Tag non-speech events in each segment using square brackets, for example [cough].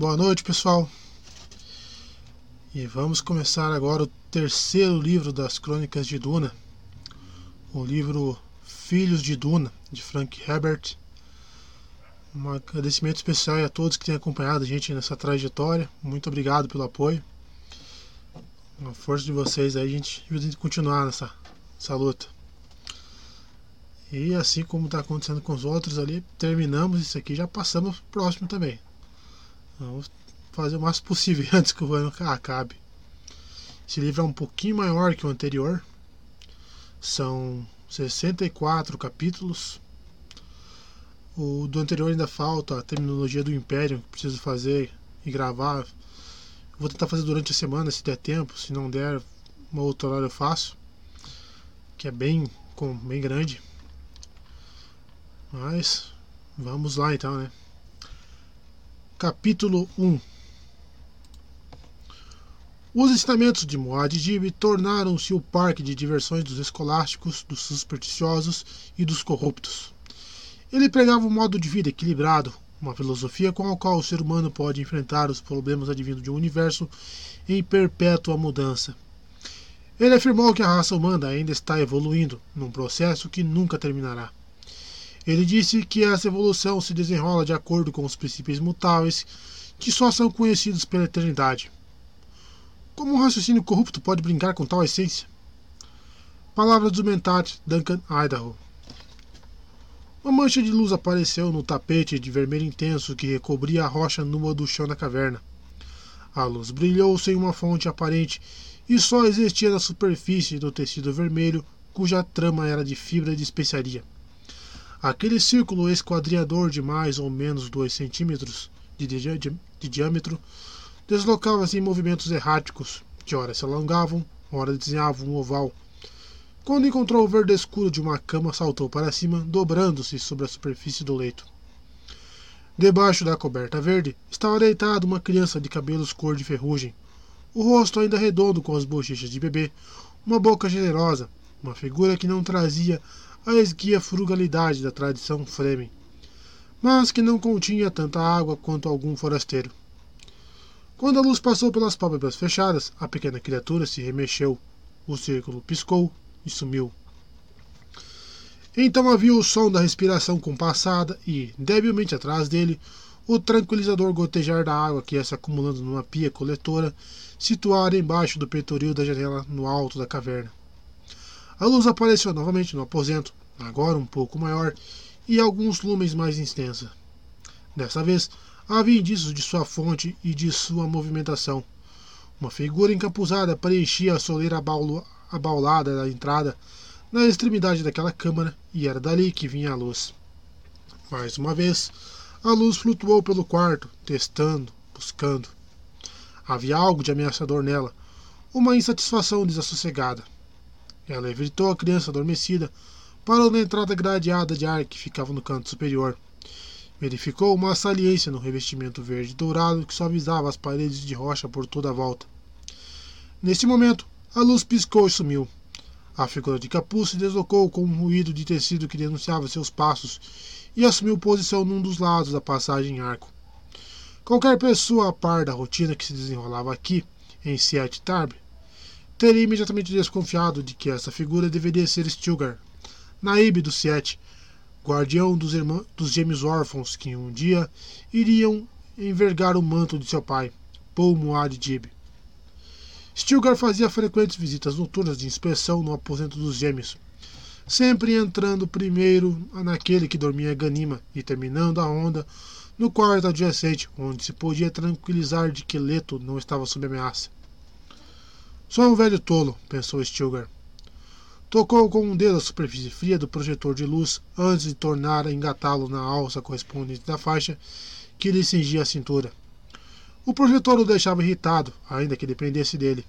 Boa noite, pessoal. E vamos começar agora o terceiro livro das Crônicas de Duna, o livro Filhos de Duna, de Frank Herbert. Um agradecimento especial a todos que têm acompanhado a gente nessa trajetória. Muito obrigado pelo apoio. A força de vocês aí, a gente ajuda a continuar nessa, nessa luta. E assim como está acontecendo com os outros ali, terminamos isso aqui já passamos pro próximo também. Vamos fazer o máximo possível [laughs] antes que o ano acabe. Esse livro é um pouquinho maior que o anterior. São 64 capítulos. O do anterior ainda falta a terminologia do Império, que preciso fazer e gravar. Vou tentar fazer durante a semana se der tempo, se não der, uma outra hora eu faço. Que é bem, bem grande. Mas vamos lá então, né? Capítulo 1 Os ensinamentos de Muad'Dib tornaram-se o parque de diversões dos escolásticos, dos supersticiosos e dos corruptos. Ele pregava um modo de vida equilibrado, uma filosofia com a qual o ser humano pode enfrentar os problemas advindos de um universo em perpétua mudança. Ele afirmou que a raça humana ainda está evoluindo, num processo que nunca terminará. Ele disse que essa evolução se desenrola de acordo com os princípios mutáveis que só são conhecidos pela eternidade. Como um raciocínio corrupto pode brincar com tal essência? Palavras do mentat Duncan Idaho. Uma mancha de luz apareceu no tapete de vermelho intenso que recobria a rocha nua do chão da caverna. A luz brilhou sem uma fonte aparente e só existia na superfície do tecido vermelho, cuja trama era de fibra de especiaria. Aquele círculo esquadriador de mais ou menos 2 centímetros de, di de diâmetro deslocava-se em movimentos erráticos, que ora se alongavam, ora desenhavam um oval. Quando encontrou o verde escuro de uma cama, saltou para cima, dobrando-se sobre a superfície do leito. Debaixo da coberta verde estava deitada uma criança de cabelos cor de ferrugem, o rosto ainda redondo com as bochechas de bebê, uma boca generosa, uma figura que não trazia a esguia frugalidade da tradição Fremen, mas que não continha tanta água quanto algum forasteiro. Quando a luz passou pelas pálpebras fechadas, a pequena criatura se remexeu. O círculo piscou e sumiu. Então havia o som da respiração compassada e, debilmente atrás dele, o tranquilizador gotejar da água que ia se acumulando numa pia coletora situada embaixo do peitoril da janela no alto da caverna. A luz apareceu novamente no aposento, agora um pouco maior e alguns lumens mais extensa. Dessa vez, havia indícios de sua fonte e de sua movimentação. Uma figura encapuzada preenchia a soleira abaulada da entrada na extremidade daquela câmara e era dali que vinha a luz. Mais uma vez, a luz flutuou pelo quarto, testando, buscando. Havia algo de ameaçador nela, uma insatisfação desassossegada. Ela evitou a criança adormecida, parou na entrada gradeada de ar que ficava no canto superior. Verificou uma saliência no revestimento verde dourado que suavizava as paredes de rocha por toda a volta. Neste momento, a luz piscou e sumiu. A figura de capuz se deslocou com um ruído de tecido que denunciava seus passos e assumiu posição num dos lados da passagem em arco. Qualquer pessoa a par da rotina que se desenrolava aqui, em Tarb, teria imediatamente desconfiado de que essa figura deveria ser Stilgar, Naib do Siete, guardião dos, irmãos, dos gêmeos órfãos que um dia iriam envergar o manto de seu pai, Paul Muad-Dib. Stilgar fazia frequentes visitas noturnas de inspeção no aposento dos gêmeos, sempre entrando primeiro naquele que dormia Ganima e terminando a onda no quarto adjacente, onde se podia tranquilizar de que Leto não estava sob ameaça. Só um velho tolo, pensou Stilgar. Tocou com um dedo a superfície fria do projetor de luz antes de tornar a engatá-lo na alça correspondente da faixa que lhe cingia a cintura. O projetor o deixava irritado, ainda que dependesse dele.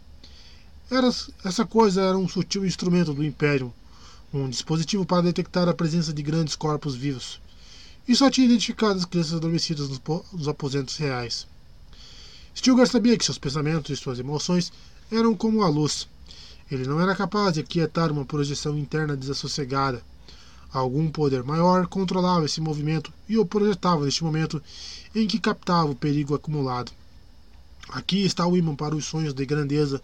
Era, essa coisa era um sutil instrumento do Império, um dispositivo para detectar a presença de grandes corpos vivos, e só tinha identificado as crianças adormecidas nos, nos aposentos reais. Stilgar sabia que seus pensamentos e suas emoções eram como a luz. Ele não era capaz de aquietar uma projeção interna desassossegada. Algum poder maior controlava esse movimento e o projetava neste momento em que captava o perigo acumulado. Aqui está o imã para os sonhos de grandeza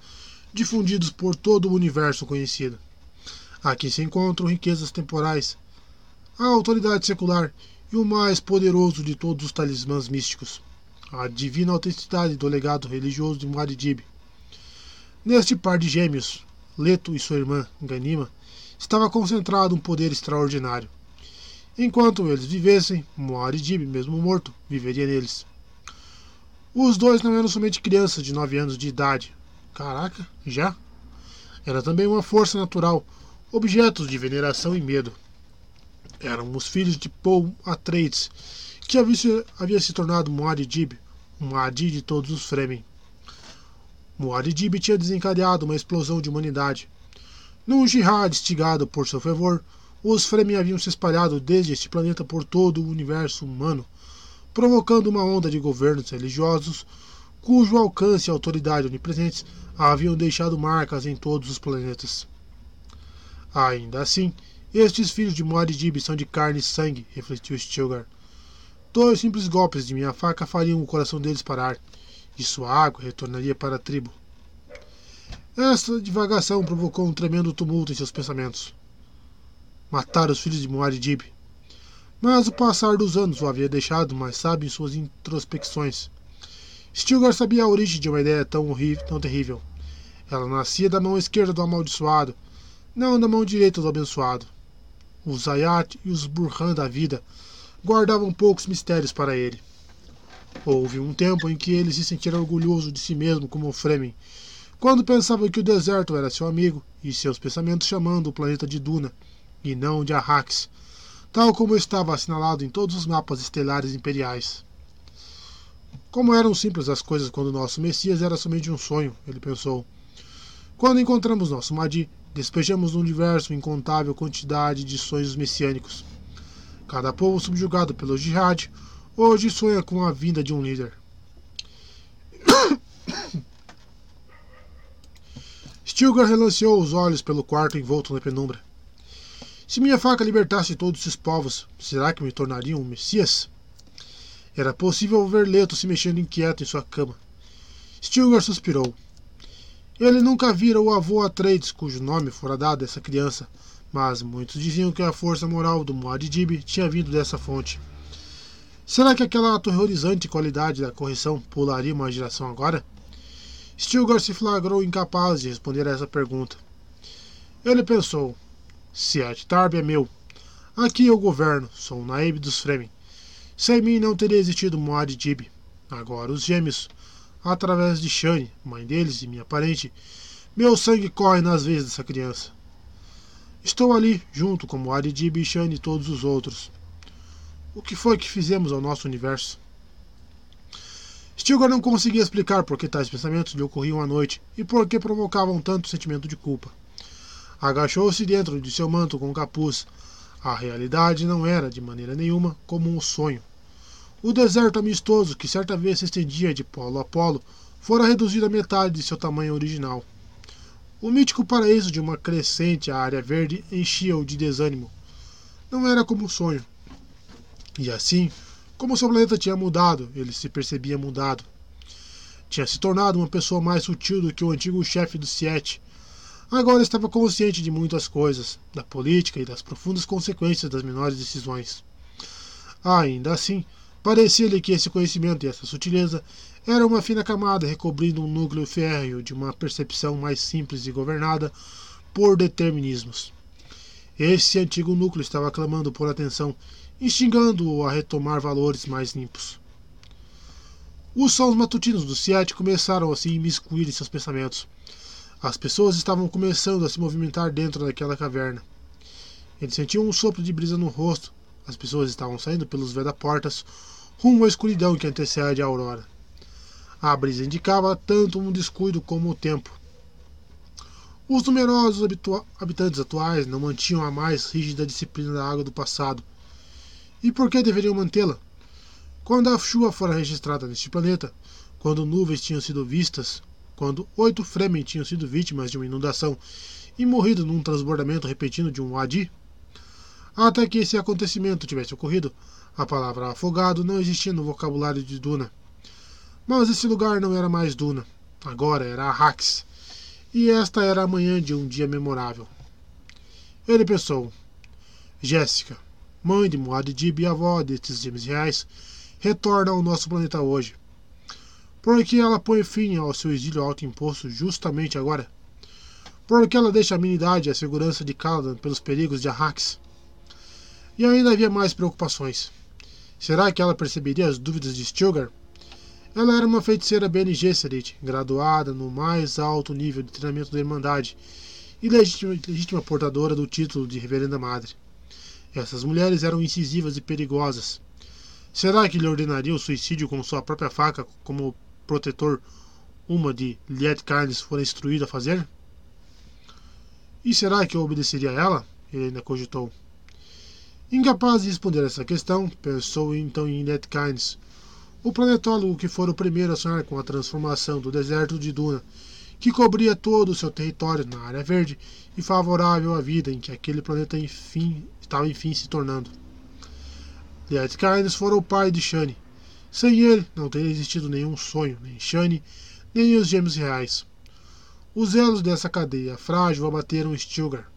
difundidos por todo o universo conhecido. Aqui se encontram riquezas temporais, a autoridade secular e o mais poderoso de todos os talismãs místicos, a divina autenticidade do legado religioso de Muad'Dib. Neste par de gêmeos, Leto e sua irmã, Ganima, estava concentrado um poder extraordinário. Enquanto eles vivessem, Muad'Dib, mesmo morto, viveria neles. Os dois não eram somente crianças de nove anos de idade. Caraca, já? Era também uma força natural, objetos de veneração e medo. Eram os filhos de Paul Atreides, que havia se, havia se tornado Muad'Dib, um Adi de todos os Fremen. Muad'Dib tinha desencadeado uma explosão de humanidade. Num jihad instigado por seu fervor, os Fremen haviam se espalhado desde este planeta por todo o universo humano, provocando uma onda de governos religiosos cujo alcance e autoridade onipresentes haviam deixado marcas em todos os planetas. Ainda assim, estes filhos de Muad'Dib são de carne e sangue, refletiu Stilgar. Dois simples golpes de minha faca fariam o coração deles parar, e sua água retornaria para a tribo. Esta divagação provocou um tremendo tumulto em seus pensamentos. Matar os filhos de Muad'Dib. Mas o passar dos anos o havia deixado mais sábio em suas introspecções. Stilgar sabia a origem de uma ideia tão horrível, tão terrível. Ela nascia da mão esquerda do amaldiçoado, não da mão direita do abençoado. Os Zayat e os Burhan da vida guardavam poucos mistérios para ele. Houve um tempo em que ele se sentira orgulhoso de si mesmo como Fremen, quando pensava que o deserto era seu amigo e seus pensamentos chamando o planeta de Duna, e não de Arrax, tal como estava assinalado em todos os mapas estelares imperiais. Como eram simples as coisas quando nosso Messias era somente um sonho, ele pensou. Quando encontramos nosso Madi, despejamos no universo incontável quantidade de sonhos messiânicos. Cada povo subjugado pelo jihad hoje sonha com a vinda de um líder. [coughs] Stilgar relanceou os olhos pelo quarto envolto na penumbra. Se minha faca libertasse todos esses povos, será que me tornaria um Messias? Era possível ver Leto se mexendo inquieto em sua cama. Stilgar suspirou. Ele nunca vira o avô Atreides, cujo nome fora dado a essa criança, mas muitos diziam que a força moral do Muad'Dib tinha vindo dessa fonte. Será que aquela aterrorizante qualidade da correção pularia uma geração agora? Stilgar se flagrou incapaz de responder a essa pergunta. Ele pensou: Siet Tarb é meu. Aqui eu governo, sou o Naib dos Fremen. Sem mim não teria existido Muad'Dib. Agora os gêmeos, através de Shani, mãe deles e minha parente, meu sangue corre nas veias dessa criança. Estou ali, junto com Muad'Dib e Shani e todos os outros. O que foi que fizemos ao nosso universo? Stilgar não conseguia explicar por que tais pensamentos lhe ocorriam à noite e por que provocavam tanto sentimento de culpa. Agachou-se dentro de seu manto com capuz. A realidade não era, de maneira nenhuma, como um sonho. O deserto amistoso, que certa vez se estendia de polo a polo, fora reduzido à metade de seu tamanho original. O mítico paraíso de uma crescente área verde enchia-o de desânimo. Não era como um sonho. E assim, como seu planeta tinha mudado, ele se percebia mudado. Tinha se tornado uma pessoa mais sutil do que o antigo chefe do Siete. Agora estava consciente de muitas coisas, da política e das profundas consequências das menores decisões. Ainda assim, parecia-lhe que esse conhecimento e essa sutileza era uma fina camada recobrindo um núcleo férreo de uma percepção mais simples e governada por determinismos. Esse antigo núcleo estava clamando por atenção, instigando-o a retomar valores mais limpos. Os sons matutinos do Siete começaram a se imiscuir em seus pensamentos. As pessoas estavam começando a se movimentar dentro daquela caverna. Ele sentiu um sopro de brisa no rosto. As pessoas estavam saindo pelos veda-portas rumo à escuridão que antecede a aurora. A brisa indicava tanto um descuido como o tempo. Os numerosos habitantes atuais não mantinham a mais rígida disciplina da água do passado. E por que deveriam mantê-la? Quando a chuva fora registrada neste planeta, quando nuvens tinham sido vistas, quando oito Fremen tinham sido vítimas de uma inundação e morrido num transbordamento repentino de um Adi, Até que esse acontecimento tivesse ocorrido, a palavra afogado não existia no vocabulário de Duna. Mas esse lugar não era mais Duna, agora era Arrax, e esta era a manhã de um dia memorável. Ele pensou: Jéssica, mãe de Muad'Dib e avó destes gêmeos reais, retorna ao nosso planeta hoje. Por que ela põe fim ao seu exílio autoimposto justamente agora? Por que ela deixa a minidade e a segurança de Caladan pelos perigos de Arrax? E ainda havia mais preocupações. Será que ela perceberia as dúvidas de Stilgar? Ela era uma feiticeira Bene Gesserit, graduada no mais alto nível de treinamento da Irmandade e legítima, legítima portadora do título de Reverenda Madre. Essas mulheres eram incisivas e perigosas. Será que lhe ordenaria o suicídio com sua própria faca como protetor uma de Liet Carnes fora instruído a fazer? E será que eu obedeceria a ela? Ele ainda cogitou. Incapaz de responder essa questão, pensou então em Ned Kynes, o planetólogo que fora o primeiro a sonhar com a transformação do deserto de Duna, que cobria todo o seu território na área verde e favorável à vida em que aquele planeta enfim, estava enfim se tornando. Ned Kynes fora o pai de Shani. Sem ele, não teria existido nenhum sonho, nem Shani, nem os gêmeos reais. Os elos dessa cadeia frágil abateram Stilgar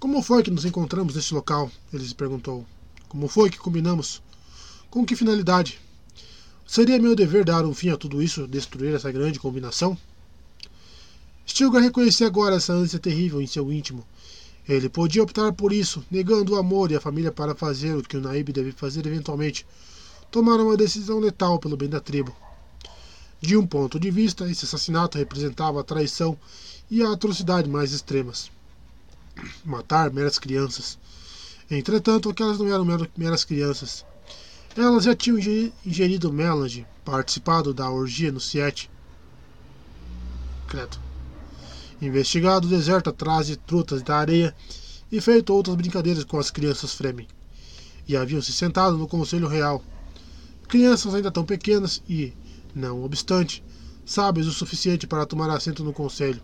como foi que nos encontramos neste local? Ele se perguntou. Como foi que combinamos? Com que finalidade? Seria meu dever dar um fim a tudo isso, destruir essa grande combinação? Stilgar reconhecia agora essa ânsia terrível em seu íntimo. Ele podia optar por isso, negando o amor e a família para fazer o que o Naib deve fazer eventualmente, tomar uma decisão letal pelo bem da tribo. De um ponto de vista, esse assassinato representava a traição e a atrocidade mais extremas matar meras crianças. Entretanto, aquelas não eram meras crianças. Elas já tinham ingerido melange, participado da orgia no Siete. Credo. Investigado o deserto atrás de trutas da areia e feito outras brincadeiras com as crianças Fremen. E haviam se sentado no Conselho Real. Crianças ainda tão pequenas e, não obstante, sábias o suficiente para tomar assento no Conselho.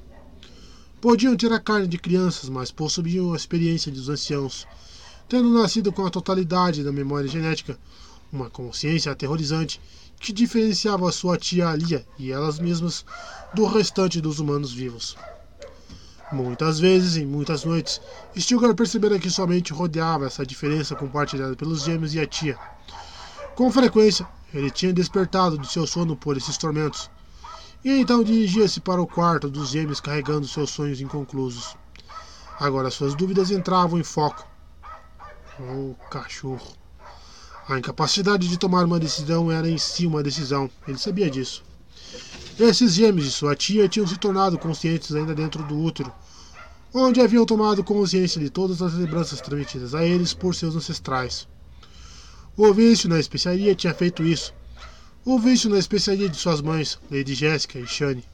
Podiam ter a carne de crianças, mas possuíam a experiência dos anciãos, tendo nascido com a totalidade da memória genética, uma consciência aterrorizante que diferenciava sua tia Alia e elas mesmas do restante dos humanos vivos. Muitas vezes, em muitas noites, Stilgar percebera que somente rodeava essa diferença compartilhada pelos gêmeos e a tia. Com frequência, ele tinha despertado de seu sono por esses tormentos, e então dirigia-se para o quarto dos gêmeos carregando seus sonhos inconclusos. Agora suas dúvidas entravam em foco. Oh, cachorro. A incapacidade de tomar uma decisão era em si uma decisão. Ele sabia disso. Esses gêmeos de sua tia tinham se tornado conscientes ainda dentro do útero, onde haviam tomado consciência de todas as lembranças transmitidas a eles por seus ancestrais. O vício na especiaria tinha feito isso, o vício na especiaria de suas mães, Lady Jéssica e Shani.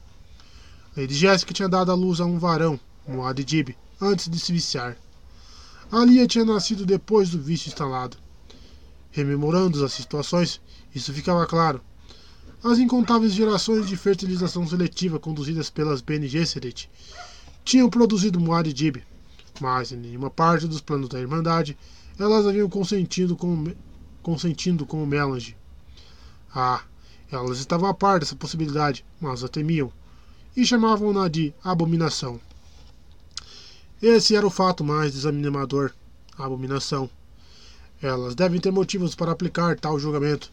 Lady Jéssica tinha dado à luz a um varão, Moad Dib, antes de se viciar. Alia tinha nascido depois do vício instalado. Rememorando as situações, isso ficava claro. As incontáveis gerações de fertilização seletiva conduzidas pelas Bene Gesserit tinham produzido Moad Dib, mas em nenhuma parte dos planos da Irmandade elas haviam consentido com, consentindo com o Melange. Ah, elas estavam a par dessa possibilidade, mas a temiam, e chamavam-na de abominação. Esse era o fato mais desanimador, abominação. Elas devem ter motivos para aplicar tal julgamento,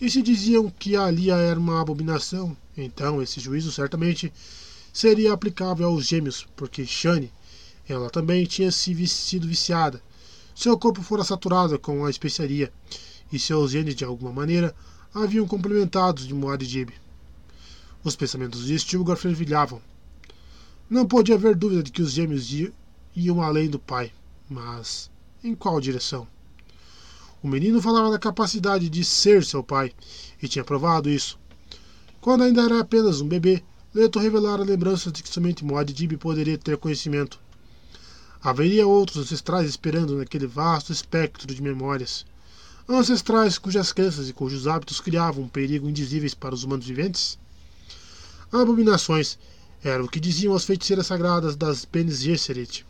e se diziam que a Lia era uma abominação, então esse juízo certamente seria aplicável aos gêmeos, porque Shani, ela também tinha se sido viciada. Seu corpo fora saturado com a especiaria, e seus genes, de alguma maneira, haviam complementados de Muad'Dib. Os pensamentos de Stilgar fervilhavam. Não podia haver dúvida de que os gêmeos iam além do pai, mas em qual direção? O menino falava da capacidade de ser seu pai, e tinha provado isso. Quando ainda era apenas um bebê, Leto revelara lembranças de que somente Muad'Dib poderia ter conhecimento. Haveria outros ancestrais esperando naquele vasto espectro de memórias ancestrais cujas crenças e cujos hábitos criavam um perigo indizíveis para os humanos viventes? Abominações era o que diziam as feiticeiras sagradas das Bene Gesserit.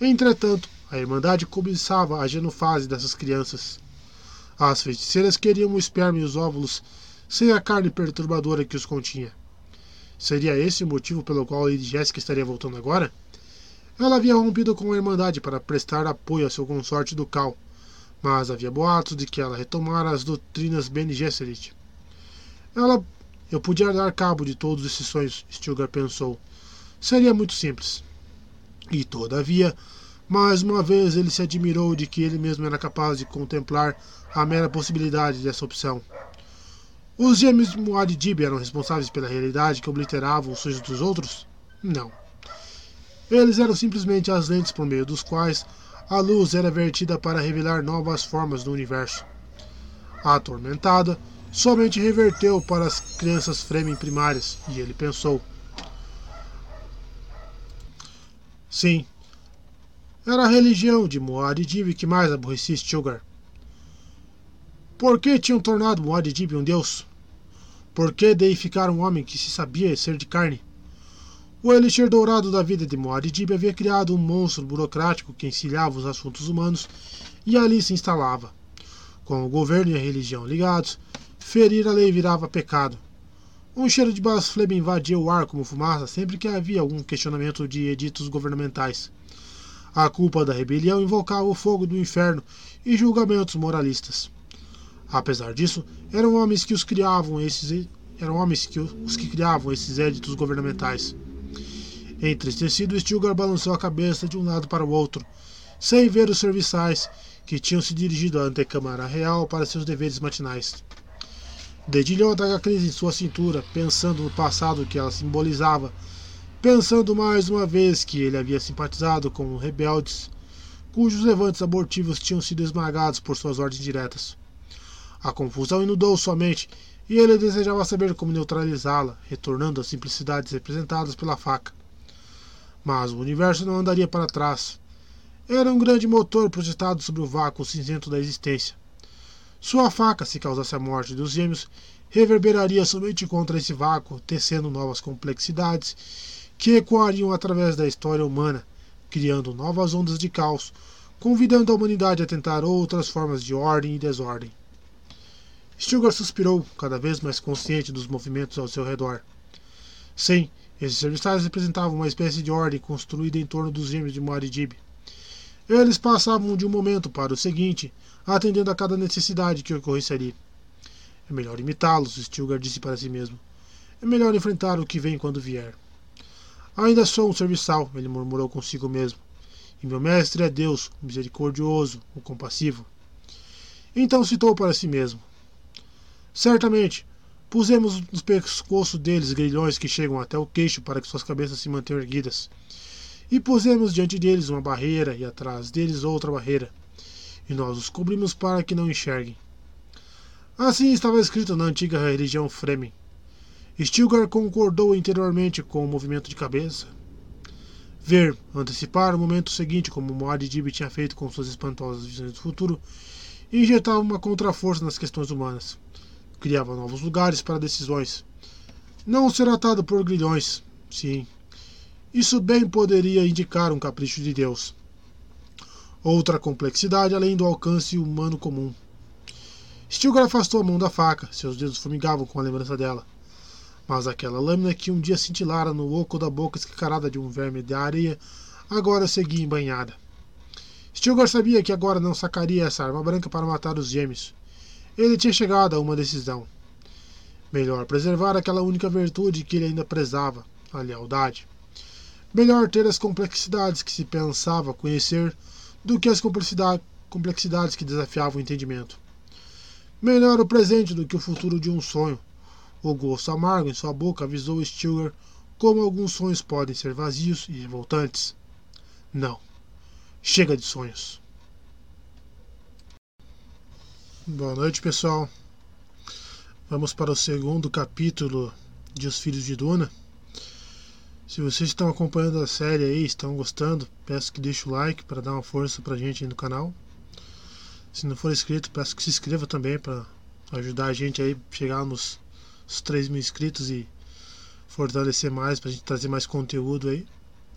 Entretanto, a Irmandade cobiçava a genofase dessas crianças. As feiticeiras queriam o esperma e os óvulos sem a carne perturbadora que os continha. Seria esse o motivo pelo qual Lady Jessica estaria voltando agora? Ela havia rompido com a Irmandade para prestar apoio a seu consorte do Cal, mas havia boatos de que ela retomara as doutrinas Bene Gesserit. Ela... Eu podia dar cabo de todos esses sonhos, Stilgar pensou. Seria muito simples. E, todavia, mais uma vez ele se admirou de que ele mesmo era capaz de contemplar a mera possibilidade dessa opção. Os gêmeos Muad'Dib eram responsáveis pela realidade que obliterava os sonhos dos outros? Não. Eles eram simplesmente as lentes por meio dos quais a luz era vertida para revelar novas formas do universo. A atormentada somente reverteu para as crianças Fremen primárias, e ele pensou: Sim, era a religião de Muad'Dib que mais aborrecia Stilgar. Por que tinham tornado Muad'Dib um deus? Por que deificar um homem que se sabia ser de carne? O elixir dourado da vida de Muad'Dib havia criado um monstro burocrático que encilhava os assuntos humanos e ali se instalava. Com o governo e a religião ligados, ferir a lei virava pecado. Um cheiro de blasfêmia invadia o ar como fumaça sempre que havia algum questionamento de editos governamentais. A culpa da rebelião invocava o fogo do inferno e julgamentos moralistas. Apesar disso, eram homens que os criavam esses eram homens que os que criavam esses éditos governamentais. Entristecido, Stilgar balançou a cabeça de um lado para o outro, sem ver os serviçais que tinham se dirigido à antecâmara real para seus deveres matinais. Dedilhou a daga crise em sua cintura, pensando no passado que ela simbolizava, pensando mais uma vez que ele havia simpatizado com rebeldes cujos levantes abortivos tinham sido esmagados por suas ordens diretas. A confusão inundou sua mente e ele desejava saber como neutralizá-la, retornando às simplicidades representadas pela faca. Mas o universo não andaria para trás. Era um grande motor projetado sobre o vácuo cinzento da existência. Sua faca, se causasse a morte dos gêmeos, reverberaria somente contra esse vácuo, tecendo novas complexidades que ecoariam através da história humana, criando novas ondas de caos, convidando a humanidade a tentar outras formas de ordem e desordem. Stilgar suspirou, cada vez mais consciente dos movimentos ao seu redor. Sim, esses serviçais representavam uma espécie de ordem construída em torno dos gêmeos de Muad'Dib. Eles passavam de um momento para o seguinte, atendendo a cada necessidade que ocorresse ali. É melhor imitá-los, Stilgar disse para si mesmo. É melhor enfrentar o que vem quando vier. Ainda sou um serviçal, ele murmurou consigo mesmo. E meu mestre é Deus, o misericordioso, o compassivo. Então citou para si mesmo: Certamente, Pusemos nos pescoços deles grilhões que chegam até o queixo para que suas cabeças se mantenham erguidas. E pusemos diante deles uma barreira e atrás deles outra barreira. E nós os cobrimos para que não enxerguem. Assim estava escrito na antiga religião Fremen. Stilgar concordou interiormente com o movimento de cabeça. Ver, antecipar o momento seguinte, como Muad'Dib tinha feito com suas espantosas visões do futuro, injetava uma contraforça nas questões humanas criava novos lugares para decisões. Não ser atado por grilhões, sim. Isso bem poderia indicar um capricho de Deus. Outra complexidade além do alcance humano comum. Stilgar afastou a mão da faca, seus dedos fumigavam com a lembrança dela. Mas aquela lâmina que um dia cintilara no oco da boca escancarada de um verme de areia, agora seguia embanhada. Stilgar sabia que agora não sacaria essa arma branca para matar os gêmeos. Ele tinha chegado a uma decisão. Melhor preservar aquela única virtude que ele ainda prezava, a lealdade. Melhor ter as complexidades que se pensava conhecer do que as complexidades que desafiavam o entendimento. Melhor o presente do que o futuro de um sonho. O gosto amargo em sua boca avisou Stilgar como alguns sonhos podem ser vazios e revoltantes. Não. Chega de sonhos. Boa noite, pessoal. Vamos para o segundo capítulo de Os Filhos de Duna. Se vocês estão acompanhando a série aí, estão gostando, peço que deixe o like para dar uma força para a gente aí no canal. Se não for inscrito, peço que se inscreva também para ajudar a gente aí a chegar nos, nos 3 mil inscritos e fortalecer mais, para a gente trazer mais conteúdo aí.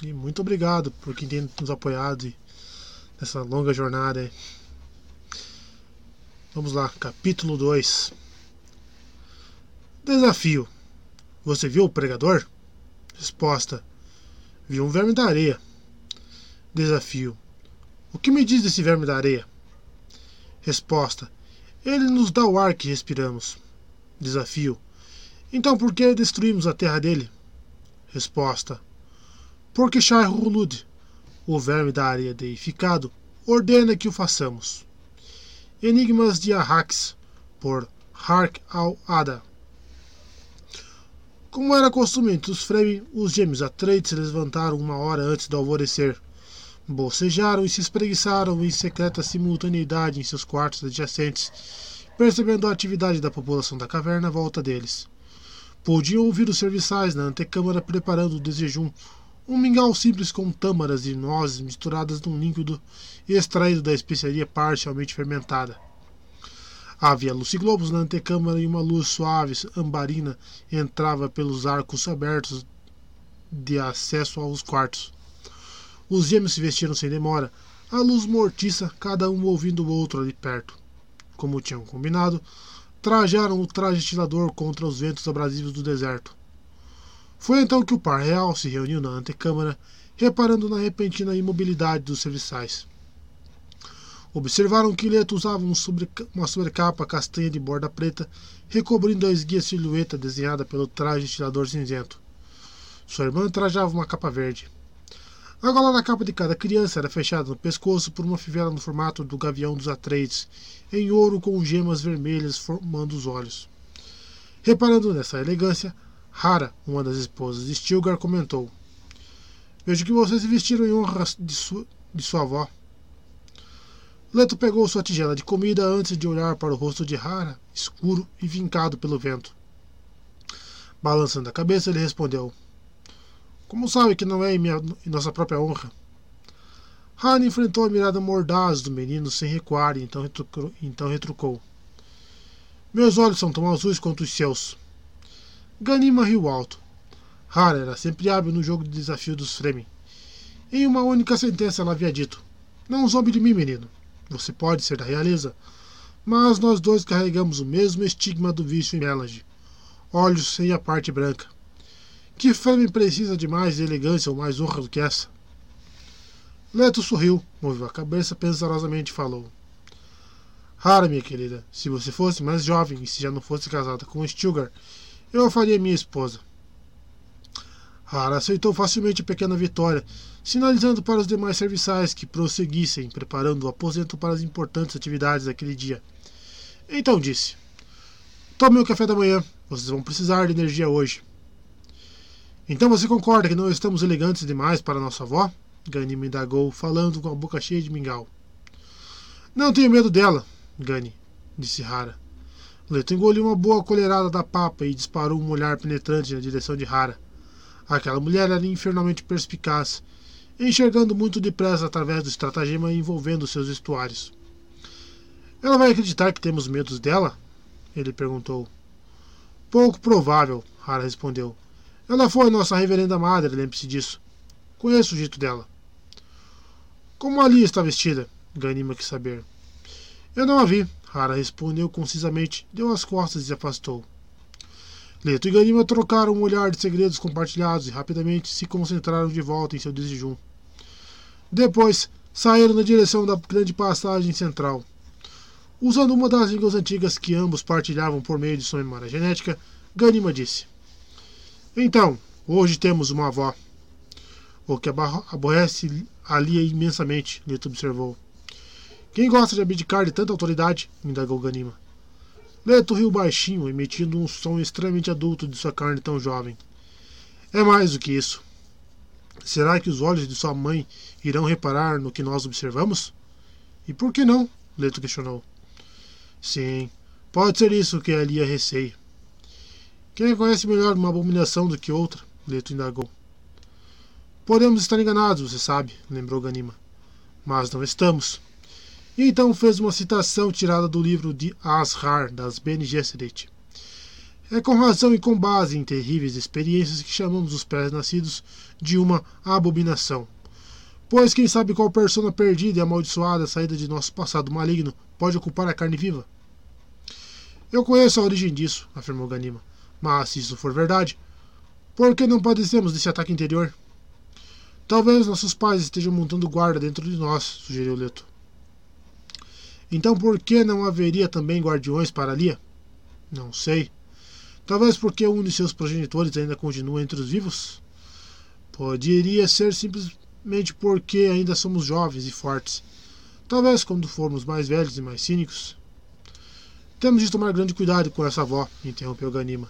E muito obrigado por quem tem nos apoiado nessa longa jornada. Aí. Vamos lá, capítulo 2. Desafio. Você viu o pregador? Resposta. Vi um verme da areia. Desafio. O que me diz desse verme da areia? Resposta. Ele nos dá o ar que respiramos. Desafio. Então por que destruímos a terra dele? Resposta. Porque Shai Hulud, o verme da areia deificado, ordena que o façamos. Enigmas de Arrax, por Hark al-Ada. Como era costume entre os Fremen, os gêmeos Atreides se levantaram uma hora antes do alvorecer. Bocejaram e se espreguiçaram em secreta simultaneidade em seus quartos adjacentes, percebendo a atividade da população da caverna à volta deles. Podiam ouvir os serviçais na antecâmara preparando o desjejum, um mingau simples com tâmaras e nozes misturadas num líquido extraído da especiaria parcialmente fermentada. Havia luciglobos na antecâmara e uma luz suave, ambarina, entrava pelos arcos abertos de acesso aos quartos. Os gêmeos se vestiram sem demora, a luz mortiça, cada um ouvindo o outro ali perto. Como tinham combinado, trajaram o traje estilador contra os ventos abrasivos do deserto. Foi então que o par real se reuniu na antecâmara, reparando na repentina imobilidade dos serviçais. Observaram que Leto usava um sobre, uma sobrecapa castanha de borda preta, recobrindo a esguia silhueta desenhada pelo traje estirador cinzento. Sua irmã trajava uma capa verde. A gola da capa de cada criança era fechada no pescoço por uma fivela no formato do gavião dos Atreides, em ouro com gemas vermelhas formando os olhos. Reparando nessa elegância, Hara, uma das esposas de Stilgar, comentou: Vejo que vocês se vestiram em honra de sua, de sua avó. Leto pegou sua tigela de comida antes de olhar para o rosto de Hara, escuro e vincado pelo vento. Balançando a cabeça, ele respondeu: Como sabe que não é em, minha, em nossa própria honra? Hara enfrentou a mirada mordaz do menino sem recuar e então retrucou, então retrucou: Meus olhos são tão azuis quanto os seus. Ganima riu alto. Hara era sempre hábil no jogo de desafio dos Fremen. Em uma única sentença ela havia dito: Não zombe de mim, menino. Você pode ser da realeza, mas nós dois carregamos o mesmo estigma do vício em Melange. Olhos sem a parte branca. Que Fremen precisa de mais elegância ou mais honra do que essa? Leto sorriu, moveu a cabeça pensarosamente e falou: Hara, minha querida, se você fosse mais jovem e se já não fosse casada com Stilgar, eu faria minha esposa. Hara aceitou facilmente a pequena vitória, sinalizando para os demais serviçais que prosseguissem, preparando o aposento para as importantes atividades daquele dia. Então disse: Tome o café da manhã, vocês vão precisar de energia hoje. Então você concorda que não estamos elegantes demais para nossa avó? Gani me indagou, falando com a boca cheia de mingau. Não tenho medo dela, Gani, disse Hara. Leto engoliu uma boa colherada da papa e disparou um olhar penetrante na direção de Hara. Aquela mulher era infernalmente perspicaz, enxergando muito depressa através do estratagema envolvendo seus vestuários. Ela vai acreditar que temos medos dela? Ele perguntou. Pouco provável, Hara respondeu. Ela foi nossa reverenda madre, lembre-se disso. Conheço o jeito dela. Como ali está vestida? Ganima quis saber. Eu não a vi, Hara respondeu concisamente, deu as costas e se afastou. Leto e Ganima trocaram um olhar de segredos compartilhados e rapidamente se concentraram de volta em seu desjejum. Depois, saíram na direção da grande passagem central. Usando uma das línguas antigas que ambos partilhavam por meio de sua memória genética, Ganima disse: Então, hoje temos uma avó. O que aborrece ali imensamente, Leto observou. Quem gosta de abdicar de tanta autoridade? indagou Ganima. Leto riu baixinho, emitindo um som extremamente adulto de sua carne tão jovem. É mais do que isso. Será que os olhos de sua mãe irão reparar no que nós observamos? E por que não? Leto questionou. Sim, pode ser isso que a Lia receia. Quem conhece melhor uma abominação do que outra? Leto indagou. Podemos estar enganados, você sabe, lembrou Ganima. Mas não estamos. E então fez uma citação tirada do livro de Ashar, das Bene Gesserit. É com razão e com base em terríveis experiências que chamamos os pés nascidos de uma abominação. Pois quem sabe qual persona perdida e amaldiçoada saída de nosso passado maligno pode ocupar a carne viva? Eu conheço a origem disso, afirmou Ganima. Mas, se isso for verdade, por que não padecemos desse ataque interior? Talvez nossos pais estejam montando guarda dentro de nós, sugeriu Leto. Então por que não haveria também guardiões para Lia? Não sei. Talvez porque um de seus progenitores ainda continua entre os vivos? Poderia ser simplesmente porque ainda somos jovens e fortes. Talvez quando formos mais velhos e mais cínicos. Temos de tomar grande cuidado com essa avó, interrompeu Ganima.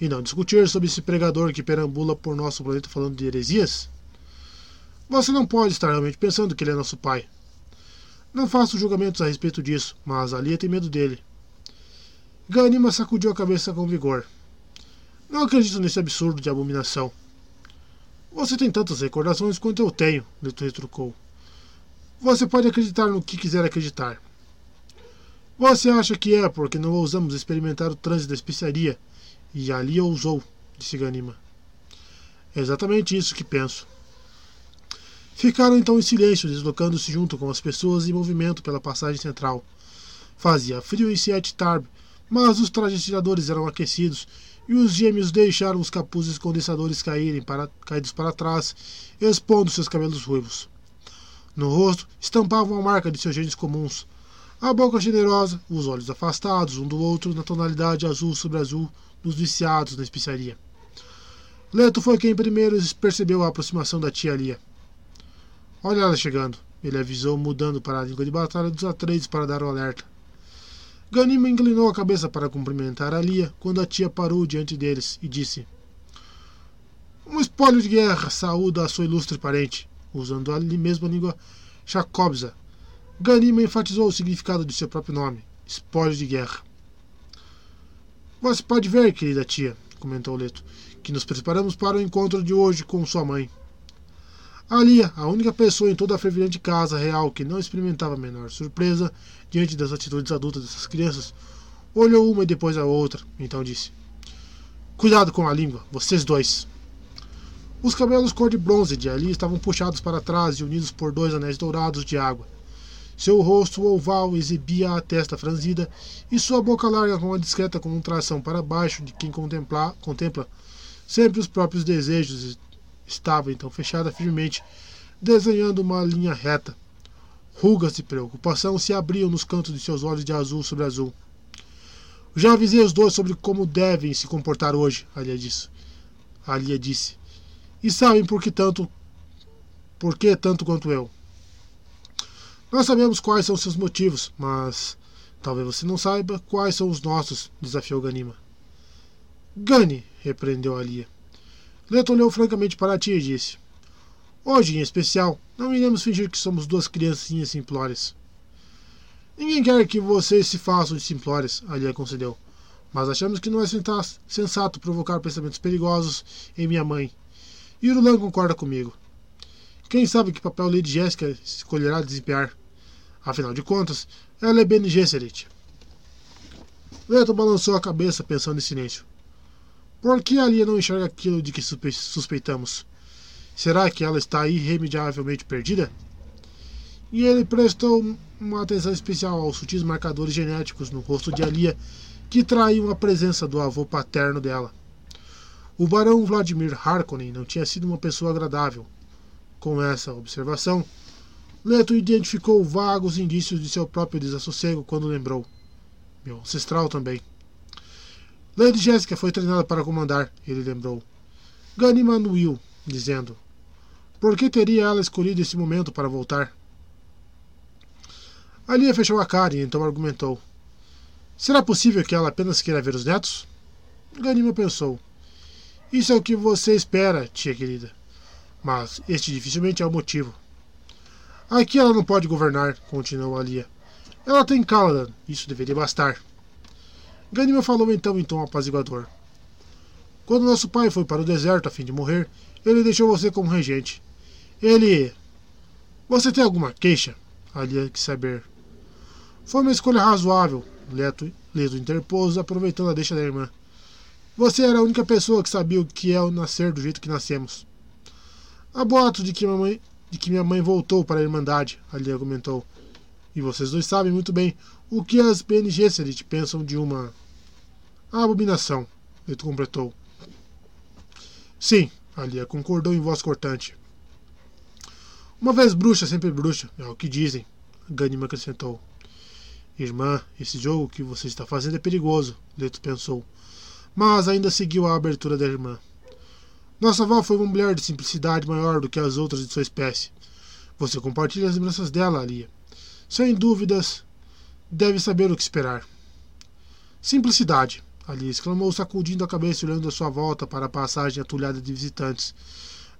E não discutir sobre esse pregador que perambula por nosso planeta falando de heresias? Você não pode estar realmente pensando que ele é nosso pai. Não faço julgamentos a respeito disso, mas Alia tem medo dele. Ganima sacudiu a cabeça com vigor. Não acredito nesse absurdo de abominação. Você tem tantas recordações quanto eu tenho, Leto retrucou. Você pode acreditar no que quiser acreditar. Você acha que é porque não ousamos experimentar o trânsito da especiaria e ali ousou, disse Ganima. É exatamente isso que penso. Ficaram então em silêncio, deslocando-se junto com as pessoas em movimento pela passagem central. Fazia frio em Siete Tarb, mas os trajes tiradores eram aquecidos e os gêmeos deixaram os capuzes condensadores caírem para, caídos para trás, expondo seus cabelos ruivos. No rosto estampavam a marca de seus genes comuns. A boca generosa, os olhos afastados um do outro na tonalidade azul sobre azul dos viciados na especiaria. Leto foi quem primeiro percebeu a aproximação da tia Lia. Olha ela chegando, ele avisou, mudando para a língua de batalha dos Atreides para dar o alerta. Ganima inclinou a cabeça para cumprimentar a Lia quando a tia parou diante deles e disse: Um espólio de guerra saúda a sua ilustre parente, usando a mesma língua Jacobza. Ganima enfatizou o significado de seu próprio nome: espólio de guerra. Você pode ver, querida tia, comentou Leto, que nos preparamos para o encontro de hoje com sua mãe. Alia, a única pessoa em toda a fervilhante casa real que não experimentava a menor surpresa diante das atitudes adultas dessas crianças, olhou uma e depois a outra, então disse: Cuidado com a língua, vocês dois. Os cabelos cor de bronze de Ali estavam puxados para trás e unidos por dois anéis dourados de água. Seu rosto oval exibia a testa franzida e sua boca larga com uma discreta contração para baixo de quem contempla, contempla sempre os próprios desejos estava então fechada firmemente, desenhando uma linha reta. Rugas de preocupação se abriam nos cantos de seus olhos de azul sobre azul. Já avisei os dois sobre como devem se comportar hoje, Alia disse. Alia disse. E sabem por que tanto por que tanto quanto eu. Nós sabemos quais são seus motivos, mas talvez você não saiba quais são os nossos, desafiou Ganima. Gane, repreendeu Alia. Leto olhou francamente para a tia e disse: Hoje, em especial, não iremos fingir que somos duas criancinhas simplórias. Ninguém quer que vocês se façam de simplórias, Alia concedeu. Mas achamos que não é sensato provocar pensamentos perigosos em minha mãe. Irulan concorda comigo. Quem sabe que papel Lady Jéssica escolherá desempenhar? Afinal de contas, ela é Bene Gesserit. Leto balançou a cabeça, pensando em silêncio. Por que a Lia não enxerga aquilo de que suspeitamos? Será que ela está irremediavelmente perdida? E ele prestou uma atenção especial aos sutis marcadores genéticos no rosto de Alia que traíam a presença do avô paterno dela. O barão Vladimir Harkonnen não tinha sido uma pessoa agradável. Com essa observação, Leto identificou vagos indícios de seu próprio desassossego quando lembrou. Meu ancestral também. Lady Jéssica foi treinada para comandar, ele lembrou. Ganima anuiu, dizendo: Por que teria ela escolhido esse momento para voltar? Alia fechou a cara e então argumentou: Será possível que ela apenas queira ver os netos? Ganima pensou: Isso é o que você espera, tia querida. Mas este dificilmente é o motivo. Aqui ela não pode governar, continuou Alia. Ela tem Caladan, isso deveria bastar. Ganima falou então em tom apaziguador. Quando nosso pai foi para o deserto a fim de morrer, ele deixou você como regente. Ele. Você tem alguma queixa? Ali quis saber. Foi uma escolha razoável, Leto, Leto interpôs, aproveitando a deixa da irmã. Você era a única pessoa que sabia o que é o nascer do jeito que nascemos. Há boatos de que mamãe, de que minha mãe voltou para a Irmandade, ali argumentou. E vocês dois sabem muito bem o que as PNG Serit pensam de uma abominação, Leto completou. Sim, Alia concordou em voz cortante. Uma vez bruxa, sempre bruxa, é o que dizem, Ganima acrescentou. Irmã, esse jogo que você está fazendo é perigoso, Leto pensou. Mas ainda seguiu a abertura da irmã. Nossa avó foi uma mulher de simplicidade maior do que as outras de sua espécie. Você compartilha as lembranças dela, Alia. Sem dúvidas, deve saber o que esperar. Simplicidade, Ali exclamou, sacudindo a cabeça e olhando à sua volta para a passagem atulhada de visitantes.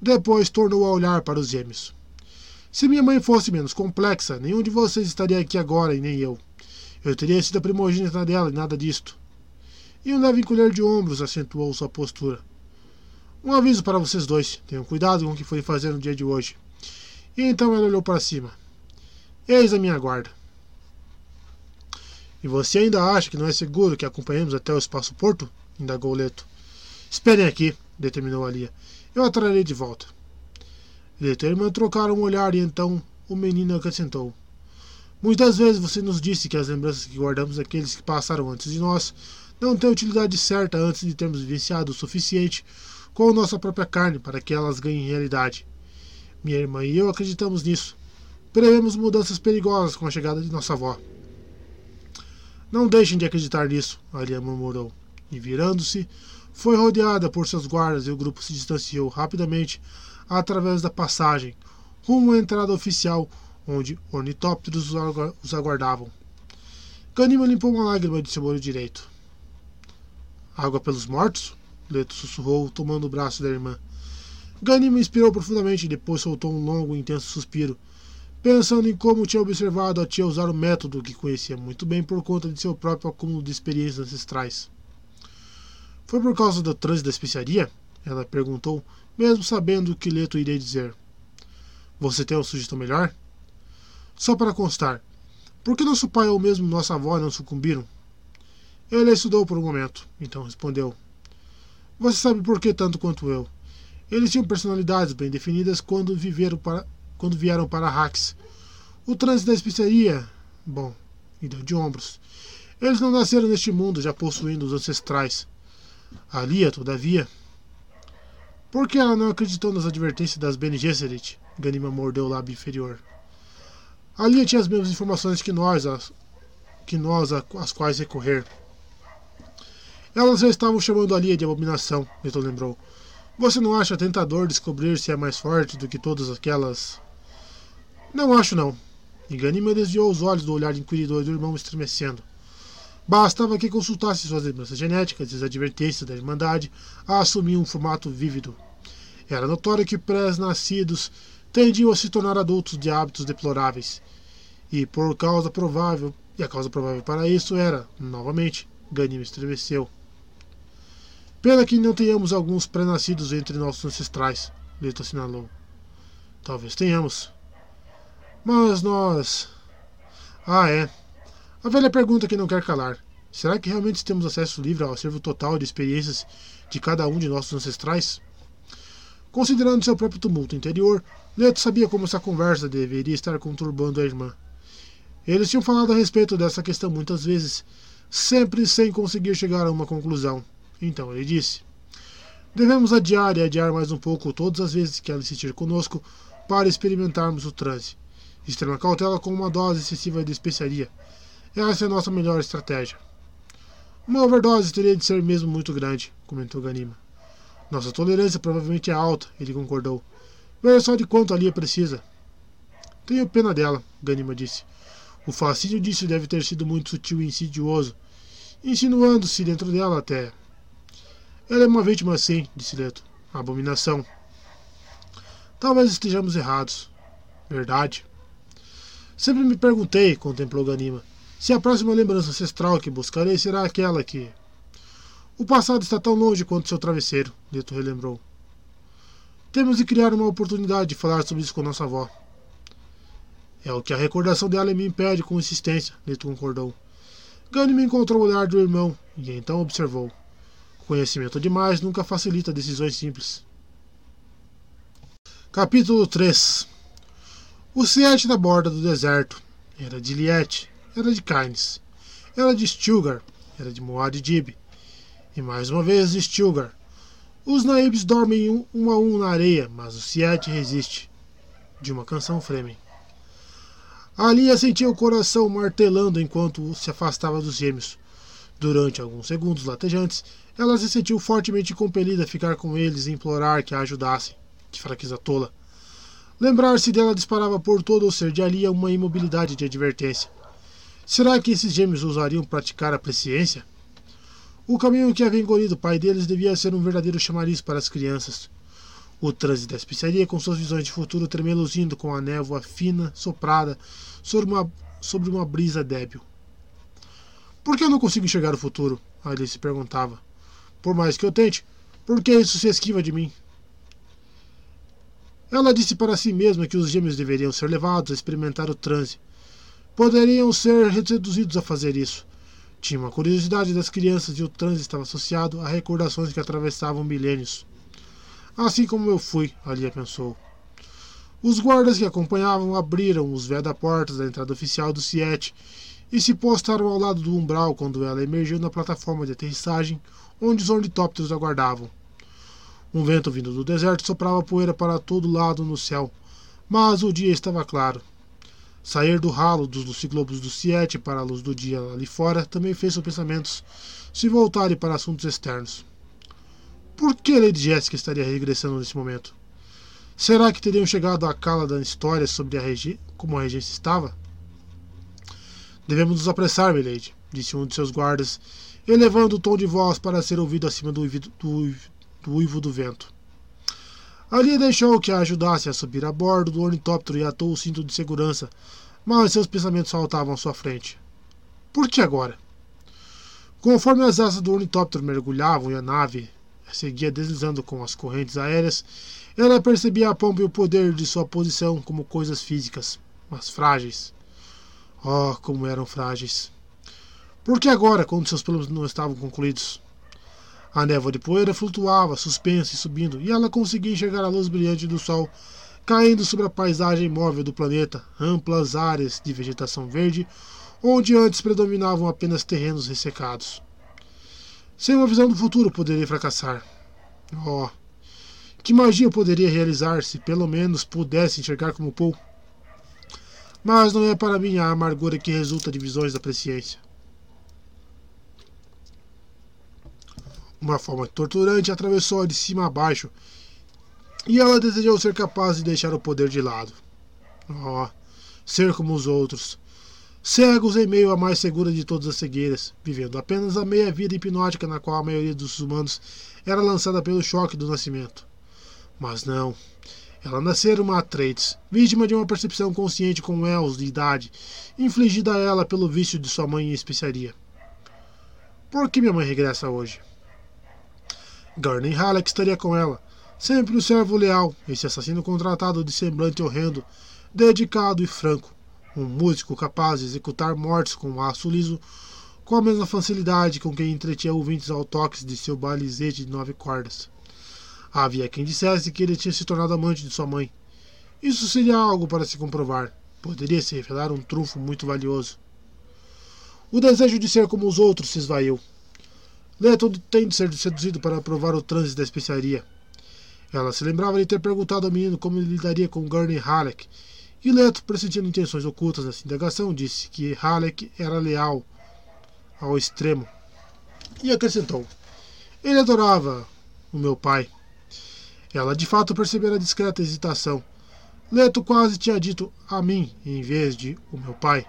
Depois tornou a olhar para os gêmeos. Se minha mãe fosse menos complexa, nenhum de vocês estaria aqui agora e nem eu. Eu teria sido a primogênita dela e nada disto. E um leve encolher de ombros acentuou sua postura. Um aviso para vocês dois. Tenham cuidado com o que forem fazer no dia de hoje. E então ela olhou para cima. Eis a minha guarda. E você ainda acha que não é seguro que acompanhemos até o espaço porto? indagou Leto. Esperem aqui, determinou Alia. Eu a trarei de volta. Leto e a irmã trocaram um olhar e então o menino acrescentou. Muitas vezes você nos disse que as lembranças que guardamos daqueles que passaram antes de nós não têm utilidade certa antes de termos vivenciado o suficiente com nossa própria carne para que elas ganhem realidade. Minha irmã e eu acreditamos nisso. Prevemos mudanças perigosas com a chegada de nossa avó. Não deixem de acreditar nisso, Alia murmurou. E virando-se, foi rodeada por seus guardas e o grupo se distanciou rapidamente através da passagem, rumo à entrada oficial, onde ornitópteros os aguardavam. Ganima limpou uma lágrima de seu olho direito. Água pelos mortos? Leto sussurrou, tomando o braço da irmã. Ganima inspirou profundamente e depois soltou um longo e intenso suspiro pensando em como tinha observado a tia usar o método que conhecia muito bem por conta de seu próprio acúmulo de experiências ancestrais. Foi por causa do trânsito da especiaria? Ela perguntou, mesmo sabendo o que Leto iria dizer. Você tem uma sugestão melhor? Só para constar, por que nosso pai ou mesmo nossa avó não sucumbiram? Ele estudou por um momento, então respondeu. Você sabe por que tanto quanto eu. Eles tinham personalidades bem definidas quando viveram para quando vieram para Rax. O trânsito da especiaria, bom, e deu de ombros. Eles não nasceram neste mundo já possuindo os ancestrais. Alia, todavia. Por que ela não acreditou nas advertências das Bene Gesserit? Ganima mordeu o lábio inferior. Alia tinha as mesmas informações que nós, as, que nós às quais recorrer. Elas já estavam chamando Alia de abominação, Neto lembrou. Você não acha tentador descobrir se é mais forte do que todas aquelas não acho não. E Ganima desviou os olhos do olhar inquiridor do irmão estremecendo. Bastava que consultasse suas lembranças genéticas e as advertências da Irmandade a assumir um formato vívido. Era notório que pré-nascidos tendiam a se tornar adultos de hábitos deploráveis. E por causa provável, e a causa provável para isso era, novamente, Ganima estremeceu. Pena que não tenhamos alguns pré-nascidos entre nossos ancestrais, Leto assinalou. Talvez tenhamos, mas nós. Ah, é. A velha pergunta que não quer calar. Será que realmente temos acesso livre ao acervo total de experiências de cada um de nossos ancestrais? Considerando seu próprio tumulto interior, Leto sabia como essa conversa deveria estar conturbando a irmã. Eles tinham falado a respeito dessa questão muitas vezes, sempre sem conseguir chegar a uma conclusão. Então ele disse: Devemos adiar e adiar mais um pouco todas as vezes que ela insistir conosco para experimentarmos o transe. Extrema cautela com uma dose excessiva de especiaria. Essa é a nossa melhor estratégia. Uma overdose teria de ser mesmo muito grande, comentou Ganima. Nossa tolerância provavelmente é alta, ele concordou. Veja só de quanto ali precisa. Tenho pena dela, Ganima disse. O fascínio disso deve ter sido muito sutil e insidioso, insinuando-se dentro dela até. Ela é uma vítima, sim, disse Leto. Abominação. Talvez estejamos errados. Verdade. Sempre me perguntei, contemplou Ganima, se a próxima lembrança ancestral que buscarei será aquela que. O passado está tão longe quanto seu travesseiro, Neto relembrou. Temos de criar uma oportunidade de falar sobre isso com nossa avó. É o que a recordação dela me impede com insistência, Neto concordou. Ganima encontrou o olhar do irmão e então observou. Conhecimento demais nunca facilita decisões simples. Capítulo 3 O Siete da borda do deserto era de Liette, era de Kynes, era de Stilgar, era de Moad Dib, e mais uma vez de Stilgar. Os Naibs dormem um, um a um na areia, mas o Siete resiste. De uma canção Fremen. Alia sentia o coração martelando enquanto se afastava dos gêmeos. Durante alguns segundos latejantes, ela se sentiu fortemente compelida a ficar com eles e implorar que a ajudassem. Que fraqueza tola. Lembrar-se dela disparava por todo o ser de Alia uma imobilidade de advertência. Será que esses gêmeos ousariam praticar a presciência? O caminho que havia engolido o pai deles devia ser um verdadeiro chamariz para as crianças. O trânsito da especiaria, com suas visões de futuro tremeluzindo com a névoa fina, soprada, sobre uma, sobre uma brisa débil. Por que eu não consigo enxergar o futuro? Alice perguntava. Por mais que eu tente, por que isso se esquiva de mim? Ela disse para si mesma que os gêmeos deveriam ser levados a experimentar o transe. Poderiam ser reduzidos a fazer isso. Tinha uma curiosidade das crianças e o transe estava associado a recordações que atravessavam milênios. Assim como eu fui, Alia pensou. Os guardas que acompanhavam abriram os veda-portas da entrada oficial do Siete e se postaram ao lado do umbral quando ela emergiu na plataforma de aterrissagem, onde os ornitópteros aguardavam. Um vento vindo do deserto soprava poeira para todo lado no céu, mas o dia estava claro. Sair do ralo dos ciclopos do Siete para a luz do dia ali fora também fez seus pensamentos se voltarem para assuntos externos. Por que Lady Jessica estaria regressando nesse momento? Será que teriam chegado à cala da história sobre a regi como a regência estava? Devemos nos apressar, milady, disse um de seus guardas, elevando o tom de voz para ser ouvido acima do do, do, uivo do vento. Ali deixou que a ajudasse a subir a bordo do ornitóptero e atou o cinto de segurança, mas seus pensamentos saltavam à sua frente. Por que agora? Conforme as asas do ornitóptero mergulhavam e a nave seguia deslizando com as correntes aéreas, ela percebia a pompa e o poder de sua posição como coisas físicas, mas frágeis. Oh, como eram frágeis! Por que agora, quando seus planos não estavam concluídos? A névoa de poeira flutuava, suspensa e subindo, e ela conseguia enxergar a luz brilhante do sol caindo sobre a paisagem móvel do planeta, amplas áreas de vegetação verde, onde antes predominavam apenas terrenos ressecados. Sem uma visão do futuro poderia fracassar. Oh, que magia poderia realizar se pelo menos pudesse enxergar como Paul? mas não é para mim a amargura que resulta de visões da presciência. Uma forma torturante atravessou-a de cima a baixo, e ela desejou ser capaz de deixar o poder de lado. Oh, ser como os outros, cegos em meio à mais segura de todas as cegueiras, vivendo apenas a meia vida hipnótica na qual a maioria dos humanos era lançada pelo choque do nascimento. Mas não, ela nascera uma Atreides, vítima de uma percepção consciente com Els de idade, infligida a ela pelo vício de sua mãe em especiaria. Por que minha mãe regressa hoje? Gurney Halleck estaria com ela, sempre o servo leal, esse assassino contratado de semblante horrendo, dedicado e franco, um músico capaz de executar mortes com um aço liso, com a mesma facilidade com que entretinha ouvintes ao toque de seu balizete de nove cordas. Havia quem dissesse que ele tinha se tornado amante de sua mãe. Isso seria algo para se comprovar. Poderia se revelar um trunfo muito valioso. O desejo de ser como os outros se esvaiu. Leto tem de ser seduzido para provar o trânsito da especiaria. Ela se lembrava de ter perguntado ao menino como ele lidaria com Gurney Halleck, e Leto, pressentindo intenções ocultas nessa indagação, disse que Halleck era leal ao extremo. E acrescentou: Ele adorava o meu pai. Ela de fato percebera a discreta hesitação. Leto quase tinha dito a mim em vez de o meu pai.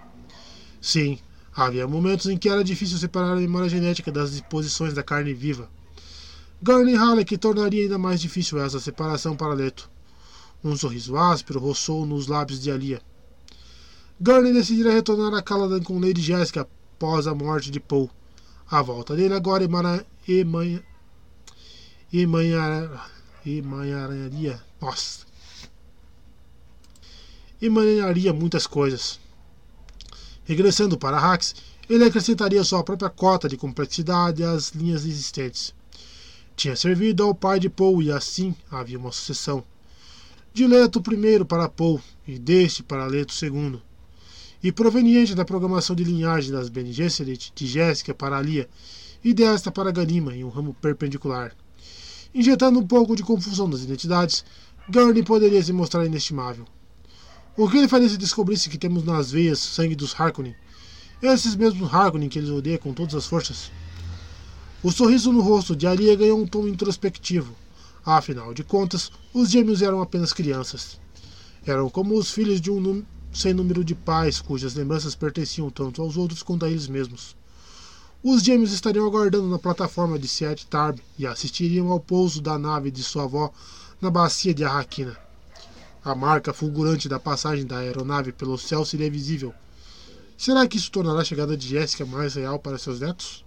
Sim, havia momentos em que era difícil separar a memória genética das disposições da carne viva. Gurney Halleck tornaria ainda mais difícil essa separação para Leto. Um sorriso áspero roçou nos lábios de Alia. Gurney decidira retornar a Caladan com Lady Jessica após a morte de Paul. A volta dele agora emana, emanha, emanha, emaranharia. Nossa! Emaranharia muitas coisas. Regressando para Hax, ele acrescentaria sua própria cota de complexidade às linhas existentes. Tinha servido ao pai de Paul e assim havia uma sucessão. de Leto I para Paul e deste para Leto II, e proveniente da programação de linhagem das Bene Gesserit de Jéssica para Alia e desta para Ganima em um ramo perpendicular. Injetando um pouco de confusão nas identidades, Gurney poderia se mostrar inestimável. O que ele faria se descobrisse que temos nas veias sangue dos Harkonnen? Esses mesmos Harkonnen que eles odeiam com todas as forças? O sorriso no rosto de Alia ganhou um tom introspectivo. Afinal de contas, os gêmeos eram apenas crianças. Eram como os filhos de um sem número de pais cujas lembranças pertenciam tanto aos outros quanto a eles mesmos. Os gêmeos estariam aguardando na plataforma de Seat Tarb e assistiriam ao pouso da nave de sua avó na bacia de Arraquina. A marca fulgurante da passagem da aeronave pelo céu seria visível. Será que isso tornará a chegada de Jéssica mais real para seus netos?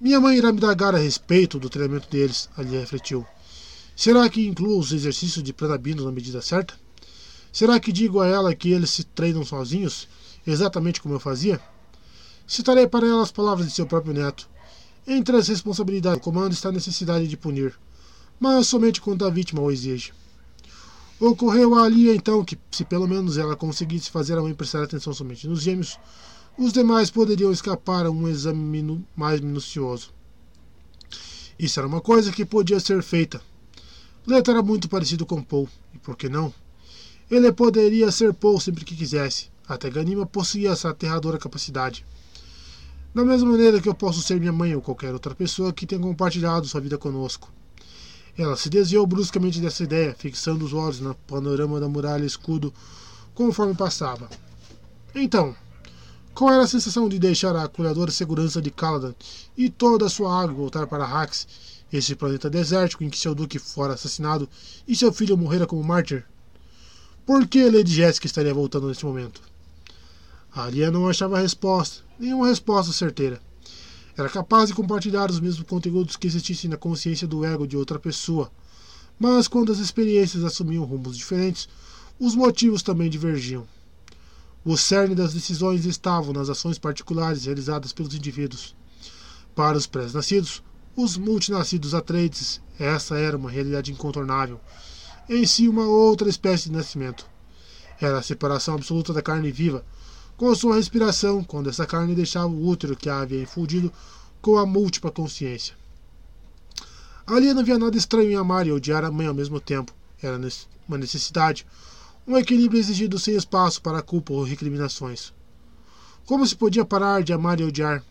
Minha mãe irá me dar a respeito do treinamento deles, ali refletiu. Será que incluo os exercícios de planabino na medida certa? Será que digo a ela que eles se treinam sozinhos, exatamente como eu fazia? Citarei para ela as palavras de seu próprio neto. Entre as responsabilidades do comando está a necessidade de punir, mas somente quando a vítima o exige. Ocorreu ali então que, se pelo menos ela conseguisse fazer a mãe prestar atenção somente nos gêmeos, os demais poderiam escapar a um exame minu mais minucioso. Isso era uma coisa que podia ser feita. Leto era muito parecido com Paul, e por que não? Ele poderia ser Paul sempre que quisesse. Até Ganima possuía essa aterradora capacidade. Da mesma maneira que eu posso ser minha mãe ou qualquer outra pessoa que tenha compartilhado sua vida conosco. Ela se desviou bruscamente dessa ideia, fixando os olhos no panorama da muralha escudo conforme passava. Então, qual era a sensação de deixar a acolhedora segurança de Caladan e toda a sua água voltar para Hax, esse planeta desértico em que seu duque fora assassinado e seu filho morrera como mártir? Por que Lady Jessica estaria voltando neste momento? A Aria não achava resposta, nenhuma resposta certeira. Era capaz de compartilhar os mesmos conteúdos que existissem na consciência do ego de outra pessoa, mas quando as experiências assumiam rumos diferentes, os motivos também divergiam. O cerne das decisões estavam nas ações particulares realizadas pelos indivíduos. Para os pré-nascidos, os multinascidos Atreides, essa era uma realidade incontornável, em si uma outra espécie de nascimento. Era a separação absoluta da carne viva, com sua respiração, quando essa carne deixava o útero que a havia infundido com a múltipla consciência. Ali não havia nada estranho em amar e odiar a mãe ao mesmo tempo. Era uma necessidade, um equilíbrio exigido sem espaço para culpa ou recriminações. Como se podia parar de amar e odiar?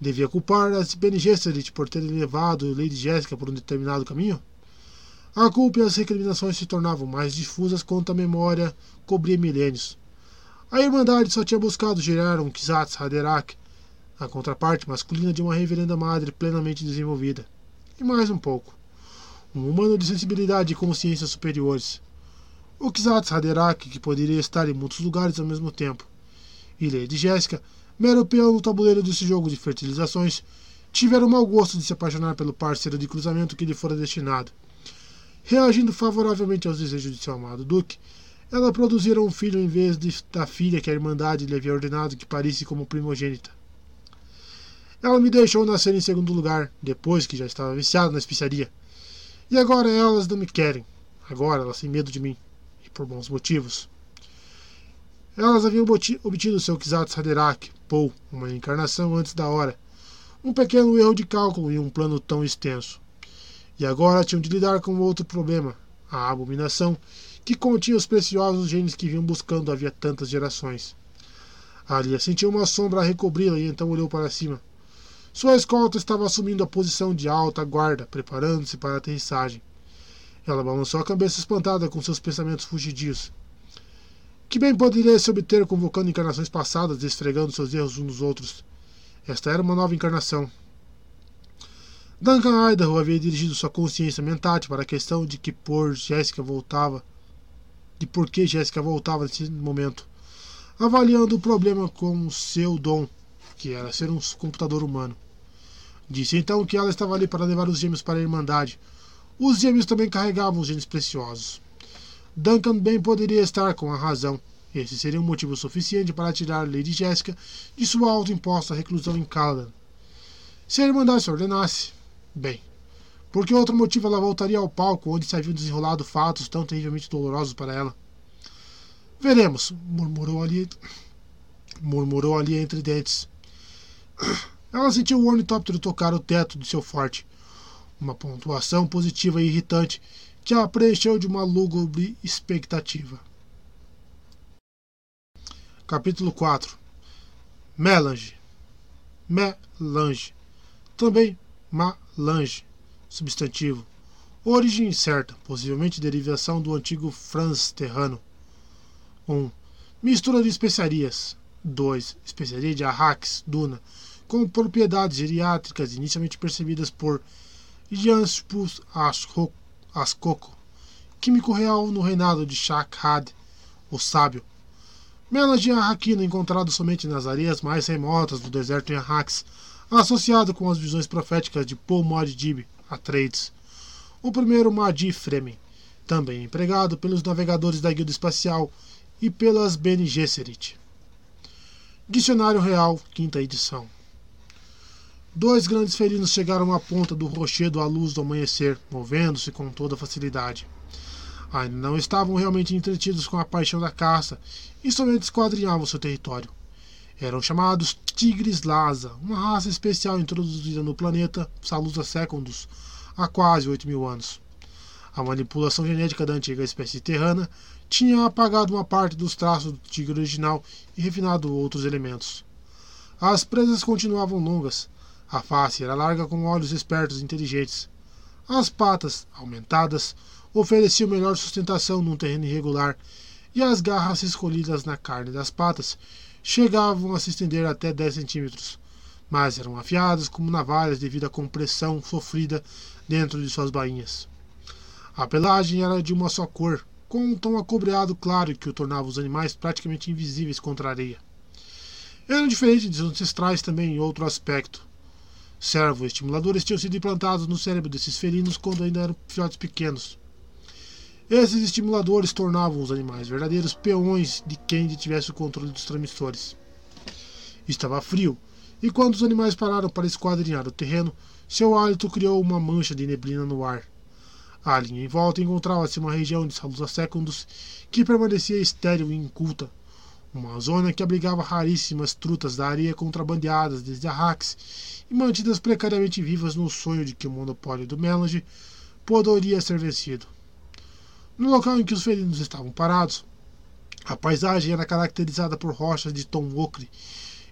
Devia culpar as Bene Gesserit por terem levado Lady Jessica por um determinado caminho? A culpa e as recriminações se tornavam mais difusas quanto a memória cobria milênios. A Irmandade só tinha buscado gerar um Kizatz Haderach, a contraparte masculina de uma reverenda madre plenamente desenvolvida. E mais um pouco. Um humano de sensibilidade e consciência superiores o Kizatz Haderach, que poderia estar em muitos lugares ao mesmo tempo, e Lady Jéssica, mero peão no tabuleiro desse jogo de fertilizações, tiveram o mau gosto de se apaixonar pelo parceiro de cruzamento que lhe fora destinado. Reagindo favoravelmente aos desejos de seu amado Duque, ela produzira um filho em vez de, da filha que a Irmandade lhe havia ordenado que parisse como primogênita. Ela me deixou nascer em segundo lugar, depois que já estava viciada na especiaria. E agora elas não me querem. Agora elas têm medo de mim por bons motivos. Elas haviam obtido seu Kizatz Haderach, Pou, uma encarnação antes da hora, um pequeno erro de cálculo em um plano tão extenso. E agora tinham de lidar com outro problema, a abominação, que continha os preciosos genes que vinham buscando havia tantas gerações. Alia sentiu uma sombra a recobri-la e então olhou para cima. Sua escolta estava assumindo a posição de alta guarda, preparando-se para a aterrissagem. Ela balançou a cabeça espantada com seus pensamentos fugidios. Que bem poderia se obter convocando encarnações passadas esfregando seus erros uns nos outros? Esta era uma nova encarnação. Duncan Idaho havia dirigido sua consciência mental para a questão de que por Jéssica voltava, de por que Jéssica voltava nesse momento, avaliando o problema com seu dom, que era ser um computador humano. Disse então que ela estava ali para levar os gêmeos para a Irmandade, os gêmeos também carregavam genes preciosos. Duncan bem poderia estar com a razão. Esse seria um motivo suficiente para tirar Lady Jessica de sua autoimposta reclusão em Caladan. Se a Irmandade se ordenasse, bem, Por que outro motivo ela voltaria ao palco onde se haviam desenrolado fatos tão terrivelmente dolorosos para ela? Veremos, murmurou ali, murmurou ali entre dentes. Ela sentiu o ornitóptero tocar o teto de seu forte. Uma pontuação positiva e irritante que a preencheu de uma lúgubre expectativa. Capítulo 4 Melange Melange Também Malange Substantivo Origem incerta, possivelmente derivação do antigo Franz terrano. 1. Um, mistura de especiarias. 2. Especiaria de arrax, duna, com propriedades geriátricas inicialmente percebidas por Janspus Ascoco, químico real no reinado de Shakhad, o sábio. Melange arraquino encontrado somente nas areias mais remotas do deserto em Arrax, associado com as visões proféticas de Paul Moddib Atreides. O primeiro Madi Fremen, também empregado pelos navegadores da Guilda Espacial e pelas Bene Gesserit. Dicionário Real, quinta edição. Dois grandes felinos chegaram à ponta do rochedo à luz do amanhecer, movendo-se com toda facilidade. Ainda não estavam realmente entretidos com a paixão da caça e somente esquadrinhavam seu território. Eram chamados Tigres Lhasa, uma raça especial introduzida no planeta Salusa Secundus há quase 8 mil anos. A manipulação genética da antiga espécie terrana tinha apagado uma parte dos traços do tigre original e refinado outros elementos. As presas continuavam longas. A face era larga com olhos espertos e inteligentes. As patas, aumentadas, ofereciam melhor sustentação num terreno irregular, e as garras escolhidas na carne das patas chegavam a se estender até 10 centímetros, mas eram afiadas como navalhas devido à compressão sofrida dentro de suas bainhas. A pelagem era de uma só cor, com um tom acobreado claro que o tornava os animais praticamente invisíveis contra a areia. Eram diferentes de seus ancestrais também em outro aspecto. Servo-estimuladores tinham sido implantados no cérebro desses felinos quando ainda eram filhotes pequenos. Esses estimuladores tornavam os animais verdadeiros peões de quem tivesse o controle dos transmissores. Estava frio, e quando os animais pararam para esquadrinhar o terreno, seu hálito criou uma mancha de neblina no ar. À linha em volta encontrava-se uma região de salusa secundus que permanecia estéril e inculta. Uma zona que abrigava raríssimas trutas da areia contrabandeadas desde Arrax e mantidas precariamente vivas no sonho de que o monopólio do Melange poderia ser vencido. No local em que os felinos estavam parados, a paisagem era caracterizada por rochas de tom ocre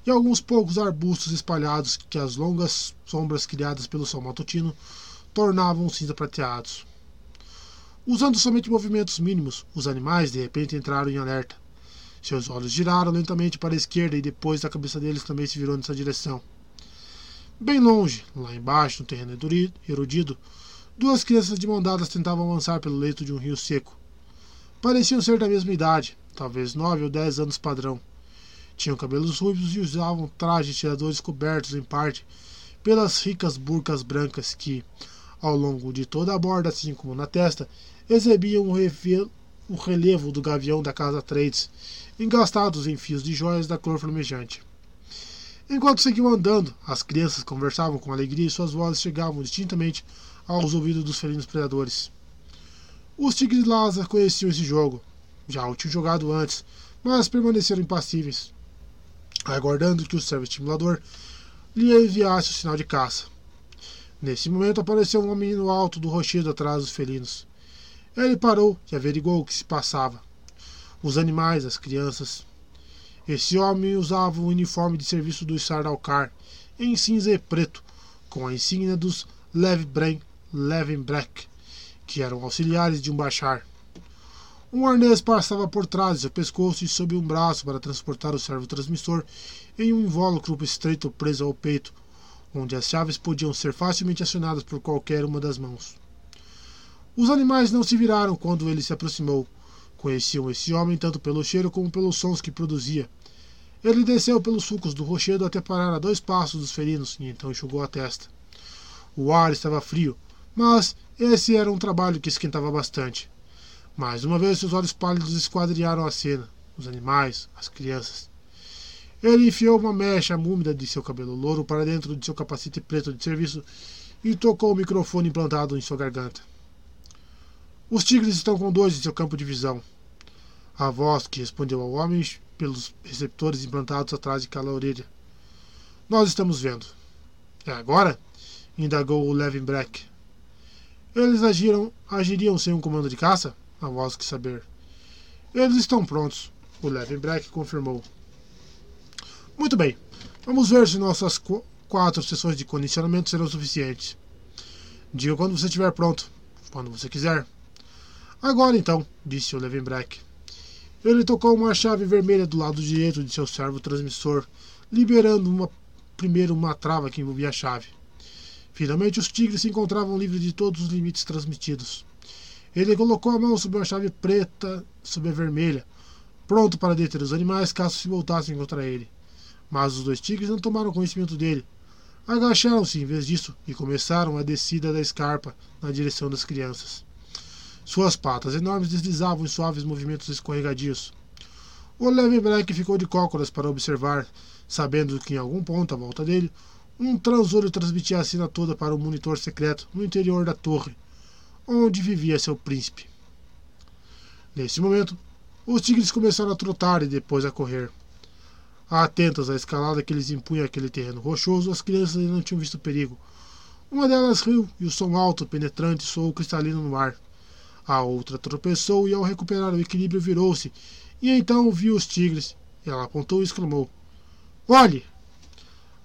e alguns poucos arbustos espalhados que as longas sombras criadas pelo sol matutino tornavam cinza prateados. Usando somente movimentos mínimos, os animais de repente entraram em alerta. Seus olhos giraram lentamente para a esquerda e depois a cabeça deles também se virou nessa direção. Bem longe, lá embaixo, no terreno erudido, duas crianças de mão tentavam avançar pelo leito de um rio seco. Pareciam ser da mesma idade, talvez nove ou dez anos padrão. Tinham cabelos ruivos e usavam trajes tiradores cobertos, em parte, pelas ricas burcas brancas que, ao longo de toda a borda, assim como na testa, exibiam o, relevo do gavião da casa Trades, engastados em fios de joias da cor flamejante. Enquanto seguiam andando, as crianças conversavam com alegria e suas vozes chegavam distintamente aos ouvidos dos felinos predadores. Os Tigres Lázaro conheciam esse jogo. Já o tinham jogado antes, mas permaneceram impassíveis, aguardando que o servo estimulador lhe enviasse o sinal de caça. Nesse momento apareceu um homem no alto do rochedo atrás dos felinos. Ele parou e averigou o que se passava. Os animais, as crianças. Esse homem usava o uniforme de serviço do Sardalcar, em cinza e preto, com a insígnia dos Levenbreck, que eram auxiliares de um bachar. Um arnês passava por trás de seu pescoço e sob um braço para transportar o servo transmissor em um invólucro estreito preso ao peito, onde as chaves podiam ser facilmente acionadas por qualquer uma das mãos. Os animais não se viraram quando ele se aproximou. Conheciam esse homem tanto pelo cheiro como pelos sons que produzia. Ele desceu pelos sulcos do rochedo até parar a dois passos dos felinos e então enxugou a testa. O ar estava frio, mas esse era um trabalho que esquentava bastante. Mais uma vez seus olhos pálidos esquadriaram a cena, os animais, as crianças. Ele enfiou uma mecha úmida de seu cabelo louro para dentro de seu capacete preto de serviço e tocou o microfone implantado em sua garganta. Os tigres estão com dois em seu campo de visão. A voz que respondeu ao homem pelos receptores implantados atrás de cada orelha. Nós estamos vendo. É agora? indagou o Levenbreck. Eles agiram, agiriam sem um comando de caça? A voz quis saber. Eles estão prontos, o Levenbreck confirmou. Muito bem. Vamos ver se nossas qu quatro sessões de condicionamento serão suficientes. Diga quando você estiver pronto. Quando você quiser. Agora então, disse o Levenbreck. Ele tocou uma chave vermelha do lado direito de seu servo transmissor, liberando uma, primeiro uma trava que envolvia a chave. Finalmente os tigres se encontravam livres de todos os limites transmitidos. Ele colocou a mão sobre uma chave preta sobre a vermelha, pronto para deter os animais caso se voltassem contra ele. Mas os dois tigres não tomaram conhecimento dele. Agacharam-se em vez disso e começaram a descida da escarpa na direção das crianças. Suas patas enormes deslizavam em suaves movimentos escorregadios. O Levenbreck ficou de cócoras para observar, sabendo que em algum ponto à volta dele, um transolho transmitia a cena toda para o um monitor secreto no interior da torre, onde vivia seu príncipe. Nesse momento, os tigres começaram a trotar e depois a correr. Atentas à escalada que eles impunham aquele terreno rochoso, as crianças ainda não tinham visto perigo. Uma delas riu e o som alto, penetrante, soou cristalino no ar. A outra tropeçou e, ao recuperar o equilíbrio, virou-se e então viu os tigres. Ela apontou e exclamou: Olhe!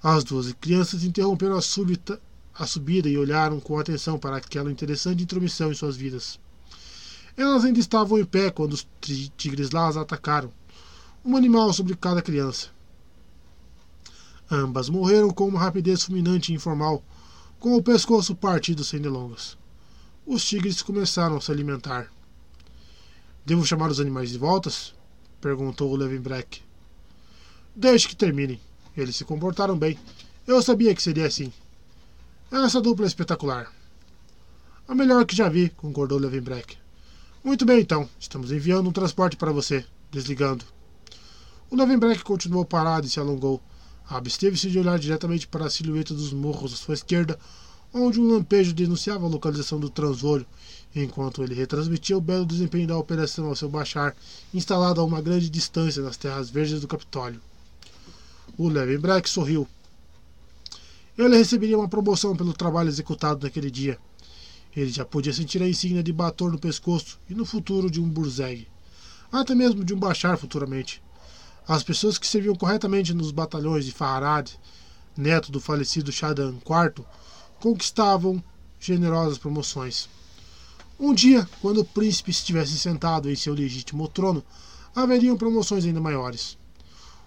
As duas crianças interromperam a, súbita, a subida e olharam com atenção para aquela interessante intromissão em suas vidas. Elas ainda estavam em pé quando os tigres lá as atacaram. Um animal sobre cada criança. Ambas morreram com uma rapidez fulminante e informal, com o pescoço partido sem delongas. Os tigres começaram a se alimentar. Devo chamar os animais de voltas? perguntou o Levenbreck. Deixe que terminem. Eles se comportaram bem. Eu sabia que seria assim. Essa dupla é espetacular. A melhor que já vi, concordou Levenbreck. Muito bem, então. Estamos enviando um transporte para você. Desligando. O Levenbreck continuou parado e se alongou. Absteve-se de olhar diretamente para a silhueta dos morros à sua esquerda, onde um lampejo denunciava a localização do transolho, enquanto ele retransmitia o belo desempenho da operação ao seu baixar, instalado a uma grande distância nas terras verdes do Capitólio. O Levenbreck sorriu. Ele receberia uma promoção pelo trabalho executado naquele dia. Ele já podia sentir a insígnia de bator no pescoço e no futuro de um Burzeg. Até mesmo de um Bachar futuramente. As pessoas que serviam corretamente nos batalhões de Farhad, neto do falecido Shadan IV, conquistavam generosas promoções. Um dia, quando o príncipe estivesse sentado em seu legítimo trono, haveriam promoções ainda maiores.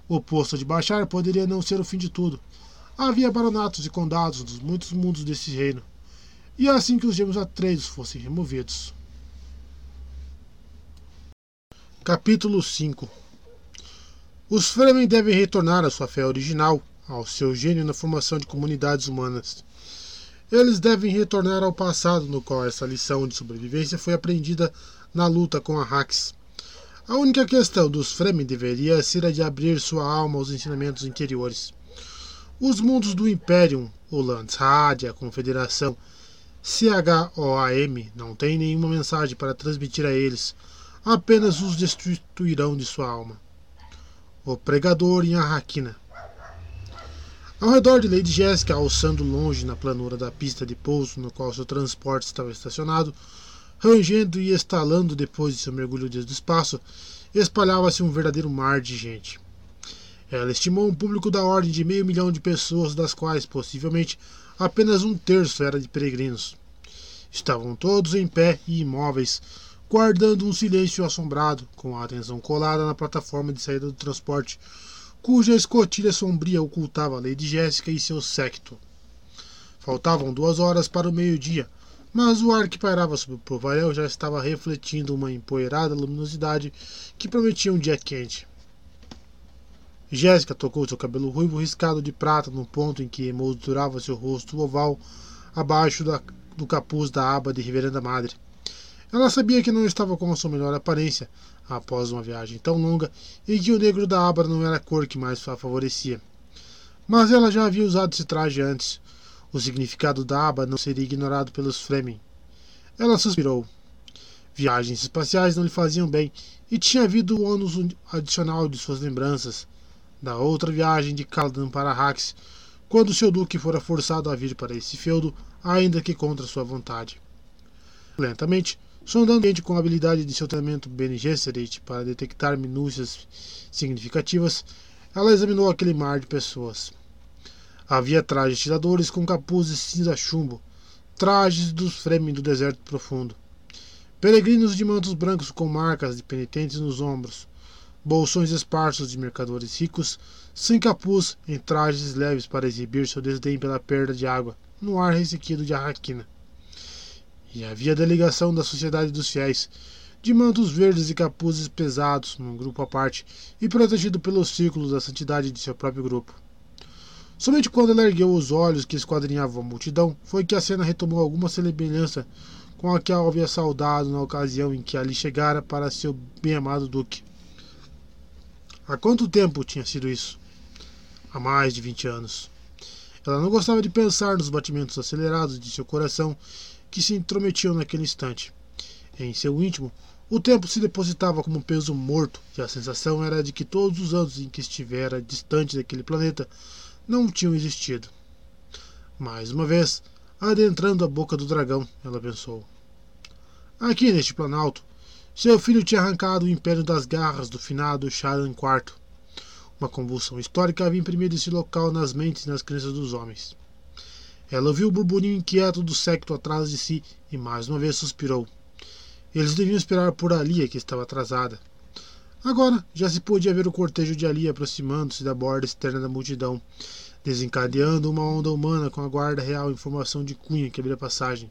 O posto de Bachar poderia não ser o fim de tudo. Havia baronatos e condados nos muitos mundos desse reino. E assim que os gêmeos Atreides fossem removidos. Capítulo 5 os Fremen devem retornar à sua fé original, ao seu gênio na formação de comunidades humanas. Eles devem retornar ao passado no qual essa lição de sobrevivência foi aprendida na luta com a Hax. A única questão dos Fremen deveria ser a de abrir sua alma aos ensinamentos interiores. Os mundos do Imperium, o Landsraad, a Confederação, CHOAM, não têm nenhuma mensagem para transmitir a eles, apenas os destituirão de sua alma o pregador em Arraquina. Ao redor de Lady Jéssica, alçando longe na planura da pista de pouso no qual seu transporte estava estacionado, rangendo e estalando depois de seu mergulho desde o espaço, espalhava-se um verdadeiro mar de gente. Ela estimou um público da ordem de meio milhão de pessoas, das quais possivelmente apenas um terço era de peregrinos. Estavam todos em pé e imóveis, guardando um silêncio assombrado, com a atenção colada na plataforma de saída do transporte, cuja escotilha sombria ocultava Lady Jéssica e seu séquito. Faltavam duas horas para o meio-dia, mas o ar que pairava sobre o provael já estava refletindo uma empoeirada luminosidade que prometia um dia quente. Jéssica tocou seu cabelo ruivo riscado de prata no ponto em que emoldurava seu rosto oval abaixo da, do capuz da aba de Reverenda Madre. Ela sabia que não estava com a sua melhor aparência após uma viagem tão longa e que o negro da Abra não era a cor que mais a favorecia. Mas ela já havia usado esse traje antes. O significado da aba não seria ignorado pelos Fremen. Ela suspirou. Viagens espaciais não lhe faziam bem e tinha havido o ônus adicional de suas lembranças da outra viagem de Caladan para Hax, quando seu duque fora forçado a vir para esse feudo, ainda que contra sua vontade. Lentamente, sondando o com a habilidade de seu treinamento Bene Gesserit para detectar minúcias significativas, ela examinou aquele mar de pessoas. Havia trajes tiradores com capuzes cinza chumbo, trajes dos Fremen do deserto profundo. Peregrinos de mantos brancos com marcas de penitentes nos ombros, bolsões esparsos de mercadores ricos, sem capuz, em trajes leves para exibir seu desdém pela perda de água, no ar ressequido de Arraquina. E havia delegação da Sociedade dos Fiéis, de mantos verdes e capuzes pesados, num grupo à parte, e protegido pelos círculos da santidade de seu próprio grupo. Somente quando ela ergueu os olhos que esquadrinhavam a multidão, foi que a cena retomou alguma semelhança com a que a havia saudado na ocasião em que ali chegara para seu bem-amado duque. Há quanto tempo tinha sido isso? Há mais de vinte anos. Ela não gostava de pensar nos batimentos acelerados de seu coração que se intrometiam naquele instante. Em seu íntimo, o tempo se depositava como um peso morto e a sensação era de que todos os anos em que estivera distante daquele planeta não tinham existido. Mais uma vez, adentrando a boca do dragão, ela pensou. Aqui neste planalto, seu filho tinha arrancado o império das garras do finado Sharan IV. Uma convulsão histórica havia imprimido esse local nas mentes e nas crenças dos homens. Ela ouviu o burburinho inquieto do séquito atrás de si e mais uma vez suspirou. Eles deviam esperar por Alia, que estava atrasada. Agora já se podia ver o cortejo de Ali aproximando-se da borda externa da multidão, desencadeando uma onda humana com a guarda real em formação de cunha que abria passagem.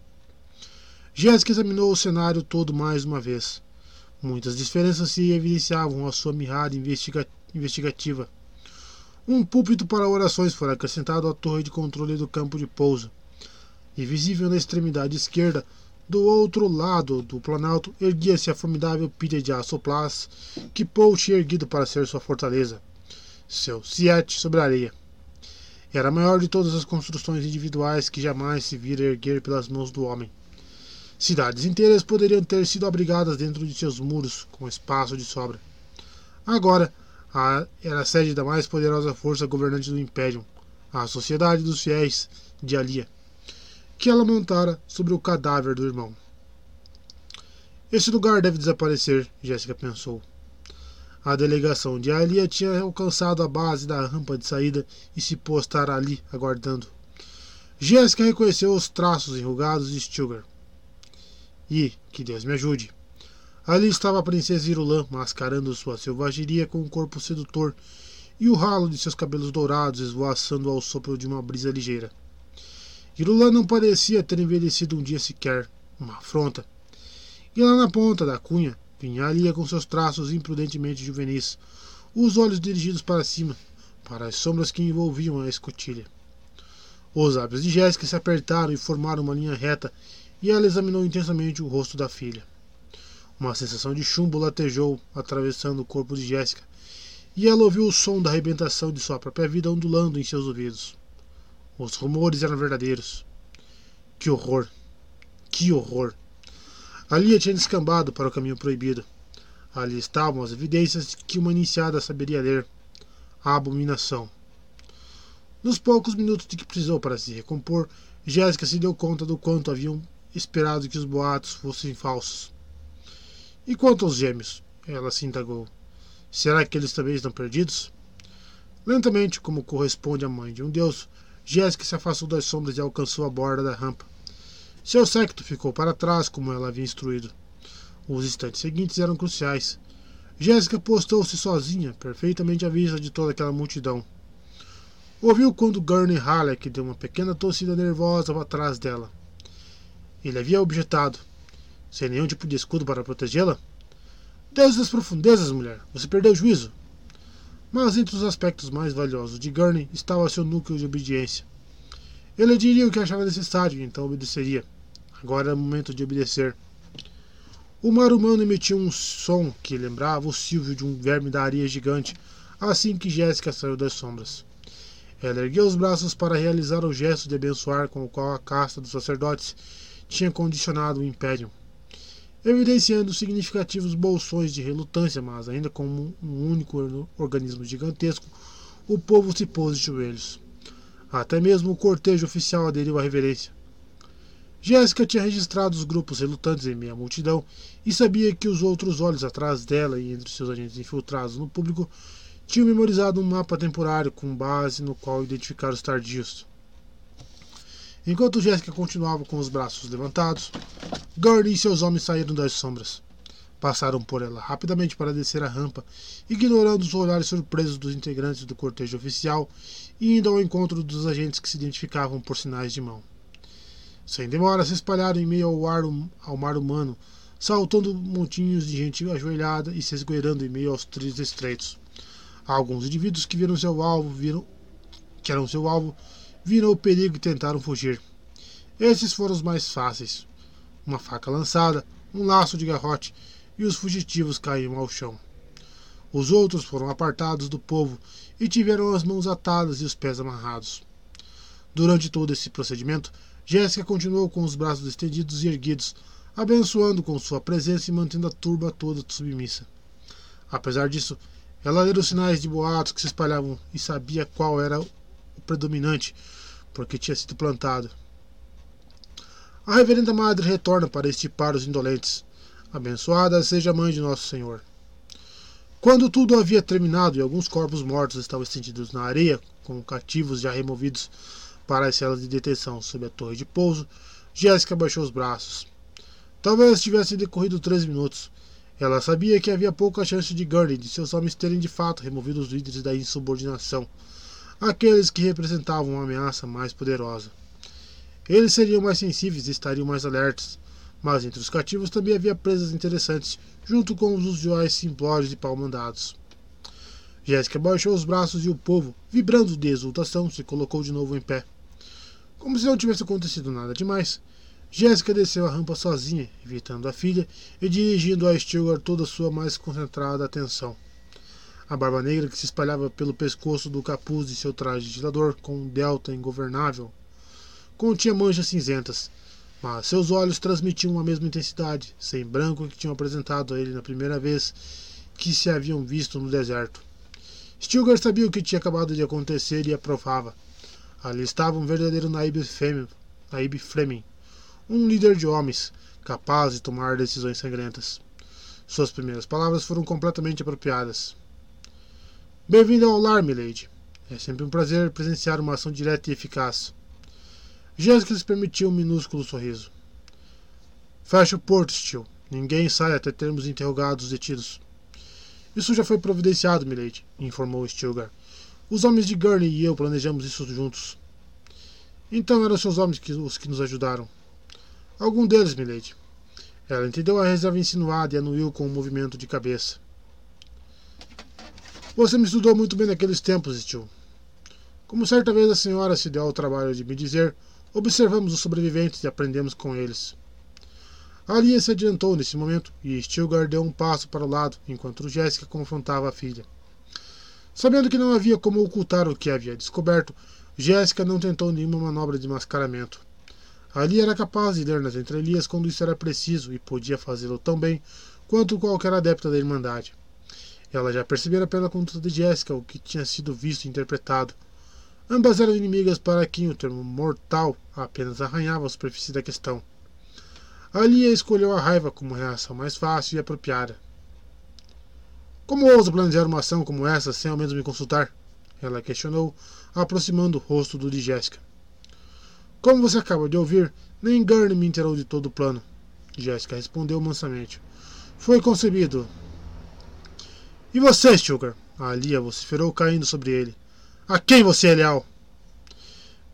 Jéssica examinou o cenário todo mais uma vez. Muitas diferenças se evidenciavam à sua mirada investiga investigativa. Um púlpito para orações foi acrescentado à torre de controle do campo de pouso. E visível na extremidade esquerda, do outro lado do planalto, erguia-se a formidável pilha de aço plás que Paul tinha erguido para ser sua fortaleza. Seu Siete sobre a areia. Era a maior de todas as construções individuais que jamais se vira erguer pelas mãos do homem. Cidades inteiras poderiam ter sido abrigadas dentro de seus muros, com espaço de sobra. Agora, a, era a sede da mais poderosa força governante do Império, a Sociedade dos Fiéis de Alia, que ela montara sobre o cadáver do irmão. Esse lugar deve desaparecer, Jéssica pensou. A delegação de Alia tinha alcançado a base da rampa de saída e se postara ali, aguardando. Jéssica reconheceu os traços enrugados de Stilgar. E, que Deus me ajude. Ali estava a princesa Irulan, mascarando sua selvageria com um corpo sedutor e o ralo de seus cabelos dourados esvoaçando ao sopro de uma brisa ligeira. Irulan não parecia ter envelhecido um dia sequer, uma afronta. E lá na ponta da cunha vinha com seus traços imprudentemente juvenis, os olhos dirigidos para cima, para as sombras que envolviam a escotilha. Os lábios de Jéssica se apertaram e formaram uma linha reta e ela examinou intensamente o rosto da filha. Uma sensação de chumbo latejou, atravessando o corpo de Jéssica, e ela ouviu o som da arrebentação de sua própria vida ondulando em seus ouvidos. Os rumores eram verdadeiros. Que horror! Que horror! Ali tinha descambado para o caminho proibido. Ali estavam as evidências que uma iniciada saberia ler. A abominação. Nos poucos minutos de que precisou para se recompor, Jéssica se deu conta do quanto haviam esperado que os boatos fossem falsos. E quanto aos gêmeos? Ela se indagou. Será que eles também estão perdidos? Lentamente, como corresponde à mãe de um deus, Jéssica se afastou das sombras e alcançou a borda da rampa. Seu séquito ficou para trás, como ela havia instruído. Os instantes seguintes eram cruciais. Jéssica postou-se sozinha, perfeitamente à vista de toda aquela multidão. Ouviu quando Gurney Halleck deu uma pequena tossida nervosa atrás dela. Ele havia objetado, sem nenhum tipo de escudo para protegê-la. Deus das profundezas, mulher, você perdeu o juízo. Mas entre os aspectos mais valiosos de Gurney estava seu núcleo de obediência. Ele diria o que achava necessário então obedeceria. Agora era o momento de obedecer. O mar humano emitiu um som que lembrava o silvio de um verme da areia gigante assim que Jéssica saiu das sombras. Ela ergueu os braços para realizar o gesto de abençoar com o qual a casta dos sacerdotes tinha condicionado o império, evidenciando significativos bolsões de relutância, mas ainda como um único organismo gigantesco, o povo se pôs de joelhos. Até mesmo o cortejo oficial aderiu à reverência. Jéssica tinha registrado os grupos relutantes em meio à multidão e sabia que os outros olhos atrás dela e entre seus agentes infiltrados no público tinham memorizado um mapa temporário com base no qual identificar os tardios. Enquanto Jéssica continuava com os braços levantados, Gurney e seus homens saíram das sombras. Passaram por ela rapidamente para descer a rampa, ignorando os olhares surpresos dos integrantes do cortejo oficial e indo ao encontro dos agentes que se identificavam por sinais de mão. Sem demora, se espalharam em meio ao, ar, ao mar humano, saltando montinhos de gente ajoelhada e se esgueirando em meio aos trilhos estreitos. Alguns indivíduos que viram seu alvo, viram que eram seu alvo, viram o perigo e tentaram fugir. Esses foram os mais fáceis. Uma faca lançada, um laço de garrote e os fugitivos caíram ao chão. Os outros foram apartados do povo e tiveram as mãos atadas e os pés amarrados. Durante todo esse procedimento, Jéssica continuou com os braços estendidos e erguidos, abençoando com sua presença e mantendo a turba toda submissa. Apesar disso, ela leu os sinais de boatos que se espalhavam e sabia qual era o predominante, porque tinha sido plantado. A reverenda madre retorna para estipar os indolentes. Abençoada seja a mãe de nosso Senhor. Quando tudo havia terminado e alguns corpos mortos estavam estendidos na areia, com cativos já removidos para as celas de detenção sob a torre de pouso, Jéssica baixou os braços. Talvez tivesse decorrido três minutos, ela sabia que havia pouca chance de Gurney e seus homens terem de fato removido os líderes da insubordinação, aqueles que representavam uma ameaça mais poderosa. Eles seriam mais sensíveis e estariam mais alertas, mas entre os cativos também havia presas interessantes, junto com os usuais simplórios e pau-mandados. Jéssica baixou os braços e o povo, vibrando de exultação, se colocou de novo em pé. Como se não tivesse acontecido nada demais, Jéssica desceu a rampa sozinha, evitando a filha e dirigindo a Stilgar toda a sua mais concentrada atenção. A barba negra que se espalhava pelo pescoço do capuz de seu traje de tirador com um delta ingovernável continha manchas cinzentas, mas seus olhos transmitiam a mesma intensidade, sem branco que tinham apresentado a ele na primeira vez que se haviam visto no deserto. Stilgar sabia o que tinha acabado de acontecer e aprovava. Ali estava um verdadeiro Naib Fleming, um líder de homens, capaz de tomar decisões sangrentas. Suas primeiras palavras foram completamente apropriadas. Bem-vindo ao lar, milady. É sempre um prazer presenciar uma ação direta e eficaz. Jéssica lhes permitiu um minúsculo sorriso. Feche o porto, Steel. Ninguém sai até termos interrogado os detidos. Isso já foi providenciado, milady, informou Stilgar. Os homens de Gurney e eu planejamos isso juntos. Então eram seus homens que, os que nos ajudaram. Algum deles, milady. Ela entendeu a reserva insinuada e anuiu com um movimento de cabeça. Você me estudou muito bem naqueles tempos, Steel. Como certa vez a senhora se deu ao trabalho de me dizer, observamos os sobreviventes e aprendemos com eles. Alia se adiantou nesse momento e Stilgar deu um passo para o lado enquanto Jéssica confrontava a filha. Sabendo que não havia como ocultar o que havia descoberto, Jéssica não tentou nenhuma manobra de mascaramento. Ali era capaz de ler nas entrelinhas quando isso era preciso e podia fazê-lo tão bem quanto qualquer adepta da Irmandade. Ela já percebera pela conduta de Jéssica o que tinha sido visto e interpretado. Ambas eram inimigas para quem o termo mortal apenas arranhava a superfície da questão. Alia escolheu a raiva como reação mais fácil e apropriada. Como ousa planejar uma ação como essa sem ao menos me consultar? Ela questionou, aproximando o rosto do de Jéssica. Como você acaba de ouvir, nem Gurney me inteirou de todo o plano. Jéssica respondeu mansamente. Foi concebido. E você, Sugar? A Lia vociferou caindo sobre ele. A quem você é leal?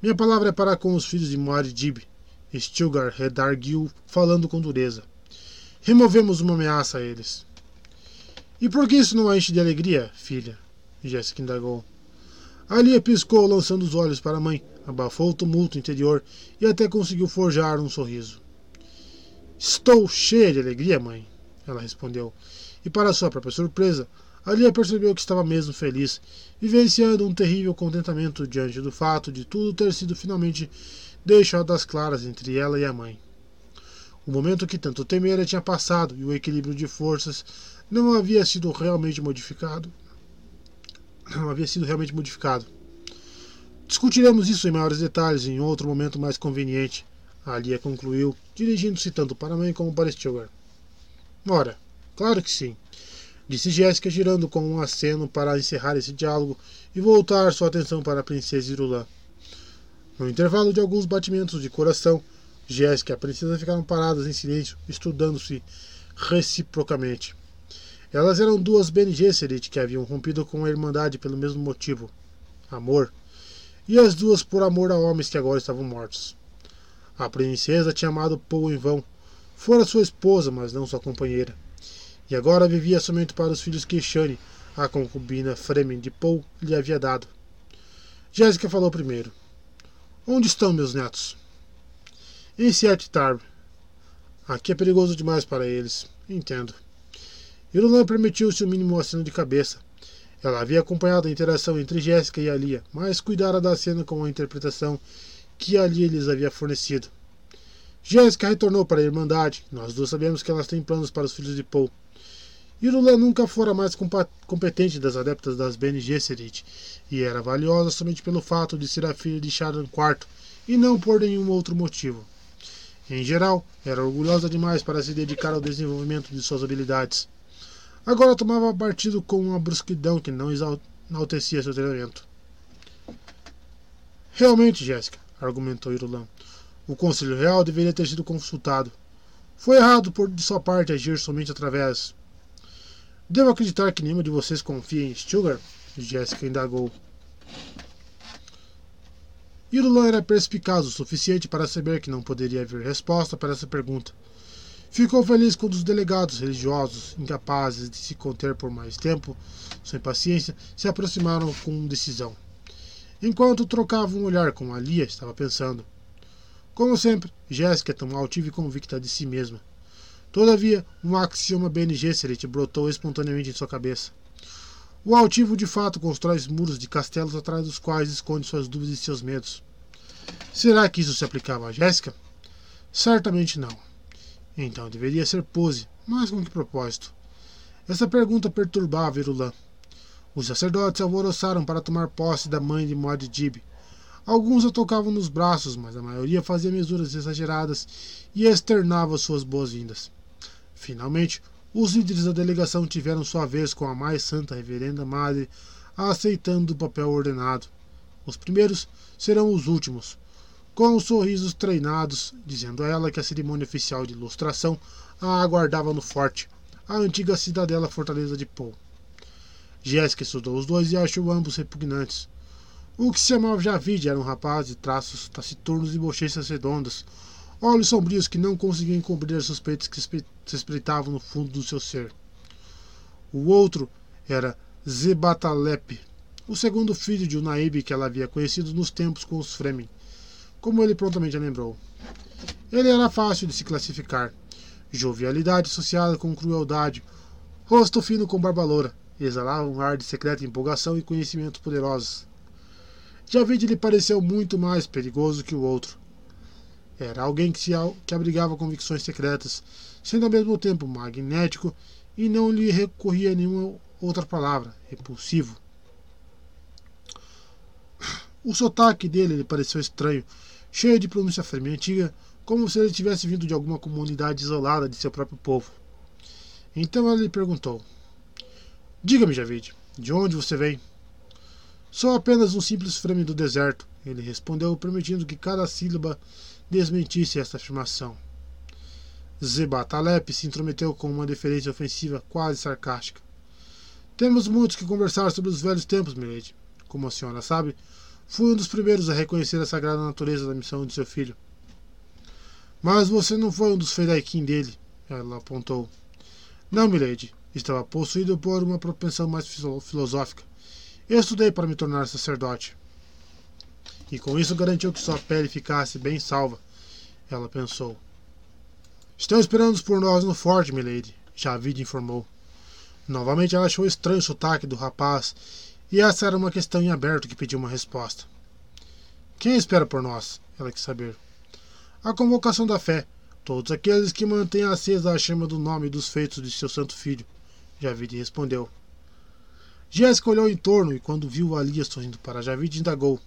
Minha palavra é para com os filhos de Muad'Dib. Stilgar redarguiu, falando com dureza. Removemos uma ameaça a eles. E por que isso não a enche de alegria, filha? Jéssica indagou. Alia piscou, lançando os olhos para a mãe, abafou o tumulto interior e até conseguiu forjar um sorriso. Estou cheia de alegria, mãe, ela respondeu, e para sua própria surpresa, Alia percebeu que estava mesmo feliz, vivenciando um terrível contentamento diante do fato de tudo ter sido finalmente deixado às claras entre ela e a mãe. O momento que tanto temera tinha passado e o equilíbrio de forças não havia sido realmente modificado. Não havia sido realmente modificado. Discutiremos isso em maiores detalhes em outro momento mais conveniente, Alia concluiu, dirigindo-se tanto para a mãe como para Stilgar. Ora, claro que sim, disse Jéssica, girando com um aceno para encerrar esse diálogo e voltar sua atenção para a princesa Irulã. No intervalo de alguns batimentos de coração, Jéssica e a princesa ficaram paradas em silêncio, estudando-se reciprocamente. Elas eram duas Bene Gesserit que haviam rompido com a Irmandade pelo mesmo motivo, amor, e as duas por amor a homens que agora estavam mortos. A princesa tinha amado Paul em vão, fora sua esposa, mas não sua companheira, e agora vivia somente para os filhos que Shani, a concubina Fremen de Paul, lhe havia dado. Jéssica falou primeiro. Onde estão meus netos? Em Siet Tarb. Aqui é perigoso demais para eles. Entendo. Irulan permitiu-se o mínimo aceno de cabeça. Ela havia acompanhado a interação entre Jéssica e Alia, mas cuidara da cena com a interpretação que Alia lhes havia fornecido. Jéssica retornou para a Irmandade. Nós duas sabemos que elas têm planos para os filhos de Paul. Irulan nunca fora mais competente das adeptas das Bene Gesserit, e era valiosa somente pelo fato de ser a filha de Sharan IV, e não por nenhum outro motivo. Em geral, era orgulhosa demais para se dedicar ao desenvolvimento de suas habilidades. Agora tomava partido com uma brusquidão que não enaltecia seu treinamento. Realmente, Jéssica, argumentou Irulan, o Conselho Real deveria ter sido consultado. Foi errado por de sua parte agir somente através. Devo acreditar que nenhuma de vocês confia em Stilgar? Jéssica indagou. Irulan era perspicaz o suficiente para saber que não poderia haver resposta para essa pergunta. Ficou feliz quando os delegados religiosos, incapazes de se conter por mais tempo, sua impaciência, se aproximaram com decisão. Enquanto trocava um olhar com Alia, estava pensando. Como sempre, Jéssica é tão altiva e convicta de si mesma. Todavia, um axioma Bene Gesserit brotou espontaneamente em sua cabeça. O altivo de fato constrói muros de castelos atrás dos quais esconde suas dúvidas e seus medos. Será que isso se aplicava a Jéssica? Certamente não. Então deveria ser pose, mas com que propósito? Essa pergunta perturbava Irulan. Os sacerdotes alvoroçaram para tomar posse da mãe de Muad'Dib. Alguns a tocavam nos braços, mas a maioria fazia mesuras exageradas e externava suas boas-vindas. Finalmente, os líderes da delegação tiveram sua vez com a mais santa reverenda madre, aceitando o papel ordenado. Os primeiros serão os últimos, com os sorrisos treinados, dizendo a ela que a cerimônia oficial de ilustração a aguardava no forte, a antiga cidadela fortaleza de Paul. Jéssica estudou os dois e achou ambos repugnantes. O que se chamava Javid era um rapaz de traços taciturnos e bochechas redondas, olhos sombrios que não conseguiam encobrir as suspeitas que se espreitavam no fundo do seu ser. O outro era Zebatalep, o segundo filho de Unaíbe que ela havia conhecido nos tempos com os Fremen como ele prontamente lembrou. Ele era fácil de se classificar. Jovialidade associada com crueldade, rosto fino com barba loura, exalava um ar de secreta empolgação e conhecimento poderosos. Javid lhe pareceu muito mais perigoso que o outro. Era alguém que, se, que abrigava convicções secretas, sendo ao mesmo tempo magnético e não lhe recorria a nenhuma outra palavra, repulsivo. O sotaque dele lhe pareceu estranho, cheio de pronúncia firme antiga, como se ele tivesse vindo de alguma comunidade isolada de seu próprio povo. Então ela lhe perguntou: Diga-me, Javid, de onde você vem? Sou apenas um simples frame do deserto, ele respondeu, permitindo que cada sílaba desmentisse esta afirmação. Zebatalep se intrometeu com uma deferência ofensiva quase sarcástica. Temos muitos que conversar sobre os velhos tempos, milady. Como a senhora sabe, Fui um dos primeiros a reconhecer a sagrada natureza da missão de seu filho. Mas você não foi um dos Fedaikin dele, ela apontou. Não, milady. Estava possuído por uma propensão mais filosófica. Eu estudei para me tornar sacerdote. E com isso garantiu que sua pele ficasse bem salva, ela pensou. Estão esperando por nós no forte, milady, Javid informou. Novamente ela achou estranho o sotaque do rapaz, e essa era uma questão em aberto que pediu uma resposta. Quem espera por nós? Ela quis saber. A convocação da fé. Todos aqueles que mantêm acesa a chama do nome e dos feitos de seu santo filho. Javid respondeu. Jéssica olhou em torno e, quando viu Alia sorrindo para Javid, indagou: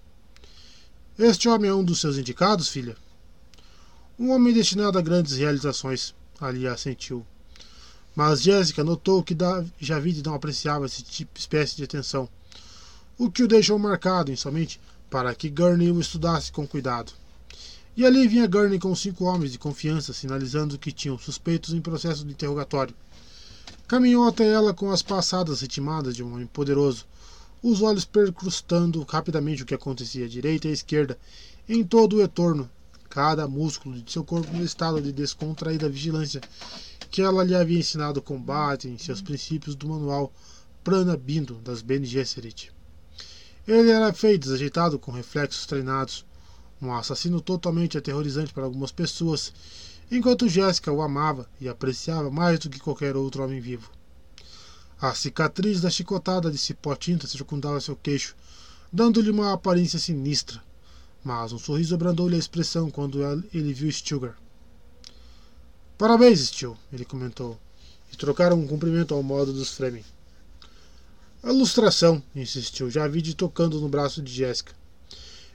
Este homem é um dos seus indicados, filha? Um homem destinado a grandes realizações, Alia assentiu. Mas Jéssica notou que Javid não apreciava esse tipo espécie de atenção, o que o deixou marcado em somente para que Gurney o estudasse com cuidado. E ali vinha Gurney com cinco homens de confiança, sinalizando que tinham suspeitos em processo de interrogatório. Caminhou até ela com as passadas ritmadas de um homem poderoso, os olhos percrustando rapidamente o que acontecia à direita e à esquerda, em todo o entorno, cada músculo de seu corpo no estado de descontraída vigilância que ela lhe havia ensinado o combate em seus princípios do manual Prana Bindo das Bene Gesserit. Ele era feio, desajeitado, com reflexos treinados, um assassino totalmente aterrorizante para algumas pessoas, enquanto Jéssica o amava e apreciava mais do que qualquer outro homem vivo. A cicatriz da chicotada de cipó tinta circundava seu queixo, dando-lhe uma aparência sinistra, mas um sorriso abrandou-lhe a expressão quando ele viu Stilgar. Parabéns, Stil, ele comentou, e trocaram um cumprimento ao modo dos Fremen. Ilustração, insistiu, já vi de tocando no braço de Jéssica.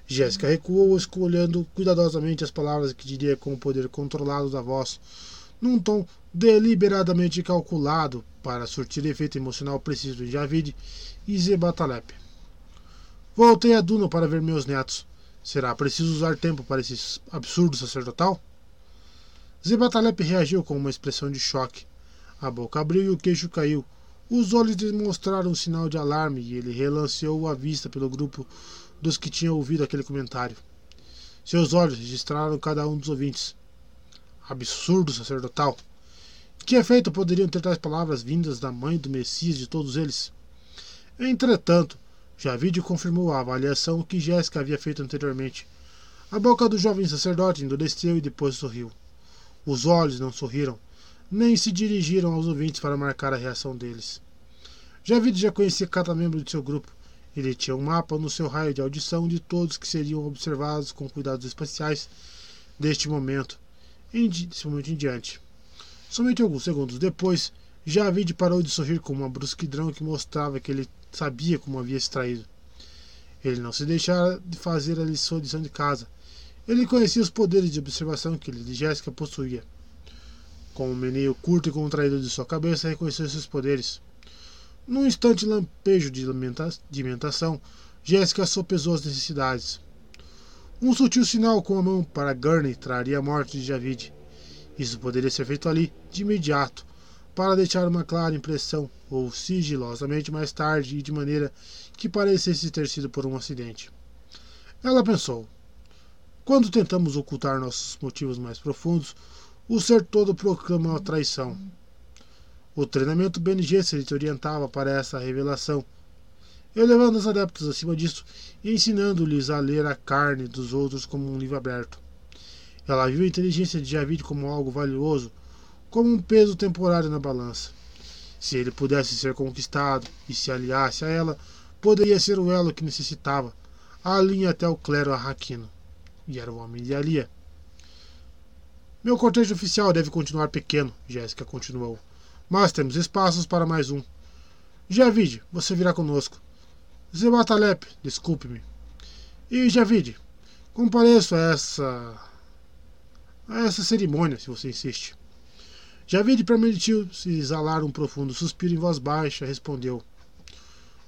Jéssica recuou, escolhendo cuidadosamente as palavras que diria com o poder controlado da voz, num tom deliberadamente calculado para surtir efeito emocional preciso em Javid e Zebatalep. Voltei a Duna para ver meus netos. Será preciso usar tempo para esse absurdo sacerdotal? Zebatalep reagiu com uma expressão de choque. A boca abriu e o queixo caiu, os olhos demonstraram um sinal de alarme e ele relanceou a vista pelo grupo dos que tinham ouvido aquele comentário. Seus olhos registraram cada um dos ouvintes. Absurdo sacerdotal! Que efeito poderiam ter tais palavras vindas da mãe do Messias de todos eles? Entretanto, Javide confirmou a avaliação que Jéssica havia feito anteriormente. A boca do jovem sacerdote endureceu e depois sorriu. Os olhos não sorriram, nem se dirigiram aos ouvintes para marcar a reação deles. Javid já conhecia cada membro de seu grupo. Ele tinha um mapa no seu raio de audição de todos que seriam observados com cuidados espaciais deste momento, desse momento em diante. Somente alguns segundos depois, Javid parou de sorrir com uma brusquidão que mostrava que ele sabia como havia extraído. Ele não se deixara de fazer a lição de casa. Ele conhecia os poderes de observação que ele de Jéssica possuía. Com um meneio curto e contraído de sua cabeça, reconheceu seus poderes. Num instante lampejo de alimentação, Jéssica sopesou as necessidades. Um sutil sinal com a mão para Gurney traria a morte de Javid. Isso poderia ser feito ali, de imediato, para deixar uma clara impressão, ou sigilosamente mais tarde e de maneira que parecesse ter sido por um acidente. Ela pensou: quando tentamos ocultar nossos motivos mais profundos, o ser todo proclama a traição. O treinamento Bene Gesserit orientava para essa revelação, elevando os adeptos acima disso e ensinando-lhes a ler a carne dos outros como um livro aberto. Ela viu a inteligência de Javid como algo valioso, como um peso temporário na balança. Se ele pudesse ser conquistado e se aliasse a ela, poderia ser o elo que necessitava, a linha até o clero arraquino. E era o homem de Alia. Meu cortejo oficial deve continuar pequeno, Jéssica continuou. Mas temos espaços para mais um. Javid, você virá conosco. Zematalep, desculpe-me. E Javid, compareço a essa. a essa cerimônia, se você insiste. Javid permitiu-se exalar um profundo suspiro em voz baixa, respondeu.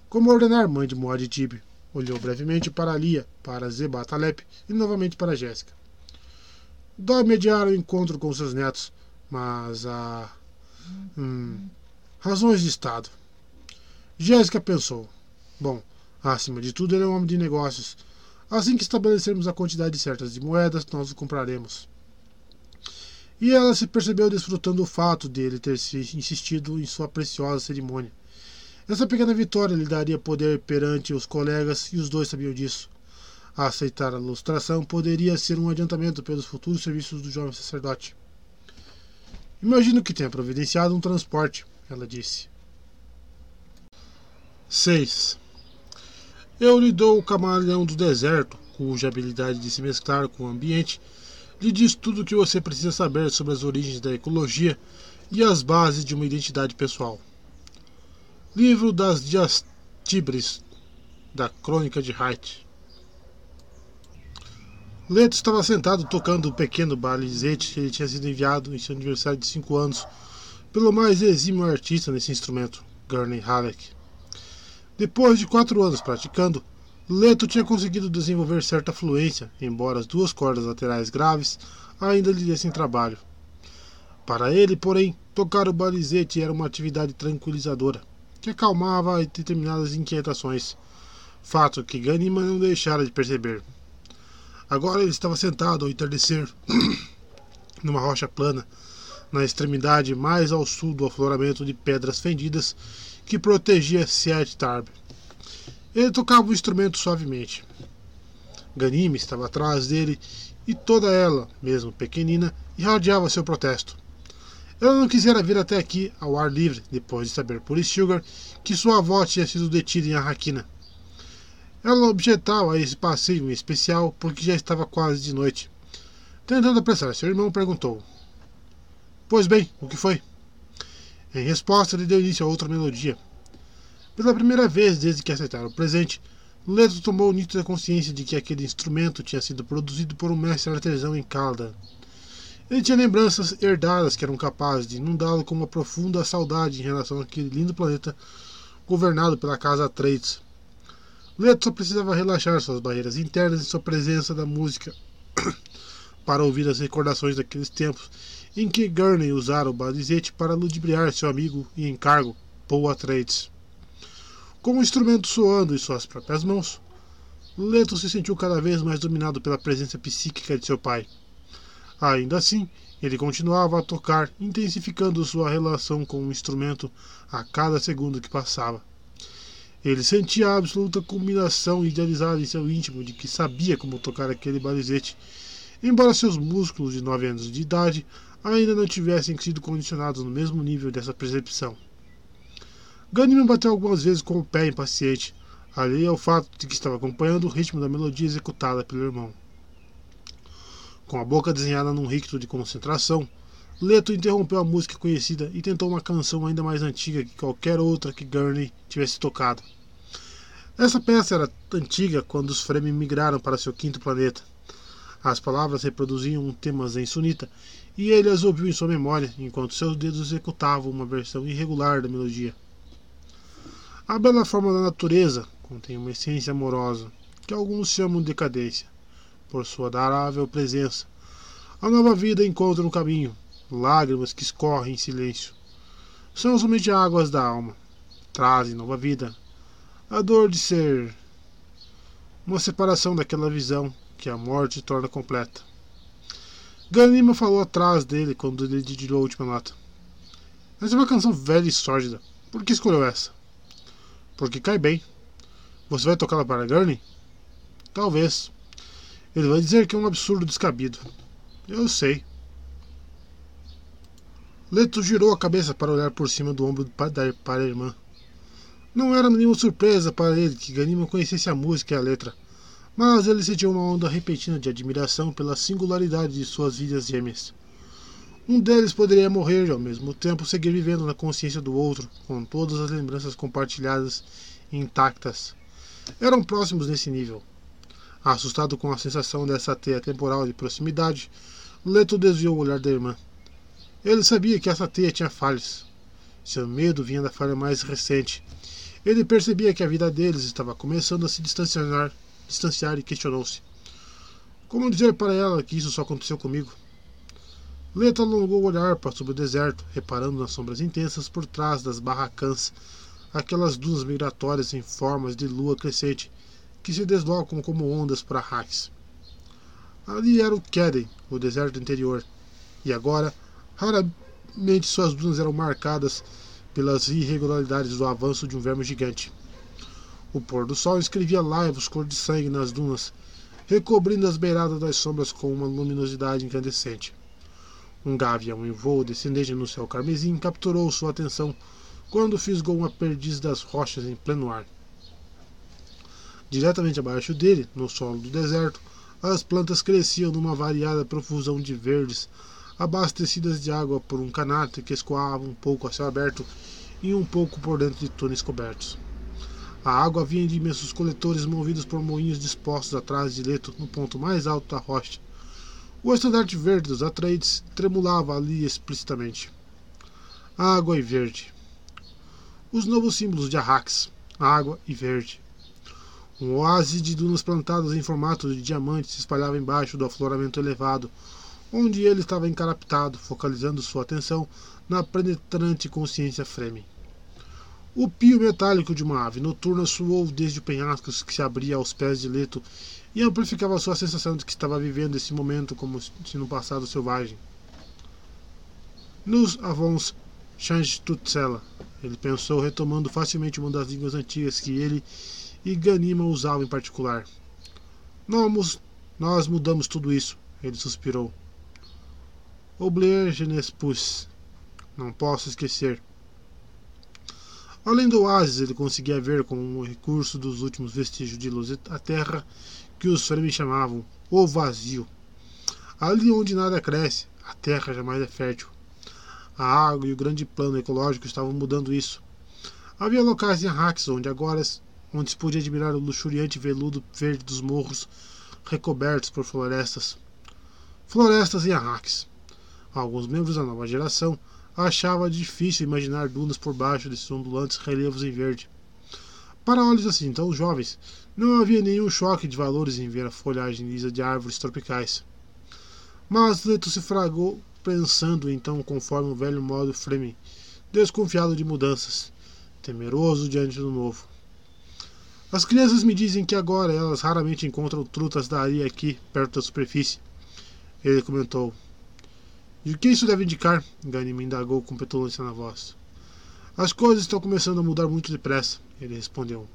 Como ordenar, mãe de Moaditib? Olhou brevemente para Lia, para Zebatalep e novamente para Jéssica. Dói mediar o encontro com seus netos, mas há. Hum, razões de Estado. Jéssica pensou. Bom, acima de tudo, ele é um homem de negócios. Assim que estabelecermos a quantidade certa de moedas, nós o compraremos. E ela se percebeu desfrutando o fato de ele ter se insistido em sua preciosa cerimônia. Essa pequena vitória lhe daria poder perante os colegas e os dois sabiam disso. Aceitar a ilustração poderia ser um adiantamento pelos futuros serviços do jovem sacerdote. Imagino que tenha providenciado um transporte, ela disse. 6. Eu lhe dou o camaleão do deserto, cuja habilidade de se mesclar com o ambiente lhe diz tudo o que você precisa saber sobre as origens da ecologia e as bases de uma identidade pessoal. Livro das Diastibres, da Crônica de Height. Leto estava sentado tocando o pequeno balizete que ele tinha sido enviado em seu aniversário de 5 anos pelo mais exímio artista nesse instrumento, Gurney Halleck. Depois de quatro anos praticando, Leto tinha conseguido desenvolver certa fluência, embora as duas cordas laterais graves ainda lhe dessem trabalho. Para ele, porém, tocar o balizete era uma atividade tranquilizadora, que acalmava determinadas inquietações, fato que Ganima não deixara de perceber. Agora ele estava sentado ao entardecer, [clears throat] numa rocha plana, na extremidade mais ao sul do afloramento de pedras fendidas que protegia Siet Tarb. Ele tocava o instrumento suavemente. Ganime estava atrás dele e toda ela, mesmo pequenina, irradiava seu protesto. Ela não quisera vir até aqui ao ar livre, depois de saber por Sugar que sua avó tinha sido detida em Arraquina. Ela objetava a esse passeio em especial porque já estava quase de noite. Tentando apressar seu irmão, perguntou: Pois bem, o que foi? Em resposta, ele deu início a outra melodia, pela primeira vez desde que aceitaram o presente, Leto tomou nítida consciência de que aquele instrumento tinha sido produzido por um mestre artesão em Calda. Ele tinha lembranças herdadas que eram capazes de inundá-lo com uma profunda saudade em relação àquele lindo planeta governado pela Casa Atreides. Leto só precisava relaxar suas barreiras internas em sua presença da música [coughs] para ouvir as recordações daqueles tempos em que Gurney usara o balizete para ludibriar seu amigo e encargo, Paul Atreides. Com o instrumento soando em suas próprias mãos, Leto se sentiu cada vez mais dominado pela presença psíquica de seu pai. Ainda assim, ele continuava a tocar, intensificando sua relação com o instrumento a cada segundo que passava. Ele sentia a absoluta combinação idealizada em seu íntimo de que sabia como tocar aquele balizete, embora seus músculos de nove anos de idade ainda não tivessem sido condicionados no mesmo nível dessa percepção. Ganymede bateu algumas vezes com o pé impaciente, alheio ao fato de que estava acompanhando o ritmo da melodia executada pelo irmão. Com a boca desenhada num ricto de concentração, Leto interrompeu a música conhecida e tentou uma canção ainda mais antiga que qualquer outra que Gurney tivesse tocado. Essa peça era antiga quando os Fremen migraram para seu quinto planeta. As palavras reproduziam um tema em sunita e ele as ouviu em sua memória enquanto seus dedos executavam uma versão irregular da melodia. A bela forma da natureza contém uma essência amorosa, que alguns chamam de decadência, por sua adorável presença. A nova vida encontra um caminho, lágrimas que escorrem em silêncio. São somente águas da alma. Trazem nova vida. A dor de ser uma separação daquela visão que a morte torna completa. Ganima falou atrás dele quando ele dedilhou a última nota. Essa é uma canção velha e sórdida. Por que escolheu essa? porque cai bem. Você vai tocá-la para Gurney? Talvez. Ele vai dizer que é um absurdo descabido. Eu sei. Leto girou a cabeça para olhar por cima do ombro para, para a irmã. Não era nenhuma surpresa para ele que Ganima conhecesse a música e a letra, mas ele sentiu uma onda repentina de admiração pela singularidade de suas vidas gêmeas. Um deles poderia morrer e ao mesmo tempo seguir vivendo na consciência do outro, com todas as lembranças compartilhadas e intactas. Eram próximos nesse nível. Assustado com a sensação dessa teia temporal de proximidade, Leto desviou o olhar da irmã. Ele sabia que essa teia tinha falhas. Seu medo vinha da falha mais recente. Ele percebia que a vida deles estava começando a se distanciar, distanciar e questionou-se. Como dizer para ela que isso só aconteceu comigo? Leto alongou o olhar para sobre o deserto, reparando nas sombras intensas por trás das barracãs, aquelas dunas migratórias em formas de lua crescente que se deslocam como ondas para Arrakis. Ali era o Keden, o deserto interior, e agora, raramente suas dunas eram marcadas pelas irregularidades do avanço de um verme gigante. O pôr do sol escrevia laivos cor de sangue nas dunas, recobrindo as beiradas das sombras com uma luminosidade incandescente. Um gavião em voo descendente no céu carmesim capturou sua atenção quando fisgou uma perdiz das rochas em pleno ar. Diretamente abaixo dele, no solo do deserto, as plantas cresciam numa variada profusão de verdes, abastecidas de água por um canáter que escoava um pouco a céu aberto e um pouco por dentro de túneis cobertos. A água vinha de imensos coletores movidos por moinhos dispostos atrás de Leto no ponto mais alto da rocha. O estandarte verde dos Atreides tremulava ali explicitamente. Água e verde. Os novos símbolos de Arrax, água e verde. Um oásis de dunas plantadas em formato de diamante se espalhava embaixo do afloramento elevado, onde ele estava encaraptado, focalizando sua atenção na penetrante consciência Fremen. O pio metálico de uma ave noturna soou desde o penhasco que se abria aos pés de Leto e amplificava sua sensação de que estava vivendo esse momento como se no passado selvagem. Nos avons Tutsela, ele pensou, retomando facilmente uma das línguas antigas que ele e Ganima usavam em particular. Nós, nós mudamos tudo isso, ele suspirou. Oublier je Não posso esquecer. Além do oásis, ele conseguia ver com o recurso dos últimos vestígios de luz a terra que os Fremen chamavam o vazio. Ali onde nada cresce, a terra jamais é fértil. A água e o grande plano ecológico estavam mudando isso. Havia locais em Arrax onde agora onde se podia admirar o luxuriante veludo verde dos morros recobertos por florestas. Florestas em Arrax. Alguns membros da nova geração achava difícil imaginar dunas por baixo desses ondulantes relevos em verde. Para olhos assim tão jovens, não havia nenhum choque de valores em ver a folhagem lisa de árvores tropicais. Mas Leto se fragou pensando então conforme o velho modo Fremen, desconfiado de mudanças, temeroso diante do novo. As crianças me dizem que agora elas raramente encontram trutas da areia aqui, perto da superfície. Ele comentou. E o que isso deve indicar? Gani me indagou com petulância na voz. As coisas estão começando a mudar muito depressa, ele respondeu.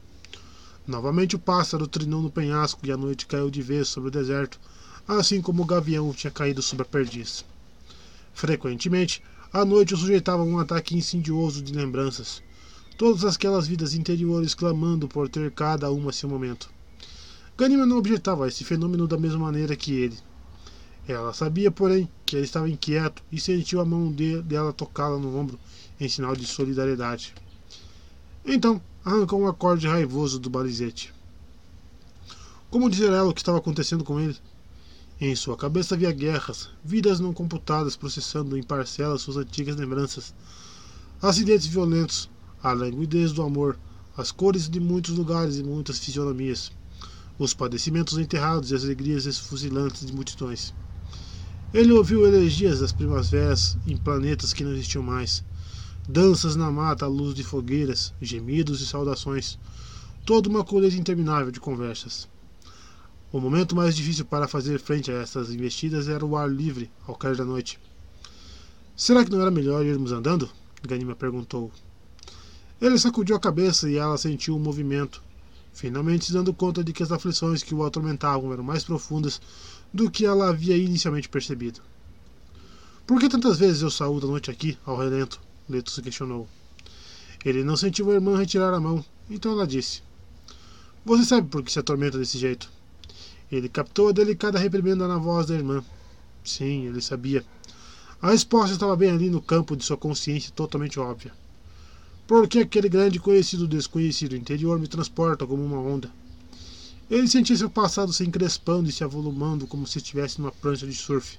Novamente o pássaro trinou no penhasco e a noite caiu de vez sobre o deserto, assim como o gavião tinha caído sobre a perdiz. Frequentemente, à noite o sujeitava a um ataque insidioso de lembranças. Todas aquelas vidas interiores clamando por ter cada uma seu momento. Ganima não objetava a esse fenômeno da mesma maneira que ele. Ela sabia, porém, que ele estava inquieto e sentiu a mão de, dela tocá-la no ombro em sinal de solidariedade. Então, arrancou um acorde raivoso do balizete. Como dizer ela o que estava acontecendo com ele? Em sua cabeça havia guerras, vidas não computadas processando em parcelas suas antigas lembranças, acidentes violentos, a languidez do amor, as cores de muitos lugares e muitas fisionomias, os padecimentos enterrados e as alegrias esfuzilantes de multidões. Ele ouviu elegias das primaveras em planetas que não existiam mais, danças na mata à luz de fogueiras, gemidos e saudações, toda uma colheita interminável de conversas. O momento mais difícil para fazer frente a essas investidas era o ar livre ao cair da noite. Será que não era melhor irmos andando? Ganima perguntou. Ele sacudiu a cabeça e ela sentiu um movimento, finalmente se dando conta de que as aflições que o atormentavam eram mais profundas do que ela havia inicialmente percebido. Por que tantas vezes eu saúdo a noite aqui, ao relento? Leto se questionou. Ele não sentiu a irmã retirar a mão, então ela disse: Você sabe por que se atormenta desse jeito? Ele captou a delicada reprimenda na voz da irmã. Sim, ele sabia. A resposta estava bem ali no campo de sua consciência, totalmente óbvia. Porque aquele grande conhecido desconhecido interior me transporta como uma onda. Ele sentia seu passado se encrespando e se avolumando como se estivesse numa prancha de surf.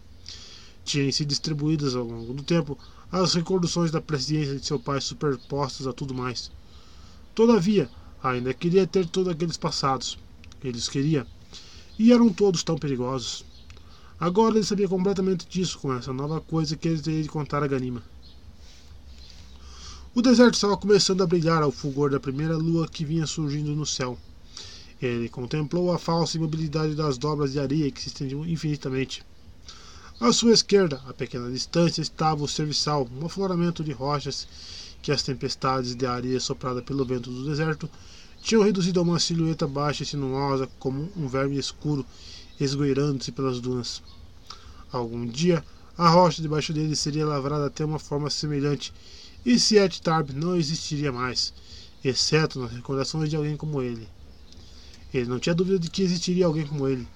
Tinham-se distribuídas ao longo do tempo as recordações da presidência de seu pai superpostas a tudo mais. Todavia, ainda queria ter todos aqueles passados. Eles queria. E eram todos tão perigosos. Agora ele sabia completamente disso com essa nova coisa que ele teria de contar a Ganima. O deserto estava começando a brilhar ao fulgor da primeira lua que vinha surgindo no céu. Ele contemplou a falsa imobilidade das dobras de areia que se estendiam infinitamente. À sua esquerda, a pequena distância, estava o serviçal, um afloramento de rochas que as tempestades de areia soprada pelo vento do deserto tinham reduzido a uma silhueta baixa e sinuosa como um verme escuro esgoeirando-se pelas dunas. Algum dia, a rocha debaixo dele seria lavrada até uma forma semelhante e Siet Tarb não existiria mais, exceto nas recordações de alguém como ele. Ele não tinha dúvida de que existiria alguém como ele.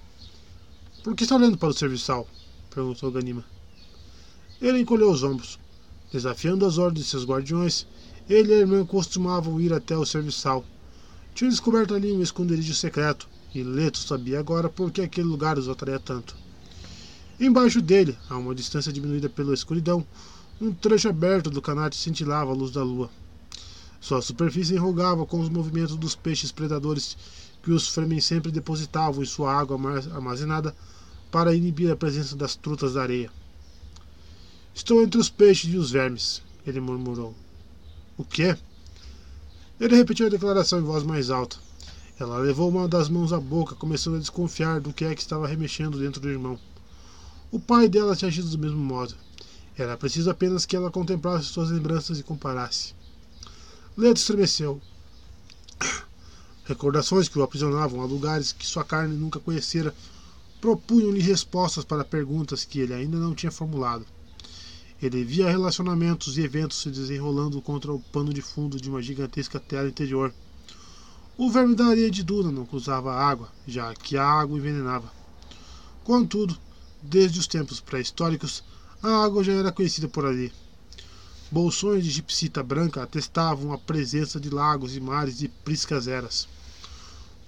Por que está olhando para o serviçal? perguntou Ganima. Ele encolheu os ombros. Desafiando as ordens de seus guardiões, ele e a irmã costumavam ir até o serviçal. Tinham descoberto ali um esconderijo secreto, e Leto sabia agora por que aquele lugar os atraía tanto. Embaixo dele, a uma distância diminuída pela escuridão, um trecho aberto do canate cintilava a luz da lua. Sua superfície enrugava com os movimentos dos peixes predadores que os Fremen sempre depositavam em sua água armazenada para inibir a presença das trutas da areia. Estou entre os peixes e os vermes, ele murmurou. O quê? Ele repetiu a declaração em voz mais alta. Ela levou uma das mãos à boca, começando a desconfiar do que é que estava remexendo dentro do irmão. O pai dela tinha agido do mesmo modo. Era preciso apenas que ela contemplasse suas lembranças e comparasse. Leto estremeceu. Recordações que o aprisionavam a lugares que sua carne nunca conhecera propunham-lhe respostas para perguntas que ele ainda não tinha formulado. Ele via relacionamentos e eventos se desenrolando contra o pano de fundo de uma gigantesca tela interior. O verme da areia de Duna não cruzava a água, já que a água envenenava. Contudo, desde os tempos pré-históricos, a água já era conhecida por ali. Bolsões de gipsita branca atestavam a presença de lagos e mares de priscas eras.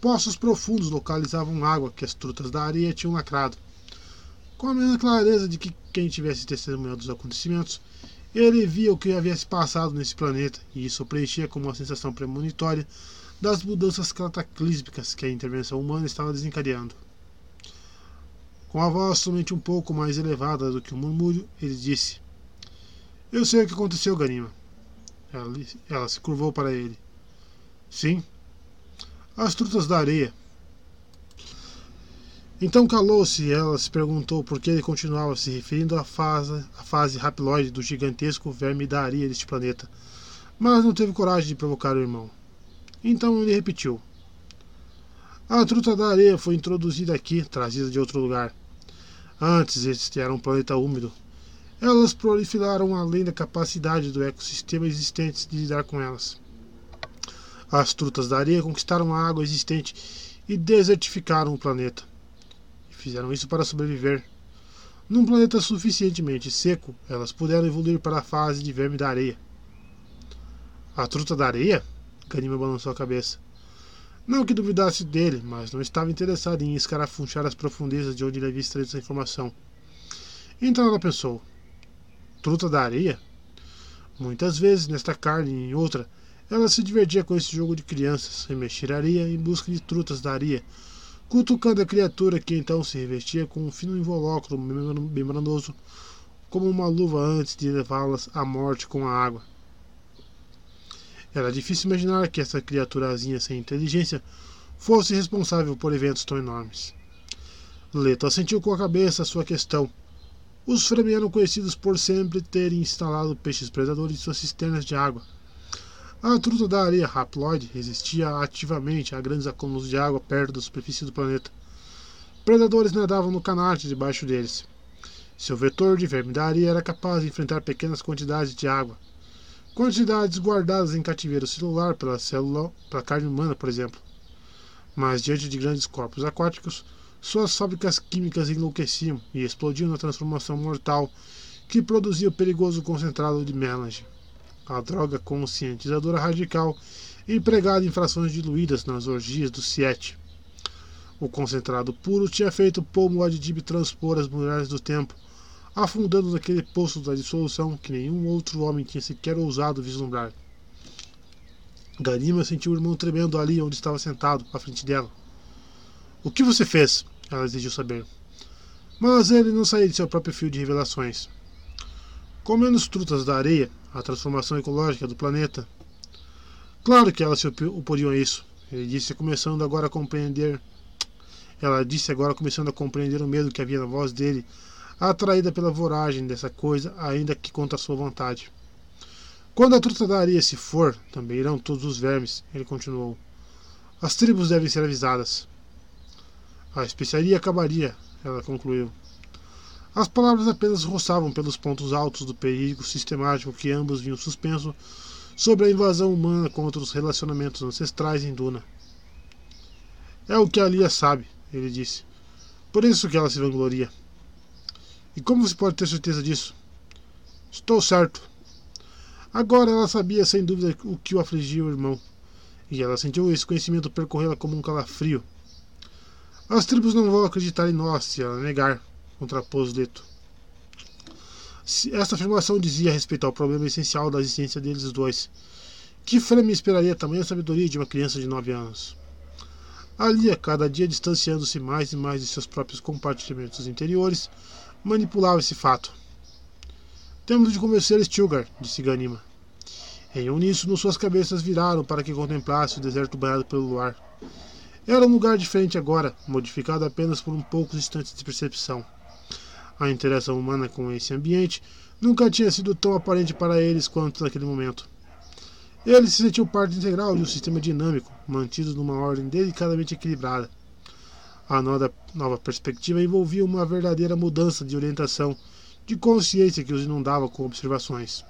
Poços profundos localizavam água que as trutas da areia tinham lacrado. Com a mesma clareza de que quem tivesse testemunhado os acontecimentos, ele via o que havia se passado nesse planeta, e isso preenchia como uma sensação premonitória das mudanças cataclísmicas que a intervenção humana estava desencadeando. Com a voz somente um pouco mais elevada do que um murmúrio, ele disse: Eu sei o que aconteceu, Ganima. Ela, ela se curvou para ele. Sim. As trutas da areia. Então calou-se ela se perguntou por que ele continuava se referindo à fase, à fase raploide do gigantesco verme da areia deste planeta, mas não teve coragem de provocar o irmão. Então ele repetiu: A truta da areia foi introduzida aqui, trazida de outro lugar. Antes este era um planeta úmido. Elas proliferaram além da capacidade do ecossistema existente de lidar com elas. As trutas da areia conquistaram a água existente e desertificaram o planeta. E fizeram isso para sobreviver. Num planeta suficientemente seco, elas puderam evoluir para a fase de verme da areia. A truta da areia? Ganima balançou a cabeça. Não que duvidasse dele, mas não estava interessado em escarafunchar as profundezas de onde ele havia extraído essa informação. Então ela pensou: Truta da areia? Muitas vezes, nesta carne e em outra, ela se divertia com esse jogo de crianças, remexer areia em busca de trutas da areia, cutucando a criatura que então se revestia com um fino invólucro membranoso, como uma luva antes de levá-las à morte com a água. Era difícil imaginar que essa criaturazinha sem inteligência fosse responsável por eventos tão enormes. Leto assentiu com a cabeça a sua questão. Os Fremen eram conhecidos por sempre terem instalado peixes predadores em suas cisternas de água. A truta da areia haploide resistia ativamente a grandes acúmulos de água perto da superfície do planeta. Predadores nadavam no canate debaixo deles. Seu vetor de verme da areia era capaz de enfrentar pequenas quantidades de água, quantidades guardadas em cativeiro celular pela célula, pela carne humana, por exemplo. Mas diante de grandes corpos aquáticos, suas fábricas químicas enlouqueciam e explodiam na transformação mortal que produzia o perigoso concentrado de melange, a droga conscientizadora radical empregada em frações diluídas nas orgias do Siete. O concentrado puro tinha feito Pomo Adib transpor as muralhas do tempo, afundando naquele poço da dissolução que nenhum outro homem tinha sequer ousado vislumbrar. Ganima sentiu o irmão tremendo ali onde estava sentado, à frente dela. O que você fez? Ela exigiu saber. Mas ele não saía de seu próprio fio de revelações. Comendo os trutas da areia, a transformação ecológica do planeta. Claro que elas se oporiam a isso. Ele disse, começando agora a compreender. Ela disse agora começando a compreender o medo que havia na voz dele atraída pela voragem dessa coisa, ainda que contra sua vontade. Quando a truta da areia se for, também irão todos os vermes, ele continuou. As tribos devem ser avisadas. A especiaria acabaria, ela concluiu. As palavras apenas roçavam pelos pontos altos do perigo sistemático que ambos vinham suspenso sobre a invasão humana contra os relacionamentos ancestrais em Duna. É o que a Lia sabe, ele disse. Por isso que ela se vangloria. E como você pode ter certeza disso? Estou certo. Agora ela sabia sem dúvida o que o afligia o irmão, e ela sentiu esse conhecimento percorrê-la como um calafrio. As tribos não vão acreditar em nós se ela negar, contrapôs Leto. Esta afirmação dizia respeito ao problema essencial da existência deles dois. Que Frame esperaria tamanha sabedoria de uma criança de nove anos? Ali, a cada dia distanciando-se mais e mais de seus próprios compartimentos interiores, manipulava esse fato. Temos de convencer Stilgar, disse Ganima. Em uníssono, suas cabeças viraram para que contemplasse o deserto banhado pelo luar. Era um lugar diferente agora, modificado apenas por um poucos instantes de percepção. A interação humana com esse ambiente nunca tinha sido tão aparente para eles quanto naquele momento. Ele se sentiu parte integral de um sistema dinâmico, mantido numa ordem delicadamente equilibrada. A nova perspectiva envolvia uma verdadeira mudança de orientação de consciência que os inundava com observações.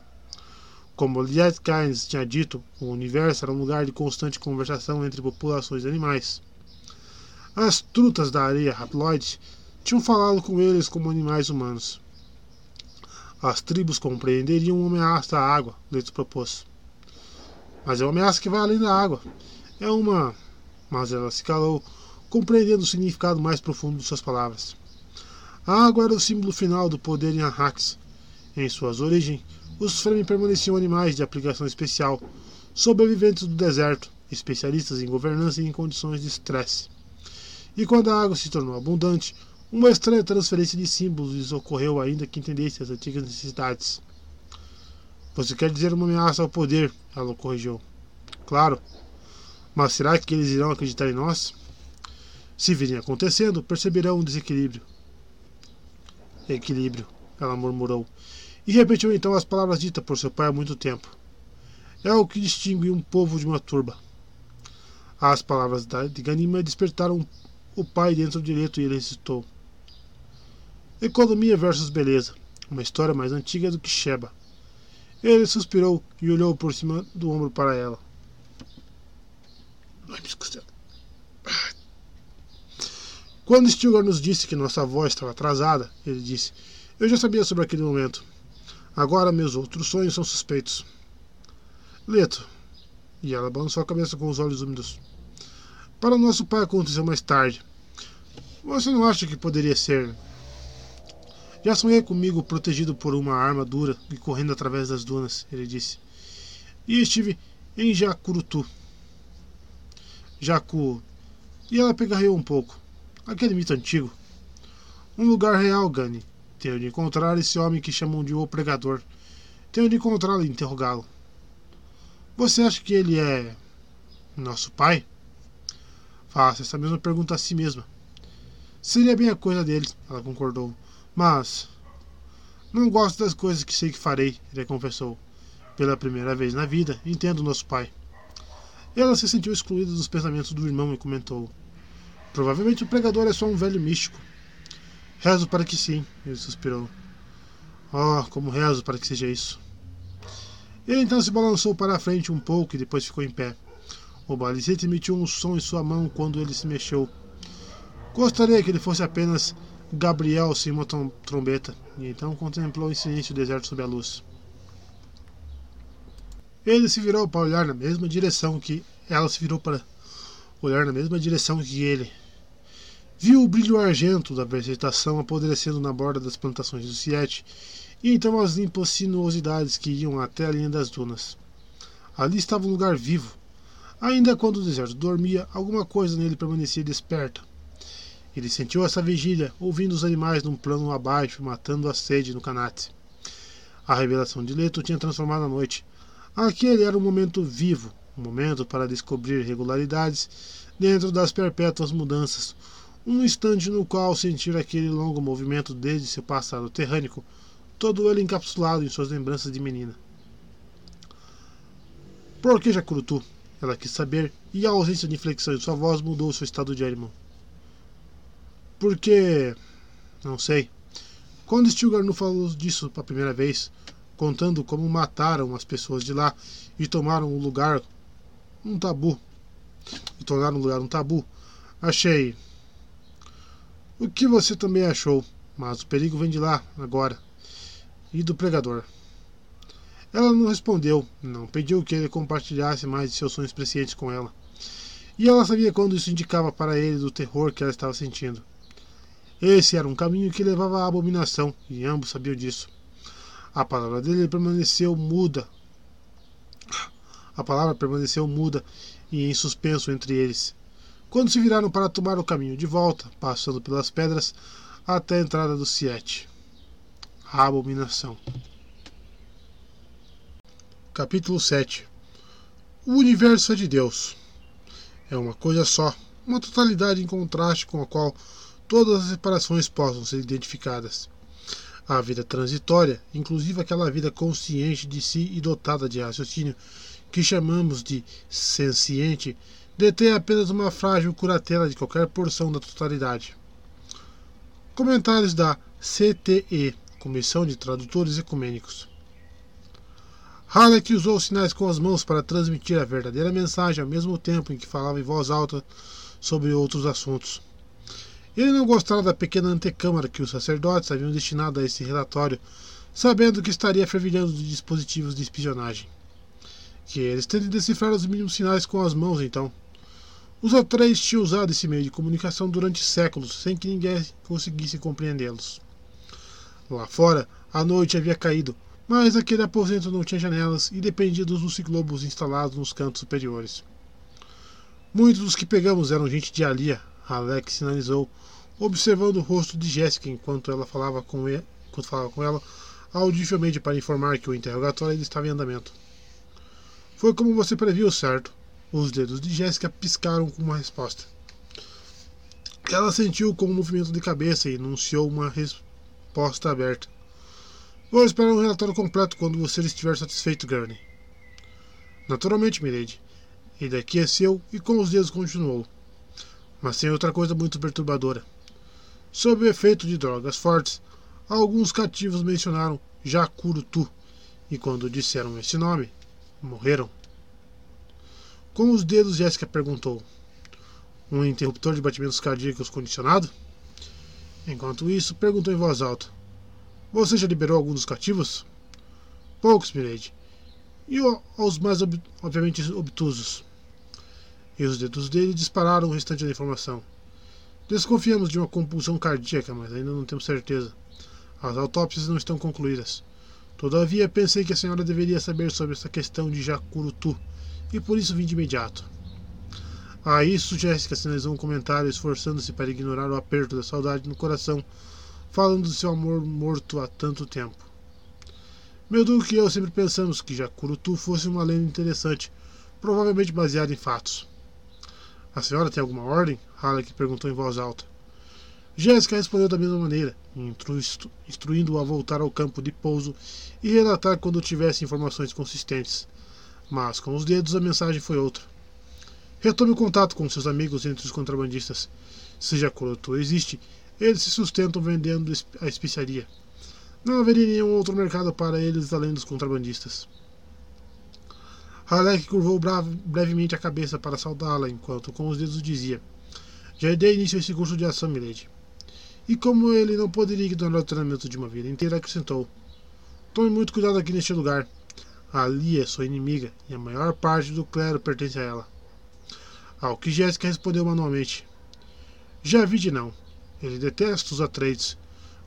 Como Liet Kynes tinha dito, o universo era um lugar de constante conversação entre populações animais. As trutas da areia haploide tinham falado com eles como animais humanos. As tribos compreenderiam uma ameaça à água, Leto propôs. Mas é uma ameaça que vai além da água. É uma. Mas ela se calou, compreendendo o significado mais profundo de suas palavras. A água era o símbolo final do poder em Arrax. Em suas origens, os Fremen permaneciam animais de aplicação especial, sobreviventes do deserto, especialistas em governança e em condições de estresse. E quando a água se tornou abundante, uma estranha transferência de símbolos ocorreu ainda que entendesse as antigas necessidades. Você quer dizer uma ameaça ao poder? Ela corrigiu. Claro. Mas será que eles irão acreditar em nós? Se virem acontecendo, perceberão um desequilíbrio equilíbrio, ela murmurou, e repetiu então as palavras ditas por seu pai há muito tempo. É o que distingue um povo de uma turba. As palavras de Ganima despertaram o pai dentro do direito e ele recitou. Economia versus beleza. Uma história mais antiga do que Sheba. Ele suspirou e olhou por cima do ombro para ela. Quando Stilgar nos disse que nossa avó estava atrasada, ele disse: Eu já sabia sobre aquele momento. Agora meus outros sonhos são suspeitos. Leto. E ela balançou a cabeça com os olhos úmidos. Para nosso pai aconteceu mais tarde. Você não acha que poderia ser? Já sonhei comigo protegido por uma arma dura e correndo através das dunas, ele disse. E estive em Jacurutu. Jacu. E ela pegarreou um pouco. Aquele mito antigo. Um lugar real, Gani. Tenho de encontrar esse homem que chamam de O Pregador. Tenho de encontrá-lo e interrogá-lo. Você acha que ele é. nosso pai? Faça essa mesma pergunta a si mesma. Seria bem a coisa dele, ela concordou. Mas. Não gosto das coisas que sei que farei, ele confessou. Pela primeira vez na vida, entendo nosso pai. Ela se sentiu excluída dos pensamentos do irmão e comentou: Provavelmente o pregador é só um velho místico. Rezo para que sim, ele suspirou. Oh, como rezo para que seja isso. Ele então se balançou para a frente um pouco e depois ficou em pé. O balicete emitiu um som em sua mão quando ele se mexeu. Gostaria que ele fosse apenas Gabriel uma trombeta, e então contemplou em silêncio o deserto sob a luz. Ele se virou para olhar na mesma direção que ela se virou para olhar na mesma direção que ele. Viu o brilho argento da vegetação apodrecendo na borda das plantações do Siete, e então as limpas sinuosidades que iam até a linha das dunas. Ali estava um lugar vivo. Ainda quando o deserto dormia, alguma coisa nele permanecia desperta. Ele sentiu essa vigília, ouvindo os animais num plano abaixo, matando a sede no canate. A revelação de Leto tinha transformado a noite. Aquele era um momento vivo, um momento para descobrir regularidades dentro das perpétuas mudanças, um instante no qual sentir aquele longo movimento desde seu passado terrânico, todo ele encapsulado em suas lembranças de menina. Por que Jacurutu? Ela quis saber, e a ausência de inflexão em sua voz mudou seu estado de ânimo. Porque. Não sei. Quando Stilgar falou disso pela primeira vez, contando como mataram as pessoas de lá e tomaram o lugar um tabu, e tornaram o lugar um tabu, achei. O que você também achou, mas o perigo vem de lá, agora, e do pregador. Ela não respondeu, não pediu que ele compartilhasse mais de seus sonhos prescientes com ela. E ela sabia quando isso indicava para ele do terror que ela estava sentindo. Esse era um caminho que levava à abominação, e ambos sabiam disso. A palavra dele permaneceu muda. A palavra permaneceu muda e em suspenso entre eles. Quando se viraram para tomar o caminho de volta, passando pelas pedras, até a entrada do Siete. A abominação. Capítulo 7 O universo é de Deus. É uma coisa só, uma totalidade em contraste com a qual todas as separações possam ser identificadas. A vida transitória, inclusive aquela vida consciente de si e dotada de raciocínio, que chamamos de senciente, detém apenas uma frágil curatela de qualquer porção da totalidade. Comentários da CTE, Comissão de Tradutores Ecumênicos. Halleck usou sinais com as mãos para transmitir a verdadeira mensagem ao mesmo tempo em que falava em voz alta sobre outros assuntos. Ele não gostava da pequena antecâmara que os sacerdotes haviam destinado a esse relatório, sabendo que estaria fervilhando de dispositivos de espionagem. Que eles tentem decifrar os mínimos sinais com as mãos, então. Os Atreus tinham usado esse meio de comunicação durante séculos, sem que ninguém conseguisse compreendê-los. Lá fora, a noite havia caído, mas aquele aposento não tinha janelas e dependia dos ciclobos instalados nos cantos superiores. Muitos dos que pegamos eram gente de Alia, Alex sinalizou, observando o rosto de Jéssica enquanto ela falava com, ele, enquanto falava com ela audivelmente para informar que o interrogatório ainda estava em andamento. Foi como você previu, certo? Os dedos de Jéssica piscaram com uma resposta. Ela sentiu com um movimento de cabeça e enunciou uma resposta aberta. Vou esperar um relatório completo quando você estiver satisfeito, Gurney. Naturalmente, Milady. E daqui é seu, e com os dedos continuou. Mas tem outra coisa muito perturbadora. Sob o efeito de drogas fortes, alguns cativos mencionaram Jacurutu, e quando disseram esse nome, morreram. Com os dedos, Jéssica perguntou: Um interruptor de batimentos cardíacos condicionado? Enquanto isso, perguntou em voz alta: você já liberou alguns dos cativos? Poucos, Milady. E aos mais ob obviamente obtusos. E os dedos dele dispararam o restante da informação. Desconfiamos de uma compulsão cardíaca, mas ainda não temos certeza. As autópsias não estão concluídas. Todavia, pensei que a senhora deveria saber sobre essa questão de Jacurutu, e por isso vim de imediato. A isso, Jéssica sinalizou um comentário, esforçando-se para ignorar o aperto da saudade no coração falando do seu amor morto há tanto tempo. Meu Duque e eu sempre pensamos que Jacurutu fosse uma lenda interessante, provavelmente baseada em fatos. A senhora tem alguma ordem? Halleck perguntou em voz alta. Jéssica respondeu da mesma maneira, instruindo-o a voltar ao campo de pouso e relatar quando tivesse informações consistentes. Mas com os dedos a mensagem foi outra. Retome o contato com seus amigos entre os contrabandistas. Se Jacurutu existe, eles se sustentam vendendo a especiaria. Não haveria nenhum outro mercado para eles além dos contrabandistas. Halleck curvou brevemente a cabeça para saudá-la, enquanto com os dedos dizia: Já dei início a esse curso de ação, milady. E como ele não poderia ignorar o treinamento de uma vida inteira, acrescentou: Tome muito cuidado aqui neste lugar. Ali é sua inimiga e a maior parte do clero pertence a ela. Ao que Jéssica respondeu manualmente: Já vi de não. Ele detesta os Atreides.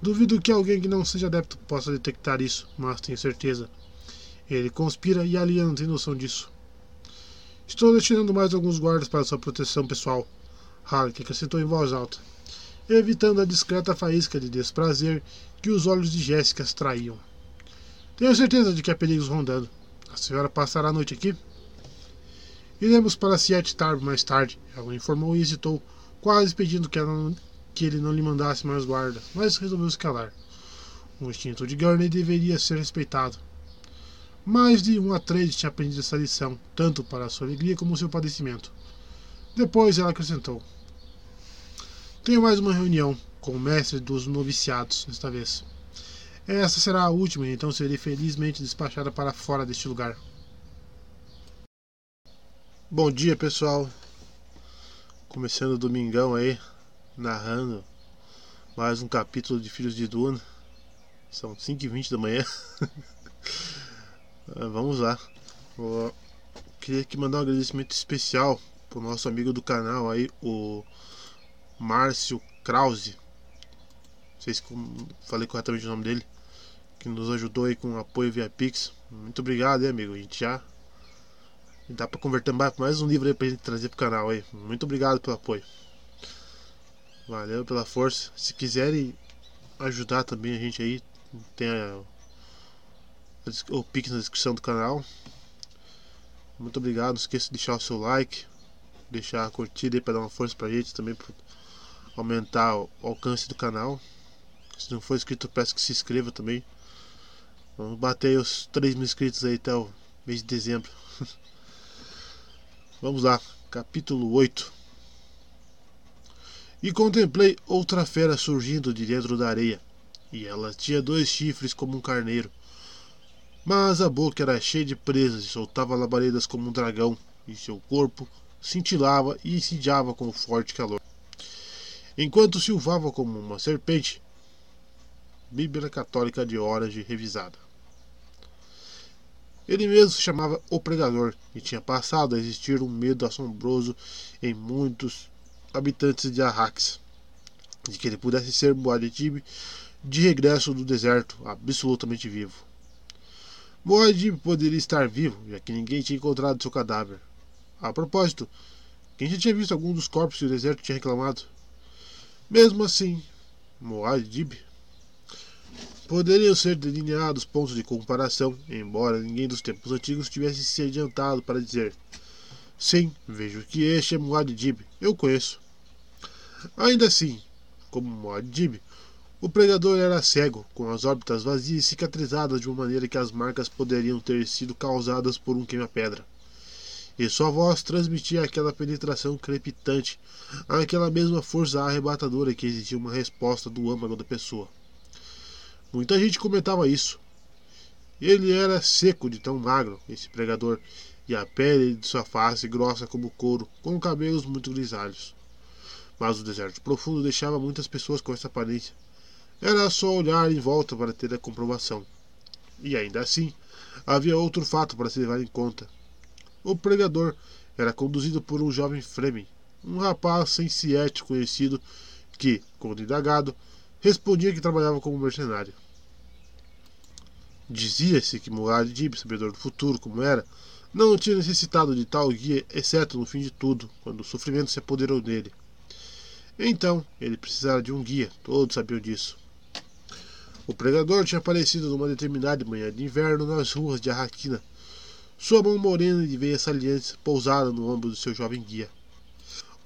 Duvido que alguém que não seja adepto possa detectar isso, mas tenho certeza. Ele conspira e a Lia não tem noção disso. Estou destinando mais alguns guardas para sua proteção pessoal. Halleck acrescentou em voz alta, evitando a discreta faísca de desprazer que os olhos de Jéssica traíam. Tenho certeza de que há perigos rondando. A senhora passará a noite aqui? Iremos para Siete Tarb mais tarde, ela informou e hesitou, quase pedindo que ela que ele não lhe mandasse mais guarda, mas resolveu se calar. O instinto de Gurney deveria ser respeitado. Mais de um Atreides tinha aprendido essa lição, tanto para sua alegria como seu padecimento. Depois ela acrescentou: Tenho mais uma reunião com o mestre dos noviciados, desta vez. Essa será a última, então serei felizmente despachada para fora deste lugar. Bom dia, pessoal. Começando o domingão aí, narrando mais um capítulo de Filhos de Duna. São 5h20 da manhã. [laughs] Vamos lá. Eu queria aqui mandar um agradecimento especial pro nosso amigo do canal aí, o Márcio Krause. Não sei se falei corretamente o nome dele. Que nos ajudou aí com apoio via Pix. Muito obrigado, hein, amigo. A gente já dá para converter mais um livro aí pra gente trazer pro canal aí. Muito obrigado pelo apoio. Valeu pela força. Se quiserem ajudar também a gente aí, tem a, o Pix na descrição do canal. Muito obrigado. Não esqueça de deixar o seu like, deixar a curtida aí para dar uma força pra gente também para aumentar o alcance do canal. Se não for inscrito, peço que se inscreva também. Vamos bater os 3 mil inscritos aí até o mês de dezembro. [laughs] Vamos lá, capítulo 8. E contemplei outra fera surgindo de dentro da areia, e ela tinha dois chifres como um carneiro. Mas a boca era cheia de presas e soltava labaredas como um dragão, e seu corpo cintilava e incendiava com forte calor. Enquanto silvava como uma serpente, Bíblia Católica de Orange revisada. Ele mesmo se chamava O Pregador e tinha passado a existir um medo assombroso em muitos habitantes de Arrax, de que ele pudesse ser Muad'Dib de regresso do deserto, absolutamente vivo. Muad'Dib poderia estar vivo, já que ninguém tinha encontrado seu cadáver. A propósito, quem já tinha visto algum dos corpos que o deserto tinha reclamado? Mesmo assim, Muad'Dib Poderiam ser delineados pontos de comparação, embora ninguém dos tempos antigos tivesse se adiantado para dizer: Sim, vejo que este é Muad'Dib, eu conheço. Ainda assim, como Muad'Dib, o predador era cego, com as órbitas vazias e cicatrizadas de uma maneira que as marcas poderiam ter sido causadas por um queima-pedra. E sua voz transmitia aquela penetração crepitante, aquela mesma força arrebatadora que exigia uma resposta do âmago da pessoa. Muita gente comentava isso. Ele era seco de tão magro, esse pregador, e a pele de sua face grossa como couro, com cabelos muito grisalhos. Mas o deserto profundo deixava muitas pessoas com essa aparência. Era só olhar em volta para ter a comprovação. E ainda assim, havia outro fato para se levar em conta. O pregador era conduzido por um jovem Fremen, um rapaz sem siete conhecido que, quando indagado, respondia que trabalhava como mercenário. Dizia-se que Muad'Dib, sabedor do futuro como era, não tinha necessitado de tal guia, exceto no fim de tudo, quando o sofrimento se apoderou dele. Então, ele precisava de um guia, todos sabiam disso. O pregador tinha aparecido numa determinada manhã de inverno nas ruas de Arraquina, sua mão morena de veias salientes pousada no ombro do seu jovem guia.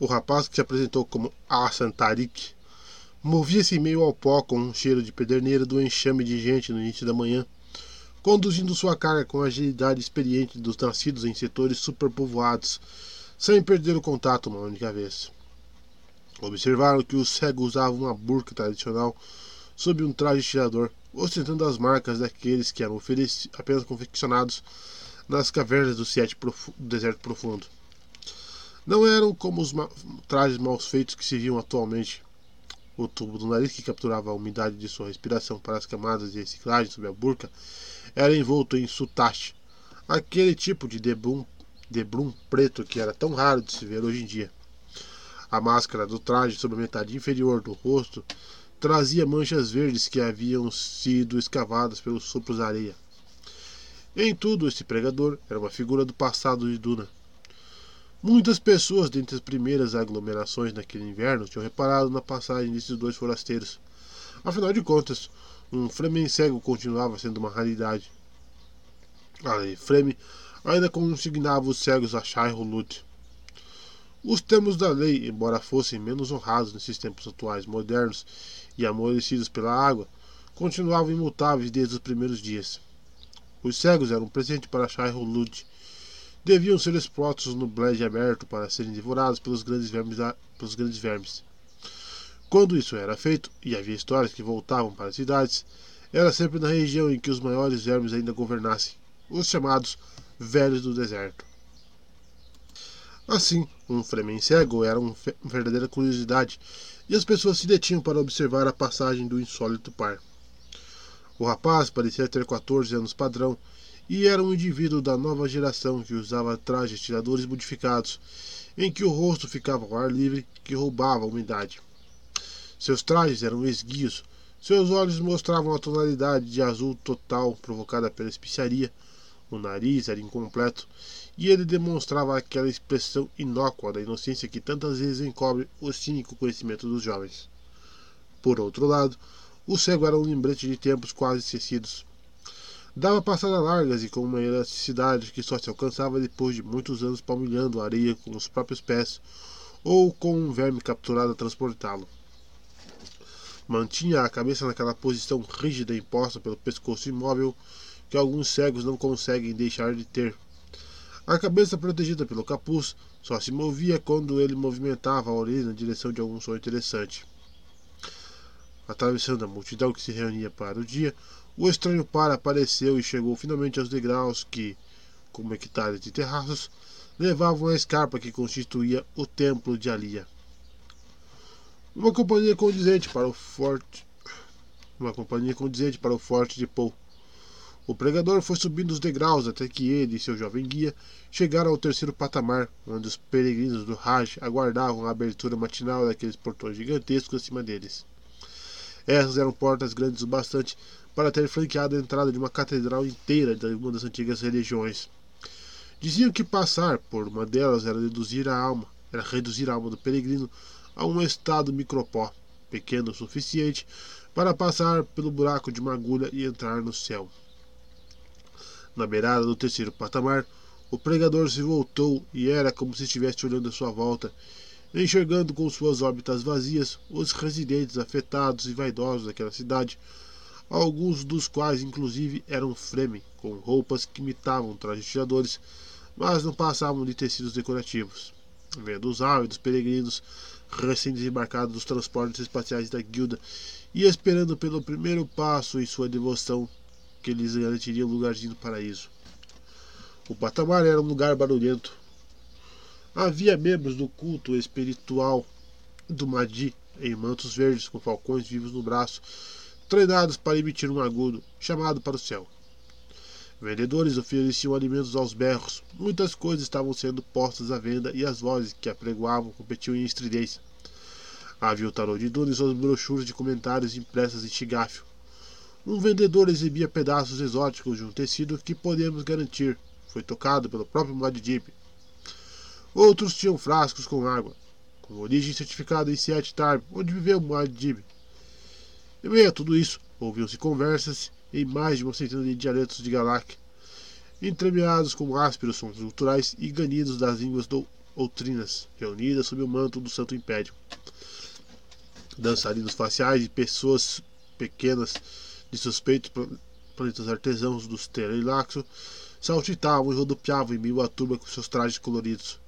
O rapaz que se apresentou como Assantarik Movia-se em meio ao pó com um cheiro de pederneira do enxame de gente no início da manhã, conduzindo sua carga com a agilidade experiente dos nascidos em setores superpovoados, sem perder o contato uma única vez. Observaram que o cego usava uma burca tradicional sob um traje tirador, ostentando as marcas daqueles que eram apenas confeccionados nas cavernas do, do deserto profundo. Não eram como os ma trajes mal feitos que se viam atualmente, o tubo do nariz, que capturava a umidade de sua respiração para as camadas de reciclagem sob a burca, era envolto em sutache, aquele tipo de debrum, debrum preto que era tão raro de se ver hoje em dia. A máscara do traje sobre a metade inferior do rosto trazia manchas verdes que haviam sido escavadas pelos sopros da areia. Em tudo, esse pregador era uma figura do passado de Duna. Muitas pessoas dentre as primeiras aglomerações naquele inverno tinham reparado na passagem desses dois forasteiros. Afinal de contas, um Fremen cego continuava sendo uma raridade. A lei Fremen ainda consignava os cegos a Shai Hulut. Os termos da lei, embora fossem menos honrados nesses tempos atuais modernos e amolecidos pela água, continuavam imutáveis desde os primeiros dias. Os cegos eram um presente para Shai Hulut deviam ser expostos no bled aberto para serem devorados pelos grandes vermes, pelos grandes vermes. Quando isso era feito, e havia histórias que voltavam para as cidades, era sempre na região em que os maiores vermes ainda governassem, os chamados velhos do deserto. Assim, um Fremen cego era uma verdadeira curiosidade, e as pessoas se detinham para observar a passagem do insólito par. O rapaz parecia ter 14 anos padrão e era um indivíduo da nova geração que usava trajes tiradores modificados, em que o rosto ficava ao ar livre que roubava a umidade. Seus trajes eram esguios, seus olhos mostravam a tonalidade de azul total provocada pela especiaria, o nariz era incompleto e ele demonstrava aquela expressão inócua da inocência que tantas vezes encobre o cínico conhecimento dos jovens. Por outro lado, o cego era um lembrete de tempos quase esquecidos. Dava passadas largas e com uma elasticidade que só se alcançava depois de muitos anos palmilhando a areia com os próprios pés ou com um verme capturado a transportá-lo. Mantinha a cabeça naquela posição rígida imposta pelo pescoço imóvel que alguns cegos não conseguem deixar de ter. A cabeça protegida pelo capuz só se movia quando ele movimentava a orelha na direção de algum som interessante. Atravessando a multidão que se reunia para o dia, o estranho par apareceu e chegou finalmente aos degraus que, como hectares de terraços, levavam a escarpa que constituía o templo de Alia. Uma companhia condizente para o forte. Uma companhia condizente para o forte de Pou. O pregador foi subindo os degraus até que ele e seu jovem guia chegaram ao terceiro patamar, onde os peregrinos do Raj aguardavam a abertura matinal daqueles portões gigantescos acima deles. Essas eram portas grandes o bastante para ter franqueado a entrada de uma catedral inteira de uma das antigas religiões. Diziam que passar por uma delas era reduzir a alma, era reduzir a alma do peregrino a um estado micropó, pequeno o suficiente para passar pelo buraco de uma agulha e entrar no céu. Na beirada do terceiro patamar, o pregador se voltou e era como se estivesse olhando à sua volta, enxergando com suas órbitas vazias os residentes afetados e vaidosos daquela cidade, alguns dos quais inclusive eram Fremen, com roupas que imitavam trajes tiradores, mas não passavam de tecidos decorativos. Vendo os ávidos peregrinos recém-desembarcados dos transportes espaciais da guilda e esperando pelo primeiro passo em sua devoção que lhes garantiria um lugarzinho no paraíso. O patamar era um lugar barulhento. Havia membros do culto espiritual do Madi em mantos verdes com falcões vivos no braço, treinados para emitir um agudo, chamado para o céu. Vendedores ofereciam alimentos aos berros, muitas coisas estavam sendo postas à venda e as vozes que apregoavam competiam em estridência. Havia o tarô de Duna e suas brochuras de comentários impressas em chigafio. Um vendedor exibia pedaços exóticos de um tecido que podemos garantir foi tocado pelo próprio Muad'Dib. Outros tinham frascos com água, com origem certificada em Siet Tarb, onde viveu Muad'Dib. Em meio a tudo isso, ouviam-se conversas em mais de uma centena de dialetos de Galak, entremeados com ásperos sons culturais e ganidos das línguas doutrinas, reunidas sob o manto do Santo Império. Dançarinos faciais de pessoas pequenas de suspeitos planetas artesãos dos Terilaxo saltitavam e rodopiavam em meio à turba com seus trajes coloridos.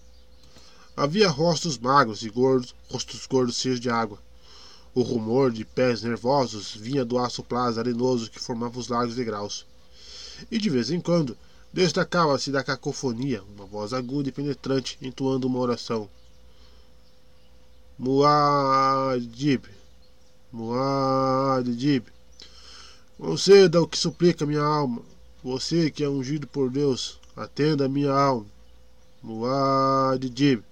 Havia rostos magros e gordos, rostos gordos cheios de água. O rumor de pés nervosos vinha do aço plaza arenoso que formava os largos degraus. E de vez em quando destacava-se da cacofonia uma voz aguda e penetrante entoando uma oração. Muad'Dib, Muad'Dib, conceda o que suplica minha alma. Você que é ungido por Deus, atenda a minha alma. Muad'Dib.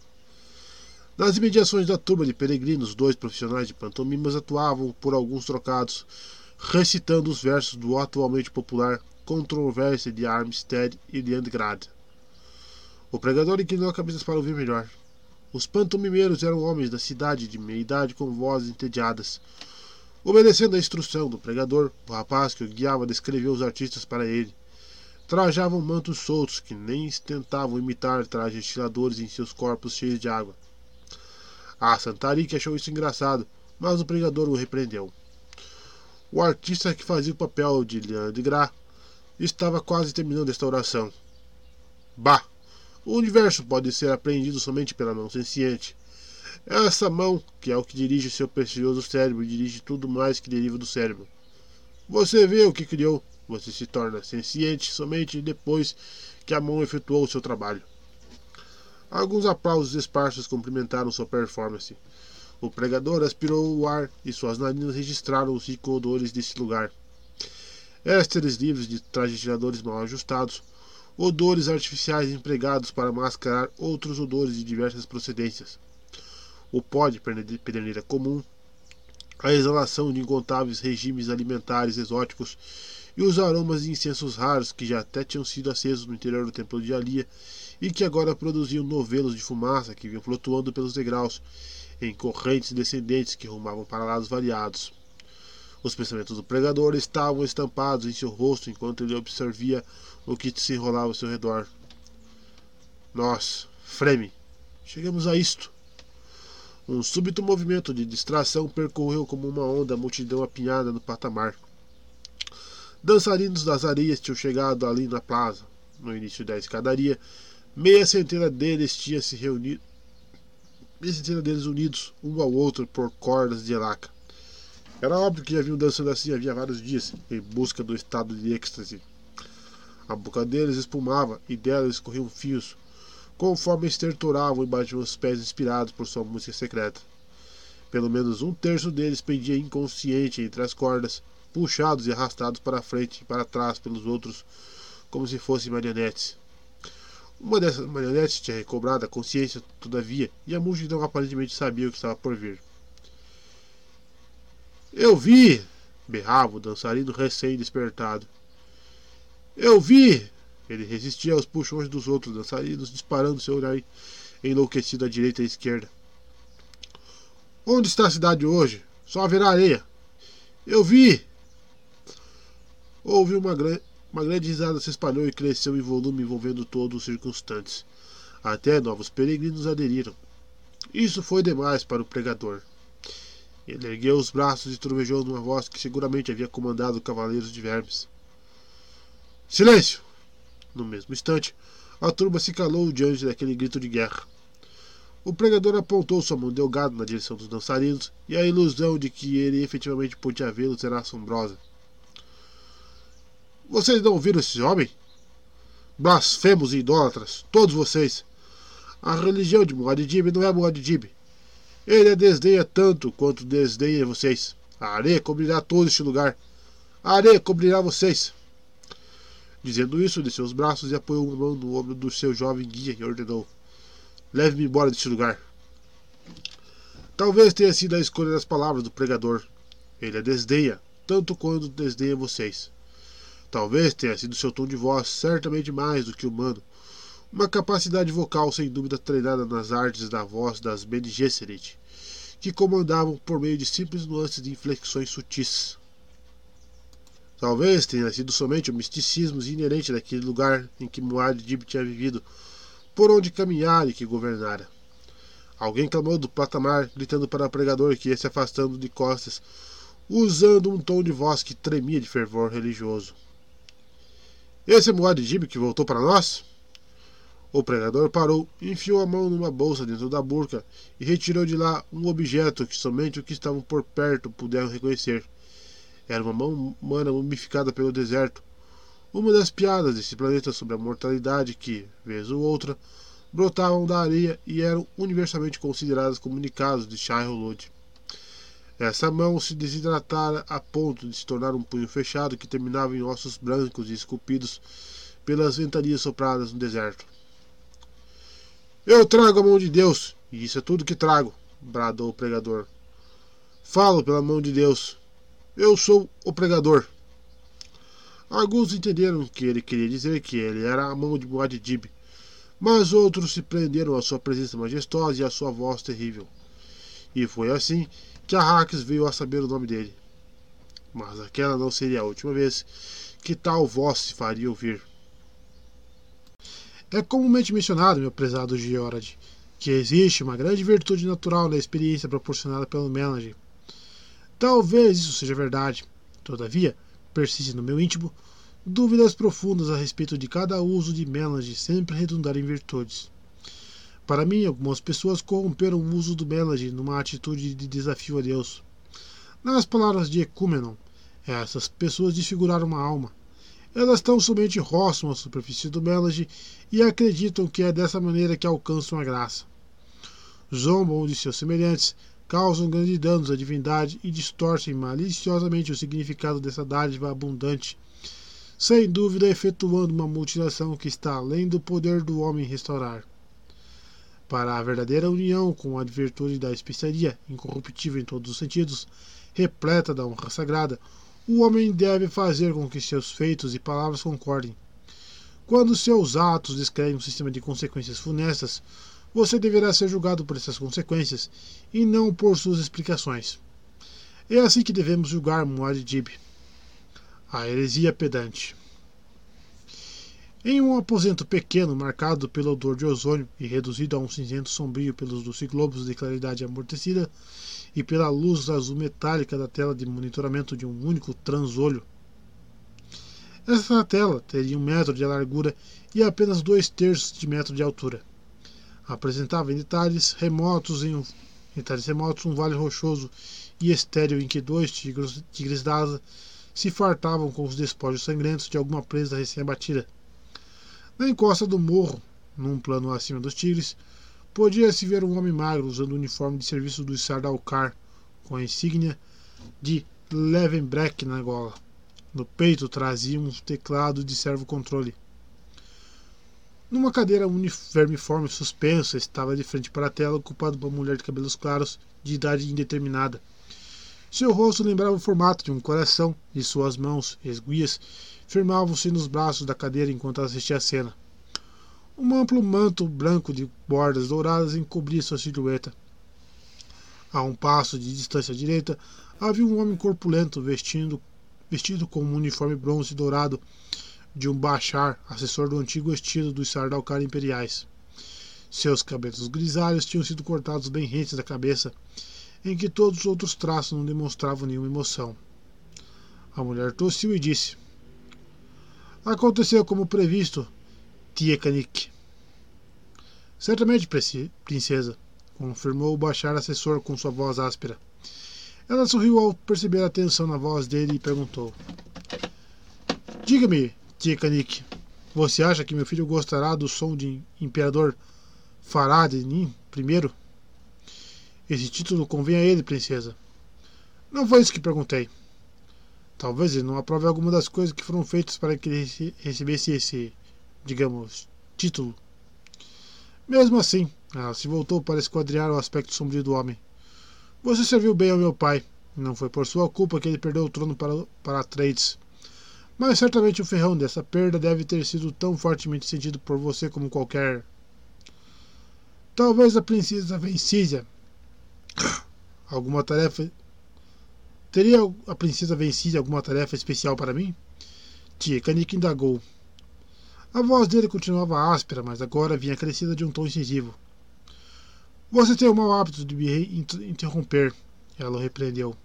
Nas imediações da turma de peregrinos, dois profissionais de pantomimas atuavam por alguns trocados, recitando os versos do atualmente popular Controvérsia de Armstead e Leandgrad. O pregador inclinou a cabeça para ouvir melhor. Os pantomimeiros eram homens da cidade de meia idade com vozes entediadas. Obedecendo a instrução do pregador, o rapaz que o guiava descreveu os artistas para ele. Trajavam mantos soltos que nem tentavam imitar trajes estiladores em seus corpos cheios de água. A Santarik achou isso engraçado, mas o pregador o repreendeu. O artista que fazia o papel de Leandro Gra estava quase terminando esta oração. Bah! O universo pode ser apreendido somente pela mão senciente. Essa mão, que é o que dirige seu precioso cérebro, dirige tudo mais que deriva do cérebro. Você vê o que criou. Você se torna senciente somente depois que a mão efetuou o seu trabalho. Alguns aplausos esparsos cumprimentaram sua performance. O pregador aspirou o ar e suas narinas registraram os ricos odores desse lugar. Ésteres livres de trajeadores mal ajustados, odores artificiais empregados para mascarar outros odores de diversas procedências. O pó de pederneira comum, a exalação de incontáveis regimes alimentares exóticos e os aromas de incensos raros que já até tinham sido acesos no interior do templo de Alia e que agora produziam novelos de fumaça que vinham flutuando pelos degraus em correntes descendentes que rumavam para lados variados. Os pensamentos do pregador estavam estampados em seu rosto enquanto ele observia o que se enrolava ao seu redor. Nós, Freme, chegamos a isto. Um súbito movimento de distração percorreu como uma onda a multidão apinhada no patamar. Dançarinos das areias tinham chegado ali na plaza. No início da escadaria, meia centena deles tinha se reunido. Meia centena deles unidos um ao outro por cordas de elaca. Era óbvio que já vinham dançando assim havia vários dias, em busca do estado de êxtase. A boca deles espumava e dela escorriam fios, conforme estertoravam e batiam os pés inspirados por sua música secreta. Pelo menos um terço deles pendia inconsciente entre as cordas, puxados e arrastados para frente e para trás pelos outros, como se fossem marionetes. Uma dessas marionetes tinha recobrado a consciência, todavia, e a multidão aparentemente sabia o que estava por vir. Eu vi! berrava o dançarino recém-despertado. Eu vi! Ele resistia aos puxões dos outros dançarinos, disparando seu olhar enlouquecido à direita e à esquerda. Onde está a cidade hoje? Só haverá areia. Eu vi! Houve uma, gran... uma grande risada se espalhou e cresceu em volume envolvendo todos os circunstantes. Até novos peregrinos aderiram. Isso foi demais para o pregador. Ele ergueu os braços e trovejou numa voz que seguramente havia comandado cavaleiros de vermes. Silêncio! No mesmo instante, a turba se calou diante daquele grito de guerra. O pregador apontou sua mão delgada na direção dos dançarinos e a ilusão de que ele efetivamente podia vê-los era assombrosa. Vocês não viram esse homem? Blasfemos e idólatras, todos vocês. A religião de Muad'Dib não é Muad'Dib. Ele a desdenha tanto quanto desdenha vocês. A areia cobrirá todo este lugar. A areia cobrirá vocês. Dizendo isso, desceu os braços e apoiou uma mão no ombro do seu jovem guia e ordenou: Leve-me embora deste lugar. Talvez tenha sido a escolha das palavras do pregador. Ele a desdenha, tanto quanto desdenha vocês. Talvez tenha sido seu tom de voz, certamente mais do que humano. Uma capacidade vocal sem dúvida treinada nas artes da voz das Bene Gesserit, que comandavam por meio de simples nuances de inflexões sutis. Talvez tenha sido somente o misticismo inerente daquele lugar em que Muad'Dib tinha vivido, por onde caminhara e que governara. Alguém clamou do patamar, gritando para o pregador que ia se afastando de costas, usando um tom de voz que tremia de fervor religioso. Esse é Muad'Dib que voltou para nós? O pregador parou, enfiou a mão numa bolsa dentro da burca e retirou de lá um objeto que somente os que estavam por perto puderam reconhecer. Era uma mão humana mumificada pelo deserto. Uma das piadas desse planeta sobre a mortalidade que, vez ou outra, brotavam da areia e eram universalmente consideradas comunicados de Shai Hulud. Essa mão se desidratara a ponto de se tornar um punho fechado que terminava em ossos brancos e esculpidos pelas ventanias sopradas no deserto. Eu trago a mão de Deus, e isso é tudo que trago, bradou o pregador. Falo pela mão de Deus. Eu sou o pregador. Alguns entenderam que ele queria dizer que ele era a mão de Muad'Dib, mas outros se prenderam à sua presença majestosa e à sua voz terrível. E foi assim que Arrakis veio a saber o nome dele. Mas aquela não seria a última vez que tal voz se faria ouvir. É comumente mencionado, meu prezado Georad, que existe uma grande virtude natural na experiência proporcionada pelo Melody. Talvez isso seja verdade, todavia, persiste no meu íntimo dúvidas profundas a respeito de cada uso de Melody sempre redundar em virtudes. Para mim, algumas pessoas corromperam o uso do Melody numa atitude de desafio a Deus. Nas palavras de Ecúmenon, Essas pessoas desfiguraram uma alma. Elas estão somente roçam a superfície do Melage e acreditam que é dessa maneira que alcançam a graça. Zombam de seus semelhantes, causam grandes danos à divindade e distorcem maliciosamente o significado dessa dádiva abundante, sem dúvida efetuando uma mutilação que está além do poder do homem restaurar. Para a verdadeira união com a virtude da especiaria, incorruptível em todos os sentidos, repleta da honra sagrada, o homem deve fazer com que seus feitos e palavras concordem. Quando seus atos descrevem um sistema de consequências funestas, você deverá ser julgado por essas consequências e não por suas explicações. É assim que devemos julgar Muad'Dib, a heresia pedante. Em um aposento pequeno, marcado pelo odor de ozônio e reduzido a um cinzento sombrio pelos doce globos de claridade amortecida, e pela luz azul metálica da tela de monitoramento de um único transolho. Essa tela teria um metro de largura e apenas dois terços de metro de altura. Apresentava em detalhes remotos em um, detalhes remotos um vale rochoso e estéril em que dois tigres, tigres d'asa se fartavam com os despojos sangrentos de alguma presa recém-abatida. Na encosta do morro, num plano acima dos tigres, Podia-se ver um homem magro usando o uniforme de serviço do Sardaucar, com a insígnia de Levenbreck na gola. No peito trazia um teclado de servo-controle. Numa cadeira uniforme suspensa, estava de frente para a tela, ocupado por uma mulher de cabelos claros, de idade indeterminada. Seu rosto lembrava o formato de um coração e suas mãos, esguias, firmavam-se nos braços da cadeira enquanto assistia a cena. Um amplo manto branco de bordas douradas encobria sua silhueta. A um passo de distância à direita havia um homem corpulento vestindo, vestido com um uniforme bronze dourado de um Bachar, assessor do antigo estilo dos Sardaukar imperiais. Seus cabelos grisalhos tinham sido cortados bem rentes da cabeça, em que todos os outros traços não demonstravam nenhuma emoção. A mulher tossiu e disse: Aconteceu como previsto, Tiekanik. Certamente, princesa, confirmou o Bachar assessor com sua voz áspera. Ela sorriu ao perceber a tensão na voz dele e perguntou: Diga-me, Tiekanik, você acha que meu filho gostará do som de Imperador Faradin I? Esse título convém a ele, princesa. Não foi isso que perguntei. Talvez ele não aprove alguma das coisas que foram feitas para que ele recebesse esse digamos, título. Mesmo assim, ela se voltou para esquadrear o aspecto sombrio do homem. Você serviu bem ao meu pai. Não foi por sua culpa que ele perdeu o trono para, para Trades. Mas certamente o ferrão dessa perda deve ter sido tão fortemente sentido por você como qualquer. Talvez a princesa Vencísia. Alguma tarefa. Teria a princesa Vencísia alguma tarefa especial para mim? Tia Kanik indagou. A voz dele continuava áspera, mas agora vinha crescida de um tom incisivo. Você tem o mau hábito de me interromper, ela o repreendeu.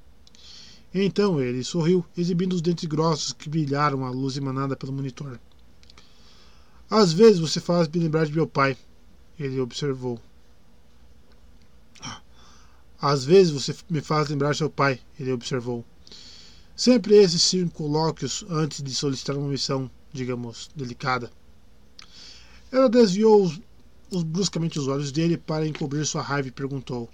Então ele sorriu, exibindo os dentes grossos que brilharam à luz emanada pelo monitor. Às vezes você faz me lembrar de meu pai, ele observou. Às vezes você me faz lembrar de seu pai, ele observou. Sempre esses circunlóquios antes de solicitar uma missão, digamos, delicada. Ela desviou os, os, bruscamente os olhos dele para encobrir sua raiva e perguntou: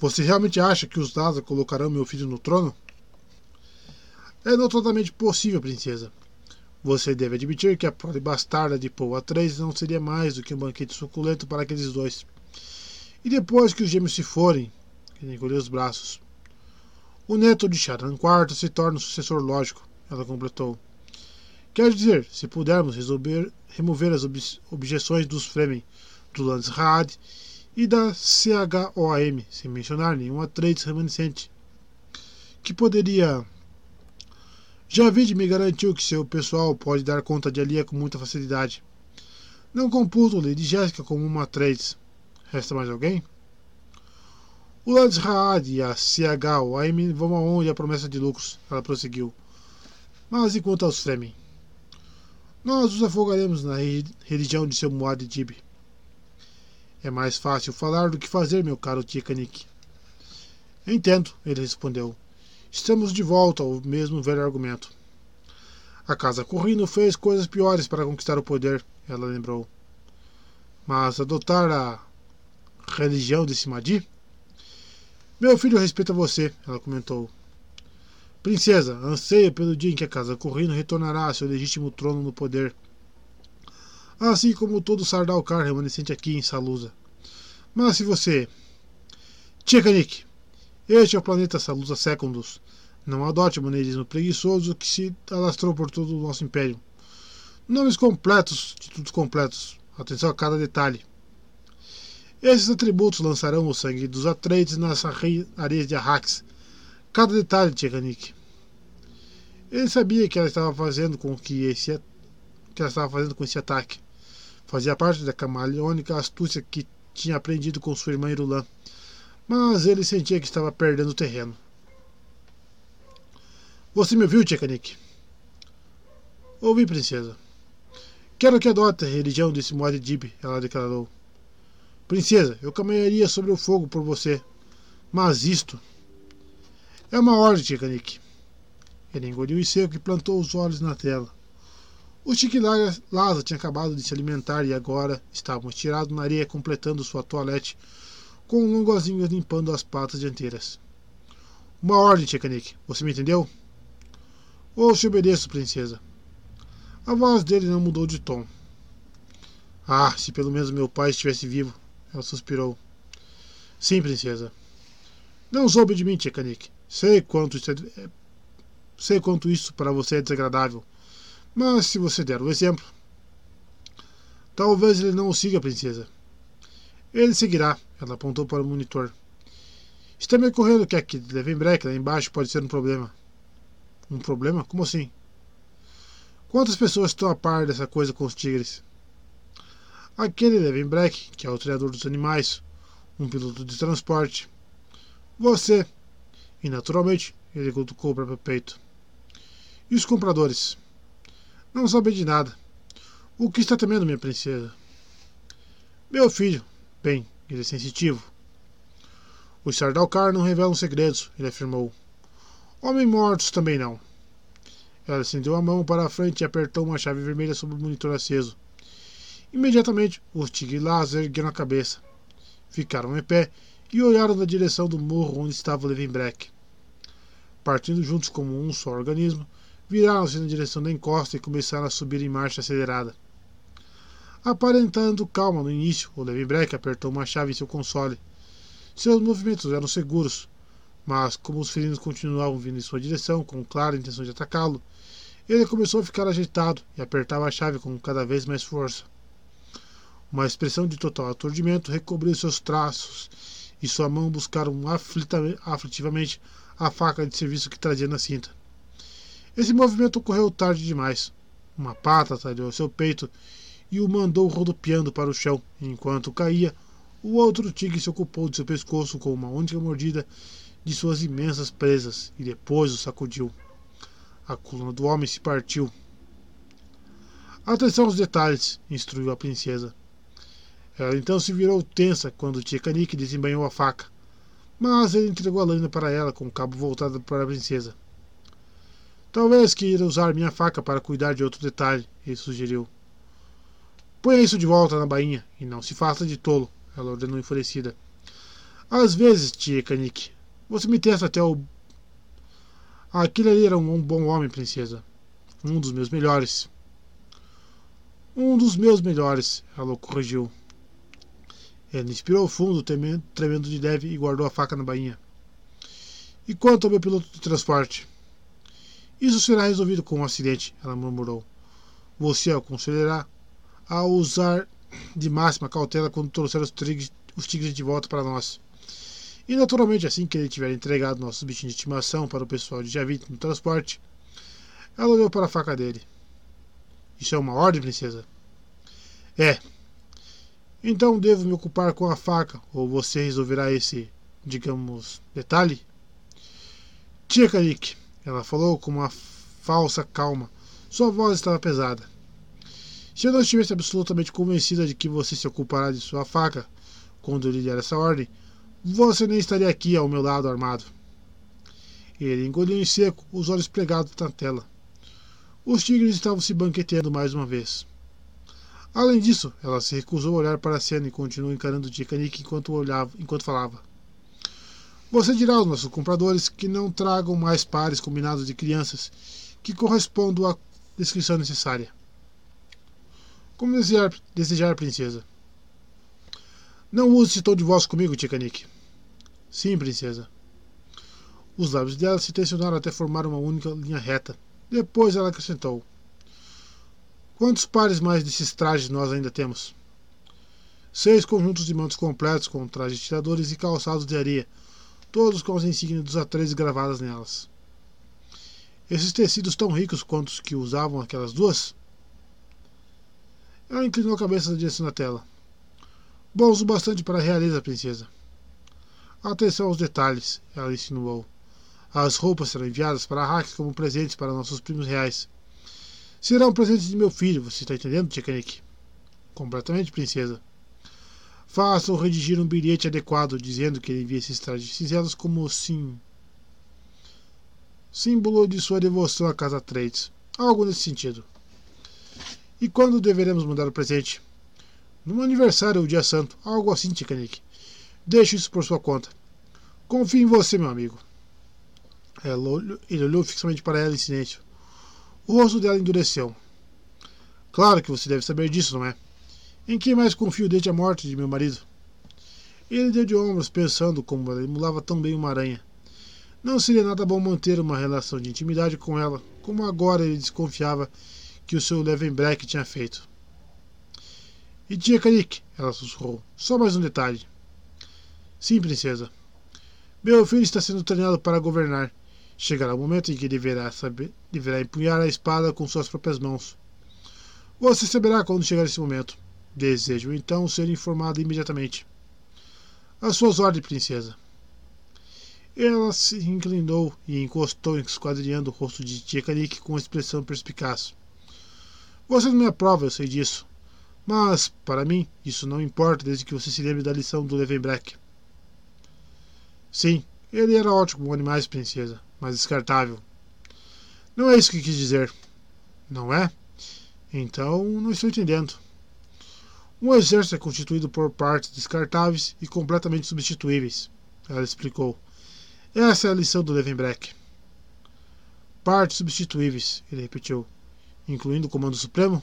Você realmente acha que os Daza colocarão meu filho no trono? É notadamente possível, princesa. Você deve admitir que a prole bastarda de Paul A3 não seria mais do que um banquete suculento para aqueles dois. E depois que os gêmeos se forem, ele encolheu os braços. O neto de Sharan IV se torna o sucessor lógico, ela completou. Quer dizer, se pudermos resolver, remover as objeções dos Fremen, do Landsraad e da CHOAM, sem mencionar nenhum Atreides remanescente, que poderia. Javid me garantiu que seu pessoal pode dar conta de Alia com muita facilidade. Não computo Lady Jéssica como uma Atreides. Resta mais alguém? O Landsraad e a CHOAM vão aonde a promessa de lucros, ela prosseguiu. Mas e quanto aos Fremen? Nós os afogaremos na religião de seu Muad'Dib. É mais fácil falar do que fazer, meu caro Tikanik. Entendo, ele respondeu. Estamos de volta ao mesmo velho argumento. A casa Corrino fez coisas piores para conquistar o poder, ela lembrou. Mas adotar a religião de Simadi? Meu filho respeita você, ela comentou. Princesa, anseia pelo dia em que a casa Corrino retornará a seu legítimo trono no poder. Assim como todo Sardaukar remanescente aqui em Salusa. Mas se você. Tchekanik, este é o planeta Salusa Secundus. Não adote o maneirismo preguiçoso que se alastrou por todo o nosso império. Nomes completos, títulos completos. Atenção a cada detalhe. Esses atributos lançarão o sangue dos Atreides nas areias de Arrax. Cada detalhe, Tchekanik. Ele sabia que ela estava fazendo com que esse que ela estava fazendo com esse ataque. Fazia parte da camaleônica astúcia que tinha aprendido com sua irmã Irulan. Mas ele sentia que estava perdendo terreno. Você me ouviu, Tchekanik? Ouvi, princesa. Quero que adote a religião desse Muad'Dib, ela declarou. Princesa, eu caminharia sobre o fogo por você. Mas isto... É uma ordem, Tchekanik. Ele engoliu em seco e plantou os olhos na tela. O Chique Laza tinha acabado de se alimentar e agora estava estirado na areia completando sua toalete com um longozinho limpando as patas dianteiras. Uma ordem, Tchekanik. Você me entendeu? Ouço e obedeço, princesa. A voz dele não mudou de tom. Ah, se pelo menos meu pai estivesse vivo. Ela suspirou. Sim, princesa. Não soube de mim, Tchekanik. Sei quanto isso é... Sei quanto isso para você é desagradável. Mas se você der o exemplo. Talvez ele não o siga, princesa. Ele seguirá. Ela apontou para o monitor. Está me ocorrendo que aqui de Levenbreck, lá embaixo, pode ser um problema. Um problema? Como assim? Quantas pessoas estão a par dessa coisa com os tigres? Aquele Levenbreck, que é o treinador dos animais, um piloto de transporte. Você. E naturalmente, ele cutucou o próprio peito. E os compradores? Não sabem de nada. O que está temendo, minha princesa? Meu filho. Bem, ele é sensitivo. Os Sardaukar não revelam segredos, ele afirmou. Homem mortos também não. Ela estendeu a mão para a frente e apertou uma chave vermelha sobre o monitor aceso. Imediatamente, os Tigrilás ergueram a cabeça. Ficaram em pé e olharam na direção do morro onde estava Levenbreck. Partindo juntos como um só organismo, viraram-se na direção da encosta e começaram a subir em marcha acelerada. Aparentando calma no início, o Levenbreck apertou uma chave em seu console. Seus movimentos eram seguros, mas, como os felinos continuavam vindo em sua direção, com clara intenção de atacá-lo, ele começou a ficar agitado e apertava a chave com cada vez mais força. Uma expressão de total aturdimento recobriu seus traços e sua mão buscaram aflitivamente a faca de serviço que trazia na cinta. Esse movimento ocorreu tarde demais. Uma pata talhou seu peito e o mandou rodopiando para o chão. Enquanto caía, o outro tigre se ocupou de seu pescoço com uma única mordida de suas imensas presas e depois o sacudiu. A coluna do homem se partiu. Atenção aos detalhes, instruiu a princesa. Ela então se virou tensa quando Tchekanik desembanhou a faca, mas ele entregou a lâmina para ela com o cabo voltado para a princesa. Talvez queira usar minha faca para cuidar de outro detalhe, ele sugeriu. Ponha isso de volta na bainha e não se faça de tolo, ela ordenou enfurecida. Às vezes, Tchekanik, você me testa até o. Aquele ali era um bom homem, princesa. Um dos meus melhores. Um dos meus melhores, ela o corrigiu. Ele inspirou fundo, tremendo de leve, e guardou a faca na bainha. E quanto ao meu piloto de transporte? Isso será resolvido com um acidente, ela murmurou. Você aconselhará a usar de máxima cautela quando trouxer os tigres, os tigres de volta para nós. E naturalmente, assim que ele tiver entregado nossos bichinhos de estimação para o pessoal de Javit no transporte, ela olhou para a faca dele. Isso é uma ordem, princesa? É. Então devo me ocupar com a faca, ou você resolverá esse, digamos, detalhe? Tia Karik, ela falou com uma falsa calma. Sua voz estava pesada. Se eu não estivesse absolutamente convencida de que você se ocupará de sua faca quando eu lhe der essa ordem, você nem estaria aqui ao meu lado armado. Ele engoliu em seco, os olhos pregados na tela. Os tigres estavam se banqueteando mais uma vez. Além disso, ela se recusou a olhar para a cena e continuou encarando Tikanik enquanto olhava, enquanto falava. Você dirá aos nossos compradores que não tragam mais pares combinados de crianças que correspondam à descrição necessária. Como desejar, desejar princesa. Não use esse tom de voz comigo, Tikanik. Sim, princesa. Os lábios dela se tensionaram até formar uma única linha reta. Depois ela acrescentou: Quantos pares mais desses trajes nós ainda temos? Seis conjuntos de mantos completos com trajes tiradores e calçados de areia, todos com as insígnias dos atores gravadas nelas. Esses tecidos tão ricos quanto os que usavam aquelas duas? Ela inclinou a cabeça na direção da tela. Bons o bastante para a realeza, princesa. Atenção aos detalhes, ela insinuou. As roupas serão enviadas para Arrakis como presentes para nossos primos reais. Serão presentes de meu filho, você está entendendo, Tchekanik? Completamente, princesa. Faça-o redigir um bilhete adequado dizendo que ele envia esses trajes cinzelos como sim. Símbolo de sua devoção à casa Trades. Algo nesse sentido. E quando deveremos mandar o presente? No aniversário ou dia santo. Algo assim, Tikanik. Deixe isso por sua conta. Confio em você, meu amigo. ele olhou fixamente para ela em silêncio. O rosto dela endureceu. Claro que você deve saber disso, não é? Em quem mais confio desde a morte de meu marido? Ele deu de ombros, pensando como ela emulava tão bem uma aranha. Não seria nada bom manter uma relação de intimidade com ela, como agora ele desconfiava que o seu Levenbreck tinha feito. E tia Karik, ela sussurrou, só mais um detalhe. Sim, princesa. Meu filho está sendo treinado para governar. Chegará o momento em que deverá saber, deverá empunhar a espada com suas próprias mãos. Você saberá quando chegar esse momento. Desejo então ser informado imediatamente. As suas ordens, princesa. Ela se inclinou e encostou, esquadrilhando o rosto de Tia Karik com expressão perspicaz. Você não me aprova, eu sei disso. Mas, para mim, isso não importa desde que você se lembre da lição do Levenbreck. Sim, ele era ótimo com animais, princesa, mas descartável. Não é isso que quis dizer. Não é? Então, não estou entendendo. Um exército é constituído por partes descartáveis e completamente substituíveis, ela explicou. Essa é a lição do Levenbreck. Partes substituíveis, ele repetiu incluindo o Comando Supremo?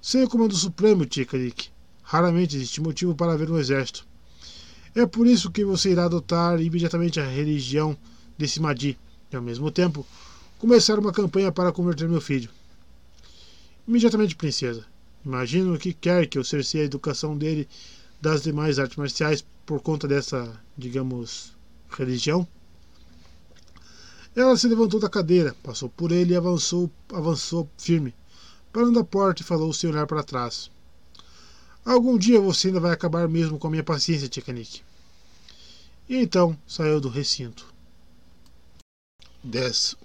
Sem o Comando Supremo, Tikarik, raramente existe motivo para haver um exército. É por isso que você irá adotar imediatamente a religião desse Madi e, ao mesmo tempo, começar uma campanha para converter meu filho. Imediatamente, princesa. Imagino que quer que eu cerceie a educação dele das demais artes marciais por conta dessa, digamos, religião. Ela se levantou da cadeira, passou por ele e avançou, avançou firme, parando a porta e falou sem olhar para trás. Algum dia você ainda vai acabar mesmo com a minha paciência, Tikanik. E então saiu do recinto. 10.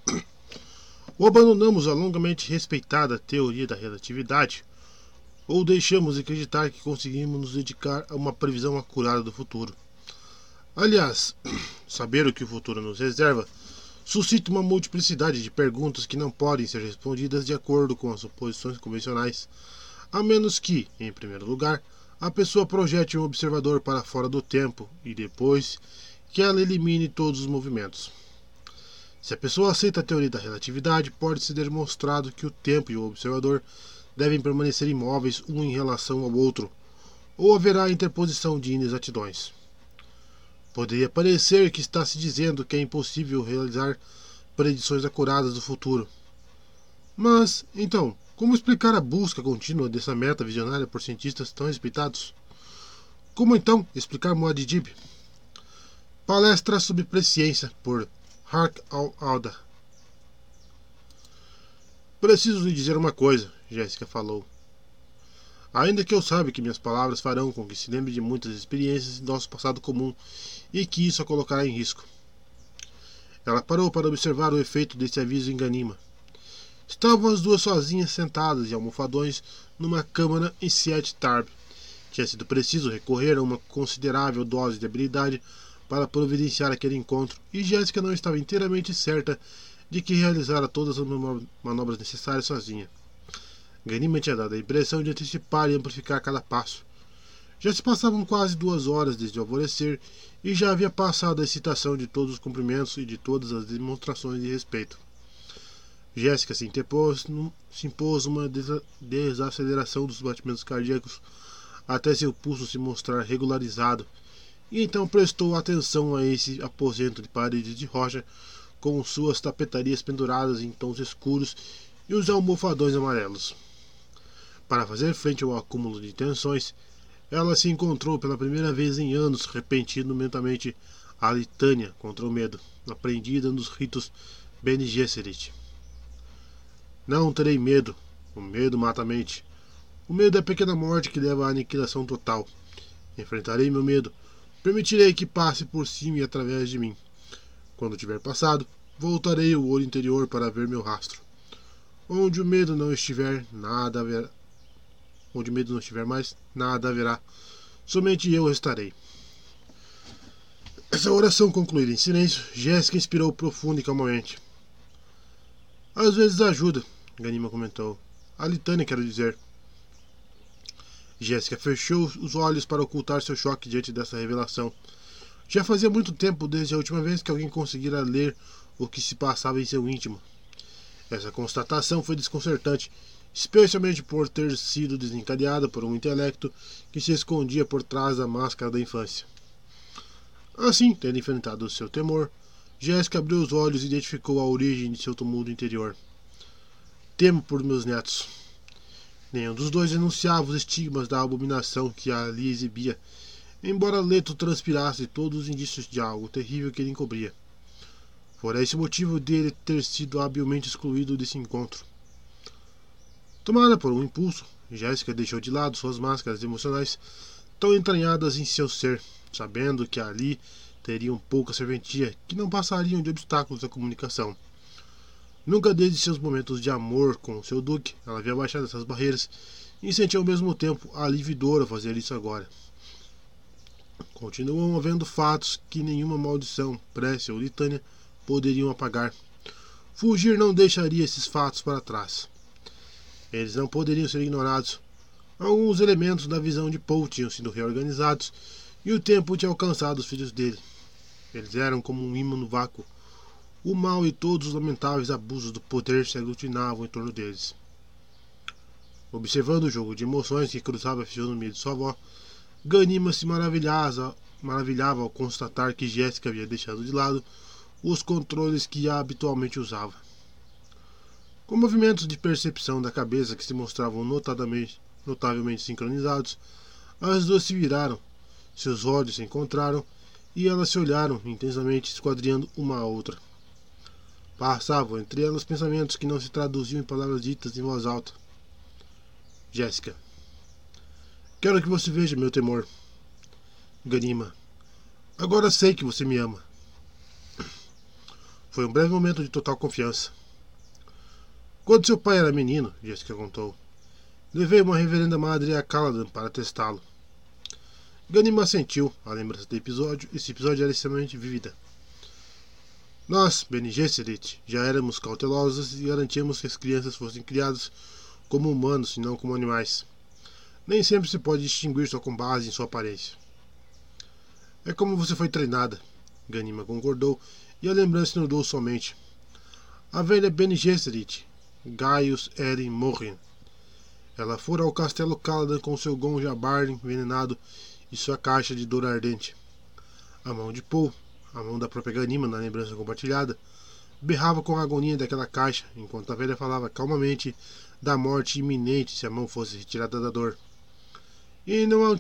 Ou [clears throat] abandonamos a longamente respeitada teoria da relatividade, ou deixamos de acreditar que conseguimos nos dedicar a uma previsão acurada do futuro. Aliás, [clears throat] saber o que o futuro nos reserva suscita uma multiplicidade de perguntas que não podem ser respondidas de acordo com as suposições convencionais, a menos que, em primeiro lugar, a pessoa projete um observador para fora do tempo e depois que ela elimine todos os movimentos. Se a pessoa aceita a teoria da relatividade, pode ser demonstrado que o tempo e o observador devem permanecer imóveis um em relação ao outro, ou haverá interposição de inexatidões. Poderia parecer que está se dizendo que é impossível realizar predições acuradas do futuro. Mas, então, como explicar a busca contínua dessa meta visionária por cientistas tão respeitados? Como então explicar Muad'Dib? Palestra sobre presciência por Hark al-Alda. Preciso lhe dizer uma coisa, Jéssica falou. Ainda que eu saiba que minhas palavras farão com que se lembre de muitas experiências de nosso passado comum e que isso a colocará em risco. Ela parou para observar o efeito desse aviso em Ganima. Estavam as duas sozinhas sentadas em almofadões numa câmara em Siet Tarb, Tinha sido preciso recorrer a uma considerável dose de habilidade para providenciar aquele encontro, e Jéssica não estava inteiramente certa de que realizara todas as manobras necessárias sozinha. Ganima tinha dado a impressão de antecipar e amplificar cada passo. Já se passavam quase duas horas desde o alvorecer e já havia passado a excitação de todos os cumprimentos e de todas as demonstrações de respeito. Jéssica se, interpôs, se impôs uma desaceleração dos batimentos cardíacos até seu pulso se mostrar regularizado, e então prestou atenção a esse aposento de paredes de rocha com suas tapetarias penduradas em tons escuros e os almofadões amarelos. Para fazer frente ao acúmulo de tensões, ela se encontrou pela primeira vez em anos repetindo mentalmente a litânia contra o medo, aprendida nos ritos Bene Gesserit. Não terei medo. O medo mata a mente. O medo é a pequena morte que leva à aniquilação total. Enfrentarei meu medo. Permitirei que passe por cima e através de mim. Quando tiver passado, voltarei o olho interior para ver meu rastro. Onde o medo não estiver, nada haverá onde medo não estiver mais, nada haverá. Somente eu restarei. Essa oração concluída em silêncio, Jéssica inspirou profundo e calmamente. Às vezes ajuda, Ganima comentou. A litânia, quero dizer. Jéssica fechou os olhos para ocultar seu choque diante dessa revelação. Já fazia muito tempo desde a última vez que alguém conseguira ler o que se passava em seu íntimo. Essa constatação foi desconcertante especialmente por ter sido desencadeada por um intelecto que se escondia por trás da máscara da infância. Assim, tendo enfrentado seu temor, Jéssica abriu os olhos e identificou a origem de seu tumulto interior. Temo por meus netos. Nenhum dos dois denunciava os estigmas da abominação que ali exibia, embora Leto transpirasse todos os indícios de algo terrível que ele encobria. Fora esse motivo dele ter sido habilmente excluído desse encontro. Tomada por um impulso, Jéssica deixou de lado suas máscaras emocionais tão entranhadas em seu ser, sabendo que ali teriam pouca serventia, que não passariam de obstáculos à comunicação. Nunca desde seus momentos de amor com seu duque, ela havia baixado essas barreiras e sentia ao mesmo tempo a fazer isso agora. Continuam havendo fatos que nenhuma maldição, prece ou litânia poderiam apagar. Fugir não deixaria esses fatos para trás. Eles não poderiam ser ignorados. Alguns elementos da visão de Paul tinham sido reorganizados e o tempo tinha alcançado os filhos dele. Eles eram como um imã no vácuo. O mal e todos os lamentáveis abusos do poder se aglutinavam em torno deles. Observando o jogo de emoções que cruzava a fisionomia de sua avó, Ganima se maravilhava, maravilhava ao constatar que Jéssica havia deixado de lado os controles que habitualmente usava. Com movimentos de percepção da cabeça que se mostravam notavelmente sincronizados, as duas se viraram, seus olhos se encontraram e elas se olharam intensamente, esquadriando uma a outra. Passavam entre elas pensamentos que não se traduziam em palavras ditas em voz alta. Jéssica. Quero que você veja meu temor. Ganima. Agora sei que você me ama. Foi um breve momento de total confiança. Quando seu pai era menino, Jessica contou, levei uma reverenda madre a Caladan para testá-lo. Ganima sentiu a lembrança do episódio. Esse episódio era extremamente vívida. Nós, Bene Gesserit, já éramos cautelosos e garantíamos que as crianças fossem criadas como humanos e não como animais. Nem sempre se pode distinguir só com base em sua aparência. É como você foi treinada, Ganima concordou, e a lembrança inundou somente. A velha Bene Gesserit Gaius Erin Morren. Ela fora ao castelo Caladan com seu gon jabar envenenado e sua caixa de dor ardente. A mão de Paul, a mão da própria Ganima na lembrança compartilhada, berrava com a agonia daquela caixa, enquanto a velha falava calmamente da morte iminente se a mão fosse retirada da dor. E não,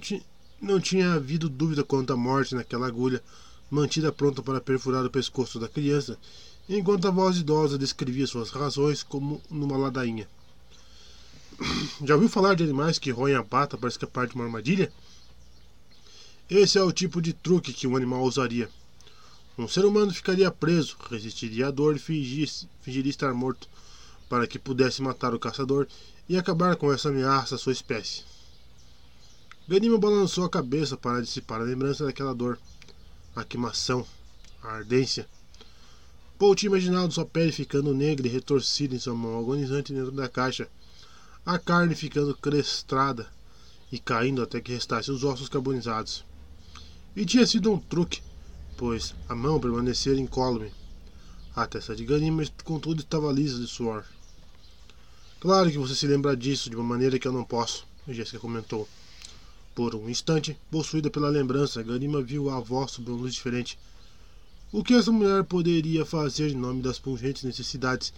não tinha havido dúvida quanto à morte naquela agulha, mantida pronta para perfurar o pescoço da criança enquanto a voz idosa descrevia suas razões como numa ladainha. [clears throat] Já ouviu falar de animais que roem a pata para escapar de uma armadilha? Esse é o tipo de truque que um animal usaria. Um ser humano ficaria preso, resistiria à dor e fingiria, fingiria estar morto, para que pudesse matar o caçador e acabar com essa ameaça à sua espécie. Ganima balançou a cabeça para dissipar a lembrança daquela dor, a queimação, a ardência. Tinha imaginado sua pele ficando negra e retorcida em sua mão agonizante dentro da caixa, a carne ficando crestrada e caindo até que restasse os ossos carbonizados. E tinha sido um truque, pois a mão permanecera incólume. A testa de Ganima, contudo, estava lisa de suor. Claro que você se lembra disso de uma maneira que eu não posso, Jéssica comentou. Por um instante, possuída pela lembrança, Ganima viu a voz sob uma luz diferente o que essa mulher poderia fazer em nome das pungentes necessidades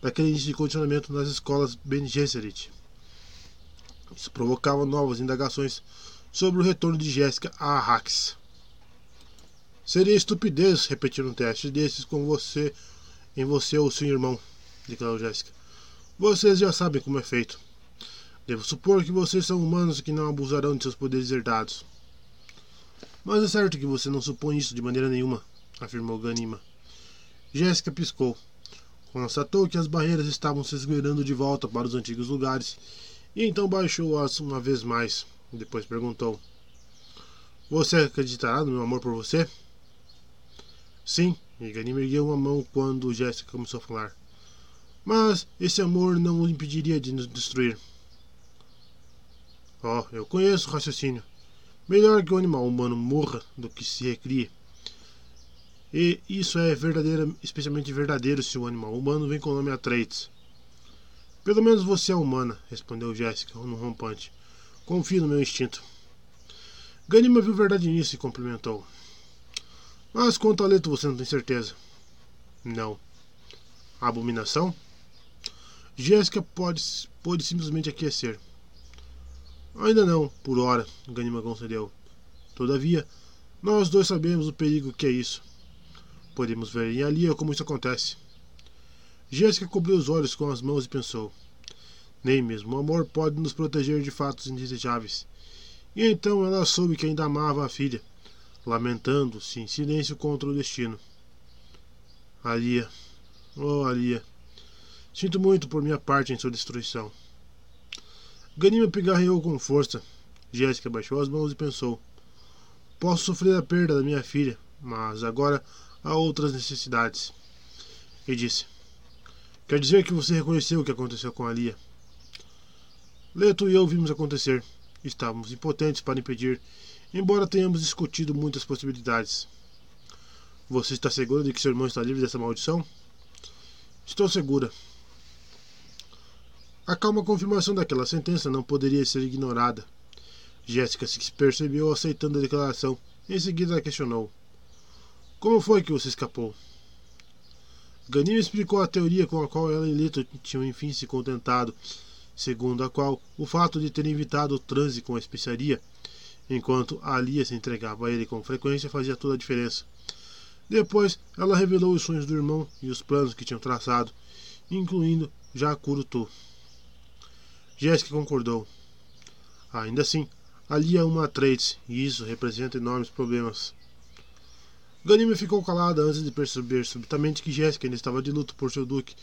daquele índice de condicionamento nas escolas Ben Gesserit? Isso provocava novas indagações sobre o retorno de Jéssica a Arrax. Seria estupidez repetir um teste desses com você, em você ou seu irmão, declarou Jéssica. Vocês já sabem como é feito. Devo supor que vocês são humanos e que não abusarão de seus poderes herdados. Mas é certo que você não supõe isso de maneira nenhuma, afirmou Ganima. Jéssica piscou. Constatou que as barreiras estavam se esgueirando de volta para os antigos lugares e então baixou-as uma vez mais. Depois perguntou: Você acreditará no meu amor por você? Sim, e Ganima ergueu uma mão quando Jéssica começou a falar. Mas esse amor não o impediria de nos destruir. Oh, eu conheço o raciocínio. Melhor que o animal humano morra do que se recrie. E isso é especialmente verdadeiro se o animal humano vem com o nome Atreides. Pelo menos você é humana, respondeu Jéssica, no rompante. Confio no meu instinto. Ganima viu verdade nisso e cumprimentou. Mas quanto a Leto você não tem certeza? Não. Abominação? Jéssica pode, pode simplesmente aquecer. Ainda não, por hora, Ganima concedeu. Todavia, nós dois sabemos o perigo que é isso. Podemos ver em Alia como isso acontece. Jéssica cobriu os olhos com as mãos e pensou: Nem mesmo o amor pode nos proteger de fatos indesejáveis. E então ela soube que ainda amava a filha, lamentando-se em silêncio contra o destino. Alia, oh Alia, sinto muito por minha parte em sua destruição. Ganima pigarreou com força. Jéssica baixou as mãos e pensou: Posso sofrer a perda da minha filha, mas agora a outras necessidades. E disse: Quer dizer que você reconheceu o que aconteceu com a Lia? Leto e eu vimos acontecer. Estávamos impotentes para impedir, embora tenhamos discutido muitas possibilidades. Você está segura de que seu irmão está livre dessa maldição? Estou segura. A calma confirmação daquela sentença não poderia ser ignorada. Jéssica se percebeu aceitando a declaração. Em seguida, questionou: como foi que você escapou? Ganima explicou a teoria com a qual ela e Leto tinham enfim se contentado, segundo a qual o fato de ter evitado o transe com a especiaria, enquanto Alia se entregava a ele com frequência, fazia toda a diferença. Depois, ela revelou os sonhos do irmão e os planos que tinham traçado, incluindo Jacurutu. Jéssica concordou. Ainda assim, Alia é uma Atreides, e isso representa enormes problemas. Ganima ficou calada antes de perceber subitamente que Jéssica ainda estava de luto por seu duque,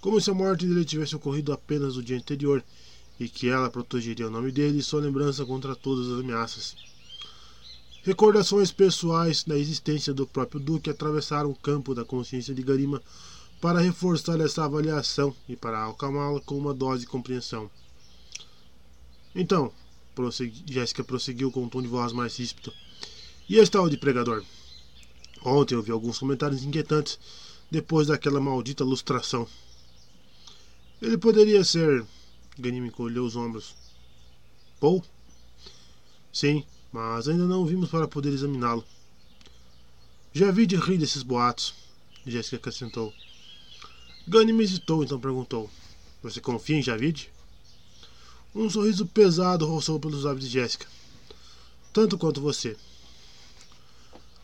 como se a morte dele tivesse ocorrido apenas no dia anterior, e que ela protegeria o nome dele e sua lembrança contra todas as ameaças. Recordações pessoais da existência do próprio Duque atravessaram o campo da consciência de Garima para reforçar essa avaliação e para acalmá-la com uma dose de compreensão. Então, Jéssica prosseguiu com um tom de voz mais ríspido. E este tal de pregador? Ontem eu vi alguns comentários inquietantes depois daquela maldita lustração. Ele poderia ser. Ganim encolheu os ombros. Paul? Sim, mas ainda não o vimos para poder examiná-lo. Já vi de rir desses boatos, Jéssica acrescentou. Ganim hesitou, então perguntou: Você confia em Javid? Um sorriso pesado roçou pelos lábios de Jéssica. Tanto quanto você.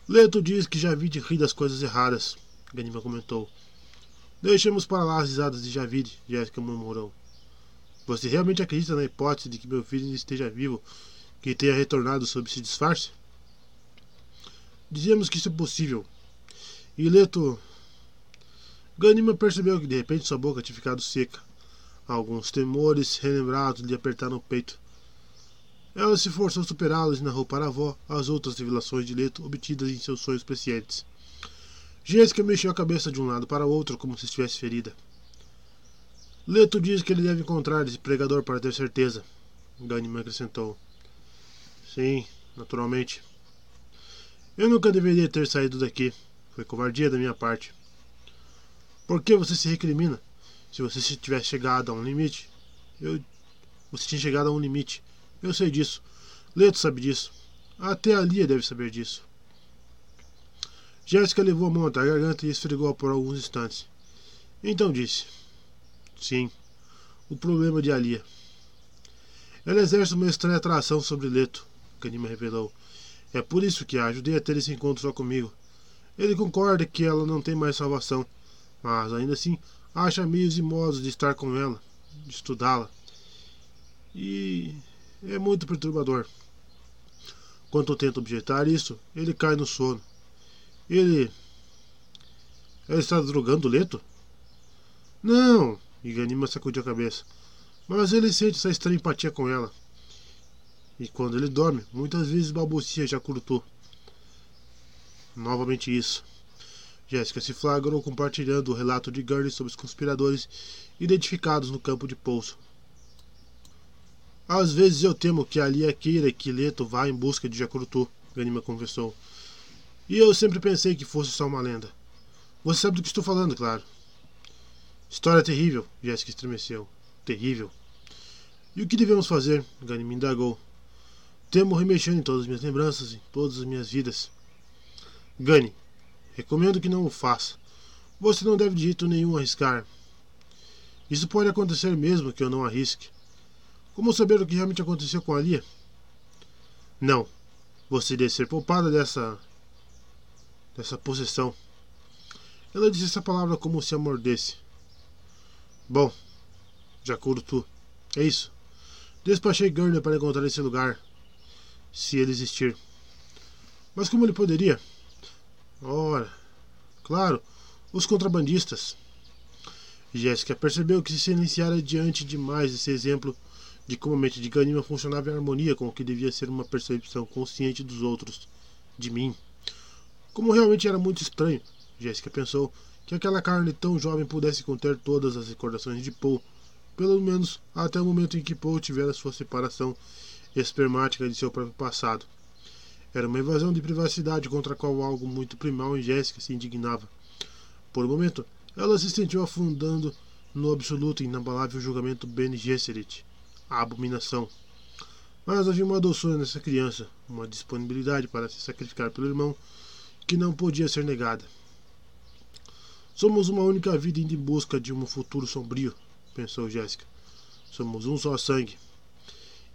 Leto diz que Javid ri das coisas erradas, Ganima comentou. Deixemos para lá as risadas de Javid, Jéssica murmurou. Você realmente acredita na hipótese de que meu filho esteja vivo, que tenha retornado sob esse disfarce? Dizemos que isso é possível. E Leto. Ganima percebeu que de repente sua boca tinha ficado seca. Alguns temores relembrados lhe apertaram o peito. Ela se forçou a superá-los e narrou para a avó as outras revelações de Leto obtidas em seus sonhos prescientes. Jéssica mexeu a cabeça de um lado para o outro como se estivesse ferida. Leto diz que ele deve encontrar esse pregador para ter certeza. Ganyman acrescentou. Sim, naturalmente. Eu nunca deveria ter saído daqui. Foi covardia da minha parte. Por que você se recrimina? Se você tivesse chegado a um limite, eu. Você tinha chegado a um limite. Eu sei disso. Leto sabe disso. Até a Lia deve saber disso. Jéssica levou a mão até a garganta e esfregou-a por alguns instantes. Então disse: Sim, o problema de Alia. Ela exerce uma estranha atração sobre Leto, Kanima revelou. É por isso que a ajudei a ter esse encontro só comigo. Ele concorda que ela não tem mais salvação, mas ainda assim acha meios e modos de estar com ela, de estudá-la. E é muito perturbador. Quando eu tento objetar isso, ele cai no sono. Ele. Ela está drogando o Leto? Não! Iganima sacudiu a cabeça. Mas ele sente essa estranha empatia com ela. E quando ele dorme, muitas vezes balbucia Jacurtu. Novamente isso. Jéssica se flagrou compartilhando o relato de Gurney sobre os conspiradores identificados no campo de pouso. Às vezes eu temo que ali é queira que Leto vá em busca de Jacurutu, Ganima confessou. E eu sempre pensei que fosse só uma lenda. Você sabe do que estou falando, claro. História terrível, Jéssica estremeceu. Terrível. E o que devemos fazer? Ganima indagou. Temo remexendo em todas as minhas lembranças, em todas as minhas vidas. Gani, recomendo que não o faça. Você não deve de jeito nenhum arriscar. Isso pode acontecer mesmo que eu não arrisque. Como saber o que realmente aconteceu com a Lia? Não. Você deve ser poupada dessa. dessa possessão. Ela disse essa palavra como se a mordesse. Bom, Jacuro tu. É isso. Despachei Gurner para encontrar esse lugar. Se ele existir. Mas como ele poderia? Ora, claro, os contrabandistas. Jéssica percebeu que se silenciara diante demais desse exemplo de como a mente de Ganima funcionava em harmonia com o que devia ser uma percepção consciente dos outros, de mim. Como realmente era muito estranho, Jéssica pensou que aquela carne tão jovem pudesse conter todas as recordações de Paul, pelo menos até o momento em que Paul tivera sua separação espermática de seu próprio passado. Era uma invasão de privacidade contra a qual algo muito primal em Jéssica se indignava. Por um momento, ela se sentiu afundando no absoluto e inabalável julgamento Bene Gesserit a abominação. Mas havia uma doçura nessa criança, uma disponibilidade para se sacrificar pelo irmão que não podia ser negada. Somos uma única vida indo em busca de um futuro sombrio, pensou Jéssica. Somos um só sangue.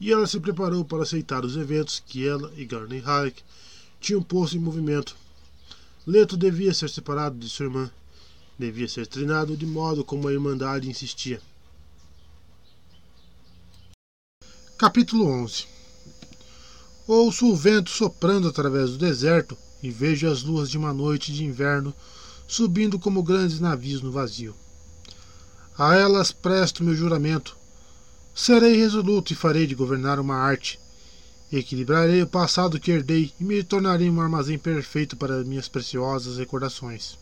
E ela se preparou para aceitar os eventos que ela e Garney Halleck tinham posto em movimento. Leto devia ser separado de sua irmã. Devia ser treinado de modo como a Irmandade insistia. Capítulo 11 Ouço o vento soprando através do deserto e vejo as luas de uma noite de inverno subindo como grandes navios no vazio. A elas presto meu juramento. Serei resoluto e farei de governar uma arte. Equilibrarei o passado que herdei e me tornarei um armazém perfeito para minhas preciosas recordações.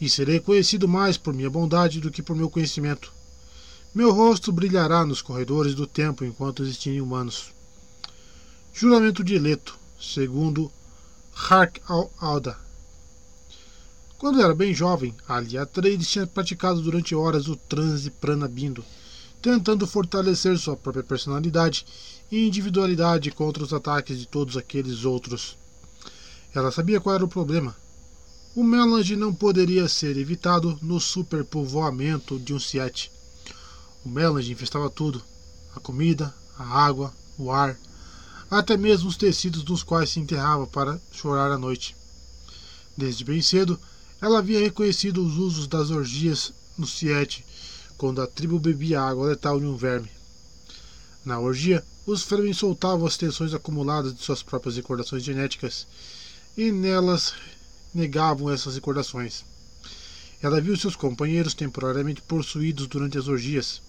E serei conhecido mais por minha bondade do que por meu conhecimento meu rosto brilhará nos corredores do tempo enquanto existirem humanos. Juramento de Leto, segundo Hark al-Alda. Quando era bem jovem, Ali Atreides tinha praticado durante horas o transe prana-bindo, tentando fortalecer sua própria personalidade e individualidade contra os ataques de todos aqueles outros. Ela sabia qual era o problema. O melange não poderia ser evitado no superpovoamento de um Siete. O Melange infestava tudo: a comida, a água, o ar, até mesmo os tecidos nos quais se enterrava para chorar à noite. Desde bem cedo, ela havia reconhecido os usos das orgias no Siete, quando a tribo bebia água letal de um verme. Na orgia, os Fremen soltavam as tensões acumuladas de suas próprias recordações genéticas e nelas negavam essas recordações. Ela viu seus companheiros temporariamente possuídos durante as orgias,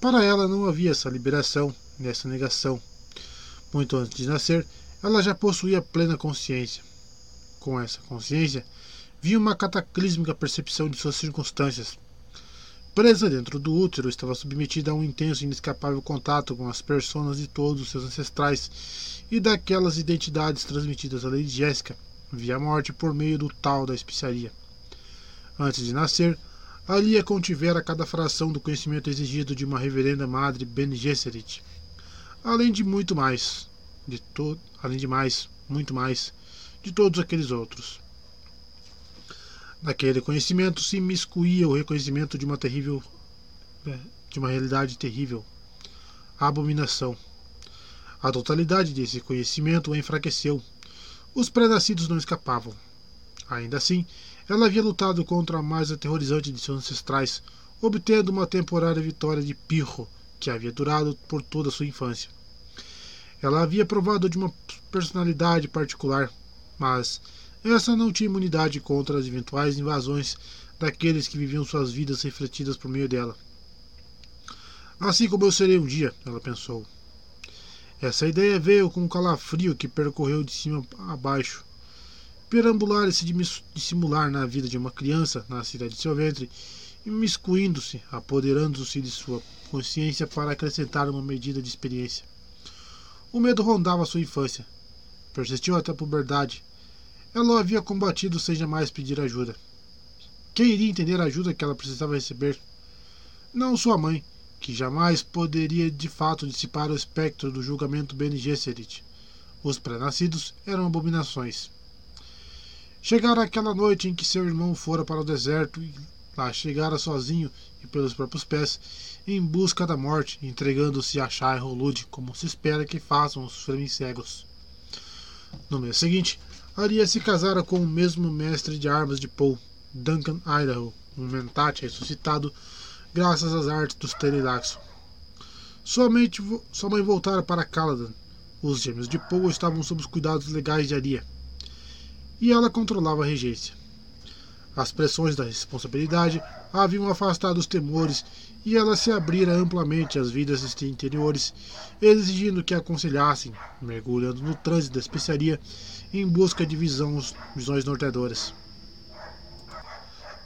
para ela não havia essa liberação nessa negação. Muito antes de nascer, ela já possuía plena consciência. Com essa consciência, vinha uma cataclísmica percepção de suas circunstâncias. Presa dentro do útero, estava submetida a um intenso e inescapável contato com as personas de todos os seus ancestrais e daquelas identidades transmitidas à Lady Jéssica via morte por meio do tal da especiaria. Antes de nascer, Alia contivera cada fração do conhecimento exigido de uma reverenda madre Ben Gesserit, além de muito mais, de to além de mais, muito mais, de todos aqueles outros. Naquele conhecimento se imiscuía o reconhecimento de uma terrível, é, de uma realidade terrível, a abominação. A totalidade desse conhecimento a enfraqueceu. Os pré-nascidos não escapavam. Ainda assim, ela havia lutado contra a mais aterrorizante de seus ancestrais, obtendo uma temporária vitória de Pirro, que havia durado por toda a sua infância. Ela havia provado de uma personalidade particular, mas essa não tinha imunidade contra as eventuais invasões daqueles que viviam suas vidas refletidas por meio dela. Assim como eu serei um dia, ela pensou. Essa ideia veio com um calafrio que percorreu de cima a baixo, perambular e se dissimular na vida de uma criança nascida de seu ventre, imiscuindo-se, apoderando-se de sua consciência para acrescentar uma medida de experiência. O medo rondava sua infância. Persistiu até a puberdade. Ela o havia combatido sem jamais pedir ajuda. Quem iria entender a ajuda que ela precisava receber? Não sua mãe, que jamais poderia de fato dissipar o espectro do julgamento Bene Gesserit. Os pré-nascidos eram abominações. Chegara aquela noite em que seu irmão fora para o deserto e lá chegara sozinho e pelos próprios pés, em busca da morte, entregando-se a Shai Rolud, como se espera que façam os cegos. No mês seguinte, Aria se casara com o mesmo mestre de armas de Poe, Duncan Idaho, um mentate ressuscitado graças às artes dos Teridaxo. Somente sua mãe voltara para Caladan. Os gêmeos de Poe estavam sob os cuidados legais de Aria e ela controlava a regência. As pressões da responsabilidade haviam afastado os temores e ela se abrira amplamente às vidas interiores, exigindo que aconselhassem, mergulhando no trânsito da especiaria em busca de visões, visões norteadoras.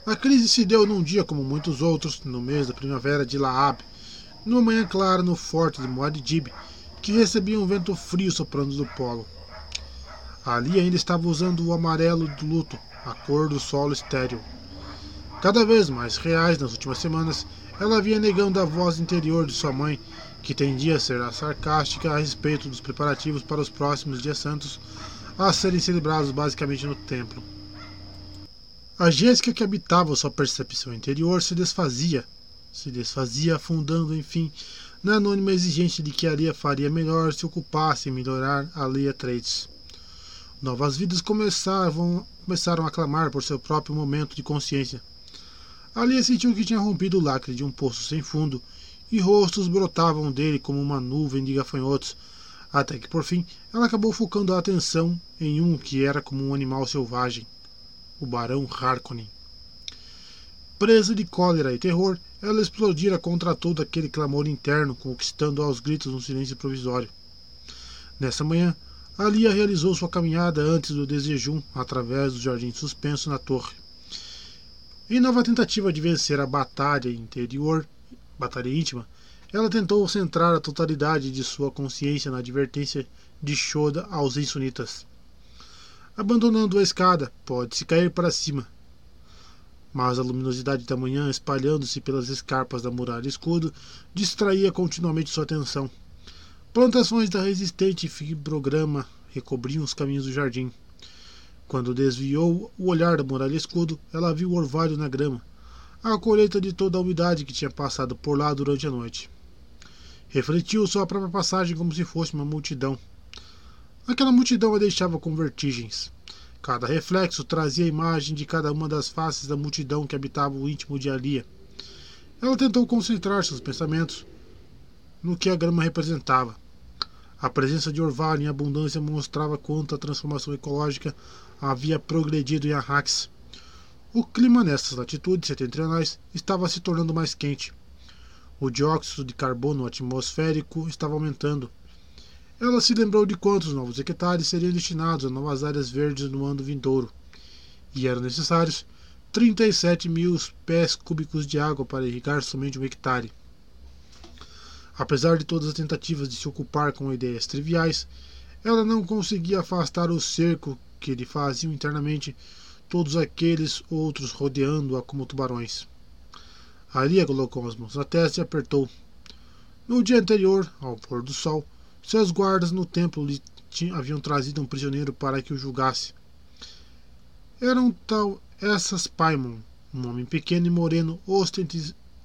A crise se deu num dia como muitos outros, no mês da primavera de Laab, numa manhã clara no forte de Muad'Dib, que recebia um vento frio soprando do polo. Ali ainda estava usando o amarelo do luto, a cor do solo estéril. Cada vez mais reais nas últimas semanas, ela vinha negando a voz interior de sua mãe, que tendia a ser sarcástica a respeito dos preparativos para os próximos dias santos a serem celebrados basicamente no templo. A Jéssica que habitava sua percepção interior se desfazia, se desfazia, afundando, enfim, na anônima exigência de que Aria faria melhor se ocupasse em melhorar a Leia Trades. Novas vidas começavam, começaram a clamar por seu próprio momento de consciência. Ali sentiu que tinha rompido o lacre de um poço sem fundo, e rostos brotavam dele como uma nuvem de gafanhotos, até que por fim ela acabou focando a atenção em um que era como um animal selvagem, o Barão Harkonnen. Presa de cólera e terror, ela explodira contra todo aquele clamor interno, conquistando aos gritos um silêncio provisório. Nessa manhã, Alia realizou sua caminhada antes do desjejum através do jardim suspenso na torre. Em nova tentativa de vencer a batalha interior, batalha íntima, ela tentou centrar a totalidade de sua consciência na advertência de Shoda aos insunitas. Abandonando a escada, pode-se cair para cima. Mas a luminosidade da manhã, espalhando-se pelas escarpas da muralha escudo, distraía continuamente sua atenção. Plantações da resistente fibrograma recobriam os caminhos do jardim. Quando desviou o olhar da muralha escudo, ela viu o orvalho na grama, a colheita de toda a umidade que tinha passado por lá durante a noite. Refletiu sua própria passagem como se fosse uma multidão. Aquela multidão a deixava com vertigens. Cada reflexo trazia a imagem de cada uma das faces da multidão que habitava o íntimo de Alia. Ela tentou concentrar seus pensamentos no que a grama representava. A presença de orvalho em abundância mostrava quanto a transformação ecológica havia progredido em Arrax. O clima nessas latitudes setentrionais estava se tornando mais quente. O dióxido de carbono atmosférico estava aumentando. ela se lembrou de quantos novos hectares seriam destinados a novas áreas verdes no ano vindouro, e eram necessários 37 mil pés cúbicos de água para irrigar somente um hectare. Apesar de todas as tentativas de se ocupar com ideias triviais, ela não conseguia afastar o cerco que lhe faziam internamente todos aqueles outros rodeando-a como tubarões. Alia colocou as mãos na testa e apertou. No dia anterior, ao pôr do sol, seus guardas no templo lhe haviam trazido um prisioneiro para que o julgasse. Era um tal Essas Paimon, um homem pequeno e moreno,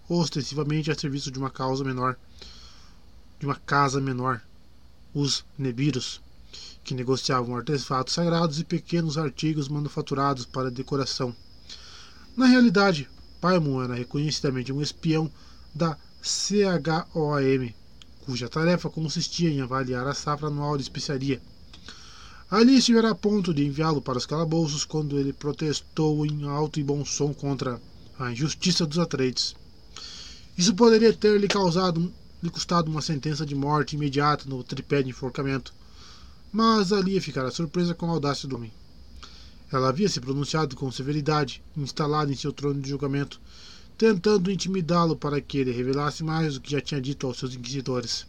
ostensivamente a serviço de uma causa menor, de uma casa menor, os Nebiros que negociavam artefatos sagrados e pequenos artigos manufaturados para decoração. Na realidade, Paimon era reconhecidamente um espião da CHOAM, cuja tarefa consistia em avaliar a safra anual de especiaria. Ali estivera a ponto de enviá-lo para os calabouços quando ele protestou em alto e bom som contra a injustiça dos Atreides. Isso poderia ter lhe causado lhe custado uma sentença de morte imediata no tripé de enforcamento, mas Alia ficara surpresa com a audácia do homem. Ela havia se pronunciado com severidade, instalado em seu trono de julgamento, tentando intimidá-lo para que ele revelasse mais do que já tinha dito aos seus inquisidores.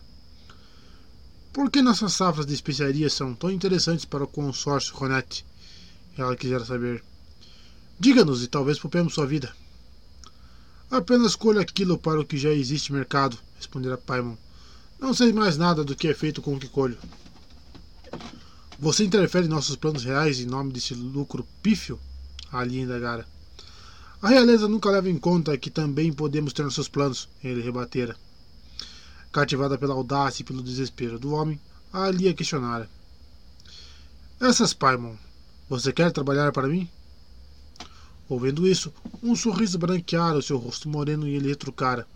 Por que nossas safras de especiarias são tão interessantes para o consórcio Ronette? Ela quisera saber. Diga-nos e talvez poupemos sua vida. Apenas colha aquilo para o que já existe mercado, respondera Paimon. Não sei mais nada do que é feito com o que colho. Você interfere em nossos planos reais em nome desse lucro pífio? Ali indagara. A realeza nunca leva em conta que também podemos ter nossos planos, ele rebatera. Cativada pela audácia e pelo desespero do homem, a Alia questionara. Essas, Paimon, você quer trabalhar para mim? Ouvindo isso, um sorriso branqueara o seu rosto moreno e ele retrucara.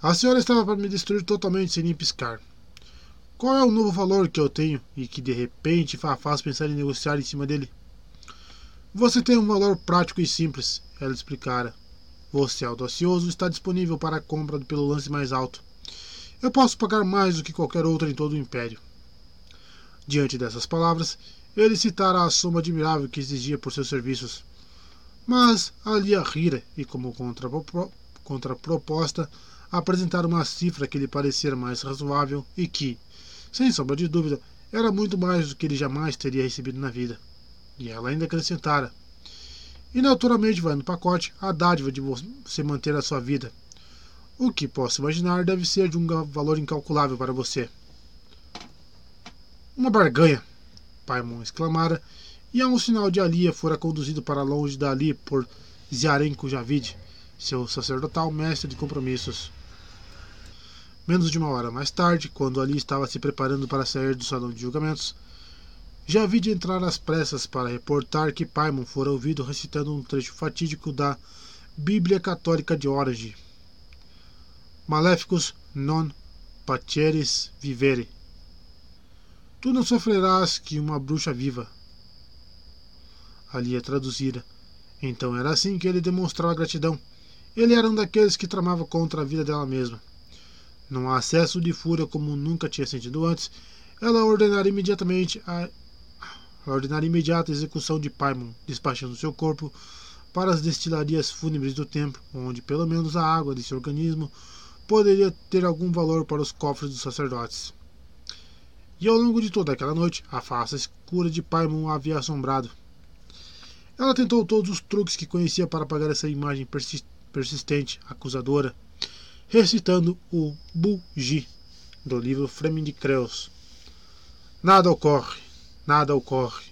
A senhora estava para me destruir totalmente sem nem piscar. Qual é o novo valor que eu tenho e que de repente faz pensar em negociar em cima dele? Você tem um valor prático e simples, ela explicara. Você, audacioso, está disponível para a compra pelo lance mais alto. Eu posso pagar mais do que qualquer outro em todo o império. Diante dessas palavras, ele citara a soma admirável que exigia por seus serviços. Mas Alia rira e, como contraproposta, apresentar uma cifra que lhe parecer mais razoável e que, sem sombra de dúvida, era muito mais do que ele jamais teria recebido na vida. E ela ainda acrescentara. E naturalmente vai no pacote a dádiva de você manter a sua vida. O que posso imaginar deve ser de um valor incalculável para você. Uma barganha, Paimon exclamara, e a um sinal de Alia fora conduzido para longe dali por Ziarenko Javid, seu sacerdotal mestre de compromissos. Menos de uma hora mais tarde, quando Ali estava se preparando para sair do salão de julgamentos, já vi de entrar às pressas para reportar que Paimon fora ouvido recitando um trecho fatídico da Bíblia Católica de Orage. Maléficos non paceres vivere. Tu não sofrerás que uma bruxa viva. Ali é traduzida. Então era assim que ele demonstrava gratidão. Ele era um daqueles que tramava contra a vida dela mesma. Num acesso de fúria como nunca tinha sentido antes, ela ordenara imediatamente a, ordenar imediata execução de Paimon, despachando seu corpo para as destilarias fúnebres do templo, onde pelo menos a água desse organismo poderia ter algum valor para os cofres dos sacerdotes. E ao longo de toda aquela noite, a face escura de Paimon a havia assombrado. Ela tentou todos os truques que conhecia para apagar essa imagem persistente, acusadora, recitando o Bugi do livro Fleming de Creus. Nada ocorre, nada ocorre.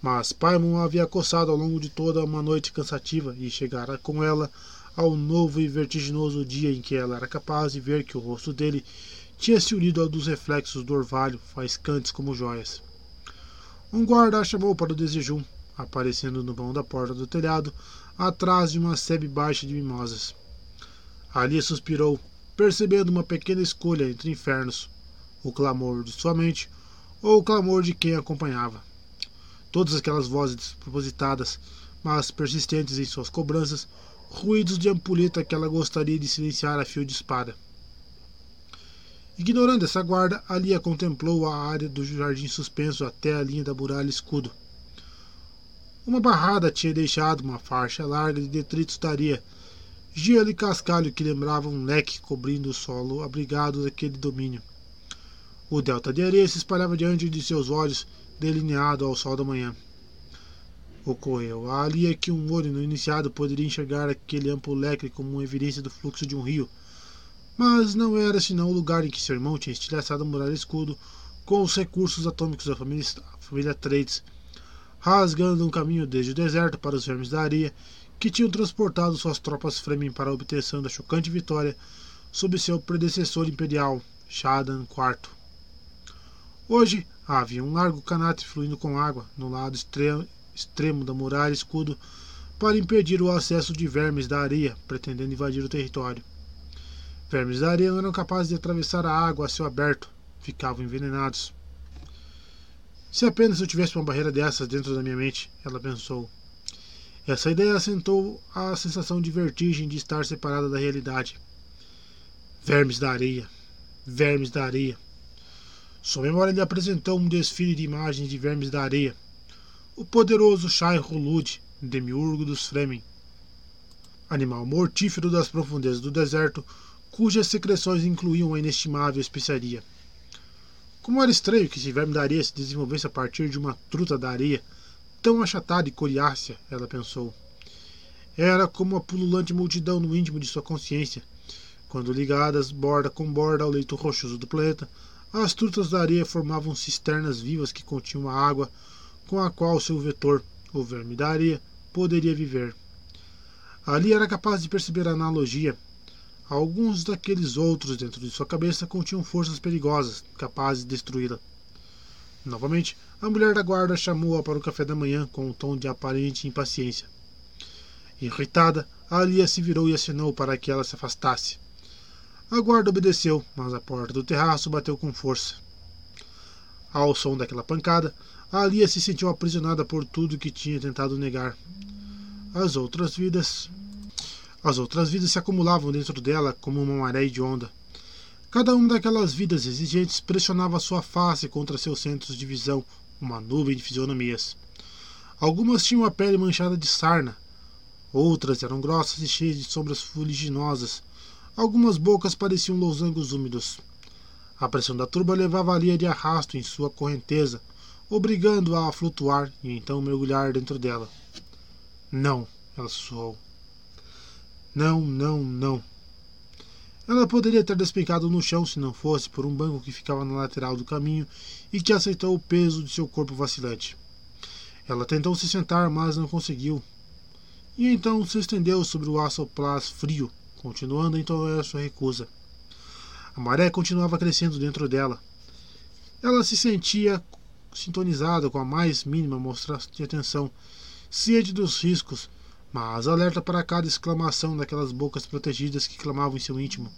Mas Paimon havia coçado ao longo de toda uma noite cansativa e chegara com ela ao novo e vertiginoso dia em que ela era capaz de ver que o rosto dele tinha se unido ao dos reflexos do orvalho, faiscantes como joias. Um guarda a chamou para o desejum, aparecendo no vão da porta do telhado, atrás de uma sebe baixa de mimosas. Ali suspirou, percebendo uma pequena escolha entre infernos: o clamor de sua mente ou o clamor de quem a acompanhava. Todas aquelas vozes propositadas, mas persistentes em suas cobranças, ruídos de ampulheta que ela gostaria de silenciar a fio de espada. Ignorando essa guarda, Alia contemplou a área do jardim suspenso até a linha da muralha escudo. Uma barrada tinha deixado uma faixa larga de detritos da areia, gelo e cascalho que lembrava um leque cobrindo o solo abrigado daquele domínio. O delta de areia se espalhava diante de seus olhos, delineado ao sol da manhã. Ocorreu ali que um olho no iniciado poderia enxergar aquele amplo leque como evidência do fluxo de um rio, mas não era senão o lugar em que seu irmão tinha estilhaçado a muralha escudo com os recursos atômicos da família, família Trades, rasgando um caminho desde o deserto para os vermes da areia que tinham transportado suas tropas Fremen para a obtenção da chocante vitória sobre seu predecessor imperial, Shadan IV. Hoje havia um largo canate fluindo com água no lado extremo da muralha escudo para impedir o acesso de vermes da areia pretendendo invadir o território. Vermes da areia não eram capazes de atravessar a água a céu aberto, ficavam envenenados. Se apenas eu tivesse uma barreira dessas dentro da minha mente, ela pensou. Essa ideia assentou a sensação de vertigem de estar separada da realidade. Vermes da areia. Vermes da areia. Sua memória lhe apresentou um desfile de imagens de vermes da areia. O poderoso Shai Hulud, demiurgo dos Fremen. Animal mortífero das profundezas do deserto, cujas secreções incluíam a inestimável especiaria. Como era estranho que esse verme da areia se desenvolvesse a partir de uma truta da areia, tão achatada e coriácea, ela pensou. Era como a pululante multidão no íntimo de sua consciência, quando ligadas borda com borda ao leito rochoso do planeta, as trutas da areia formavam cisternas vivas que continham a água com a qual seu vetor, o verme da areia, poderia viver. Ali era capaz de perceber a analogia. Alguns daqueles outros dentro de sua cabeça continham forças perigosas, capazes de destruí-la. Novamente, a mulher da guarda chamou-a para o café da manhã com um tom de aparente impaciência. Irritada, Alia se virou e acenou para que ela se afastasse. A guarda obedeceu, mas a porta do terraço bateu com força. Ao som daquela pancada, Alia se sentiu aprisionada por tudo que tinha tentado negar. As outras vidas. As outras vidas se acumulavam dentro dela como uma maré de onda. Cada uma daquelas vidas exigentes pressionava sua face contra seus centros de visão, uma nuvem de fisionomias. Algumas tinham a pele manchada de sarna, outras eram grossas e cheias de sombras fuliginosas, Algumas bocas pareciam losangos úmidos. A pressão da turba levava a Lia de arrasto em sua correnteza, obrigando-a a flutuar e então mergulhar dentro dela. Não, ela sussurrou. Não, não, não. Ela poderia ter despencado no chão se não fosse por um banco que ficava na lateral do caminho e que aceitou o peso de seu corpo vacilante. Ela tentou se sentar, mas não conseguiu. E então se estendeu sobre o aço plás frio, continuando a entonar sua recusa. A maré continuava crescendo dentro dela. Ela se sentia sintonizada com a mais mínima mostra de atenção, ciente dos riscos, mas alerta para cada exclamação daquelas bocas protegidas que clamavam em seu íntimo.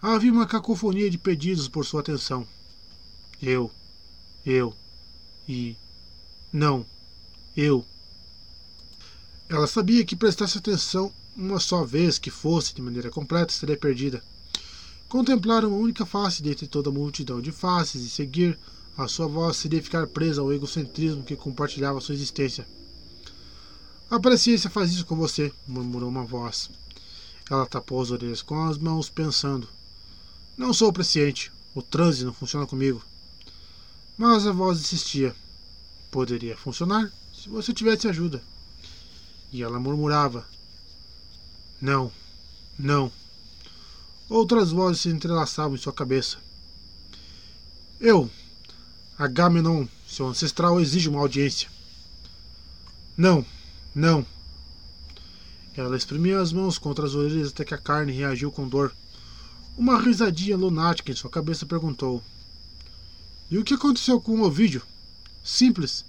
Havia uma cacofonia de pedidos por sua atenção. Eu, eu e não, eu. Ela sabia que prestasse atenção uma só vez que fosse de maneira completa, seria perdida. Contemplar uma única face dentre toda a multidão de faces e seguir a sua voz seria ficar presa ao egocentrismo que compartilhava sua existência. A presciência faz isso com você, murmurou uma voz. Ela tapou as orelhas com as mãos, pensando: Não sou presciente, o transe não funciona comigo. Mas a voz insistia: Poderia funcionar se você tivesse ajuda. E ela murmurava: não, não. Outras vozes se entrelaçavam em sua cabeça. Eu, Agamenon, seu ancestral, exige uma audiência. Não, não. Ela exprimiu as mãos contra as orelhas até que a carne reagiu com dor. Uma risadinha lunática em sua cabeça perguntou: E o que aconteceu com o Ovidio? Simples.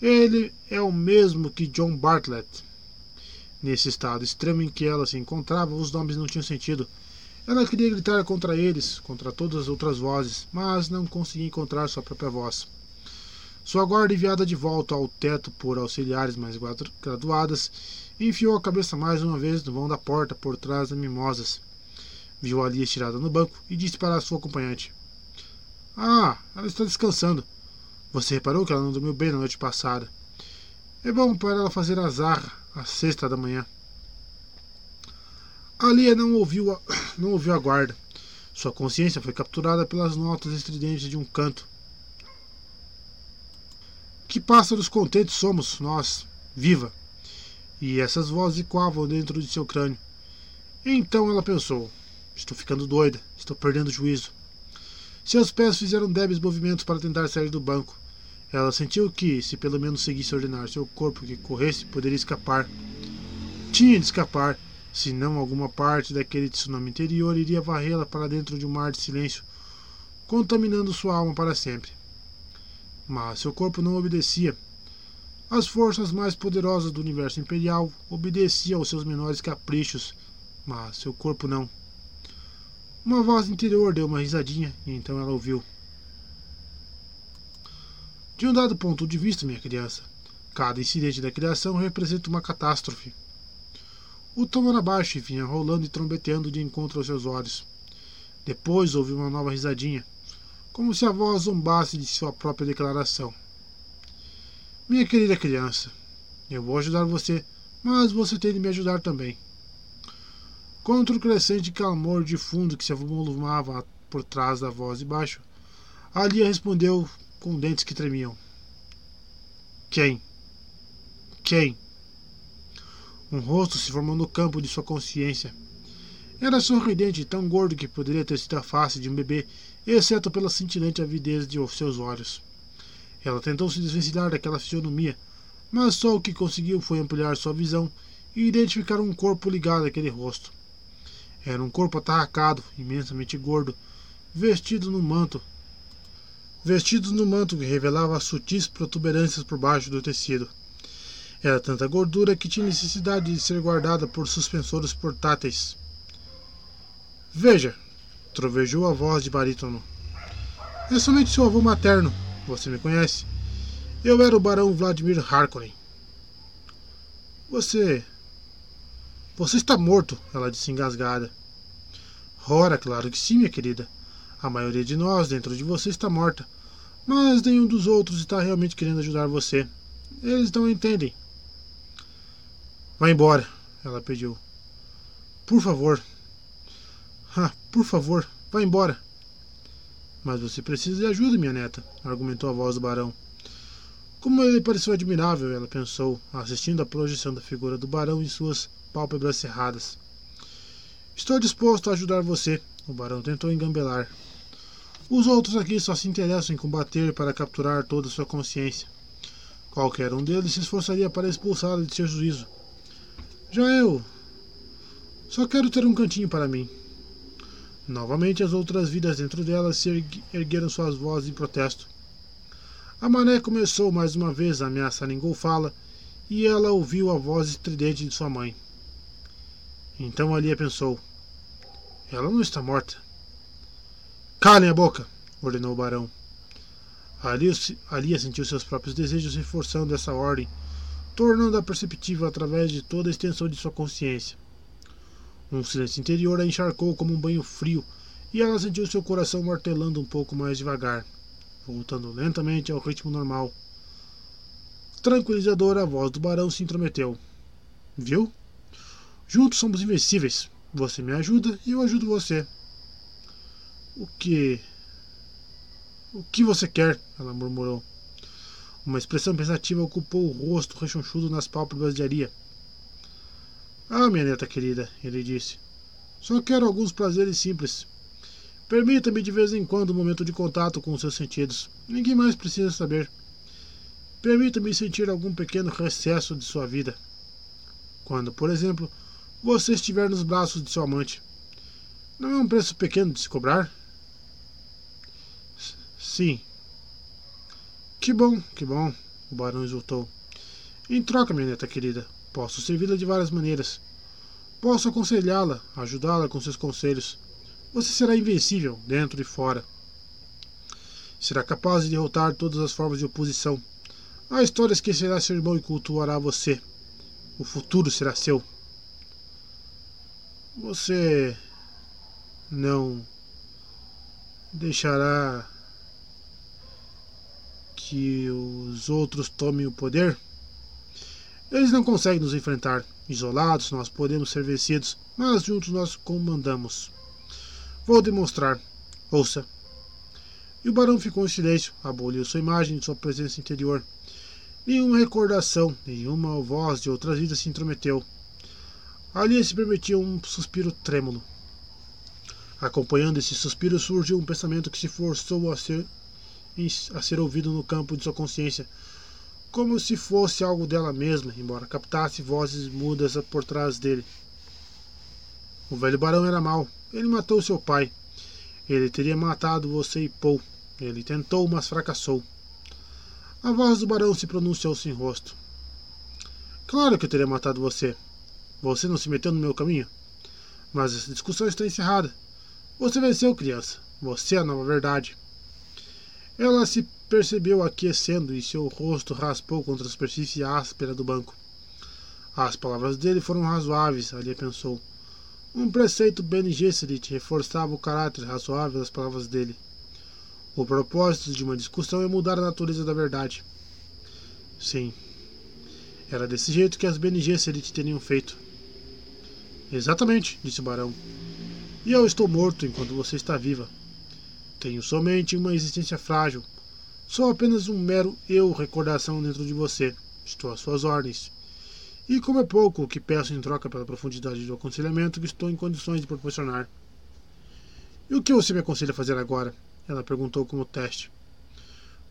Ele é o mesmo que John Bartlett. Nesse estado extremo em que ela se encontrava, os nomes não tinham sentido. Ela queria gritar contra eles, contra todas as outras vozes, mas não conseguia encontrar sua própria voz. Sua guarda enviada de volta ao teto por auxiliares mais graduadas, enfiou a cabeça mais uma vez no vão da porta por trás das mimosas. Viu Ali estirada no banco e disse para sua acompanhante: Ah, ela está descansando. Você reparou que ela não dormiu bem na noite passada? É bom para ela fazer azar às sexta da manhã. Alia não ouviu a, [coughs] não ouviu a guarda. Sua consciência foi capturada pelas notas estridentes de um canto. Que pássaros contentes somos nós, viva! E essas vozes ecoavam dentro de seu crânio. Então ela pensou: Estou ficando doida, estou perdendo o juízo. Seus pés fizeram débeis movimentos para tentar sair do banco. Ela sentiu que, se pelo menos seguisse ordenar seu corpo que corresse, poderia escapar. Tinha de escapar, senão alguma parte daquele tsunami interior iria varrê-la para dentro de um mar de silêncio, contaminando sua alma para sempre. Mas seu corpo não obedecia. As forças mais poderosas do universo imperial obedeciam aos seus menores caprichos, mas seu corpo não. Uma voz interior deu uma risadinha e então ela ouviu. De um dado ponto de vista, minha criança, cada incidente da criação representa uma catástrofe. O tom era baixo e vinha rolando e trombeteando de encontro aos seus olhos. Depois houve uma nova risadinha, como se a voz zombasse de sua própria declaração. Minha querida criança, eu vou ajudar você, mas você tem de me ajudar também. Contra o crescente clamor de fundo que se avolumava por trás da voz de baixo, Alia respondeu com dentes que tremiam. Quem? Quem? Um rosto se formou no campo de sua consciência. Era sorridente e tão gordo que poderia ter sido a face de um bebê, exceto pela cintilante avidez de seus olhos. Ela tentou se desvencilhar daquela fisionomia, mas só o que conseguiu foi ampliar sua visão e identificar um corpo ligado àquele rosto. Era um corpo atarracado, imensamente gordo, vestido no manto. Vestido no manto que revelava sutis protuberâncias por baixo do tecido. Era tanta gordura que tinha necessidade de ser guardada por suspensores portáteis. Veja, trovejou a voz de barítono. É somente seu avô materno. Você me conhece? Eu era o barão Vladimir Harkonnen. Você. Você está morto, ela disse engasgada. Ora, claro que sim, minha querida. A maioria de nós dentro de você está morta. Mas nenhum dos outros está realmente querendo ajudar você. Eles não entendem. Vá embora, ela pediu. Por favor. Ah, por favor, vá embora. Mas você precisa de ajuda, minha neta, argumentou a voz do barão. Como ele pareceu admirável, ela pensou, assistindo à projeção da figura do barão em suas pálpebras cerradas. Estou disposto a ajudar você, o barão tentou engambelar. Os outros aqui só se interessam em combater para capturar toda a sua consciência. Qualquer um deles se esforçaria para expulsá-la de seu juízo. Já eu. Só quero ter um cantinho para mim. Novamente as outras vidas dentro dela se ergueram suas vozes em protesto. A mané começou mais uma vez a ameaçar engolfá-la e ela ouviu a voz estridente de sua mãe. Então Alia pensou: Ela não está morta. Calem a boca! ordenou o barão. Alia, Alia sentiu seus próprios desejos reforçando essa ordem tornando-a perceptível através de toda a extensão de sua consciência. Um silêncio interior a encharcou como um banho frio e ela sentiu seu coração martelando um pouco mais devagar, voltando lentamente ao ritmo normal. Tranquilizadora, a voz do barão se intrometeu. Viu? Juntos somos invencíveis. Você me ajuda e eu ajudo você. O que. O que você quer? Ela murmurou. Uma expressão pensativa ocupou o rosto rechonchudo nas pálpebras de Aria. Ah, minha neta querida, ele disse. Só quero alguns prazeres simples. Permita-me de vez em quando um momento de contato com os seus sentidos. Ninguém mais precisa saber. Permita-me sentir algum pequeno recesso de sua vida. Quando, por exemplo, você estiver nos braços de seu amante. Não é um preço pequeno de se cobrar? Sim, que bom, que bom, o barão exultou. Em troca, minha neta querida, posso servi-la de várias maneiras. Posso aconselhá-la, ajudá-la com seus conselhos. Você será invencível, dentro e fora. Será capaz de derrotar todas as formas de oposição. A história esquecerá seu irmão e cultuará você. O futuro será seu. Você. não deixará que os outros tomem o poder? Eles não conseguem nos enfrentar. Isolados, nós podemos ser vencidos, mas juntos nós comandamos. Vou demonstrar. Ouça. E o barão ficou em silêncio, aboliu sua imagem de sua presença interior. Nenhuma recordação, nenhuma voz de outras vidas se intrometeu. Ali se permitiu um suspiro trêmulo. Acompanhando esse suspiro surgiu um pensamento que se forçou a ser, a ser ouvido no campo de sua consciência, como se fosse algo dela mesma, embora captasse vozes mudas por trás dele. O velho barão era mau. Ele matou seu pai. Ele teria matado você e Paul. Ele tentou, mas fracassou. A voz do barão se pronunciou sem rosto. Claro que eu teria matado você. Você não se meteu no meu caminho. Mas essa discussão está encerrada. Você venceu, criança. Você é a nova verdade. Ela se percebeu aquecendo e seu rosto raspou contra a superfície áspera do banco. As palavras dele foram razoáveis, ali pensou. Um preceito Bene Gesserit reforçava o caráter razoável das palavras dele. O propósito de uma discussão é mudar a natureza da verdade. Sim. Era desse jeito que as Bene Gesserit teriam feito. Exatamente, disse o barão. E eu estou morto enquanto você está viva. Tenho somente uma existência frágil. Sou apenas um mero eu recordação dentro de você. Estou às suas ordens. E como é pouco o que peço em troca pela profundidade do aconselhamento que estou em condições de proporcionar. E o que você me aconselha a fazer agora? Ela perguntou como teste.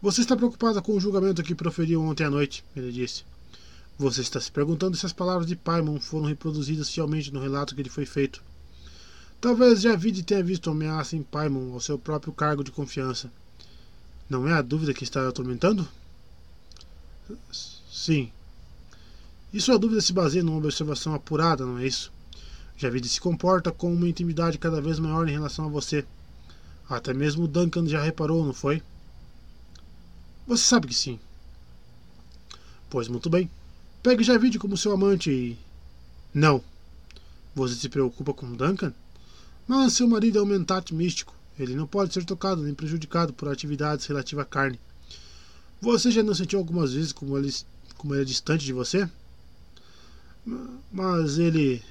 Você está preocupada com o julgamento que proferiu ontem à noite, ele disse. Você está se perguntando se as palavras de Paimon foram reproduzidas fielmente no relato que lhe foi feito. Talvez Javid tenha visto ameaça em Paimon ao seu próprio cargo de confiança. Não é a dúvida que está atormentando? Sim. E sua dúvida se baseia numa observação apurada, não é isso? Javid se comporta com uma intimidade cada vez maior em relação a você. Até mesmo Duncan já reparou, não foi? Você sabe que sim. Pois muito bem. Pegue Javid como seu amante e. Não. Você se preocupa com Duncan? Mas seu marido é um mentate místico. Ele não pode ser tocado nem prejudicado por atividades relativas à carne. Você já não sentiu algumas vezes como ele, como ele é distante de você? Mas ele.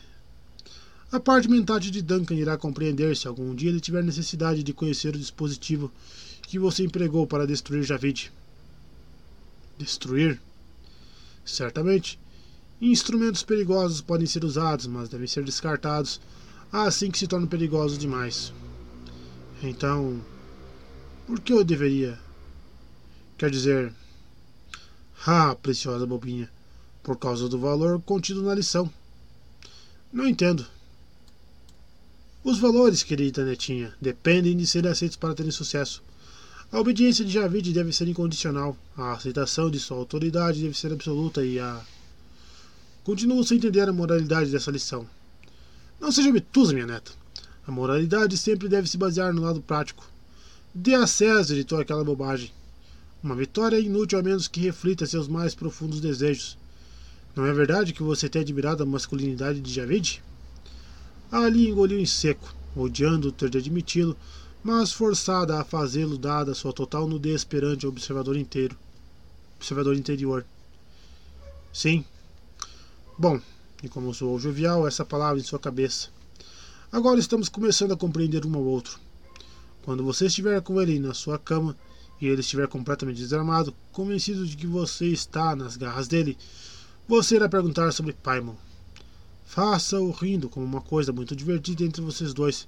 A parte mentate de Duncan irá compreender se algum dia ele tiver necessidade de conhecer o dispositivo que você empregou para destruir Javid. Destruir? Certamente. Instrumentos perigosos podem ser usados, mas devem ser descartados assim que se tornam perigosos demais. Então, por que eu deveria? Quer dizer, ah, preciosa bobinha, por causa do valor contido na lição. Não entendo. Os valores, querida netinha, dependem de serem aceitos para terem sucesso. A obediência de Javid deve ser incondicional, a aceitação de sua autoridade deve ser absoluta e a. Continuo sem entender a moralidade dessa lição. Não seja obtusa, minha neta. A moralidade sempre deve se basear no lado prático. Dê a César e aquela bobagem. Uma vitória é inútil a menos que reflita seus mais profundos desejos. Não é verdade que você tem admirado a masculinidade de Javid? Ali engoliu em seco, odiando ter de admiti-lo, mas forçada a fazê-lo dada sua total nudez perante o observador inteiro. Observador interior. Sim. Bom, e como soou jovial essa palavra em sua cabeça. Agora estamos começando a compreender um ao outro. Quando você estiver com ele na sua cama e ele estiver completamente desarmado, convencido de que você está nas garras dele, você irá perguntar sobre Paimon. Faça-o rindo como uma coisa muito divertida entre vocês dois.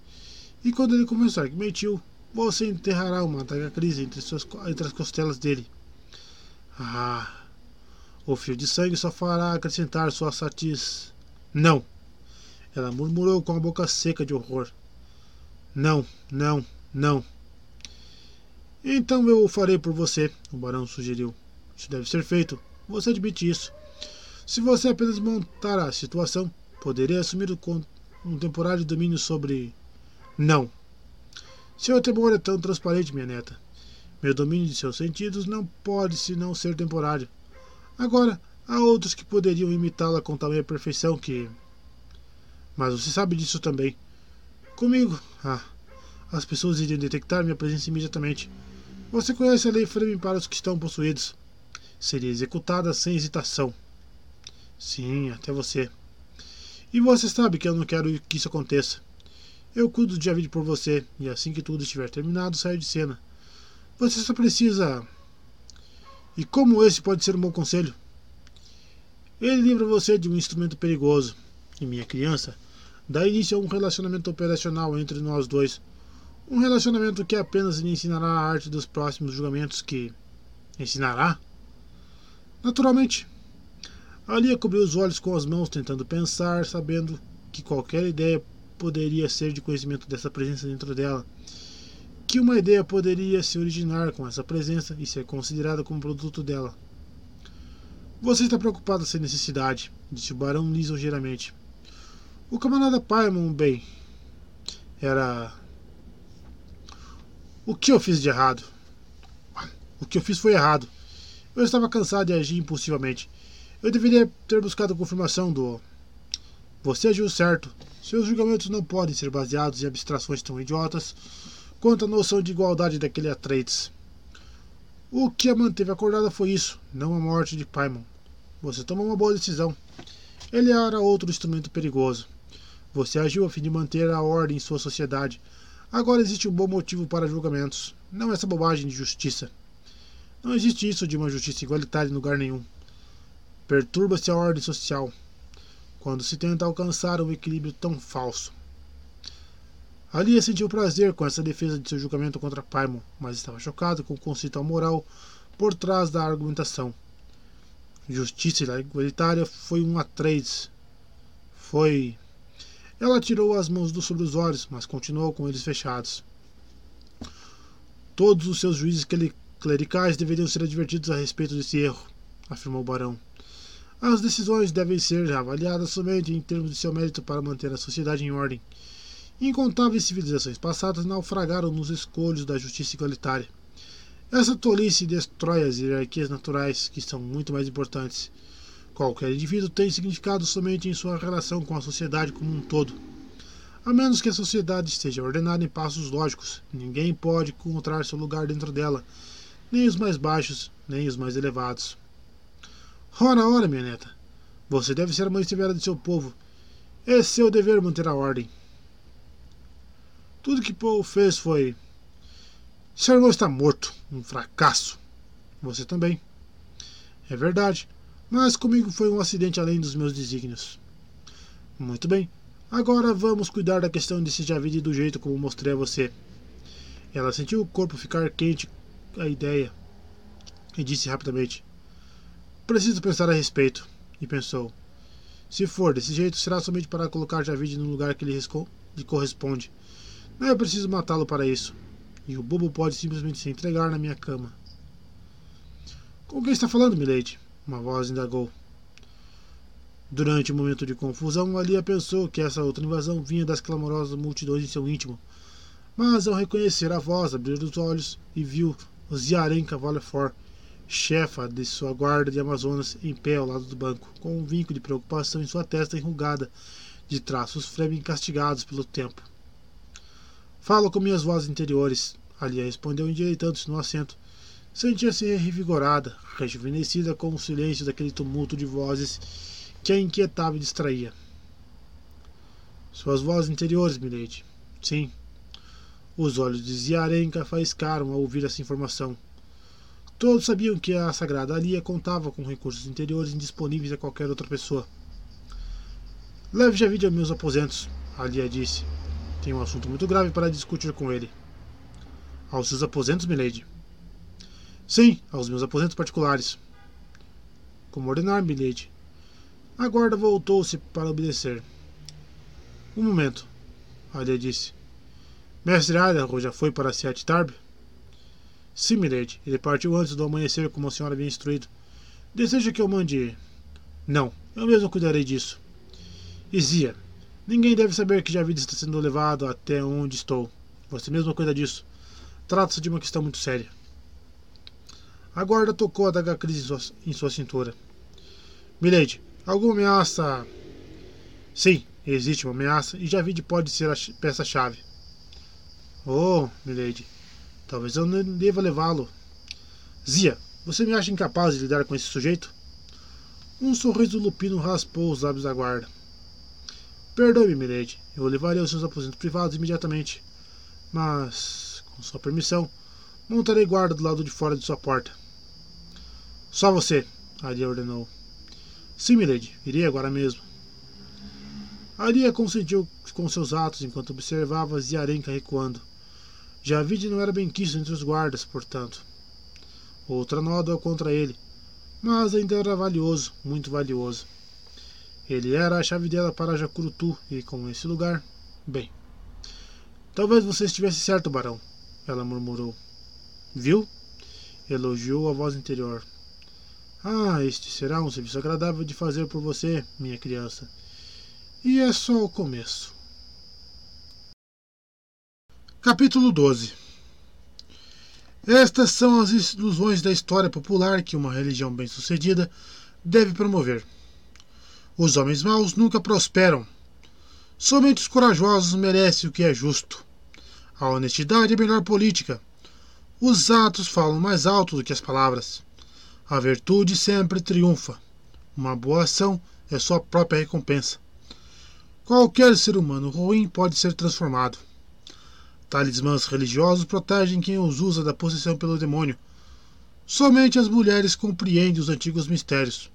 E quando ele começar que mentiu, você enterrará uma adaga crise entre, suas, entre as costelas dele. Ah! O fio de sangue só fará acrescentar sua satis. Não! Ela murmurou com a boca seca de horror. Não, não, não. Então eu o farei por você, o barão sugeriu. Isso deve ser feito. Você admite isso. Se você apenas montar a situação, poderia assumir um temporário domínio sobre. Não. Seu temor é tão transparente, minha neta. Meu domínio de seus sentidos não pode senão ser temporário. Agora, há outros que poderiam imitá-la com tamanha perfeição que. Mas você sabe disso também. Comigo, Ah, as pessoas iriam detectar minha presença imediatamente. Você conhece a lei Fleming para os que estão possuídos. Seria executada sem hesitação. Sim, até você. E você sabe que eu não quero que isso aconteça. Eu cuido de Javid por você, e assim que tudo estiver terminado, saio de cena. Você só precisa. E como esse pode ser um bom conselho? Ele livra você de um instrumento perigoso. E minha criança, dá início a um relacionamento operacional entre nós dois. Um relacionamento que apenas lhe ensinará a arte dos próximos julgamentos que. Ensinará? Naturalmente. Alia cobriu os olhos com as mãos, tentando pensar, sabendo que qualquer ideia poderia ser de conhecimento dessa presença dentro dela. Que uma ideia poderia se originar com essa presença e ser considerada como produto dela. Você está preocupado sem necessidade, disse o barão lisonjeiramente. O camarada Paimon, bem, era. O que eu fiz de errado? O que eu fiz foi errado. Eu estava cansado de agir impulsivamente. Eu deveria ter buscado a confirmação do. Você agiu certo. Seus julgamentos não podem ser baseados em abstrações tão idiotas quanto a noção de igualdade daquele Atreides. O que a manteve acordada foi isso, não a morte de Paimon. Você tomou uma boa decisão. Ele era outro instrumento perigoso. Você agiu a fim de manter a ordem em sua sociedade. Agora existe um bom motivo para julgamentos. Não essa bobagem de justiça. Não existe isso de uma justiça igualitária em lugar nenhum. Perturba-se a ordem social quando se tenta alcançar um equilíbrio tão falso. Alia sentiu prazer com essa defesa de seu julgamento contra Paimon, mas estava chocado com o conceito moral por trás da argumentação. Justiça igualitária foi um Atreides. Foi. Ela tirou as mãos do sobre os olhos, mas continuou com eles fechados. Todos os seus juízes clericais deveriam ser advertidos a respeito desse erro, afirmou o barão. As decisões devem ser avaliadas somente em termos de seu mérito para manter a sociedade em ordem. Incontáveis civilizações passadas naufragaram nos escolhos da justiça igualitária. Essa tolice destrói as hierarquias naturais, que são muito mais importantes. Qualquer indivíduo tem significado somente em sua relação com a sociedade como um todo. A menos que a sociedade esteja ordenada em passos lógicos, ninguém pode encontrar seu lugar dentro dela, nem os mais baixos, nem os mais elevados. Ora, ora, minha neta. Você deve ser a mãe severa de seu povo. É seu dever manter a ordem. Tudo que Paul fez foi. Seu irmão está morto. Um fracasso. Você também. É verdade. Mas comigo foi um acidente além dos meus desígnios. Muito bem. Agora vamos cuidar da questão de se do jeito como mostrei a você. Ela sentiu o corpo ficar quente a ideia e disse rapidamente: Preciso pensar a respeito. E pensou: Se for desse jeito, será somente para colocar Javid no lugar que lhe corresponde. Não é preciso matá-lo para isso. E o bobo pode simplesmente se entregar na minha cama. Com quem está falando, Milady? Uma voz indagou. Durante um momento de confusão, Alia pensou que essa outra invasão vinha das clamorosas multidões em seu íntimo. Mas ao reconhecer a voz, abriu os olhos e viu o Ziaren Cavalefort chefa de sua guarda de Amazonas, em pé ao lado do banco, com um vinco de preocupação em sua testa enrugada, de traços Fleming castigados pelo tempo. Falo com minhas vozes interiores, Alia respondeu endireitando-se no assento. Sentia-se revigorada, rejuvenescida com o silêncio daquele tumulto de vozes que a inquietava e distraía. Suas vozes interiores, milady. Sim. Os olhos de Ziarenka faiscaram ao ouvir essa informação. Todos sabiam que a Sagrada Alia contava com recursos interiores indisponíveis a qualquer outra pessoa. Leve Javid a meus aposentos, Alia disse. Tenho um assunto muito grave para discutir com ele. Aos seus aposentos, milady? Sim, aos meus aposentos particulares. Como ordenar, milady? A guarda voltou-se para obedecer. Um momento, Alia disse. Mestre Idaho já foi para Seat Tarb? Sim, milady. Ele partiu antes do amanhecer, como a senhora havia instruído. Deseja que eu mande. Não, eu mesmo cuidarei disso. Izia, ninguém deve saber que Javid está sendo levado até onde estou. Você mesmo cuida disso. Trata-se de uma questão muito séria. A guarda tocou a daga Cris em sua, em sua cintura. Milady, alguma ameaça. Sim, existe uma ameaça e Javid pode ser a peça-chave. Oh, milady, talvez eu não deva levá-lo. Zia, você me acha incapaz de lidar com esse sujeito? Um sorriso lupino raspou os lábios da guarda. Perdoe-me, milady. Eu o levarei aos seus aposentos privados imediatamente. Mas, com sua permissão, montarei guarda do lado de fora de sua porta. Só você, Aria ordenou. Sim, milady. Irei agora mesmo. Aria consentiu com seus atos enquanto observava Ziarenka recuando. Javid não era bem quisto entre os guardas, portanto. Outra nódoa contra ele, mas ainda era valioso, muito valioso. Ele era a chave dela para Jacurutu e com esse lugar, bem. Talvez você estivesse certo, barão, ela murmurou. Viu? Elogiou a voz interior. Ah, este será um serviço agradável de fazer por você, minha criança. E é só o começo. Capítulo 12 Estas são as ilusões da história popular que uma religião bem-sucedida deve promover. Os homens maus nunca prosperam. Somente os corajosos merecem o que é justo. A honestidade é melhor política. Os atos falam mais alto do que as palavras. A virtude sempre triunfa. Uma boa ação é sua própria recompensa. Qualquer ser humano ruim pode ser transformado. Talismãs religiosos protegem quem os usa da possessão pelo demônio. Somente as mulheres compreendem os antigos mistérios.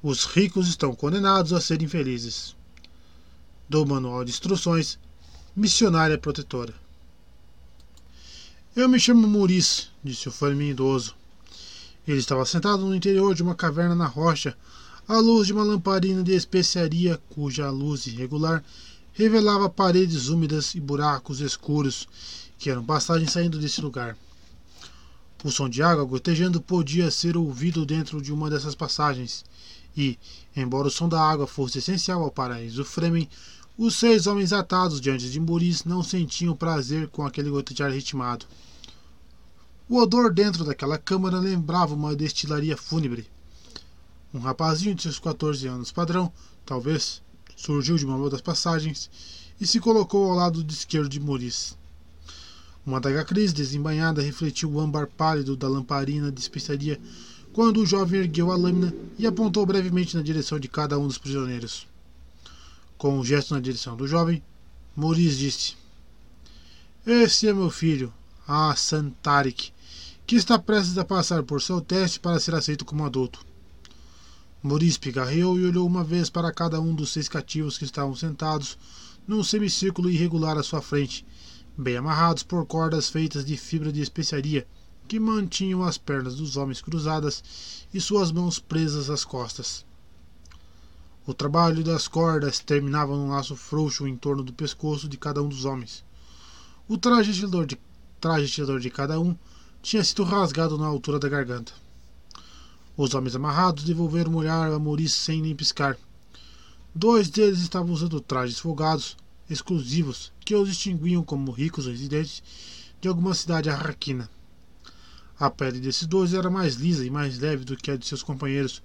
Os ricos estão condenados a serem felizes. Do Manual de Instruções, Missionária Protetora. Eu me chamo Maurice, disse o Fermin idoso. Ele estava sentado no interior de uma caverna na rocha, à luz de uma lamparina de especiaria cuja luz irregular revelava paredes úmidas e buracos escuros que eram passagens saindo desse lugar. O som de água gotejando podia ser ouvido dentro de uma dessas passagens, e, embora o som da água fosse essencial ao paraíso Fremen, os seis homens atados diante de Muris não sentiam prazer com aquele gotejar ritmado. O odor dentro daquela câmara lembrava uma destilaria fúnebre. Um rapazinho de seus 14 anos padrão, talvez, surgiu de uma das passagens e se colocou ao lado esquerdo de Muris. Uma adaga cris desembainhada refletiu o âmbar pálido da lamparina de especiaria quando o jovem ergueu a lâmina e apontou brevemente na direção de cada um dos prisioneiros. Com um gesto na direção do jovem, Maurice disse: Esse é meu filho, Hassan Tarik, que está prestes a passar por seu teste para ser aceito como adulto. Maurice pigarreou e olhou uma vez para cada um dos seis cativos que estavam sentados num semicírculo irregular à sua frente, bem amarrados por cordas feitas de fibra de especiaria que mantinham as pernas dos homens cruzadas e suas mãos presas às costas. O trabalho das cordas terminava num laço frouxo em torno do pescoço de cada um dos homens. O traje de, traje de cada um tinha sido rasgado na altura da garganta. Os homens amarrados devolveram o olhar a Maurice sem nem piscar. Dois deles estavam usando trajes folgados, exclusivos, que os distinguiam como ricos residentes de alguma cidade arraquina. A pele desses dois era mais lisa e mais leve do que a de seus companheiros,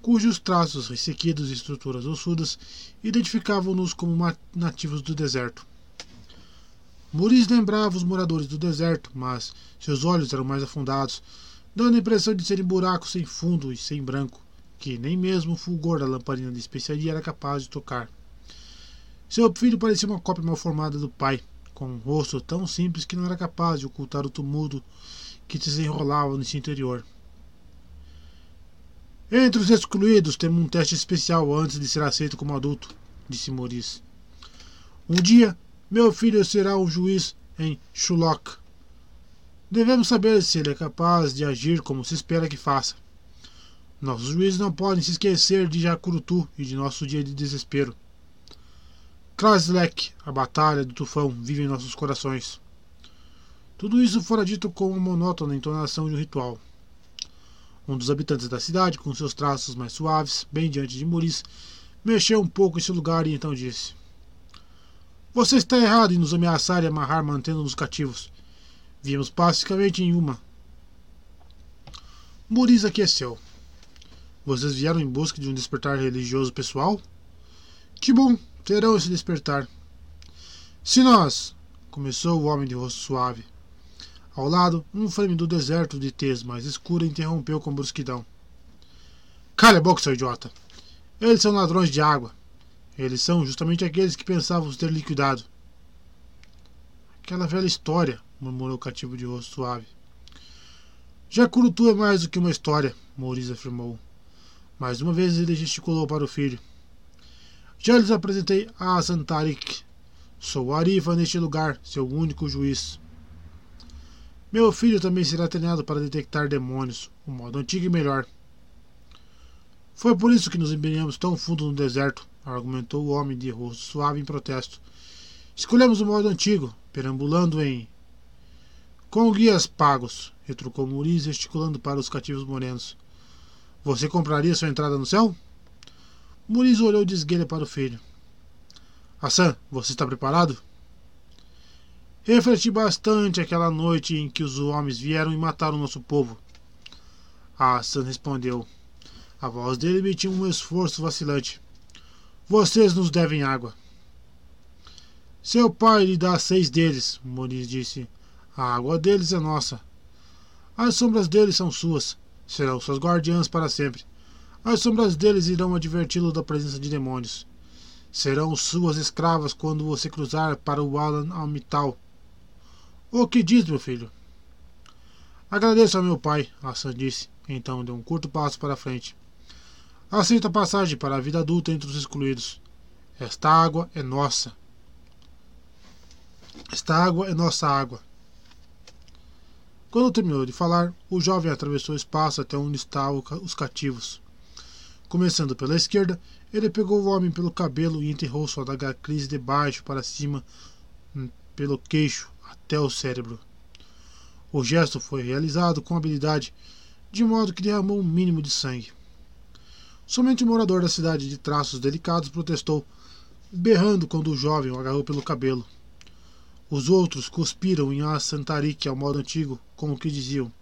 cujos traços ressequidos e estruturas ossudas identificavam-nos como nativos do deserto. Maurice lembrava os moradores do deserto, mas seus olhos eram mais afundados, dando a impressão de serem buracos sem fundo e sem branco, que nem mesmo o fulgor da lamparina de especiaria era capaz de tocar. Seu filho parecia uma cópia mal formada do pai, com um rosto tão simples que não era capaz de ocultar o tumulto que desenrolava no seu interior. Entre os excluídos temos um teste especial antes de ser aceito como adulto, disse Maurice. Um dia, meu filho será um juiz em Shulok. Devemos saber se ele é capaz de agir como se espera que faça. Nossos juízes não podem se esquecer de Jacurutu e de nosso dia de desespero. Kraslek, a batalha do tufão, vive em nossos corações. Tudo isso fora dito com uma monótona entonação de um ritual. Um dos habitantes da cidade, com seus traços mais suaves, bem diante de Maurice, mexeu um pouco em seu lugar e então disse: Você está errado em nos ameaçar e amarrar mantendo-nos cativos. Viemos pacificamente em uma. Maurice aqueceu. Vocês vieram em busca de um despertar religioso pessoal? Que bom, terão esse despertar. Se nós, começou o homem de rosto suave. Ao lado, um frame do deserto de tez mais escura interrompeu com brusquidão. Calha a boca, seu idiota! Eles são ladrões de água. Eles são justamente aqueles que pensavam ter liquidado. Aquela velha história, murmurou o cativo de rosto suave. Jacurutu é mais do que uma história, Maurice afirmou. Mais uma vez ele gesticulou para o filho. Já lhes apresentei a Santarik. Sou Arifa neste lugar, seu único juiz. Meu filho também será treinado para detectar demônios, o modo antigo e melhor. Foi por isso que nos empenhamos tão fundo no deserto, argumentou o homem de rosto suave em protesto. Escolhemos o modo antigo, perambulando em. Com guias pagos, retrucou Muriz, gesticulando para os cativos morenos. Você compraria sua entrada no céu? Muriz olhou de esguelha para o filho. Hassan, você está preparado? Refleti bastante aquela noite em que os homens vieram e mataram nosso povo. Hassan respondeu. A voz dele emitia um esforço vacilante. Vocês nos devem água. Seu pai lhe dá seis deles, Moriz disse. A água deles é nossa. As sombras deles são suas. Serão suas guardiãs para sempre. As sombras deles irão adverti-lo da presença de demônios. Serão suas escravas quando você cruzar para o Alan Almital. O que diz, meu filho? Agradeço ao meu pai, Hassan disse. Então deu um curto passo para frente. Aceita a passagem para a vida adulta entre os excluídos. Esta água é nossa. Esta água é nossa água. Quando terminou de falar, o jovem atravessou o espaço até onde estavam os cativos. Começando pela esquerda, ele pegou o homem pelo cabelo e enterrou sua daga crise de baixo para cima, hum, pelo queixo, até o cérebro. O gesto foi realizado com habilidade, de modo que derramou um mínimo de sangue. Somente o morador da cidade de traços delicados protestou, berrando quando o jovem o agarrou pelo cabelo. Os outros cuspiram em Assantarik ao modo antigo, como que diziam: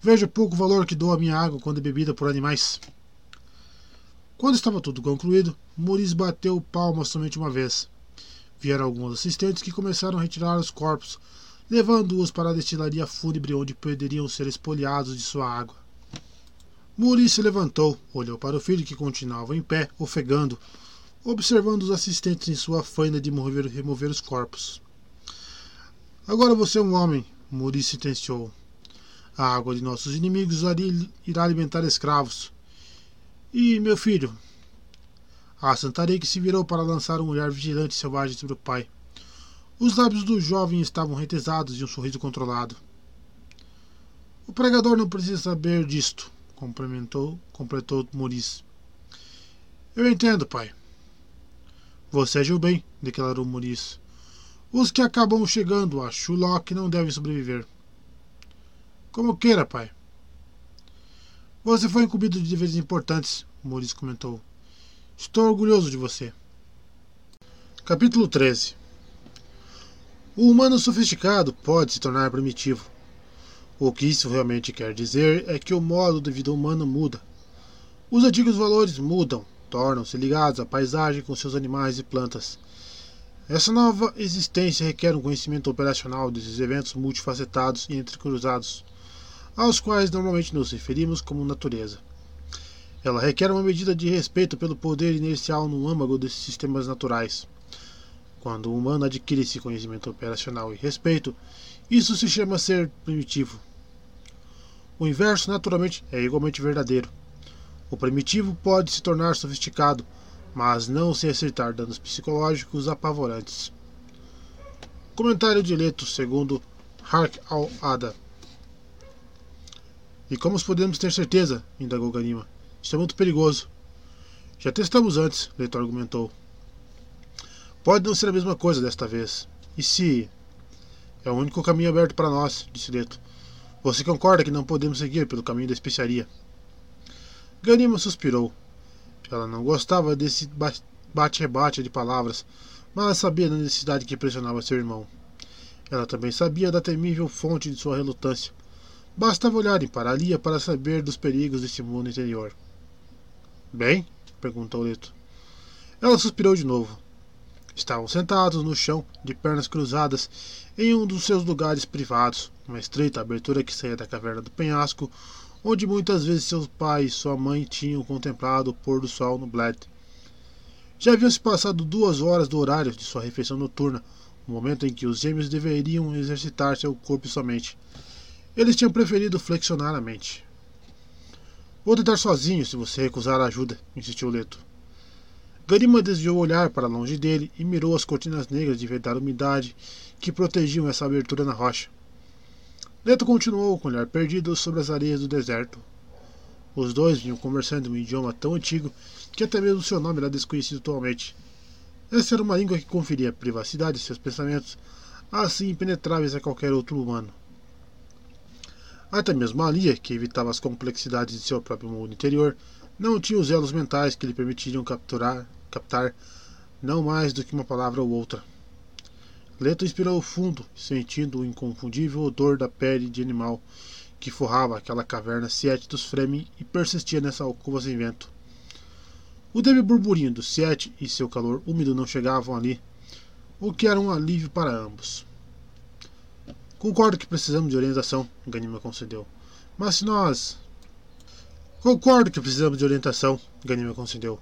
Veja pouco valor que dou à minha água quando é bebida por animais. Quando estava tudo concluído, Muris bateu palmas somente uma vez. Vieram alguns assistentes que começaram a retirar os corpos, levando-os para a destilaria fúnebre onde poderiam ser espoliados de sua água. Muri se levantou, olhou para o filho que continuava em pé, ofegando, observando os assistentes em sua faina de mover, remover os corpos. Agora você é um homem, Muri sentenciou. A água de nossos inimigos irá alimentar escravos. E meu filho? A Santarek se virou para lançar um olhar vigilante e selvagem sobre o pai. Os lábios do jovem estavam retesados e um sorriso controlado. O pregador não precisa saber disto, complementou, completou Maurice. Eu entendo, pai. Você agiu bem, declarou Maurice. Os que acabam chegando a Shulock não devem sobreviver. Como queira, pai. Você foi incumbido de deveres importantes, Maurice comentou. Estou orgulhoso de você. Capítulo 13 O humano sofisticado pode se tornar primitivo. O que isso realmente quer dizer é que o modo de vida humana muda. Os antigos valores mudam, tornam-se ligados à paisagem com seus animais e plantas. Essa nova existência requer um conhecimento operacional desses eventos multifacetados e entrecruzados, aos quais normalmente nos referimos como natureza. Ela requer uma medida de respeito pelo poder inercial no âmago desses sistemas naturais. Quando o humano adquire esse conhecimento operacional e respeito, isso se chama ser primitivo. O inverso, naturalmente, é igualmente verdadeiro. O primitivo pode se tornar sofisticado, mas não sem acertar danos psicológicos apavorantes. Comentário de Leto, segundo Hark al-Ada. E como podemos ter certeza? indagou Ganima. Isso é muito perigoso. Já testamos antes, Leto argumentou. Pode não ser a mesma coisa desta vez. E se é o único caminho aberto para nós, disse Leto. Você concorda que não podemos seguir pelo caminho da especiaria? Ganima suspirou. Ela não gostava desse bate-rebate de palavras, mas sabia da necessidade que pressionava seu irmão. Ela também sabia da temível fonte de sua relutância. Bastava olharem para Lia para saber dos perigos desse mundo interior. Bem? perguntou Leto. Ela suspirou de novo. Estavam sentados no chão, de pernas cruzadas, em um dos seus lugares privados, uma estreita abertura que saía da caverna do penhasco, onde muitas vezes seu pai e sua mãe tinham contemplado o pôr do sol no Bled. Já haviam se passado duas horas do horário de sua refeição noturna, o momento em que os gêmeos deveriam exercitar seu corpo somente. Eles tinham preferido flexionar a mente. Vou tentar sozinho se você recusar a ajuda, insistiu Leto. Garima desviou o olhar para longe dele e mirou as cortinas negras de vedada umidade que protegiam essa abertura na rocha. Leto continuou com o olhar perdido sobre as areias do deserto. Os dois vinham conversando em um idioma tão antigo que até mesmo seu nome era desconhecido atualmente. Essa era uma língua que conferia privacidade a seus pensamentos, assim impenetráveis a qualquer outro humano. Até mesmo a Lia, que evitava as complexidades de seu próprio mundo interior, não tinha os elos mentais que lhe permitiriam capturar, captar não mais do que uma palavra ou outra. Leto inspirou fundo, sentindo o inconfundível odor da pele de animal que forrava aquela caverna Siete dos Fremen e persistia nessa alcova sem vento. O débil burburinho do Siete e seu calor úmido não chegavam ali, o que era um alívio para ambos. Concordo que precisamos de orientação, Ganima concedeu. Mas se nós. Concordo que precisamos de orientação, Ganima concedeu.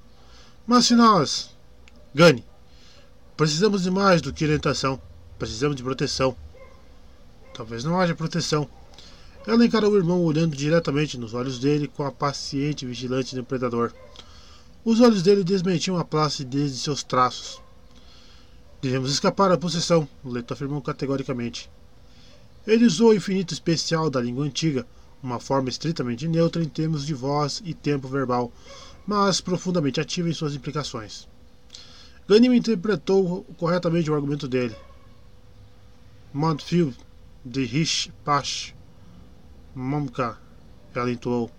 Mas se nós. Gani. Precisamos de mais do que orientação. Precisamos de proteção. Talvez não haja proteção. Ela encarou o irmão olhando diretamente nos olhos dele com a paciente vigilante do predador. Os olhos dele desmentiam a placidez de seus traços. Devemos escapar da possessão, Leto afirmou categoricamente. Ele usou o infinito especial da língua antiga, uma forma estritamente neutra em termos de voz e tempo verbal, mas profundamente ativa em suas implicações. Ganim interpretou corretamente o argumento dele. Montfield de Rish Pash Momka, ela entoou.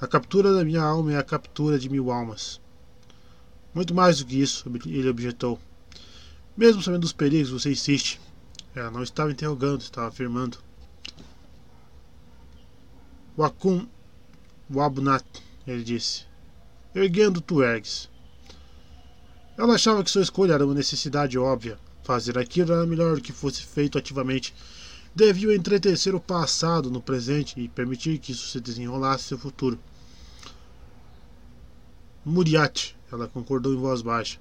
A captura da minha alma é a captura de mil almas. Muito mais do que isso, ele objetou. Mesmo sabendo dos perigos, você insiste. Ela não estava interrogando, estava afirmando. Wakum Wabnat, ele disse, erguendo Tuergues. Ela achava que sua escolha era uma necessidade óbvia. Fazer aquilo era melhor do que fosse feito ativamente. Deviam entretecer o passado no presente e permitir que isso se desenrolasse seu futuro. Muriat, ela concordou em voz baixa.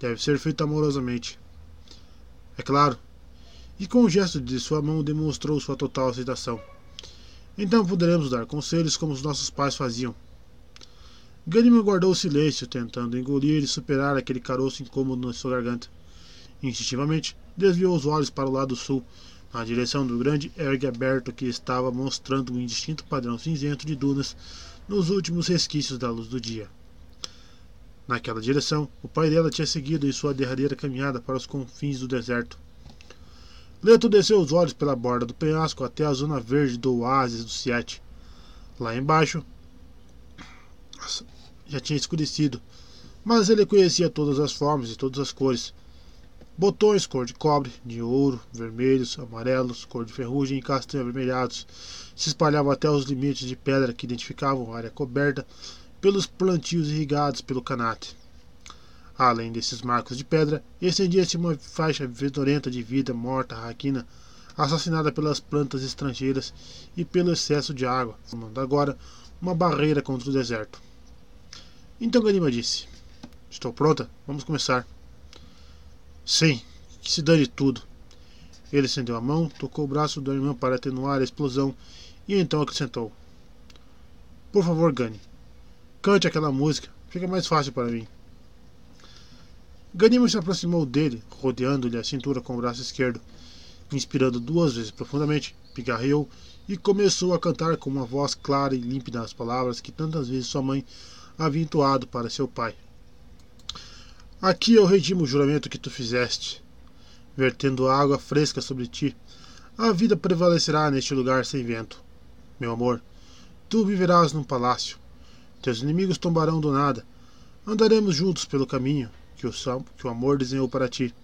Deve ser feito amorosamente. É claro, e com um gesto de sua mão demonstrou sua total aceitação. Então poderemos dar conselhos como os nossos pais faziam. Ganyman guardou o silêncio, tentando engolir e superar aquele caroço incômodo na sua garganta. Instintivamente, desviou os olhos para o lado sul, na direção do grande ergue aberto que estava mostrando um indistinto padrão cinzento de dunas nos últimos resquícios da luz do dia. Naquela direção, o pai dela tinha seguido em sua derradeira caminhada para os confins do deserto. Leto desceu os olhos pela borda do penhasco até a zona verde do oásis do Siete. Lá embaixo já tinha escurecido, mas ele conhecia todas as formas e todas as cores. Botões cor de cobre, de ouro, vermelhos, amarelos, cor de ferrugem e castanho avermelhados se espalhavam até os limites de pedra que identificavam a área coberta pelos plantios irrigados pelo canate. Além desses marcos de pedra, estendia-se uma faixa fedorenta de vida morta raquina, assassinada pelas plantas estrangeiras e pelo excesso de água, formando agora uma barreira contra o deserto. Então Ganima disse: Estou pronta, vamos começar. Sim, que se dane tudo. Ele estendeu a mão, tocou o braço da irmã para atenuar a explosão e então acrescentou: Por favor, Gani, cante aquela música, fica mais fácil para mim. Ganima se aproximou dele, rodeando-lhe a cintura com o braço esquerdo. Inspirando duas vezes profundamente, pigarreou e começou a cantar com uma voz clara e límpida as palavras que tantas vezes sua mãe havia entoado para seu pai. Aqui eu redimo o juramento que tu fizeste. Vertendo água fresca sobre ti, a vida prevalecerá neste lugar sem vento. Meu amor, tu viverás num palácio. Teus inimigos tombarão do nada. Andaremos juntos pelo caminho, que o, que o amor desenhou para ti.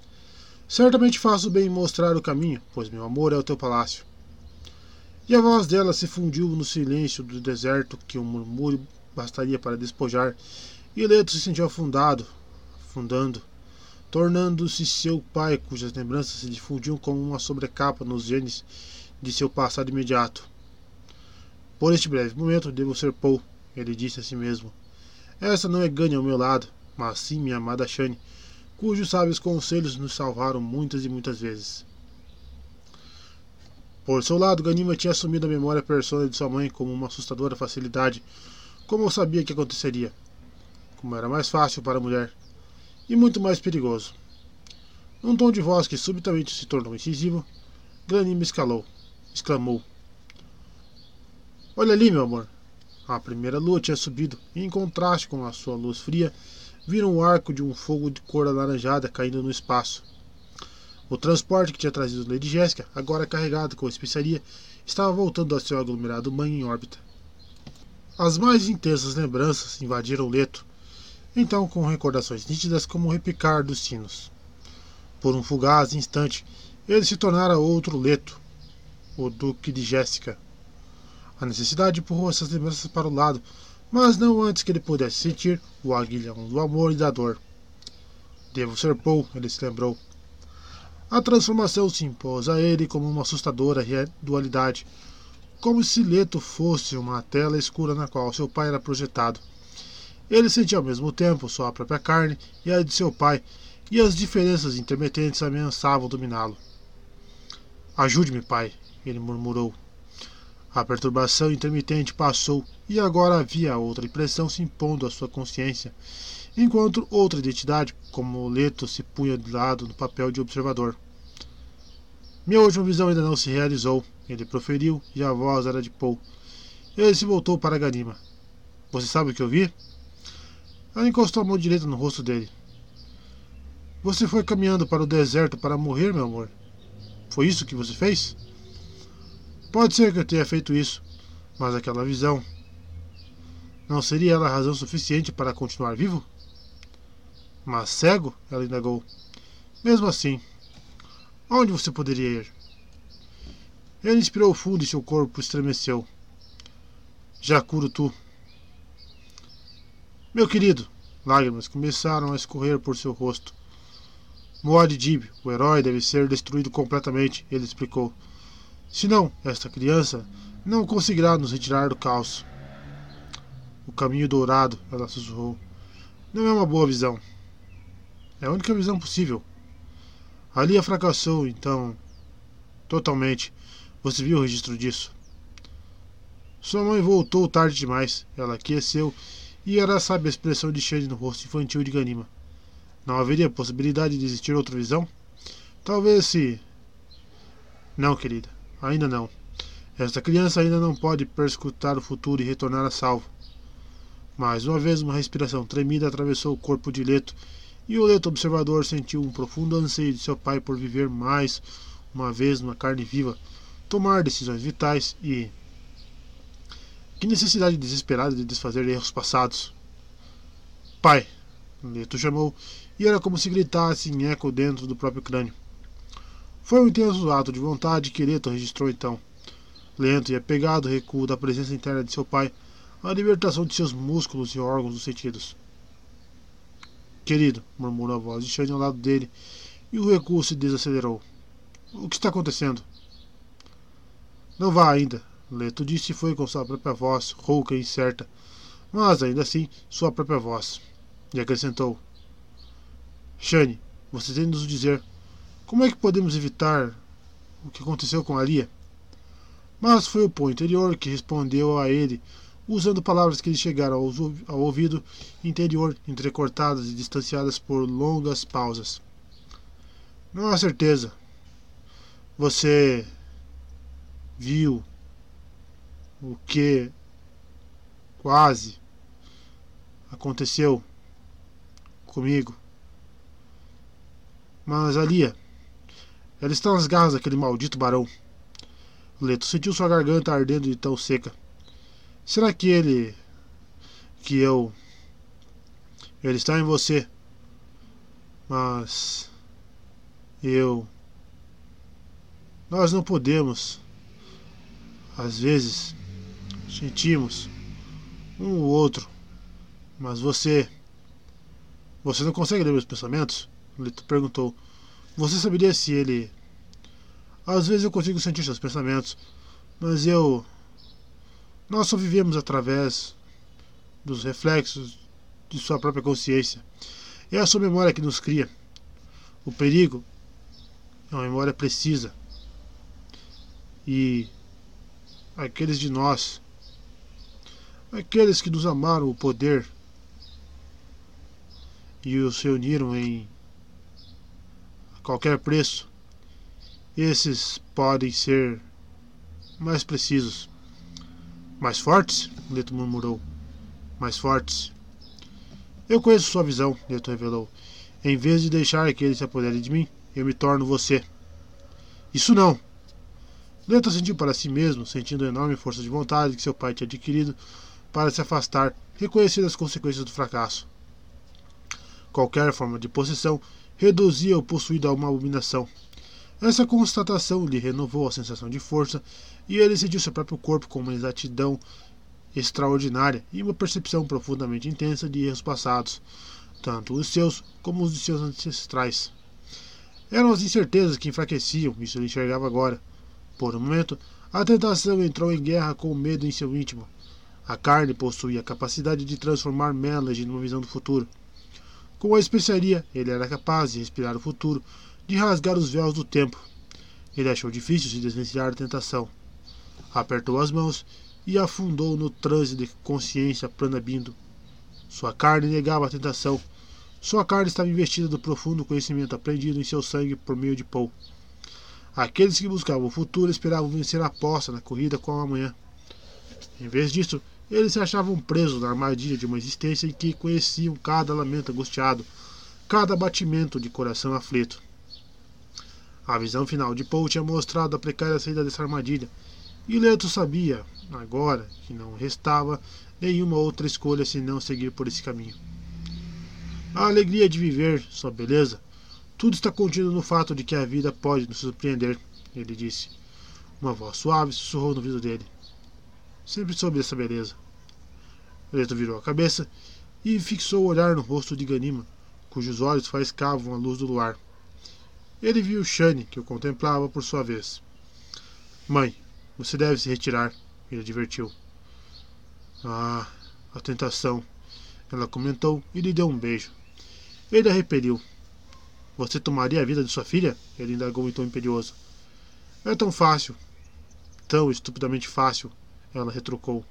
Certamente faço bem em mostrar o caminho, pois meu amor é o teu palácio. E a voz dela se fundiu no silêncio do deserto que um murmúrio bastaria para despojar, e Leto se sentiu afundado, afundando, tornando-se seu pai, cujas lembranças se difundiam como uma sobrecapa nos genes de seu passado imediato. Por este breve momento devo ser Paul, ele disse a si mesmo. Essa não é ganha ao meu lado, mas sim minha amada Shane, cujos sábios conselhos nos salvaram muitas e muitas vezes. Por seu lado, Ganima tinha assumido a memória persona de sua mãe com uma assustadora facilidade, como eu sabia que aconteceria. Como era mais fácil para a mulher, e muito mais perigoso. Num tom de voz que subitamente se tornou incisivo, Ganima escalou, exclamou: Olha ali, meu amor. A primeira lua tinha subido, e em contraste com a sua luz fria, viram o arco de um fogo de cor alaranjada caindo no espaço. O transporte que tinha trazido Lady Jéssica, agora carregado com especiaria, estava voltando ao seu aglomerado mãe em órbita. As mais intensas lembranças invadiram leto, então com recordações nítidas como o repicar dos sinos. Por um fugaz instante, ele se tornara outro leto, o Duque de Jéssica. A necessidade empurrou essas lembranças para o lado, mas não antes que ele pudesse sentir o aguilhão do amor e da dor. Devo ser Paul, ele se lembrou. A transformação se impôs a ele como uma assustadora dualidade, como se Leto fosse uma tela escura na qual seu pai era projetado. Ele sentia ao mesmo tempo sua própria carne e a de seu pai, e as diferenças intermitentes ameaçavam dominá-lo. Ajude-me, pai, ele murmurou. A perturbação intermitente passou e agora havia outra impressão se impondo à sua consciência, enquanto outra identidade, como Leto, se punha de lado no papel de observador. Minha última visão ainda não se realizou, ele proferiu, e a voz era de Paul. Ele se voltou para Ganima. Você sabe o que eu vi? Ela encostou a mão direita no rosto dele. Você foi caminhando para o deserto para morrer, meu amor? Foi isso que você fez? Pode ser que eu tenha feito isso, mas aquela visão. Não seria ela razão suficiente para continuar vivo? Mas cego? Ela indagou. Mesmo assim, Aonde você poderia ir? Ele inspirou fundo e seu corpo estremeceu. Jacurutu. Meu querido, lágrimas começaram a escorrer por seu rosto. Moad Dib, o herói deve ser destruído completamente, ele explicou. Senão, esta criança não conseguirá nos retirar do caos. O caminho dourado, ela sussurrou. Não é uma boa visão. É a única visão possível. Ali fracassou, então. Totalmente. Você viu o registro disso? Sua mãe voltou tarde demais. Ela aqueceu e era sabe a expressão de Shane no rosto infantil de Ganima. Não haveria possibilidade de existir outra visão? Talvez se. Não, querida. Ainda não. Esta criança ainda não pode perscrutar o futuro e retornar a salvo. Mais uma vez, uma respiração tremida atravessou o corpo de Leto e o leto observador sentiu um profundo anseio de seu pai por viver mais uma vez numa carne viva, tomar decisões vitais e. Que necessidade desesperada de desfazer erros passados. Pai! Leto chamou, e era como se gritasse em eco dentro do próprio crânio. Foi um intenso ato de vontade que Leto registrou então. Lento e apegado recuo da presença interna de seu pai, a libertação de seus músculos e órgãos dos sentidos. Querido, murmurou a voz de Shane ao lado dele, e o recuo se desacelerou. O que está acontecendo? Não vá ainda, Leto disse e foi com sua própria voz, rouca e incerta, mas ainda assim sua própria voz. E acrescentou: Shane, você tem de nos dizer como é que podemos evitar o que aconteceu com a Lia? Mas foi o pão interior que respondeu a ele usando palavras que lhe chegaram ao ouvido interior, entrecortadas e distanciadas por longas pausas. Não há certeza. Você viu o que quase aconteceu comigo. Mas Alia, ela está nas garras daquele maldito barão. Leto sentiu sua garganta ardendo de tão seca. Será que ele. que eu. Ele está em você. Mas. Eu. Nós não podemos. Às vezes. Sentimos. Um ou outro. Mas você. Você não consegue ler meus pensamentos? Leto perguntou. Você saberia se ele. Às vezes eu consigo sentir seus pensamentos, mas eu. Nós só vivemos através dos reflexos de sua própria consciência. É a sua memória que nos cria. O perigo é uma memória precisa. E aqueles de nós, aqueles que nos amaram o poder e os reuniram em qualquer preço, esses podem ser mais precisos. Mais fortes? Leto murmurou. Mais fortes. Eu conheço sua visão, Leto revelou. Em vez de deixar que ele se apodere de mim, eu me torno você. Isso não! Leto sentiu para si mesmo, sentindo a enorme força de vontade que seu pai tinha adquirido para se afastar, reconhecendo as consequências do fracasso. Qualquer forma de possessão reduzia o possuído a uma abominação. Essa constatação lhe renovou a sensação de força e ele sentiu seu próprio corpo com uma exatidão extraordinária e uma percepção profundamente intensa de erros passados, tanto os seus como os de seus ancestrais. Eram as incertezas que enfraqueciam, isso ele enxergava agora. Por um momento, a tentação entrou em guerra com o medo em seu íntimo. A carne possuía a capacidade de transformar Melage numa visão do futuro. Com a especiaria, ele era capaz de respirar o futuro, de rasgar os véus do tempo. Ele achou difícil se desvencilhar da tentação. Apertou as mãos e afundou no transe de consciência planabindo. Sua carne negava a tentação. Sua carne estava investida do profundo conhecimento aprendido em seu sangue por meio de Paul. Aqueles que buscavam o futuro esperavam vencer a aposta na corrida com a amanhã. Em vez disso, eles se achavam presos na armadilha de uma existência em que conheciam cada lamento angustiado, cada batimento de coração aflito. A visão final de Paul tinha mostrado a precária saída dessa armadilha, e Leto sabia, agora, que não restava nenhuma outra escolha senão seguir por esse caminho. A alegria de viver, sua beleza, tudo está contido no fato de que a vida pode nos surpreender, ele disse. Uma voz suave sussurrou no ouvido dele. Sempre soube dessa beleza. Leto virou a cabeça e fixou o olhar no rosto de Ganima, cujos olhos faiscavam a luz do luar. Ele viu Shane, que o contemplava por sua vez. Mãe, você deve se retirar, ele advertiu. Ah, a tentação, ela comentou e lhe deu um beijo. Ele a repeliu. Você tomaria a vida de sua filha? Ele indagou em tom imperioso. É tão fácil. Tão estupidamente fácil, ela retrucou.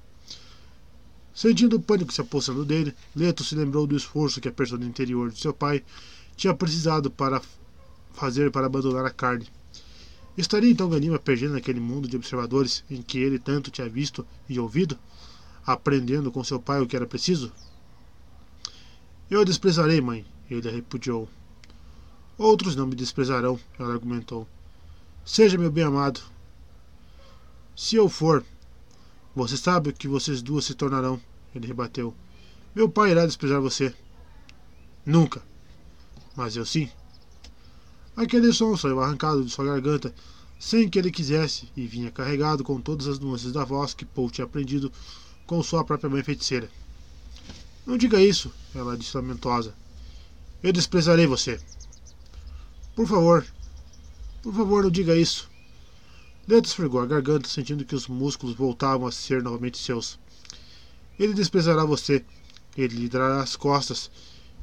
Sentindo o pânico se apossando dele, Leto se lembrou do esforço que a persona interior de seu pai tinha precisado para fazer para abandonar a carne. Estaria então Ganima perdendo naquele mundo de observadores em que ele tanto tinha visto e ouvido, aprendendo com seu pai o que era preciso? Eu a desprezarei, mãe, ele a repudiou. Outros não me desprezarão, ela argumentou. Seja meu bem-amado. Se eu for, você sabe o que vocês duas se tornarão, ele rebateu. Meu pai irá desprezar você. Nunca. Mas eu sim. Aquele som saiu arrancado de sua garganta sem que ele quisesse e vinha carregado com todas as nuances da voz que Paul tinha aprendido com sua própria mãe feiticeira. Não diga isso, ela disse lamentosa. Eu desprezarei você. Por favor, por favor, não diga isso. Leto esfregou a garganta, sentindo que os músculos voltavam a ser novamente seus. Ele desprezará você. Ele lhe dará as costas.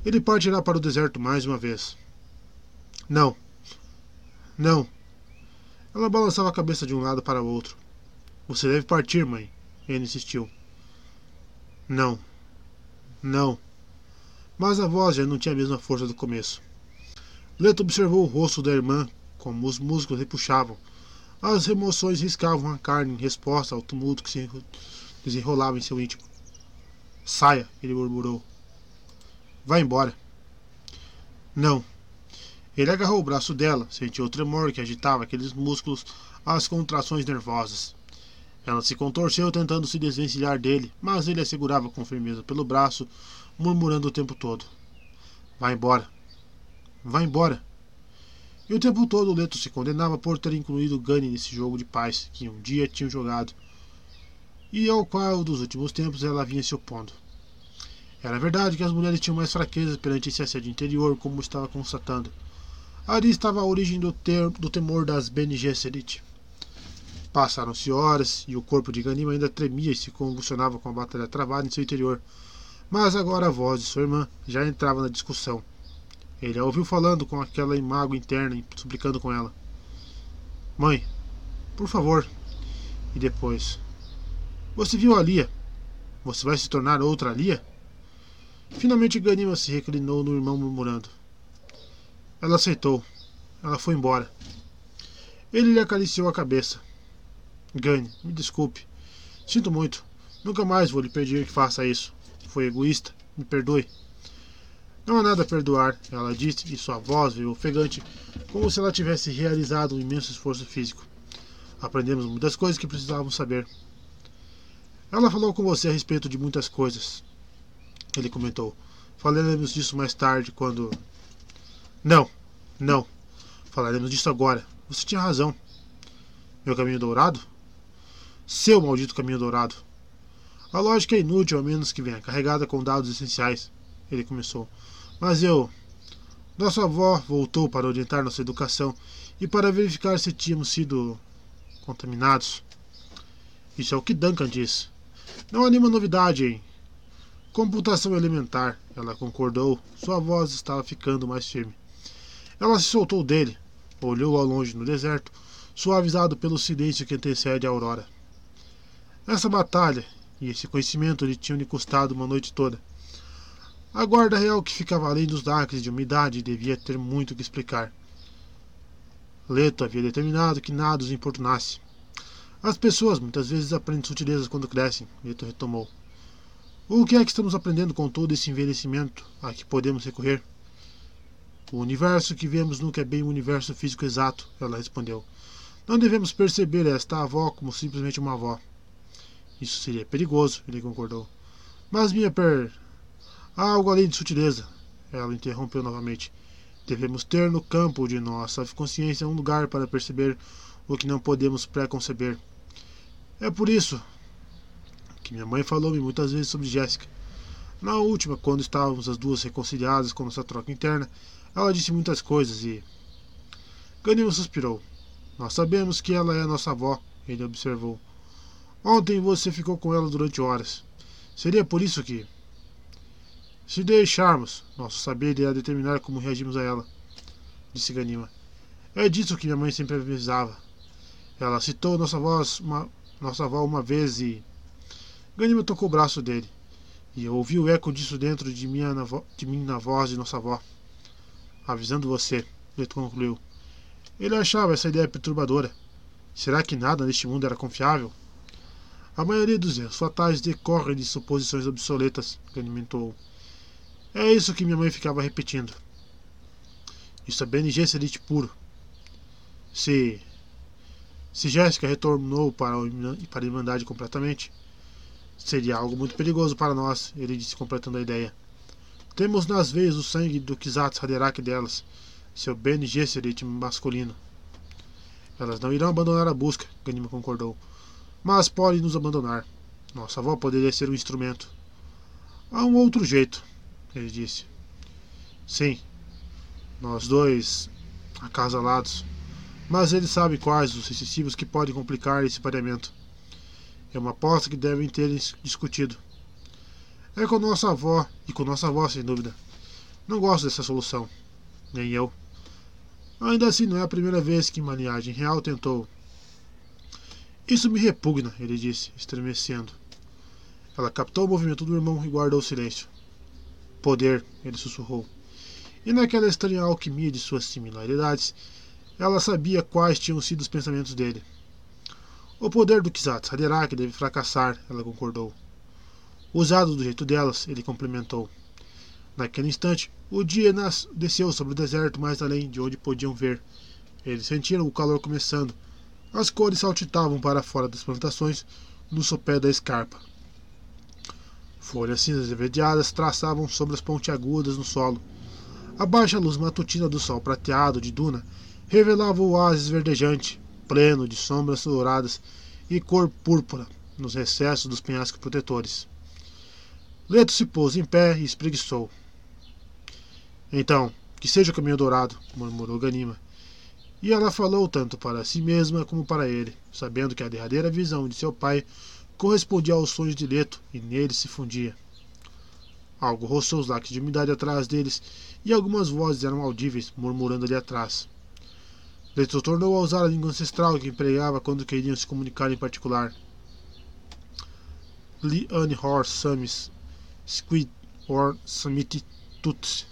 Ele partirá para o deserto mais uma vez. Não. Não. Ela balançava a cabeça de um lado para o outro. Você deve partir, mãe. Ele insistiu. Não. Não. Mas a voz já não tinha a mesma força do começo. Leto observou o rosto da irmã, como os músculos repuxavam as emoções riscavam a carne em resposta ao tumulto que se desenrolava em seu íntimo. Saia, ele murmurou. Vá embora. Não. Ele agarrou o braço dela, sentiu o tremor que agitava aqueles músculos às contrações nervosas. Ela se contorceu tentando se desvencilhar dele, mas ele a segurava com firmeza pelo braço, murmurando o tempo todo: Vá embora. Vá embora. E o tempo todo Leto se condenava por ter incluído Gunny nesse jogo de paz que um dia tinham jogado, e ao qual dos últimos tempos ela vinha se opondo. Era verdade que as mulheres tinham mais fraquezas perante esse assédio interior, como estava constatando. Ali estava a origem do, ter, do temor das Bene Gesserit. Passaram-se horas e o corpo de Ganima ainda tremia e se convulsionava com a batalha travada em seu interior. Mas agora a voz de sua irmã já entrava na discussão. Ele a ouviu falando com aquela imago interna e suplicando com ela: Mãe, por favor. E depois: Você viu a Lia? Você vai se tornar outra Lia? Finalmente Ganima se reclinou no irmão murmurando. Ela aceitou. Ela foi embora. Ele lhe acariciou a cabeça. Gane, me desculpe. Sinto muito. Nunca mais vou lhe pedir que faça isso. Foi egoísta. Me perdoe. Não há nada a perdoar, ela disse, e sua voz veio ofegante, como se ela tivesse realizado um imenso esforço físico. Aprendemos muitas coisas que precisávamos saber. Ela falou com você a respeito de muitas coisas. Ele comentou. Falaremos disso mais tarde, quando. Não, não. Falaremos disso agora. Você tinha razão. Meu caminho dourado? Seu maldito caminho dourado. A lógica é inútil a menos que venha carregada com dados essenciais. Ele começou. Mas eu. Nossa avó voltou para orientar nossa educação e para verificar se tínhamos sido contaminados. Isso é o que Duncan diz. Não há nenhuma novidade em Computação elementar, ela concordou. Sua voz estava ficando mais firme. Ela se soltou dele, olhou ao longe no deserto, suavizado pelo silêncio que antecede a aurora. Essa batalha e esse conhecimento lhe tinham lhe custado uma noite toda. A guarda real que ficava além dos lacres de umidade devia ter muito que explicar. Leto havia determinado que nada os importunasse. As pessoas muitas vezes aprendem sutilezas quando crescem, Leto retomou. O que é que estamos aprendendo com todo esse envelhecimento a que podemos recorrer? O universo que vemos nunca é bem o universo físico exato, ela respondeu. Não devemos perceber esta avó como simplesmente uma avó. Isso seria perigoso, ele concordou. Mas minha per. Há algo além de sutileza, ela interrompeu novamente. Devemos ter no campo de nossa consciência um lugar para perceber o que não podemos preconceber. É por isso que minha mãe falou-me muitas vezes sobre Jéssica. Na última, quando estávamos as duas reconciliadas com nossa troca interna, ela disse muitas coisas e. Ganima suspirou. Nós sabemos que ela é nossa avó, ele observou. Ontem você ficou com ela durante horas. Seria por isso que. Se deixarmos, nosso saber irá determinar como reagimos a ela, disse Ganima. É disso que minha mãe sempre avisava. Ela citou nossa, voz, uma, nossa avó uma vez e Ganima tocou o braço dele, e eu ouvi o eco disso dentro de, minha, de mim na voz de nossa avó. Avisando você, Leto concluiu. Ele achava essa ideia perturbadora. Será que nada neste mundo era confiável? A maioria dos erros fatais decorre de suposições obsoletas, alimentou. É isso que minha mãe ficava repetindo. Isso é BNG Elite puro. Se. Se Jéssica retornou para, para a Irmandade completamente, Seria algo muito perigoso para nós, ele disse completando a ideia. Temos nas veias o sangue do Kizats Haderach delas, seu Ben Gesserit masculino. Elas não irão abandonar a busca, Ganima concordou. Mas podem nos abandonar. Nossa avó poderia ser um instrumento. Há um outro jeito, ele disse. Sim, nós dois acasalados. Mas ele sabe quais os excessivos que podem complicar esse pareamento. É uma aposta que devem ter discutido. É com nossa avó, e com nossa avó, sem dúvida. Não gosto dessa solução. Nem eu. Ainda assim, não é a primeira vez que uma linhagem real tentou. Isso me repugna, ele disse, estremecendo. Ela captou o movimento do irmão e guardou silêncio. Poder, ele sussurrou. E naquela estranha alquimia de suas similaridades, ela sabia quais tinham sido os pensamentos dele. O poder do Kizatsu Haderaki deve fracassar, ela concordou. Usado do jeito delas, ele complementou. Naquele instante, o dia desceu sobre o deserto mais além de onde podiam ver. Eles sentiram o calor começando. As cores saltitavam para fora das plantações, no sopé da escarpa. Folhas cinzas enverdeadas traçavam sombras pontiagudas no solo. A baixa luz matutina do sol prateado de duna revelava o oásis verdejante, pleno de sombras douradas e cor púrpura nos recessos dos penhascos protetores. Leto se pôs em pé e espreguiçou. Então, que seja o caminho dourado, murmurou Ganima. E ela falou tanto para si mesma como para ele, sabendo que a derradeira visão de seu pai correspondia aos sonhos de Leto e nele se fundia. Algo roçou os laques de umidade atrás deles e algumas vozes eram audíveis, murmurando ali atrás. Leto tornou a usar a língua ancestral que empregava quando queriam se comunicar em particular. Li Anne Samis Squid or Samiti Tuts.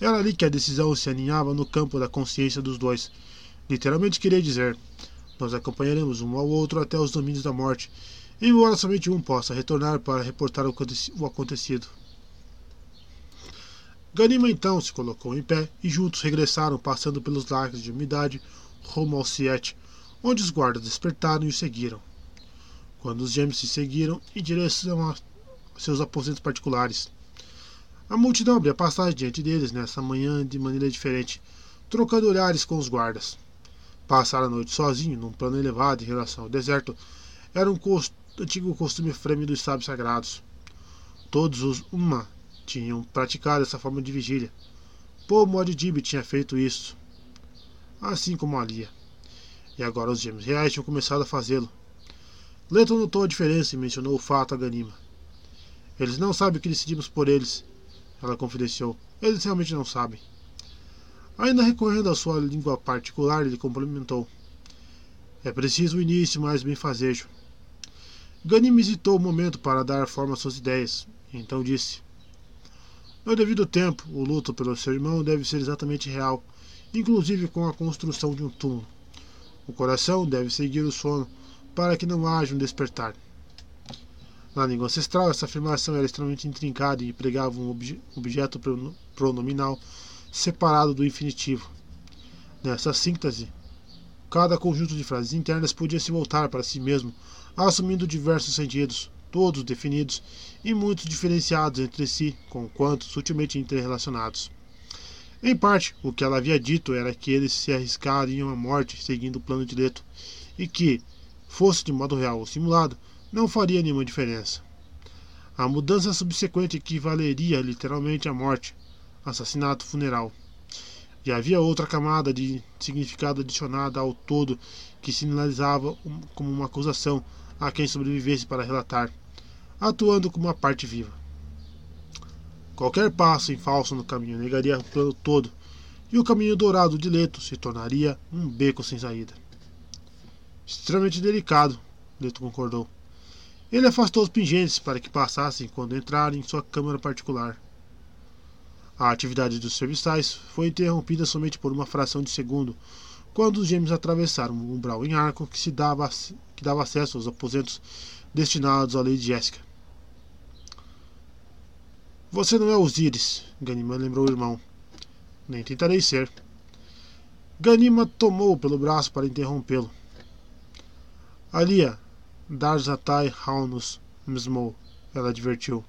Era ali que a decisão se aninhava no campo da consciência dos dois. Literalmente queria dizer: nós acompanharemos um ao outro até os domínios da morte, embora somente um possa retornar para reportar o acontecido. Ganima então se colocou em pé e juntos regressaram, passando pelos lagos de umidade, rumo ao Siete, onde os guardas despertaram e o seguiram. Quando os gêmeos se seguiram em direção a seus aposentos particulares. A multidão abria passagem diante deles nessa manhã de maneira diferente, trocando olhares com os guardas. Passar a noite sozinho, num plano elevado em relação ao deserto, era um antigo costume frame dos sábios sagrados. Todos os Uma tinham praticado essa forma de vigília. Paul Modidib tinha feito isso, assim como Alia. E agora os gêmeos reais tinham começado a fazê-lo. Leto notou a diferença e mencionou o fato a Ganima. Eles não sabem o que decidimos por eles, ela confidenciou. Eles realmente não sabem. Ainda recorrendo à sua língua particular, ele complementou. É preciso o início mais benfazejo. Ganima hesitou um momento para dar forma às suas ideias, então disse: No devido tempo, o luto pelo seu irmão deve ser exatamente real, inclusive com a construção de um túmulo. O coração deve seguir o sono, para que não haja um despertar. Na língua ancestral, essa afirmação era extremamente intrincada e empregava um obje objeto pronominal separado do infinitivo. Nessa síntese, cada conjunto de frases internas podia se voltar para si mesmo, assumindo diversos sentidos, todos definidos e muito diferenciados entre si, conquanto sutilmente interrelacionados. Em parte, o que ela havia dito era que eles se arriscariam à morte seguindo o plano de Leto, e que, fosse de modo real ou simulado, não faria nenhuma diferença. A mudança subsequente equivaleria literalmente à morte, assassinato funeral. E havia outra camada de significado adicionada ao todo que sinalizava como uma acusação a quem sobrevivesse para relatar, atuando como uma parte viva. Qualquer passo em falso no caminho negaria o plano todo, e o caminho dourado de Leto se tornaria um beco sem saída. Extremamente delicado, Leto concordou. Ele afastou os pingentes para que passassem quando entraram em sua câmara particular. A atividade dos serviçais foi interrompida somente por uma fração de segundo, quando os gêmeos atravessaram um umbral em arco que, se dava, que dava acesso aos aposentos destinados à Lady Jéssica. Você não é Osíris, Ganima lembrou o irmão. Nem tentarei ser. Ganima tomou pelo braço para interrompê-lo. Alia, Darzatai Haunus Msmo, ela advertiu.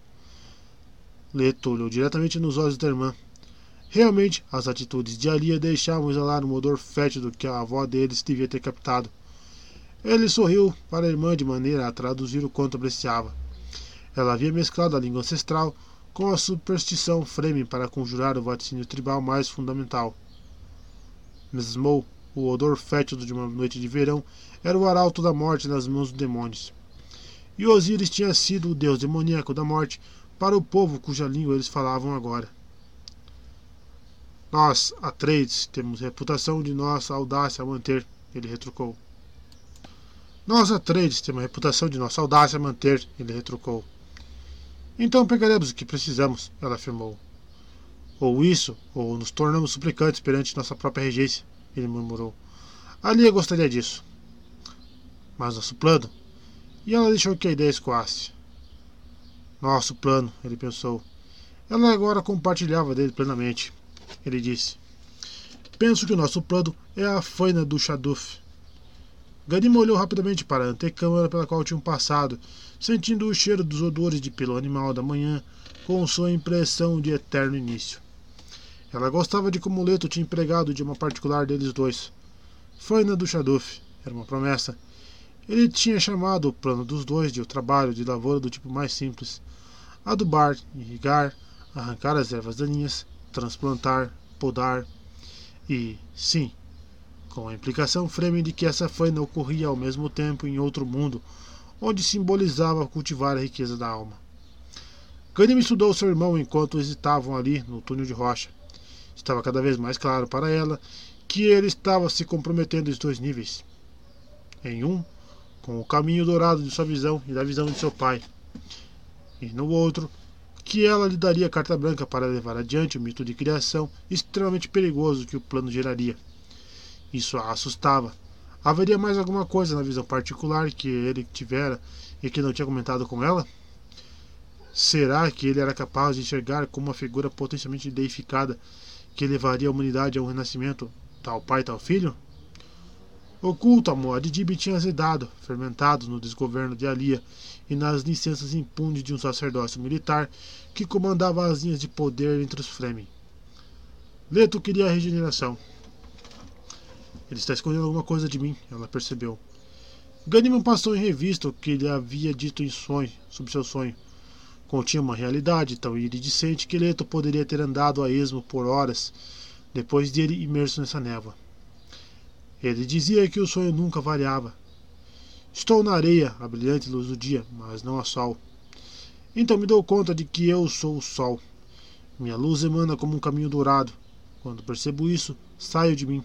Leto olhou diretamente nos olhos da irmã. Realmente, as atitudes de Alia deixavam exalar um odor fétido que a avó deles devia ter captado. Ele sorriu para a irmã de maneira a traduzir o quanto apreciava. Ela havia mesclado a língua ancestral com a superstição Fremen para conjurar o vaticínio tribal mais fundamental. Msmo o odor fétido de uma noite de verão era o arauto da morte nas mãos dos demônios. E Osíris tinha sido o deus demoníaco da morte para o povo cuja língua eles falavam agora. Nós, Atreides, temos reputação de nossa audácia a manter, ele retrucou. Nós, Atreides, temos a reputação de nossa audácia a manter, ele retrucou. Então pegaremos o que precisamos, ela afirmou. Ou isso, ou nos tornamos suplicantes perante nossa própria regência ele murmurou. Ali eu gostaria disso. Mas nosso plano? E ela deixou que a ideia escoasse. Nosso plano, ele pensou. Ela agora compartilhava dele plenamente. Ele disse: Penso que o nosso plano é a faina do Shaduf. Ganima olhou rapidamente para a antecâmara pela qual tinham passado, sentindo o cheiro dos odores de pelo animal da manhã, com sua impressão de eterno início. Ela gostava de como Leto tinha empregado de uma particular deles dois. Foi na do Shaduf, era uma promessa. Ele tinha chamado o plano dos dois de o trabalho de lavoura do tipo mais simples. adubar, irrigar, arrancar as ervas daninhas, transplantar, podar e, sim, com a implicação Fremen de que essa faina ocorria ao mesmo tempo em outro mundo, onde simbolizava cultivar a riqueza da alma. Ganim estudou seu irmão enquanto hesitavam ali no túnel de rocha. Estava cada vez mais claro para ela que ele estava se comprometendo em dois níveis. Em um, com o caminho dourado de sua visão e da visão de seu pai. E no outro, que ela lhe daria carta branca para levar adiante o mito de criação extremamente perigoso que o plano geraria. Isso a assustava. Haveria mais alguma coisa na visão particular que ele tivera e que não tinha comentado com ela? Será que ele era capaz de enxergar como uma figura potencialmente deificada que levaria a humanidade a um renascimento, tal pai, tal filho? Oculto amor de Dibi tinha azedado, fermentado no desgoverno de Alia e nas licenças impunes de um sacerdócio militar que comandava as linhas de poder entre os Fremen. Leto queria a regeneração. Ele está escondendo alguma coisa de mim, ela percebeu. Ganyman passou em revista o que ele havia dito em sonho, sobre seu sonho. Continha uma realidade tão iridescente que Leto poderia ter andado a esmo por horas depois dele imerso nessa névoa. Ele dizia que o sonho nunca variava. Estou na areia, a brilhante luz do dia, mas não a sol. Então me dou conta de que eu sou o sol. Minha luz emana como um caminho dourado. Quando percebo isso, saio de mim.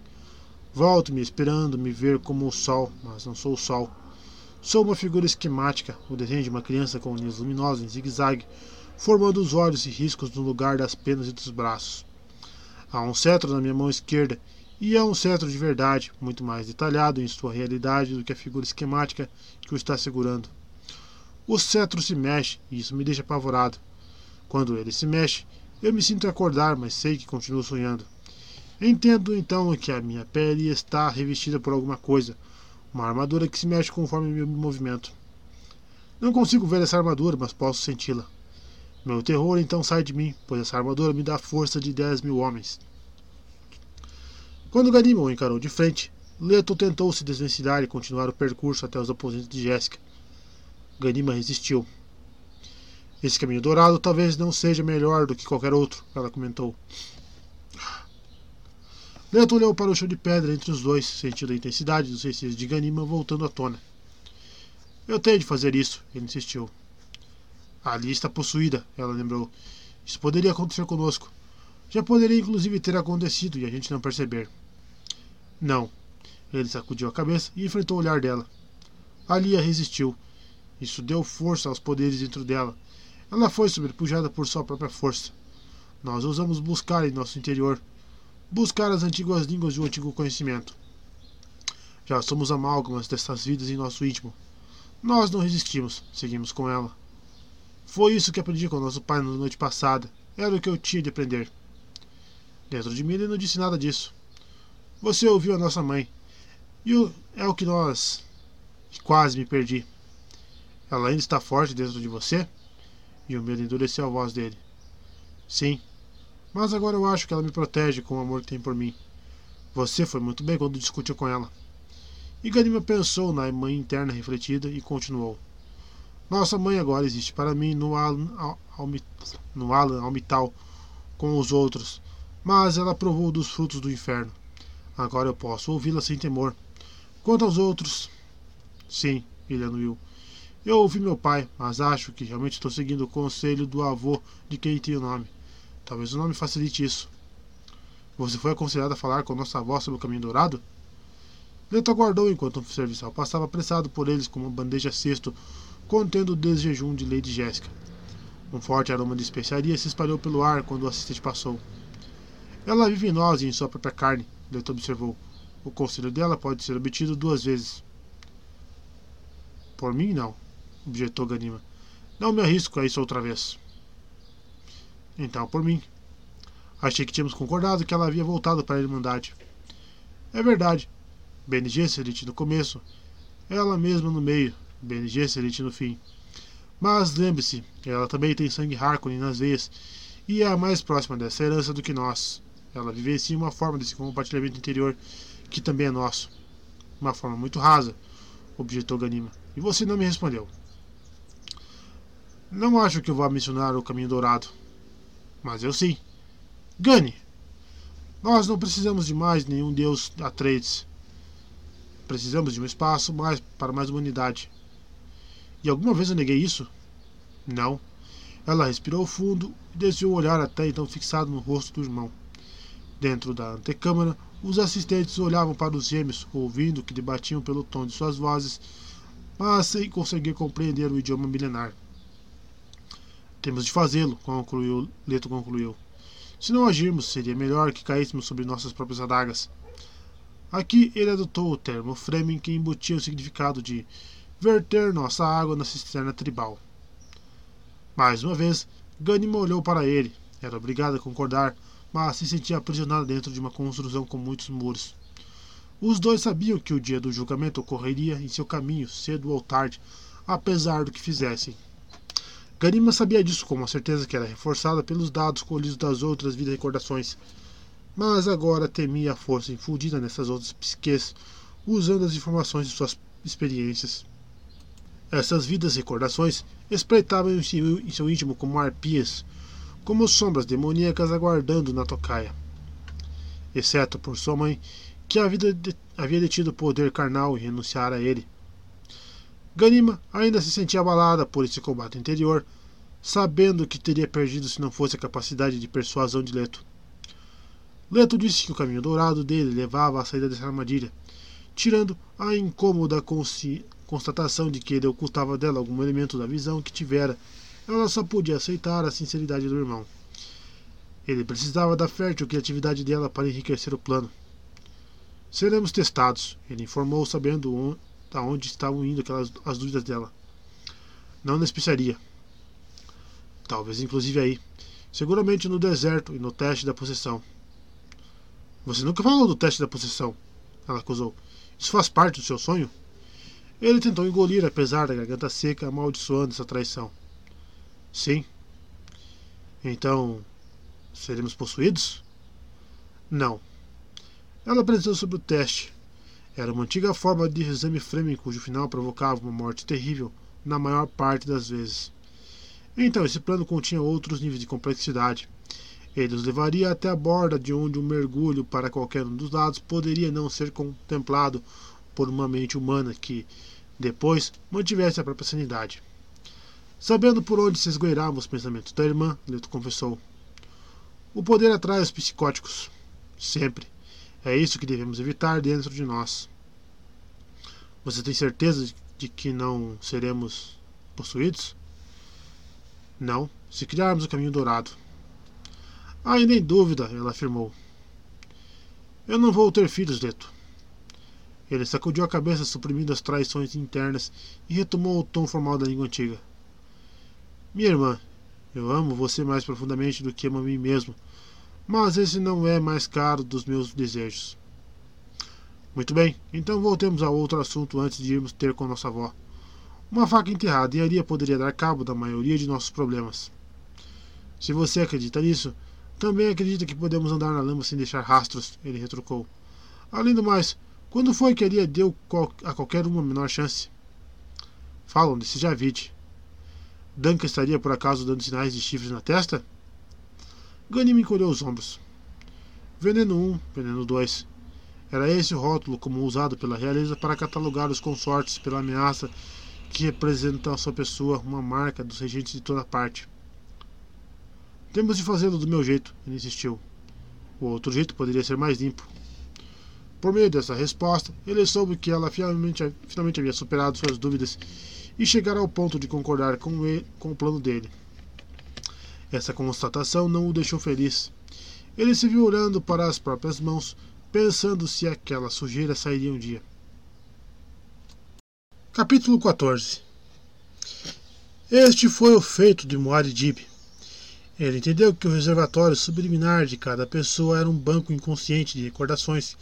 Volto-me esperando me ver como o sol, mas não sou o sol. Sou uma figura esquemática, o desenho de uma criança com linhas luminosas em zigue-zague, formando os olhos e riscos no lugar das penas e dos braços. Há um cetro na minha mão esquerda e é um cetro de verdade, muito mais detalhado em sua realidade do que a figura esquemática que o está segurando. O cetro se mexe e isso me deixa apavorado. Quando ele se mexe, eu me sinto acordar, mas sei que continuo sonhando. Entendo então que a minha pele está revestida por alguma coisa, uma armadura que se mexe conforme meu movimento. Não consigo ver essa armadura, mas posso senti-la. Meu terror então sai de mim, pois essa armadura me dá a força de dez mil homens. Quando Ganimon o encarou de frente, Leto tentou se desvencilhar e continuar o percurso até os aposentos de Jéssica. Ganima resistiu. Esse caminho dourado talvez não seja melhor do que qualquer outro, ela comentou. Leto olhou para o chão de pedra entre os dois, sentindo a intensidade dos receios de Ganima voltando à tona. Eu tenho de fazer isso, ele insistiu. Ali está possuída, ela lembrou. Isso poderia acontecer conosco. Já poderia inclusive ter acontecido e a gente não perceber. Não. Ele sacudiu a cabeça e enfrentou o olhar dela. Alia resistiu. Isso deu força aos poderes dentro dela. Ela foi sobrepujada por sua própria força. Nós ousamos buscar em nosso interior, buscar as antigas línguas e o antigo conhecimento. Já somos amálgamas dessas vidas em nosso íntimo. Nós não resistimos, seguimos com ela. Foi isso que aprendi com nosso pai na noite passada. Era o que eu tinha de aprender. Dentro de mim ele não disse nada disso. Você ouviu a nossa mãe. E é o que nós. Quase me perdi. Ela ainda está forte dentro de você? E o medo endureceu a voz dele. Sim. Mas agora eu acho que ela me protege com o amor que tem por mim. Você foi muito bem quando discutiu com ela. E Ganima pensou na mãe interna refletida e continuou. Nossa mãe agora existe para mim no Alan, no Alan Almital com os outros, mas ela provou dos frutos do inferno. Agora eu posso ouvi-la sem temor. Quanto aos outros. Sim, ele anuiu. Eu ouvi meu pai, mas acho que realmente estou seguindo o conselho do avô de quem tem o nome. Talvez o nome facilite isso. Você foi aconselhado a falar com nossa avó sobre o caminho dourado? Leto aguardou enquanto um serviçal passava apressado por eles com uma bandeja cesto contendo o desjejum de Lady Jéssica. Um forte aroma de especiaria se espalhou pelo ar quando o assistente passou. Ela vive em nós e em sua própria carne, Leto observou. O conselho dela pode ser obtido duas vezes. Por mim, não, objetou Ganima. Não me arrisco a isso outra vez. Então, por mim. Achei que tínhamos concordado que ela havia voltado para a Irmandade. É verdade. BNG Selite no começo, ela mesma no meio, BNG Selite no fim. Mas lembre-se, ela também tem sangue Harkonnen nas veias e é mais próxima dessa herança do que nós. Ela vivencia uma forma desse compartilhamento interior que também é nosso. Uma forma muito rasa, objetou Ganima. E você não me respondeu. Não acho que eu vá mencionar o caminho dourado. Mas eu sim. Gane! Nós não precisamos de mais nenhum deus Atreides. Precisamos de um espaço mais para mais humanidade. E alguma vez eu neguei isso? Não. Ela respirou fundo e desviou o olhar até então fixado no rosto do irmão. Dentro da antecâmara, os assistentes olhavam para os gêmeos, ouvindo que debatiam pelo tom de suas vozes, mas sem conseguir compreender o idioma milenar. Temos de fazê-lo, concluiu, Leto concluiu. Se não agirmos, seria melhor que caíssemos sobre nossas próprias adagas. Aqui ele adotou o termo Fremen que embutia o significado de verter nossa água na cisterna tribal. Mais uma vez, Ganima olhou para ele. Era obrigada a concordar, mas se sentia aprisionada dentro de uma construção com muitos muros. Os dois sabiam que o dia do julgamento ocorreria em seu caminho, cedo ou tarde, apesar do que fizessem. Ganima sabia disso com uma certeza que era reforçada pelos dados colhidos das outras vidas recordações, mas agora temia a força infundida nessas outras psiques, usando as informações de suas experiências. Essas vidas recordações espreitavam em seu íntimo como arpias, como sombras demoníacas aguardando na tocaia. Exceto por sua mãe, que havia detido o poder carnal e renunciara a ele. Ganima ainda se sentia abalada por esse combate interior, sabendo que teria perdido se não fosse a capacidade de persuasão de Leto. Leto disse que o caminho dourado dele levava à saída dessa armadilha, tirando a incômoda constatação de que ele ocultava dela algum elemento da visão que tivera. Ela só podia aceitar a sinceridade do irmão. Ele precisava da fértil criatividade dela para enriquecer o plano. Seremos testados, ele informou, sabendo da onde estavam indo aquelas as dúvidas dela. Não na especiaria. Talvez inclusive aí. Seguramente no deserto e no teste da possessão. Você nunca falou do teste da possessão, ela acusou. Isso faz parte do seu sonho? Ele tentou engolir, apesar da garganta seca, amaldiçoando essa traição. Sim. Então, seremos possuídos? Não. Ela pensou sobre o teste. Era uma antiga forma de exame Fremen cujo final provocava uma morte terrível na maior parte das vezes. Então, esse plano continha outros níveis de complexidade. Ele os levaria até a borda de onde um mergulho para qualquer um dos lados poderia não ser contemplado por uma mente humana que, depois, mantivesse a própria sanidade. Sabendo por onde se esgueiravam os pensamentos da irmã, Leto confessou: O poder atrai os psicóticos. Sempre. É isso que devemos evitar dentro de nós. Você tem certeza de que não seremos possuídos? Não, se criarmos o caminho dourado. Ainda em dúvida, ela afirmou. Eu não vou ter filhos, Leto. Ele sacudiu a cabeça, suprimindo as traições internas, e retomou o tom formal da língua antiga. Minha irmã, eu amo você mais profundamente do que amo a mim mesmo, mas esse não é mais caro dos meus desejos. Muito bem, então voltemos a outro assunto antes de irmos ter com nossa avó. Uma faca enterrada em areia poderia dar cabo da maioria de nossos problemas. Se você acredita nisso, também acredita que podemos andar na lama sem deixar rastros, ele retrucou. Além do mais, quando foi que Aria deu a qualquer uma menor chance? Falam desse Javid. Danka estaria por acaso dando sinais de chifres na testa? Ganim encolheu os ombros. Veneno 1, Veneno 2. Era esse o rótulo comum usado pela realeza para catalogar os consortes pela ameaça que representa a sua pessoa, uma marca dos regentes de toda parte. Temos de fazê-lo do meu jeito, ele insistiu. O outro jeito poderia ser mais limpo. Por meio dessa resposta, ele soube que ela finalmente, finalmente havia superado suas dúvidas e chegara ao ponto de concordar com, ele, com o plano dele. Essa constatação não o deixou feliz. Ele se viu olhando para as próprias mãos, pensando se aquela sujeira sairia um dia. Capítulo 14 Este foi o feito de Muad'Dib. Ele entendeu que o reservatório subliminar de cada pessoa era um banco inconsciente de recordações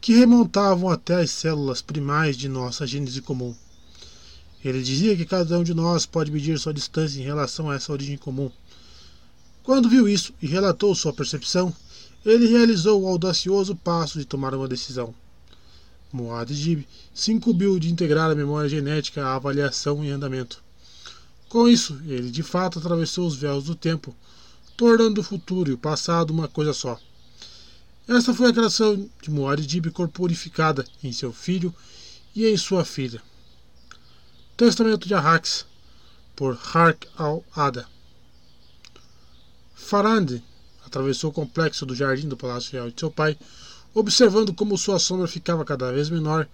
que remontavam até as células primais de nossa gênese comum. Ele dizia que cada um de nós pode medir sua distância em relação a essa origem comum. Quando viu isso e relatou sua percepção, ele realizou o audacioso passo de tomar uma decisão. Muad'Dib se incumbiu de integrar a memória genética à avaliação em andamento. Com isso, ele de fato atravessou os véus do tempo, tornando o futuro e o passado uma coisa só. Esta foi a criação de Muad'Dib corporificada em seu filho e em sua filha. Testamento de Arrax, por Hark al-Ada. Farand atravessou o complexo do jardim do Palácio Real de seu pai, observando como sua sombra ficava cada vez menor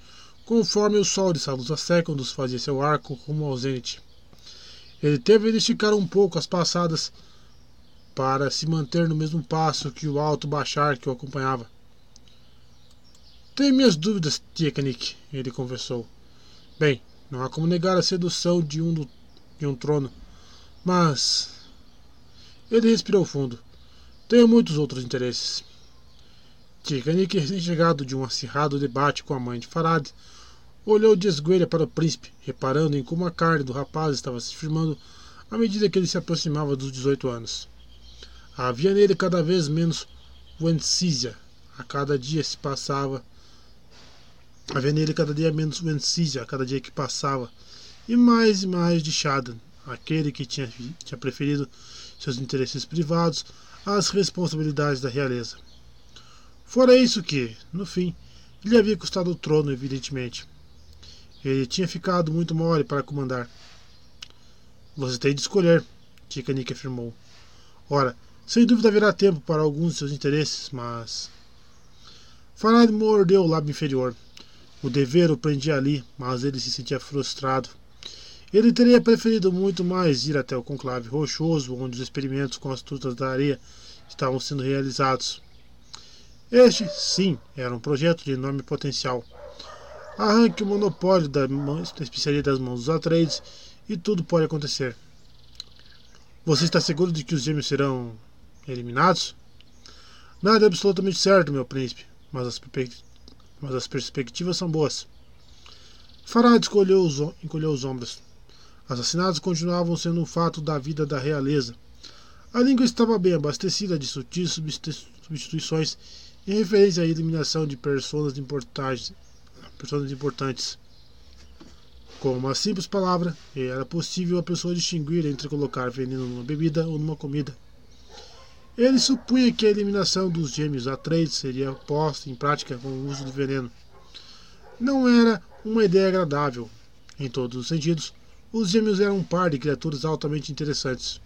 conforme o sol de Salusa Séculos fazia seu arco rumo ao zênite. Ele teve de esticar um pouco as passadas para se manter no mesmo passo que o alto baixar que o acompanhava. Tenho minhas dúvidas, Tikanik, ele confessou. Bem, não há como negar a sedução de um, do, de um trono. Mas. Ele respirou fundo. Tenho muitos outros interesses. Tikanik, recém-chegado de um acirrado debate com a mãe de Farad, olhou de esguelha para o príncipe, reparando em como a carne do rapaz estava se firmando à medida que ele se aproximava dos 18 anos. Havia nele cada vez menos Wencísia. A cada dia se passava Havia nele cada dia menos Wencísia a cada dia que passava, e mais e mais de Shadan, aquele que tinha, tinha preferido seus interesses privados às responsabilidades da realeza. Fora isso que, no fim, lhe havia custado o trono, evidentemente. Ele tinha ficado muito mole para comandar. Você tem de escolher, Tikanik afirmou. Ora, sem dúvida haverá tempo para alguns de seus interesses, mas. Farad mordeu o lábio inferior. O dever o prendia ali, mas ele se sentia frustrado. Ele teria preferido muito mais ir até o conclave rochoso, onde os experimentos com as trutas da areia estavam sendo realizados. Este, sim, era um projeto de enorme potencial. Arranque o monopólio da, especiaria das mãos dos Atreides e tudo pode acontecer. Você está seguro de que os gêmeos serão eliminados? Nada é absolutamente certo, meu príncipe, mas as mas as perspectivas são boas. Farad encolheu os, encolheu os ombros. Assassinatos continuavam sendo um fato da vida da realeza. A língua estava bem abastecida de sutis substituições em referência à eliminação de personas. Personas importantes. Com uma simples palavra, era possível a pessoa distinguir entre colocar veneno numa bebida ou numa comida. Ele supunha que a eliminação dos gêmeos Atreides seria posta em prática com o uso do veneno. Não era uma ideia agradável. Em todos os sentidos, os gêmeos eram um par de criaturas altamente interessantes.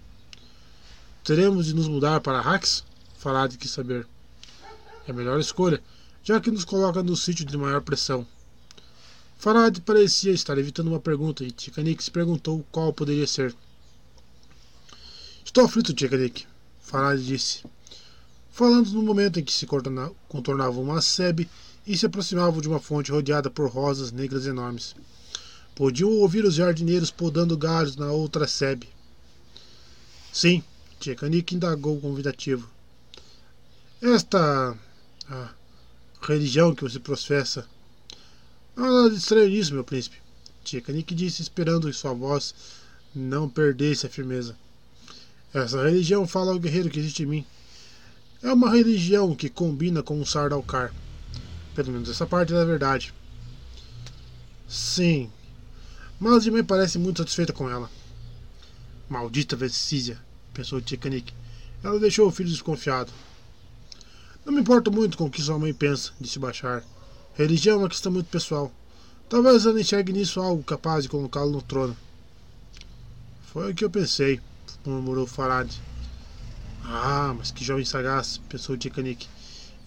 Teremos de nos mudar para Hax? Farad quis saber. É a melhor escolha, já que nos coloca no sítio de maior pressão. Farad parecia estar evitando uma pergunta e Tikanik se perguntou qual poderia ser. Estou aflito, Tikanik. Farad disse, falando no momento em que se contornava uma sebe e se aproximavam de uma fonte rodeada por rosas negras enormes. Podiam ouvir os jardineiros podando galhos na outra sebe. Sim, Tchekanik indagou convidativo. Esta a religião que você professa. Nada de estranho nisso, meu príncipe. Tchekanik disse, esperando que sua voz não perdesse a firmeza. Essa religião fala ao guerreiro que existe em mim. É uma religião que combina com o Sardaukar. Pelo menos essa parte é da verdade. Sim. Mas mãe parece muito satisfeita com ela. Maldita Vecísia, pensou Tikanik. Ela deixou o filho desconfiado. Não me importo muito com o que sua mãe pensa, disse Bachar. Religião é uma questão muito pessoal. Talvez ela enxergue nisso algo capaz de colocá-lo no trono. Foi o que eu pensei murmurou Farad. Ah, mas que jovem sagaz, pensou Tikanik.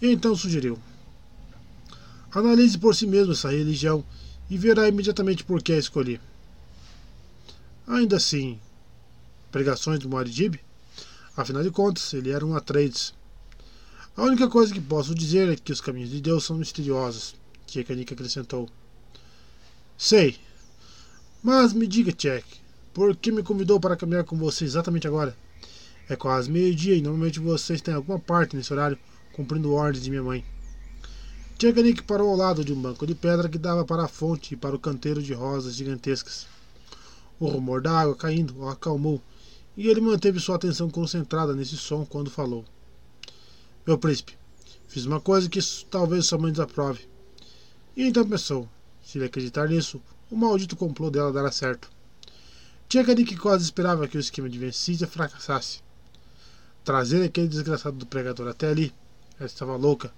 E então sugeriu. Analise por si mesmo essa religião e verá imediatamente por que a escolhi. Ainda assim, pregações do Muad'Dib? Afinal de contas, ele era um Atreides. A única coisa que posso dizer é que os caminhos de Deus são misteriosos, Tchekanik acrescentou. Sei. Mas me diga, Tchek, por que me convidou para caminhar com você exatamente agora? É quase meio-dia e normalmente vocês têm alguma parte nesse horário cumprindo ordens de minha mãe. Tchekanik parou ao lado de um banco de pedra que dava para a fonte e para o canteiro de rosas gigantescas. O rumor da água caindo o acalmou e ele manteve sua atenção concentrada nesse som quando falou. Meu príncipe, fiz uma coisa que talvez sua mãe desaprove. E então pensou: se ele acreditar nisso, o maldito complô dela dará certo. Tchekanik quase esperava que o esquema de vencida fracassasse. Trazer aquele desgraçado do pregador até ali, ela estava louca.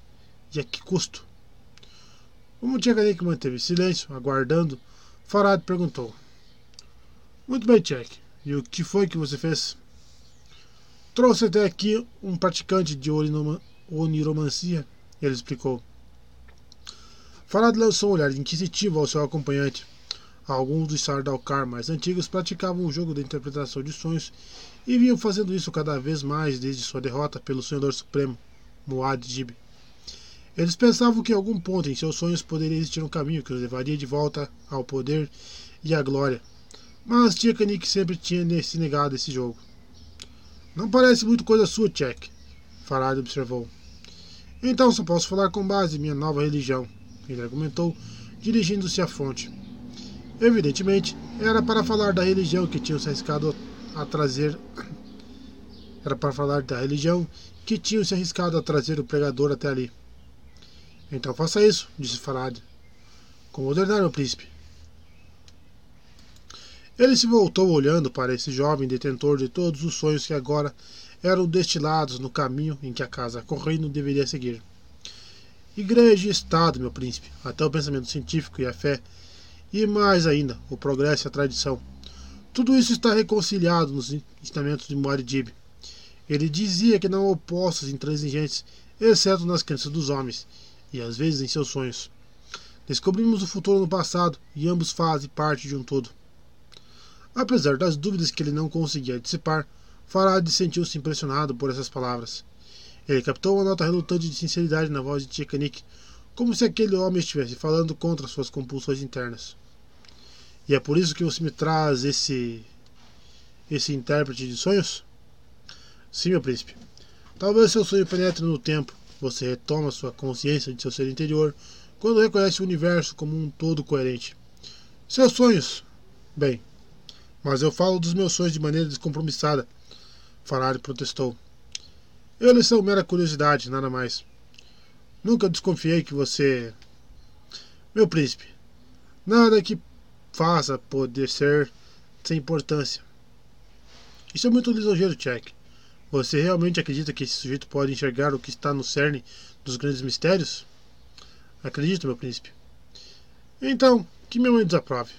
E a que custo? Como Tchekanik manteve silêncio, aguardando, Farad perguntou: Muito bem, Tchek. E o que foi que você fez? Trouxe até aqui um praticante de oniromancia, ele explicou. Farad lançou um olhar inquisitivo ao seu acompanhante. Alguns dos Sardaukar mais antigos praticavam o jogo da interpretação de sonhos e vinham fazendo isso cada vez mais desde sua derrota pelo Senhor Supremo, Muad Dib. Eles pensavam que em algum ponto em seus sonhos poderia existir um caminho que os levaria de volta ao poder e à glória. Mas Tchekanik sempre tinha se negado a esse jogo. Não parece muito coisa sua, Tchek, Farad observou. Então só posso falar com base em minha nova religião, ele argumentou, dirigindo-se à fonte. Evidentemente, era para falar da religião que tinham se arriscado a trazer. Era para falar da religião que tinham se arriscado a trazer o pregador até ali. Então faça isso, disse Farad. Como ordenar, meu príncipe. Ele se voltou olhando para esse jovem detentor de todos os sonhos que agora eram destilados no caminho em que a casa correndo deveria seguir. Igreja e Estado, meu príncipe, até o pensamento científico e a fé, e mais ainda, o progresso e a tradição. Tudo isso está reconciliado nos ensinamentos de Muad'Dib. Ele dizia que não opostos intransigentes, exceto nas crenças dos homens, e às vezes em seus sonhos. Descobrimos o futuro no passado, e ambos fazem parte de um todo. Apesar das dúvidas que ele não conseguia dissipar, Farad sentiu-se impressionado por essas palavras. Ele captou uma nota relutante de sinceridade na voz de Tchekanik, como se aquele homem estivesse falando contra suas compulsões internas. E é por isso que você me traz esse esse intérprete de sonhos? Sim, meu príncipe. Talvez seu sonho penetre no tempo. Você retoma sua consciência de seu ser interior quando reconhece o universo como um todo coerente. Seus sonhos. Bem, mas eu falo dos meus sonhos de maneira descompromissada. Farari protestou. Eles são mera curiosidade, nada mais. Nunca desconfiei que você. Meu príncipe, nada que faça poder ser sem importância. Isso é muito lisonjeiro, Jack. Você realmente acredita que esse sujeito pode enxergar o que está no cerne dos grandes mistérios? Acredito, meu príncipe. Então, que minha mãe desaprove.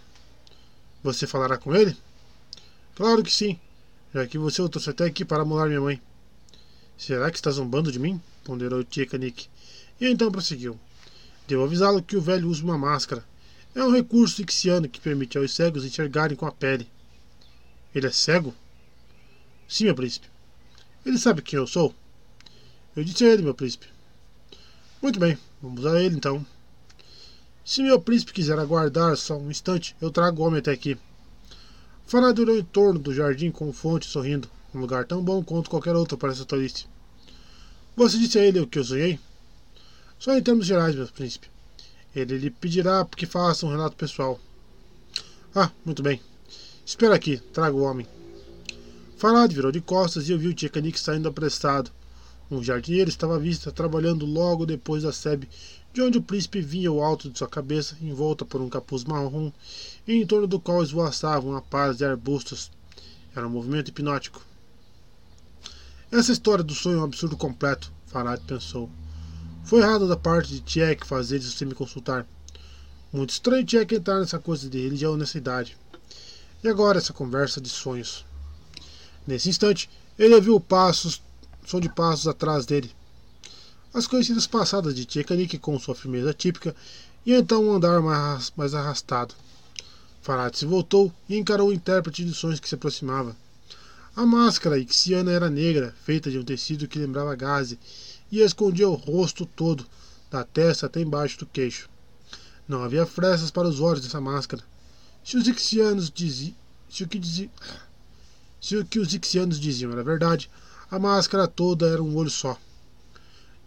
Você falará com ele? Claro que sim, já que você o trouxe até aqui para amolar minha mãe. Será que está zombando de mim? ponderou Nick. E então prosseguiu. Devo avisá-lo que o velho usa uma máscara. É um recurso ixiano que permite aos cegos enxergarem com a pele. Ele é cego? Sim, meu príncipe. Ele sabe quem eu sou? Eu disse a ele, meu príncipe. Muito bem, vamos a ele então. Se meu príncipe quiser aguardar só um instante, eu trago o homem até aqui. Farad olhou em torno do jardim com fonte sorrindo. Um lugar tão bom quanto qualquer outro para essa tolice. Você disse a ele o que eu sonhei? Só em termos gerais, meu príncipe. Ele lhe pedirá que faça um relato pessoal. Ah, muito bem. Espera aqui, trago o homem. Farad virou de costas e ouviu Tchekanik saindo apressado. Um jardineiro estava à vista, trabalhando logo depois da sebe, de onde o príncipe vinha o alto de sua cabeça, envolta por um capuz marrom, e em torno do qual esvoaçavam uma paz de arbustos. Era um movimento hipnótico. Essa história do sonho é um absurdo completo, Farad pensou. Foi errado da parte de Tchek fazer isso sem me consultar. Muito estranho Tchek entrar nessa coisa de religião nessa idade. E agora essa conversa de sonhos. Nesse instante, ele ouviu passos, som de passos atrás dele. As conhecidas passadas de Tchekanik com sua firmeza típica, e então um andar mais, mais arrastado. Farad se voltou e encarou o intérprete de sonhos que se aproximava. A máscara ixiana era negra, feita de um tecido que lembrava gaze, e escondia o rosto todo, da testa até embaixo do queixo. Não havia frestas para os olhos dessa máscara. Se os ixianos diziam. Se o que diziam. Se o que os ixianos diziam era verdade, a máscara toda era um olho só.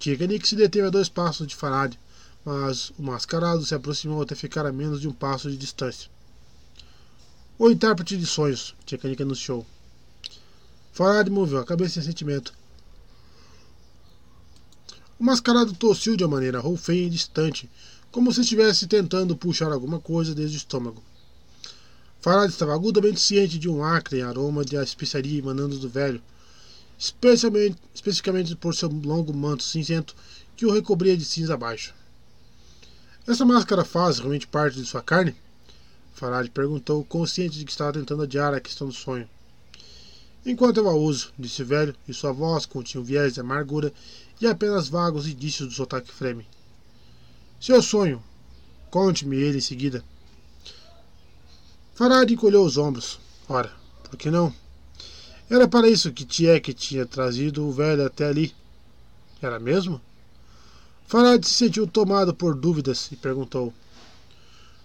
Tikanik se deteve a dois passos de Farad, mas o mascarado se aproximou até ficar a menos de um passo de distância. O intérprete de sonhos, Tikanik anunciou. Farad moveu a cabeça em sentimento. O mascarado tossiu de uma maneira rouqueia e distante, como se estivesse tentando puxar alguma coisa desde o estômago. Farad estava agudamente ciente de um acre aroma de especiaria emanando do velho, especialmente, especificamente por seu longo manto cinzento que o recobria de cinza abaixo. Essa máscara faz realmente parte de sua carne? Farad perguntou, consciente de que estava tentando adiar a questão do sonho. Enquanto eu a uso, disse o velho, e sua voz continha um viés de amargura e apenas vagos indícios do sotaque freme. Seu sonho. Conte-me ele em seguida. Farad encolheu os ombros. Ora, por que não? Era para isso que Tiek tinha trazido o velho até ali. Era mesmo? Farad se sentiu tomado por dúvidas e perguntou: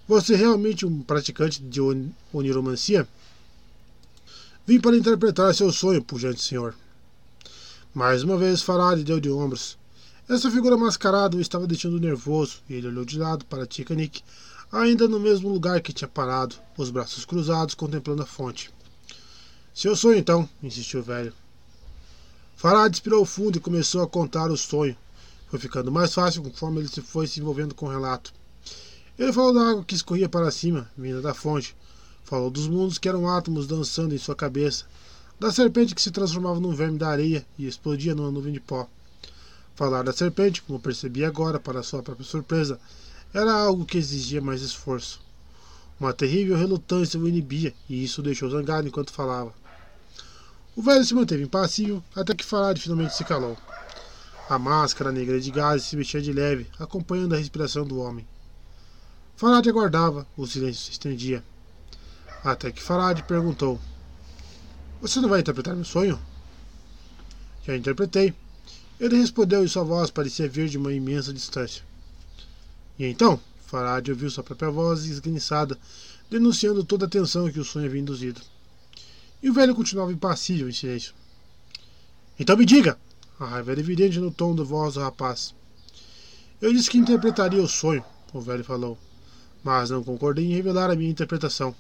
Você é realmente um praticante de oniromancia? Vim para interpretar seu sonho, pujante senhor. Mais uma vez Farad deu de ombros. Essa figura mascarada o estava deixando nervoso e ele olhou de lado para Tikanik, ainda no mesmo lugar que tinha parado, os braços cruzados contemplando a fonte. Seu sonho então, insistiu o velho. Farad expirou fundo e começou a contar o sonho. Foi ficando mais fácil conforme ele se foi se envolvendo com o relato. Ele falou da água que escorria para cima, vinda da fonte. Falou dos mundos que eram átomos dançando em sua cabeça, da serpente que se transformava num verme da areia e explodia numa nuvem de pó. Falar da serpente, como percebi agora, para sua própria surpresa, era algo que exigia mais esforço. Uma terrível relutância o inibia, e isso o deixou zangado enquanto falava. O velho se manteve impassível até que Farad finalmente se calou. A máscara negra de gases se mexia de leve, acompanhando a respiração do homem. Farad aguardava, o silêncio se estendia. Até que Farad perguntou: você não vai interpretar meu sonho? Já interpretei. Ele respondeu e sua voz parecia vir de uma imensa distância. E então? Farad ouviu sua própria voz esganiçada, denunciando toda a tensão que o sonho havia induzido. E o velho continuava impassível em silêncio. Então me diga! A raiva era evidente no tom da voz do rapaz. Eu disse que interpretaria o sonho, o velho falou, mas não concordei em revelar a minha interpretação.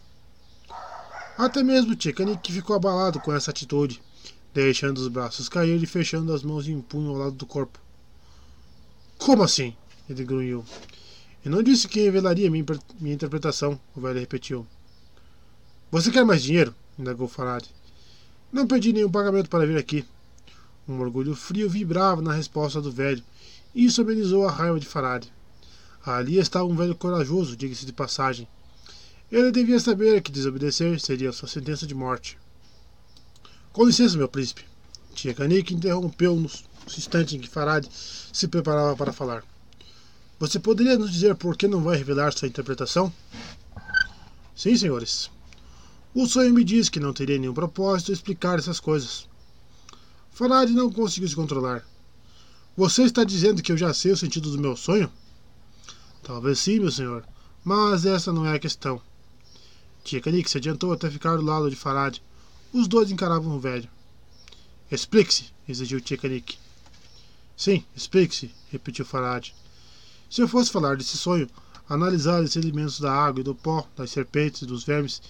Até mesmo Tchekanik ficou abalado com essa atitude, deixando os braços cair e fechando as mãos em punho ao lado do corpo. Como assim? Ele grunhiu. Eu não disse que revelaria minha, minha interpretação, o velho repetiu. Você quer mais dinheiro? indagou Farad. Não pedi nenhum pagamento para vir aqui. Um orgulho frio vibrava na resposta do velho, e isso amenizou a raiva de Farad. Ali estava um velho corajoso, diga-se de passagem, ele devia saber que desobedecer seria sua sentença de morte. Com licença, meu príncipe. Tia Kanik interrompeu no instante em que Farad se preparava para falar. Você poderia nos dizer por que não vai revelar sua interpretação? Sim, senhores. O sonho me diz que não teria nenhum propósito explicar essas coisas. Farad não conseguiu se controlar. Você está dizendo que eu já sei o sentido do meu sonho? Talvez sim, meu senhor, mas essa não é a questão. Tchekanik se adiantou até ficar do lado de Farad. Os dois encaravam o velho. Explique-se, exigiu Tchekanik. Sim, explique-se, repetiu Farad. Se eu fosse falar desse sonho, analisar os elementos da água e do pó, das serpentes e dos vermes,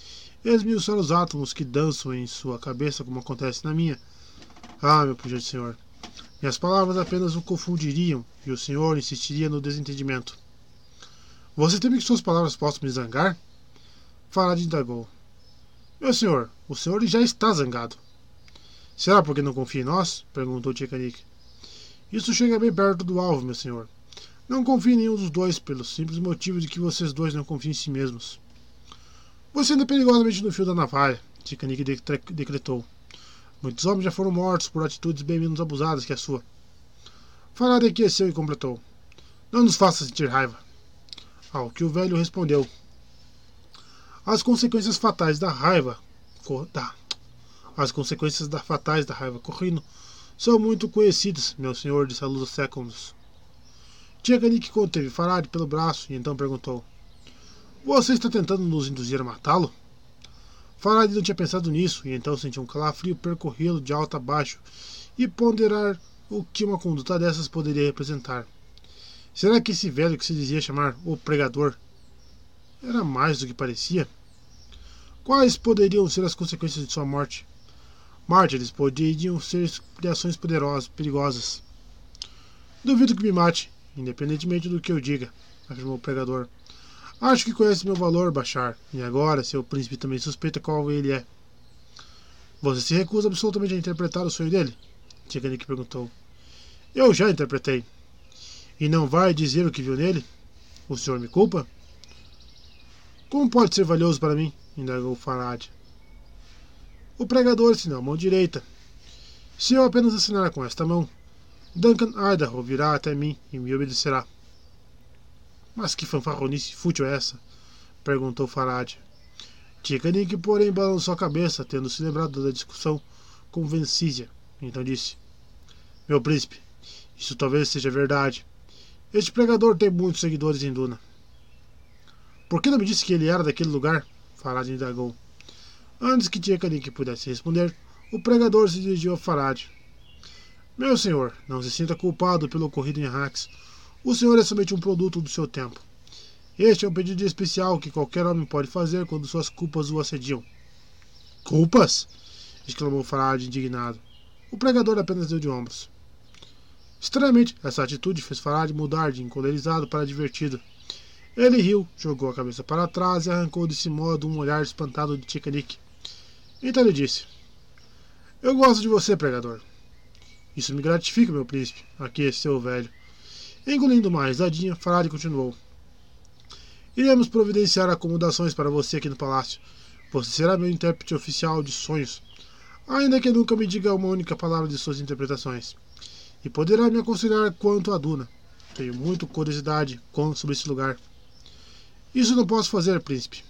esmiuçar os átomos que dançam em sua cabeça como acontece na minha. Ah, meu pujante senhor, minhas palavras apenas o confundiriam e o senhor insistiria no desentendimento. Você teme que suas palavras possam me zangar? Farad indagou. Meu senhor, o senhor já está zangado. Será porque não confia em nós? perguntou Tchekanik. Isso chega bem perto do alvo, meu senhor. Não confio em nenhum dos dois, pelo simples motivo de que vocês dois não confiam em si mesmos. Você anda perigosamente no fio da navalha, Tchekanik decretou. Muitos homens já foram mortos por atitudes bem menos abusadas que a sua. Farad aqueceu e completou. Não nos faça sentir raiva. Ao que o velho respondeu, as consequências fatais da raiva. Da, as consequências da, fatais da raiva correndo são muito conhecidas, meu senhor de saludos séculos. Tchekanik conteve Farad pelo braço e então perguntou: Você está tentando nos induzir a matá-lo? Farad não tinha pensado nisso e então sentiu um calafrio percorrê-lo de alto a baixo e ponderar o que uma conduta dessas poderia representar. Será que esse velho que se dizia chamar o pregador era mais do que parecia. Quais poderiam ser as consequências de sua morte? Mártires poderiam ser criações poderosas, perigosas. Duvido que me mate, independentemente do que eu diga, afirmou o pregador. Acho que conhece meu valor, Bachar, e agora seu príncipe também suspeita qual ele é. Você se recusa absolutamente a interpretar o sonho dele? Tchanik perguntou. Eu já interpretei. E não vai dizer o que viu nele? O senhor me culpa? Como pode ser valioso para mim? indagou Farad. O pregador assinou a mão direita. Se eu apenas assinar com esta mão, Duncan Idaho virá até mim e me obedecerá. Mas que fanfarronice fútil é essa? perguntou Farad. Tikanik, porém, balançou a cabeça, tendo se lembrado da discussão com Vencísia. Então disse: Meu príncipe, isso talvez seja verdade. Este pregador tem muitos seguidores em Duna. Por que não me disse que ele era daquele lugar? Farad indagou. Antes que Tikanik pudesse responder, o pregador se dirigiu a Farad. Meu senhor, não se sinta culpado pelo ocorrido em Arrax. O senhor é somente um produto do seu tempo. Este é um pedido especial que qualquer homem pode fazer quando suas culpas o assediam. Culpas? exclamou Farad indignado. O pregador apenas deu de ombros. Estranhamente, essa atitude fez Farad mudar de encolerizado para divertido. Ele riu, jogou a cabeça para trás e arrancou desse modo um olhar espantado de Tikanik. Então ele disse: Eu gosto de você, pregador. Isso me gratifica, meu príncipe, aqueceu o velho. Engolindo uma risadinha, Farad continuou. Iremos providenciar acomodações para você aqui no palácio. Você será meu intérprete oficial de sonhos, ainda que nunca me diga uma única palavra de suas interpretações. E poderá me aconselhar quanto a Duna. Tenho muita curiosidade sobre esse lugar. Isso não posso fazer, príncipe.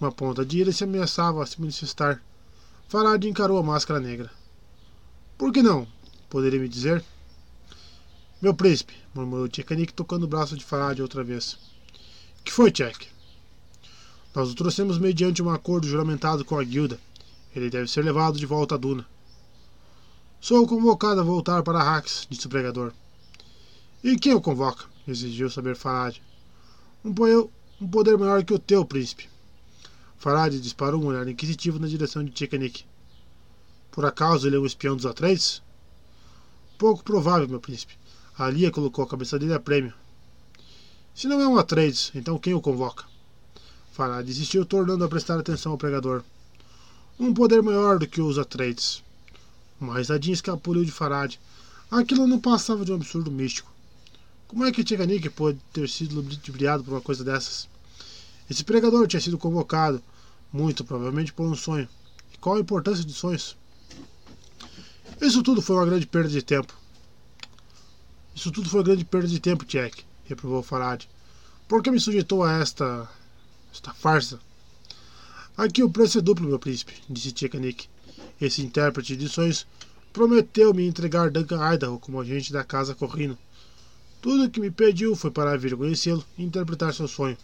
Uma ponta de ira se ameaçava a se manifestar. Farad encarou a máscara negra. Por que não? Poderia me dizer? Meu príncipe, murmurou Tchekanik tocando o braço de Farad outra vez. Que foi, Tchek? Nós o trouxemos mediante um acordo juramentado com a guilda. Ele deve ser levado de volta a Duna. Sou convocado a voltar para Hax, disse o pregador. E quem o convoca? exigiu saber Farad. Um, um poder maior que o teu, príncipe. Farad disparou um olhar inquisitivo na direção de Tchekanik. Por acaso ele é um espião dos Atreides? Pouco provável, meu príncipe. A Lia colocou a cabeça dele a prêmio. Se não é um Atreides, então quem o convoca? Farad desistiu, tornando a prestar atenção ao pregador. Um poder maior do que os Atreides. Uma risadinha escapuliu de Farad. Aquilo não passava de um absurdo místico. Como é que Tcheganik pode ter sido ludibriado por uma coisa dessas? Esse pregador tinha sido convocado, muito provavelmente por um sonho. E qual a importância de sonhos? Isso tudo foi uma grande perda de tempo. Isso tudo foi grande perda de tempo, Jack, reprovou Farad. Por que me sujeitou a esta. esta farsa? Aqui o preço é duplo, meu príncipe, disse Tchekanik. Esse intérprete de sonhos prometeu me entregar Duncan Idaho como agente da casa Corrino. Tudo o que me pediu foi para vir conhecê-lo e interpretar seu sonho.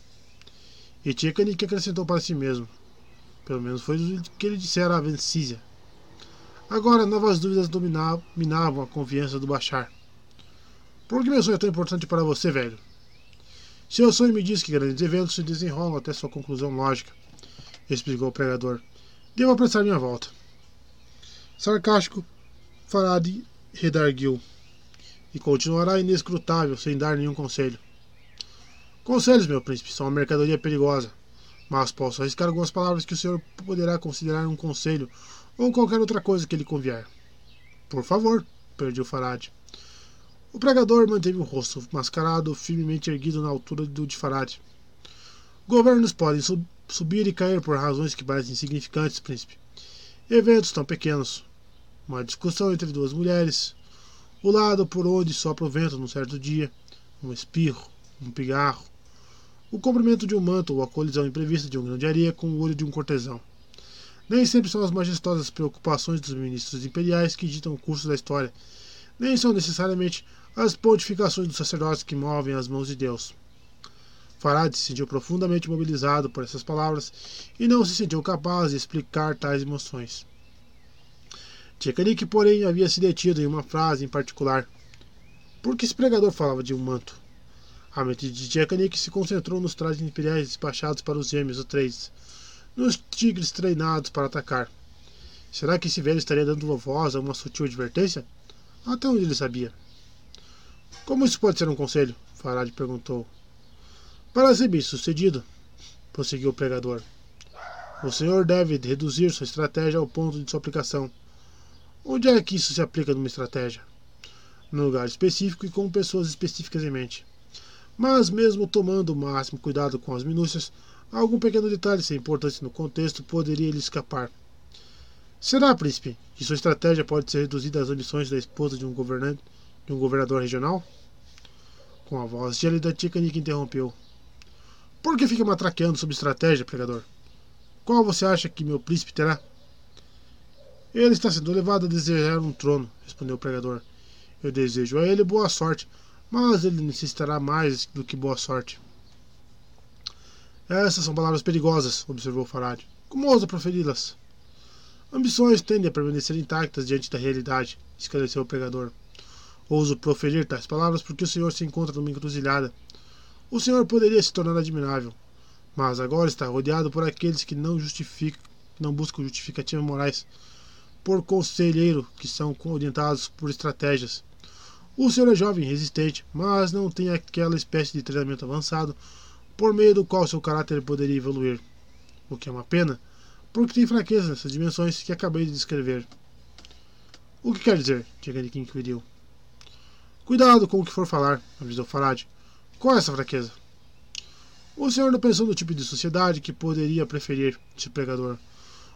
E Tchekanik acrescentou para si mesmo. Pelo menos foi o que ele dissera a Vencísia. Agora novas dúvidas dominavam a confiança do Bachar. Por que meu sonho é tão importante para você, velho? Seu sonho me diz que grandes eventos se desenrolam até sua conclusão lógica, explicou o pregador. Devo apressar minha volta. Sarcástico, Farad redarguiu. E continuará inescrutável, sem dar nenhum conselho. Conselhos, meu príncipe, são uma mercadoria perigosa. Mas posso arriscar algumas palavras que o senhor poderá considerar um conselho ou qualquer outra coisa que lhe convier. Por favor, pediu Farad. O pregador manteve o rosto mascarado firmemente erguido na altura do de Farad. Governos podem sub subir e cair por razões que parecem insignificantes, príncipe. Eventos tão pequenos. Uma discussão entre duas mulheres. O lado por onde sopra o vento num certo dia. Um espirro. Um pigarro. O comprimento de um manto ou a colisão imprevista de um grão de areia com o olho de um cortesão. Nem sempre são as majestosas preocupações dos ministros imperiais que ditam o curso da história, nem são necessariamente as pontificações dos sacerdotes que movem as mãos de Deus. Farad se sentiu profundamente mobilizado por essas palavras e não se sentiu capaz de explicar tais emoções. Tchekanik, porém, havia se detido em uma frase em particular. Por que esse pregador falava de um manto? A mente de Tchekanik se concentrou nos trajes imperiais despachados para os gêmeos Atreides, nos tigres treinados para atacar. Será que esse velho estaria dando voz a uma sutil advertência? Até onde ele sabia? Como isso pode ser um conselho? Farad perguntou. Para ser bem sucedido, prosseguiu o pregador, o senhor deve reduzir sua estratégia ao ponto de sua aplicação. Onde é que isso se aplica numa estratégia? No lugar específico e com pessoas específicas em mente. Mas, mesmo tomando o máximo cuidado com as minúcias, algum pequeno detalhe sem importância no contexto poderia lhe escapar. Será, príncipe, que sua estratégia pode ser reduzida às ambições da esposa de um governante, de um governador regional? Com a voz gélida, Tikanik interrompeu. Por que fica matraqueando sobre estratégia, pregador? Qual você acha que meu príncipe terá? Ele está sendo levado a desejar um trono, respondeu o pregador. Eu desejo a ele boa sorte, mas ele necessitará mais do que boa sorte. Essas são palavras perigosas, observou Farad. Como ousa proferi-las? Ambições tendem a permanecer intactas diante da realidade, esclareceu o pregador. Ouso proferir tais palavras porque o senhor se encontra numa encruzilhada o Senhor poderia se tornar admirável, mas agora está rodeado por aqueles que não justificam, não buscam justificativas morais, por conselheiro que são orientados por estratégias. O Senhor é jovem resistente, mas não tem aquela espécie de treinamento avançado por meio do qual seu caráter poderia evoluir. O que é uma pena, porque tem fraqueza nessas dimensões que acabei de descrever. O que quer dizer? Tigarikin inquiriu. Cuidado com o que for falar, avisou Farad. Qual é essa fraqueza? O senhor não pensou no tipo de sociedade que poderia preferir, disse o pregador.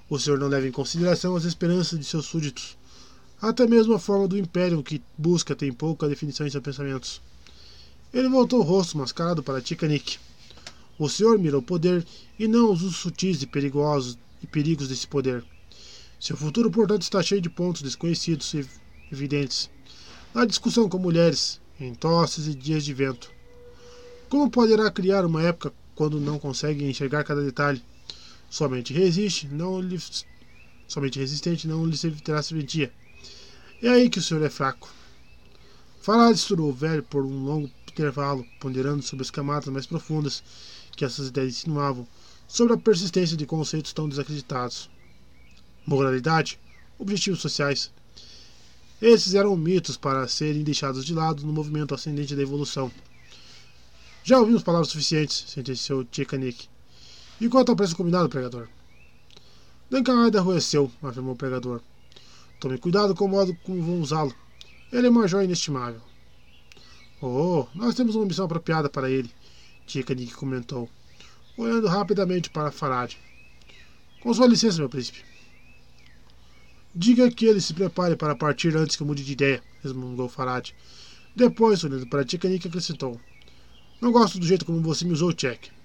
O senhor não leva em consideração as esperanças de seus súditos. Até mesmo a forma do império que busca tem pouca definição em seus pensamentos. Ele voltou o rosto mascarado para Tikanik. O senhor mira o poder e não os usos sutis e perigosos e perigos desse poder. Seu futuro, portanto, está cheio de pontos desconhecidos e evidentes. Na discussão com mulheres, em tosses e dias de vento. Como poderá criar uma época quando não consegue enxergar cada detalhe? Somente resiste, não lhe, somente resistente não lhe terá serventia. É aí que o senhor é fraco. Farad estourou o velho por um longo intervalo, ponderando sobre as camadas mais profundas que essas ideias insinuavam, sobre a persistência de conceitos tão desacreditados. Moralidade, objetivos sociais. Esses eram mitos para serem deixados de lado no movimento ascendente da evolução. Já ouvimos palavras suficientes, sentenciou Tikanik. E quanto ao preço combinado, pregador? Duncan ainda arrueceu, afirmou o pregador. Tome cuidado com o modo como vão usá-lo. Ele é uma joia inestimável. Oh, nós temos uma missão apropriada para ele, Tikanik comentou, olhando rapidamente para Farad. Com sua licença, meu príncipe. Diga que ele se prepare para partir antes que eu mude de ideia, resmungou Farad. Depois, olhando para Tikanik, acrescentou. Não gosto do jeito como você me usou, Jack.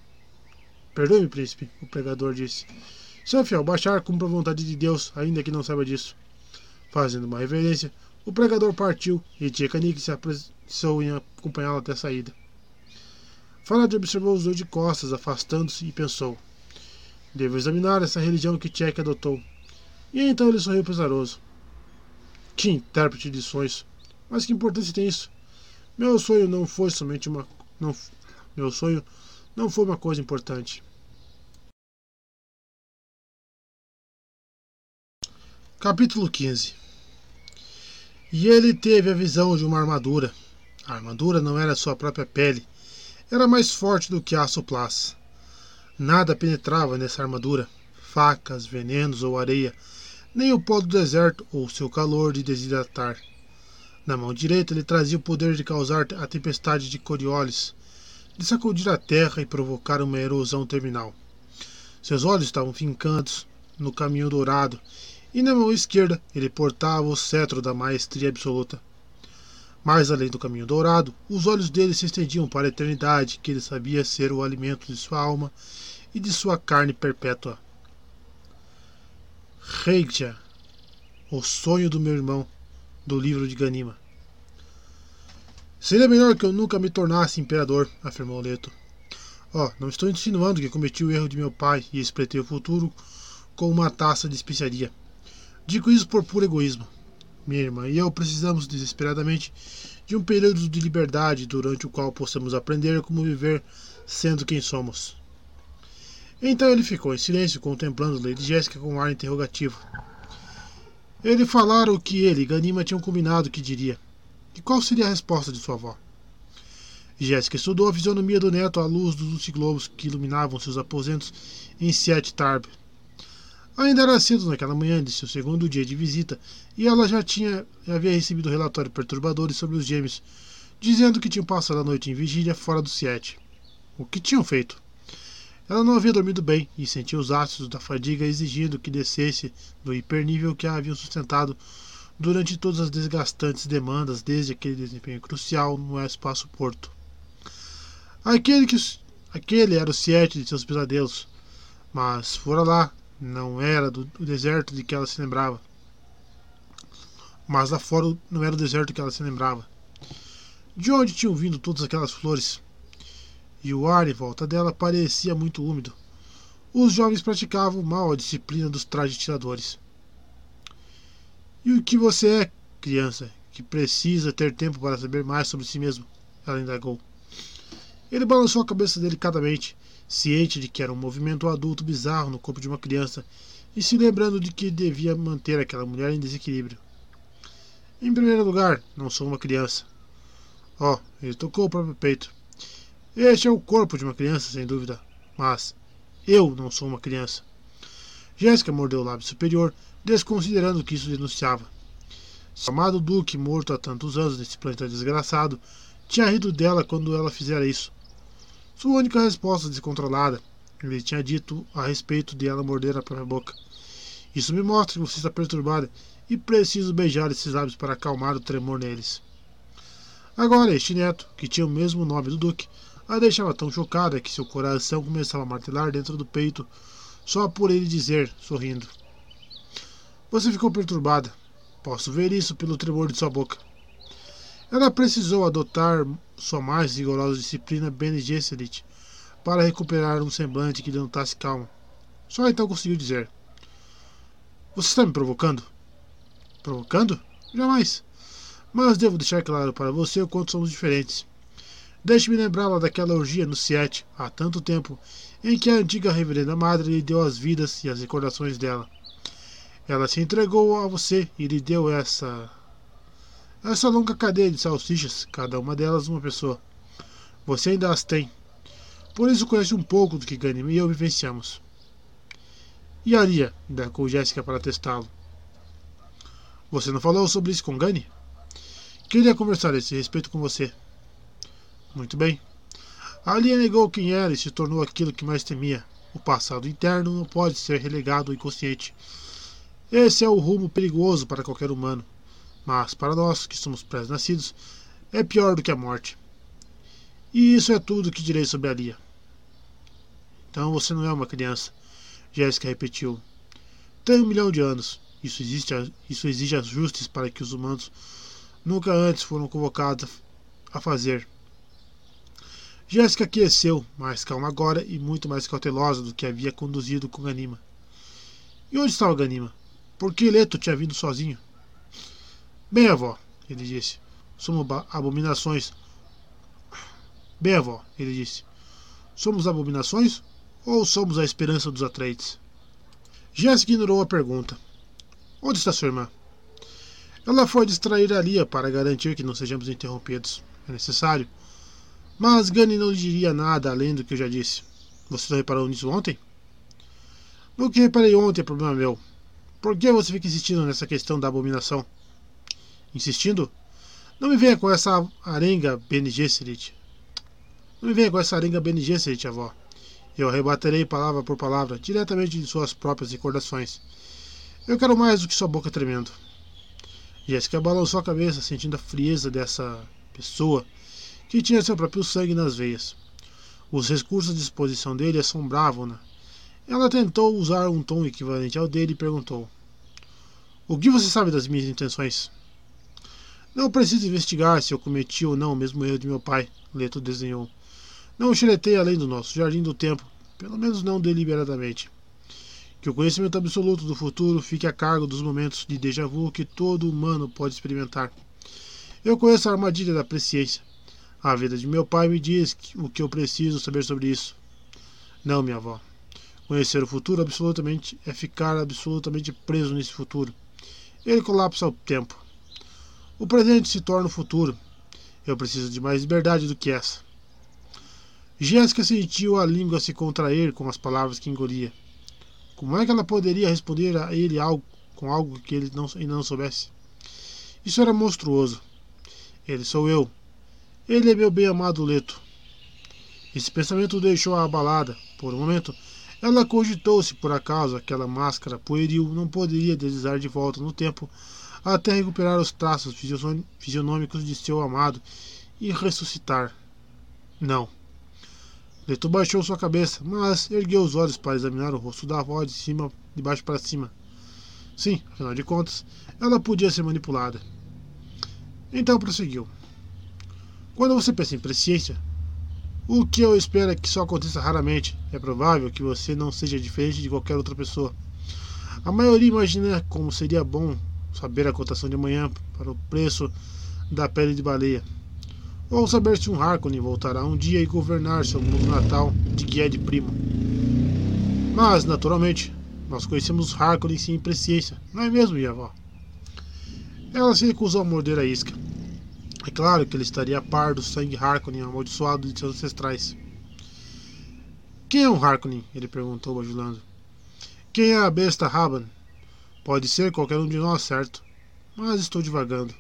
Perdoe-me, príncipe, o pregador disse. Seu fiel, baixar cumpre a vontade de Deus, ainda que não saiba disso. Fazendo uma reverência, o pregador partiu e Tchekanik se apressou em acompanhá-lo até a saída. Falad observou os dois de costas, afastando-se, e pensou: Devo examinar essa religião que Tchek adotou. E então ele sorriu pesaroso. Que intérprete de sonhos! Mas que importância tem isso? Meu sonho não foi somente uma não, meu sonho não foi uma coisa importante. Capítulo 15 E ele teve a visão de uma armadura. A armadura não era sua própria pele, era mais forte do que aço plas. Nada penetrava nessa armadura, facas, venenos ou areia, nem o pó do deserto ou seu calor de desidratar. Na mão direita ele trazia o poder de causar a tempestade de Coriolis, de sacudir a terra e provocar uma erosão terminal. Seus olhos estavam fincados no caminho dourado, e na mão esquerda ele portava o cetro da maestria absoluta. Mais além do caminho dourado, os olhos dele se estendiam para a eternidade, que ele sabia ser o alimento de sua alma e de sua carne perpétua. Reikja, o sonho do meu irmão, do livro de Ganima. Seria melhor que eu nunca me tornasse imperador, afirmou Leto. Oh, não estou insinuando que cometi o erro de meu pai e espretei o futuro com uma taça de especiaria. Digo isso por puro egoísmo. Minha irmã e eu precisamos desesperadamente de um período de liberdade durante o qual possamos aprender como viver sendo quem somos. Então ele ficou em silêncio, contemplando Lady Jéssica com um ar interrogativo. Ele falara o que ele e Ganima tinham combinado que diria. E qual seria a resposta de sua avó? Jéssica estudou a fisionomia do neto à luz dos luciglobos que iluminavam seus aposentos em Siete Tarb. Ainda era cedo naquela manhã de seu segundo dia de visita e ela já tinha havia recebido relatórios perturbadores sobre os gêmeos, dizendo que tinham passado a noite em vigília fora do Siete. O que tinham feito? Ela não havia dormido bem e sentia os ácidos da fadiga exigindo que descesse do hipernível que a haviam sustentado durante todas as desgastantes demandas desde aquele desempenho crucial no espaço-porto. Aquele, que, aquele era o Siete de seus pesadelos, mas fora lá, não era do, do deserto de que ela se lembrava. Mas lá fora não era o deserto que ela se lembrava. De onde tinham vindo todas aquelas flores? E o ar em volta dela parecia muito úmido. Os jovens praticavam mal a disciplina dos trajes tiradores. E o que você é, criança, que precisa ter tempo para saber mais sobre si mesmo? Ela indagou. Ele balançou a cabeça delicadamente, ciente de que era um movimento adulto bizarro no corpo de uma criança e se lembrando de que devia manter aquela mulher em desequilíbrio. Em primeiro lugar, não sou uma criança. Oh, ele tocou o próprio peito. Este é o corpo de uma criança, sem dúvida, mas eu não sou uma criança. Jéssica mordeu o lábio superior, desconsiderando o que isso denunciava. Seu amado Duque, morto há tantos anos nesse planeta desgraçado, tinha rido dela quando ela fizera isso. Sua única resposta descontrolada. Ele tinha dito a respeito de ela morder a própria boca. Isso me mostra que você está perturbada e preciso beijar esses lábios para acalmar o tremor neles. Agora, este neto, que tinha o mesmo nome do Duque, a deixava tão chocada que seu coração começava a martelar dentro do peito, só por ele dizer, sorrindo: Você ficou perturbada. Posso ver isso pelo tremor de sua boca. Ela precisou adotar sua mais rigorosa disciplina Bene Gesserit para recuperar um semblante que denotasse calma. Só então conseguiu dizer: Você está me provocando? Provocando? Jamais. Mas devo deixar claro para você o quanto somos diferentes. Deixe-me lembrá-la daquela orgia no Siete, há tanto tempo, em que a antiga reverenda madre lhe deu as vidas e as recordações dela. Ela se entregou a você e lhe deu essa essa longa cadeia de salsichas, cada uma delas uma pessoa. Você ainda as tem. Por isso conhece um pouco do que Ganim e eu vivenciamos. E Aria, indagou Jéssica para testá-lo. Você não falou sobre isso com Gani? Queria conversar a esse respeito com você. Muito bem. Alia negou quem era e se tornou aquilo que mais temia. O passado interno não pode ser relegado ao inconsciente. Esse é o rumo perigoso para qualquer humano. Mas para nós, que somos pré-nascidos, é pior do que a morte. E isso é tudo que direi sobre a Lia. Então você não é uma criança, Jéssica repetiu. Tem um milhão de anos. Isso, existe, isso exige ajustes para que os humanos nunca antes foram convocados a fazer. Jéssica aqueceu, mais calma agora e muito mais cautelosa do que havia conduzido com Ganima. E onde estava Ganima? Por que Leto tinha vindo sozinho? Bem, avó, ele disse, somos abominações. Bem, avó, ele disse, somos abominações ou somos a esperança dos Atreides? Jéssica ignorou a pergunta. Onde está sua irmã? Ela foi distrair a Lia para garantir que não sejamos interrompidos. É necessário. Mas Gani não lhe diria nada além do que eu já disse. Você não reparou nisso ontem? No que reparei ontem é problema meu. Por que você fica insistindo nessa questão da abominação? insistindo: Não me venha com essa arenga Bene Gesserit. Não me venha com essa arenga Bene Gesserit, avó. Eu arrebaterei palavra por palavra, diretamente de suas próprias recordações. Eu quero mais do que sua boca tremendo. Jéssica balançou a cabeça, sentindo a frieza dessa pessoa que tinha seu próprio sangue nas veias. Os recursos à disposição dele assombravam-na. Ela tentou usar um tom equivalente ao dele e perguntou: O que você sabe das minhas intenções? Não preciso investigar se eu cometi ou não o mesmo erro de meu pai, Leto desenhou. Não xeretei além do nosso jardim do tempo, pelo menos não deliberadamente. Que o conhecimento absoluto do futuro fique a cargo dos momentos de déjà vu que todo humano pode experimentar. Eu conheço a armadilha da presciência. A vida de meu pai me diz o que eu preciso saber sobre isso. Não, minha avó. Conhecer o futuro absolutamente é ficar absolutamente preso nesse futuro. Ele colapsa o tempo. O presente se torna o futuro. Eu preciso de mais liberdade do que essa. Jéssica sentiu a língua se contrair com as palavras que engolia. Como é que ela poderia responder a ele algo com algo que ele não, ainda não soubesse? Isso era monstruoso. Ele sou eu. Ele é meu bem-amado Leto. Esse pensamento deixou-a abalada. Por um momento, ela cogitou se por acaso aquela máscara pueril não poderia deslizar de volta no tempo até recuperar os traços fisionômicos de seu amado e ressuscitar. Não. Leto baixou sua cabeça, mas ergueu os olhos para examinar o rosto da avó de cima, de baixo para cima. Sim, afinal de contas, ela podia ser manipulada. Então prosseguiu. Quando você pensa em presciência, o que eu espero é que só aconteça raramente. É provável que você não seja diferente de qualquer outra pessoa. A maioria imagina como seria bom saber a cotação de amanhã para o preço da pele de baleia. Ou saber se um Harkonnen voltará um dia e governar seu mundo natal de Guied Primo. Mas, naturalmente, nós conhecemos Harkonnen sem presciência, não é mesmo, minha avó? Ela se recusou a morder a isca. É claro que ele estaria a par do sangue Harkonnen amaldiçoado de seus ancestrais. Quem é um Harkonnen? Ele perguntou, bajulando. Quem é a besta Raban? Pode ser qualquer um de nós, certo? Mas estou divagando.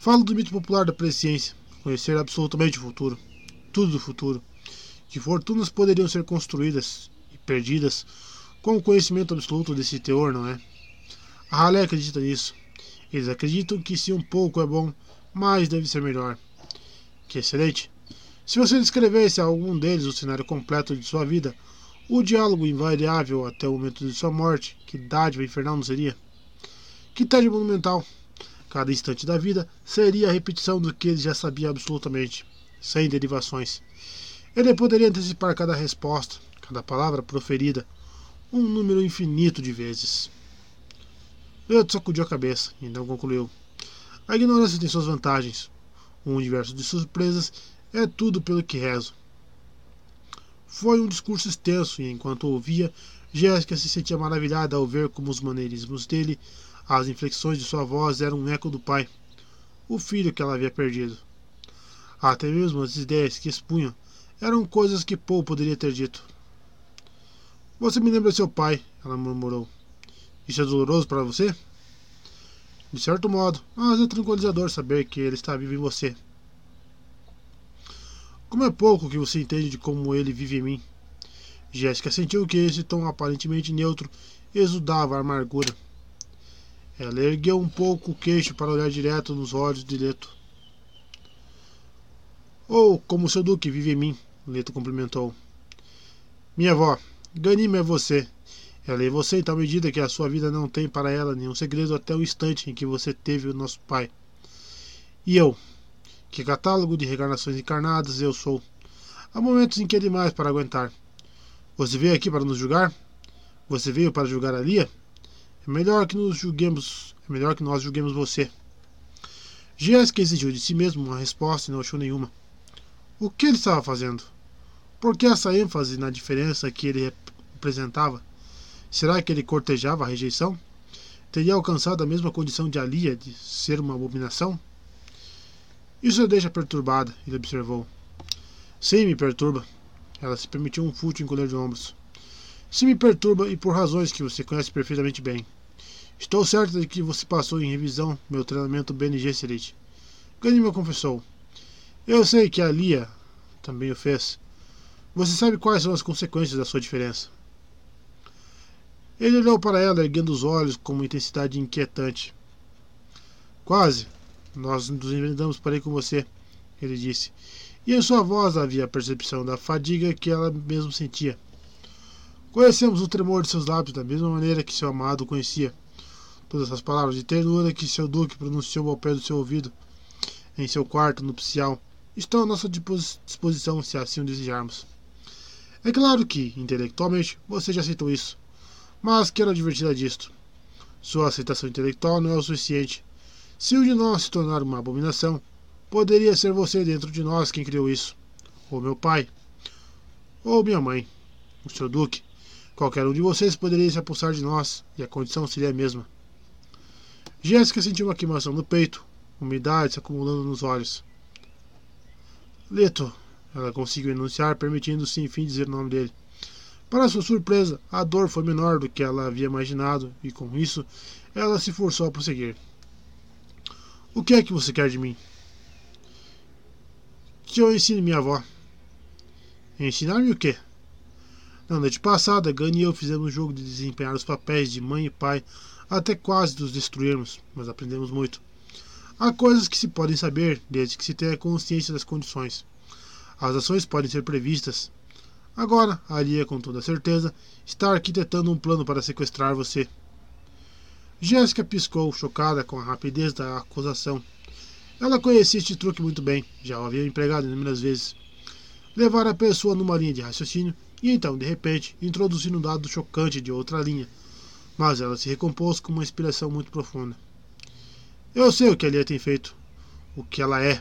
Falo do mito popular da presciência, conhecer absolutamente o futuro, tudo do futuro. Que fortunas poderiam ser construídas e perdidas com o conhecimento absoluto desse teor, não é? A Halé acredita nisso. Eles acreditam que se um pouco é bom, mas deve ser melhor. Que excelente! Se você descrevesse a algum deles o cenário completo de sua vida, o diálogo invariável até o momento de sua morte, que dádiva infernal não seria? Que tarde monumental! Cada instante da vida seria a repetição do que ele já sabia absolutamente, sem derivações. Ele poderia antecipar cada resposta, cada palavra proferida, um número infinito de vezes. Leandro sacudiu a cabeça e então concluiu. A ignorância tem suas vantagens. Um universo de surpresas é tudo pelo que rezo. Foi um discurso extenso e, enquanto ouvia, Jéssica se sentia maravilhada ao ver como os maneirismos dele, as inflexões de sua voz eram um eco do pai, o filho que ela havia perdido. Até mesmo as ideias que expunha eram coisas que Paul poderia ter dito. Você me lembra seu pai, ela murmurou. Isso é doloroso para você? De certo modo, mas é tranquilizador saber que ele está vivo em você. Como é pouco que você entende de como ele vive em mim. Jéssica sentiu que esse tom aparentemente neutro exudava amargura. Ela ergueu um pouco o queixo para olhar direto nos olhos de Leto. Ou oh, como seu duque vive em mim, Leto cumprimentou. Minha avó, Ganime é você, ela você em tal medida que a sua vida não tem para ela nenhum segredo até o instante em que você teve o nosso pai. E eu? Que catálogo de reencarnações encarnadas eu sou. Há momentos em que é demais para aguentar. Você veio aqui para nos julgar? Você veio para julgar a Lia? É melhor que nos julguemos. É melhor que nós julguemos você. Jéssica exigiu de si mesmo uma resposta e não achou nenhuma. O que ele estava fazendo? Por que essa ênfase na diferença que ele representava? Será que ele cortejava a rejeição? Teria alcançado a mesma condição de Alia de ser uma abominação? Isso a deixa perturbada, ele observou. Sim, me perturba. Ela se permitiu um fútil encolher de ombros. Se me perturba e por razões que você conhece perfeitamente bem. Estou certa de que você passou em revisão meu treinamento BNG Selite. Ganima confessou. Eu sei que a Lia também o fez. Você sabe quais são as consequências da sua diferença. Ele olhou para ela, erguendo os olhos com uma intensidade inquietante. Quase. Nós nos envenenamos para ir com você, ele disse. E em sua voz havia a percepção da fadiga que ela mesmo sentia. Conhecemos o tremor de seus lábios da mesma maneira que seu amado conhecia. Todas as palavras de ternura que seu duque pronunciou ao pé do seu ouvido, em seu quarto nupcial, estão à nossa disposição se assim o desejarmos. É claro que, intelectualmente, você já aceitou isso. Mas quero adverti-la disto. Sua aceitação intelectual não é o suficiente. Se um de nós se tornar uma abominação, poderia ser você dentro de nós quem criou isso. Ou meu pai. Ou minha mãe. O seu duque. Qualquer um de vocês poderia se apossar de nós, e a condição seria a mesma. Jéssica sentiu uma queimação no peito, umidade se acumulando nos olhos. Leto, Ela conseguiu enunciar, permitindo-se enfim dizer o nome dele. Para sua surpresa, a dor foi menor do que ela havia imaginado, e com isso, ela se forçou a prosseguir. O que é que você quer de mim? Que eu ensine minha avó. Ensinar-me o quê? Na noite passada, Gani e eu fizemos um jogo de desempenhar os papéis de mãe e pai até quase nos destruirmos, mas aprendemos muito. Há coisas que se podem saber desde que se tenha consciência das condições. As ações podem ser previstas. Agora, Alia, com toda certeza, está arquitetando um plano para sequestrar você. Jéssica piscou, chocada com a rapidez da acusação. Ela conhecia este truque muito bem, já o havia empregado inúmeras vezes. Levar a pessoa numa linha de raciocínio e então, de repente, introduzir um dado chocante de outra linha. Mas ela se recompôs com uma inspiração muito profunda. Eu sei o que a Lia tem feito, o que ela é,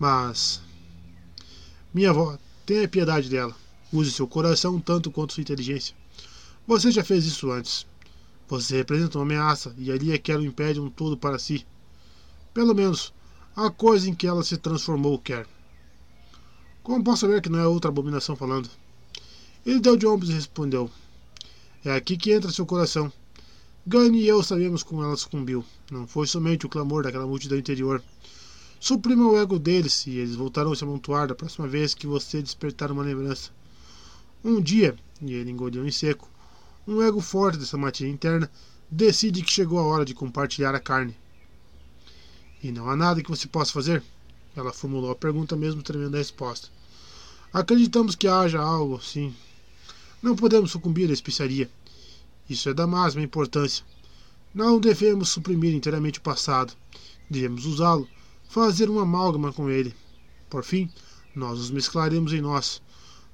mas. Minha avó, tenha piedade dela. Use seu coração tanto quanto sua inteligência. Você já fez isso antes. Você representa uma ameaça e a Lia quer o império um todo para si. Pelo menos, a coisa em que ela se transformou quer. Como posso saber que não é outra abominação falando? Ele deu de ombros e respondeu: É aqui que entra seu coração. Gani e eu sabemos como ela sucumbiu. Não foi somente o clamor daquela multidão interior. Suprima o ego deles e eles voltarão a se amontoar da próxima vez que você despertar uma lembrança. Um dia, e ele engoliu em seco, um ego forte dessa matéria interna decide que chegou a hora de compartilhar a carne. E não há nada que você possa fazer? Ela formulou a pergunta mesmo tremendo a resposta. Acreditamos que haja algo, sim, não podemos sucumbir à especiaria. Isso é da máxima importância. Não devemos suprimir inteiramente o passado. Devemos usá-lo, fazer uma amálgama com ele. Por fim, nós os mesclaremos em nós.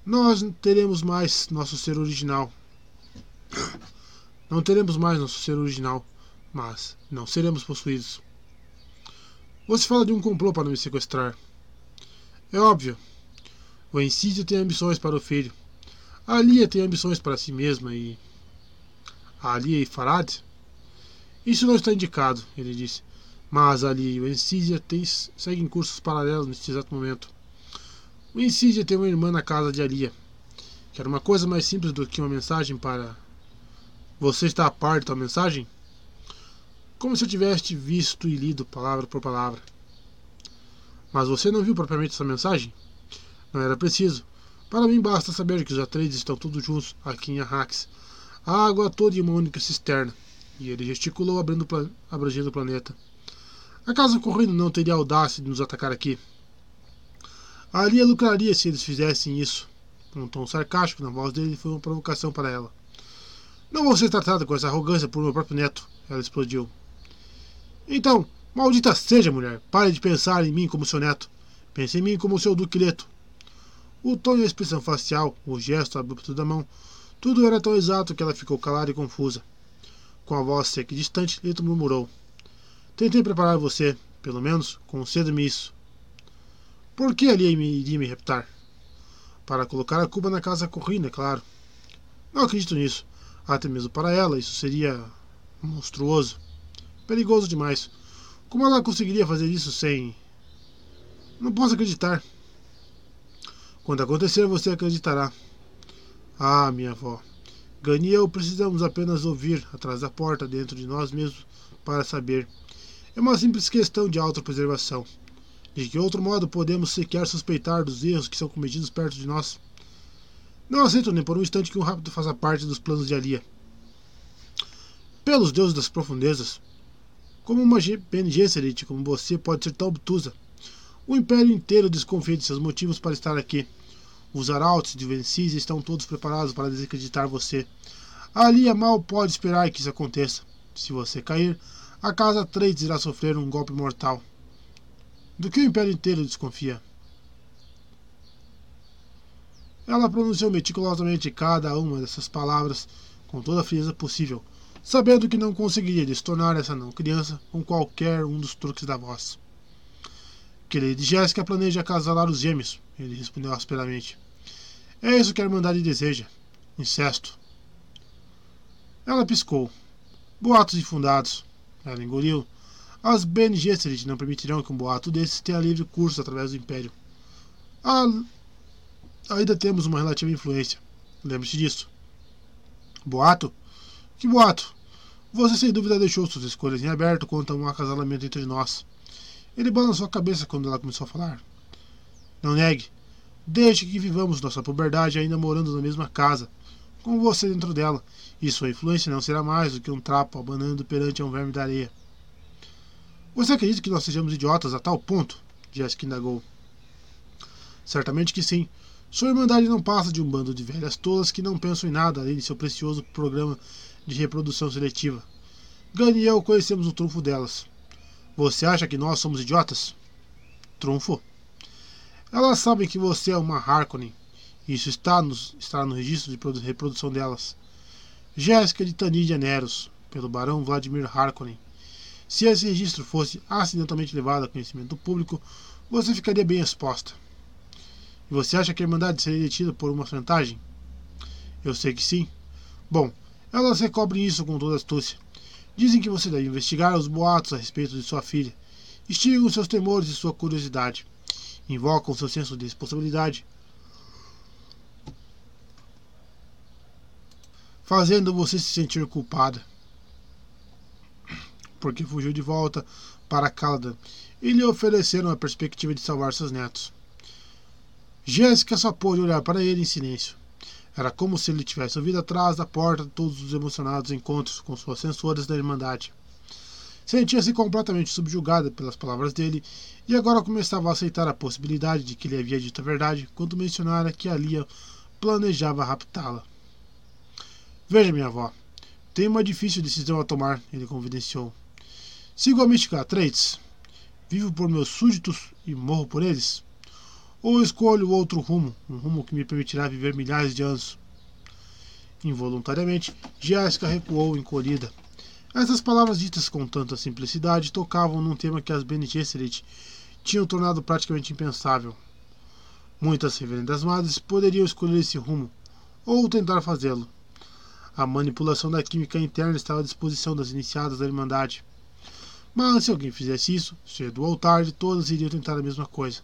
Nós teremos mais nosso ser original. Não teremos mais nosso ser original, mas não seremos possuídos. Você fala de um complô para me sequestrar. É óbvio. O Encídio tem ambições para o filho. A Alia tem ambições para si mesma e. A Alia e Farad? Isso não está indicado, ele disse. Mas a Alia e o Encísia seguem cursos paralelos neste exato momento. O Encísia tem uma irmã na casa de Alia. Que era uma coisa mais simples do que uma mensagem para. Você está a par da mensagem? Como se eu tivesse visto e lido palavra por palavra. Mas você não viu propriamente essa mensagem? Não era preciso. Para mim basta saber que os Atreides estão todos juntos aqui em Arrax. A água toda em uma única cisterna. E ele gesticulou abrindo, abrangendo o planeta. Acaso correndo não teria audácia de nos atacar aqui? A Alia lucraria se eles fizessem isso. Um tom sarcástico na voz dele foi uma provocação para ela. Não vou ser tratada com essa arrogância por meu próprio neto, ela explodiu. Então, maldita seja, mulher, pare de pensar em mim como seu neto. Pense em mim como seu duque Leto. O tom e a expressão facial, o gesto abrupto da mão, tudo era tão exato que ela ficou calada e confusa. Com a voz seca e distante, Lito murmurou: Tentei preparar você, pelo menos, conceda-me isso. Por que ali iria me reptar? Para colocar a culpa na casa corrida, é claro. Não acredito nisso. Até mesmo para ela, isso seria monstruoso. Perigoso demais. Como ela conseguiria fazer isso sem. Não posso acreditar. Quando acontecer, você acreditará. Ah, minha avó. Gani e eu precisamos apenas ouvir atrás da porta, dentro de nós mesmos, para saber. É uma simples questão de autopreservação. De que outro modo podemos sequer suspeitar dos erros que são cometidos perto de nós? Não aceito nem por um instante que um rápido faça parte dos planos de Alia. Pelos deuses das profundezas, como uma Bene Gesserit como você pode ser tão obtusa? O império inteiro desconfia de seus motivos para estar aqui. Os arautos de Vencis estão todos preparados para desacreditar você. A mal pode esperar que isso aconteça. Se você cair, a casa Trades irá sofrer um golpe mortal. Do que o império inteiro desconfia? Ela pronunciou meticulosamente cada uma dessas palavras com toda a frieza possível, sabendo que não conseguiria destornar essa não criança com qualquer um dos truques da voz. Querida Jéssica planeja acasalar os gêmeos, ele respondeu asperamente. É isso que a Irmandade deseja. Incesto. Ela piscou. Boatos infundados. Ela engoliu. As Bene Gesserit não permitirão que um boato desses tenha livre curso através do Império. A ainda temos uma relativa influência. Lembre-se disso. Boato? Que boato? Você sem dúvida deixou suas escolhas em aberto quanto a um acasalamento entre nós. Ele balançou a cabeça quando ela começou a falar. Não negue. Deixe que vivamos nossa puberdade ainda morando na mesma casa, com você dentro dela, e sua influência não será mais do que um trapo abanando perante um verme da areia. Você acredita que nós sejamos idiotas a tal ponto? Jessica indagou. Certamente que sim. Sua irmandade não passa de um bando de velhas tolas que não pensam em nada além de seu precioso programa de reprodução seletiva. Gani e eu conhecemos o trunfo delas. Você acha que nós somos idiotas? Trunfo? Elas sabem que você é uma Harkonnen. Isso está, nos, está no registro de reprodução delas. Jéssica de Tanidia Neros, pelo barão Vladimir Harkonnen. Se esse registro fosse acidentalmente levado a conhecimento do público, você ficaria bem exposta. E você acha que a Irmandade seria detida por uma vantagem? Eu sei que sim. Bom, elas recobrem isso com toda astúcia. Dizem que você deve investigar os boatos a respeito de sua filha. Instigam seus temores e sua curiosidade. Invocam seu senso de responsabilidade. Fazendo você se sentir culpada. Porque fugiu de volta para Caladan e lhe ofereceram a perspectiva de salvar seus netos. Jéssica só pôde olhar para ele em silêncio. Era como se ele tivesse ouvido atrás da porta todos os emocionados encontros com suas sensoras da Irmandade. Sentia-se completamente subjugada pelas palavras dele e agora começava a aceitar a possibilidade de que ele havia dito a verdade quando mencionara que a Lia planejava raptá-la. Veja, minha avó, tenho uma difícil decisão a tomar, ele confidenciou. Sigo a mística Traits. Vivo por meus súditos e morro por eles? Ou escolho outro rumo, um rumo que me permitirá viver milhares de anos. Involuntariamente, Jéssica recuou encolhida. Essas palavras ditas com tanta simplicidade tocavam num tema que as Bene Gesserit tinham tornado praticamente impensável. Muitas reverendas madres poderiam escolher esse rumo, ou tentar fazê-lo. A manipulação da química interna estava à disposição das iniciadas da Irmandade. Mas se alguém fizesse isso, cedo ou tarde, todas iriam tentar a mesma coisa.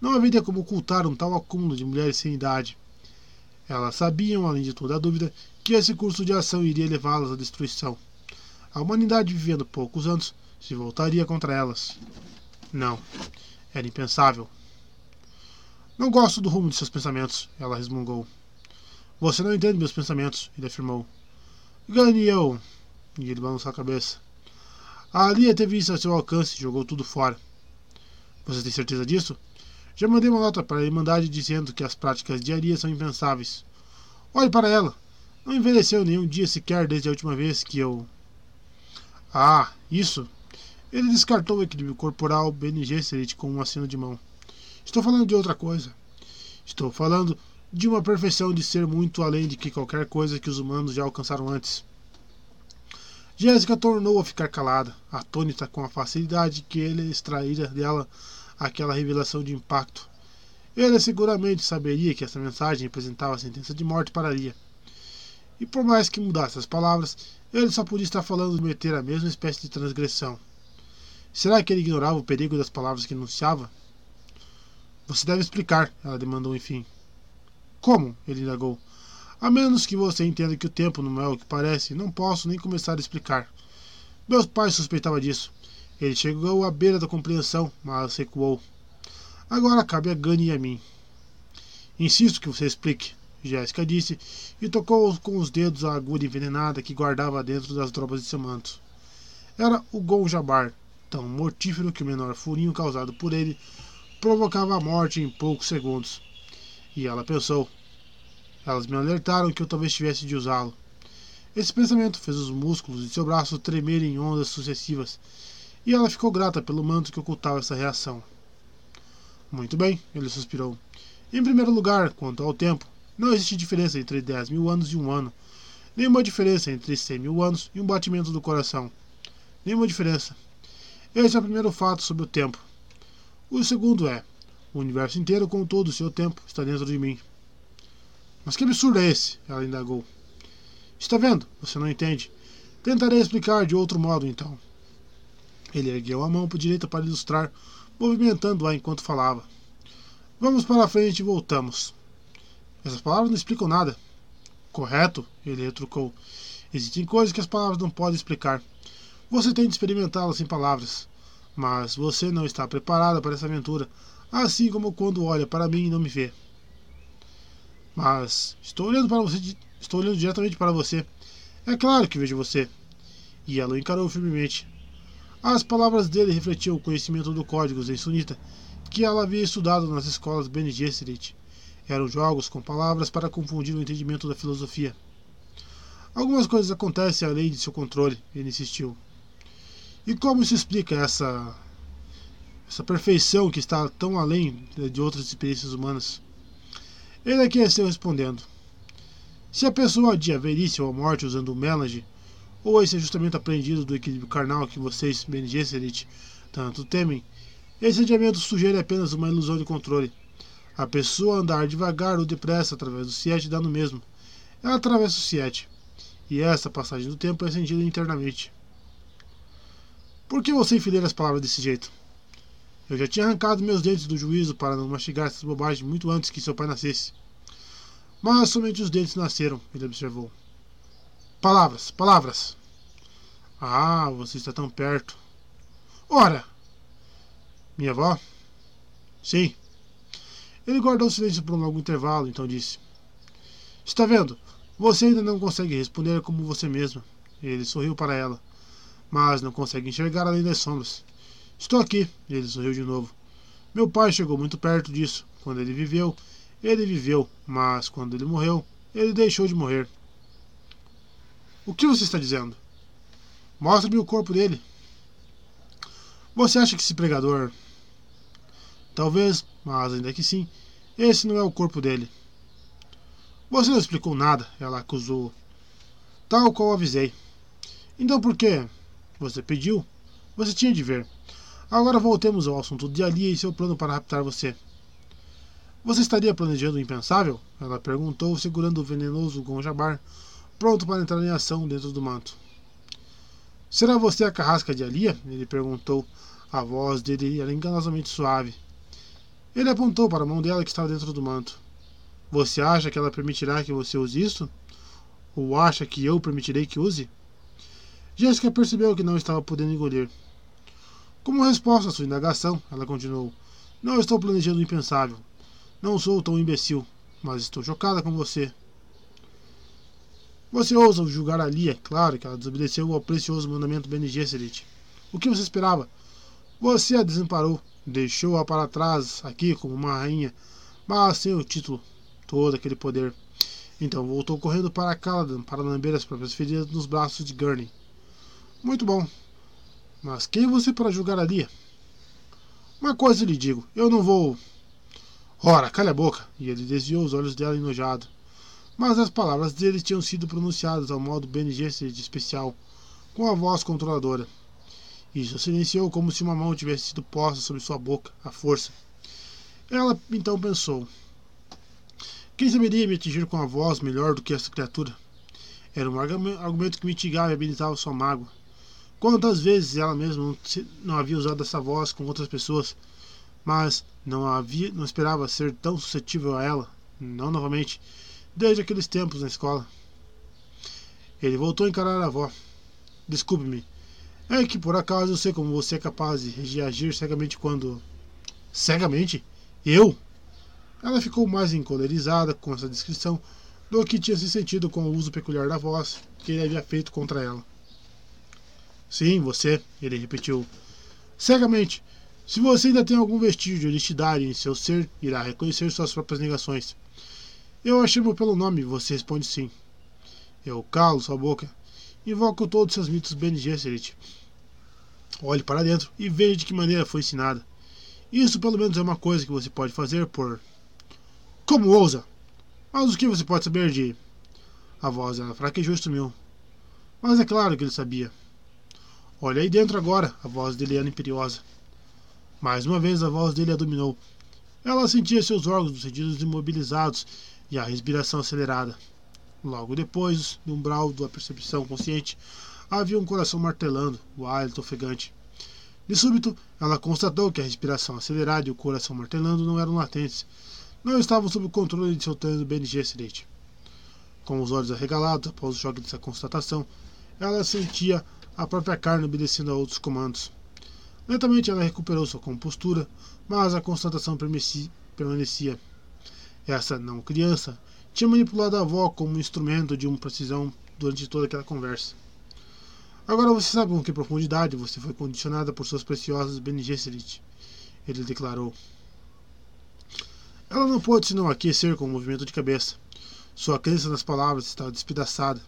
Não haveria como ocultar um tal acúmulo de mulheres sem idade. Elas sabiam, além de toda a dúvida, que esse curso de ação iria levá-las à destruição. A humanidade, vivendo poucos anos, se voltaria contra elas. Não, era impensável. Não gosto do rumo de seus pensamentos, ela resmungou. Você não entende meus pensamentos, ele afirmou. Gane eu. E ele balançou a cabeça. A Alia teve isso a seu alcance e jogou tudo fora. Você tem certeza disso? Já mandei uma nota para a Irmandade dizendo que as práticas diárias são impensáveis. Olhe para ela. Não envelheceu nenhum dia sequer desde a última vez que eu. Ah, isso. Ele descartou o equilíbrio corporal BNG Serit com um aceno de mão. Estou falando de outra coisa. Estou falando de uma perfeição de ser muito além de que qualquer coisa que os humanos já alcançaram antes. Jéssica tornou a ficar calada, atônita com a facilidade que ele extraíra dela aquela revelação de impacto. Ele seguramente saberia que essa mensagem representava a sentença de morte para Lia. E por mais que mudasse as palavras, ele só podia estar falando de cometer a mesma espécie de transgressão. Será que ele ignorava o perigo das palavras que enunciava? Você deve explicar, ela demandou enfim. Como? ele indagou. A menos que você entenda que o tempo não é o que parece, não posso nem começar a explicar. Meus pais suspeitavam disso. Ele chegou à beira da compreensão, mas recuou. Agora cabe a Gani e a mim. Insisto que você explique, Jéssica disse, e tocou com os dedos a agulha envenenada que guardava dentro das drogas de seu manto. Era o Gonjabar, tão mortífero que o menor furinho causado por ele provocava a morte em poucos segundos. E ela pensou. Elas me alertaram que eu talvez tivesse de usá-lo. Esse pensamento fez os músculos de seu braço tremerem em ondas sucessivas e ela ficou grata pelo manto que ocultava essa reação. Muito bem, ele suspirou. Em primeiro lugar, quanto ao tempo, não existe diferença entre 10 mil anos e um ano. Nenhuma diferença entre 100 mil anos e um batimento do coração. Nenhuma diferença. Esse é o primeiro fato sobre o tempo. O segundo é: o universo inteiro, com todo o seu tempo, está dentro de mim. Mas que absurdo é esse? Ela indagou. Está vendo? Você não entende. Tentarei explicar de outro modo então. Ele ergueu a mão para direita para ilustrar, movimentando-a enquanto falava. Vamos para a frente e voltamos. Essas palavras não explicam nada. Correto, ele retrucou. Existem coisas que as palavras não podem explicar. Você tem de experimentá-las sem palavras. Mas você não está preparada para essa aventura, assim como quando olha para mim e não me vê. Mas estou olhando para você, estou olhando diretamente para você. É claro que vejo você. E ela o encarou firmemente. As palavras dele refletiam o conhecimento do código em sunita que ela havia estudado nas escolas Bene Gesserit. Eram jogos com palavras para confundir o entendimento da filosofia. Algumas coisas acontecem além de seu controle, ele insistiu. E como se explica essa essa perfeição que está tão além de outras experiências humanas? Ele aqueceu respondendo. Se a pessoa adia ou a morte usando o Melange, ou esse ajustamento aprendido do equilíbrio carnal que vocês, Bene Gesserit, tanto temem, esse adiamento sugere apenas uma ilusão de controle. A pessoa andar devagar ou depressa através do Siete dá no mesmo. Ela atravessa o Siete. E essa passagem do tempo é sentida internamente. Por que você enfileira as palavras desse jeito? Eu já tinha arrancado meus dentes do juízo para não mastigar essas bobagens muito antes que seu pai nascesse. Mas somente os dentes nasceram, ele observou. Palavras, palavras. Ah, você está tão perto. Ora! Minha avó? Sim. Ele guardou silêncio por um longo intervalo, então disse: Está vendo? Você ainda não consegue responder como você mesma. Ele sorriu para ela, mas não consegue enxergar além das sombras. Estou aqui. Ele sorriu de novo. Meu pai chegou muito perto disso. Quando ele viveu, ele viveu, mas quando ele morreu, ele deixou de morrer. O que você está dizendo? Mostre-me o corpo dele. Você acha que esse pregador. Talvez, mas ainda que sim, esse não é o corpo dele. Você não explicou nada, ela acusou. Tal qual avisei. Então por que? Você pediu? Você tinha de ver. Agora voltemos ao assunto de Ali e seu plano para raptar você. Você estaria planejando o impensável? Ela perguntou, segurando o venenoso Gonjabar, pronto para entrar em ação dentro do manto. Será você a carrasca de Alia? Ele perguntou. A voz dele era enganosamente suave. Ele apontou para a mão dela que estava dentro do manto. Você acha que ela permitirá que você use isso? Ou acha que eu permitirei que use? Jéssica percebeu que não estava podendo engolir. Como resposta à sua indagação, ela continuou: Não estou planejando o impensável. Não sou tão imbecil, mas estou chocada com você. Você ousa julgar a Lia, claro que ela desobedeceu ao precioso mandamento Bene Gesserit. O que você esperava? Você a desamparou, deixou-a para trás aqui como uma rainha, mas sem o título, todo aquele poder. Então voltou correndo para Caladan para lamber as próprias feridas nos braços de Gurney. Muito bom. Mas quem você para julgar a Lia? Uma coisa lhe digo, eu não vou. Ora, calha a boca! E ele desviou os olhos dela enojado mas as palavras dele tinham sido pronunciadas ao modo Bene Gesserit especial, com a voz controladora. Isso silenciou como se uma mão tivesse sido posta sobre sua boca, à força. Ela então pensou: Quem saberia me atingir com a voz melhor do que essa criatura? Era um argumento que mitigava e habilitava sua mágoa. Quantas vezes ela mesma não, não havia usado essa voz com outras pessoas, mas não havia, não esperava ser tão suscetível a ela, não novamente, desde aqueles tempos na escola. Ele voltou a encarar a avó. Desculpe-me. É que por acaso eu sei como você é capaz de reagir cegamente quando. Cegamente? Eu? Ela ficou mais encolerizada com essa descrição do que tinha se sentido com o uso peculiar da voz que ele havia feito contra ela. Sim, você, ele repetiu. Cegamente. Se você ainda tem algum vestígio de honestidade em seu ser, irá reconhecer suas próprias negações. Eu a chamo pelo nome, você responde sim. Eu calo sua boca. Invoco todos seus mitos Bene Gesserit. Olhe para dentro e veja de que maneira foi ensinada. Isso pelo menos é uma coisa que você pode fazer por. Como ousa? Mas o que você pode saber de. A voz dela fraquejou e sumiu. Mas é claro que ele sabia. Olha aí dentro agora, a voz dele era imperiosa. Mais uma vez a voz dele a dominou. Ela sentia seus órgãos dos sentidos imobilizados e a respiração acelerada. Logo depois, no umbral da percepção consciente, havia um coração martelando, o hálito ofegante. De súbito, ela constatou que a respiração acelerada e o coração martelando não eram latentes. não estavam sob o controle de seu treinador BNG. Com os olhos arregalados após o choque dessa constatação, ela sentia a própria carne obedecendo a outros comandos. Lentamente ela recuperou sua compostura, mas a constatação permanecia. Essa não criança tinha manipulado a avó como um instrumento de uma precisão durante toda aquela conversa. Agora você sabe com que profundidade você foi condicionada por suas preciosas Bene Gesserit, ele declarou. Ela não pôde senão aquecer com um movimento de cabeça. Sua crença nas palavras estava despedaçada.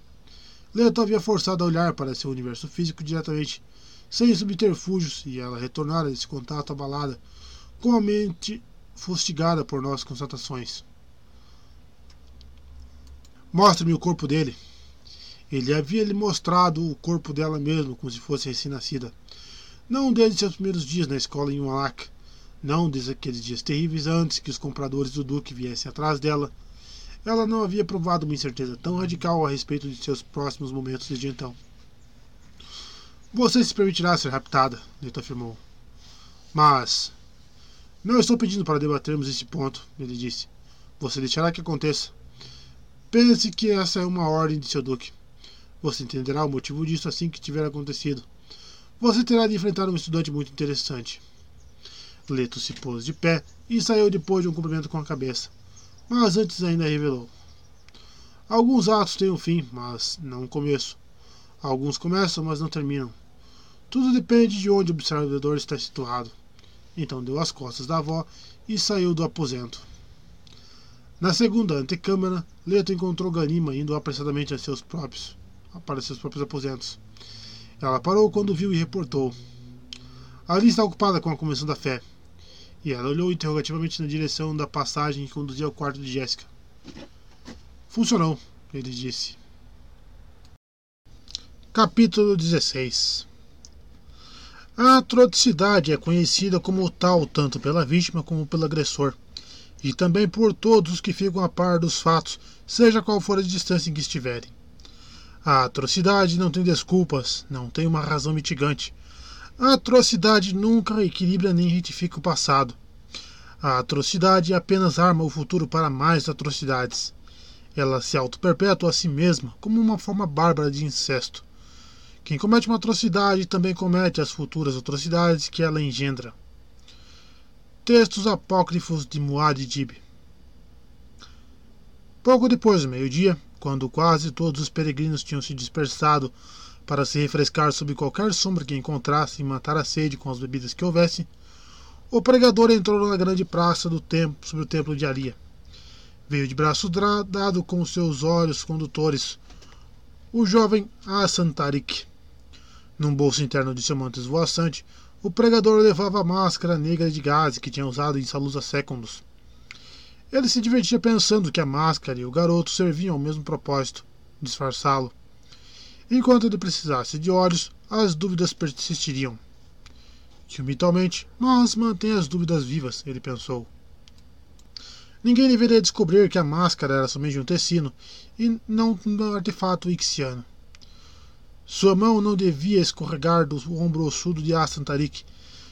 Leto havia forçado a olhar para seu universo físico diretamente, sem subterfúgios, e ela retornara desse contato abalada, com a mente fustigada por nossas constatações. Mostre-me o corpo dele. Ele havia lhe mostrado o corpo dela mesmo, como se fosse recém-nascida. Não desde seus primeiros dias na escola em Wallach, não desde aqueles dias terríveis antes que os compradores do Duque viessem atrás dela. Ela não havia provado uma incerteza tão radical a respeito de seus próximos momentos desde então. Você se permitirá ser raptada, Leto afirmou. Mas. Não estou pedindo para debatermos esse ponto, ele disse. Você deixará que aconteça. Pense que essa é uma ordem de seu duque. Você entenderá o motivo disso assim que tiver acontecido. Você terá de enfrentar um estudante muito interessante. Leto se pôs de pé e saiu depois de um cumprimento com a cabeça. Mas antes ainda revelou. Alguns atos têm um fim, mas não um começo. Alguns começam, mas não terminam. Tudo depende de onde o observador está situado. Então deu as costas da avó e saiu do aposento. Na segunda antecâmara, Leto encontrou Ganima indo apressadamente a seus próprios, para seus próprios aposentos. Ela parou quando viu e reportou. Ali está ocupada com a Convenção da Fé. E ela olhou interrogativamente na direção da passagem que conduzia ao quarto de Jéssica. Funcionou, ele disse. Capítulo 16 A atrocidade é conhecida como tal tanto pela vítima como pelo agressor e também por todos os que ficam a par dos fatos, seja qual for a distância em que estiverem. A atrocidade não tem desculpas, não tem uma razão mitigante. A atrocidade nunca equilibra nem retifica o passado. A atrocidade apenas arma o futuro para mais atrocidades. Ela se auto-perpetua a si mesma como uma forma bárbara de incesto. Quem comete uma atrocidade também comete as futuras atrocidades que ela engendra. Textos apócrifos de Muad'Dib. Pouco depois do meio-dia, quando quase todos os peregrinos tinham se dispersado para se refrescar sob qualquer sombra que encontrasse e matar a sede com as bebidas que houvesse, o pregador entrou na grande praça do templo sobre o templo de Aria. Veio de braço dado com seus olhos condutores o jovem Asantarik. Num bolso interno de seu manto esvoaçante, o pregador levava a máscara negra de gás que tinha usado em Salusa Secundus. Ele se divertia pensando que a máscara e o garoto serviam ao mesmo propósito disfarçá-lo. Enquanto ele precisasse de olhos, as dúvidas persistiriam. Ciumitualmente, mas mantém as dúvidas vivas, ele pensou. Ninguém deveria descobrir que a máscara era somente um tecido e não um artefato ixiano. Sua mão não devia escorregar do ombro ossudo de Astantarik.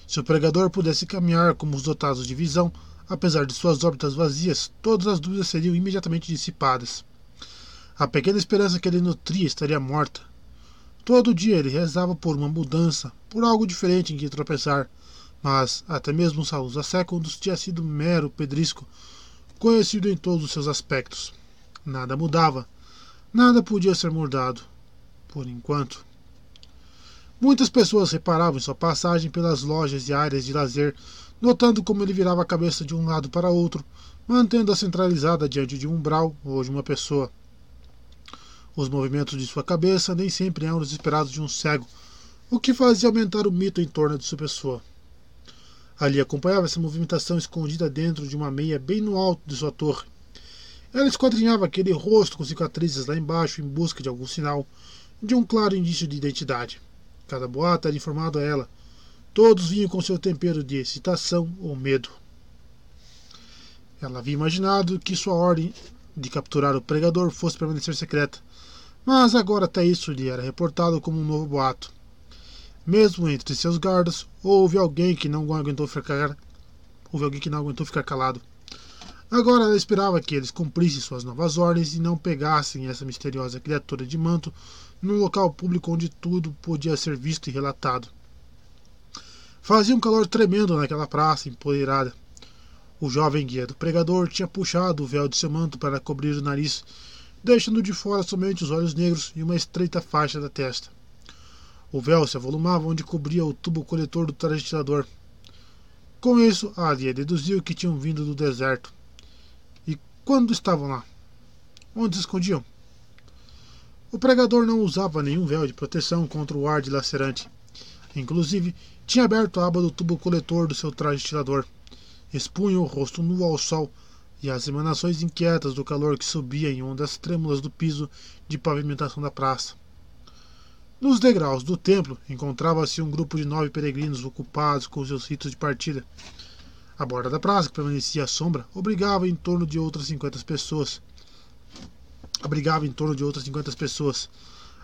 Se o pregador pudesse caminhar como os dotados de visão, apesar de suas órbitas vazias, todas as dúvidas seriam imediatamente dissipadas. A pequena esperança que ele nutria estaria morta. Todo dia ele rezava por uma mudança, por algo diferente em que tropeçar, mas até mesmo Saúl Secundus tinha sido mero pedrisco, conhecido em todos os seus aspectos. Nada mudava, nada podia ser mudado por enquanto. Muitas pessoas reparavam em sua passagem pelas lojas e áreas de lazer, notando como ele virava a cabeça de um lado para outro, mantendo-a centralizada diante de um umbral ou de uma pessoa. Os movimentos de sua cabeça nem sempre eram os esperados de um cego, o que fazia aumentar o mito em torno de sua pessoa. Ali acompanhava essa movimentação escondida dentro de uma meia bem no alto de sua torre. Ela esquadrinhava aquele rosto com cicatrizes lá embaixo em busca de algum sinal, de um claro indício de identidade. Cada boato era informado a ela. Todos vinham com seu tempero de excitação ou medo. Ela havia imaginado que sua ordem de capturar o pregador fosse permanecer secreta, mas agora até isso lhe era reportado como um novo boato. Mesmo entre seus guardas, houve alguém que não aguentou ficar houve alguém que não aguentou ficar calado. Agora ela esperava que eles cumprissem suas novas ordens e não pegassem essa misteriosa criatura de manto num local público onde tudo podia ser visto e relatado. Fazia um calor tremendo naquela praça empoeirada. O jovem guia do pregador tinha puxado o véu de seu manto para cobrir o nariz, deixando de fora somente os olhos negros e uma estreita faixa da testa. O véu se avolumava onde cobria o tubo coletor do trajetório. Com isso, Alia deduziu que tinham vindo do deserto. Quando estavam lá? Onde se escondiam? O pregador não usava nenhum véu de proteção contra o ar dilacerante. Inclusive, tinha aberto a aba do tubo coletor do seu traje. Expunha o rosto nu ao sol e as emanações inquietas do calor que subia em ondas trêmulas do piso de pavimentação da praça. Nos degraus do templo encontrava-se um grupo de nove peregrinos ocupados com seus ritos de partida. A borda da praça, que permanecia à sombra, obrigava em torno de outras 50 pessoas. Abrigava em torno de outras 50 pessoas,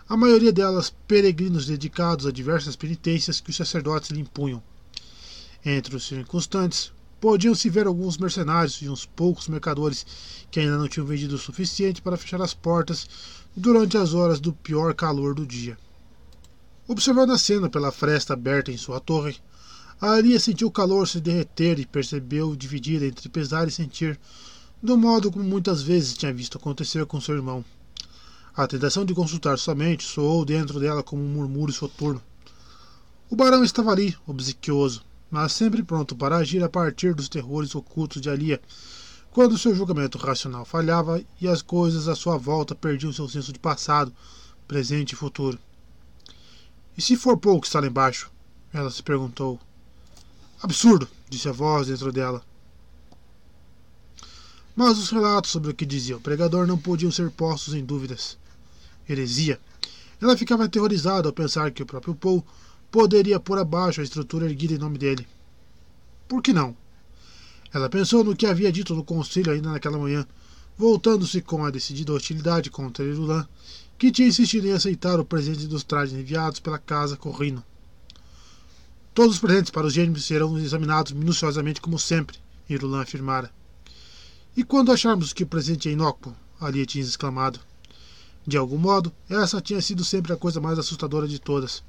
a maioria delas peregrinos dedicados a diversas penitências que os sacerdotes lhe impunham. Entre os circunstantes, podiam-se ver alguns mercenários e uns poucos mercadores que ainda não tinham vendido o suficiente para fechar as portas durante as horas do pior calor do dia. Observando a cena pela fresta aberta em sua torre, a Aria sentiu o calor se derreter e percebeu dividida entre pesar e sentir, do modo como muitas vezes tinha visto acontecer com seu irmão. A tentação de consultar sua mente soou dentro dela como um murmúrio soturno. O barão estava ali, obsequioso, mas sempre pronto para agir a partir dos terrores ocultos de Alia, quando seu julgamento racional falhava e as coisas à sua volta perdiam seu senso de passado, presente e futuro. E se for pouco está lá embaixo? Ela se perguntou. Absurdo, disse a voz dentro dela. Mas os relatos sobre o que dizia o pregador não podiam ser postos em dúvidas. Heresia. Ela ficava aterrorizada ao pensar que o próprio Paul poderia pôr abaixo a estrutura erguida em nome dele. Por que não? Ela pensou no que havia dito no conselho ainda naquela manhã, voltando-se com a decidida hostilidade contra Irulan, que tinha insistido em aceitar o presente dos trajes enviados pela casa Corrino. Todos os presentes para os gêmeos serão examinados minuciosamente como sempre, Irulan afirmara. E quando acharmos que o presente é inócuo? Alia tinha exclamado. De algum modo, essa tinha sido sempre a coisa mais assustadora de todas.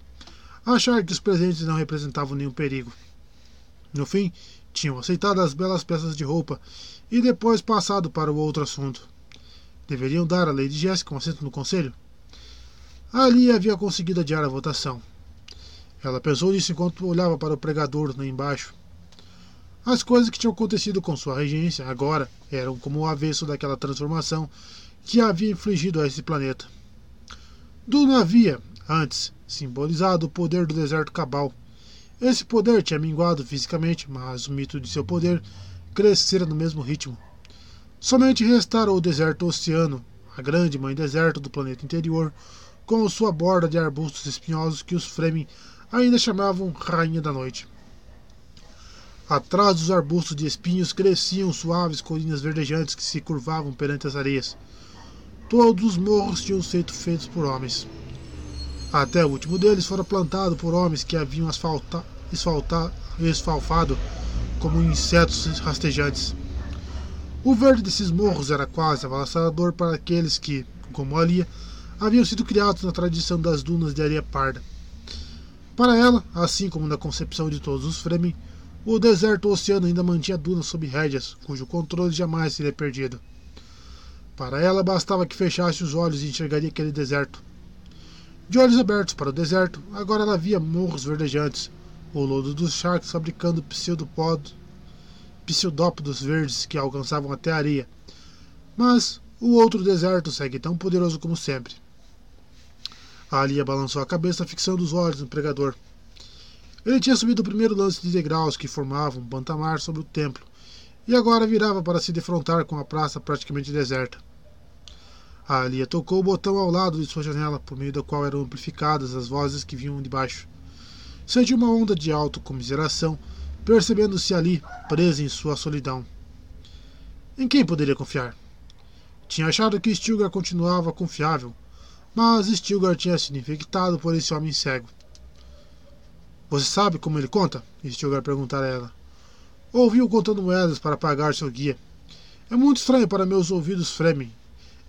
Achar que os presentes não representavam nenhum perigo. No fim, tinham aceitado as belas peças de roupa e depois passado para o outro assunto. Deveriam dar a Lady Jessica um assento no conselho? Ali havia conseguido adiar a votação. Ela pensou nisso enquanto olhava para o pregador lá embaixo. As coisas que tinham acontecido com sua regência agora eram como o avesso daquela transformação que havia infligido a esse planeta. Duna havia, antes, simbolizado o poder do deserto cabal. Esse poder tinha minguado fisicamente, mas o mito de seu poder crescera no mesmo ritmo. Somente restara o deserto oceano, a grande mãe deserto do planeta interior, com sua borda de arbustos espinhosos que os Fremen ainda chamavam Rainha da Noite. Atrás dos arbustos de espinhos cresciam suaves colinas verdejantes que se curvavam perante as areias. Todos os morros tinham sido feitos por homens. Até o último deles fora plantado por homens que haviam asfalta, esfalfado como insetos rastejantes. O verde desses morros era quase avassalador para aqueles que, como Alia, haviam sido criados na tradição das dunas de areia parda. Para ela, assim como na concepção de todos os Fremen, o deserto oceano ainda mantinha dunas sob rédeas, cujo controle jamais seria perdido. Para ela bastava que fechasse os olhos e enxergaria aquele deserto. De olhos abertos para o deserto, agora ela via morros verdejantes, o lodo dos sharks fabricando pseudópodos verdes que alcançavam até a areia. Mas o outro deserto segue tão poderoso como sempre. A Alia balançou a cabeça, fixando os olhos no pregador. Ele tinha subido o primeiro lance de degraus que formavam um pantamar sobre o templo, e agora virava para se defrontar com a praça praticamente deserta. A Alia tocou o botão ao lado de sua janela, por meio da qual eram amplificadas as vozes que vinham de baixo. Sentiu uma onda de autocomiseração, percebendo-se ali, presa em sua solidão. Em quem poderia confiar? Tinha achado que Stilgar continuava confiável, mas Stilgar tinha sido infectado por esse homem cego. Você sabe como ele conta? Stilgar perguntara a ela. Ouviu contando moedas para pagar seu guia. É muito estranho para meus ouvidos fremem.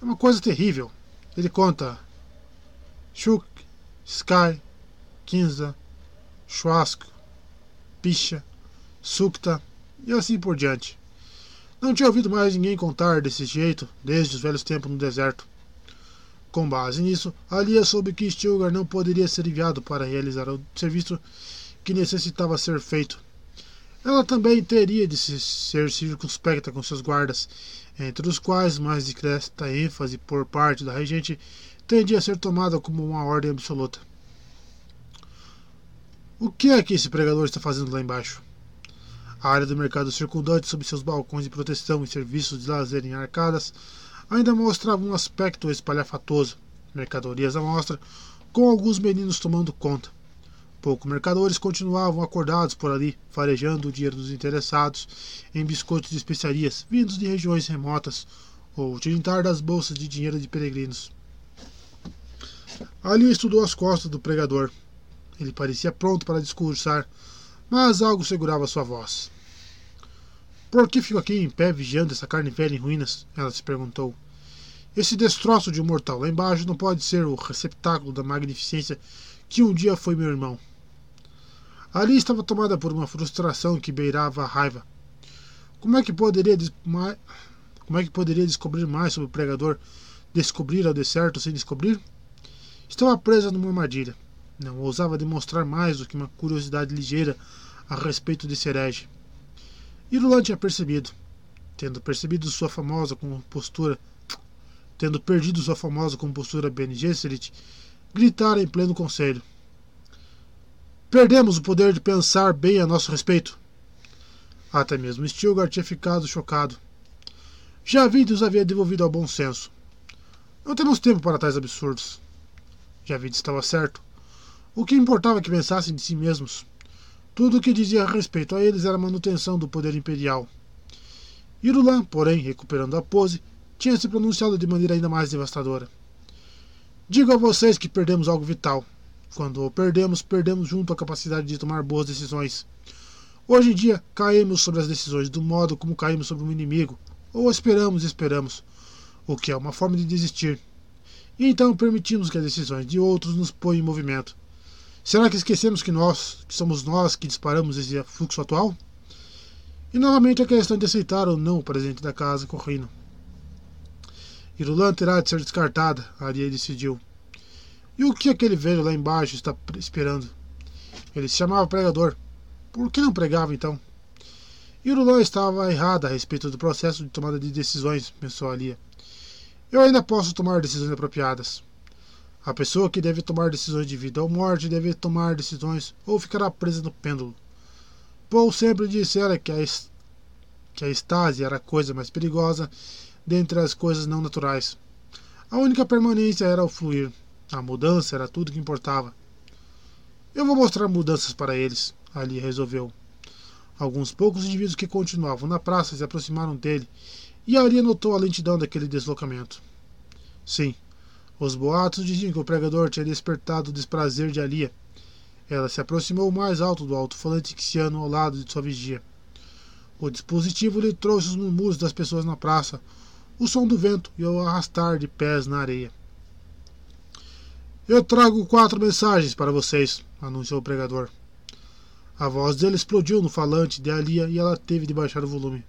É uma coisa terrível. Ele conta. Shuk, Sky, Kinza, Churrasco, Picha, Sukta e assim por diante. Não tinha ouvido mais ninguém contar desse jeito desde os velhos tempos no deserto. Com base nisso, Alia soube que Stilgar não poderia ser enviado para realizar o serviço que necessitava ser feito. Ela também teria de ser circunspecta com seus guardas, entre os quais mais discreta ênfase por parte da regente tendia a ser tomada como uma ordem absoluta. O que é que esse pregador está fazendo lá embaixo? A área do mercado circundante, sob seus balcões de proteção e serviços de lazer em arcadas, ainda mostrava um aspecto espalhafatoso. Mercadorias à mostra, com alguns meninos tomando conta. Poucos mercadores continuavam acordados por ali, farejando o dinheiro dos interessados em biscoitos de especiarias vindos de regiões remotas ou tilintar das bolsas de dinheiro de peregrinos. Ali estudou as costas do pregador. Ele parecia pronto para discursar, mas algo segurava sua voz. Por que fico aqui em pé vigiando essa carne velha em ruínas? Ela se perguntou. Esse destroço de um mortal lá embaixo não pode ser o receptáculo da magnificência que um dia foi meu irmão. Ali estava tomada por uma frustração que beirava a raiva. Como é que poderia, como é que poderia descobrir mais sobre o pregador? Descobrir ao deserto sem descobrir? Estava presa numa armadilha. Não ousava demonstrar mais do que uma curiosidade ligeira a respeito desse herege. Irulan tinha percebido, tendo percebido sua famosa compostura, tendo perdido sua famosa compostura Bene Gesserit, gritara em pleno conselho. Perdemos o poder de pensar bem a nosso respeito. Até mesmo Stilgar tinha ficado chocado. Já os havia devolvido ao bom senso. Não temos tempo para tais absurdos. Javid estava certo. O que importava que pensassem de si mesmos? Tudo o que dizia a respeito a eles era a manutenção do poder imperial. Irulan, porém, recuperando a pose, tinha se pronunciado de maneira ainda mais devastadora. Digo a vocês que perdemos algo vital. Quando perdemos, perdemos junto a capacidade de tomar boas decisões. Hoje em dia, caímos sobre as decisões do modo como caímos sobre um inimigo, ou esperamos e esperamos, o que é uma forma de desistir. E então permitimos que as decisões de outros nos ponham em movimento. Será que esquecemos que nós, que somos nós que disparamos esse fluxo atual? E novamente a questão de aceitar ou não o presente da casa correndo. Irulan terá de ser descartada, Aria decidiu. E o que aquele velho lá embaixo está esperando? Ele se chamava pregador. Por que não pregava então? Irulan estava errada a respeito do processo de tomada de decisões, pensou Alia. Eu ainda posso tomar decisões apropriadas. A pessoa que deve tomar decisões de vida ou morte deve tomar decisões ou ficará presa no pêndulo. Paul sempre dissera que a, que a estase era a coisa mais perigosa dentre as coisas não naturais. A única permanência era o fluir. A mudança era tudo que importava. Eu vou mostrar mudanças para eles, Ali resolveu. Alguns poucos indivíduos que continuavam na praça se aproximaram dele e Ali notou a lentidão daquele deslocamento. Sim, os boatos diziam que o pregador tinha despertado o desprazer de Alia. Ela se aproximou mais alto do alto-falante xiano ao lado de sua vigia. O dispositivo lhe trouxe os murmúrios das pessoas na praça, o som do vento e o arrastar de pés na areia. Eu trago quatro mensagens para vocês, anunciou o pregador. A voz dele explodiu no falante de Alia e ela teve de baixar o volume.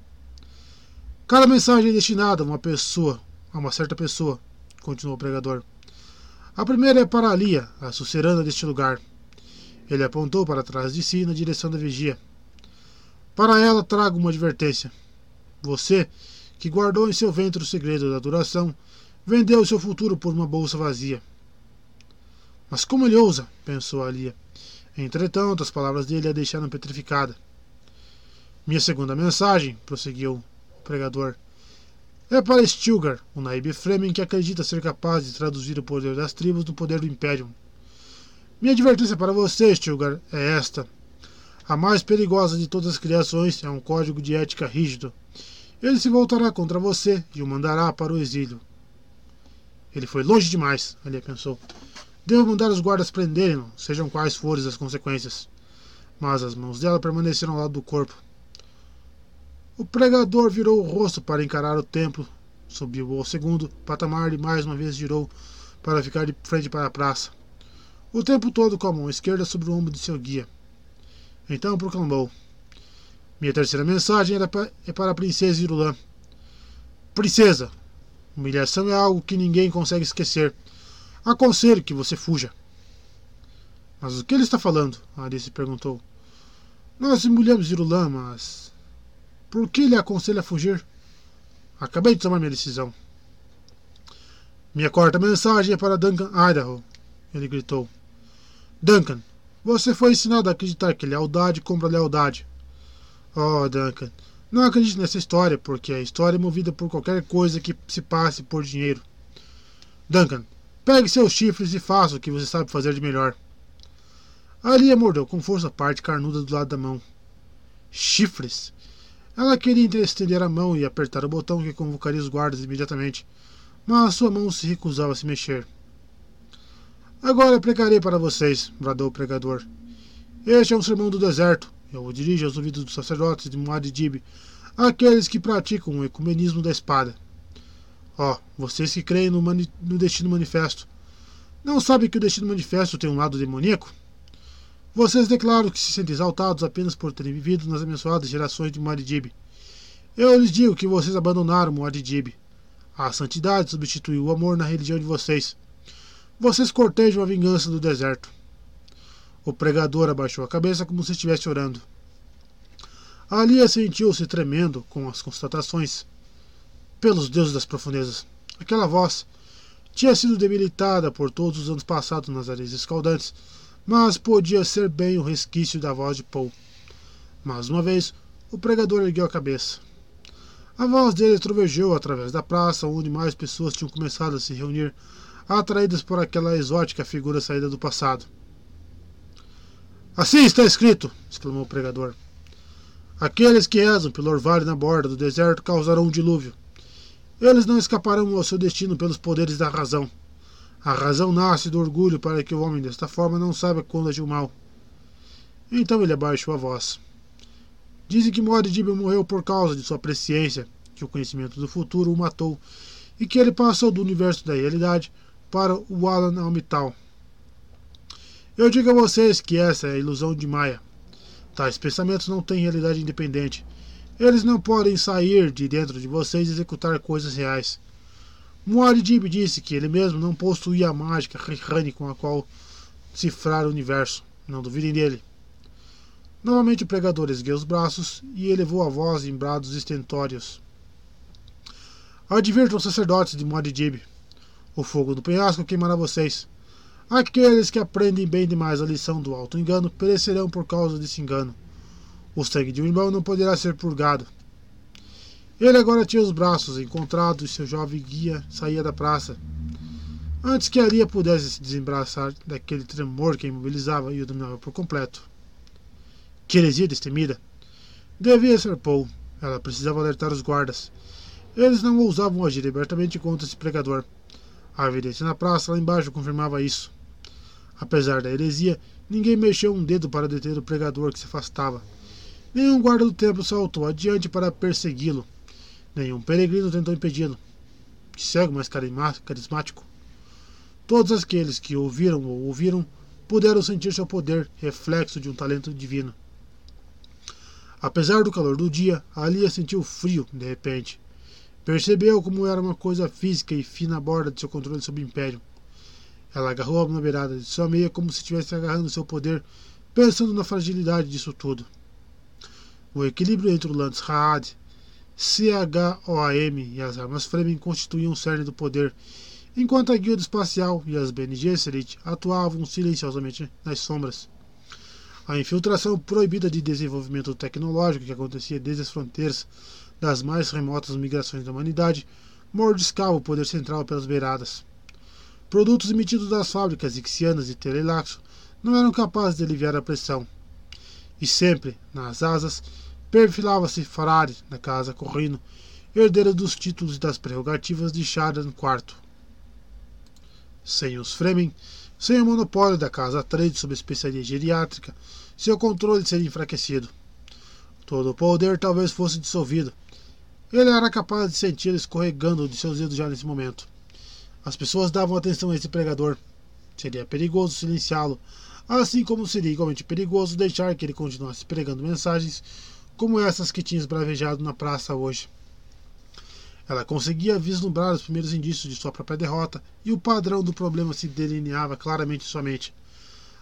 Cada mensagem é destinada a uma pessoa, a uma certa pessoa, continuou o pregador. A primeira é para Alia, a sucerana deste lugar. Ele apontou para trás de si na direção da vigia. Para ela trago uma advertência. Você, que guardou em seu ventre o segredo da duração, vendeu seu futuro por uma bolsa vazia. Mas como ele ousa? pensou Alia. Entretanto, as palavras dele a deixaram petrificada. Minha segunda mensagem, prosseguiu o pregador, é para Stilgar, um Naib Fremen que acredita ser capaz de traduzir o poder das tribos no poder do Império. Minha advertência para você, Stilgar, é esta. A mais perigosa de todas as criações é um código de ética rígido. Ele se voltará contra você e o mandará para o exílio. Ele foi longe demais, Alia pensou. Devo mandar os guardas prenderem-no, sejam quais forem as consequências. Mas as mãos dela permaneceram ao lado do corpo. O pregador virou o rosto para encarar o templo, subiu ao segundo patamar e mais uma vez girou para ficar de frente para a praça. O tempo todo com a mão esquerda sobre o ombro de seu guia. Então proclamou: Minha terceira mensagem é para a princesa Irulã. Princesa, humilhação é algo que ninguém consegue esquecer. Aconselho que você fuja. Mas o que ele está falando? Alice perguntou. Nós emulhamos Irulã, mas. Por que ele aconselha fugir? Acabei de tomar minha decisão. Minha quarta mensagem é para Duncan Idaho. Ele gritou. Duncan, você foi ensinado a acreditar que lealdade compra lealdade. Oh, Duncan, não acredite nessa história, porque a história é movida por qualquer coisa que se passe por dinheiro. Duncan, pegue seus chifres e faça o que você sabe fazer de melhor. Alia mordeu com força a parte carnuda do lado da mão. Chifres! Ela queria estender a mão e apertar o botão que convocaria os guardas imediatamente, mas sua mão se recusava a se mexer. Agora pregarei para vocês, bradou o pregador. Este é um sermão do deserto. Eu o dirijo aos ouvidos dos sacerdotes de Muad'Dib, aqueles que praticam o ecumenismo da espada. Ó, oh, vocês que creem no, no destino manifesto, não sabem que o destino manifesto tem um lado demoníaco? Vocês declaram que se sentem exaltados apenas por terem vivido nas abençoadas gerações de Muad'Dib. Eu lhes digo que vocês abandonaram Muad'Dib. A santidade substituiu o amor na religião de vocês. Vocês cortejam a vingança do deserto. O pregador abaixou a cabeça como se estivesse orando. Alia sentiu-se tremendo com as constatações. Pelos deuses das profundezas, aquela voz tinha sido debilitada por todos os anos passados nas areias escaldantes, mas podia ser bem o resquício da voz de Paul. Mais uma vez, o pregador ergueu a cabeça. A voz dele trovejou através da praça, onde mais pessoas tinham começado a se reunir atraídas por aquela exótica figura saída do passado. Assim está escrito! exclamou o pregador. Aqueles que rezam pelo orvalho na borda do deserto causarão um dilúvio. Eles não escaparão ao seu destino pelos poderes da razão. A razão nasce do orgulho para que o homem desta forma não saiba quando agir mal. Então ele abaixou a voz. Dizem que Moradib morreu por causa de sua presciência, que o conhecimento do futuro o matou e que ele passou do universo da realidade para o Alan Almital. Eu digo a vocês que essa é a ilusão de Maia. Tais pensamentos não têm realidade independente. Eles não podem sair de dentro de vocês e executar coisas reais. Muad'Dib disse que ele mesmo não possuía a mágica Rihani com a qual cifrar o universo. Não duvidem dele. Novamente o pregador esgueu os braços e elevou a voz em brados estentórios. Advirtam os sacerdotes de Muad'Dib. O fogo do penhasco queimará vocês. Aqueles que aprendem bem demais a lição do alto engano perecerão por causa desse engano. O sangue de um irmão não poderá ser purgado. Ele agora tinha os braços encontrados e seu jovem guia saía da praça. Antes que Aria pudesse se desembaraçar daquele tremor que a imobilizava e o dominava por completo. Que heresia destemida! Devia ser Paul. Ela precisava alertar os guardas. Eles não ousavam agir abertamente contra esse pregador. A evidência na praça lá embaixo confirmava isso. Apesar da heresia, ninguém mexeu um dedo para deter o pregador que se afastava. Nenhum guarda do templo saltou adiante para persegui-lo. Nenhum peregrino tentou impedi-lo. Que cego mais carismático. Todos aqueles que ouviram ou ouviram puderam sentir seu poder, reflexo de um talento divino. Apesar do calor do dia, Alia sentiu frio de repente. Percebeu como era uma coisa física e fina a borda de seu controle sobre o Império. Ela agarrou na beirada de sua meia como se estivesse agarrando seu poder, pensando na fragilidade disso tudo. O equilíbrio entre o Lance Raad, CHOAM e as armas Fremen constituíam o cerne do poder, enquanto a Guilda Espacial e as BNG Gesserit atuavam silenciosamente nas sombras. A infiltração proibida de desenvolvimento tecnológico que acontecia desde as fronteiras das mais remotas migrações da humanidade, mordiscava o poder central pelas beiradas. Produtos emitidos das fábricas ixianas e Telelaxo não eram capazes de aliviar a pressão. E sempre, nas asas, perfilava-se Farari, da casa Corrino, herdeira dos títulos e das prerrogativas de Shadan IV. Sem os Fremen, sem o monopólio da casa Trade sobre especiaria geriátrica, seu controle seria enfraquecido. Todo o poder talvez fosse dissolvido. Ele era capaz de senti-lo escorregando de seus dedos já nesse momento. As pessoas davam atenção a esse pregador. Seria perigoso silenciá-lo, assim como seria igualmente perigoso deixar que ele continuasse pregando mensagens como essas que tinha esbravejado na praça hoje. Ela conseguia vislumbrar os primeiros indícios de sua própria derrota e o padrão do problema se delineava claramente em sua mente.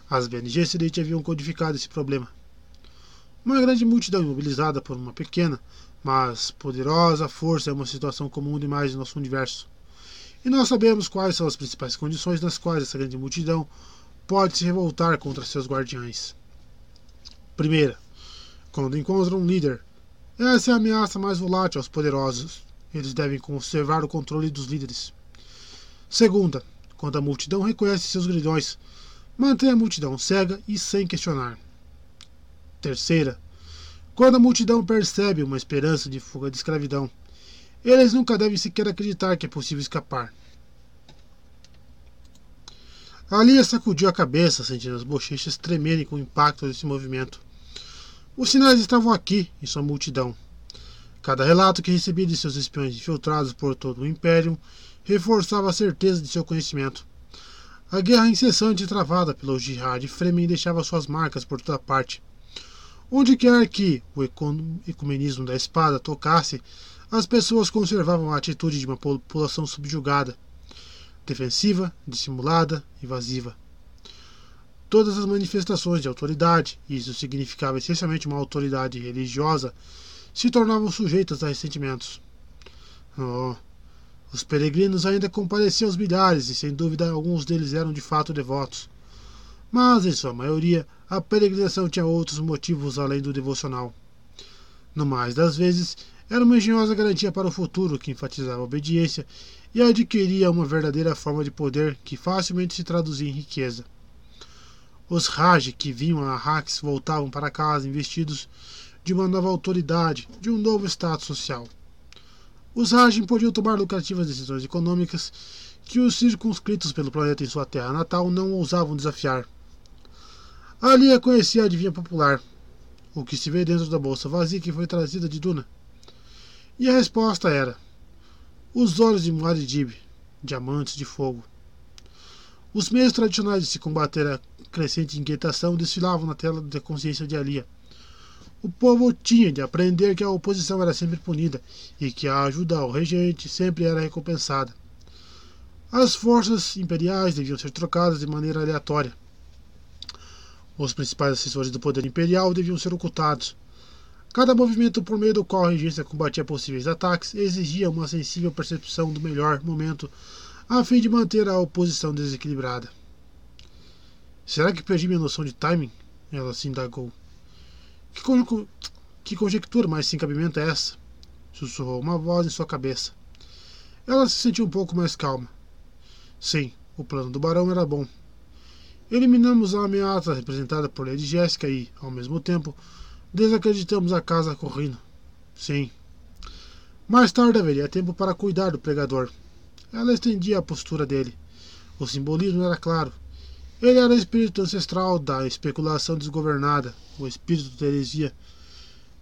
As Bene Gesserit haviam codificado esse problema. Uma grande multidão imobilizada por uma pequena, mas poderosa força é uma situação comum demais em nosso universo. E nós sabemos quais são as principais condições nas quais essa grande multidão pode se revoltar contra seus guardiães. Primeira, quando encontra um líder. Essa é a ameaça mais volátil aos poderosos. Eles devem conservar o controle dos líderes. Segunda, quando a multidão reconhece seus grilhões, mantém a multidão cega e sem questionar. Terceira, quando a multidão percebe uma esperança de fuga de escravidão, eles nunca devem sequer acreditar que é possível escapar. Alia sacudiu a cabeça, sentindo as bochechas tremerem com o impacto desse movimento. Os sinais estavam aqui, em sua multidão. Cada relato que recebia de seus espiões infiltrados por todo o Império reforçava a certeza de seu conhecimento. A guerra incessante travada pelo Jihad Fremen deixava suas marcas por toda parte. Onde quer que o ecumenismo da espada tocasse, as pessoas conservavam a atitude de uma população subjugada, defensiva, dissimulada, evasiva. Todas as manifestações de autoridade, e isso significava essencialmente uma autoridade religiosa, se tornavam sujeitas a ressentimentos. Oh, os peregrinos ainda compareciam aos milhares e, sem dúvida, alguns deles eram de fato devotos. Mas, em sua maioria, a peregrinação tinha outros motivos além do devocional. No mais das vezes, era uma engenhosa garantia para o futuro que enfatizava a obediência e adquiria uma verdadeira forma de poder que facilmente se traduzia em riqueza. Os Raj que vinham a Arrax voltavam para casa investidos de uma nova autoridade, de um novo status social. Os Rajin podiam tomar lucrativas decisões econômicas que os circunscritos pelo planeta em sua terra natal não ousavam desafiar. Ali a conhecia a adivinha popular, o que se vê dentro da bolsa vazia que foi trazida de Duna. E a resposta era: os olhos de Muad'Dib, diamantes de fogo. Os meios tradicionais de se combater a crescente inquietação desfilavam na tela da consciência de Alia. O povo tinha de aprender que a oposição era sempre punida e que a ajuda ao regente sempre era recompensada. As forças imperiais deviam ser trocadas de maneira aleatória. Os principais assessores do poder imperial deviam ser ocultados. Cada movimento por meio do qual a regência combatia possíveis ataques exigia uma sensível percepção do melhor momento a fim de manter a oposição desequilibrada. Será que perdi minha noção de timing? Ela se indagou. Que, con que conjectura mais sem cabimento é essa? Sussurrou uma voz em sua cabeça. Ela se sentiu um pouco mais calma. Sim, o plano do barão era bom. Eliminamos a ameaça representada por Lady Jéssica e, ao mesmo tempo, desacreditamos a casa correndo. Sim. Mais tarde haveria tempo para cuidar do pregador. Ela estendia a postura dele. O simbolismo era claro. Ele era o espírito ancestral da especulação desgovernada, o espírito da heresia,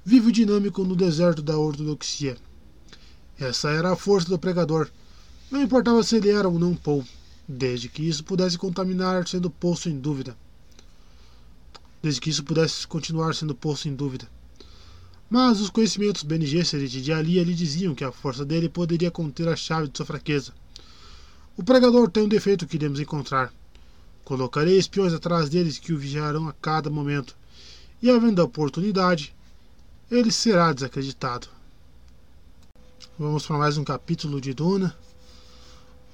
vivo e dinâmico no deserto da ortodoxia. Essa era a força do pregador. Não importava se ele era ou não Paul, desde que isso pudesse contaminar sendo posto em dúvida. Desde que isso pudesse continuar sendo posto em dúvida. Mas os conhecimentos Bene Gesserit de Ali lhe diziam que a força dele poderia conter a chave de sua fraqueza. O pregador tem um defeito que iremos encontrar. Colocarei espiões atrás deles que o vigiarão a cada momento, e havendo a oportunidade, ele será desacreditado. Vamos para mais um capítulo de Duna.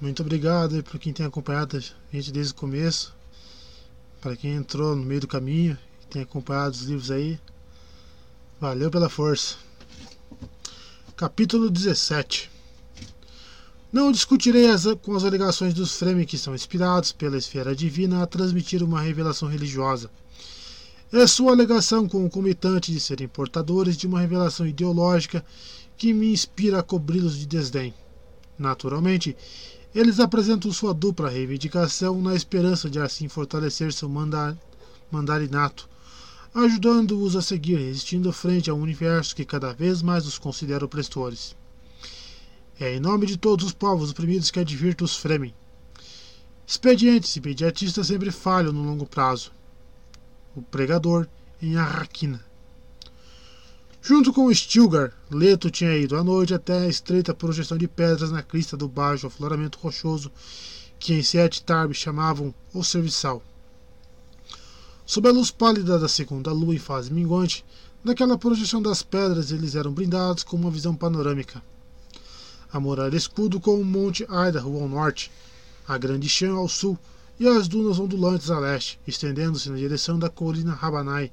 Muito obrigado por quem tem acompanhado a gente desde o começo. Para quem entrou no meio do caminho e tem acompanhado os livros aí. Valeu pela força. Capítulo 17 não discutirei as, com as alegações dos Fremen que são inspirados pela esfera divina a transmitir uma revelação religiosa. É sua alegação concomitante de serem portadores de uma revelação ideológica que me inspira a cobri-los de desdém. Naturalmente, eles apresentam sua dupla reivindicação na esperança de assim fortalecer seu mandarinato, ajudando-os a seguir, resistindo frente a um universo que cada vez mais os considera opressores. É em nome de todos os povos oprimidos que advirto os Fremen. Expedientes e imediatistas sempre falham no longo prazo. O pregador em Arraquina. Junto com Stilgar, Leto tinha ido à noite até a estreita projeção de pedras na crista do baixo afloramento rochoso que em Sete Tarbe chamavam o Serviçal. Sob a luz pálida da segunda lua em fase minguante, naquela projeção das pedras eles eram brindados com uma visão panorâmica. A muralha escudo com o Monte Idaho ao norte, a Grande Chan ao sul e as dunas ondulantes a leste, estendendo-se na direção da colina Rabanai,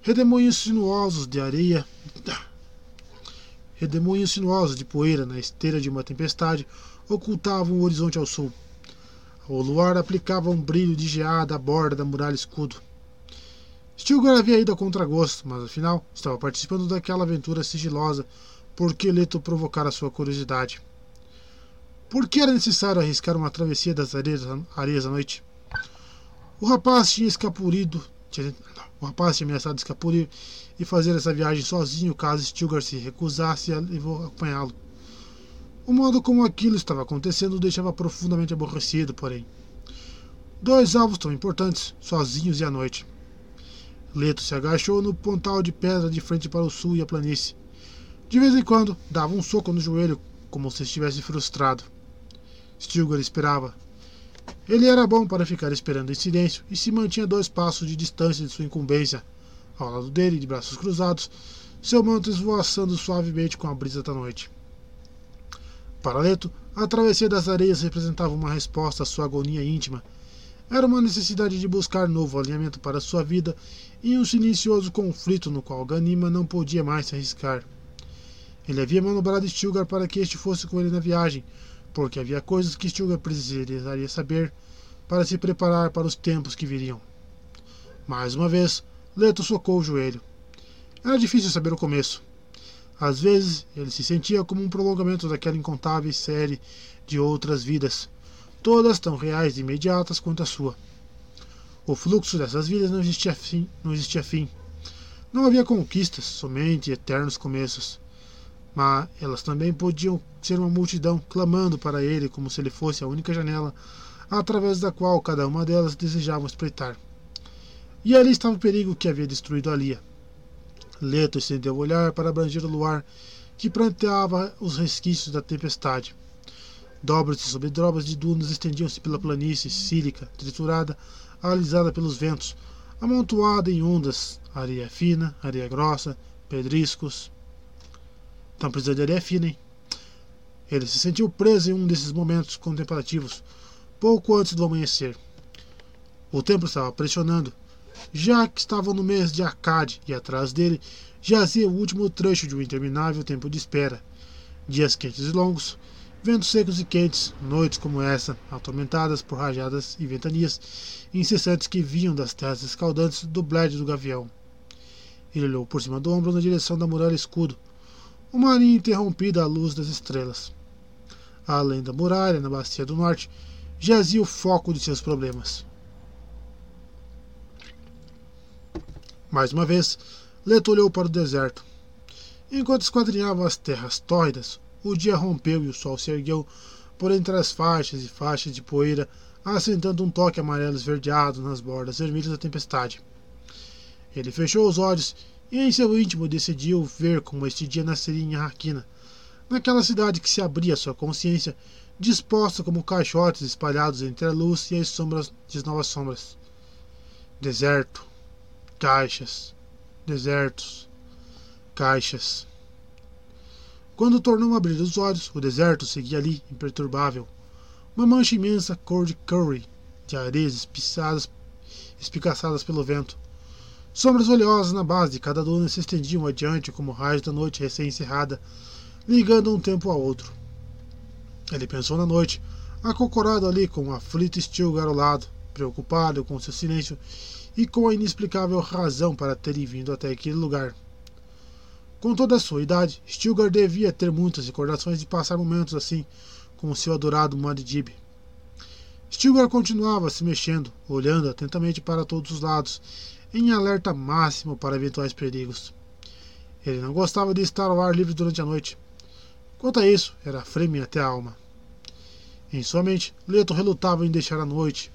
Redemoinhos sinuosos de areia. Redemoinhos sinuosos de poeira na esteira de uma tempestade ocultavam o horizonte ao sul. O luar aplicava um brilho de geada à borda da muralha escudo. Stilgar havia ido a contragosto, mas afinal estava participando daquela aventura sigilosa porque Leto provocara sua curiosidade. Por que era necessário arriscar uma travessia das areias, à noite? O rapaz tinha escapulido o rapaz tinha ameaçado escapulir e fazer essa viagem sozinho caso Stilgar se recusasse a acompanhá-lo. O modo como aquilo estava acontecendo o deixava profundamente aborrecido, porém. Dois alvos tão importantes, sozinhos e à noite. Leto se agachou no pontal de pedra de frente para o sul e a planície. De vez em quando, dava um soco no joelho, como se estivesse frustrado. Stilgar esperava, ele era bom para ficar esperando em silêncio e se mantinha dois passos de distância de sua incumbência. Ao lado dele, de braços cruzados, seu manto esvoaçando suavemente com a brisa da noite. Para Leto, a travessia das areias representava uma resposta à sua agonia íntima. Era uma necessidade de buscar novo alinhamento para sua vida e um silencioso conflito no qual Ganima não podia mais se arriscar. Ele havia manobrado Stilgar para que este fosse com ele na viagem, porque havia coisas que Stilgar precisaria saber para se preparar para os tempos que viriam. Mais uma vez, Leto socou o joelho. Era difícil saber o começo. Às vezes, ele se sentia como um prolongamento daquela incontável série de outras vidas, todas tão reais e imediatas quanto a sua. O fluxo dessas vidas não existia fim, não existia fim. Não havia conquistas, somente eternos começos mas elas também podiam ser uma multidão clamando para ele como se ele fosse a única janela através da qual cada uma delas desejava espreitar. E ali estava o perigo que havia destruído a Lia. Leto estendeu o olhar para abranger o luar que pranteava os resquícios da tempestade. Dobras e sobre dobras de dunas estendiam-se pela planície sílica, triturada, alisada pelos ventos, amontoada em ondas, areia fina, areia grossa, pedriscos, então precisa de areia fina, hein? Ele se sentiu preso em um desses momentos contemplativos, pouco antes do amanhecer. O tempo estava pressionando, já que estava no mês de Acade e atrás dele jazia o último trecho de um interminável tempo de espera. Dias quentes e longos, ventos secos e quentes, noites como essa, atormentadas por rajadas e ventanias incessantes que vinham das terras escaldantes do bled do gavião. Ele olhou por cima do ombro na direção da muralha escudo, uma linha interrompida à luz das estrelas. Além da muralha, na bacia do norte, jazia o foco de seus problemas. Mais uma vez, Leto olhou para o deserto. Enquanto esquadrinhava as terras tórridas, o dia rompeu e o sol se ergueu por entre as faixas e faixas de poeira, assentando um toque amarelo esverdeado nas bordas vermelhas da tempestade. Ele fechou os olhos e em seu íntimo decidiu ver como este dia nasceria em Arquina, naquela cidade que se abria à sua consciência, disposta como caixotes espalhados entre a luz e as sombras de novas sombras. Deserto, caixas, desertos, caixas. Quando tornou a abrir os olhos, o deserto seguia ali, imperturbável. Uma mancha imensa cor de curry, de areias espiçadas, espicaçadas pelo vento Sombras oleosas na base de cada duna se estendiam adiante como raios da noite recém-encerrada, ligando um tempo ao outro. Ele pensou na noite, acocorado ali com um aflito Stilgar ao lado, preocupado com seu silêncio e com a inexplicável razão para terem vindo até aquele lugar. Com toda a sua idade, Stilgar devia ter muitas recordações de passar momentos assim com seu adorado Muad'Dib. Stilgar continuava se mexendo, olhando atentamente para todos os lados, em alerta máximo para eventuais perigos. Ele não gostava de estar ao ar livre durante a noite. Quanto a isso, era freme até a alma. Em sua mente, Leto relutava em deixar a noite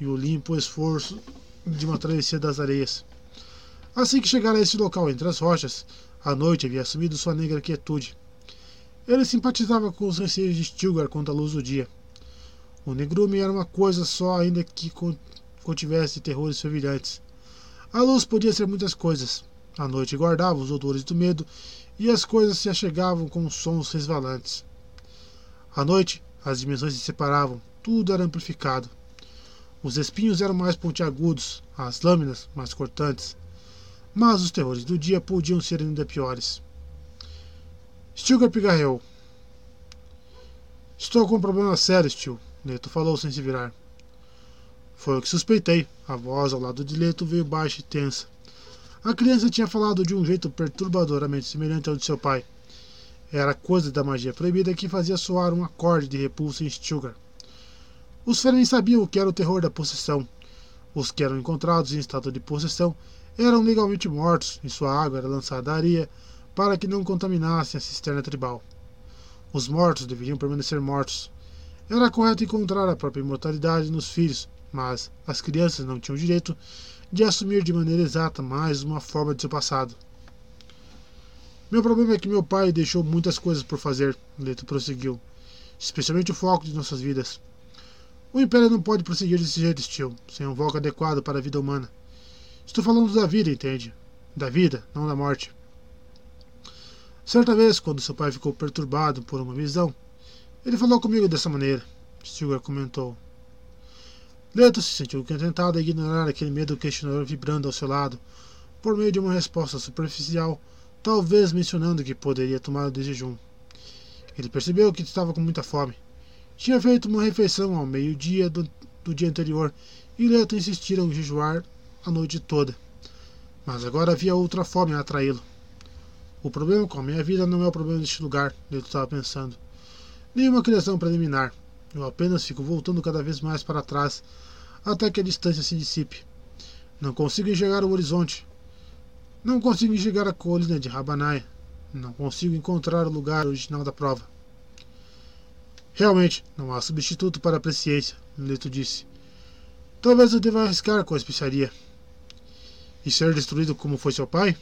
e o limpo esforço de uma travessia das areias. Assim que chegara a esse local entre as rochas, a noite havia assumido sua negra quietude. Ele simpatizava com os receios de Stilgar quanto à luz do dia. O negrume era uma coisa só, ainda que contivesse terrores fervilhantes. A luz podia ser muitas coisas. A noite guardava os odores do medo e as coisas se achegavam com sons resvalantes. À noite, as dimensões se separavam, tudo era amplificado. Os espinhos eram mais pontiagudos, as lâminas mais cortantes. Mas os terrores do dia podiam ser ainda piores. Stilgar pigarreou. Estou com um problema sério, Stil, Leto falou sem se virar. Foi o que suspeitei. A voz ao lado de Leto veio baixa e tensa. A criança tinha falado de um jeito perturbadoramente semelhante ao de seu pai. Era coisa da magia proibida que fazia soar um acorde de repulsa em Stilgar. Os Fremen sabiam o que era o terror da possessão. Os que eram encontrados em estado de possessão eram legalmente mortos e sua água era lançada à areia para que não contaminassem a cisterna tribal. Os mortos deveriam permanecer mortos. Era correto encontrar a própria imortalidade nos filhos, mas as crianças não tinham direito de assumir de maneira exata mais uma forma de seu passado. Meu problema é que meu pai deixou muitas coisas por fazer, Leto prosseguiu, especialmente o foco de nossas vidas. O Império não pode prosseguir desse jeito, Steel, sem um foco adequado para a vida humana. Estou falando da vida, entende? Da vida, não da morte. Certa vez, quando seu pai ficou perturbado por uma visão, ele falou comigo dessa maneira. Stilgar comentou. Leto se sentiu tentado a ignorar aquele medo questionador vibrando ao seu lado, por meio de uma resposta superficial, talvez mencionando que poderia tomar o de jejum. Ele percebeu que estava com muita fome. Tinha feito uma refeição ao meio-dia do, do, dia anterior e Leto insistira em jejuar a noite toda. Mas agora havia outra fome a atraí-lo. O problema com a minha vida não é o problema deste lugar, Leto estava pensando. Nenhuma criação preliminar. Eu apenas fico voltando cada vez mais para trás, até que a distância se dissipe. Não consigo enxergar o horizonte. Não consigo enxergar a colina de Rabanai. Não consigo encontrar o lugar original da prova. Realmente, não há substituto para a presciência, Leto disse. Talvez eu deva arriscar com a especiaria. E ser destruído como foi seu pai?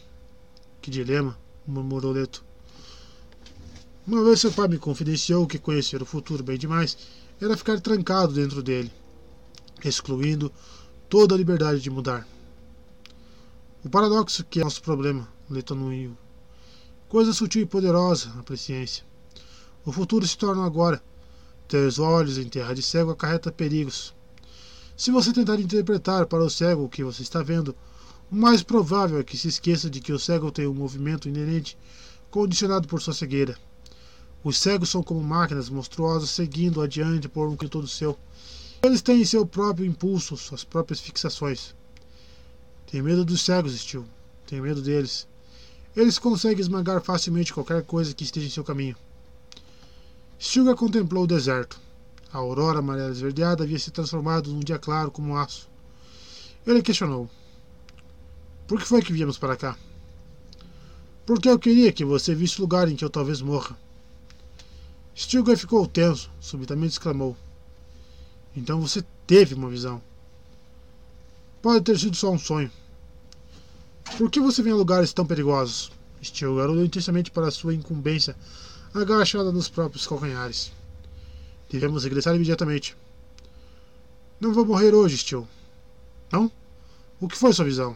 Que dilema, murmurou Leto. Uma vez seu pai me confidenciou que conhecer o futuro bem demais era ficar trancado dentro dele, excluindo toda a liberdade de mudar. O paradoxo que é nosso problema, letonuiu. Coisa sutil e poderosa, a presciência. O futuro se torna agora. Ter os olhos em terra de cego acarreta perigos. Se você tentar interpretar para o cego o que você está vendo, o mais provável é que se esqueça de que o cego tem um movimento inerente condicionado por sua cegueira. Os cegos são como máquinas monstruosas seguindo adiante por um todo seu. Eles têm seu próprio impulso, suas próprias fixações. Tem medo dos cegos, Steel. Tem medo deles. Eles conseguem esmagar facilmente qualquer coisa que esteja em seu caminho. Stilgar contemplou o deserto. A aurora amarela esverdeada havia se transformado num dia claro como aço. Ele questionou: Por que foi que viemos para cá? Porque eu queria que você visse o lugar em que eu talvez morra. Stilgar ficou tenso, subitamente exclamou. Então você teve uma visão. Pode ter sido só um sonho. Por que você vem a lugares tão perigosos? Stilgar olhou intensamente para sua incumbência, agachada nos próprios calcanhares. Devemos regressar imediatamente. Não vou morrer hoje, Stil. Não? O que foi sua visão?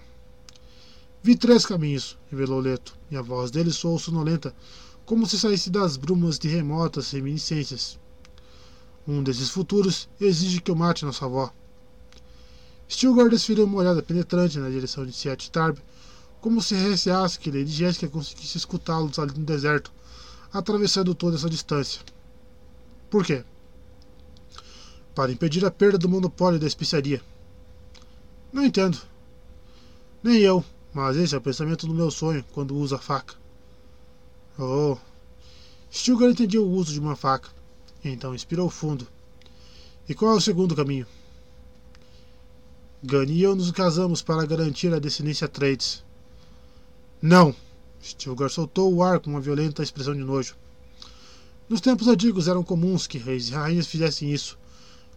Vi três caminhos, revelou Leto, e a voz dele soou sonolenta, como se saísse das brumas de remotas reminiscências. Um desses futuros exige que eu mate nossa avó. Stilgar desfilou uma olhada penetrante na direção de Siet Tarb, como se receasse que Lady Jessica conseguisse escutá-los ali no deserto, atravessando toda essa distância. Por quê? Para impedir a perda do monopólio da especiaria. Não entendo. Nem eu, mas esse é o pensamento do meu sonho quando uso a faca. Oh! Stilgar entendia o uso de uma faca, então inspirou fundo. E qual é o segundo caminho? Gunny e eu nos casamos para garantir a descendência Trades. Não! Stilgar soltou o ar com uma violenta expressão de nojo. Nos tempos antigos eram comuns que reis e rainhas fizessem isso,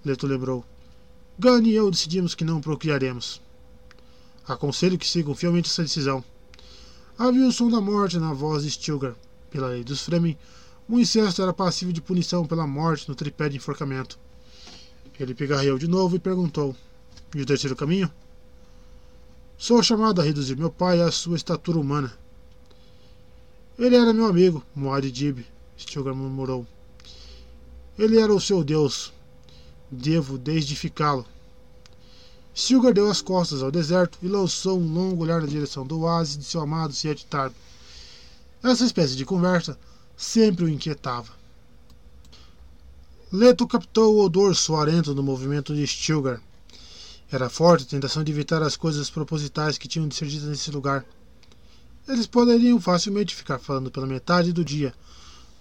Leto lembrou. Gunny e eu decidimos que não procriaremos. Aconselho que sigam fielmente essa decisão. Havia o som da morte na voz de Stilgar. Pela lei dos Fremen, o incesto era passivo de punição pela morte no tripé de enforcamento. Ele pigarreou de novo e perguntou: E o terceiro caminho? Sou chamado a reduzir meu pai à sua estatura humana. Ele era meu amigo, Moad Dib, Stilgar murmurou. Ele era o seu Deus. Devo desdificá-lo. Stilgar deu as costas ao deserto e lançou um longo olhar na direção do oásis de seu amado Siet Tarb. Essa espécie de conversa sempre o inquietava. Leto captou o odor suarento do movimento de Stilgar. Era forte a tentação de evitar as coisas propositais que tinham de ser ditas nesse lugar. Eles poderiam facilmente ficar falando pela metade do dia,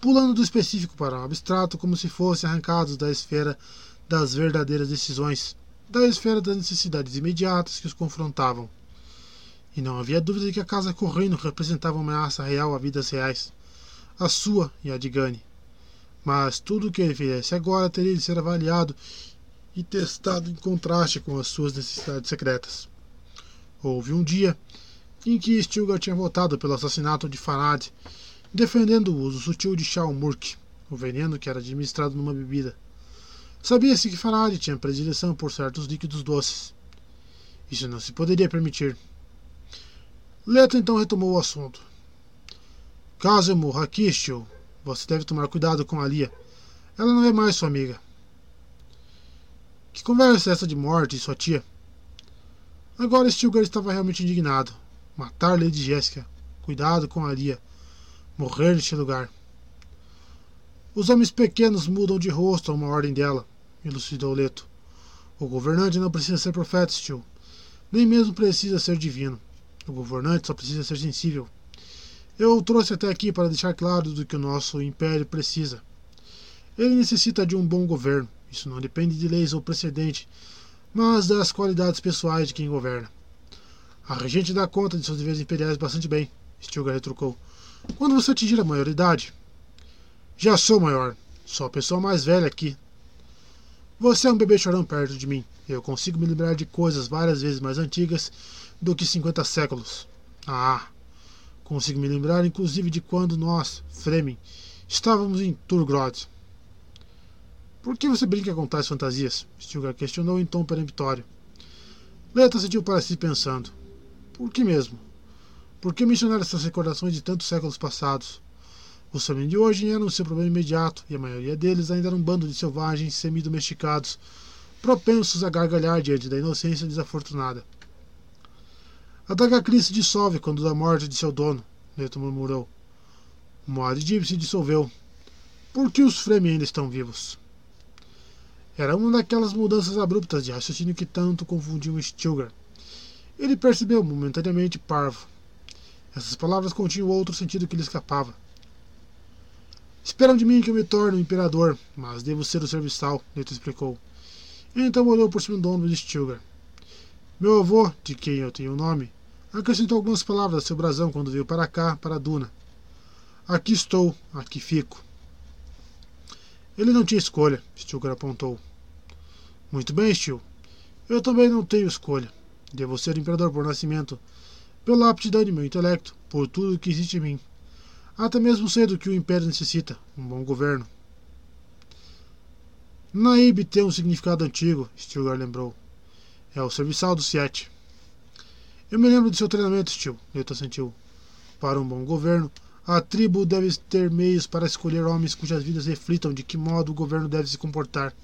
pulando do específico para o abstrato como se fossem arrancados da esfera das verdadeiras decisões, da esfera das necessidades imediatas que os confrontavam. E não havia dúvida de que a casa correndo representava uma ameaça real a vidas reais, a sua e a de Gani. Mas tudo o que ele fizesse agora teria de ser avaliado e testado em contraste com as suas necessidades secretas. Houve um dia em que Stilgar tinha votado pelo assassinato de Farad, defendendo o uso sutil de Shalmurk, o veneno que era administrado numa bebida. Sabia-se que Farad tinha predileção por certos líquidos doces. Isso não se poderia permitir. Leto então retomou o assunto. Aqui, Stil, você deve tomar cuidado com a Lia. Ela não é mais sua amiga. Que conversa é essa de morte, sua tia? Agora Stilgar estava realmente indignado. Matar Lady Jéssica. Cuidado com a Lia. Morrer neste lugar. Os homens pequenos mudam de rosto a uma ordem dela, elucidou Leto. O governante não precisa ser profeta, Stil. Nem mesmo precisa ser divino. O governante só precisa ser sensível. Eu trouxe até aqui para deixar claro do que o nosso império precisa. Ele necessita de um bom governo. Isso não depende de leis ou precedente, mas das qualidades pessoais de quem governa. A regente dá conta de seus deveres imperiais bastante bem, Stilgar retrucou. Quando você atingir a maioridade. Já sou maior. Sou a pessoa mais velha aqui. Você é um bebê chorão perto de mim. Eu consigo me lembrar de coisas várias vezes mais antigas do que 50 séculos. Ah! Consigo me lembrar, inclusive, de quando nós, Fremen, estávamos em Turgrod. Por que você brinca com tais fantasias? Stilgar questionou em tom peremptório. Leta sentiu para si pensando. Por que mesmo? Por que mencionar essas recordações de tantos séculos passados? Os Samin de hoje eram seu problema imediato, e a maioria deles ainda era um bando de selvagens semi-domesticados, propensos a gargalhar diante da inocência desafortunada. A daga Cris se dissolve quando da morte de seu dono, Neto murmurou. O Moadib se dissolveu. Por que os Fremen ainda estão vivos? Era uma daquelas mudanças abruptas de raciocínio que tanto confundiam Stilgar. Ele percebeu momentaneamente parvo. Essas palavras continham outro sentido que lhe escapava. Esperam de mim que eu me torne um imperador, mas devo ser o serviçal, Neto explicou. Então olhou por cima do ombro de Stilgar. Meu avô, de quem eu tenho o nome, acrescentou algumas palavras a seu brasão quando veio para cá, para a duna. Aqui estou, aqui fico. Ele não tinha escolha, Stilgar apontou. Muito bem, Stil. Eu também não tenho escolha. Devo ser imperador por nascimento, pela aptidão de meu intelecto, por tudo que existe em mim. Até mesmo sei do que o império necessita, um bom governo. Naib tem um significado antigo, Stilgar lembrou. É o serviçal do Siete. Eu me lembro do seu treinamento, Stil, Leto sentiu. Para um bom governo, a tribo deve ter meios para escolher homens cujas vidas reflitam de que modo o governo deve se comportar.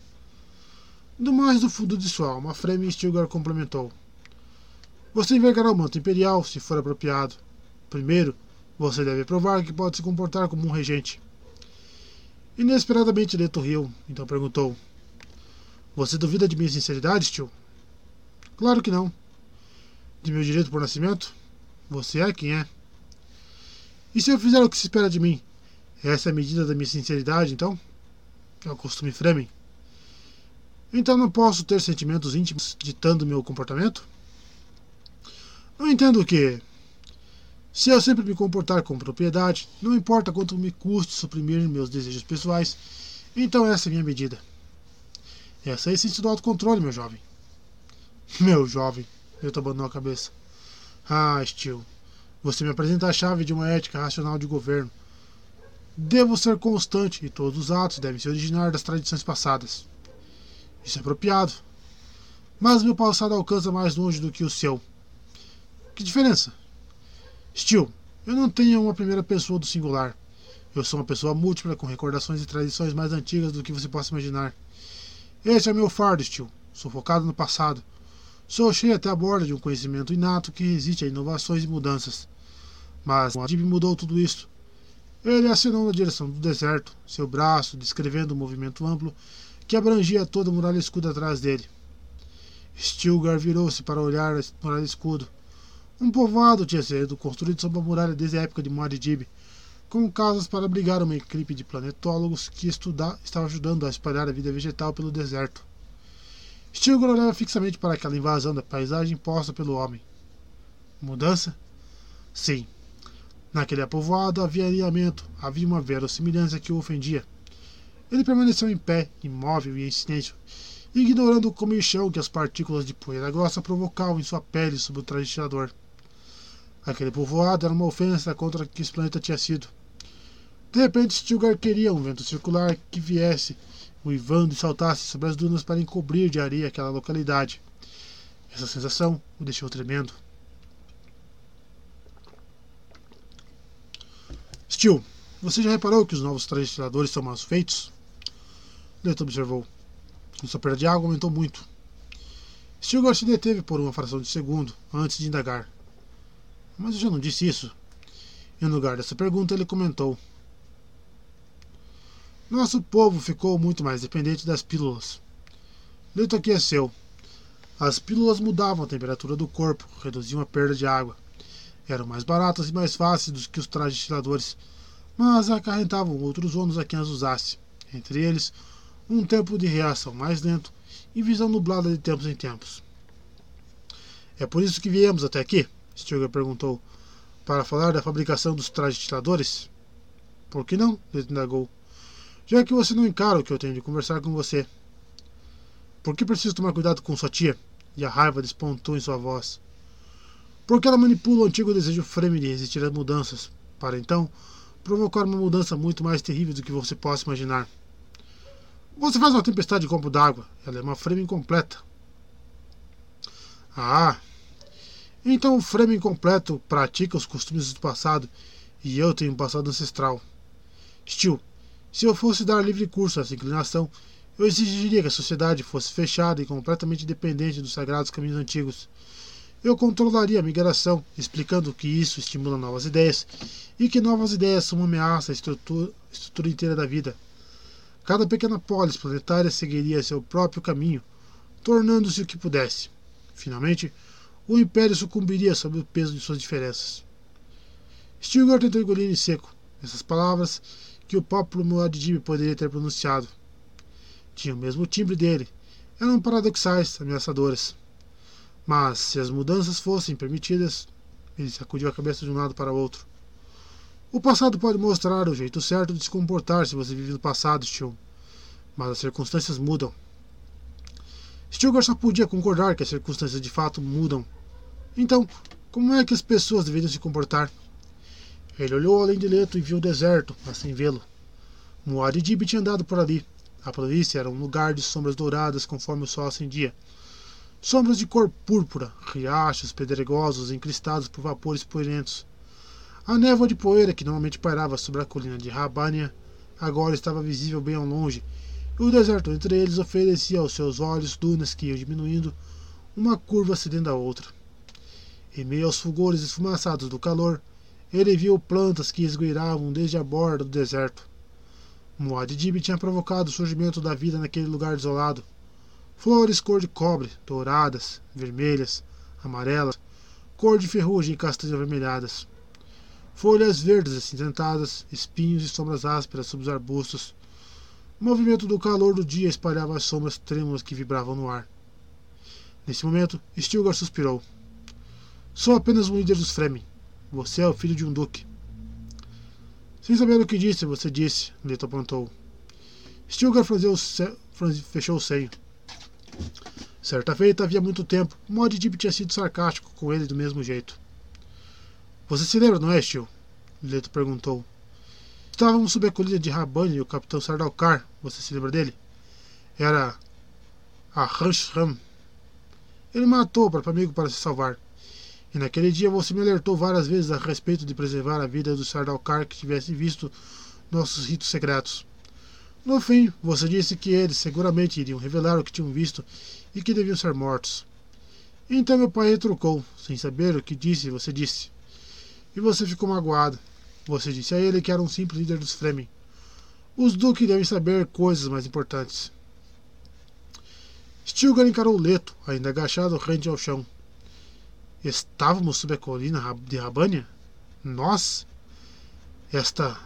Do mais do fundo de sua alma, Fremen Stilgar complementou. Você envergará o manto imperial, se for apropriado. Primeiro, você deve provar que pode se comportar como um regente. Inesperadamente Leto riu, então perguntou: Você duvida de minha sinceridade, tio? Claro que não. De meu direito por nascimento? Você é quem é. E se eu fizer o que se espera de mim? Essa é a medida da minha sinceridade, então? É o costume Fremen. Então não posso ter sentimentos íntimos ditando meu comportamento? Não entendo que, se eu sempre me comportar com propriedade, não importa quanto me custe suprimir meus desejos pessoais, então essa é a minha medida. Essa é a essência do autocontrole, meu jovem. [laughs] Meu jovem, eu abandonou a cabeça. Ah, Steel, você me apresenta a chave de uma ética racional de governo. Devo ser constante e todos os atos devem se originar das tradições passadas. Isso é apropriado. Mas meu passado alcança mais longe do que o seu. Que diferença? Steel, eu não tenho uma primeira pessoa do singular. Eu sou uma pessoa múltipla com recordações e tradições mais antigas do que você possa imaginar. Esse é meu fardo, Steel. Sou focado no passado. Sou cheio até a borda de um conhecimento inato que resiste a inovações e mudanças. Mas o Adib mudou tudo isso. Ele acenou na direção do deserto, seu braço descrevendo um movimento amplo que abrangia toda a muralha escuda atrás dele. Stilgar virou-se para olhar a muralha escudo. Um povoado tinha sido construído sob a muralha desde a época de Muad'Dib, com casas para abrigar uma equipe de planetólogos que estudar, estava ajudando a espalhar a vida vegetal pelo deserto. Stilgar olhava fixamente para aquela invasão da paisagem imposta pelo homem. Mudança? Sim. Naquele povoado havia alinhamento, havia uma verossimilhança que o ofendia. Ele permaneceu em pé, imóvel e em silêncio, ignorando o comichão que as partículas de poeira grossa provocavam em sua pele sob o traje tirador. Aquele povoado era uma ofensa contra que esse planeta tinha sido. De repente, Stilgar queria um vento circular que viesse, uivando e saltasse sobre as dunas para encobrir de areia aquela localidade. Essa sensação o deixou tremendo. Stil, você já reparou que os novos trajetadores são mal feitos? Leto observou. Sua perda de água aumentou muito. Stilgar se deteve por uma fração de segundo antes de indagar. Mas eu já não disse isso. Em lugar dessa pergunta, ele comentou: Nosso povo ficou muito mais dependente das pílulas. Leito aqueceu. As pílulas mudavam a temperatura do corpo, reduziam a perda de água. Eram mais baratas e mais fáceis do que os trajes estiladores, mas acarretavam outros ônus a quem as usasse. Entre eles, um tempo de reação mais lento e visão nublada de tempos em tempos. É por isso que viemos até aqui? Stilgar perguntou. Para falar da fabricação dos trajes titadores? Por que não? Ele indagou. Já que você não encara o que eu tenho de conversar com você. Por que preciso tomar cuidado com sua tia? E a raiva despontou em sua voz. Porque ela manipula o antigo desejo Fremen de resistir às mudanças, para então provocar uma mudança muito mais terrível do que você possa imaginar. Você faz uma tempestade de copo d'água. Ela é uma Fremen completa. Ah, então o Fremen completo pratica os costumes do passado e eu tenho um passado ancestral. Steel, se eu fosse dar livre curso a essa inclinação, eu exigiria que a sociedade fosse fechada e completamente dependente dos sagrados caminhos antigos. Eu controlaria a migração, explicando que isso estimula novas ideias e que novas ideias são uma ameaça à estrutura, estrutura inteira da vida. Cada pequena polis planetária seguiria seu próprio caminho, tornando-se o que pudesse. Finalmente, o Império sucumbiria sob o peso de suas diferenças. Stilgar tentou engolir em seco essas palavras que o próprio Muad'Dib poderia ter pronunciado. Tinha o mesmo timbre dele. Eram paradoxais, ameaçadoras. Mas, se as mudanças fossem permitidas, ele sacudiu a cabeça de um lado para o outro. O passado pode mostrar o jeito certo de se comportar se você vive no passado, Stil. Mas as circunstâncias mudam. Stilgar só podia concordar que as circunstâncias de fato mudam. Então, como é que as pessoas deveriam se comportar? Ele olhou além de Leto e viu o deserto, mas sem vê-lo. Muad'Dib tinha andado por ali. A planície era um lugar de sombras douradas conforme o sol acendia. Sombras de cor púrpura, riachos pedregosos encristados por vapores poeirentos. A névoa de poeira que normalmente pairava sobre a colina de Rabania agora estava visível bem ao longe o deserto entre eles oferecia aos seus olhos dunas que iam diminuindo, uma curva cedendo a outra. Em meio aos fulgores esfumaçados do calor, ele viu plantas que esgueiravam desde a borda do deserto. Muad'Dib tinha provocado o surgimento da vida naquele lugar desolado. Flores cor de cobre, douradas, vermelhas, amarelas, cor de ferrugem e castanhas avermelhadas. Folhas verdes acinzentadas, espinhos e sombras ásperas sob os arbustos, O movimento do calor do dia espalhava as sombras trêmulas que vibravam no ar. Nesse momento, Stilgar suspirou. Sou apenas um líder dos Fremen. Você é o filho de um duque. Sem saber o que disse, você disse, Leto apontou. Stilgar fechou o senho. Certa feita, havia muito tempo, Modip tinha sido sarcástico com ele do mesmo jeito. Você se lembra, não é, Stil? Leto perguntou. Estávamos sob a colina de Rabani e o capitão Sardalkar. Você se lembra dele? Era a. Ele matou o próprio amigo para se salvar. E naquele dia você me alertou várias vezes a respeito de preservar a vida do Sardalkar que tivesse visto nossos ritos secretos. No fim, você disse que eles seguramente iriam revelar o que tinham visto e que deviam ser mortos. Então meu pai retrucou, sem saber o que disse, você disse. E você ficou magoado. Você disse a ele que era um simples líder dos Fremen. Os duques devem saber coisas mais importantes. Stilgar encarou Leto, ainda agachado rente ao chão. Estávamos sob a colina de Rabânia? Nós? Esta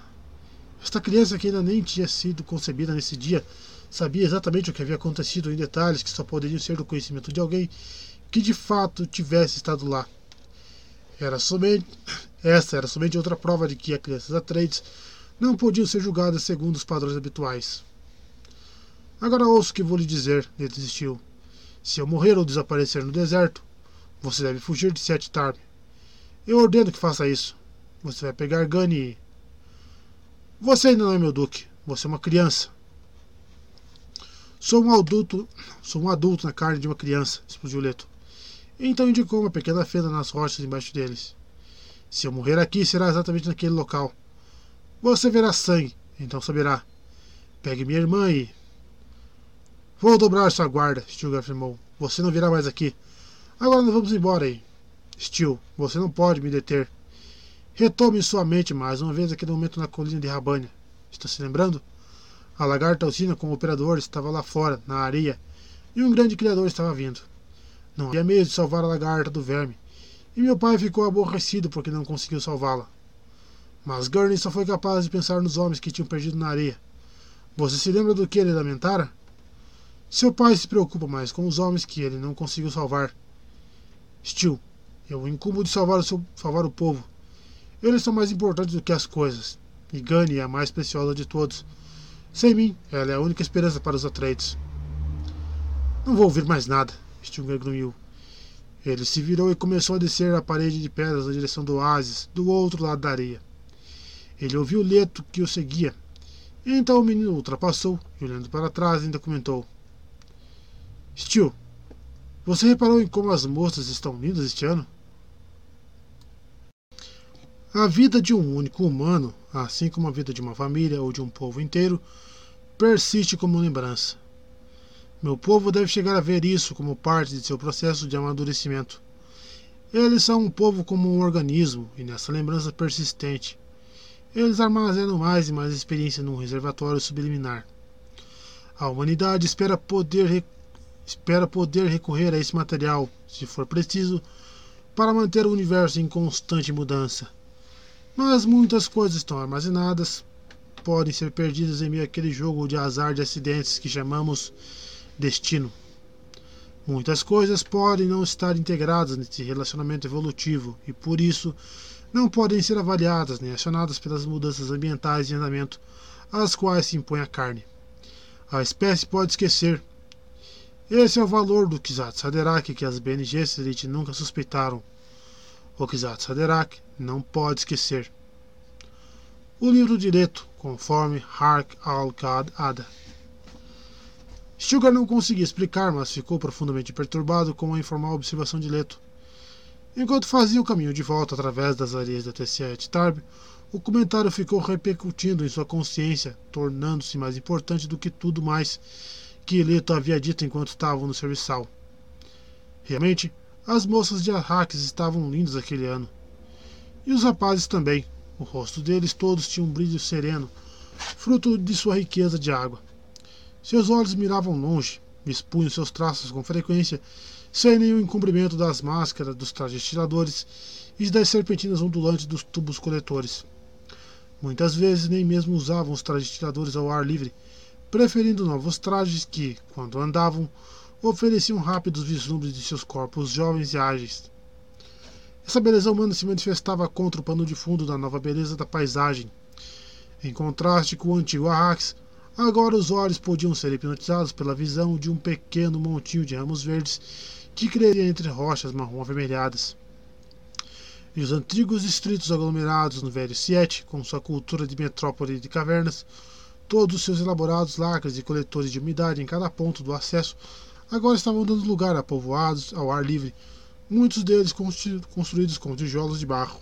esta criança que ainda nem tinha sido concebida nesse dia sabia exatamente o que havia acontecido em detalhes que só poderiam ser do conhecimento de alguém que de fato tivesse estado lá. Era somente essa era somente outra prova de que as crianças Atreides não podiam ser julgadas segundo os padrões habituais. Agora ouço o que vou lhe dizer, ele desistiu. Se eu morrer ou desaparecer no deserto, você deve fugir de Sete Tarm. Eu ordeno que faça isso. Você vai pegar Gani você ainda não é meu duque. Você é uma criança. Sou um adulto, sou um adulto na carne de uma criança, explodiu Leto. Então indicou uma pequena fenda nas rochas embaixo deles. Se eu morrer aqui, será exatamente naquele local. Você verá sangue, então saberá. Pegue minha irmã e. Vou dobrar sua guarda, Stilgar afirmou. Você não virá mais aqui. Agora nós vamos embora aí. Stil, você não pode me deter. Retome sua mente mais uma vez aquele momento na colina de Rabânia. Está se lembrando? A lagarta Alcina com o operador estava lá fora, na areia, e um grande criador estava vindo. Não havia meio de salvar a lagarta do verme, e meu pai ficou aborrecido porque não conseguiu salvá-la. Mas Gurney só foi capaz de pensar nos homens que tinham perdido na areia. Você se lembra do que ele lamentara? Seu pai se preocupa mais com os homens que ele não conseguiu salvar. Steel, eu incumbo de salvar o, seu, salvar o povo eles são mais importantes do que as coisas. E Gani é a mais preciosa de todos. Sem mim, ela é a única esperança para os Atreides. Não vou ouvir mais nada, Stilgar grunhiu. Ele se virou e começou a descer a parede de pedras na direção do oásis, do outro lado da areia. Ele ouviu o Leto que o seguia. Então o menino ultrapassou e, olhando para trás, ainda comentou: Stil, você reparou em como as moças estão lindas este ano? A vida de um único humano, assim como a vida de uma família ou de um povo inteiro, persiste como lembrança. Meu povo deve chegar a ver isso como parte de seu processo de amadurecimento. Eles são um povo como um organismo, e nessa lembrança persistente, eles armazenam mais e mais experiência num reservatório subliminar. A humanidade espera poder, espera poder recorrer a esse material, se for preciso, para manter o universo em constante mudança. Mas muitas coisas estão armazenadas, podem ser perdidas em meio àquele jogo de azar de acidentes que chamamos destino. Muitas coisas podem não estar integradas nesse relacionamento evolutivo e, por isso, não podem ser avaliadas nem acionadas pelas mudanças ambientais de andamento às quais se impõe a carne. A espécie pode esquecer. Esse é o valor do Kizat Saderak que as BNGs Elite nunca suspeitaram. O Kizat Saderak não pode esquecer. O livro direto, conforme Hark al-Qad Ada. Sugar não conseguia explicar, mas ficou profundamente perturbado com a informal observação de Leto. Enquanto fazia o caminho de volta através das areias da TCA Tarb, o comentário ficou repercutindo em sua consciência, tornando-se mais importante do que tudo mais que Leto havia dito enquanto estavam no serviçal. Realmente, as moças de Arrakis estavam lindas aquele ano. E os rapazes também. O rosto deles todos tinha um brilho sereno, fruto de sua riqueza de água. Seus olhos miravam longe, expunham seus traços com frequência, sem nenhum encobrimento das máscaras dos trajes tiradores e das serpentinas ondulantes dos tubos coletores. Muitas vezes nem mesmo usavam os trajes tiradores ao ar livre, preferindo novos trajes que, quando andavam, ofereciam rápidos vislumbres de seus corpos jovens e ágeis. Essa beleza humana se manifestava contra o pano de fundo da nova beleza da paisagem. Em contraste com o antigo Arrax, agora os olhos podiam ser hipnotizados pela visão de um pequeno montinho de ramos verdes que crescia entre rochas marrom avermelhadas. E os antigos distritos aglomerados no velho Siete, com sua cultura de metrópole de cavernas, todos os seus elaborados lacres e coletores de umidade em cada ponto do acesso, agora estavam dando lugar a povoados ao ar livre, muitos deles construídos com tijolos de barro.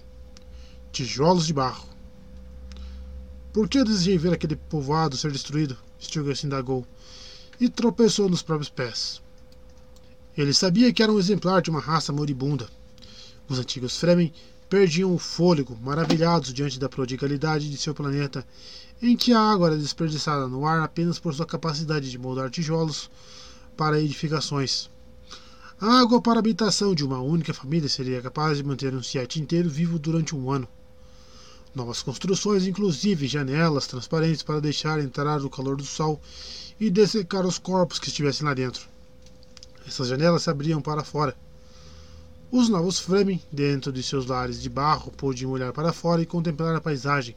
Tijolos de barro. Por que eu desejei ver aquele povoado ser destruído? Stilgar se indagou, e tropeçou nos próprios pés. Ele sabia que era um exemplar de uma raça moribunda. Os antigos Fremen perdiam o fôlego, maravilhados diante da prodigalidade de seu planeta, em que a água era desperdiçada no ar apenas por sua capacidade de moldar tijolos para edificações. A água para a habitação de uma única família seria capaz de manter um Seattle inteiro vivo durante um ano. Novas construções, inclusive janelas transparentes para deixar entrar o calor do sol e dessecar os corpos que estivessem lá dentro. Essas janelas se abriam para fora. Os novos Fremen, dentro de seus lares de barro, podiam olhar para fora e contemplar a paisagem.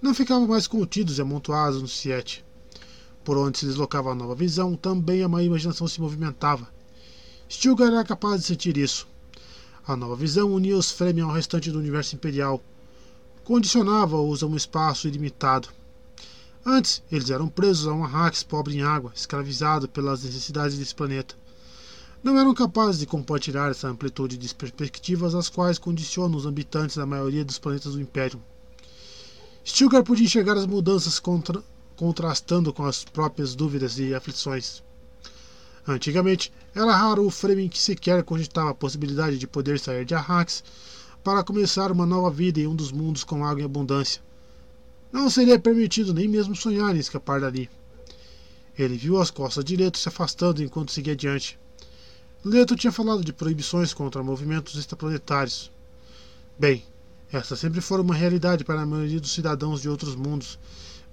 Não ficavam mais contidos e amontoados no Siete. Por onde se deslocava a nova visão, também a má imaginação se movimentava. Stilgar era capaz de sentir isso. A nova visão unia os Fremen ao restante do universo imperial. Condicionava-os a um espaço ilimitado. Antes, eles eram presos a um Arrax pobre em água, escravizado pelas necessidades desse planeta não eram capazes de compartilhar essa amplitude de perspectivas às quais condicionam os habitantes da maioria dos planetas do Império. Stilgar podia enxergar as mudanças contra, contrastando com as próprias dúvidas e aflições. Antigamente, era raro o Fremen que sequer cogitava a possibilidade de poder sair de Arrax para começar uma nova vida em um dos mundos com água em abundância. Não seria permitido nem mesmo sonhar em escapar dali. Ele viu as costas de Leto se afastando enquanto seguia adiante. Leto tinha falado de proibições contra movimentos extraplanetários. Bem, essa sempre foi uma realidade para a maioria dos cidadãos de outros mundos,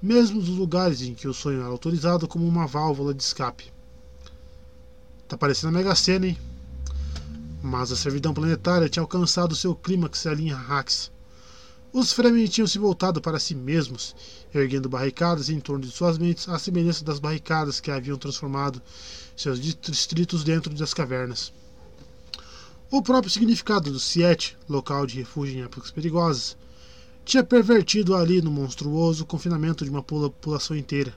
mesmo nos lugares em que o sonho era autorizado como uma válvula de escape. Tá parecendo a Mega Sena, hein? Mas a servidão planetária tinha alcançado seu clímax ali em Hax. Os Fremen tinham se voltado para si mesmos, erguendo barricadas em torno de suas mentes, à semelhança das barricadas que haviam transformado seus distritos dentro das cavernas. O próprio significado do Siete, local de refúgio em épocas perigosas, tinha pervertido ali no monstruoso confinamento de uma população inteira.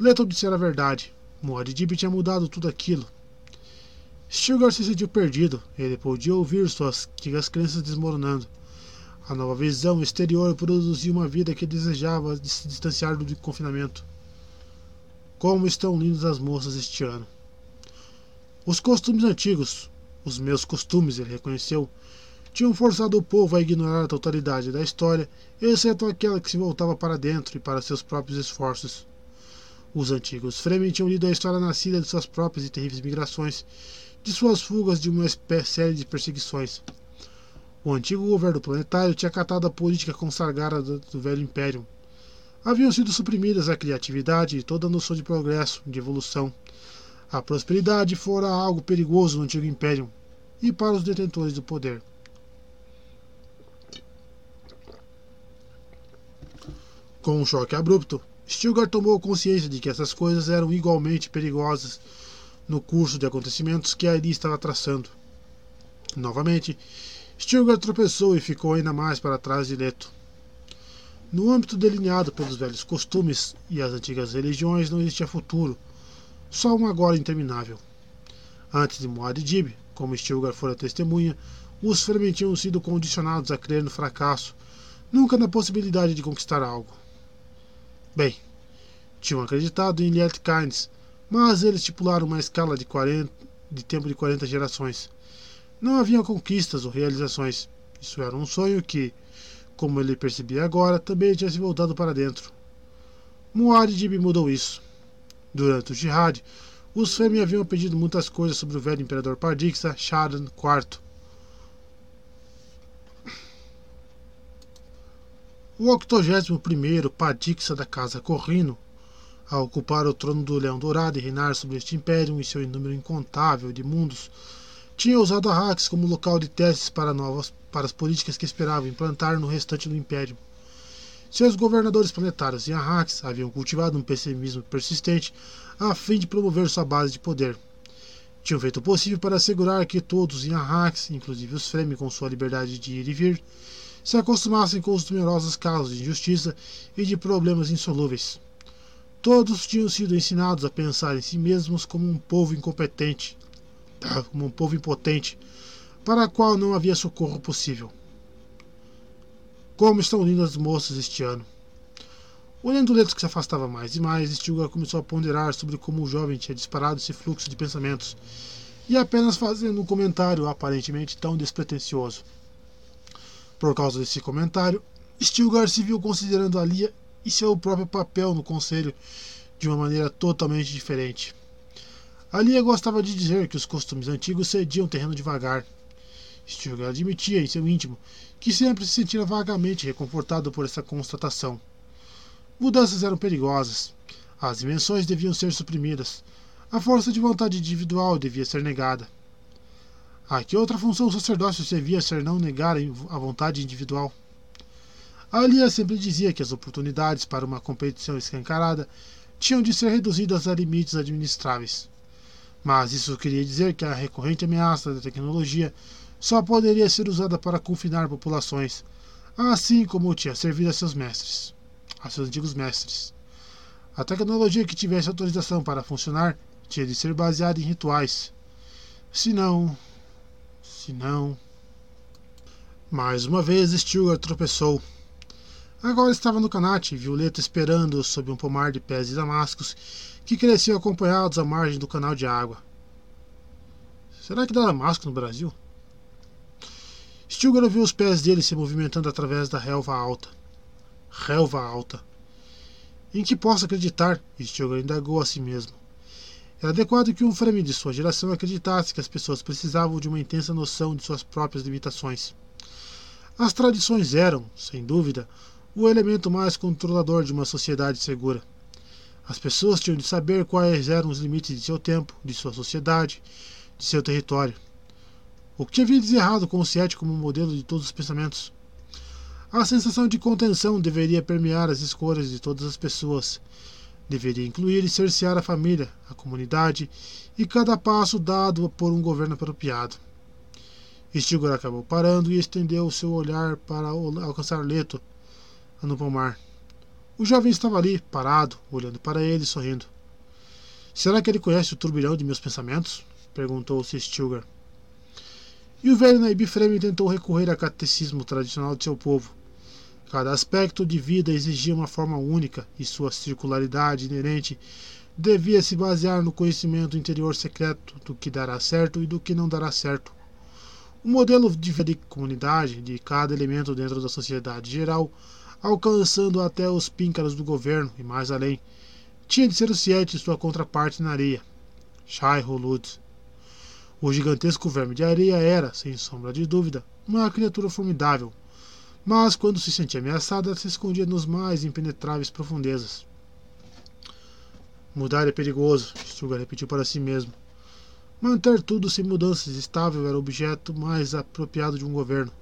Leto dissera a verdade. Muad'Dib tinha mudado tudo aquilo. Stilgar se sentiu perdido. Ele podia ouvir suas antigas crenças desmoronando. A nova visão exterior produzia uma vida que desejava se distanciar do confinamento. Como estão lindas as moças este ano. Os costumes antigos, os meus costumes, ele reconheceu, tinham forçado o povo a ignorar a totalidade da história, exceto aquela que se voltava para dentro e para seus próprios esforços. Os antigos Fremen tinham lido a história nascida de suas próprias e terríveis migrações, de suas fugas de uma série de perseguições. O antigo governo planetário tinha acatado a política consagrada do velho império, haviam sido suprimidas a criatividade e toda a noção de progresso, de evolução. A prosperidade fora algo perigoso no antigo império e para os detentores do poder. Com um choque abrupto, Stilgar tomou consciência de que essas coisas eram igualmente perigosas no curso de acontecimentos que ali estava traçando. Novamente, Stilgar tropeçou e ficou ainda mais para trás de Leto. No âmbito delineado pelos velhos costumes e as antigas religiões não existia futuro, só um agora interminável. Antes de Muad'Dib, como Stilgar fora testemunha, os Fremen tinham sido condicionados a crer no fracasso, nunca na possibilidade de conquistar algo. Bem, tinham acreditado em Liet Kynes, mas eles estipularam uma escala de, 40, de tempo de 40 gerações. Não havia conquistas ou realizações. Isso era um sonho que, como ele percebia agora, também tinha se voltado para dentro. Muad'Dib mudou isso. Durante o jihad, os Femi haviam pedido muitas coisas sobre o velho imperador Pardixa Sharan IV. O 81 Padixa da Casa Corrino a ocupar o trono do Leão Dourado e reinar sobre este império e seu número incontável de mundos, tinha usado Arrax como local de testes para novas para as políticas que esperava implantar no restante do império. Seus governadores planetários em Arrax haviam cultivado um pessimismo persistente a fim de promover sua base de poder. Tinham feito o possível para assegurar que todos em Arrax, inclusive os Fremen com sua liberdade de ir e vir, se acostumassem com os numerosos casos de injustiça e de problemas insolúveis. Todos tinham sido ensinados a pensar em si mesmos como um povo incompetente, como um povo impotente, para a qual não havia socorro possível. Como estão lindas as moças este ano! Olhando o leito que se afastava mais e mais, Stilgar começou a ponderar sobre como o jovem tinha disparado esse fluxo de pensamentos, e apenas fazendo um comentário aparentemente tão despretensioso. Por causa desse comentário, Stilgar se viu considerando a Lia e seu próprio papel no conselho de uma maneira totalmente diferente. A Lia gostava de dizer que os costumes antigos cediam terreno devagar, Stilgar admitia em seu íntimo que sempre se sentira vagamente reconfortado por essa constatação. Mudanças eram perigosas. As dimensões deviam ser suprimidas. A força de vontade individual devia ser negada. A que outra função o sacerdócio servia ser não negar a vontade individual? Alia sempre dizia que as oportunidades para uma competição escancarada tinham de ser reduzidas a limites administráveis. Mas isso queria dizer que a recorrente ameaça da tecnologia só poderia ser usada para confinar populações, assim como tinha servido a seus mestres, a seus antigos mestres. A tecnologia que tivesse autorização para funcionar tinha de ser baseada em rituais. Se não. Se não. Mais uma vez Stilgar tropeçou. Agora estava no canate, Violeta esperando sob um pomar de pés de damascos que cresciam acompanhados à margem do canal de água. Será que dá damasco no Brasil? Stilgar viu os pés dele se movimentando através da relva alta. Relva alta. Em que posso acreditar? Stilgar indagou a si mesmo. Era adequado que um frame de sua geração acreditasse que as pessoas precisavam de uma intensa noção de suas próprias limitações. As tradições eram, sem dúvida, o elemento mais controlador de uma sociedade segura. As pessoas tinham de saber quais eram os limites de seu tempo, de sua sociedade, de seu território. O que havia de errado com o Siete como modelo de todos os pensamentos? A sensação de contenção deveria permear as escolhas de todas as pessoas. Deveria incluir e cercear a família, a comunidade e cada passo dado por um governo apropriado. Stilgar acabou parando e estendeu seu olhar para alcançar Leto no pomar. O jovem estava ali, parado, olhando para ele, sorrindo. Será que ele conhece o turbilhão de meus pensamentos? perguntou-se Stilgar. E o velho Naib Fremen tentou recorrer ao catecismo tradicional de seu povo. Cada aspecto de vida exigia uma forma única e sua circularidade inerente devia se basear no conhecimento interior secreto do que dará certo e do que não dará certo. O modelo de vida de comunidade de cada elemento dentro da sociedade geral, alcançando até os píncaros do governo e mais além, tinha de ser o Siete e sua contraparte na areia, Shai Hulud. O gigantesco verme de areia era, sem sombra de dúvida, uma criatura formidável, mas quando se sentia ameaçada, se escondia nos mais impenetráveis profundezas. Mudar é perigoso, Sturgar repetiu para si mesmo. Manter tudo sem mudanças estável era o objeto mais apropriado de um governo.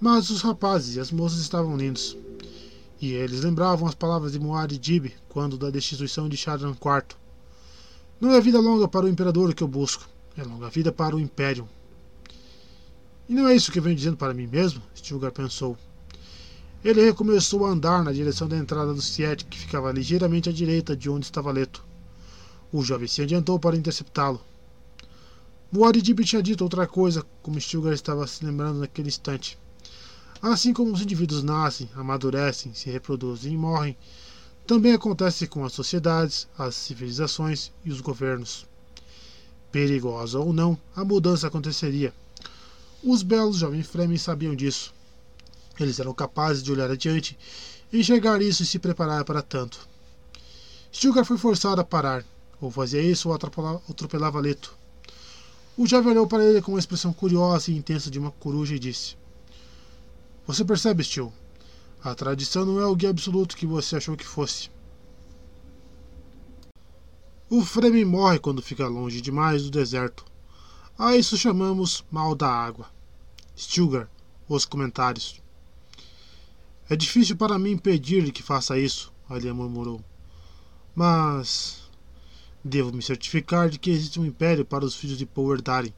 Mas os rapazes e as moças estavam lindos. E eles lembravam as palavras de Muad Dib quando da destituição de Shadran IV. Não é vida longa para o imperador que eu busco, é longa vida para o Império. E não é isso que venho dizendo para mim mesmo? Stilgar pensou. Ele recomeçou a andar na direção da entrada do Siete, que ficava ligeiramente à direita de onde estava Leto. O jovem se adiantou para interceptá-lo. Muad'Dib tinha dito outra coisa, como Stilgar estava se lembrando naquele instante. Assim como os indivíduos nascem, amadurecem, se reproduzem e morrem, também acontece com as sociedades, as civilizações e os governos. Perigosa ou não, a mudança aconteceria. Os belos jovens Fremen sabiam disso. Eles eram capazes de olhar adiante, enxergar isso e se preparar para tanto. Stilgar foi forçado a parar. Ou fazia isso ou atropelava Leto. O jovem olhou para ele com uma expressão curiosa e intensa de uma coruja e disse: Você percebe, Stil? A tradição não é o guia absoluto que você achou que fosse. O Fremen morre quando fica longe demais do deserto. A isso chamamos mal da água. Stilgar, os comentários. É difícil para mim impedir-lhe que faça isso, Alia murmurou. Mas. Devo me certificar de que existe um império para os filhos de herdarem.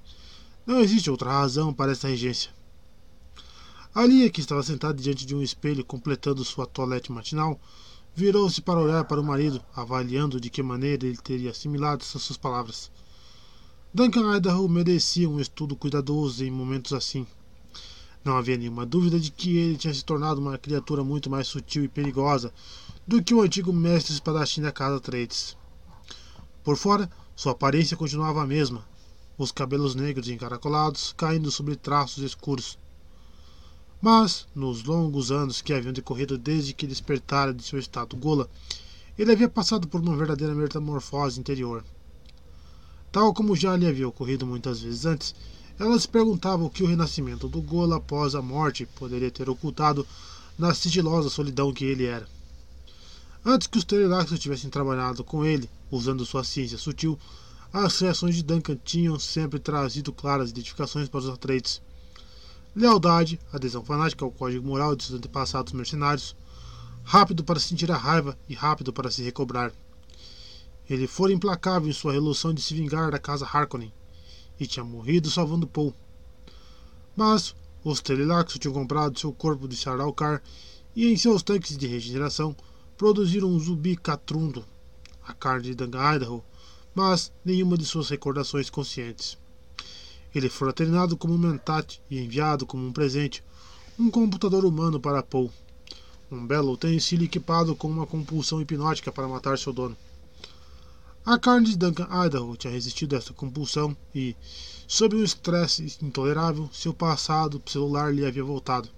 Não existe outra razão para essa regência. Alia, que estava sentada diante de um espelho completando sua toilette matinal, virou-se para olhar para o marido, avaliando de que maneira ele teria assimilado suas palavras. Duncan Idaho merecia um estudo cuidadoso em momentos assim. Não havia nenhuma dúvida de que ele tinha se tornado uma criatura muito mais sutil e perigosa do que o antigo mestre espadachim da casa Trades. Por fora, sua aparência continuava a mesma, os cabelos negros encaracolados caindo sobre traços escuros. Mas, nos longos anos que haviam decorrido desde que despertara de seu estado gola, ele havia passado por uma verdadeira metamorfose interior. Tal como já lhe havia ocorrido muitas vezes antes, ela se perguntava o que o renascimento do Gola após a morte poderia ter ocultado na sigilosa solidão que ele era. Antes que os Terelaxos tivessem trabalhado com ele, usando sua ciência sutil, as reações de Duncan tinham sempre trazido claras identificações para os Atreides. Lealdade, adesão fanática ao código moral de seus antepassados mercenários, rápido para sentir a raiva e rápido para se recobrar. Ele fora implacável em sua resolução de se vingar da casa Harkonnen, e tinha morrido salvando Paul. Mas os Telelaxos tinham comprado seu corpo de Sardaukar e em seus tanques de regeneração produziram um zumbi catrundo, a carne de Danga Idaho, mas nenhuma de suas recordações conscientes. Ele fora treinado como um mentat e enviado como um presente, um computador humano para Paul. Um belo utensílio equipado com uma compulsão hipnótica para matar seu dono. A carne de Duncan Idaho tinha resistido a essa compulsão e, sob um estresse intolerável, seu passado celular lhe havia voltado.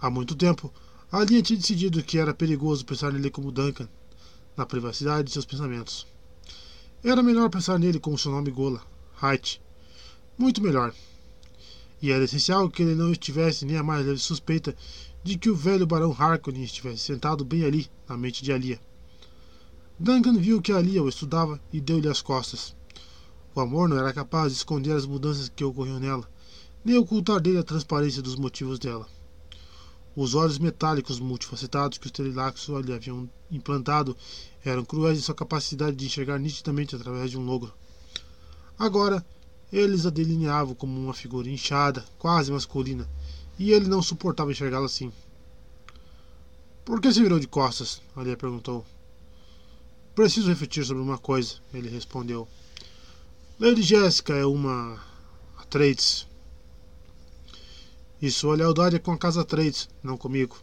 Há muito tempo, Ali tinha decidido que era perigoso pensar nele como Duncan, na privacidade de seus pensamentos. Era melhor pensar nele com seu nome Gola, Height. Muito melhor. E era essencial que ele não estivesse nem a mais leve suspeita de que o velho barão Harkonnen estivesse sentado bem ali, na mente de Alia. Duncan viu que Alia o estudava e deu-lhe as costas. O amor não era capaz de esconder as mudanças que ocorriam nela, nem ocultar dele a transparência dos motivos dela. Os olhos metálicos multifacetados que os Telelaxos lhe haviam implantado eram cruéis em sua capacidade de enxergar nitidamente através de um logro. Agora, eles a delineavam como uma figura inchada, quase masculina, e ele não suportava enxergá-la assim. Por que se virou de costas? Alia perguntou. Preciso refletir sobre uma coisa, ele respondeu. Lady Jéssica é uma. Atreides. E sua lealdade é com a casa Trades, não comigo.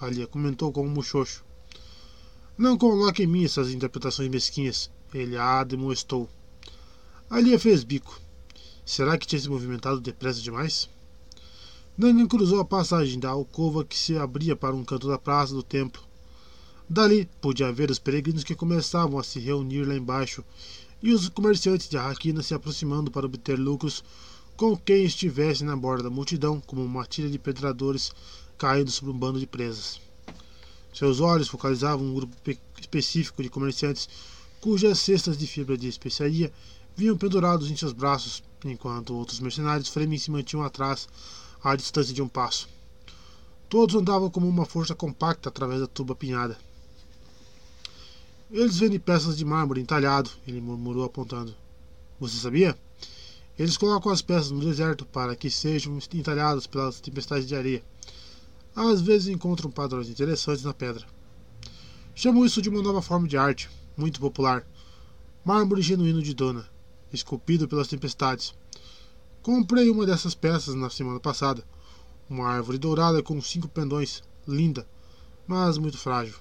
Alia comentou com um muxoxo. Não coloque em mim essas interpretações mesquinhas. Ele a demonstrou. Alia fez bico. Será que tinha se movimentado depressa demais? Dangan cruzou a passagem da alcova que se abria para um canto da praça do templo. Dali podia ver os peregrinos que começavam a se reunir lá embaixo e os comerciantes de Arraquina se aproximando para obter lucros com quem estivesse na borda da multidão, como uma tira de pedradores caindo sobre um bando de presas. Seus olhos focalizavam um grupo específico de comerciantes cujas cestas de fibra de especiaria vinham pendurados em seus braços, enquanto outros mercenários Fremen se mantinham atrás, à distância de um passo. Todos andavam como uma força compacta através da tuba apinhada. Eles vendem peças de mármore entalhado, ele murmurou apontando. Você sabia? Eles colocam as peças no deserto para que sejam entalhadas pelas tempestades de areia. Às vezes encontram padrões interessantes na pedra. Chamo isso de uma nova forma de arte, muito popular. Mármore genuíno de Dona, esculpido pelas tempestades. Comprei uma dessas peças na semana passada. Uma árvore dourada com cinco pendões, linda, mas muito frágil.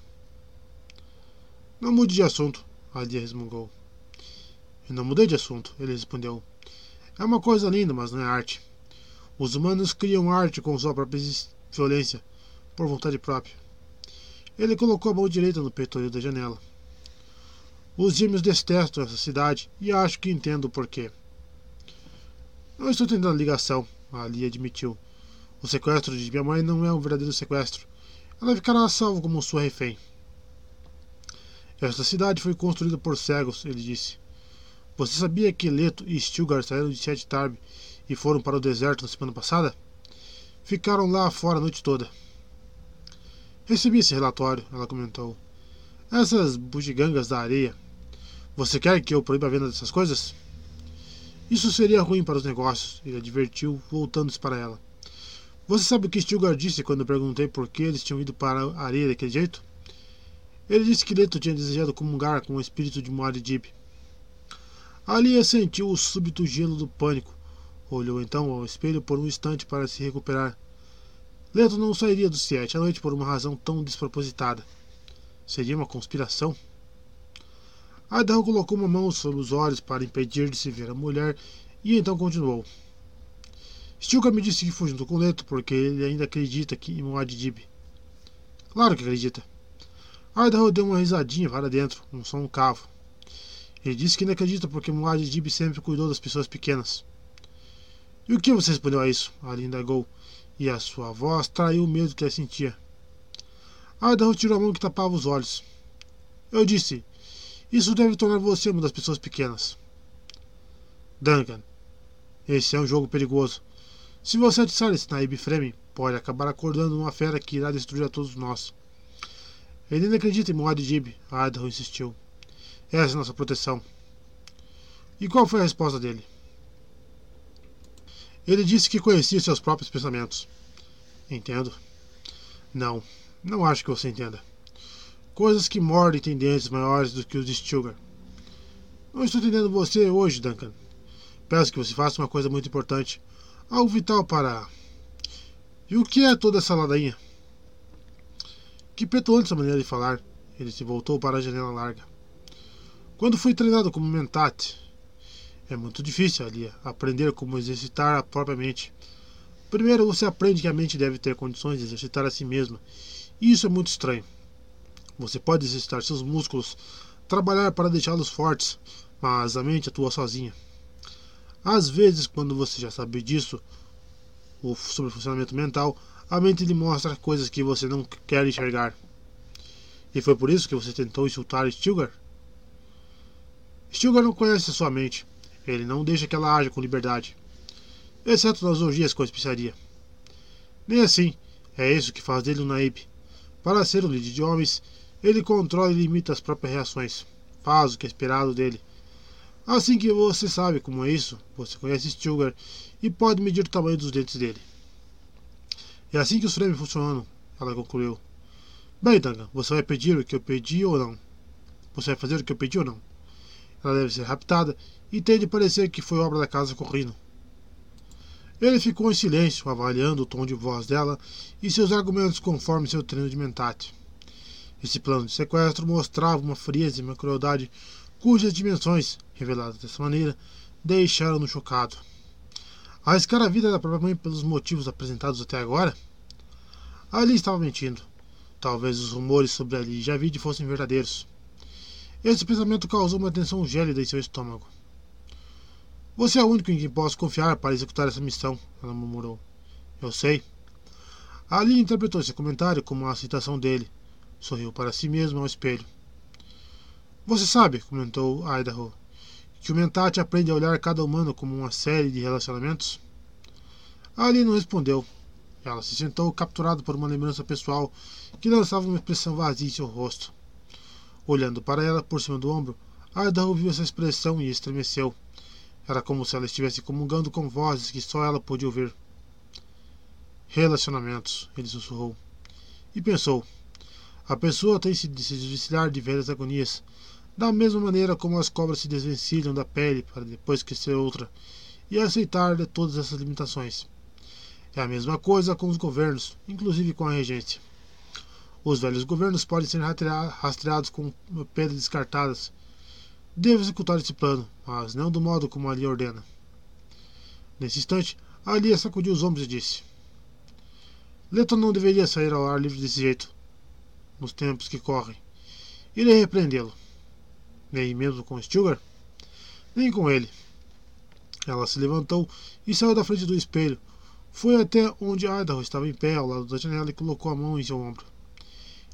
Não mude de assunto, Adia resmungou. Eu não mudei de assunto, ele respondeu. É uma coisa linda, mas não é arte. Os humanos criam arte com sua própria violência, por vontade própria. Ele colocou a mão direita no peitoril da janela. Os gêmeos detestam essa cidade e acho que entendo o porquê. Não estou tentando ligação, Ali admitiu. O sequestro de minha mãe não é um verdadeiro sequestro. Ela ficará a salvo como sua refém. Esta cidade foi construída por cegos, ele disse. Você sabia que Leto e Stilgar saíram de Sete Tarb e foram para o deserto na semana passada? Ficaram lá fora a noite toda. Recebi esse relatório, ela comentou. Essas bugigangas da areia. Você quer que eu proíba a venda dessas coisas? Isso seria ruim para os negócios, ele advertiu, voltando-se para ela. Você sabe o que Stilgar disse quando eu perguntei por que eles tinham ido para a areia daquele jeito? Ele disse que Leto tinha desejado comungar com o espírito de Muad'Dib. Alia sentiu o súbito gelo do pânico. Olhou então ao espelho por um instante para se recuperar. Leto não sairia do Siete à noite por uma razão tão despropositada. Seria uma conspiração? Idaho colocou uma mão sobre os olhos para impedir de se ver a mulher e então continuou. Stilka me disse que junto com Leto porque ele ainda acredita que em Muad'Dib. Claro que acredita. Idaho deu uma risadinha para dentro, um som cavo. Ele disse que não acredita porque Muad'Dib sempre cuidou das pessoas pequenas. E o que você respondeu a isso? Ali indagou, e a sua voz traiu o medo que ela sentia. Idaho tirou a mão que tapava os olhos. Eu disse: Isso deve tornar você uma das pessoas pequenas. Duncan, esse é um jogo perigoso. Se você atiçar esse Naib Fremen, pode acabar acordando uma fera que irá destruir a todos nós. Ele ainda acredita em Muad'Dib, Idaho insistiu. Essa é nossa proteção. E qual foi a resposta dele? Ele disse que conhecia seus próprios pensamentos. Entendo. Não, não acho que você entenda. Coisas que mordem têm dentes maiores do que os de Stilgar. Não estou entendendo você hoje, Duncan. Peço que você faça uma coisa muito importante. Algo vital para. E o que é toda essa ladainha? Que petulante essa maneira de falar. Ele se voltou para a janela larga. Quando fui treinado como mentate, é muito difícil ali aprender como exercitar a própria mente. Primeiro você aprende que a mente deve ter condições de exercitar a si mesma, e isso é muito estranho. Você pode exercitar seus músculos, trabalhar para deixá-los fortes, mas a mente atua sozinha. Às vezes, quando você já sabe disso, sobre o funcionamento mental, a mente lhe mostra coisas que você não quer enxergar. E foi por isso que você tentou insultar Stilgar? Stilgar não conhece sua mente. Ele não deixa que ela haja com liberdade. Exceto nas orgias com a especiaria. Nem assim. É isso que faz dele um naib. Para ser um líder de homens, ele controla e limita as próprias reações. Faz o que é esperado dele. Assim que você sabe como é isso, você conhece Stilgar e pode medir o tamanho dos dentes dele. É assim que os frames funcionam, ela concluiu. Bem, Tanga, você vai pedir o que eu pedi ou não? Você vai fazer o que eu pedi ou não? Ela deve ser raptada e tem de parecer que foi obra da casa Corrino. Ele ficou em silêncio, avaliando o tom de voz dela e seus argumentos conforme seu treino de mentate. Esse plano de sequestro mostrava uma frieza e uma crueldade cujas dimensões, reveladas dessa maneira, deixaram-no chocado. Arriscar a vida da própria mãe pelos motivos apresentados até agora? Ali estava mentindo. Talvez os rumores sobre Ali Javid fossem verdadeiros. Esse pensamento causou uma tensão gélida em seu estômago. Você é o único em quem posso confiar para executar essa missão, ela murmurou. Eu sei. Ali interpretou esse comentário como uma citação dele. Sorriu para si mesmo ao espelho. Você sabe, comentou Idaho, que o Mentate aprende a olhar cada humano como uma série de relacionamentos? Ali não respondeu. Ela se sentou capturada por uma lembrança pessoal que lançava uma expressão vazia em seu rosto. Olhando para ela por cima do ombro, Arda ouviu essa expressão e estremeceu. Era como se ela estivesse comungando com vozes que só ela podia ouvir. Relacionamentos, ele sussurrou. E pensou: a pessoa tem de se desvencilhar de velhas agonias, da mesma maneira como as cobras se desvencilham da pele para depois crescer outra, e aceitar de todas essas limitações. É a mesma coisa com os governos, inclusive com a regência. Os velhos governos podem ser rastreados com pedras descartadas. Devo executar esse plano, mas não do modo como Ali ordena. Nesse instante, Ali sacudiu os ombros e disse: Leto não deveria sair ao ar livre desse jeito, nos tempos que correm. Irei repreendê-lo. Nem mesmo com Stilgar? Nem com ele. Ela se levantou e saiu da frente do espelho. Foi até onde Idaho estava em pé ao lado da janela e colocou a mão em seu ombro.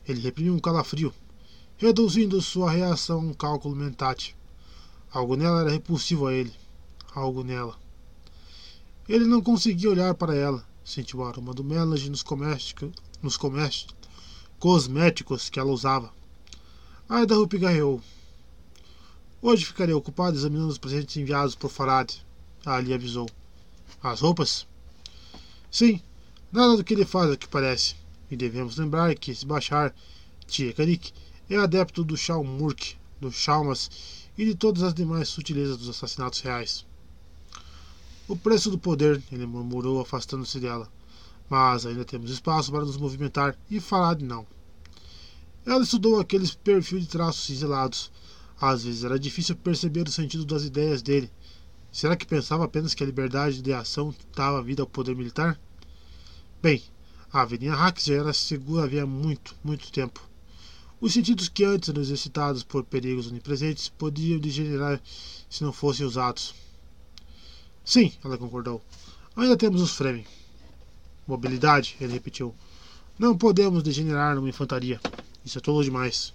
Ele reprimiu um calafrio. reduzindo sua reação a um cálculo mentate. Algo nela era repulsivo a ele. Algo nela. Ele não conseguia olhar para ela. Sentiu o aroma do Melody nos, nos cosméticos que ela usava. Idaho pigarreou. Hoje ficarei ocupado examinando os presentes enviados por Farad. Ali avisou. As roupas? Sim, nada do que ele faz é que parece. E devemos lembrar que esse Bashar, Tiekarik, é adepto do Shalmurk, do Shalmas e de todas as demais sutilezas dos assassinatos reais. O preço do poder, ele murmurou, afastando-se dela. Mas ainda temos espaço para nos movimentar e falar de não. Ela estudou aqueles perfil de traços cinzelados. Às vezes era difícil perceber o sentido das ideias dele. Será que pensava apenas que a liberdade de ação dava vida ao poder militar? Bem, a Avenida Hacks já era segura havia muito, muito tempo. Os sentidos que antes eram exercitados por perigos onipresentes podiam degenerar se não fossem usados. Sim, ela concordou. Ainda temos os Fremen. Mobilidade, ele repetiu. Não podemos degenerar numa infantaria. Isso é tolo demais.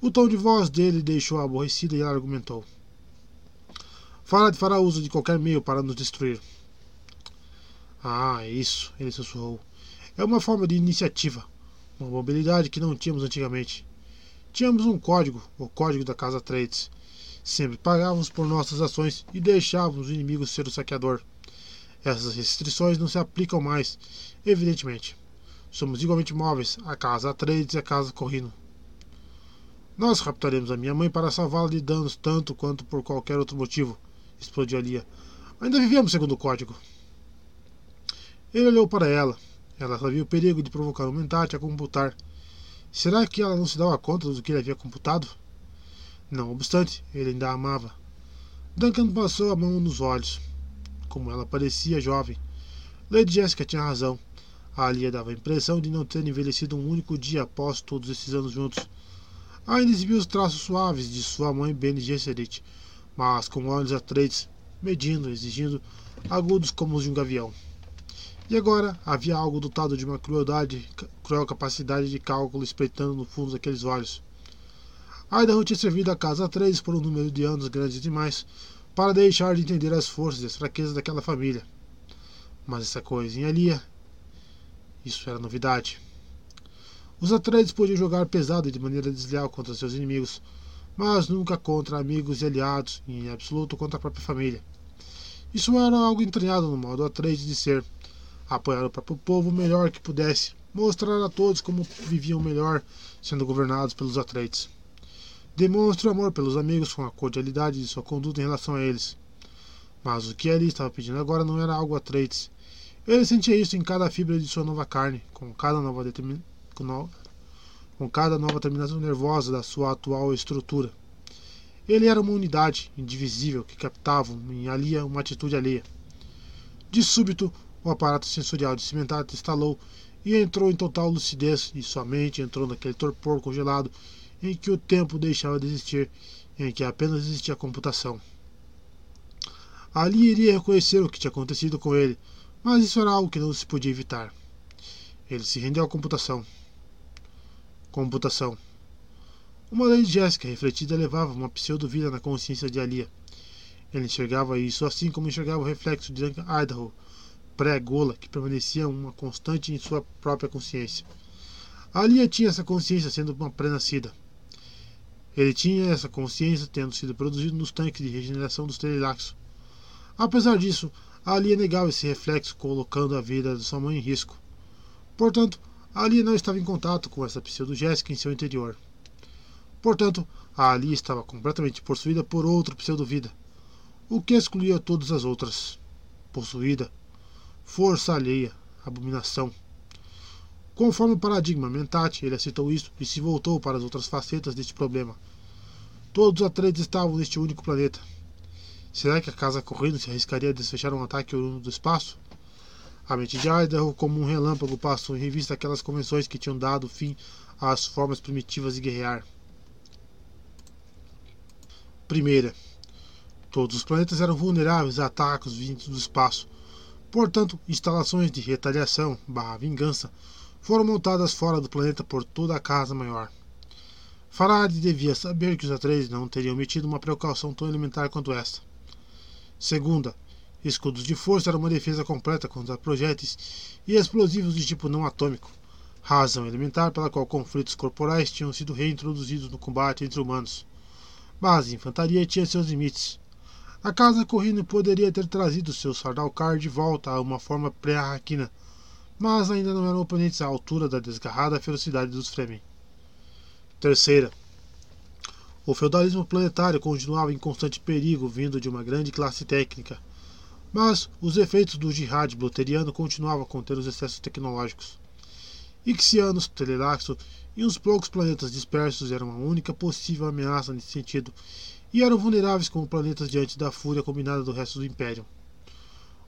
O tom de voz dele deixou aborrecida e ela argumentou. Fala de fará uso de qualquer meio para nos destruir. Ah, é isso, ele sussurrou. É uma forma de iniciativa, uma mobilidade que não tínhamos antigamente. Tínhamos um código, o código da Casa Trades. Sempre pagávamos por nossas ações e deixávamos o inimigo ser o saqueador. Essas restrições não se aplicam mais, evidentemente. Somos igualmente móveis à casa Atreides e à casa Corrino. Nós raptaremos a minha mãe para salvá-la de danos tanto quanto por qualquer outro motivo, explodiu Alia. Ainda vivemos segundo o código. Ele olhou para ela. Ela sabia o perigo de provocar um mentate a computar. Será que ela não se dava conta do que ele havia computado? Não obstante, ele ainda a amava. Duncan passou a mão nos olhos. Como ela parecia jovem. Lady Jessica tinha razão. A Alia dava a impressão de não ter envelhecido um único dia após todos esses anos juntos. Ainda exibia os traços suaves de sua mãe Bene Gesserit, mas com olhos atreides, medindo, exigindo, agudos como os de um gavião. E agora havia algo dotado de uma crueldade, cruel capacidade de cálculo espreitando no fundo daqueles olhos. Idaho tinha servido a casa três por um número de anos grande demais para deixar de entender as forças e as fraquezas daquela família. Mas essa coisinha ali, isso era novidade. Os Atreides podiam jogar pesado e de maneira desleal contra seus inimigos, mas nunca contra amigos e aliados, e em absoluto contra a própria família. Isso era algo entranhado no modo Atreides de ser, apoiar o próprio povo o melhor que pudesse, mostrar a todos como viviam melhor sendo governados pelos Atreides. Demonstre o amor pelos amigos com a cordialidade de sua conduta em relação a eles. Mas o que ele estava pedindo agora não era algo a traits. Ele sentia isso em cada fibra de sua nova carne, com cada nova, determin... com cada nova terminação nervosa da sua atual estrutura. Ele era uma unidade indivisível que captava em Alia uma atitude alheia. De súbito, o aparato sensorial de cimentado estalou e entrou em total lucidez, e sua mente entrou naquele torpor congelado em que o tempo deixava de existir, em que apenas existia a computação. Ali iria reconhecer o que tinha acontecido com ele, mas isso era algo que não se podia evitar. Ele se rendeu à computação. Computação. Uma lei de Jéssica refletida levava uma pseudo-vida na consciência de Alia. Ele enxergava isso assim como enxergava o reflexo de Idaho, pré-gola, que permanecia uma constante em sua própria consciência. Alia tinha essa consciência sendo uma pré-nascida. Ele tinha essa consciência tendo sido produzido nos tanques de regeneração dos Telelaxo. Apesar disso, Ali negava esse reflexo, colocando a vida de sua mãe em risco. Portanto, Ali não estava em contato com essa pseudo-Jéssica em seu interior. Portanto, a Ali estava completamente possuída por outra pseudo-vida, o que excluía todas as outras. Possuída, força alheia, abominação. Conforme o paradigma Mentate, ele aceitou isso e se voltou para as outras facetas deste problema. Todos os atletas estavam neste único planeta. Será que a casa correndo se arriscaria a desfechar um ataque do espaço? A mente de Idaho, como um relâmpago, passou em revista aquelas convenções que tinham dado fim às formas primitivas de guerrear. Primeira, todos os planetas eram vulneráveis a ataques vindos do espaço. Portanto, instalações de retaliação barra vingança foram montadas fora do planeta por toda a Casa Maior. Faraday devia saber que os Atreides não teriam metido uma precaução tão elementar quanto esta. Segunda, escudos de força eram uma defesa completa contra projéteis e explosivos de tipo não atômico, razão elementar pela qual conflitos corporais tinham sido reintroduzidos no combate entre humanos. Mas a infantaria tinha seus limites. A casa Corrino poderia ter trazido seus Sardaukar de volta a uma forma pré-arraquina, mas ainda não eram oponentes à altura da desgarrada ferocidade dos Fremen. Terceira, o feudalismo planetário continuava em constante perigo vindo de uma grande classe técnica, mas os efeitos do jihad bloteriano continuavam a conter os excessos tecnológicos. Ixianos, Telelaxo e uns poucos planetas dispersos eram a única possível ameaça nesse sentido, e eram vulneráveis como planetas diante da fúria combinada do resto do Império.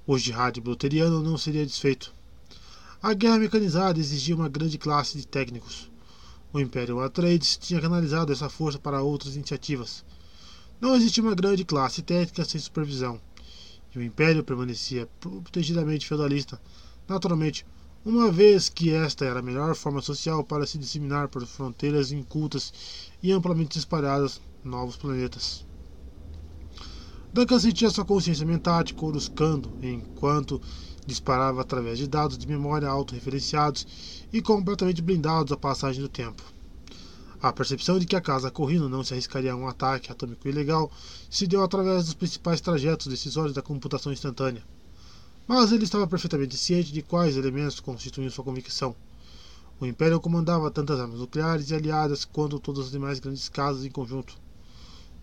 O jihad bloteriano não seria desfeito. A guerra mecanizada exigia uma grande classe de técnicos. O Império Atreides tinha canalizado essa força para outras iniciativas. Não existia uma grande classe técnica sem supervisão, e o Império permanecia protegidamente feudalista, naturalmente uma vez que esta era a melhor forma social para se disseminar por fronteiras incultas e amplamente espalhadas novos planetas. Duncan sentia sua consciência mental coruscando enquanto disparava através de dados de memória autorreferenciados e completamente blindados à passagem do tempo. A percepção de que a casa Corrino não se arriscaria a um ataque atômico ilegal se deu através dos principais trajetos decisórios da computação instantânea mas ele estava perfeitamente ciente de quais elementos constituíam sua convicção. O Império comandava tantas armas nucleares e aliadas quanto todas as demais grandes casas em conjunto.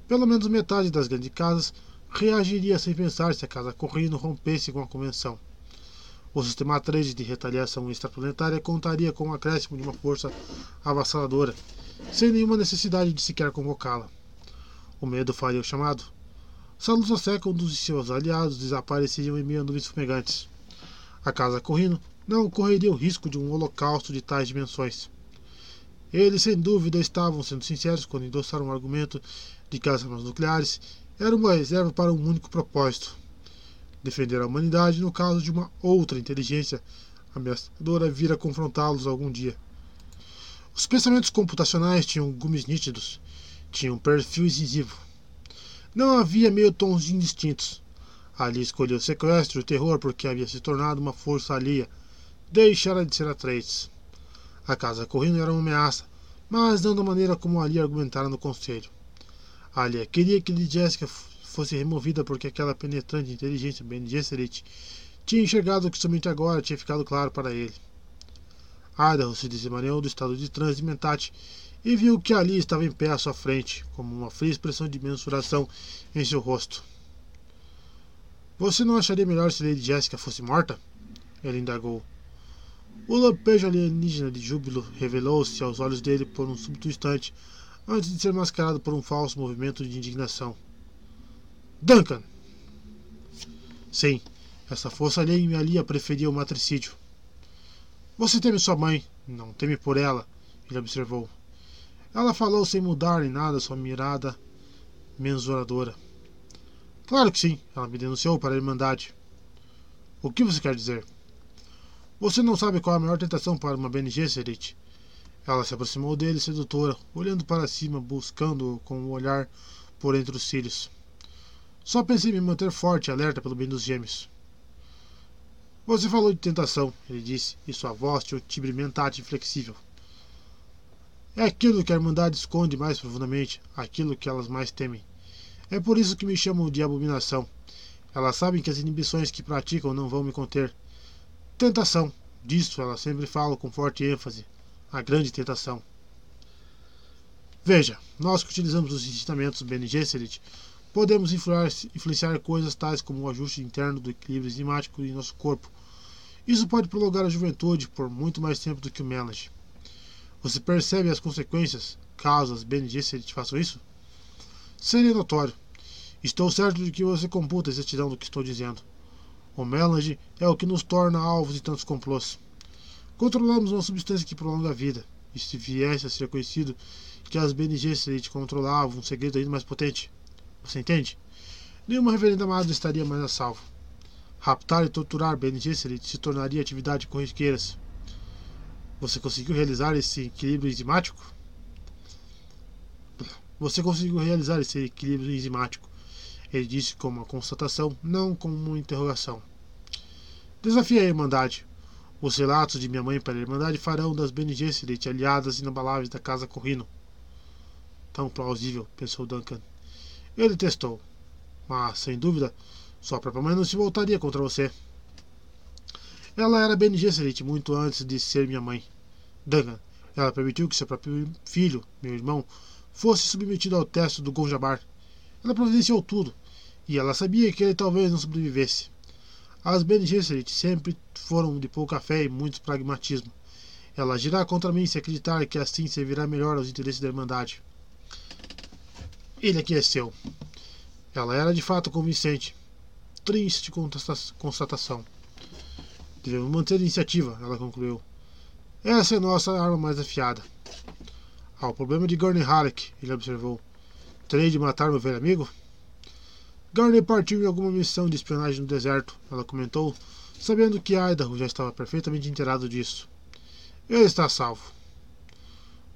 Pelo menos metade das grandes casas reagiria sem pensar se a casa Corrino rompesse com a convenção. O sistema 3 de retaliação extraplanetária contaria com o acréscimo de uma força avassaladora, sem nenhuma necessidade de sequer convocá-la. O medo faria o chamado, Salusa Seca, um dos seus aliados, desapareciam em meio a nuvens fumegantes. A casa Corrino não correria o risco de um holocausto de tais dimensões. Eles, sem dúvida, estavam sendo sinceros quando endossaram o argumento de que as armas nucleares eram uma reserva para um único propósito: defender a humanidade no caso de uma outra inteligência ameaçadora vir a confrontá-los algum dia. Os pensamentos computacionais tinham gumes nítidos, tinham um perfil incisivo. Não havia meio tons indistintos. Ali escolheu o sequestro e o terror porque havia se tornado uma força alheia. Deixara de ser Atreides. A casa Corrino era uma ameaça, mas não da maneira como ali argumentara no conselho. Alia queria que Jessica fosse removida porque aquela penetrante inteligência Bene Gesserit tinha enxergado o que somente agora tinha ficado claro para ele. Idaho se desemaneou do estado de transe mentate e viu que ali estava em pé à sua frente, como uma fria expressão de mensuração em seu rosto. Você não acharia melhor se Lady Jessica fosse morta? Ele indagou. O lampejo alienígena de júbilo revelou-se aos olhos dele por um súbito instante, antes de ser mascarado por um falso movimento de indignação. Duncan! Sim, essa força alheia ali a preferia o matricídio. Você teme sua mãe, não teme por ela, ele observou. Ela falou sem mudar em nada sua mirada mensuradora. Claro que sim, ela me denunciou para a Irmandade. O que você quer dizer? Você não sabe qual a maior tentação para uma BNG, Serit? Ela se aproximou dele, sedutora, olhando para cima, buscando-o com o olhar por entre os cílios. Só pensei em me manter forte e alerta pelo bem dos gêmeos. Você falou de tentação, ele disse, e sua voz tinha um timbre mentate inflexível. É aquilo que a Irmandade esconde mais profundamente, aquilo que elas mais temem. É por isso que me chamam de abominação. Elas sabem que as inibições que praticam não vão me conter. Tentação. Disso elas sempre falam com forte ênfase. A grande tentação. Veja, nós que utilizamos os ensinamentos Bene Gesserit podemos influenciar coisas tais como o ajuste interno do equilíbrio enzimático em nosso corpo. Isso pode prolongar a juventude por muito mais tempo do que o Melage. Você percebe as consequências caso as Gesserit façam isso? Seria notório. Estou certo de que você computa a exatidão do que estou dizendo. O melange é o que nos torna alvos de tantos complôs. Controlamos uma substância que prolonga a vida, e se viesse a ser conhecido que as Bene Gesserit controlavam um segredo ainda mais potente. Você entende? Nenhuma reverenda madre estaria mais a salvo. Raptar e torturar Bene Gesserit se tornaria atividade corriqueiras. Você conseguiu realizar esse equilíbrio enzimático? Você conseguiu realizar esse equilíbrio enzimático. Ele disse com uma constatação, não com uma interrogação. Desafie a Irmandade. Os relatos de minha mãe para a Irmandade farão das Bene Gesserit aliadas inabaláveis da Casa Corrino. Tão plausível, pensou Duncan. Ele testou. Mas, sem dúvida, sua própria mãe não se voltaria contra você. Ela era Bene Gesserit muito antes de ser minha mãe. Duncan, ela permitiu que seu próprio filho, meu irmão, fosse submetido ao teste do Gonjabar. Ela providenciou tudo, e ela sabia que ele talvez não sobrevivesse. As Bene Gesserit sempre foram de pouca fé e muito pragmatismo. Ela agirá contra mim se acreditar que assim servirá melhor aos interesses da Irmandade. Ele aqueceu. Ela era de fato convincente. Triste constatação. Devemos manter a iniciativa, ela concluiu. Essa é nossa arma mais afiada. Ah, o problema de Gurney Halleck, ele observou. Terei de matar meu velho amigo? Gurney partiu em alguma missão de espionagem no deserto, ela comentou, sabendo que Idaho já estava perfeitamente inteirado disso. Ele está salvo.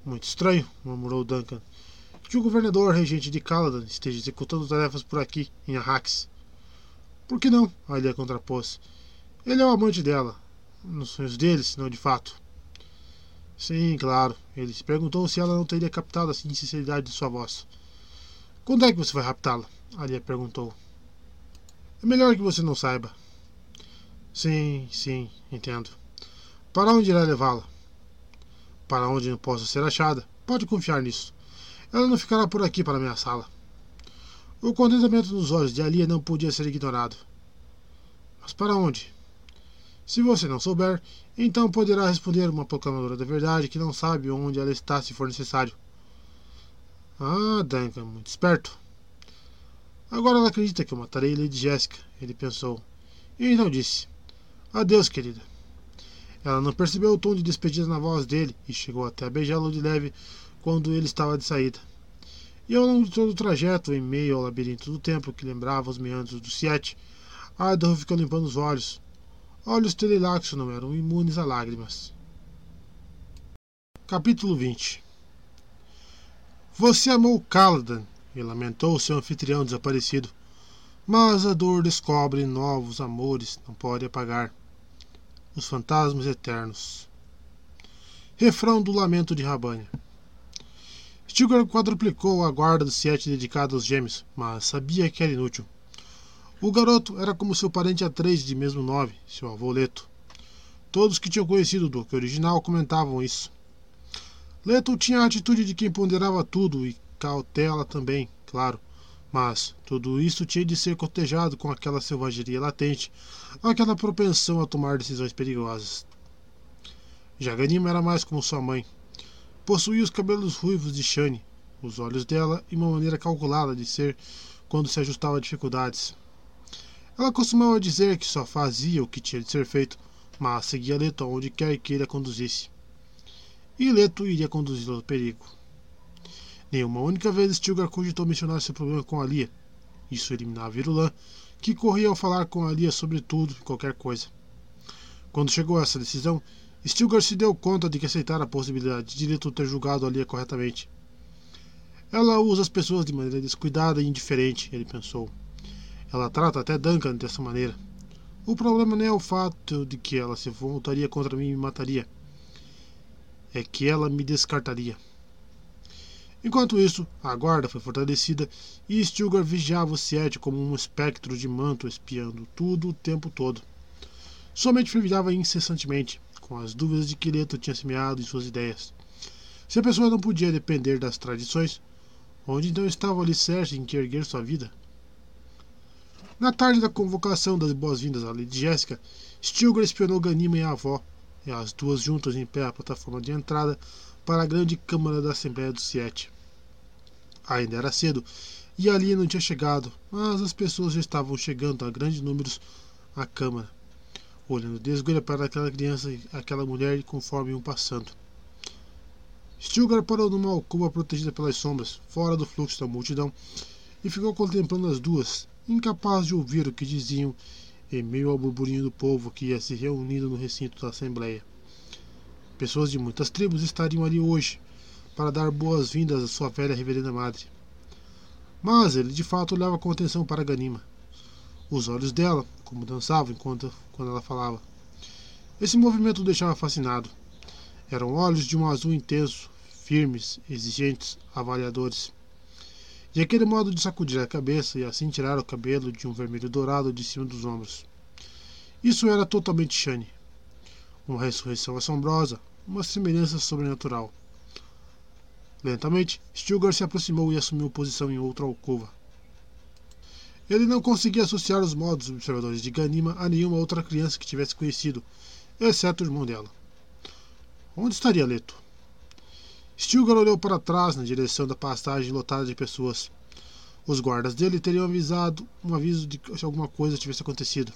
Muito estranho, murmurou Duncan, que o governador regente de Caladan esteja executando tarefas por aqui, em Arrax. Por que não? Alia contrapôs. Ele é o amante dela. Nos sonhos dele, se não de fato. Sim, claro. Ele se perguntou se ela não teria captado a sinceridade de sua voz. Quando é que você vai raptá-la? Alia perguntou. É melhor que você não saiba. Sim, sim, entendo. Para onde irá levá-la? Para onde não possa ser achada. Pode confiar nisso. Ela não ficará por aqui para ameaçá-la. O contentamento nos olhos de Alia não podia ser ignorado. Mas para onde? Se você não souber, então poderá responder uma proclamadora da verdade que não sabe onde ela está se for necessário. Ah, Duncan, muito esperto. Agora ela acredita que eu matarei Lady Jessica, ele pensou. E então disse: Adeus, querida. Ela não percebeu o tom de despedida na voz dele e chegou até a beijá-lo de leve quando ele estava de saída. E ao longo de todo o trajeto, em meio ao labirinto do templo que lembrava os meandros do Siete, Idaho ficou limpando os olhos, Olhos Telelaxo não eram imunes a lágrimas. Capítulo 20 Você amou Caladan e lamentou seu anfitrião desaparecido, mas a dor descobre novos amores, não pode apagar. Os fantasmas eternos. Refrão do Lamento de Rabanha. Stilgar quadruplicou a guarda dos sete dedicada aos gêmeos, mas sabia que era inútil. O garoto era como seu parente A3 de mesmo nome, seu avô Leto. Todos que tinham conhecido o Duque original comentavam isso. Leto tinha a atitude de quem ponderava tudo e cautela também, claro. Mas tudo isso tinha de ser cotejado com aquela selvageria latente, aquela propensão a tomar decisões perigosas. Jaganima era mais como sua mãe. Possuía os cabelos ruivos de Shane, os olhos dela e uma maneira calculada de ser quando se ajustava a dificuldades. Ela costumava dizer que só fazia o que tinha de ser feito, mas seguia Leto aonde quer que ele a conduzisse. E Leto iria conduzi-lo ao perigo. Nenhuma única vez Stilgar cogitou mencionar seu problema com Alia. Isso eliminava Virulã, que corria ao falar com Alia sobre tudo e qualquer coisa. Quando chegou a essa decisão, Stilgar se deu conta de que aceitara a possibilidade de Leto ter julgado Alia corretamente. Ela usa as pessoas de maneira descuidada e indiferente, ele pensou. Ela trata até Duncan dessa maneira. O problema não é o fato de que ela se voltaria contra mim e me mataria. É que ela me descartaria. Enquanto isso, a guarda foi fortalecida e Stilgar vigiava o Siete como um espectro de manto espiando tudo o tempo todo. Somente fervilhava incessantemente, com as dúvidas de que Leto tinha semeado em suas ideias. Se a pessoa não podia depender das tradições, onde então estava alicerce em que erguer sua vida? Na tarde da convocação das boas-vindas à Lady Jéssica, Stilgar espionou Ganima e a avó, e as duas juntas em pé à plataforma de entrada para a grande câmara da Assembleia do Siete. Ainda era cedo e ali não tinha chegado, mas as pessoas já estavam chegando a grandes números à câmara, olhando desgoelha para aquela criança e aquela mulher conforme iam passando. Stilgar parou numa alcova protegida pelas sombras, fora do fluxo da multidão, e ficou contemplando as duas, incapaz de ouvir o que diziam em meio ao burburinho do povo que ia se reunindo no recinto da Assembleia. Pessoas de muitas tribos estariam ali hoje para dar boas-vindas à sua velha reverenda madre. Mas ele de fato olhava com atenção para Ganima. Os olhos dela, como dançavam enquanto quando ela falava. Esse movimento o deixava fascinado. Eram olhos de um azul intenso, firmes, exigentes, avaliadores. E aquele modo de sacudir a cabeça e assim tirar o cabelo de um vermelho dourado de cima dos ombros. Isso era totalmente Shane. Uma ressurreição assombrosa, uma semelhança sobrenatural. Lentamente, Stilgar se aproximou e assumiu posição em outra alcova. Ele não conseguia associar os modos observadores de Ganima a nenhuma outra criança que tivesse conhecido, exceto o irmão dela. Onde estaria Leto? Stilgar olhou para trás na direção da passagem lotada de pessoas. Os guardas dele teriam avisado um aviso de que alguma coisa tivesse acontecido.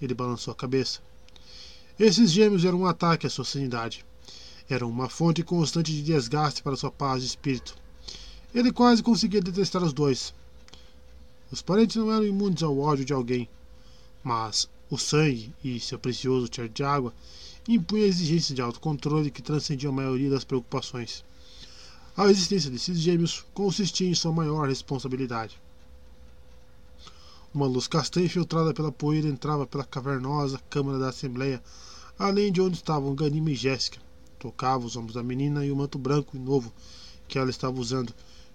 Ele balançou a cabeça. Esses gêmeos eram um ataque à sua sanidade. Eram uma fonte constante de desgaste para sua paz de espírito. Ele quase conseguia detestar os dois. Os parentes não eram imunes ao ódio de alguém, mas o sangue e seu precioso cheiro de água impunham exigências de autocontrole que transcendiam a maioria das preocupações. A existência desses gêmeos consistia em sua maior responsabilidade. Uma luz castanha infiltrada pela poeira entrava pela cavernosa câmara da Assembleia, além de onde estavam Ganima e Jéssica. Tocava os ombros da menina e o manto branco e novo que ela estava usando,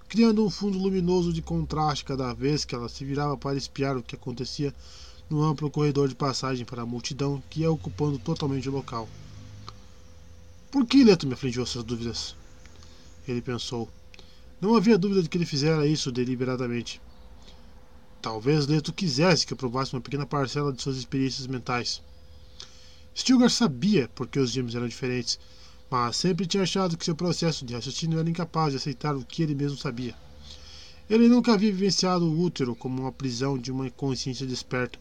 criando um fundo luminoso de contraste cada vez que ela se virava para espiar o que acontecia no amplo corredor de passagem para a multidão que ia ocupando totalmente o local. Por que Leto me afligiu essas dúvidas? Ele pensou. Não havia dúvida de que ele fizera isso deliberadamente. Talvez Leto quisesse que eu provasse uma pequena parcela de suas experiências mentais. Stilgar sabia por que os gêmeos eram diferentes, mas sempre tinha achado que seu processo de raciocínio era incapaz de aceitar o que ele mesmo sabia. Ele nunca havia vivenciado o útero como uma prisão de uma consciência desperta,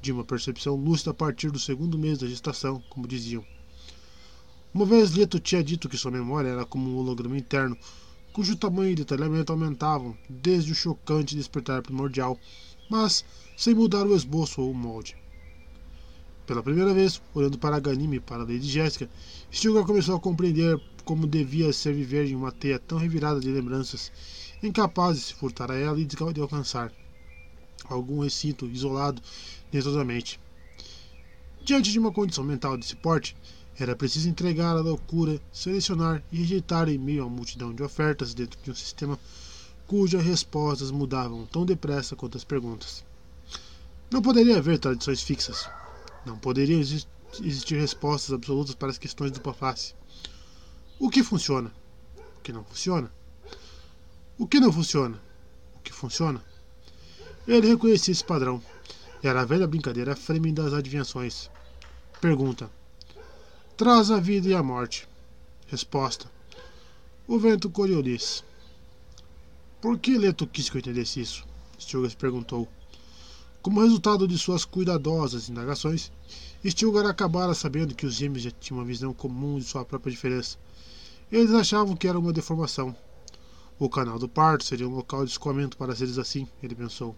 de uma percepção lúcida a partir do segundo mês da gestação, como diziam. Uma vez Leto tinha dito que sua memória era como um holograma interno, cujo tamanho e detalhamento aumentavam desde o chocante despertar primordial, mas sem mudar o esboço ou o molde. Pela primeira vez, olhando para Ganime e para Lady Jéssica, Stilgar começou a compreender como devia ser viver em uma teia tão revirada de lembranças, incapaz de se furtar a ela e de alcançar algum recinto isolado dentro da mente. Diante de uma condição mental desse porte, era preciso entregar a loucura, selecionar e rejeitar em meio à multidão de ofertas dentro de um sistema cujas respostas mudavam tão depressa quanto as perguntas. Não poderia haver tradições fixas. Não poderiam existir respostas absolutas para as questões dupla face. O que funciona? O que não funciona? O que não funciona? O que funciona? Ele reconhecia esse padrão. Era a velha brincadeira Fremen das adivinhações. Pergunta: Traz a vida e a morte. Resposta: O vento Coriolis. Por que Leto quis que eu entendesse isso? Stilgar perguntou. Como resultado de suas cuidadosas indagações, Stilgar acabara sabendo que os gêmeos já tinham uma visão comum de sua própria diferença. Eles achavam que era uma deformação. O canal do parto seria um local de escoamento para seres assim, ele pensou.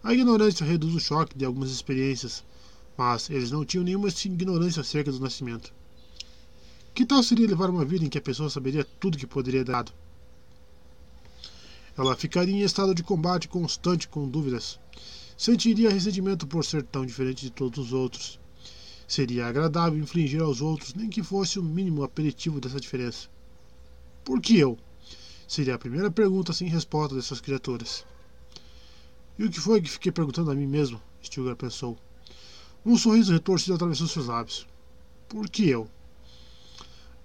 A ignorância reduz o choque de algumas experiências, mas eles não tinham nenhuma ignorância acerca do nascimento. Que tal seria levar uma vida em que a pessoa saberia tudo que poderia dar? Ela ficaria em estado de combate constante com dúvidas. Sentiria ressentimento por ser tão diferente de todos os outros. Seria agradável infligir aos outros nem que fosse o mínimo aperitivo dessa diferença. Por que eu? Seria a primeira pergunta sem resposta dessas criaturas. E o que foi que fiquei perguntando a mim mesmo? Stilgar pensou. Um sorriso retorcido atravessou seus lábios. Por que eu?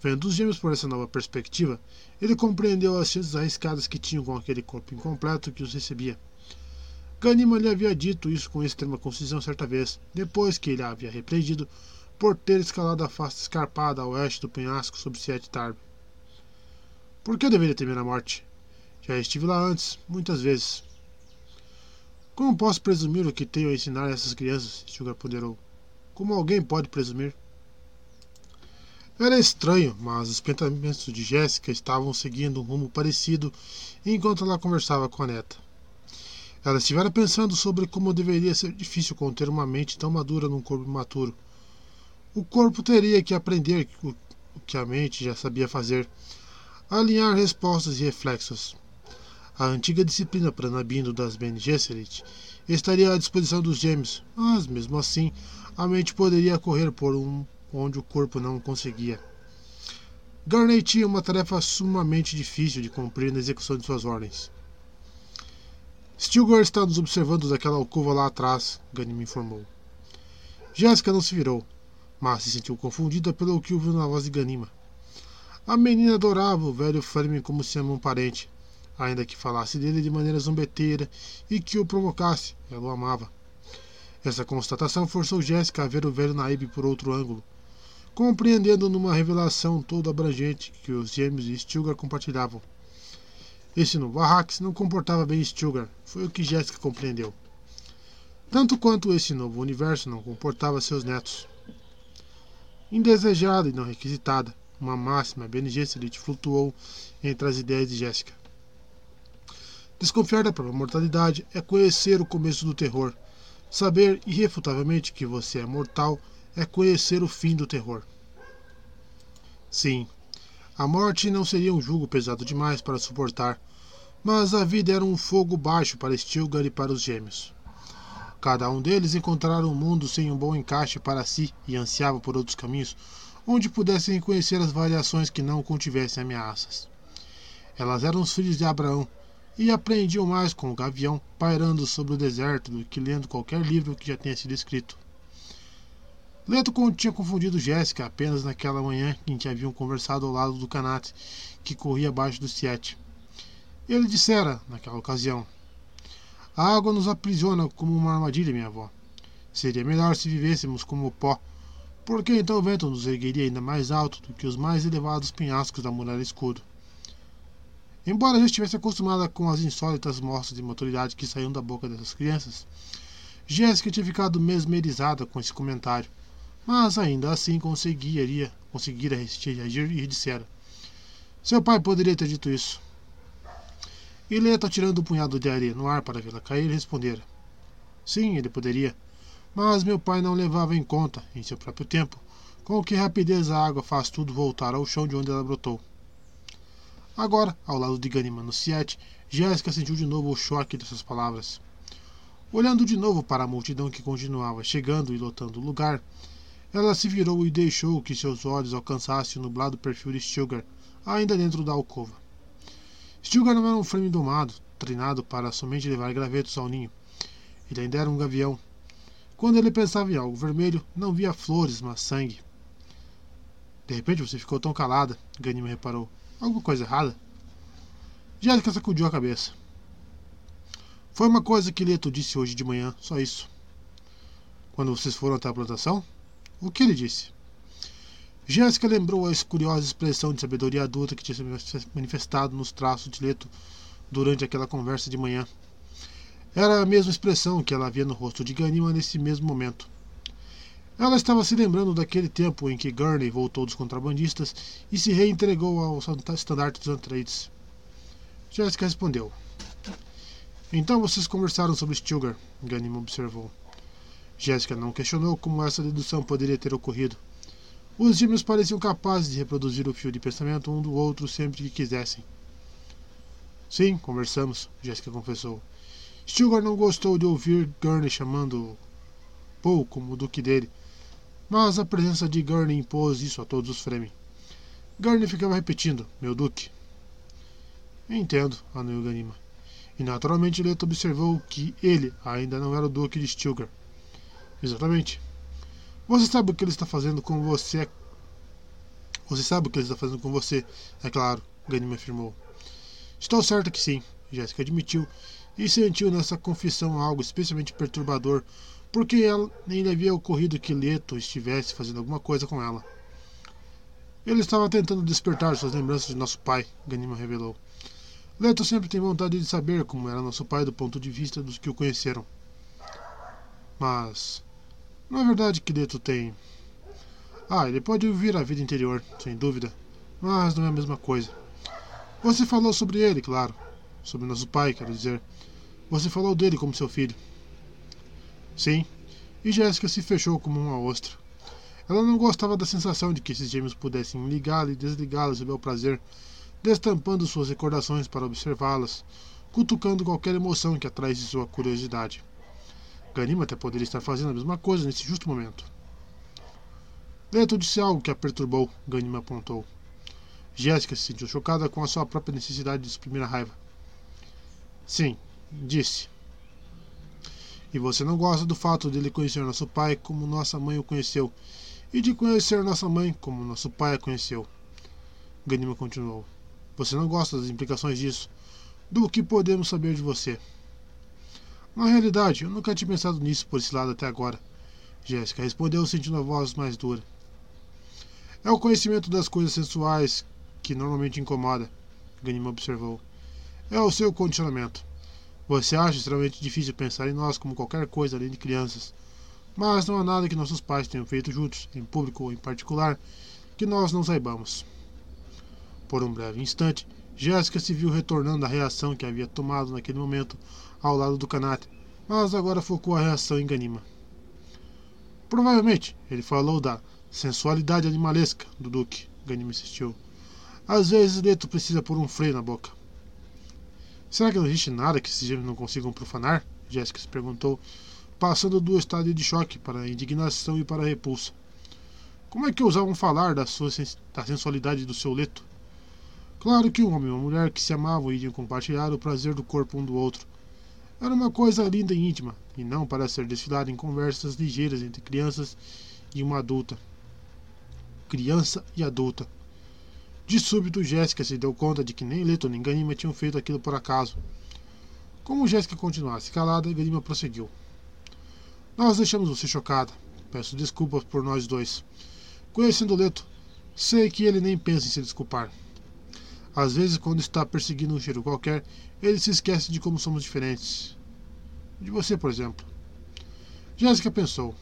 Vendo os gêmeos por essa nova perspectiva, ele compreendeu as chances arriscadas que tinham com aquele corpo incompleto que os recebia. Ganima lhe havia dito isso com extrema concisão certa vez, depois que ele a havia repreendido por ter escalado a face escarpada a oeste do penhasco sob Sete Tarbe. Por que eu deveria temer a morte? Já estive lá antes, muitas vezes. Como posso presumir o que tenho a ensinar a essas crianças? Sugar ponderou. Como alguém pode presumir? Era estranho, mas os pensamentos de Jéssica estavam seguindo um rumo parecido enquanto ela conversava com a neta. Ela estivera pensando sobre como deveria ser difícil conter uma mente tão madura num corpo imaturo. O corpo teria que aprender o que a mente já sabia fazer. alinhar respostas e reflexos. A antiga disciplina Pranabino das Bene Gesserit estaria à disposição dos gêmeos, mas, mesmo assim, a mente poderia correr por um onde o corpo não conseguia. Garney tinha uma tarefa sumamente difícil de cumprir na execução de suas ordens. Stilgar está nos observando daquela alcova lá atrás, Gani me informou. Jéssica não se virou, mas se sentiu confundida pelo que ouviu na voz de Ganima. A menina adorava o velho Fremen como se ama um parente, ainda que falasse dele de maneira zombeteira e que o provocasse, ela o amava. Essa constatação forçou Jéssica a ver o velho Naib por outro ângulo, compreendendo numa revelação toda abrangente que os gêmeos e Stilgar compartilhavam. Esse novo Arrax não comportava bem Stilgar, foi o que Jéssica compreendeu. Tanto quanto esse novo universo não comportava seus netos. Indesejada e não requisitada, uma máxima Bene Gesserit flutuou entre as ideias de Jéssica. Desconfiar da própria mortalidade é conhecer o começo do terror. Saber irrefutavelmente que você é mortal é conhecer o fim do terror. Sim, a morte não seria um jugo pesado demais para suportar, mas a vida era um fogo baixo para Stilgar e para os gêmeos. Cada um deles encontrara um mundo sem um bom encaixe para si e ansiava por outros caminhos onde pudessem reconhecer as variações que não contivessem ameaças. Elas eram os filhos de Abraão, e aprendiam mais com o gavião pairando sobre o deserto do que lendo qualquer livro que já tenha sido escrito. Leto tinha confundido Jéssica apenas naquela manhã em que haviam conversado ao lado do canate que corria abaixo do Siete. Ele dissera, naquela ocasião: A água nos aprisiona como uma armadilha, minha avó. Seria melhor se vivêssemos como o pó, porque então o vento nos ergueria ainda mais alto do que os mais elevados penhascos da muralha escuro. Embora já estivesse acostumada com as insólitas mostras de maturidade que saíam da boca dessas crianças, Jéssica tinha ficado mesmerizada com esse comentário, mas ainda assim conseguiria, conseguira resistir e dissera: Seu pai poderia ter dito isso. E Leta, tirando um punhado de areia no ar para vê-la cair, respondera: Sim, ele poderia, mas meu pai não levava em conta, em seu próprio tempo, com que rapidez a água faz tudo voltar ao chão de onde ela brotou. Agora, ao lado de Ganima no Siete, Jéssica sentiu de novo o choque dessas palavras. Olhando de novo para a multidão que continuava chegando e lotando o lugar, ela se virou e deixou que seus olhos alcançassem o nublado perfil de Stilgar, ainda dentro da alcova. Stilgar não era um frame domado, treinado para somente levar gravetos ao ninho. Ele ainda era um gavião. Quando ele pensava em algo vermelho, não via flores, mas sangue. De repente você ficou tão calada, Ganima reparou. Alguma coisa errada? Jéssica sacudiu a cabeça. Foi uma coisa que Leto disse hoje de manhã, só isso. Quando vocês foram até a plantação? O que ele disse? Jéssica lembrou a curiosa expressão de sabedoria adulta que tinha se manifestado nos traços de Leto durante aquela conversa de manhã. Era a mesma expressão que ela havia no rosto de Ganima nesse mesmo momento. Ela estava se lembrando daquele tempo em que Gurney voltou dos contrabandistas e se reentregou ao estandarte dos Atreides. Jessica respondeu. Então vocês conversaram sobre Stilgar, Ganim observou. Jéssica não questionou como essa dedução poderia ter ocorrido. Os gêmeos pareciam capazes de reproduzir o fio de pensamento um do outro sempre que quisessem. Sim, conversamos, Jéssica confessou. Stilgar não gostou de ouvir Gurney chamando Paul como duque dele, mas a presença de Gurney impôs isso a todos os Fremen. Gurney ficava repetindo, meu duque. Entendo, anuiu Ganima. E naturalmente Leto observou que ele ainda não era o duque de Stilgar. Exatamente. Você sabe o que ele está fazendo com você? Você sabe o que ele está fazendo com você, é claro, Ganima afirmou. Estou certo que sim, Jéssica admitiu, e sentiu nessa confissão algo especialmente perturbador porque ela nem havia ocorrido que Leto estivesse fazendo alguma coisa com ela. Ele estava tentando despertar suas lembranças de nosso pai, Ganima revelou. Leto sempre tem vontade de saber como era nosso pai do ponto de vista dos que o conheceram. Mas não é verdade que Leto tem. Ah, ele pode ouvir a vida interior, sem dúvida, mas não é a mesma coisa. Você falou sobre ele, claro. Sobre nosso pai, quero dizer. Você falou dele como seu filho. Sim, e Jéssica se fechou como uma ostra. Ela não gostava da sensação de que esses gêmeos pudessem ligá-la e desligá-la sob o prazer, destampando suas recordações para observá-las, cutucando qualquer emoção que atraísse sua curiosidade. Ganima até poderia estar fazendo a mesma coisa nesse justo momento. Leto disse algo que a perturbou, Ganima apontou. Jéssica se sentiu chocada com a sua própria necessidade de suprimir a raiva. Sim, disse. E você não gosta do fato de ele conhecer nosso pai como nossa mãe o conheceu, e de conhecer nossa mãe como nosso pai a conheceu. Ganima continuou. Você não gosta das implicações disso, do que podemos saber de você. Na realidade, eu nunca tinha pensado nisso por esse lado até agora. Jéssica respondeu sentindo a voz mais dura. É o conhecimento das coisas sensuais que normalmente incomoda, Ganima observou. É o seu condicionamento. Você acha extremamente difícil pensar em nós como qualquer coisa além de crianças. Mas não há nada que nossos pais tenham feito juntos, em público ou em particular, que nós não saibamos. Por um breve instante, Jéssica se viu retornando à reação que havia tomado naquele momento ao lado do Canate, mas agora focou a reação em Ganima. Provavelmente, ele falou da sensualidade animalesca do Duque, Ganima insistiu. Às vezes Leto precisa pôr um freio na boca. Será que não existe nada que esses gêmeos não consigam profanar? Jéssica se perguntou, passando do estado de choque para a indignação e para a repulsa. Como é que ousavam falar da, sua, da sensualidade do seu leto? Claro que um homem e uma mulher que se amavam iriam compartilhar o prazer do corpo um do outro, era uma coisa linda e íntima, e não para ser desfilada em conversas ligeiras entre crianças e uma adulta. Criança e adulta. De súbito, Jéssica se deu conta de que nem Leto nem Ganima tinham feito aquilo por acaso. Como Jéssica continuasse calada, Ganima prosseguiu. Nós deixamos você chocada. Peço desculpas por nós dois. Conhecendo Leto, sei que ele nem pensa em se desculpar. Às vezes, quando está perseguindo um cheiro qualquer, ele se esquece de como somos diferentes. De você, por exemplo. Jéssica pensou.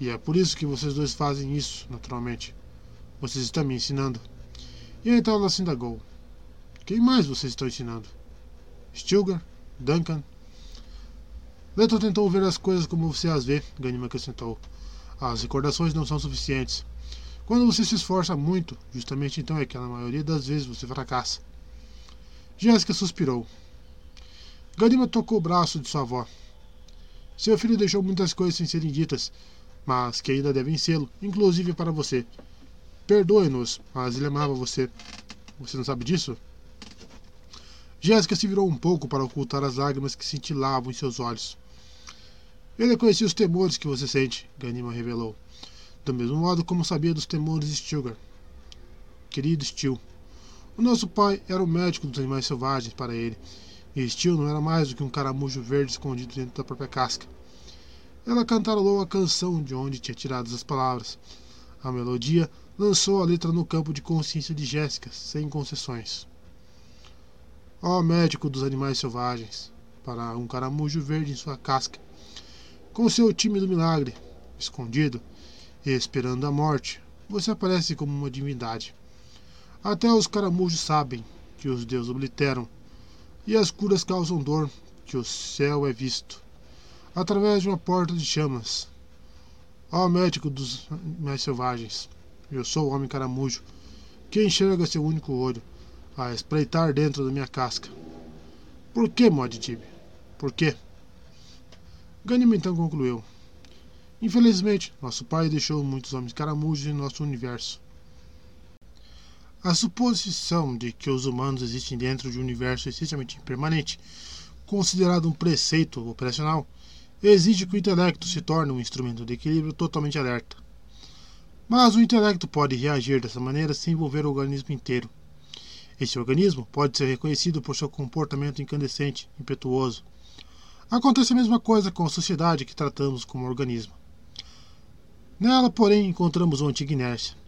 E é por isso que vocês dois fazem isso, naturalmente. Vocês estão me ensinando. E então ela se indagou. Quem mais vocês estão ensinando? Stilgar? Duncan? Leto tentou ver as coisas como você as vê, Ganima acrescentou. As recordações não são suficientes. Quando você se esforça muito, justamente então é que na maioria das vezes você fracassa. Jéssica suspirou. Ganima tocou o braço de sua avó. Seu filho deixou muitas coisas sem serem ditas, mas que ainda devem sê-lo, inclusive para você. Perdoe-nos, mas ele amava você. Você não sabe disso? Jéssica se virou um pouco para ocultar as lágrimas que cintilavam em seus olhos. Ele conhecia os temores que você sente, Ganima revelou do mesmo modo como sabia dos temores de Stilgar. Querido Stil, o nosso pai era o médico dos animais selvagens para ele, e Stil não era mais do que um caramujo verde escondido dentro da própria casca. Ela cantarolou a canção de onde tinha tirado as palavras. A melodia lançou a letra no campo de consciência de Jéssica, sem concessões. Ó oh, médico dos animais selvagens, para um caramujo verde em sua casca, com seu tímido milagre, escondido, esperando a morte, você aparece como uma divindade. Até os caramujos sabem que os deuses obliteram, e as curas causam dor, que o céu é visto, através de uma porta de chamas. Ó médico dos mais selvagens, eu sou o homem caramujo, que enxerga seu único olho, a espreitar dentro da minha casca. Por que, Modtib? Por quê? Ganima então concluiu. Infelizmente, nosso pai deixou muitos homens caramujos em nosso universo. A suposição de que os humanos existem dentro de um universo essencialmente impermanente, considerado um preceito operacional, exige que o intelecto se torne um instrumento de equilíbrio totalmente alerta. Mas o intelecto pode reagir dessa maneira sem envolver o organismo inteiro. Esse organismo pode ser reconhecido por seu comportamento incandescente, impetuoso. Acontece a mesma coisa com a sociedade que tratamos como organismo. Nela, porém, encontramos uma antiga inércia.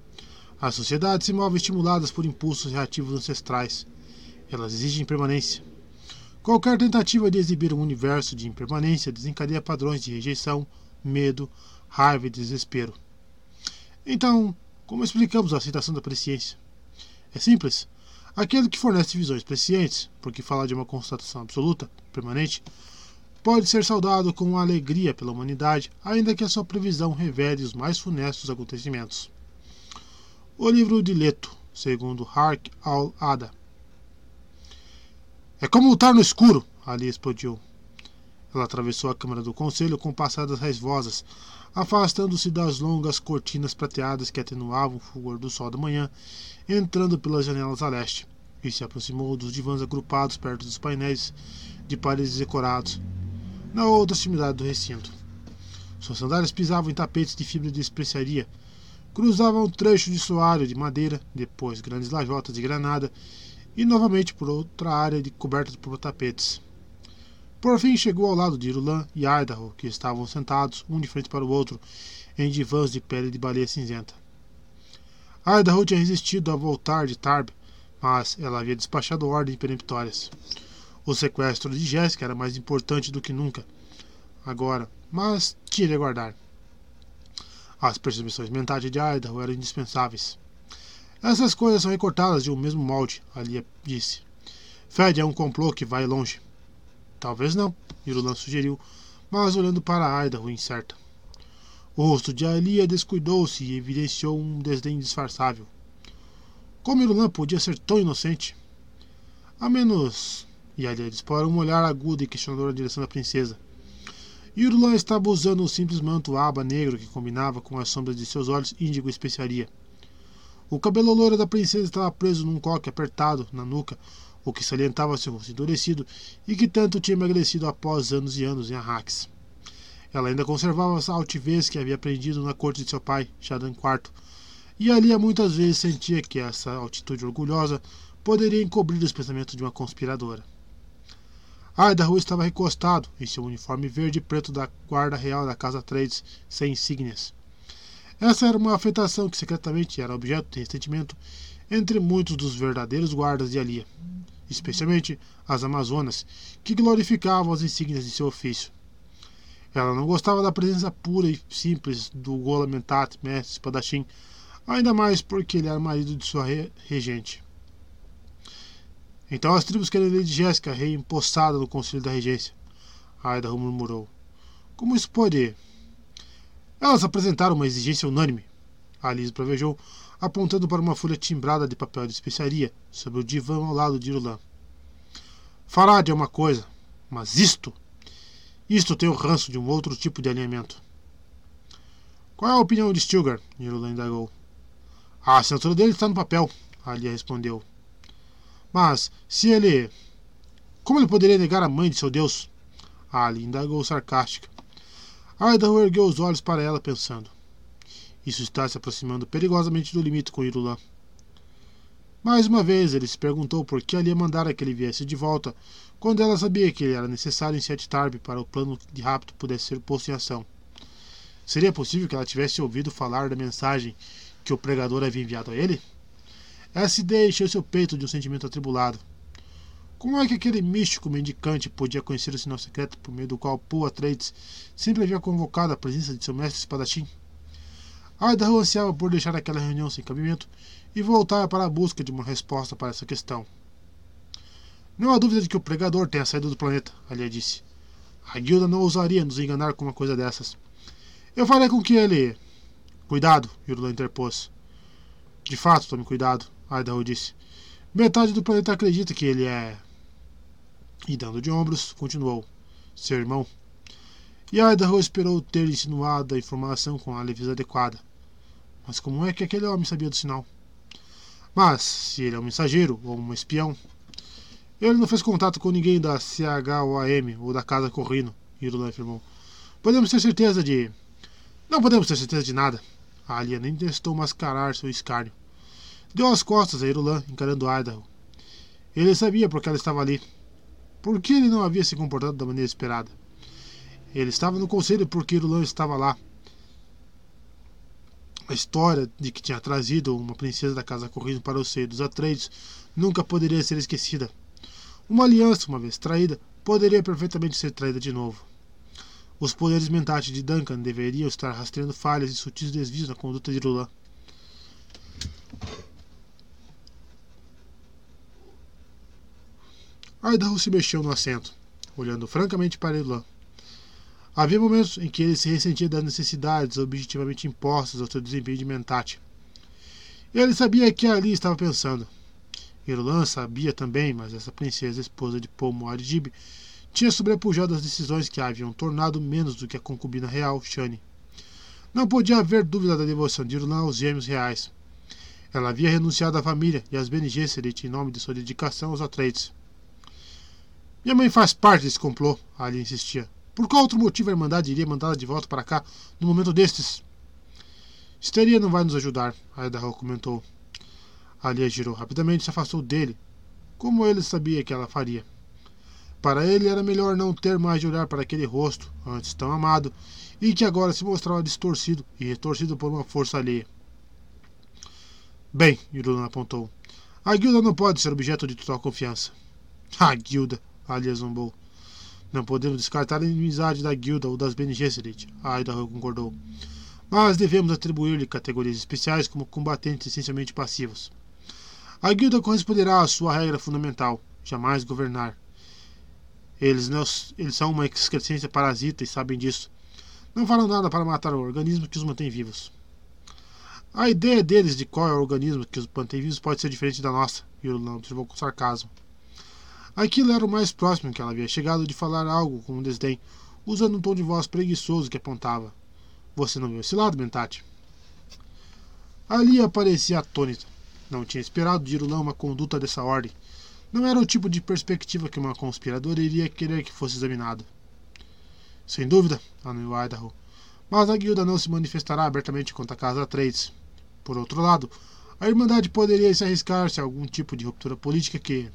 As sociedades se movem estimuladas por impulsos reativos ancestrais. Elas exigem permanência. Qualquer tentativa de exibir um universo de impermanência desencadeia padrões de rejeição, medo, raiva e desespero. Então, como explicamos a aceitação da presciência? É simples. Aquele que fornece visões prescientes, porque fala de uma constatação absoluta, permanente, pode ser saudado com alegria pela humanidade, ainda que a sua previsão revele os mais funestos acontecimentos. O livro de Leto, segundo Hark al-Ada, É como lutar no escuro, Ali explodiu. Ela atravessou a câmara do conselho com passadas raivosas, afastando-se das longas cortinas prateadas que atenuavam o fulgor do sol da manhã, entrando pelas janelas a leste, e se aproximou dos divãs agrupados perto dos painéis de paredes decorados, na outra extremidade do recinto. Suas sandálias pisavam em tapetes de fibra de especiaria, cruzavam um trecho de soalho de madeira, depois grandes lajotas de granada, e novamente por outra área de coberta por tapetes. Por fim chegou ao lado de Irulan e Idaho, que estavam sentados, um de frente para o outro, em divãs de pele de baleia cinzenta. Idaho tinha resistido a voltar de Tarb, mas ela havia despachado ordens peremptórias. O sequestro de Jéssica era mais importante do que nunca, agora, mas tinha de aguardar. As percepções mentais de Idaho eram indispensáveis. Essas coisas são recortadas de um mesmo molde, Alia disse. Fed é um complô que vai longe. Talvez não, Irulan sugeriu, mas olhando para Idaho incerta. O rosto de Alia descuidou-se e evidenciou um desdém disfarçável. Como Irulan podia ser tão inocente? A menos. E Alia disparou um olhar agudo e questionador na direção da princesa. Irulan estava usando um simples manto aba negro que combinava com as sombras de seus olhos índigo especiaria. O cabelo louro da princesa estava preso num coque apertado na nuca, o que salientava seu rosto endurecido e que tanto tinha emagrecido após anos e anos em Arrax. Ela ainda conservava essa altivez que havia aprendido na corte de seu pai, Shadan IV, e ali muitas vezes sentia que essa altitude orgulhosa poderia encobrir os pensamentos de uma conspiradora. Idaho estava recostado em seu uniforme verde e preto da guarda real da Casa Trades, sem insígnias. Essa era uma afetação que secretamente era objeto de ressentimento entre muitos dos verdadeiros guardas de Alia especialmente as Amazonas, que glorificavam as insígnias de seu ofício. Ela não gostava da presença pura e simples do Golamentat, mestre espadachim, ainda mais porque ele era marido de sua re regente. Então as tribos querem de Jéssica reempossada no conselho da regência. Idaho murmurou. Como isso pode? Elas apresentaram uma exigência unânime. Alice provejou, apontando para uma folha timbrada de papel de especiaria sobre o divã ao lado de Irulan. Farad é uma coisa, mas isto, isto tem o ranço de um outro tipo de alinhamento. Qual é a opinião de Stilgar? Irulan indagou. A assinatura dele está no papel, Alia respondeu. Mas, se ele. Como ele poderia negar a mãe de seu Deus? Ali indagou sarcástica. Idaho ergueu os olhos para ela, pensando. Isso está se aproximando perigosamente do limite com Irulan. Mais uma vez ele se perguntou por que ali mandara que ele viesse de volta, quando ela sabia que ele era necessário em Sete Tarb para o plano de rapto pudesse ser posto em ação. Seria possível que ela tivesse ouvido falar da mensagem que o pregador havia enviado a ele? Ideia encheu seu peito de um sentimento atribulado. Como é que aquele místico mendicante podia conhecer o sinal secreto por meio do qual Paul Atreides sempre havia convocado a presença de seu mestre espadachim? Idaho ansiava por deixar aquela reunião sem cabimento e voltar para a busca de uma resposta para essa questão. Não há dúvida de que o pregador tenha saído do planeta, Alia disse. A guilda não ousaria nos enganar com uma coisa dessas. Eu farei com que ele. Cuidado, Yurula interpôs. De fato, tome cuidado, Idaho disse. Metade do planeta acredita que ele é. E dando de ombros, continuou. Seu irmão. E Idaho esperou ter insinuado a informação com a leveza adequada. Mas como é que aquele homem sabia do sinal? Mas, se ele é um mensageiro ou um espião, ele não fez contato com ninguém da CHOAM ou da Casa Corrino, Irula afirmou. Podemos ter certeza de. Não podemos ter certeza de nada. A Alia nem testou mascarar seu escárnio. Deu as costas a Irulan, encarando Idaho. Ele sabia por que ela estava ali. Por que ele não havia se comportado da maneira esperada? Ele estava no conselho porque Irulan estava lá. A história de que tinha trazido uma princesa da casa correndo para o seio dos Atreides nunca poderia ser esquecida. Uma aliança, uma vez traída, poderia perfeitamente ser traída de novo. Os poderes mentais de Duncan deveriam estar rastreando falhas e sutis desvios na conduta de Irulan. Idaho se mexeu no assento, olhando francamente para Irulan. Havia momentos em que ele se ressentia das necessidades objetivamente impostas ao seu desempenho de mentate. Ele sabia que ali estava pensando. Irulan sabia também, mas essa princesa, esposa de Paul Muad'Dib, tinha sobrepujado as decisões que a haviam tornado menos do que a concubina real, Shani. Não podia haver dúvida da devoção de Irulan aos gêmeos reais. Ela havia renunciado à família e às Bene Gesserit em nome de sua dedicação aos Atreides. Minha mãe faz parte desse complô, Ali insistia. Por qual outro motivo a Irmandade iria mandá-la de volta para cá no momento destes? Histeria não vai nos ajudar, Idaho comentou. Ali girou rapidamente e se afastou dele, como ele sabia que ela faria. Para ele era melhor não ter mais de olhar para aquele rosto, antes tão amado, e que agora se mostrava distorcido e retorcido por uma força alheia. Bem, Irulan apontou. A guilda não pode ser objeto de total confiança. A guilda, Ali zombou. Não podemos descartar a inimizade da guilda ou das Bene Gesserit, Idaho concordou. Mas devemos atribuir-lhe categorias especiais como combatentes essencialmente passivos. A guilda corresponderá à sua regra fundamental: jamais governar. Eles, não, eles são uma excrescência parasita e sabem disso. Não farão nada para matar o organismo que os mantém vivos. A ideia deles de qual é o organismo que os mantém vivos pode ser diferente da nossa, Yurulan observou com sarcasmo. Aquilo era o mais próximo que ela havia chegado de falar algo com um desdém, usando um tom de voz preguiçoso que apontava. Você não viu esse lado, Mentate? Ali aparecia atônita. Não tinha esperado de Irulão uma conduta dessa ordem. Não era o tipo de perspectiva que uma conspiradora iria querer que fosse examinada. Sem dúvida, anuiu Idaho. Mas a guilda não se manifestará abertamente contra a casa Trades. Por outro lado, a Irmandade poderia se arriscar-se a algum tipo de ruptura política que.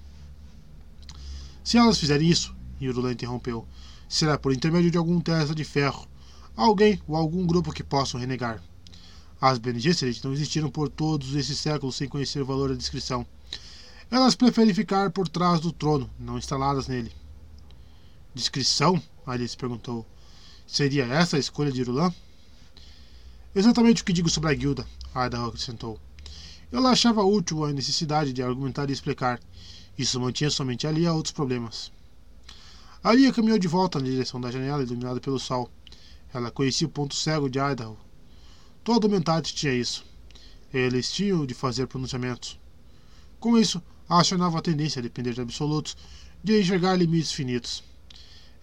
Se elas fizerem isso, Irula interrompeu, será por intermédio de algum testa de ferro, alguém ou algum grupo que possam renegar. As Bene Gesserit não existiram por todos esses séculos sem conhecer o valor da descrição. Elas preferem ficar por trás do trono, não instaladas nele. Discrição? Alice perguntou. Seria essa a escolha de Irulan? Exatamente o que digo sobre a guilda, Idaho acrescentou. Ela achava útil a necessidade de argumentar e explicar. Isso mantinha somente ali a outros problemas. Ali caminhou de volta na direção da janela iluminada pelo sol. Ela conhecia o ponto cego de Idaho, Todo mentate tinha isso. Eles tinham de fazer pronunciamentos. Com isso, acionava a tendência a depender de absolutos, de enxergar limites finitos.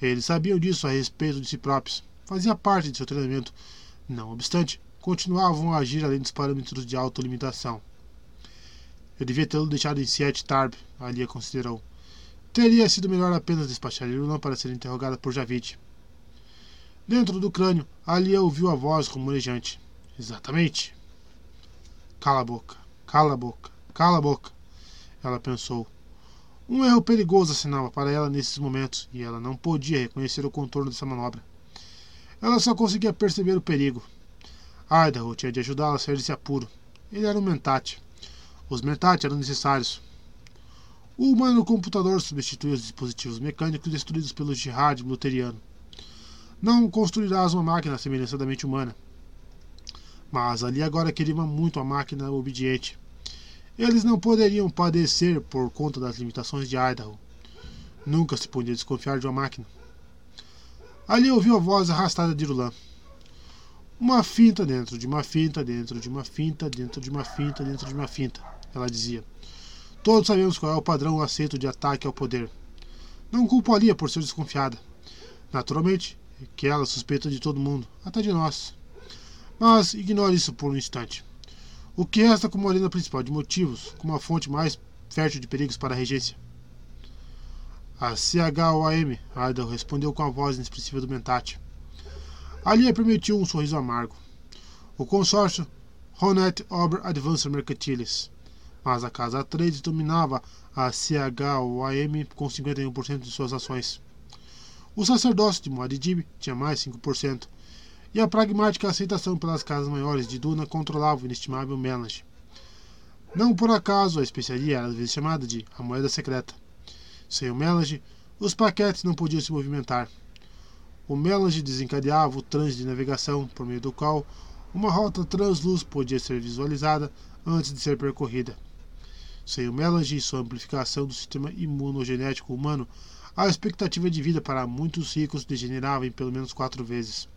Eles sabiam disso a respeito de si próprios. Fazia parte de seu treinamento. Não obstante, continuavam a agir além dos parâmetros de autolimitação. Eu devia tê-lo deixado em Siete Tarb, Alia considerou. Teria sido melhor apenas despachar Irulão para ser interrogada por Javid. Dentro do crânio, Alia ouviu a voz rumorejante. Exatamente. Cala a boca, cala a boca, cala a boca, ela pensou. Um erro perigoso assinava para ela nesses momentos e ela não podia reconhecer o contorno dessa manobra. Ela só conseguia perceber o perigo. Idaho tinha de ajudá-la a sair desse apuro. Ele era um mentate. Os mentate eram necessários. O humano computador substitui os dispositivos mecânicos destruídos pelo jihad luteriano. Não construirás uma máquina à semelhança da mente humana. Mas ali agora queria muito a máquina obediente. Eles não poderiam padecer por conta das limitações de Idaho. Nunca se podia desconfiar de uma máquina. Ali ouviu a voz arrastada de Rulan. Uma finta dentro de uma finta, dentro de uma finta, dentro de uma finta, dentro de uma finta, ela dizia. Todos sabemos qual é o padrão aceito de ataque ao poder. Não culpo a Lia por ser desconfiada. Naturalmente, que ela suspeita de todo mundo, até de nós. Mas ignore isso por um instante. O que resta como arena principal de motivos, como a fonte mais fértil de perigos para a regência? A CHOAM, Ardal respondeu com a voz inexpressiva do Mentate. Ali permitiu um sorriso amargo. O consórcio Ronet Ober Advanced Mercantiles. Mas a casa Trades dominava a CHOAM com 51% de suas ações. O sacerdócio de Muad'Dib tinha mais 5%, e a pragmática aceitação pelas casas maiores de Duna controlava o inestimável Melange. Não por acaso a especiaria era às vezes chamada de a moeda secreta. Sem o Melange, os paquetes não podiam se movimentar. O Melange desencadeava o trânsito de navegação, por meio do qual uma rota transluz podia ser visualizada antes de ser percorrida. Sem o Melange e sua amplificação do sistema imunogenético humano, a expectativa de vida para muitos ricos degenerava em pelo menos quatro vezes.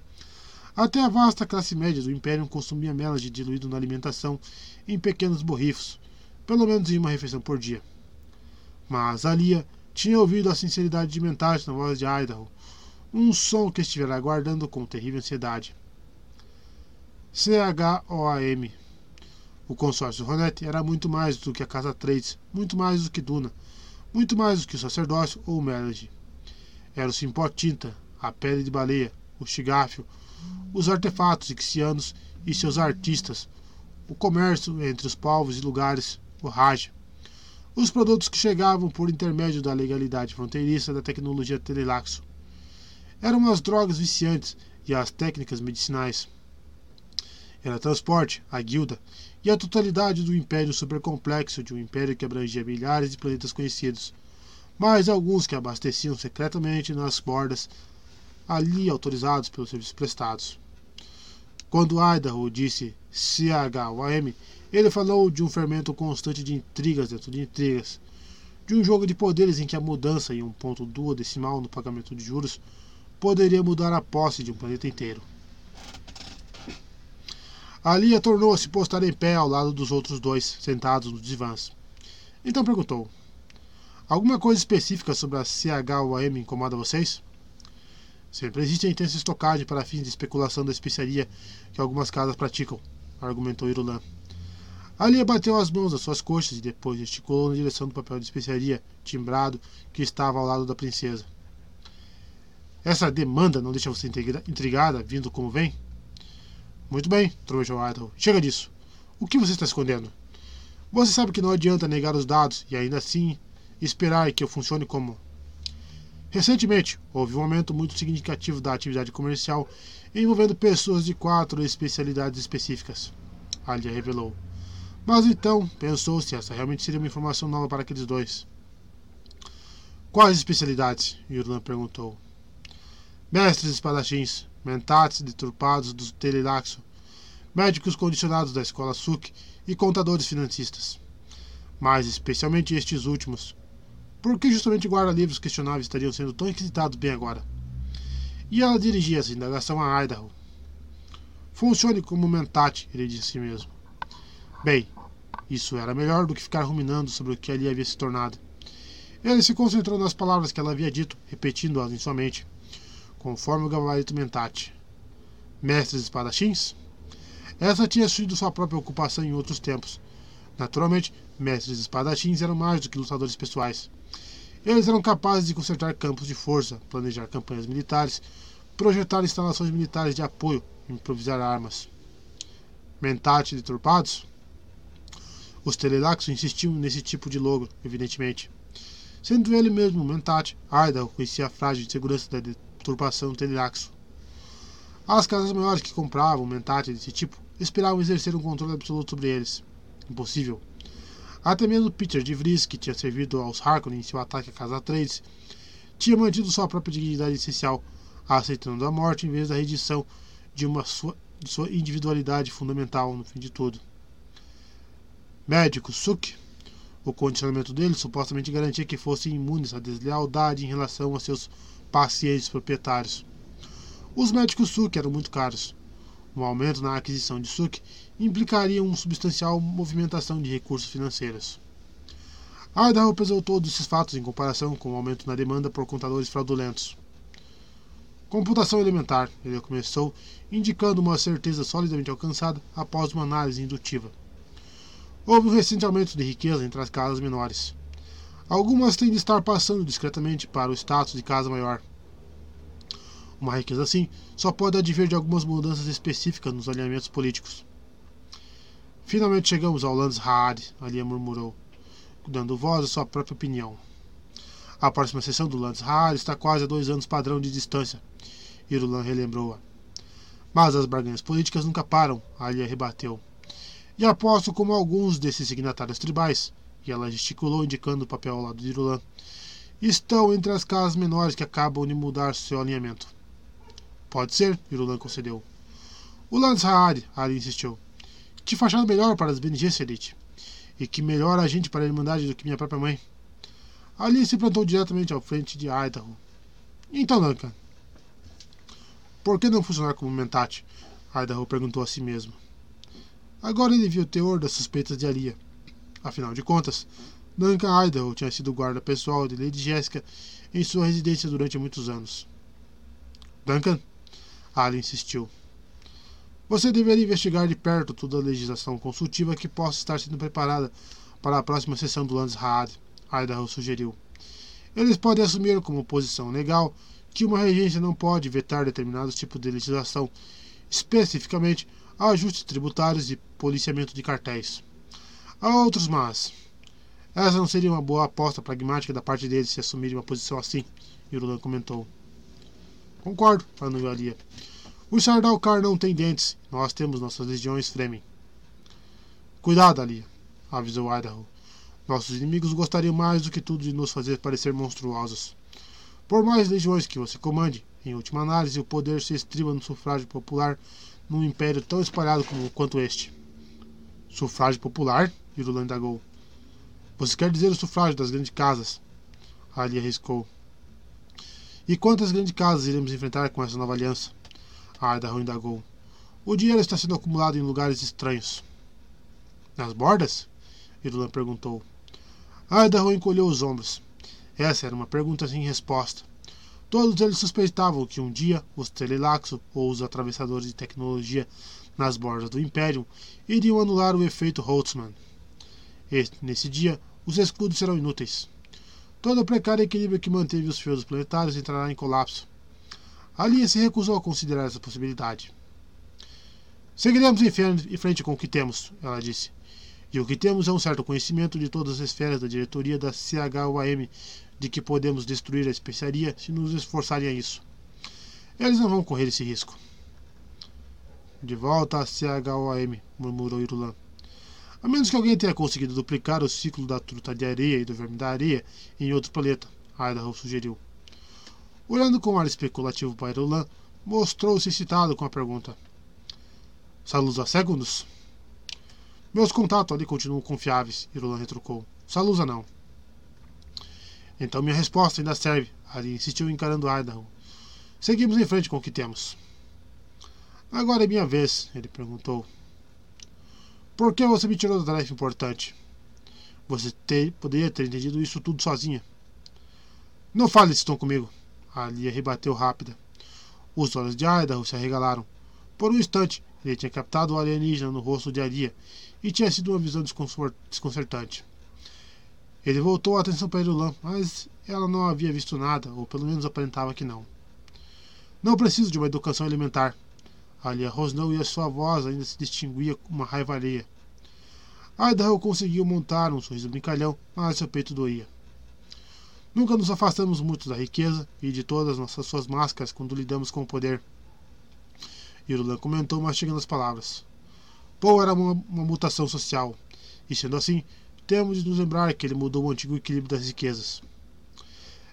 Até a vasta classe média do Império consumia melas de diluído na alimentação em pequenos borrifos, pelo menos em uma refeição por dia. Mas Alia tinha ouvido a sinceridade de Mentat na voz de Idaho, um som que estivera aguardando com terrível ansiedade. C-H-O-A-M. O consórcio Ronette era muito mais do que a Casa Trades, muito mais do que Duna, muito mais do que o sacerdócio ou o Melody. Era o Simpó Tinta, a pele de baleia, o chigáfio, os artefatos ixianos e seus artistas, o comércio entre os povos e lugares, o Raj. Os produtos que chegavam por intermédio da legalidade fronteiriça da tecnologia telelaxo. Eram as drogas viciantes e as técnicas medicinais. Era transporte, a guilda e a totalidade do império supercomplexo de um império que abrangia milhares de planetas conhecidos, mais alguns que abasteciam secretamente nas bordas ali autorizados pelos serviços prestados. Quando Idaho disse CHOM, ele falou de um fermento constante de intrigas dentro de intrigas, de um jogo de poderes em que a mudança em um ponto duodecimal no pagamento de juros poderia mudar a posse de um planeta inteiro. Alia tornou-se postar em pé ao lado dos outros dois, sentados nos divãs. Então perguntou: Alguma coisa específica sobre a CHOM incomoda vocês? Sempre existe a intensa estocagem para fins de especulação da especiaria que algumas casas praticam, argumentou Irulan. Ali bateu as mãos nas suas coxas e depois gesticulou na direção do papel de especiaria, timbrado, que estava ao lado da princesa. Essa demanda não deixa você intrigada, vindo como vem? Muito bem, trovejou Idaho. Chega disso. O que você está escondendo? Você sabe que não adianta negar os dados e ainda assim esperar que eu funcione como. Recentemente, houve um aumento muito significativo da atividade comercial envolvendo pessoas de quatro especialidades específicas. Alia revelou. Mas então, pensou se essa realmente seria uma informação nova para aqueles dois. Quais especialidades? Yurlan perguntou. Mestres espadachins, mentats deturpados do Telelaxo, médicos condicionados da escola SUC e contadores financistas. Mas especialmente estes últimos, por que justamente guarda-livros questionáveis estariam sendo tão requisitados bem agora? E ela dirigia essa indagação a Idaho. Funcione como mentate, ele disse a si mesmo. Bem, isso era melhor do que ficar ruminando sobre o que ali havia se tornado. Ele se concentrou nas palavras que ela havia dito, repetindo-as em sua mente, conforme o gabarito mentate. Mestres espadachins? Essa tinha sido sua própria ocupação em outros tempos. Naturalmente, mestres espadachins eram mais do que lutadores pessoais. Eles eram capazes de consertar campos de força, planejar campanhas militares, projetar instalações militares de apoio, improvisar armas. Mentate deturpados? Os Telelaxos insistiam nesse tipo de logo, evidentemente. Sendo ele mesmo Mentate, Arda conhecia a frágil insegurança da deturpação Telelaxo. As casas maiores que compravam Mentate desse tipo esperavam exercer um controle absoluto sobre eles. Impossível. Até mesmo Peter de Vries, que tinha servido aos Harkonnen em seu ataque à Casa Trades, tinha mantido sua própria dignidade essencial, aceitando a morte em vez da redição de, uma sua, de sua individualidade fundamental no fim de tudo. Médico Suk, o condicionamento dele supostamente garantia que fossem imunes à deslealdade em relação a seus pacientes proprietários. Os médicos Suk eram muito caros. Um aumento na aquisição de Suk implicaria uma substancial movimentação de recursos financeiros. Idaho pesou todos esses fatos em comparação com o aumento na demanda por contadores fraudulentos. Computação elementar, ele começou, indicando uma certeza solidamente alcançada após uma análise indutiva. Houve um recente aumento de riqueza entre as casas menores. Algumas têm de estar passando discretamente para o status de casa maior. Uma riqueza assim só pode advir de algumas mudanças específicas nos alinhamentos políticos. Finalmente chegamos ao Lands Haad, Alia murmurou, dando voz à sua própria opinião. A próxima sessão do Lands Haad está quase a dois anos padrão de distância, Irulan relembrou-a. Mas as barganhas políticas nunca param, Alia rebateu. E aposto como alguns desses signatários tribais, e ela gesticulou indicando o papel ao lado de Irulan, estão entre as casas menores que acabam de mudar seu alinhamento. Pode ser, Irulan concedeu. O Lands Haad, Ali insistiu. Que fachada melhor para as BNGs, Elite. E que melhor agente para a Irmandade do que minha própria mãe. Ali se plantou diretamente ao frente de Idaho. Então, Duncan, por que não funcionar como mentate? Idaho perguntou a si mesmo. Agora ele viu o teor das suspeitas de Alia. Afinal de contas, Duncan Idaho tinha sido guarda pessoal de Lady Jessica em sua residência durante muitos anos. Duncan, Ali insistiu. Você deveria investigar de perto toda a legislação consultiva que possa estar sendo preparada para a próxima sessão do Lands Raad, Idaho sugeriu. Eles podem assumir como posição legal que uma regência não pode vetar determinados tipos de legislação, especificamente ajustes tributários e policiamento de cartéis. Há outros mas. Essa não seria uma boa aposta pragmática da parte deles se assumirem uma posição assim, Yurulan comentou. Concordo, falou Alia. O Sardalcar não tem dentes. Nós temos nossas legiões Fremen. Cuidado, Alia, avisou Idaho. Nossos inimigos gostariam mais do que tudo de nos fazer parecer monstruosos. Por mais legiões que você comande, em última análise, o poder se estriba no sufrágio popular num império tão espalhado como, quanto este. Sufrágio popular? Irulan indagou. Você quer dizer o sufrágio das grandes casas? Ali arriscou. E quantas grandes casas iremos enfrentar com essa nova aliança? Idaho indagou. O dinheiro está sendo acumulado em lugares estranhos. Nas bordas? Irulan perguntou. Idaho encolheu os ombros. Essa era uma pergunta sem resposta. Todos eles suspeitavam que um dia os Telelaxo ou os atravessadores de tecnologia nas bordas do Império iriam anular o efeito Holtzman. E, nesse dia, os escudos serão inúteis. Todo o precário equilíbrio que manteve os feudos planetários entrará em colapso. Ali se recusou a considerar essa possibilidade. Seguiremos em frente com o que temos, ela disse. E o que temos é um certo conhecimento de todas as esferas da diretoria da CHUAM de que podemos destruir a especiaria se nos esforçarem a isso. Eles não vão correr esse risco. De volta a CHOM, murmurou Irulan. A menos que alguém tenha conseguido duplicar o ciclo da truta de areia e do verme da areia em outro planeta, Idaho sugeriu. Olhando com ar especulativo para Irulan, mostrou-se excitado com a pergunta. Salusa segundos? Meus contatos ali continuam confiáveis, Irulan retrucou. Salusa não. Então minha resposta ainda serve. Ali insistiu encarando Idaho. Seguimos em frente com o que temos. Agora é minha vez, ele perguntou. Por que você me tirou da tarefa importante? Você ter, poderia ter entendido isso tudo sozinha. Não fale esse tom comigo. Ali rebateu rápida. Os olhos de Idaho se arregalaram. Por um instante, ele tinha captado o alienígena no rosto de Aria e tinha sido uma visão desconcertante. Ele voltou a atenção para Irulan, mas ela não havia visto nada, ou pelo menos aparentava que não. Não preciso de uma educação elementar. Ali rosnou e a sua voz ainda se distinguia com uma raiva alheia. Idaho conseguiu montar um sorriso brincalhão, mas seu peito doía. Nunca nos afastamos muito da riqueza e de todas nossas suas máscaras quando lidamos com o poder. Irulan comentou mastigando as palavras. Paul era uma, uma mutação social, e sendo assim, temos de nos lembrar que ele mudou o antigo equilíbrio das riquezas.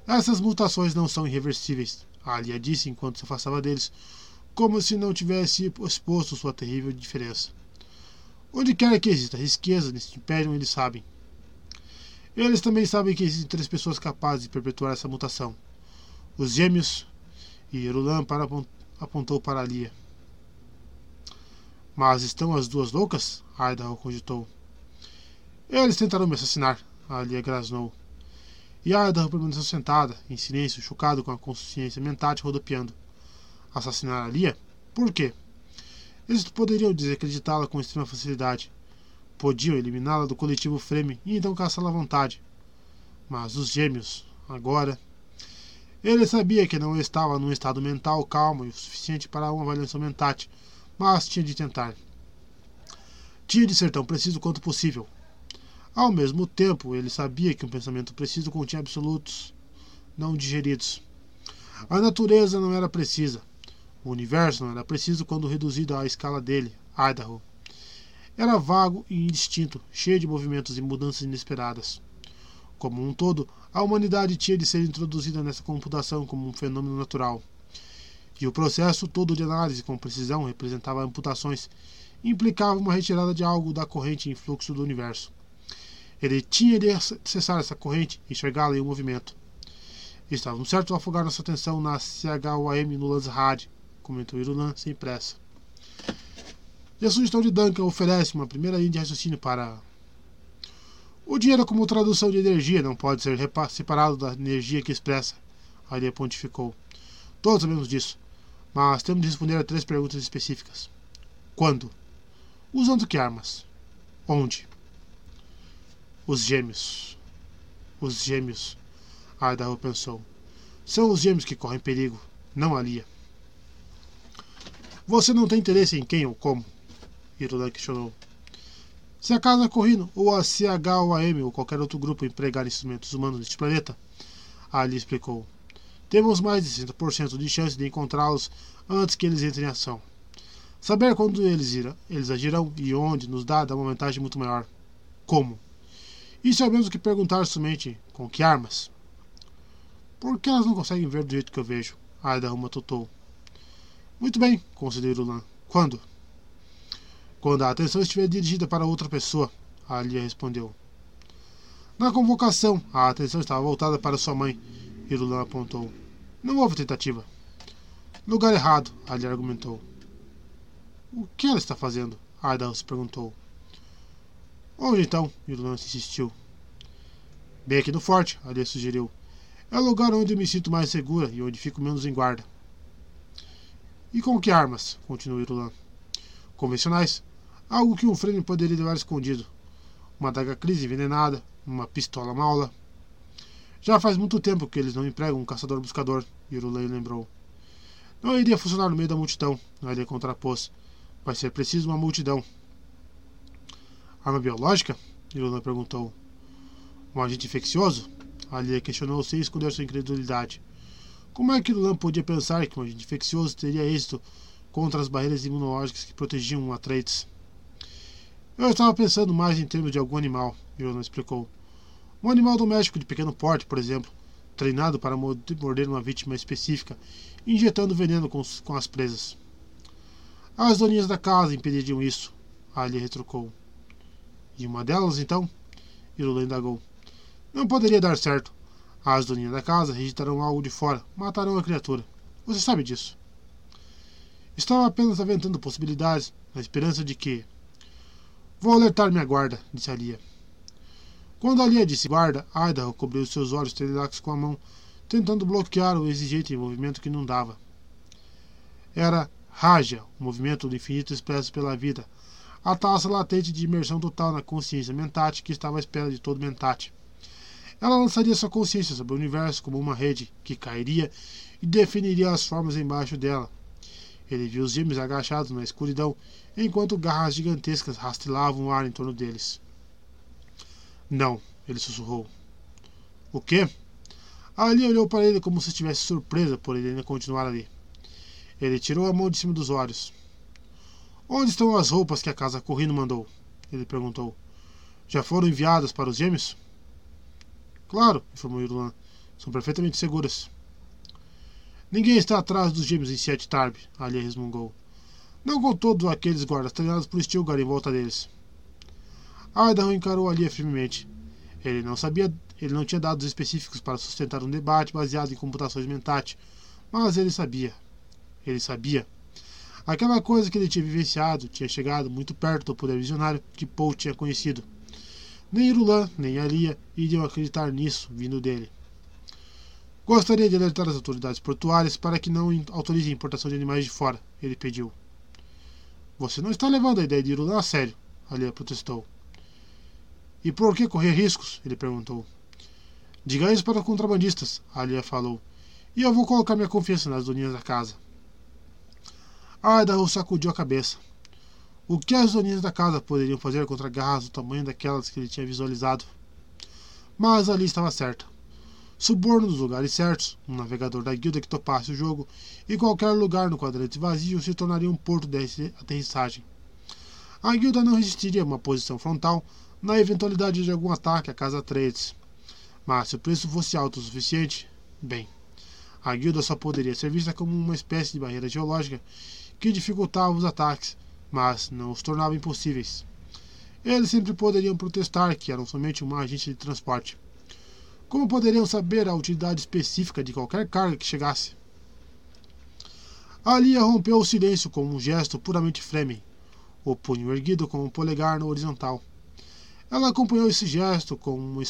Essas mutações não são irreversíveis, Alia disse enquanto se afastava deles, como se não tivesse exposto sua terrível diferença. Onde quer que exista riqueza neste império, eles sabem. Eles também sabem que existem três pessoas capazes de perpetuar essa mutação: os gêmeos. E Erulan para, apontou para Alia. Mas estão as duas loucas? Idaho cogitou. Eles tentaram me assassinar, Alia grasnou. E Idaho permaneceu sentada, em silêncio, chocado com a consciência mental rodopiando. Assassinar Alia? Por quê? Eles poderiam desacreditá-la com extrema facilidade. Podiam eliminá-la do coletivo Freme e então caçá-la à vontade. Mas os gêmeos, agora. Ele sabia que não estava num estado mental calmo e o suficiente para uma avaliação mentate, mas tinha de tentar. Tinha de ser tão preciso quanto possível, ao mesmo tempo, ele sabia que um pensamento preciso continha absolutos não digeridos. A natureza não era precisa. O universo não era preciso quando reduzido à escala dele, Idaho. Era vago e indistinto, cheio de movimentos e mudanças inesperadas. Como um todo, a humanidade tinha de ser introduzida nessa computação como um fenômeno natural. E o processo todo de análise com precisão representava amputações, implicava uma retirada de algo da corrente em fluxo do universo. Ele tinha de acessar essa corrente e enxergá-la em movimento. Estávamos certo ao afogar nossa atenção na CHUAM no Lansrad, comentou Irulan sem pressa. E a sugestão de Duncan oferece uma primeira linha de raciocínio para. O dinheiro, como tradução de energia, não pode ser separado da energia que expressa, Alia pontificou. Todos sabemos disso, mas temos de responder a três perguntas específicas. Quando? Usando que armas? Onde? Os gêmeos. Os gêmeos. Idaho pensou. São os gêmeos que correm perigo, não a Lia. Você não tem interesse em quem ou como? Irulan questionou. Se a Casa Corrino ou a CHOAM ou qualquer outro grupo empregar instrumentos humanos neste planeta, Ali explicou, temos mais de 60% de chance de encontrá-los antes que eles entrem em ação. Saber quando eles, irão, eles agirão e onde nos dá, dá uma vantagem muito maior. Como? Isso é o mesmo que perguntar somente com que armas. Por que elas não conseguem ver do jeito que eu vejo? Aida Ruma tutou. Muito bem, considerou Lan. Quando? Quando a atenção estiver dirigida para outra pessoa, Alia respondeu. Na convocação, a atenção estava voltada para sua mãe, Irulan apontou. Não houve tentativa. Lugar errado, Alia argumentou. O que ela está fazendo? Aida se perguntou. Onde então? Irulan insistiu. Bem aqui no forte, Alia sugeriu. É o lugar onde me sinto mais segura e onde fico menos em guarda. E com que armas? continuou Irulan. Convencionais. Algo que um frame poderia levar escondido. Uma daga crise envenenada, uma pistola maula. Já faz muito tempo que eles não empregam um caçador-buscador, Irulan lembrou. Não iria funcionar no meio da multidão, Alia contrapôs. Vai ser preciso uma multidão. Arma biológica? Irulan perguntou. Um agente infeccioso? Alia questionou sem esconder sua incredulidade. Como é que Lulan podia pensar que um agente infeccioso teria êxito contra as barreiras imunológicas que protegiam Atreides? Eu estava pensando mais em termos de algum animal, Yonan explicou. Um animal doméstico de pequeno porte, por exemplo, treinado para morder uma vítima específica, injetando veneno com, com as presas. As doninhas da casa impediriam isso, Alia retrucou. E uma delas, então? Irula indagou. Não poderia dar certo. As doninhas da casa registrarão algo de fora, matarão a criatura. Você sabe disso. Estava apenas aventando possibilidades, na esperança de que. Vou alertar minha guarda, disse Alia. Quando Alia disse guarda, Idaho cobriu seus olhos terilacos com a mão, tentando bloquear o exigente movimento que não dava. Era Raja, o movimento do infinito expresso pela vida, a taça latente de imersão total na consciência mentate que estava à espera de todo mentate. Ela lançaria sua consciência sobre o universo como uma rede que cairia e definiria as formas embaixo dela. Ele viu os gêmeos agachados na escuridão, enquanto garras gigantescas rastilavam o ar em torno deles. Não, ele sussurrou. O quê? Ali olhou para ele como se estivesse surpresa por ele ainda continuar ali. Ele tirou a mão de cima dos olhos. Onde estão as roupas que a casa Corrino mandou? Ele perguntou. Já foram enviadas para os gêmeos? Claro, informou Irlan. São perfeitamente seguras. Ninguém está atrás dos gêmeos em Siete Tarb, Alia resmungou. Não com todos aqueles guardas treinados por Stilgar em volta deles. Idaho encarou Alia firmemente. Ele não sabia, ele não tinha dados específicos para sustentar um debate baseado em computações mentais, mas ele sabia. Ele sabia. Aquela coisa que ele tinha vivenciado tinha chegado muito perto do poder visionário que Paul tinha conhecido. Nem Irulan, nem Alia iriam acreditar nisso vindo dele. Gostaria de alertar as autoridades portuárias para que não autorizem a importação de animais de fora, ele pediu. Você não está levando a ideia de Irulan a sério, Alia protestou. E por que correr riscos? ele perguntou. Diga isso para os contrabandistas, Alia falou. E eu vou colocar minha confiança nas doninhas da casa. Idaho sacudiu a cabeça. O que as doninhas da casa poderiam fazer contra garras do tamanho daquelas que ele tinha visualizado? Mas ali estava certa. Suborno nos lugares certos, um navegador da guilda que topasse o jogo, e qualquer lugar no quadrante vazio se tornaria um porto de aterrissagem. A guilda não resistiria a uma posição frontal na eventualidade de algum ataque à casa Trades. Mas se o preço fosse alto o suficiente, bem, a guilda só poderia ser vista como uma espécie de barreira geológica que dificultava os ataques mas não os tornava impossíveis. Eles sempre poderiam protestar que eram somente uma agência de transporte. Como poderiam saber a utilidade específica de qualquer carga que chegasse? Alia rompeu o silêncio com um gesto puramente Fremen, o punho erguido com o polegar no horizontal. Ela acompanhou esse gesto com um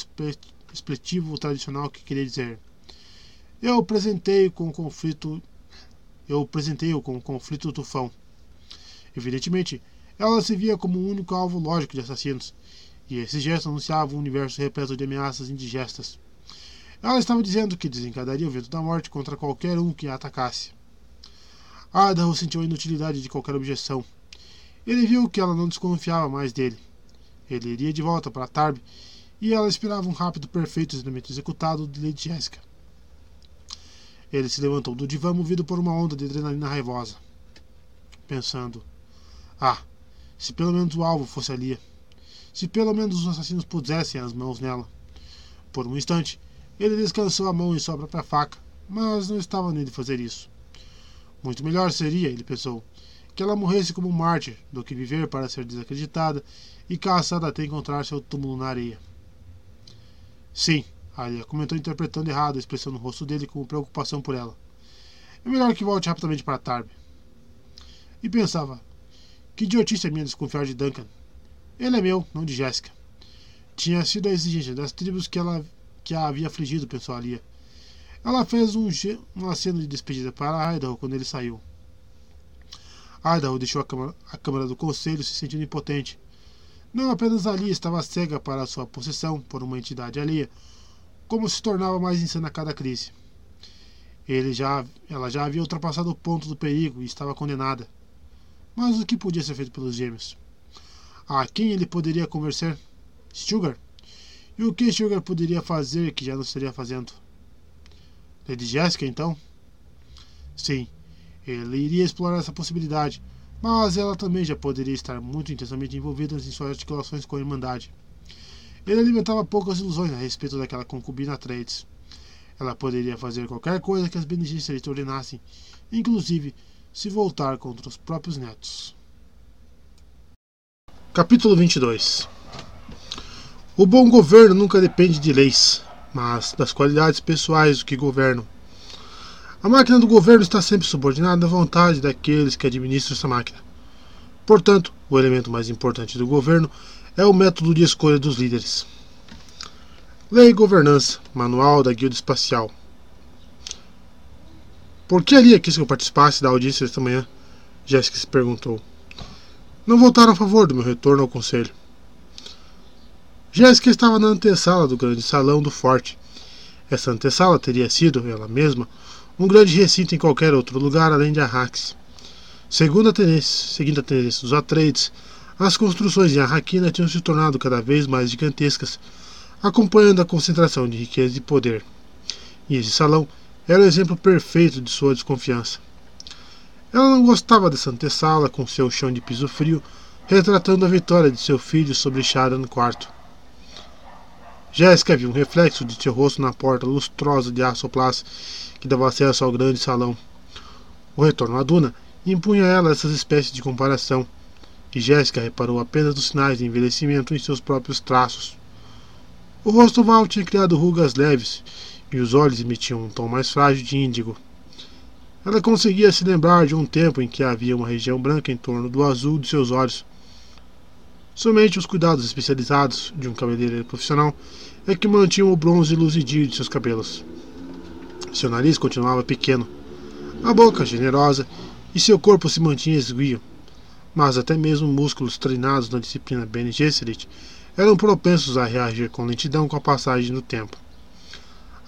expletivo tradicional que queria dizer: Eu presentei com o conflito. Eu presentei-o com o conflito tufão. Evidentemente, ela se via como o único alvo lógico de assassinos, e esse gesto anunciava um universo repleto de ameaças indigestas. Ela estava dizendo que desencadearia o vento da morte contra qualquer um que a atacasse. Idaho sentiu a inutilidade de qualquer objeção. Ele viu que ela não desconfiava mais dele. Ele iria de volta para Tarb e ela esperava um rápido, perfeito experimento executado de Lady Jessica. Ele se levantou do divã movido por uma onda de adrenalina raivosa, pensando: Ah, se pelo menos o alvo fosse ali. Se pelo menos os assassinos pusessem as mãos nela. Por um instante, ele descansou a mão em sua própria faca, mas não estava nele fazer isso. Muito melhor seria, ele pensou, que ela morresse como um mártir do que viver para ser desacreditada e caçada até encontrar seu túmulo na areia. Sim, Alia comentou interpretando errado a expressão no rosto dele como preocupação por ela. É melhor que volte rapidamente para Tarb. E pensava, que idiotice a minha desconfiar de Duncan. Ele é meu, não de Jéssica. Tinha sido a exigência das tribos que ela que a havia afligido, pensou Alia. Ela fez um, um aceno de despedida para Idaho quando ele saiu. Idaho deixou a câmara, a câmara do conselho se sentindo impotente. Não apenas ali estava cega para sua possessão por uma entidade alheia, como se tornava mais insana a cada crise. Ele já, ela já havia ultrapassado o ponto do perigo e estava condenada. Mas o que podia ser feito pelos gêmeos? A quem ele poderia conversar? Sugar? E o que Sugar poderia fazer que já não estaria fazendo? Lady Jessica, então? Sim, ele iria explorar essa possibilidade, mas ela também já poderia estar muito intensamente envolvida em suas articulações com a Irmandade. Ele alimentava poucas ilusões a respeito daquela concubina Trades. Ela poderia fazer qualquer coisa que as Bene lhe ordenassem, inclusive se voltar contra os próprios netos. Capítulo 22 o bom governo nunca depende de leis, mas das qualidades pessoais do que governam. A máquina do governo está sempre subordinada à vontade daqueles que administram essa máquina. Portanto, o elemento mais importante do governo é o método de escolha dos líderes. Lei e Governança, Manual da Guilda Espacial. Por que ali quis que eu participasse da audiência esta manhã? Jéssica se perguntou. Não votaram a favor do meu retorno ao conselho. Jéssica estava na antessala do grande salão do forte. Essa antessala teria sido, ela mesma, um grande recinto em qualquer outro lugar além de Arrax. Segundo a tendência, seguindo a tendência dos Atreides, as construções em Arraquina tinham se tornado cada vez mais gigantescas, acompanhando a concentração de riqueza e poder. E esse salão era o exemplo perfeito de sua desconfiança. Ela não gostava dessa antessala com seu chão de piso frio, retratando a vitória de seu filho sobre Sharon IV. Jéssica viu um reflexo de seu rosto na porta lustrosa de aço que dava acesso ao grande salão. O retorno à Duna impunha a ela essas espécies de comparação, e Jéssica reparou apenas nos sinais de envelhecimento em seus próprios traços. O rosto Val tinha criado rugas leves, e os olhos emitiam um tom mais frágil de índigo. Ela conseguia se lembrar de um tempo em que havia uma região branca em torno do azul de seus olhos. Somente os cuidados especializados de um cabeleireiro profissional é que mantinham o bronze luzidio de seus cabelos. Seu nariz continuava pequeno, a boca generosa e seu corpo se mantinha esguio, mas até mesmo músculos treinados na disciplina Bene Gesserit eram propensos a reagir com lentidão com a passagem do tempo.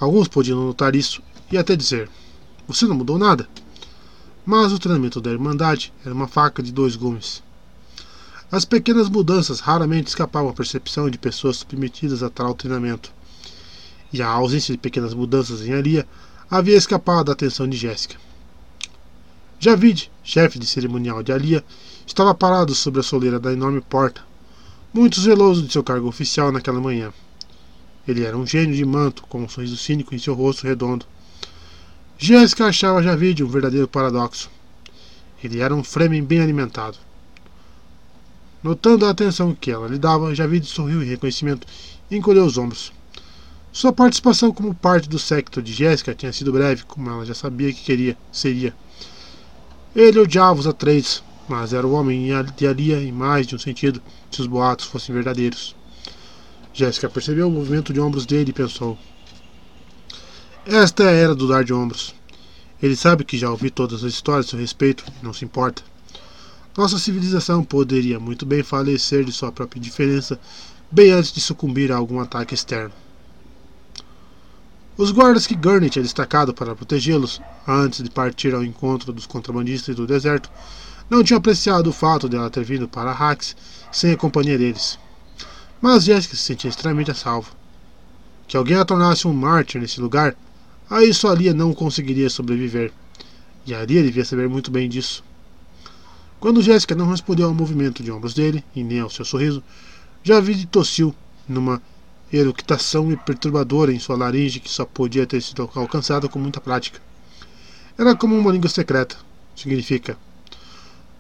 Alguns podiam notar isso e até dizer: Você não mudou nada. Mas o treinamento da Irmandade era uma faca de dois gumes. As pequenas mudanças raramente escapavam à percepção de pessoas submetidas a tal treinamento. E a ausência de pequenas mudanças em Alia havia escapado da atenção de Jéssica. Javid, chefe de cerimonial de Alia, estava parado sobre a soleira da enorme porta, muito zeloso de seu cargo oficial naquela manhã. Ele era um gênio de manto, com um sorriso cínico em seu rosto redondo. Jéssica achava Javid um verdadeiro paradoxo. Ele era um Fremen bem alimentado. Notando a atenção que ela lhe dava, Javid sorriu em reconhecimento e encolheu os ombros. Sua participação como parte do secto de Jéssica tinha sido breve, como ela já sabia que queria, seria. Ele odiava os Atreides, mas era o homem de Alia em mais de um sentido, se os boatos fossem verdadeiros. Jéssica percebeu o movimento de ombros dele e pensou: Esta é a era do dar de ombros. Ele sabe que já ouvi todas as histórias a seu respeito e não se importa. Nossa civilização poderia muito bem falecer de sua própria indiferença bem antes de sucumbir a algum ataque externo. Os guardas que Gurney tinha destacado para protegê-los antes de partir ao encontro dos contrabandistas do deserto não tinham apreciado o fato de ela ter vindo para Hax sem a companhia deles. Mas Jessica se sentia extremamente a salvo. Que alguém a tornasse um mártir nesse lugar, aí sua Lia não conseguiria sobreviver. E a Lia devia saber muito bem disso. Quando Jéssica não respondeu ao movimento de ombros dele, e nem ao seu sorriso, Javid tossiu numa eructação perturbadora em sua laringe que só podia ter sido alcançada com muita prática. Era como uma língua secreta. Significa: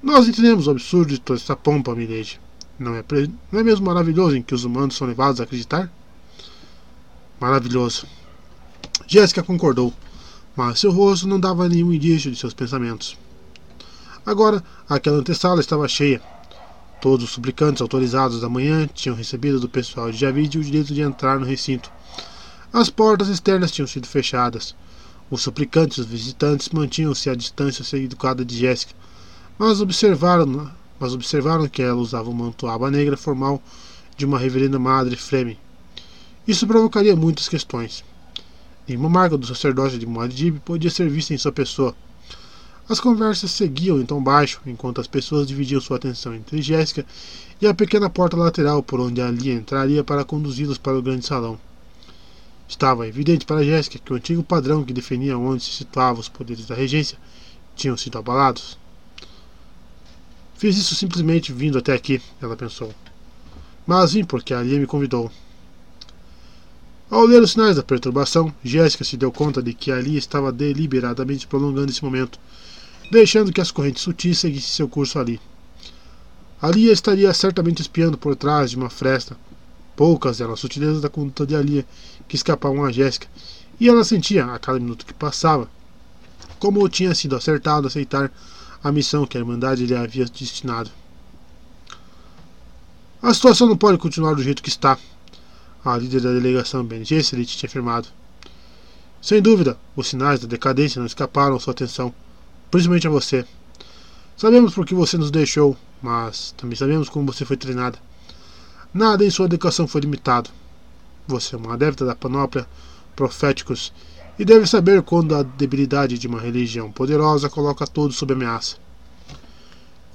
Nós entendemos o absurdo de toda essa pompa, milady. Não é, não é mesmo maravilhoso em que os humanos são levados a acreditar? Maravilhoso. Jéssica concordou, mas seu rosto não dava nenhum indício de seus pensamentos. Agora, aquela antessala estava cheia. Todos os suplicantes autorizados da manhã tinham recebido do pessoal de Javid o direito de entrar no recinto. As portas externas tinham sido fechadas. Os suplicantes e os visitantes mantinham-se à distância educada de Jéssica, mas observaram, mas observaram que ela usava um manto aba negra formal de uma reverenda madre Freme. Isso provocaria muitas questões. Nenhuma marca do sacerdócio de Muad'Dib podia ser vista em sua pessoa. As conversas seguiam em tom baixo, enquanto as pessoas dividiam sua atenção entre Jéssica e a pequena porta lateral por onde Ali entraria para conduzi-los para o grande salão. Estava evidente para Jéssica que o antigo padrão que definia onde se situavam os poderes da regência tinham sido abalados. Fiz isso simplesmente vindo até aqui, ela pensou. Mas vim porque Ali me convidou. Ao ler os sinais da perturbação, Jéssica se deu conta de que Ali estava deliberadamente prolongando esse momento deixando que as correntes sutis seguissem seu curso ali. Alia estaria certamente espiando por trás de uma fresta. Poucas eram as sutilezas da conduta de Alia que escapavam a Jéssica, e ela sentia, a cada minuto que passava, como tinha sido acertado aceitar a missão que a Irmandade lhe havia destinado. A situação não pode continuar do jeito que está, a líder da delegação Ben Gesserit tinha afirmado. Sem dúvida, os sinais da decadência não escaparam à sua atenção principalmente a você. Sabemos por que você nos deixou, mas também sabemos como você foi treinada. Nada em sua educação foi limitado. Você é uma adepta da panóplia proféticos e deve saber quando a debilidade de uma religião poderosa coloca todos sob ameaça.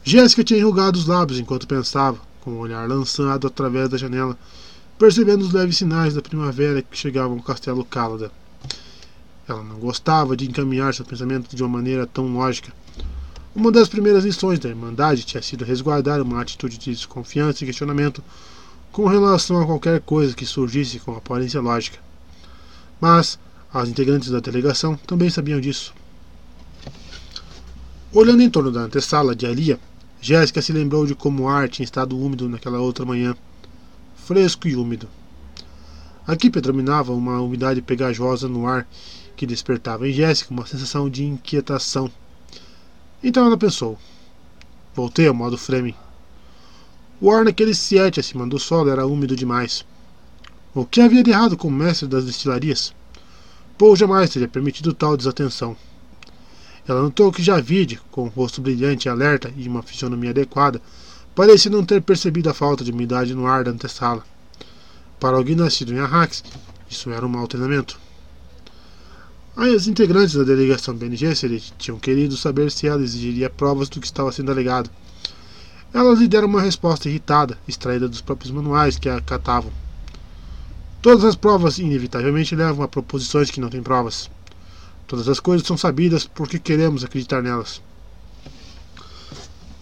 Jéssica tinha enrugado os lábios enquanto pensava, com o olhar lançado através da janela, percebendo os leves sinais da primavera que chegavam ao castelo Cálada. Ela não gostava de encaminhar seu pensamento de uma maneira tão lógica. Uma das primeiras lições da Irmandade tinha sido resguardar uma atitude de desconfiança e questionamento com relação a qualquer coisa que surgisse com aparência lógica. Mas as integrantes da delegação também sabiam disso. Olhando em torno da antessala de Alia, Jéssica se lembrou de como o ar tinha estado úmido naquela outra manhã fresco e úmido. Aqui predominava uma umidade pegajosa no ar que despertava em Jéssica uma sensação de inquietação. Então ela pensou. Voltei ao modo Fremen. O ar naquele siete acima do solo era úmido demais. O que havia de errado com o mestre das destilarias? Paul jamais teria permitido tal desatenção. Ela notou que Javide, com o rosto brilhante e alerta e uma fisionomia adequada, parecia não ter percebido a falta de umidade no ar da antessala. Para alguém nascido em Arrax, isso era um mau treinamento. As integrantes da delegação Gesserit tinham querido saber se ela exigiria provas do que estava sendo alegado. Elas lhe deram uma resposta irritada, extraída dos próprios manuais que a catavam. Todas as provas inevitavelmente levam a proposições que não têm provas. Todas as coisas são sabidas porque queremos acreditar nelas.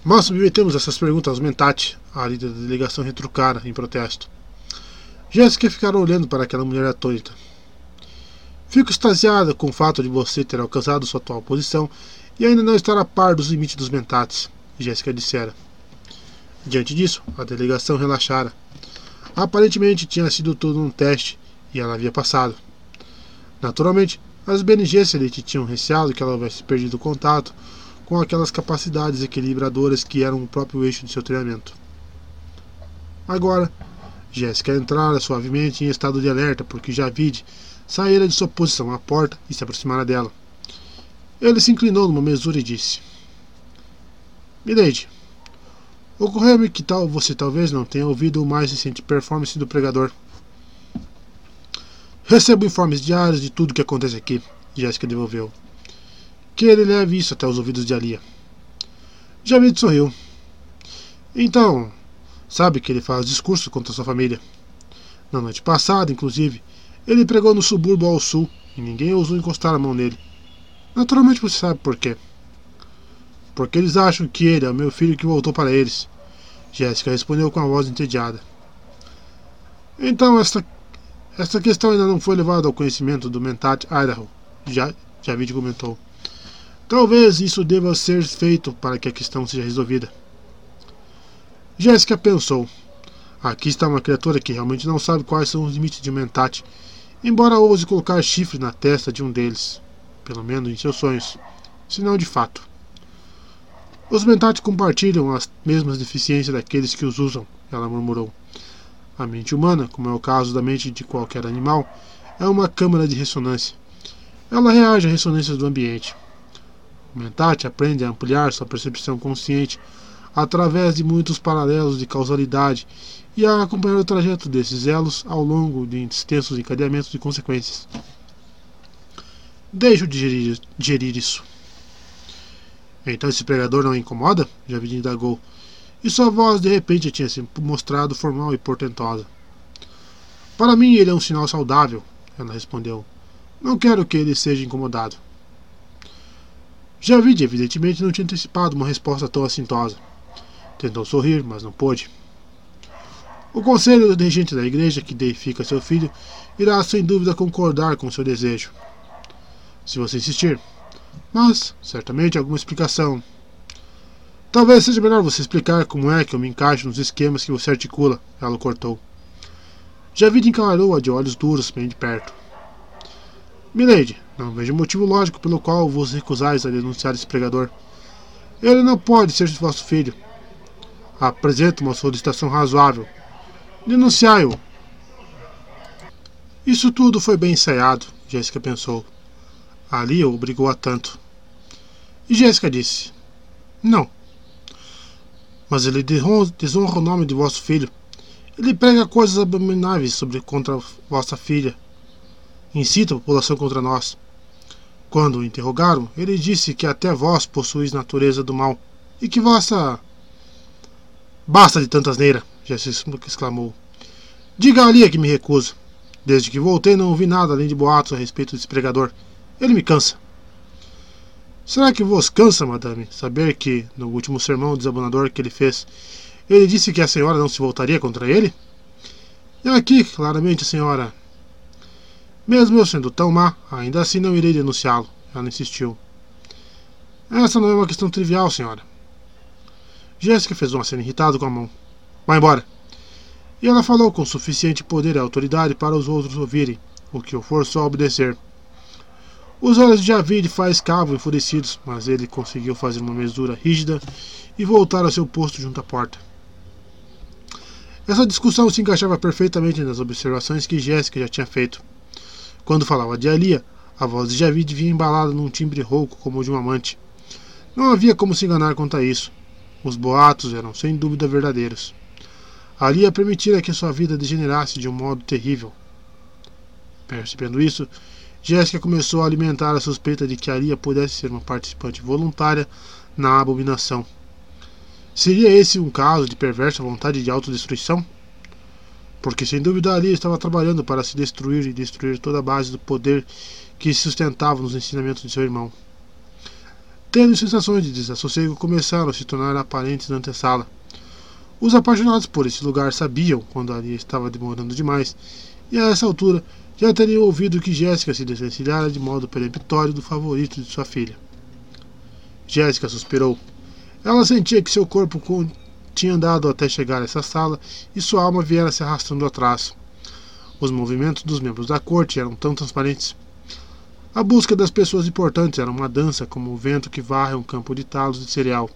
Nós submetemos essas perguntas aos Mentate, a líder da delegação retrucara em protesto. Jéssica ficara olhando para aquela mulher atônita. Fico extasiada com o fato de você ter alcançado sua atual posição e ainda não estar a par dos limites dos mentates, Jéssica dissera. Diante disso, a delegação relaxara. Aparentemente tinha sido tudo um teste e ela havia passado. Naturalmente, as Bene Gesserit tinham receado que ela houvesse perdido contato com aquelas capacidades equilibradoras que eram o próprio eixo de seu treinamento. Agora, Jéssica entrara suavemente em estado de alerta, porque Javid saíra de sua posição à porta e se aproximara dela. Ele se inclinou numa mesura e disse: Milady, ocorreu-me que tal você talvez não tenha ouvido o mais recente performance do pregador. Recebo informes diários de tudo o que acontece aqui, Jéssica devolveu. Que ele leve isso até os ouvidos de Alia. Javid sorriu. Então, sabe que ele faz discursos contra sua família. Na noite passada, inclusive, ele pregou no subúrbio ao sul e ninguém ousou encostar a mão nele. Naturalmente você sabe por quê. Porque eles acham que ele é o meu filho que voltou para eles. Jéssica respondeu com a voz entediada. Então esta, esta questão ainda não foi levada ao conhecimento do Mentat Idaho, já, Javid comentou. Talvez isso deva ser feito para que a questão seja resolvida. Jéssica pensou. Aqui está uma criatura que realmente não sabe quais são os limites de Mentat, embora ouse colocar chifre na testa de um deles, pelo menos em seus sonhos, se não de fato. Os Mentat compartilham as mesmas deficiências daqueles que os usam, ela murmurou. A mente humana, como é o caso da mente de qualquer animal, é uma câmara de ressonância. Ela reage a ressonâncias do ambiente. O Mentat aprende a ampliar sua percepção consciente através de muitos paralelos de causalidade e a acompanhar o trajeto desses elos ao longo de extensos encadeamentos de consequências. Deixe-o digerir, digerir isso. Então esse pregador não incomoda? Javid indagou, e sua voz de repente tinha se mostrado formal e portentosa. Para mim ele é um sinal saudável, ela respondeu. Não quero que ele seja incomodado. Javid evidentemente não tinha antecipado uma resposta tão assintosa. Tentou sorrir, mas não pôde. O conselho do regente da igreja que deifica seu filho irá sem dúvida concordar com seu desejo. Se você insistir. Mas, certamente, alguma explicação. Talvez seja melhor você explicar como é que eu me encaixo nos esquemas que você articula, ela cortou. Javid encarou-a de olhos duros bem de perto. Milady, não vejo motivo lógico pelo qual vos recusais a denunciar esse pregador. Ele não pode ser vosso filho, apresenta uma solicitação razoável. Denunciai-o. Isso tudo foi bem ensaiado, Jéssica pensou. Ali o obrigou a tanto. E Jéssica disse: Não. Mas ele desonra o nome de vosso filho. Ele prega coisas abomináveis sobre contra vossa filha. Incita a população contra nós. Quando o interrogaram, ele disse que até vós possuís natureza do mal e que vossa Basta de tanta asneira, Jesus exclamou. Diga ali que me recuso. Desde que voltei não ouvi nada além de boatos a respeito desse pregador. Ele me cansa. Será que vos cansa, madame, saber que, no último sermão desabonador que ele fez, ele disse que a senhora não se voltaria contra ele? E aqui, claramente, senhora. Mesmo eu sendo tão má, ainda assim não irei denunciá-lo. Ela insistiu. Essa não é uma questão trivial, senhora. Jéssica fez uma cena irritada com a mão. Vá embora. E ela falou com suficiente poder e autoridade para os outros ouvirem, o que o forçou a obedecer. Os olhos de Javid faiscavam enfurecidos, mas ele conseguiu fazer uma mesura rígida e voltar ao seu posto junto à porta. Essa discussão se encaixava perfeitamente nas observações que Jéssica já tinha feito. Quando falava de Alia, a voz de Javid vinha embalada num timbre rouco como o de um amante. Não havia como se enganar quanto a isso. Os boatos eram sem dúvida verdadeiros. Ali a permitira que sua vida degenerasse de um modo terrível. Percebendo isso, Jéssica começou a alimentar a suspeita de que Alia pudesse ser uma participante voluntária na abominação. Seria esse um caso de perversa vontade de autodestruição? Porque sem dúvida Alia estava trabalhando para se destruir e destruir toda a base do poder que se sustentava nos ensinamentos de seu irmão. Tendo sensações de desassossego começaram a se tornar aparentes na antessala. Os apaixonados por esse lugar sabiam quando ali estava demorando demais, e a essa altura já teriam ouvido que Jéssica se desvencilhara de modo peremptório do favorito de sua filha. Jéssica suspirou. Ela sentia que seu corpo tinha andado até chegar a essa sala e sua alma viera se arrastando atrás. Os movimentos dos membros da corte eram tão transparentes a busca das pessoas importantes era uma dança como o vento que varre um campo de talos de cereal.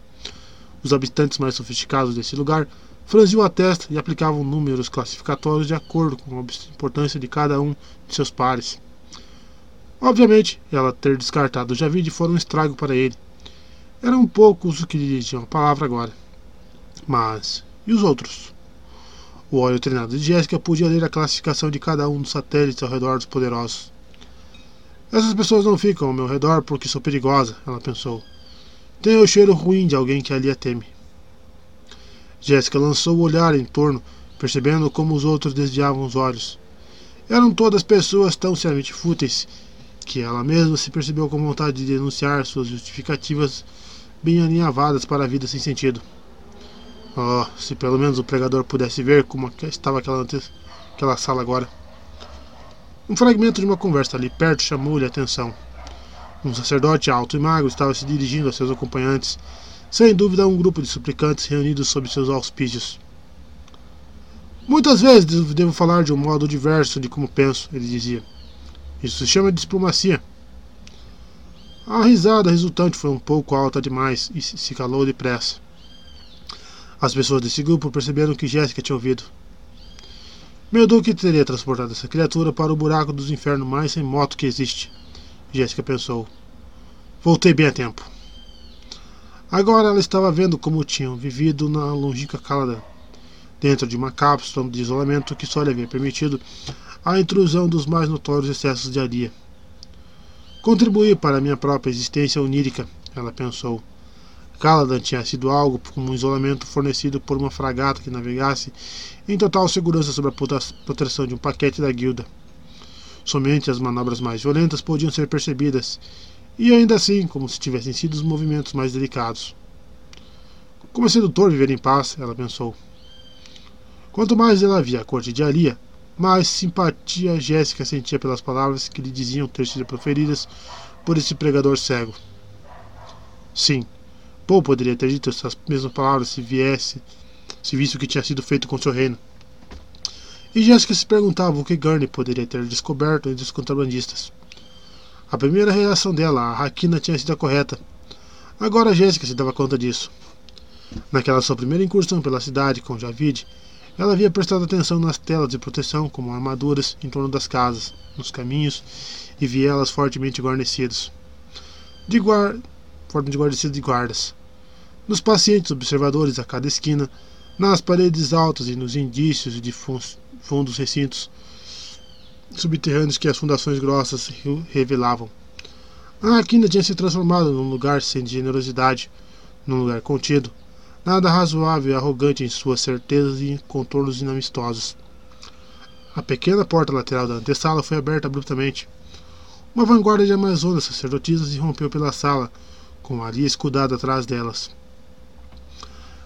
Os habitantes mais sofisticados desse lugar franziu a testa e aplicavam números classificatórios de acordo com a importância de cada um de seus pares. Obviamente, ela ter descartado o Javide foi um estrago para ele. Eram poucos os que dirigiam a palavra agora. Mas, e os outros? O olho treinado de Jéssica podia ler a classificação de cada um dos satélites ao redor dos poderosos. Essas pessoas não ficam ao meu redor porque sou perigosa, ela pensou. Tenho o cheiro ruim de alguém que ali a teme. Jéssica lançou o olhar em torno, percebendo como os outros desviavam os olhos. Eram todas pessoas tão seriamente fúteis que ela mesma se percebeu com vontade de denunciar suas justificativas bem alinhavadas para a vida sem sentido. Oh, se pelo menos o pregador pudesse ver como estava aquela, aquela sala agora. Um fragmento de uma conversa ali perto chamou-lhe a atenção. Um sacerdote alto e magro estava se dirigindo a seus acompanhantes, sem dúvida um grupo de suplicantes reunidos sob seus auspícios. Muitas vezes devo falar de um modo diverso de como penso, ele dizia. Isso se chama diplomacia. A risada resultante foi um pouco alta demais e se calou depressa. As pessoas desse grupo perceberam que Jéssica tinha ouvido. Meu Duque teria transportado essa criatura para o buraco dos infernos mais remoto que existe. Jéssica pensou. Voltei bem a tempo. Agora ela estava vendo como tinham vivido na longínqua Caladan, dentro de uma cápsula de isolamento que só lhe havia permitido a intrusão dos mais notórios excessos de Aria. Contribuir para a minha própria existência onírica, ela pensou. Caladan tinha sido algo como um isolamento fornecido por uma fragata que navegasse em total segurança sob a proteção de um paquete da guilda. Somente as manobras mais violentas podiam ser percebidas, e ainda assim como se tivessem sido os movimentos mais delicados. Como é sedutor viver em paz, ela pensou. Quanto mais ela via a corte de Alia, mais simpatia Jéssica sentia pelas palavras que lhe diziam ter sido proferidas por esse pregador cego. Sim, Paul poderia ter dito essas mesmas palavras se viesse, se visse o que tinha sido feito com seu reino. E Jéssica se perguntava o que Gurney poderia ter descoberto entre os contrabandistas. A primeira reação dela, a Raquina, tinha sido a correta. Agora Jéssica se dava conta disso. Naquela sua primeira incursão pela cidade com Javid, ela havia prestado atenção nas telas de proteção, como armaduras em torno das casas, nos caminhos e vielas fortemente guarnecidos. De guarda de guarda de guardas. Nos pacientes observadores a cada esquina, nas paredes altas e nos indícios de fundos recintos subterrâneos que as fundações grossas revelavam. A quina tinha se transformado num lugar sem generosidade, num lugar contido, nada razoável e arrogante em suas certezas e contornos inamistosos. A pequena porta lateral da antessala foi aberta abruptamente. Uma vanguarda de amazonas sacerdotisas irrompeu pela sala, com Maria escudada atrás delas.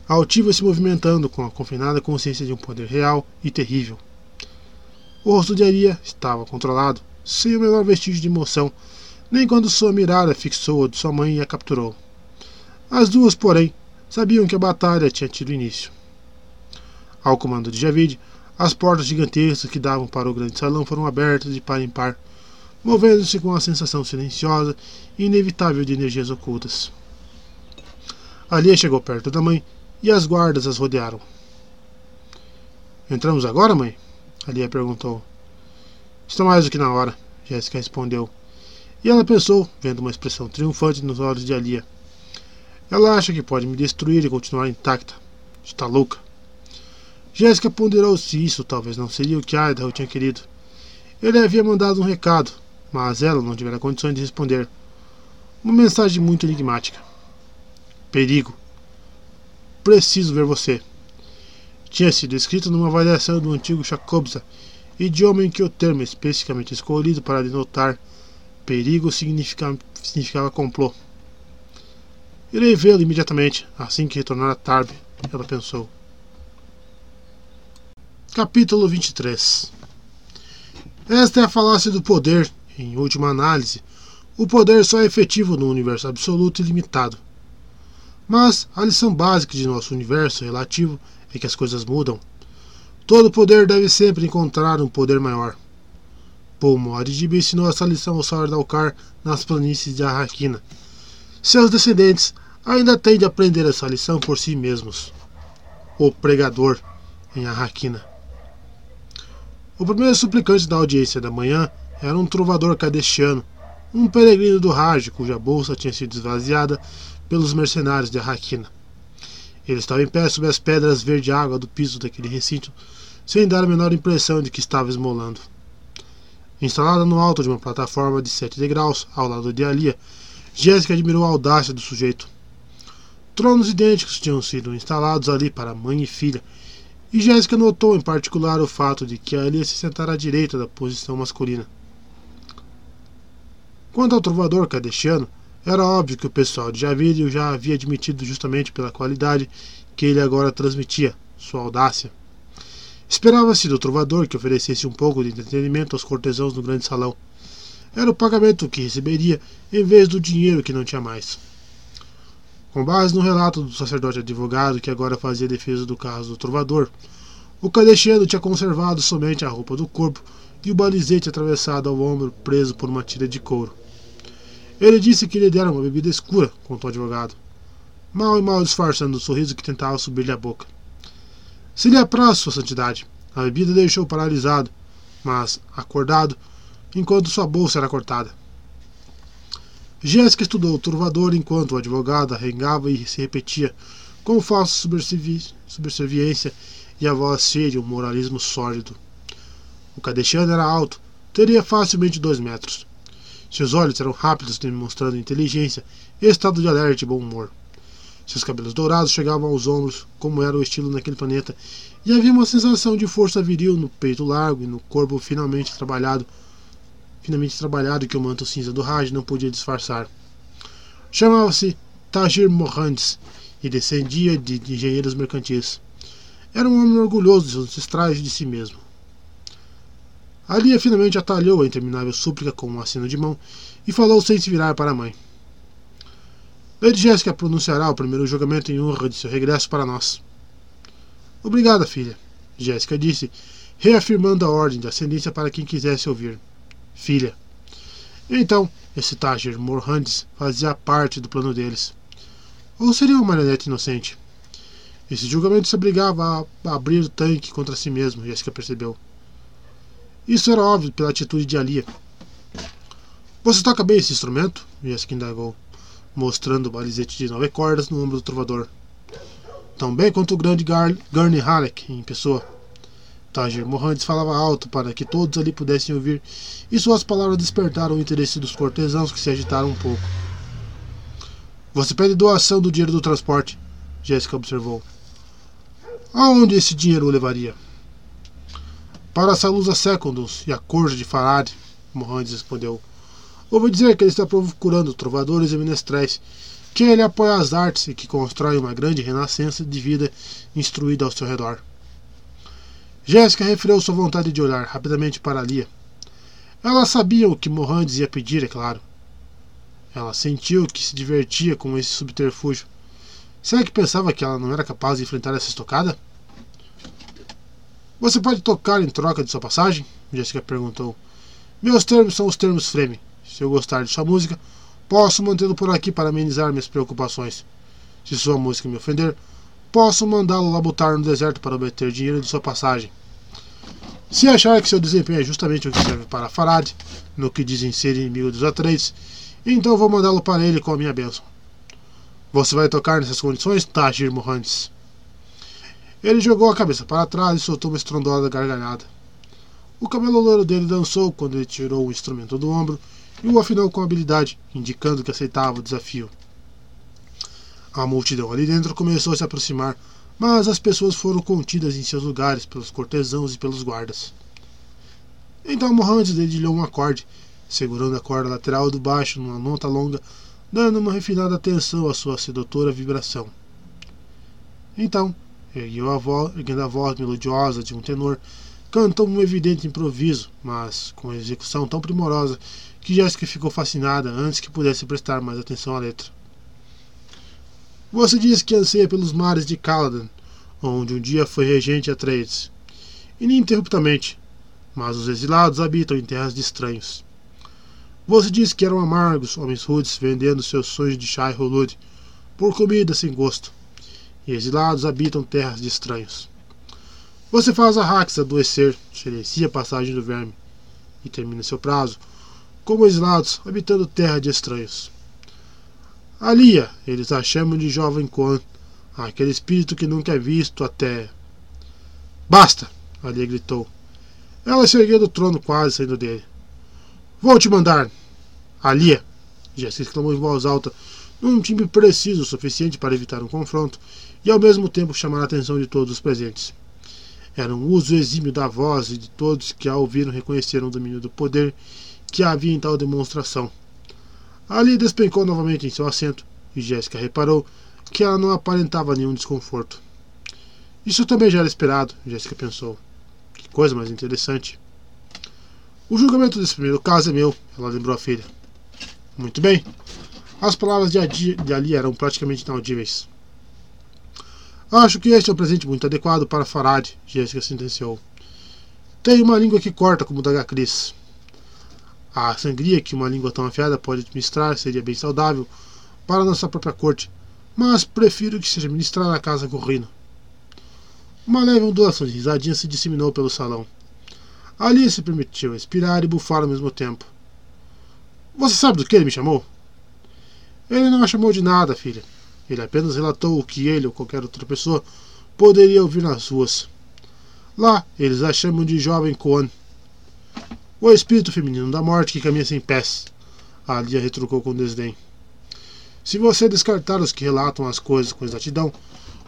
A altiva se movimentando com a confinada consciência de um poder real e terrível. O rosto de Aria estava controlado, sem o menor vestígio de emoção, nem quando sua mirada fixou a de sua mãe e a capturou. As duas, porém, sabiam que a batalha tinha tido início. Ao comando de Javid, as portas gigantescas que davam para o grande salão foram abertas de par em par, movendo-se com a sensação silenciosa e inevitável de energias ocultas. Alia chegou perto da mãe e as guardas as rodearam. Entramos agora, mãe? Alia perguntou. Está mais do que na hora, Jéssica respondeu. E ela pensou, vendo uma expressão triunfante nos olhos de Alia. Ela acha que pode me destruir e continuar intacta. Está louca. Jéssica ponderou se isso talvez não seria o que Idaho tinha querido. Ele havia mandado um recado, mas ela não tivera condições de responder. Uma mensagem muito enigmática. Perigo. Preciso ver você. Tinha sido escrito numa variação do antigo Chakobza, idioma em que o termo especificamente escolhido para denotar perigo significava, significava complô. Irei vê-lo imediatamente, assim que retornar a Tarbe, ela pensou. Capítulo 23 Esta é a falácia do poder em última análise, o poder só é efetivo no universo absoluto e limitado. Mas a lição básica de nosso universo relativo é que as coisas mudam. Todo poder deve sempre encontrar um poder maior. Paul Mordig ensinou essa lição ao Sauer Dalkar nas planícies de Arrakina. Seus descendentes ainda têm de aprender essa lição por si mesmos. o pregador, em Arraquina. O primeiro suplicante da audiência da manhã era um trovador cadestiano, um peregrino do Raj, cuja bolsa tinha sido esvaziada pelos mercenários de Arraquina. Ele estava em pé sob as pedras verde-água do piso daquele recinto, sem dar a menor impressão de que estava esmolando. Instalada no alto de uma plataforma de sete degraus, ao lado de Alia, Jéssica admirou a audácia do sujeito. Tronos idênticos tinham sido instalados ali para mãe e filha, e Jéssica notou em particular o fato de que Alia se sentara à direita da posição masculina. Quanto ao trovador cadestiano, era óbvio que o pessoal de Javírio o já havia admitido justamente pela qualidade que ele agora transmitia, sua audácia. Esperava-se do trovador que oferecesse um pouco de entretenimento aos cortesãos no grande salão. Era o pagamento que receberia em vez do dinheiro que não tinha mais. Com base no relato do sacerdote advogado que agora fazia defesa do caso do trovador, o cadestiano tinha conservado somente a roupa do corpo e o balizete atravessado ao ombro preso por uma tira de couro. Ele disse que lhe deram uma bebida escura, contou o advogado, mal e mal disfarçando o sorriso que tentava subir-lhe a boca. Se lhe apraz, sua santidade, a bebida deixou paralisado, mas acordado, enquanto sua bolsa era cortada. Jéssica estudou o turvador enquanto o advogado arrengava e se repetia, com falsa subserviência e a voz cheia de um moralismo sólido. O cadeixano era alto, teria facilmente dois metros. Seus olhos eram rápidos, demonstrando inteligência e estado de alerta e bom humor. Seus cabelos dourados chegavam aos ombros, como era o estilo naquele planeta, e havia uma sensação de força viril no peito largo e no corpo finalmente trabalhado finamente trabalhado que o manto cinza do Raj não podia disfarçar. Chamava-se Tajir Mohandes e descendia de engenheiros mercantis. Era um homem orgulhoso de seus ancestrais e de si mesmo. Alia finalmente atalhou a interminável súplica com um aceno de mão e falou sem se virar para a mãe. Lady Jéssica pronunciará o primeiro julgamento em honra de seu regresso para nós. Obrigada, filha, Jéssica disse, reafirmando a ordem de ascendência para quem quisesse ouvir filha. Então, esse Tajir Morhandes fazia parte do plano deles. Ou seria uma marionete inocente? Esse julgamento se obrigava a abrir o tanque contra si mesmo, Jessica percebeu. Isso era óbvio pela atitude de Alia. Você toca bem esse instrumento? Jessica indagou, mostrando o balizete de nove cordas no ombro do trovador. Tão bem quanto o grande Gurney Halleck em pessoa. Tajir Mohandes falava alto para que todos ali pudessem ouvir, e suas palavras despertaram o interesse dos cortesãos que se agitaram um pouco. Você pede doação do dinheiro do transporte, Jéssica observou. Aonde esse dinheiro o levaria? Para a Salusa Secundus e a corja de Farad, Mohandes respondeu. Ouvi dizer que ele está procurando trovadores e menestréis, que ele apoia as artes e que constrói uma grande renascença de vida instruída ao seu redor. Jéssica refreou sua vontade de olhar rapidamente para Lia. Ela sabia o que Mohandes ia pedir, é claro. Ela sentiu que se divertia com esse subterfúgio. Será que pensava que ela não era capaz de enfrentar essa estocada? Você pode tocar em troca de sua passagem? Jéssica perguntou. Meus termos são os termos Freme. Se eu gostar de sua música, posso mantê-lo por aqui para amenizar minhas preocupações. Se sua música me ofender, posso mandá-lo labutar no deserto para obter dinheiro de sua passagem. Se achar que seu desempenho é justamente o que serve para Farad, no que dizem ser inimigo dos Atreides, então vou mandá-lo para ele com a minha bênção. Você vai tocar nessas condições, Tajir Mohandes? Ele jogou a cabeça para trás e soltou uma estrondosa gargalhada. O cabelo loiro dele dançou quando ele tirou o instrumento do ombro e o afinou com habilidade, indicando que aceitava o desafio. A multidão ali dentro começou a se aproximar, mas as pessoas foram contidas em seus lugares pelos cortesãos e pelos guardas. Então Mohandes dedilhou um acorde, segurando a corda lateral do baixo numa nota longa, dando uma refinada atenção à sua sedutora vibração. Então, ergueu a voz, erguendo a voz melodiosa de um tenor, cantou um evidente improviso, mas com execução tão primorosa que Jéssica ficou fascinada antes que pudesse prestar mais atenção à letra. Você diz que anseia pelos mares de Caladan, onde um dia foi regente Atreides, ininterruptamente, mas os exilados habitam em terras de estranhos. Você diz que eram amargos homens rudes vendendo seus sonhos de chá e rolud por comida sem gosto, e exilados habitam terras de estranhos. Você faz a Rax adoecer, silencia a passagem do verme e termina seu prazo, como exilados habitando terra de estranhos. Alia, eles a chamam de jovem Quan, aquele espírito que nunca é visto até. Basta! Alia gritou. Ela se ergueu do trono, quase saindo dele. Vou te mandar! Alia! Jéssica exclamou em voz alta, num timbre preciso o suficiente para evitar um confronto e ao mesmo tempo chamar a atenção de todos os presentes. Era um uso exímio da voz e de todos que a ouviram reconheceram o domínio do poder que havia em tal demonstração. Ali despencou novamente em seu assento e Jéssica reparou que ela não aparentava nenhum desconforto. Isso também já era esperado, Jéssica pensou. Que coisa mais interessante. O julgamento desse primeiro caso é meu, ela lembrou a filha. Muito bem. As palavras de, de Ali eram praticamente inaudíveis. Acho que este é um presente muito adequado para Farad, Jéssica sentenciou. Tem uma língua que corta como da Cris. A sangria que uma língua tão afiada pode administrar seria bem saudável para nossa própria corte, mas prefiro que seja ministrada na casa Gorrino. Uma leve ondulação de risadinha se disseminou pelo salão. Ali se permitiu respirar e bufar ao mesmo tempo. Você sabe do que ele me chamou? Ele não a chamou de nada, filha. Ele apenas relatou o que ele ou qualquer outra pessoa poderia ouvir nas ruas. Lá, eles a chamam de Jovem Koan. O espírito feminino da morte que caminha sem pés. A Lia retrucou com desdém. Se você descartar os que relatam as coisas com exatidão,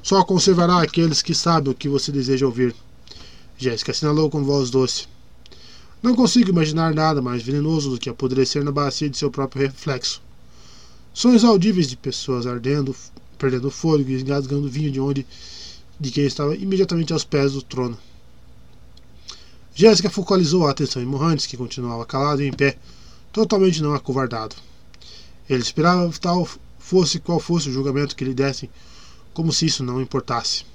só conservará aqueles que sabem o que você deseja ouvir. Jéssica assinalou com voz doce. Não consigo imaginar nada mais venenoso do que apodrecer na bacia de seu próprio reflexo. Sons audíveis de pessoas ardendo, perdendo fôlego e engasgando vinho de onde de quem estava imediatamente aos pés do trono. Jéssica focalizou a atenção em Mohandes, que continuava calado e em pé, totalmente não acovardado. Ele esperava tal fosse qual fosse o julgamento que lhe dessem, como se isso não importasse.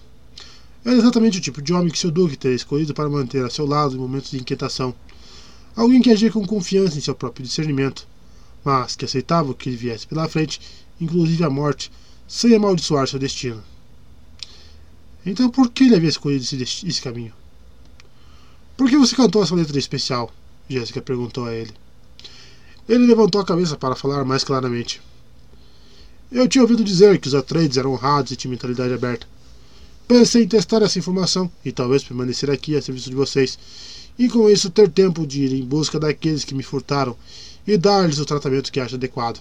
Era exatamente o tipo de homem que seu duque teria escolhido para manter a seu lado em momentos de inquietação. Alguém que agia com confiança em seu próprio discernimento, mas que aceitava o que lhe viesse pela frente, inclusive a morte, sem amaldiçoar seu destino. Então por que ele havia escolhido esse, esse caminho? Por que você cantou essa letra especial? Jéssica perguntou a ele. Ele levantou a cabeça para falar mais claramente. Eu tinha ouvido dizer que os Atreides eram honrados e tinham mentalidade aberta. Pensei em testar essa informação e talvez permanecer aqui a serviço de vocês, e com isso ter tempo de ir em busca daqueles que me furtaram e dar-lhes o tratamento que acha adequado.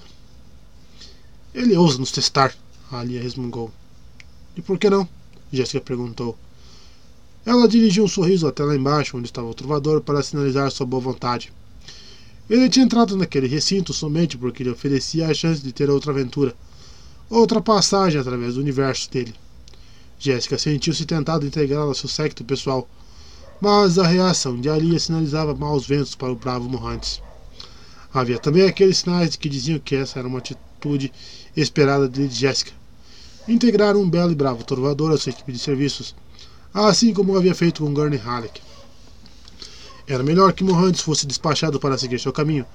Ele ousa nos testar, Alia resmungou. E por que não? Jéssica perguntou. Ela dirigiu um sorriso até lá embaixo, onde estava o trovador, para sinalizar sua boa vontade. Ele tinha entrado naquele recinto somente porque lhe oferecia a chance de ter outra aventura, outra passagem através do universo dele. Jéssica sentiu-se tentada a integrá-la ao seu secto pessoal, mas a reação de Alia sinalizava maus ventos para o bravo Mohantes. Havia também aqueles sinais que diziam que essa era uma atitude esperada de Jéssica. Integrar um belo e bravo trovador à sua equipe de serviços, assim como havia feito com Gurney Halleck. Era melhor que Mohandes fosse despachado para seguir seu caminho,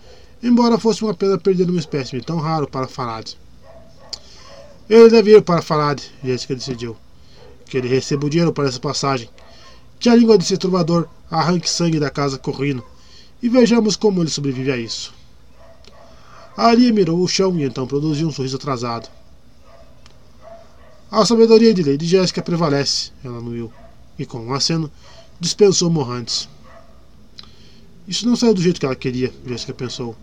embora fosse uma pena perder uma espécime tão raro para Farad. Ele deve ir para Farad, Jéssica decidiu. Que ele receba o dinheiro para essa passagem. Que a língua desse trovador arranque sangue da casa correndo. E vejamos como ele sobrevive a isso. Aria mirou o chão e então produziu um sorriso atrasado. A sabedoria de Lady Jéssica prevalece, ela anuiu, e com um aceno dispensou Mohantes. Isso não saiu do jeito que ela queria, Jéssica pensou.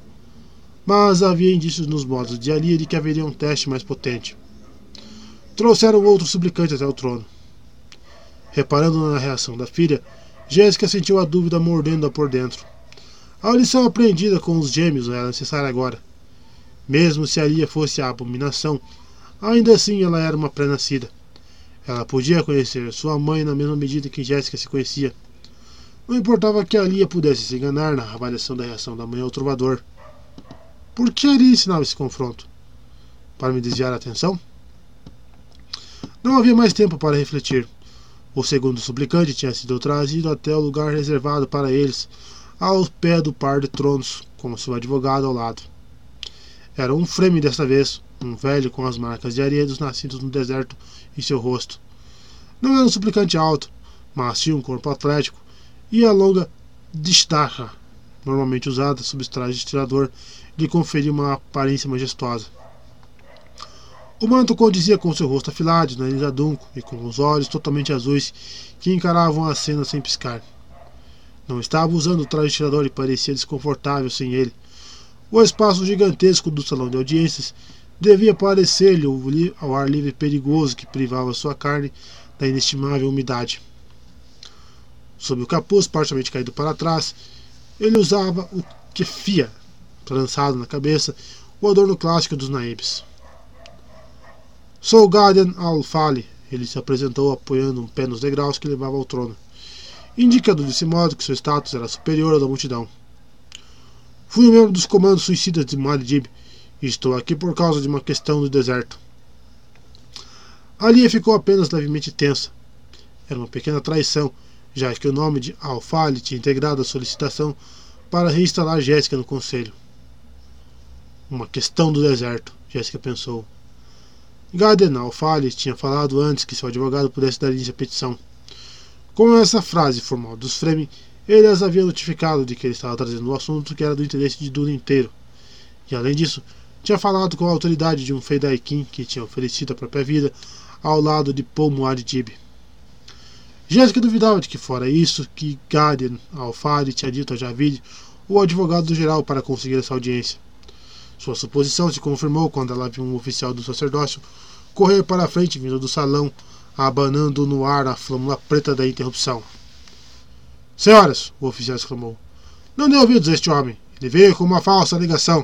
Mas havia indícios nos modos de Alia de que haveria um teste mais potente. Trouxeram outro suplicante até o trono. Reparando na reação da filha, Jéssica sentiu a dúvida mordendo-a por dentro. A lição aprendida com os gêmeos era necessária agora. Mesmo se Alia fosse a abominação, ainda assim ela era uma pré-nascida. Ela podia conhecer sua mãe na mesma medida que Jéssica se conhecia. Não importava que Alia pudesse se enganar na avaliação da reação da mãe ao trovador. Por que Alia ensinava esse confronto? Para me desviar a atenção? Não havia mais tempo para refletir. O segundo suplicante tinha sido trazido até o lugar reservado para eles, ao pé do par de tronos, com seu advogado ao lado. Era um frame desta vez, um velho com as marcas de areia dos nascidos no deserto em seu rosto. Não era um suplicante alto, mas tinha um corpo atlético e a longa destaca, normalmente usada sob os trajes de tirador, lhe conferia uma aparência majestosa. O manto condizia com seu rosto afilado, nariz adunco e com os olhos totalmente azuis que encaravam a cena sem piscar. Não estava usando o traje de tirador e parecia desconfortável sem ele. O espaço gigantesco do salão de audiências devia parecer-lhe ao ar livre perigoso que privava sua carne da inestimável umidade. Sob o capuz parcialmente caído para trás, ele usava o kefia, trançado na cabeça, o adorno clássico dos naibes. Sou Guardian Al-Fali, ele se apresentou apoiando um pé nos degraus que levava ao trono, indicando desse modo que seu status era superior ao da multidão. Fui membro dos comandos suicidas de Maridib e estou aqui por causa de uma questão do deserto. A linha ficou apenas levemente tensa. Era uma pequena traição, já que o nome de Al-Fali tinha integrado a solicitação para reinstalar Jéssica no conselho. Uma questão do deserto, Jéssica pensou. Gardenal Fales tinha falado antes que seu advogado pudesse dar início à petição. Com essa frase formal dos Fremen, ele as havia notificado de que ele estava trazendo um assunto que era do interesse de Duna inteiro. E além disso, tinha falado com a autoridade de um Feidaikin que tinha oferecido a própria vida ao lado de Paul Muad'Dib. Jéssica duvidava de que fora isso que Garden Alfari tinha dito a Javid, o advogado geral, para conseguir essa audiência. Sua suposição se confirmou quando ela viu um oficial do sacerdócio correr para a frente vindo do salão, abanando no ar a flâmula preta da interrupção. Senhoras, o oficial exclamou, não dê ouvidos a este homem. Ele veio com uma falsa ligação.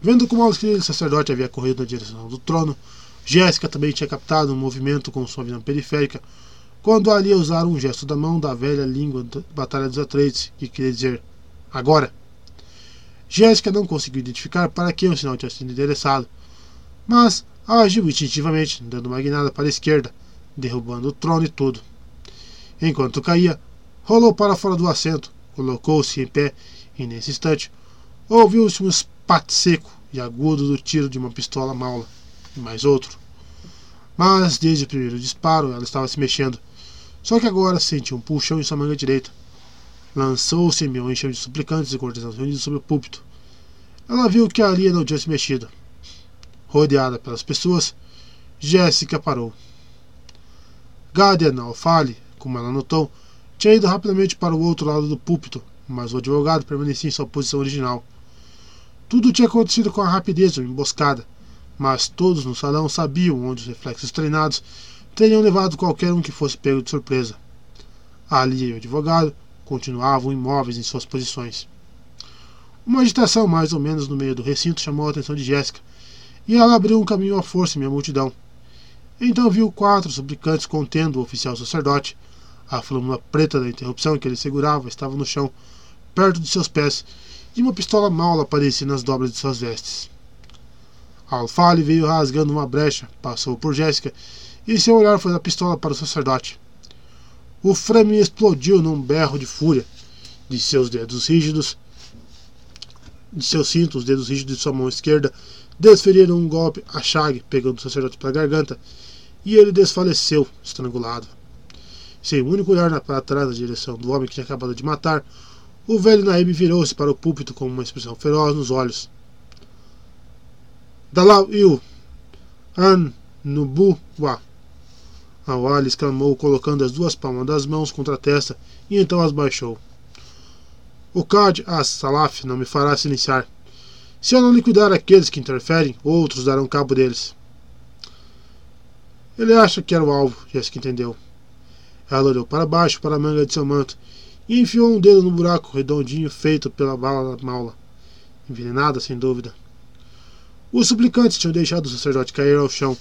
Vendo como o sacerdote havia corrido na direção do trono, Jéssica também tinha captado um movimento com sua visão periférica quando ali usaram um gesto da mão da velha língua da Batalha dos Atreides, que queria dizer agora. Jéssica não conseguiu identificar para quem o sinal tinha sido endereçado, mas agiu instintivamente, dando uma guinada para a esquerda, derrubando o trono e tudo. Enquanto caía, rolou para fora do assento, colocou-se em pé e, nesse instante, ouviu-se um espate seco e agudo do tiro de uma pistola maula, e mais outro. Mas, desde o primeiro disparo, ela estava se mexendo, só que agora sentiu um puxão em sua manga direita lançou-se em meio enxame de suplicantes e cortesãos reunidos sobre o púlpito. Ela viu que ali não tinha se mexido. Rodeada pelas pessoas, Jéssica parou. Gadian Alfale, como ela notou, tinha ido rapidamente para o outro lado do púlpito, mas o advogado permanecia em sua posição original. Tudo tinha acontecido com a rapidez de uma emboscada, mas todos no salão sabiam onde os reflexos treinados teriam levado qualquer um que fosse pego de surpresa. Ali e o advogado continuavam imóveis em suas posições. Uma agitação mais ou menos no meio do recinto chamou a atenção de Jéssica, e ela abriu um caminho à força em meia multidão. Então viu quatro suplicantes contendo o oficial sacerdote. A flâmula preta da interrupção que ele segurava estava no chão, perto de seus pés, e uma pistola mal aparecia nas dobras de suas vestes. Alfale veio rasgando uma brecha, passou por Jéssica, e seu olhar foi da pistola para o sacerdote. O Fremen explodiu num berro de fúria. De seus dedos rígidos, de seus cintos, os dedos rígidos de sua mão esquerda, desferiram um golpe a Shag, pegando o sacerdote pela garganta, e ele desfaleceu, estrangulado. Sem único olhar para trás na direção do homem que tinha acabado de matar, o velho Naib virou-se para o púlpito com uma expressão feroz nos olhos. Dalau Iu, An Nubu Wa. Awali exclamou, colocando as duas palmas das mãos contra a testa, e então as baixou. O Cad as-Salaf não me fará silenciar. Se eu não liquidar aqueles que interferem, outros darão cabo deles. Ele acha que era o alvo, Jessica entendeu. Ela olhou para baixo, para a manga de seu manto, e enfiou um dedo no buraco redondinho feito pela bala da maula. Envenenada, sem dúvida. Os suplicantes tinham deixado o sacerdote cair ao chão.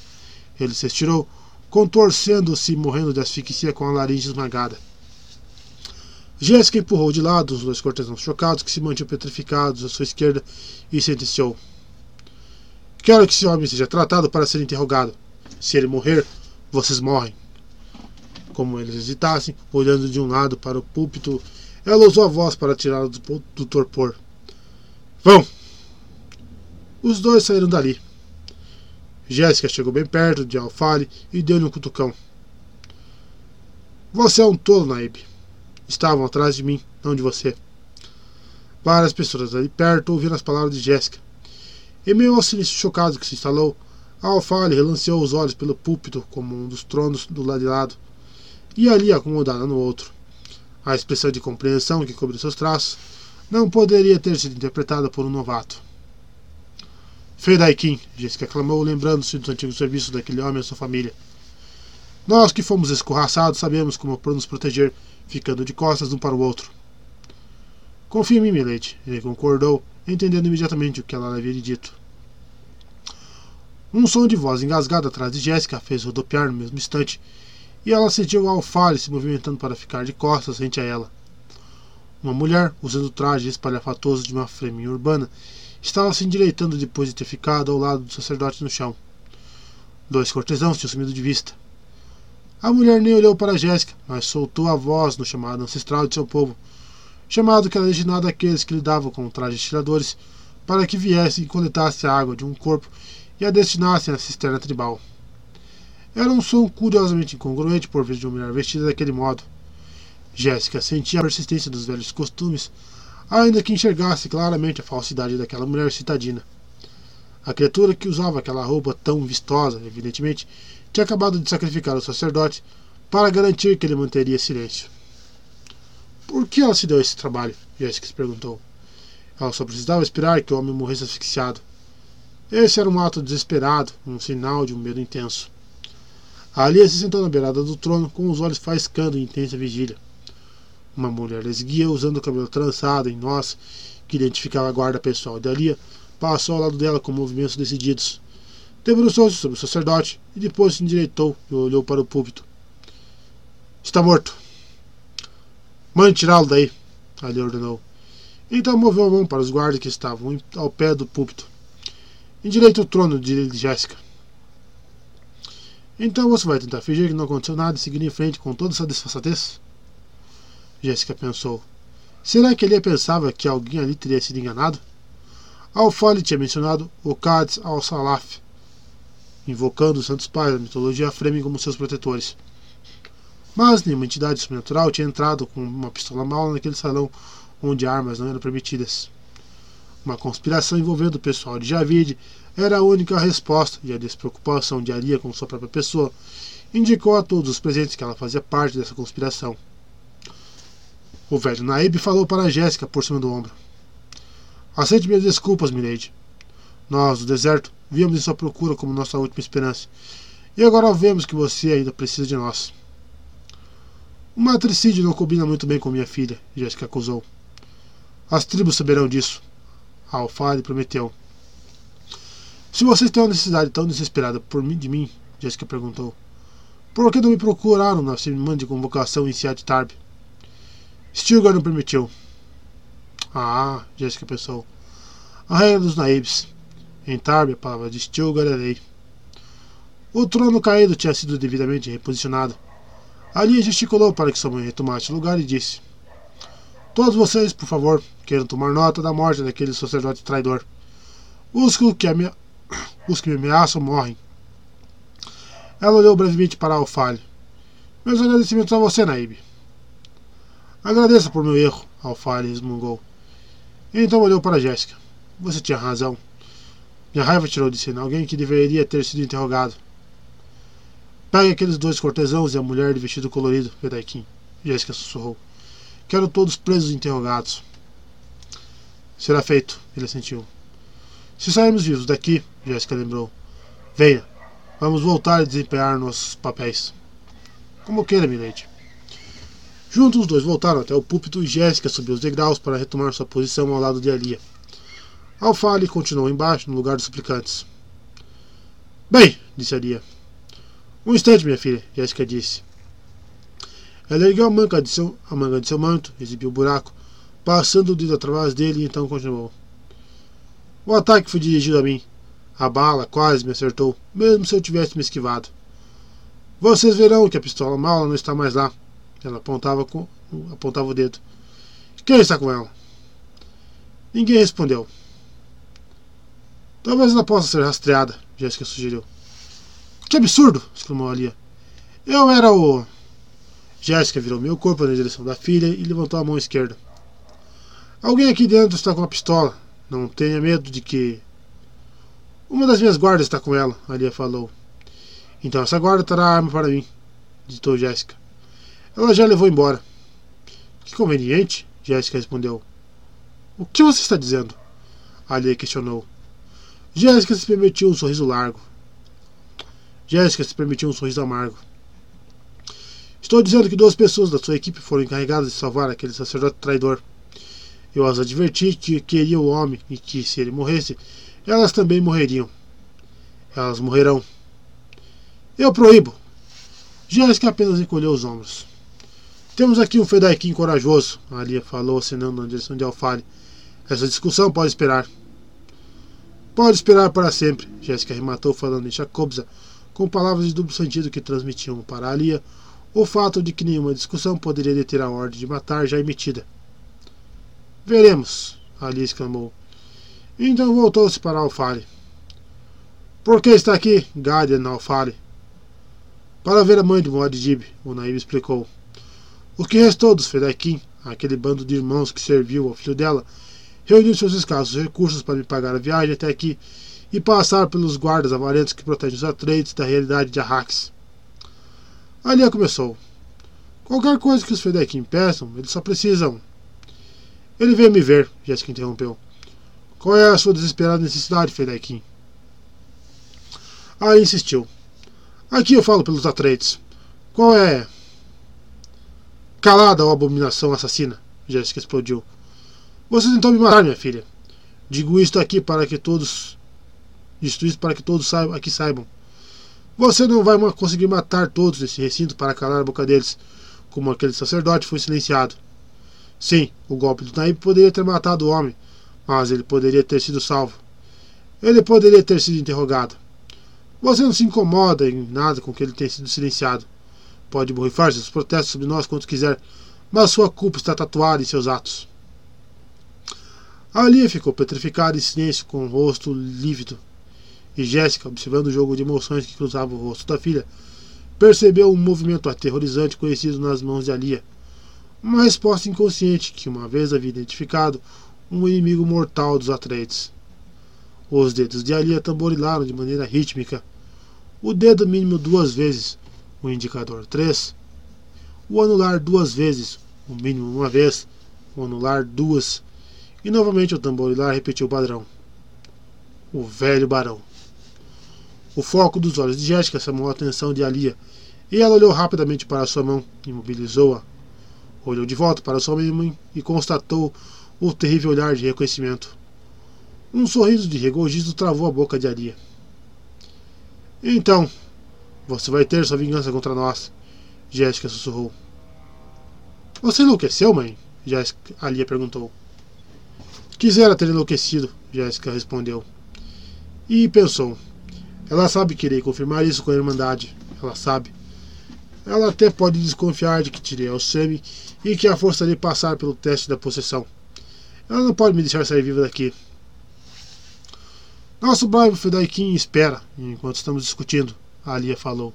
Ele se estirou, contorcendo-se e morrendo de asfixia com a laringe esmagada. Jéssica empurrou de lado os dois cortesãos chocados que se mantinham petrificados à sua esquerda e sentenciou. Quero que esse homem seja tratado para ser interrogado. Se ele morrer, vocês morrem. Como eles hesitassem, olhando de um lado para o púlpito, ela usou a voz para tirá-lo do, do torpor. Vão! Os dois saíram dali. Jéssica chegou bem perto de Alfale e deu-lhe um cutucão. Você é um tolo, Naib. Estavam atrás de mim, não de você. Várias pessoas ali perto ouviram as palavras de Jéssica. Em meio ao silêncio chocado que se instalou, Alfale relanceou os olhos pelo púlpito como um dos tronos do lado de lado, e ali acomodada no outro. A expressão de compreensão que cobriu seus traços não poderia ter sido interpretada por um novato. Fedaikin, Jéssica clamou, lembrando-se dos antigos serviços daquele homem e sua família. Nós que fomos escorraçados sabemos como nos proteger, ficando de costas um para o outro. Confia em mim, Milady, ele concordou, entendendo imediatamente o que ela havia dito. Um som de voz engasgado atrás de Jéssica fez rodopiar no mesmo instante, e ela sentiu o alfale se movimentando para ficar de costas frente a ela. Uma mulher, usando o traje espalhafatoso de uma freminha urbana, estava se endireitando depois de ter ficado ao lado do sacerdote no chão. Dois cortesãos tinham sumido de vista. A mulher nem olhou para Jéssica, mas soltou a voz no chamado ancestral de seu povo, chamado que era destinado àqueles que lidavam com trajes tiradores, para que viessem e coletassem a água de um corpo e a destinassem à cisterna tribal. Era um som curiosamente incongruente por vez de uma mulher vestida daquele modo. Jéssica sentia a persistência dos velhos costumes, ainda que enxergasse claramente a falsidade daquela mulher citadina. A criatura que usava aquela roupa tão vistosa, evidentemente, tinha acabado de sacrificar o sacerdote para garantir que ele manteria silêncio. Por que ela se deu esse trabalho? Jessica se perguntou. Ela só precisava esperar que o homem morresse asfixiado. Esse era um ato desesperado, um sinal de um medo intenso. Ali se sentou na beirada do trono, com os olhos faiscando em intensa vigília. Uma mulher esguia, usando o cabelo trançado em nós, que identificava a guarda pessoal de Alia, passou ao lado dela com movimentos decididos. Debruçou-se sobre o sacerdote e depois se endireitou e olhou para o púlpito. Está morto. Mande tirá-lo daí, Ali ordenou. Então moveu a mão para os guardas que estavam ao pé do púlpito. Endireita o trono, de Jéssica. Então você vai tentar fingir que não aconteceu nada e seguir em frente com toda essa desfaçatez? Jéssica pensou. Será que ele pensava que alguém ali teria sido enganado? Alfali tinha mencionado o Qadis al-Salaf, invocando os santos pais da mitologia Fremen como seus protetores. Mas nenhuma entidade sobrenatural tinha entrado com uma pistola mala naquele salão onde armas não eram permitidas. Uma conspiração envolvendo o pessoal de Javid era a única resposta, e a despreocupação de Aria com sua própria pessoa indicou a todos os presentes que ela fazia parte dessa conspiração. O velho Naib falou para Jéssica por cima do ombro. Aceite minhas desculpas, milady. Nós, do deserto, Víamos em sua procura como nossa última esperança. E agora vemos que você ainda precisa de nós. O matricídio não combina muito bem com minha filha, Jéssica acusou. As tribos saberão disso. Alfade prometeu. Se vocês têm uma necessidade tão desesperada por mim, de mim, Jéssica perguntou, por que não me procuraram na semana de convocação em Seat Tarb? Stilgar não permitiu. Ah, Jéssica pensou. A regra dos naibes. Em Tarbe, a palavra de Stilgar é lei. O trono caído tinha sido devidamente reposicionado. Ali gesticulou para que sua mãe retomasse o lugar e disse: Todos vocês, por favor, queiram tomar nota da morte daquele sacerdote traidor. Os que, ame... Os que me ameaçam morrem. Ela olhou brevemente para Alfale. Meus agradecimentos a você, Naib. Agradeça por meu erro, Alfale resmungou. Então olhou para Jéssica. Você tinha razão. Minha raiva tirou de cena alguém que deveria ter sido interrogado. Pegue aqueles dois cortesãos e a mulher de vestido colorido, Vedaikin. Jéssica sussurrou. Quero todos presos e interrogados. Será feito, ele sentiu. Se sairmos vivos daqui, Jéssica lembrou. Venha, vamos voltar a desempenhar nossos papéis. Como queira, milady. Juntos os dois voltaram até o púlpito e Jéssica subiu os degraus para retomar sua posição ao lado de Alia. Alfale continuou embaixo, no lugar dos suplicantes. Bem, disse Aria. Um instante, minha filha, Jéssica disse. Ela a manga de seu, a manga de seu manto, exibiu o buraco, passando o dedo através dele e então continuou. O ataque foi dirigido a mim. A bala quase me acertou, mesmo se eu tivesse me esquivado. Vocês verão que a pistola mala não está mais lá. Ela apontava, com, apontava o dedo. Quem está com ela? Ninguém respondeu. Talvez ela possa ser rastreada, Jéssica sugeriu. Que absurdo! exclamou Alia. Eu era o. Jéssica virou meu corpo na direção da filha e levantou a mão esquerda. Alguém aqui dentro está com uma pistola. Não tenha medo de que. Uma das minhas guardas está com ela, Alia falou. Então essa guarda terá arma para mim, ditou Jéssica. Ela já levou embora. Que conveniente, Jéssica respondeu. O que você está dizendo? Alia questionou. Jéssica se permitiu um sorriso largo. Jéssica se permitiu um sorriso amargo. Estou dizendo que duas pessoas da sua equipe foram encarregadas de salvar aquele sacerdote traidor. Eu as adverti que queria o homem e que, se ele morresse, elas também morreriam. Elas morrerão. Eu proíbo. Jéssica apenas encolheu os ombros. Temos aqui um Fedaikin corajoso, Alia falou, acenando na direção de Alfale. Essa discussão pode esperar. Pode esperar para sempre, Jéssica arrematou falando em Jacobza, com palavras de duplo sentido que transmitiam para Alia o fato de que nenhuma discussão poderia deter a ordem de matar já emitida. Veremos, Ali exclamou. Então voltou-se para Alfale. Por que está aqui, Gadian Alfale? Para ver a mãe de Muad'Dib, o Naib explicou. O que restou dos Fedakim, aquele bando de irmãos que serviu ao filho dela, reuniu seus escassos recursos para me pagar a viagem até aqui e passar pelos guardas avarentos que protegem os atreides da realidade de Arrax. Ali começou. Qualquer coisa que os Fedequim peçam, eles só precisam. Ele veio me ver, Jéssica interrompeu. Qual é a sua desesperada necessidade, Fedequim? Ali insistiu. Aqui eu falo pelos Atreides. Qual é. Calada, ó abominação assassina, Jéssica explodiu. Você tentou me matar, minha filha. Digo isto aqui para que todos isto, isso para que todos saibam, aqui saibam. Você não vai conseguir matar todos nesse recinto para calar a boca deles, como aquele sacerdote foi silenciado. Sim, o golpe do Naib poderia ter matado o homem, mas ele poderia ter sido salvo. Ele poderia ter sido interrogado. Você não se incomoda em nada com que ele tenha sido silenciado. Pode borrifar seus protestos sobre nós quanto quiser, mas sua culpa está tatuada em seus atos. Ali ficou petrificada em silêncio, com o rosto lívido e Jéssica, observando o jogo de emoções que cruzava o rosto da filha, percebeu um movimento aterrorizante conhecido nas mãos de Alia. Uma resposta inconsciente que uma vez havia identificado um inimigo mortal dos Atreides. Os dedos de Alia tamborilaram de maneira rítmica. O dedo mínimo duas vezes, o indicador três. O anular duas vezes, o mínimo uma vez, o anular duas. E novamente o tamborilar repetiu o padrão. O velho barão. O foco dos olhos de Jéssica chamou a atenção de Alia, e ela olhou rapidamente para sua mão, imobilizou-a. Olhou de volta para sua mãe e constatou o terrível olhar de reconhecimento. Um sorriso de regozijo travou a boca de Alia. Então, você vai ter sua vingança contra nós, Jéssica sussurrou. Você enlouqueceu, mãe? Jéssica, Alia perguntou. Quisera ter enlouquecido, Jéssica respondeu. E pensou: ela sabe que irei confirmar isso com a Irmandade. Ela sabe. Ela até pode desconfiar de que tirei ao Semi e que a forçarei passar pelo teste da possessão. Ela não pode me deixar sair viva daqui. Nosso bravo Fedaikin espera, enquanto estamos discutindo, a Alia falou.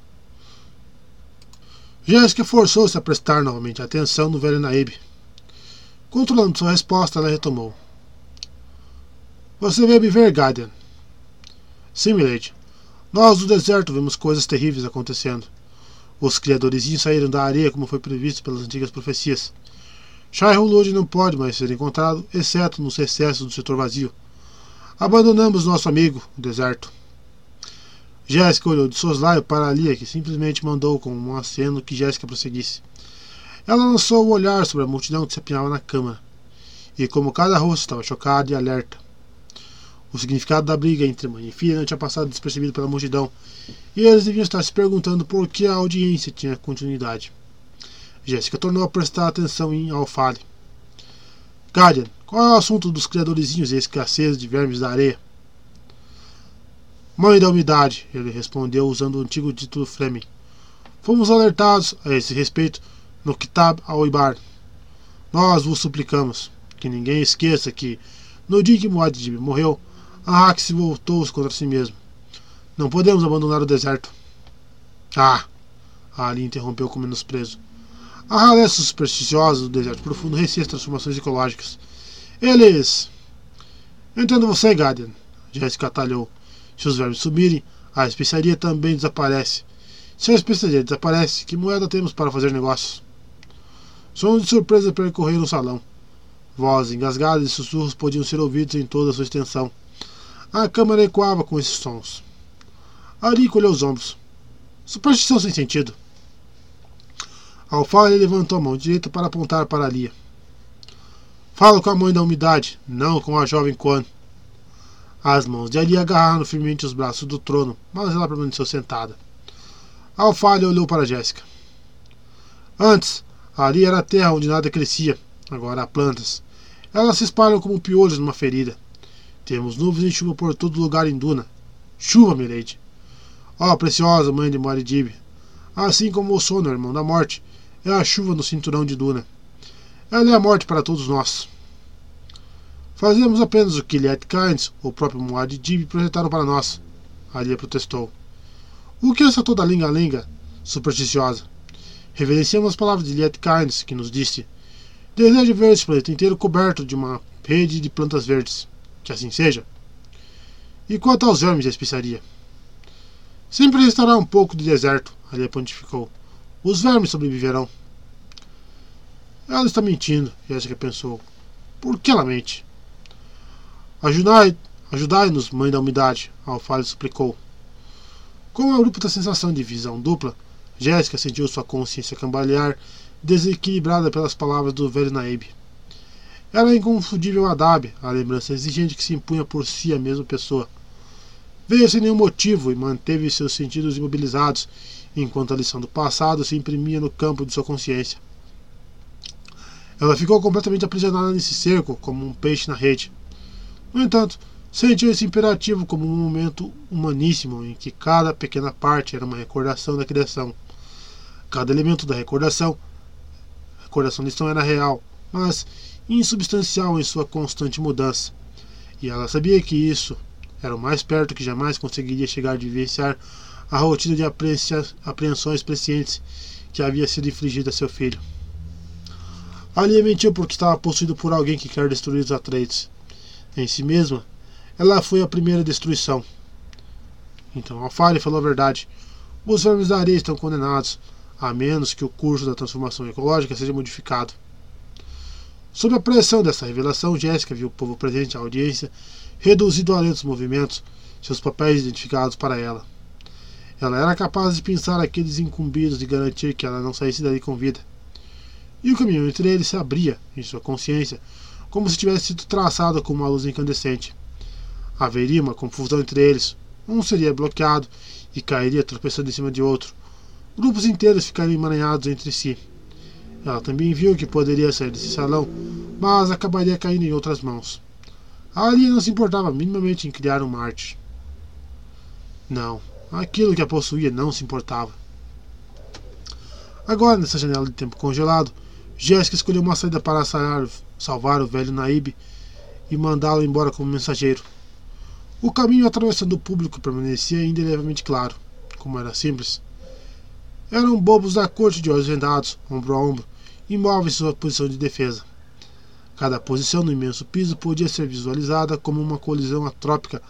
Jéssica forçou-se a prestar novamente atenção no velho Naib. Controlando sua resposta, ela retomou. Você veio me ver, Guardian. Sim, milady. Nós do deserto vemos coisas terríveis acontecendo. Os criadores saíram da areia como foi previsto pelas antigas profecias. Shai Hulud não pode mais ser encontrado, exceto nos recessos do setor vazio. Abandonamos nosso amigo, o deserto. Jéssica olhou de soslaio para Alia, que simplesmente mandou com um aceno que Jéssica prosseguisse. Ela lançou o olhar sobre a multidão que se apinhava na câmara, e como cada rosto estava chocado e alerta. O significado da briga entre mãe e filha não tinha passado despercebido pela multidão, e eles deviam estar se perguntando por que a audiência tinha continuidade. Jéssica tornou a prestar atenção em Alfale. Guardian, qual é o assunto dos criadorzinhos e a escassez de vermes da areia? Mãe da umidade, ele respondeu usando o antigo título Fleming. Fomos alertados a esse respeito no Kitab al-Ibar. Nós vos suplicamos que ninguém esqueça que, no dia que Muad'Dib morreu, Arrak se voltou contra si mesmo. Não podemos abandonar o deserto. Ah! Ali interrompeu com menosprezo. A ralé supersticiosa do deserto profundo receia as transformações ecológicas. Eles. Entendo você, Guardian. Jessica atalhou. Se os vermes subirem, a especiaria também desaparece. Se a especiaria desaparece, que moeda temos para fazer negócios? Sons de surpresa percorreram o salão. Vozes engasgadas e sussurros podiam ser ouvidos em toda a sua extensão. A câmara ecoava com esses sons. Ari colheu os ombros. Superstição sem sentido. Alfalha levantou a mão direita para apontar para Lia. Fala com a mãe da umidade, não com a jovem Quan. As mãos de Ali agarraram firmemente os braços do trono, mas ela permaneceu sentada. Alfalha olhou para Jéssica. Antes, ali era a terra onde nada crescia, agora há plantas. Elas se espalham como piolhos numa ferida. Temos nuvens e chuva por todo lugar em Duna. Chuva, Milady. Ó oh, preciosa mãe de Moridib. Assim como o sono, irmão da morte, é a chuva no cinturão de Duna. Ela é a morte para todos nós. Fazemos apenas o que Liet Kynes, o próprio Muad'Dib, projetaram para nós. Alia protestou. O que é essa toda linga-linga supersticiosa? Reverenciamos as palavras de Liet Kynes, que nos disse: Desejo ver esse planeta inteiro coberto de uma rede de plantas verdes. Que assim seja. E quanto aos vermes da especiaria? Sempre restará um pouco de deserto, Alia pontificou. Os vermes sobreviverão. Ela está mentindo, Jéssica pensou. Por que ela mente? Ajudai-nos, ajudai mãe da umidade, Alfalho suplicou. Com a abrupta sensação de visão dupla, Jéssica sentiu sua consciência cambalear, desequilibrada pelas palavras do velho Naib. Era inconfundível Adab, a lembrança exigente que se impunha por si a mesma pessoa. Veio sem nenhum motivo e manteve seus sentidos imobilizados, enquanto a lição do passado se imprimia no campo de sua consciência. Ela ficou completamente aprisionada nesse cerco, como um peixe na rede. No entanto, sentiu esse imperativo como um momento humaníssimo em que cada pequena parte era uma recordação da criação. Cada elemento da recordação, a recordação lição era real, mas insubstancial em sua constante mudança. E ela sabia que isso era o mais perto que jamais conseguiria chegar de vivenciar a rotina de apreensões prescientes que havia sido infligida a seu filho. Ali mentiu porque estava possuído por alguém que quer destruir os Atreides. Em si mesma, ela foi a primeira destruição. Então Alfari falou a verdade. Os vermes da areia estão condenados, a menos que o curso da transformação ecológica seja modificado. Sob a pressão dessa revelação, Jéssica viu o povo presente à audiência reduzido a lentos movimentos, seus papéis identificados para ela. Ela era capaz de pensar aqueles incumbidos de garantir que ela não saísse dali com vida. E o caminho entre eles se abria, em sua consciência, como se tivesse sido traçado com uma luz incandescente. Haveria uma confusão entre eles. Um seria bloqueado e cairia tropeçando em cima de outro. Grupos inteiros ficariam emaranhados entre si. Ela também viu que poderia sair desse salão, mas acabaria caindo em outras mãos. A Alia não se importava minimamente em criar um Marte. Não, Aquilo que a possuía não se importava. Agora, nessa janela de tempo congelado, Jéssica escolheu uma saída para salvar o velho Naib e mandá-lo embora como mensageiro. O caminho atravessando o público permanecia indelevelmente claro, como era simples. Eram bobos da corte de olhos vendados, ombro a ombro, imóveis em sua posição de defesa. Cada posição no imenso piso podia ser visualizada como uma colisão atrópica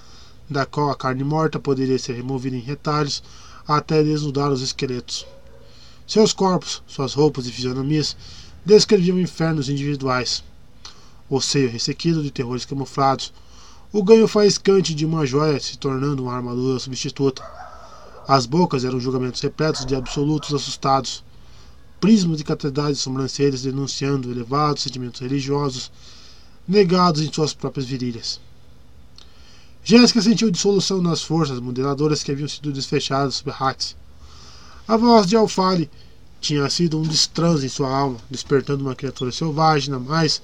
da qual a carne morta poderia ser removida em retalhos até desnudar os esqueletos. Seus corpos, suas roupas e fisionomias descreviam infernos individuais. O seio ressequido de terrores camuflados, o ganho faiscante de uma joia se tornando uma armadura substituta. As bocas eram julgamentos repletos de absolutos assustados, prismas de catedrais e sobrancelhas denunciando elevados sentimentos religiosos negados em suas próprias virilhas. Jéssica sentiu dissolução nas forças modeladoras que haviam sido desfechadas sobre Hax. A voz de Alfale tinha sido um destranse em sua alma, despertando uma criatura selvagem na mais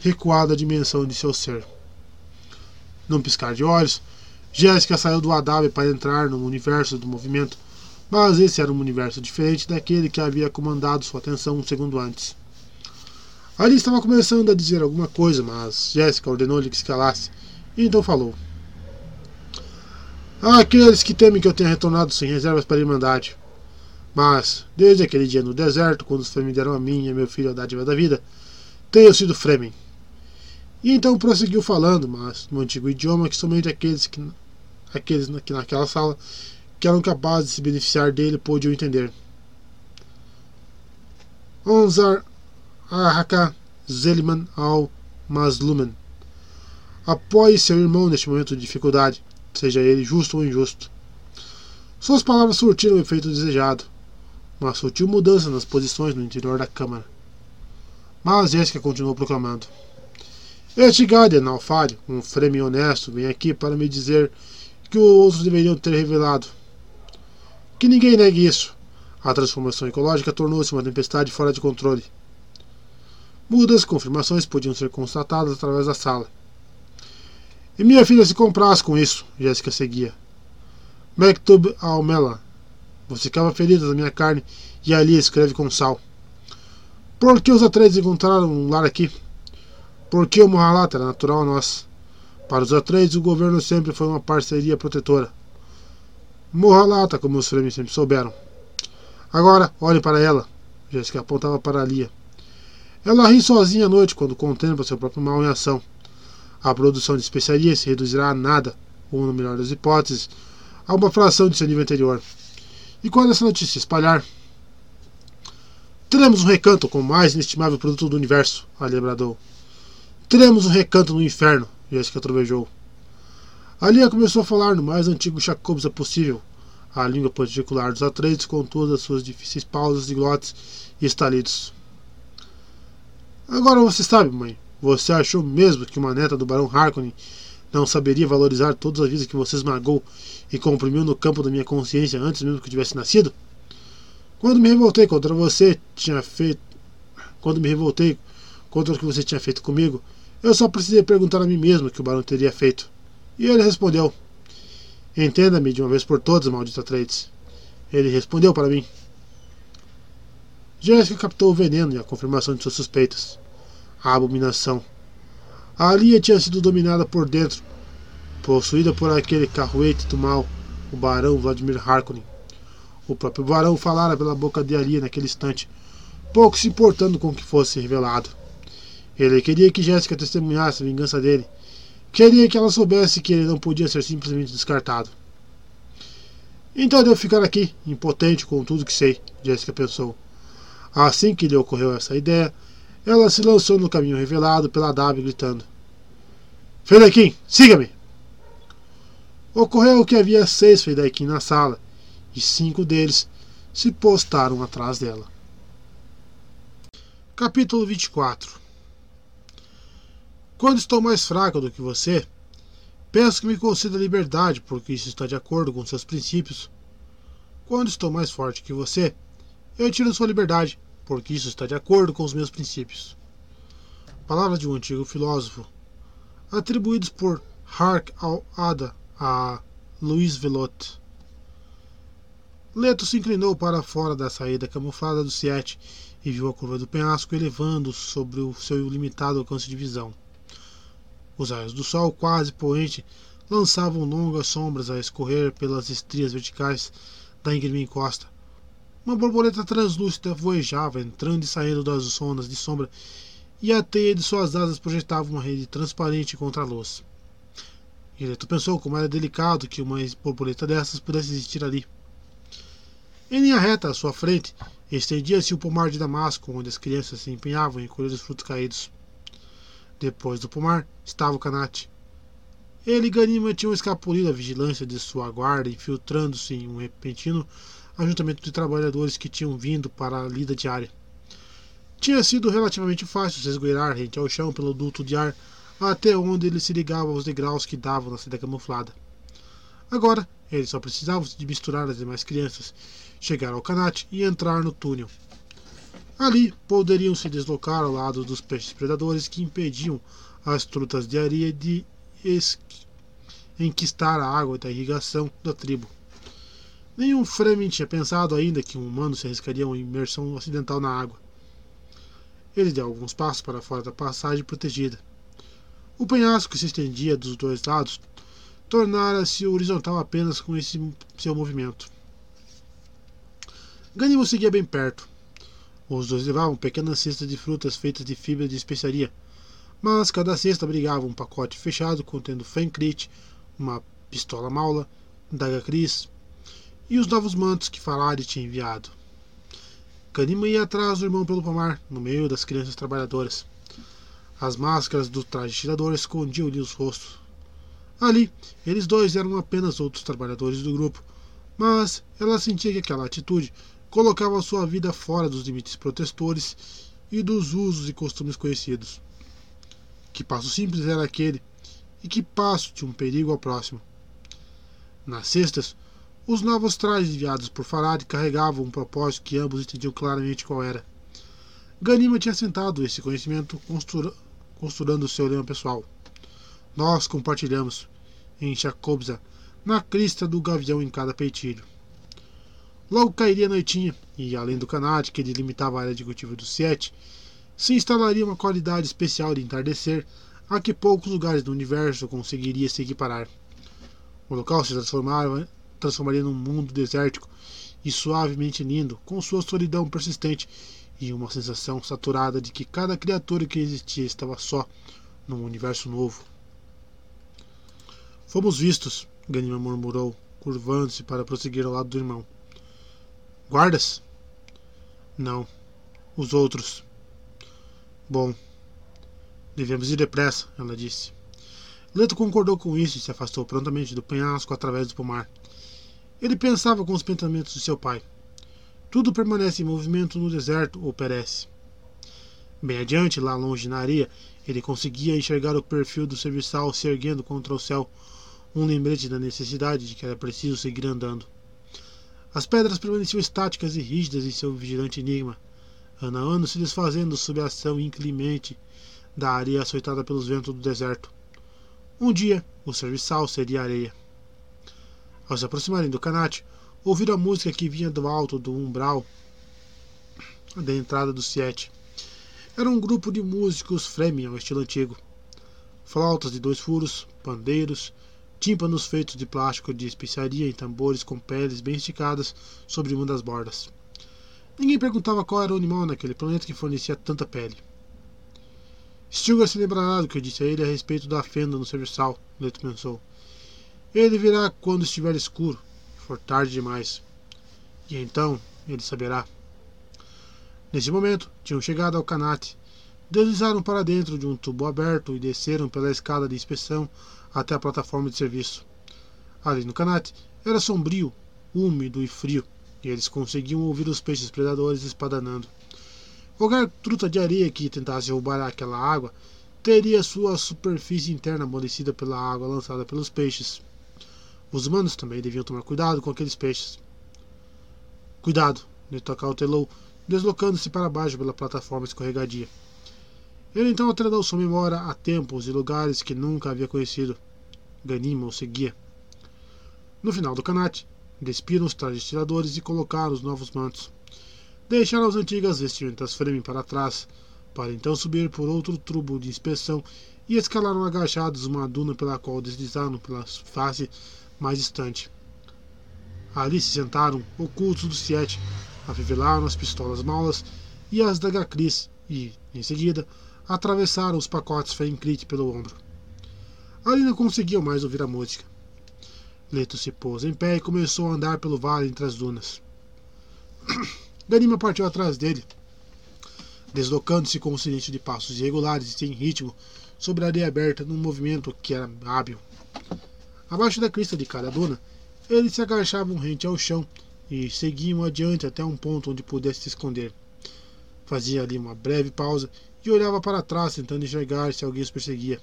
recuada dimensão de seu ser. Num piscar de olhos, Jéssica saiu do Adabe para entrar no universo do movimento, mas esse era um universo diferente daquele que havia comandado sua atenção um segundo antes. Ali estava começando a dizer alguma coisa, mas Jéssica ordenou-lhe que se calasse, e então falou. Há aqueles que temem que eu tenha retornado sem reservas para a Irmandade. Mas, desde aquele dia no deserto, quando os Fremen deram a mim e a meu filho a dádiva da vida, tenho sido Fremen. E então prosseguiu falando, mas no antigo idioma que somente aqueles que, aqueles que naquela sala que eram capazes de se beneficiar dele podiam entender. Onzar Ahaka Zeliman al Masluman. Apoie seu irmão neste momento de dificuldade, seja ele justo ou injusto. Suas palavras surtiram o efeito desejado, uma sutil mudança nas posições no interior da câmara. Mas Jéssica continuou proclamando. Este Guardian Alfário, um freme honesto, vem aqui para me dizer que os outros deveriam ter revelado. Que ninguém negue isso. A transformação ecológica tornou-se uma tempestade fora de controle. Mudas confirmações podiam ser constatadas através da sala. E minha filha se comprasse com isso, Jéssica seguia. Mektub Almela. Você cava feridas na minha carne e ali escreve com sal. Por que os Atreides encontraram um lar aqui? Por que o Mohalat era natural a nós? Para os Atreides, o governo sempre foi uma parceria protetora. Mohalata, como os Fremen sempre souberam. Agora, olhe para ela. Jéssica apontava para Lia. Ela ri sozinha à noite quando contempla seu próprio mal em ação. A produção de especiarias se reduzirá a nada, ou, no melhor das hipóteses, a uma fração de seu nível anterior. E quando essa notícia espalhar, teremos um recanto com o mais inestimável produto do universo, Ali bradou. Teremos um recanto no inferno, Jéssica trovejou. Alia começou a falar no mais antigo Jacobsa possível, a língua particular dos Atreides com todas as suas difíceis pausas e glotes e estalidos. Agora você sabe, mãe. Você achou mesmo que uma neta do Barão Harkonnen não saberia valorizar todas as vidas que você esmagou e comprimiu no campo da minha consciência antes mesmo que eu tivesse nascido? Quando me revoltei contra você, tinha feito. Quando me revoltei contra o que você tinha feito comigo, eu só precisei perguntar a mim mesmo o que o barão teria feito. E ele respondeu: Entenda-me de uma vez por todas, maldito Atreides. Ele respondeu para mim: Jéssica captou o veneno e a confirmação de suas suspeitas. A abominação. A Alia tinha sido dominada por dentro, possuída por aquele carruete do mal, o barão Vladimir Harkonnen. O próprio barão falara pela boca de Alia naquele instante, pouco se importando com o que fosse revelado. Ele queria que Jéssica testemunhasse a vingança dele. Queria que ela soubesse que ele não podia ser simplesmente descartado. Então devo ficar aqui, impotente com tudo que sei, Jéssica pensou. Assim que lhe ocorreu essa ideia, ela se lançou no caminho revelado pela Dabi, gritando: Fedaikin, siga-me! Ocorreu que havia seis Fedaikin na sala, e cinco deles se postaram atrás dela. Capítulo 24 Quando estou mais fraco do que você, peço que me conceda liberdade, porque isso está de acordo com seus princípios. Quando estou mais forte que você, eu tiro sua liberdade, porque isso está de acordo com os meus princípios. Palavras de um antigo filósofo, atribuídos por Hark al-Ada a Luiz Velot. Leto se inclinou para fora da saída camuflada do Siete e viu a curva do penhasco elevando sobre o seu limitado alcance de visão. Os raios do sol, quase poente, lançavam longas sombras a escorrer pelas estrias verticais da íngreme encosta, uma borboleta translúcida voejava, entrando e saindo das zonas de sombra, e a teia de suas asas projetava uma rede transparente contra a luz. Gileto pensou como era delicado que uma borboleta dessas pudesse existir ali. Em linha reta à sua frente, estendia-se o pomar de Damasco, onde as crianças se empenhavam em colher os frutos caídos. Depois do pomar estava o Canate. Ele e Ganima tinham escapulido à vigilância de sua guarda, infiltrando-se em um repentino ajuntamento de trabalhadores que tinham vindo para a lida diária. Tinha sido relativamente fácil se esgueirar rente ao chão pelo duto de ar até onde ele se ligava aos degraus que davam na seda camuflada. Agora, eles só precisavam de misturar as demais crianças, chegar ao canate e entrar no túnel. Ali poderiam se deslocar ao lado dos peixes predadores que impediam as trutas de areia de enquistar a água da irrigação da tribo. Nenhum Fremen tinha pensado ainda que um humano se arriscaria a uma imersão acidental na água. Ele deu alguns passos para fora da passagem protegida. O penhasco que se estendia dos dois lados tornara-se horizontal apenas com esse seu movimento. Ganimo seguia bem perto. Os dois levavam pequenas cestas de frutas feitas de fibra de especiaria, mas cada cesta abrigava um pacote fechado contendo Fencrit, uma pistola maula, daga Cris e os novos mantos que Falari tinha enviado. Ganima ia atrás do irmão pelo pomar, no meio das crianças trabalhadoras. As máscaras do traje tirador escondiam-lhe os rostos. Ali, eles dois eram apenas outros trabalhadores do grupo, mas ela sentia que aquela atitude colocava sua vida fora dos limites protestores e dos usos e costumes conhecidos. Que passo simples era aquele, e que passo de um perigo ao próximo. Nas cestas, os novos trajes enviados por Farad carregavam um propósito que ambos entendiam claramente qual era. Ganima tinha sentado esse conhecimento costurando seu lema pessoal. Nós compartilhamos, em Chacobza, na crista do gavião em cada peitilho. Logo cairia a noitinha, e além do canate que delimitava a área de cultivo do Siete, se instalaria uma qualidade especial de entardecer a que poucos lugares do universo conseguiria se equiparar. O local se transformava, transformaria num mundo desértico e suavemente lindo, com sua solidão persistente e uma sensação saturada de que cada criatura que existia estava só num universo novo. Fomos vistos, Ganima murmurou, curvando-se para prosseguir ao lado do irmão. Guardas? Não. Os outros. Bom. Devemos ir depressa, ela disse. Leto concordou com isso e se afastou prontamente do penhasco através do pomar. Ele pensava com os pensamentos de seu pai. Tudo permanece em movimento no deserto ou perece. Bem adiante, lá longe na areia, ele conseguia enxergar o perfil do serviçal se erguendo contra o céu, um lembrete da necessidade de que era preciso seguir andando. As pedras permaneciam estáticas e rígidas em seu vigilante enigma, ano a ano se desfazendo sob a ação inclemente da areia açoitada pelos ventos do deserto. Um dia, o serviçal seria areia. Ao se aproximarem do canate, ouviram a música que vinha do alto do umbral da entrada do Siete. Era um grupo de músicos Fremen ao estilo antigo. Flautas de dois furos, pandeiros, tímpanos feitos de plástico de especiaria e tambores com peles bem esticadas sobre uma das bordas. Ninguém perguntava qual era o animal naquele planeta que fornecia tanta pele. Stilgar se lembrará do que eu disse a ele a respeito da fenda no serviçal, Leto pensou. Ele virá quando estiver escuro, for tarde demais. E então ele saberá. Nesse momento, tinham chegado ao canate. Deslizaram para dentro de um tubo aberto e desceram pela escada de inspeção até a plataforma de serviço. Ali no canate era sombrio, úmido e frio, e eles conseguiam ouvir os peixes predadores espadanando. Qualquer truta de areia que tentasse roubar aquela água teria sua superfície interna amolecida pela água lançada pelos peixes. Os humanos também deviam tomar cuidado com aqueles peixes. Cuidado, Neto cautelou, deslocando-se para baixo pela plataforma escorregadia. Ele então atrenou sua memória a tempos e lugares que nunca havia conhecido. Ganima o seguia. No final do canate, despiram os trajes tiradores e colocaram os novos mantos. Deixaram as antigas vestimentas Fremen para trás, para então subir por outro tubo de inspeção e escalaram agachados uma duna pela qual deslizaram pela face mais distante. Ali se sentaram, ocultos do Siete, afivelaram as pistolas maulas e as da Gacris e, em seguida, atravessaram os pacotes Fencrit pelo ombro. Ali não conseguiam mais ouvir a música. Leto se pôs em pé e começou a andar pelo vale entre as dunas. [coughs] Ganima partiu atrás dele, deslocando-se com um silêncio de passos irregulares e sem ritmo sobre a areia aberta num movimento que era hábil. Abaixo da crista de cada duna, eles se agachavam rente ao chão e seguiam adiante até um ponto onde pudesse se esconder. Fazia ali uma breve pausa e olhava para trás tentando enxergar se alguém os perseguia.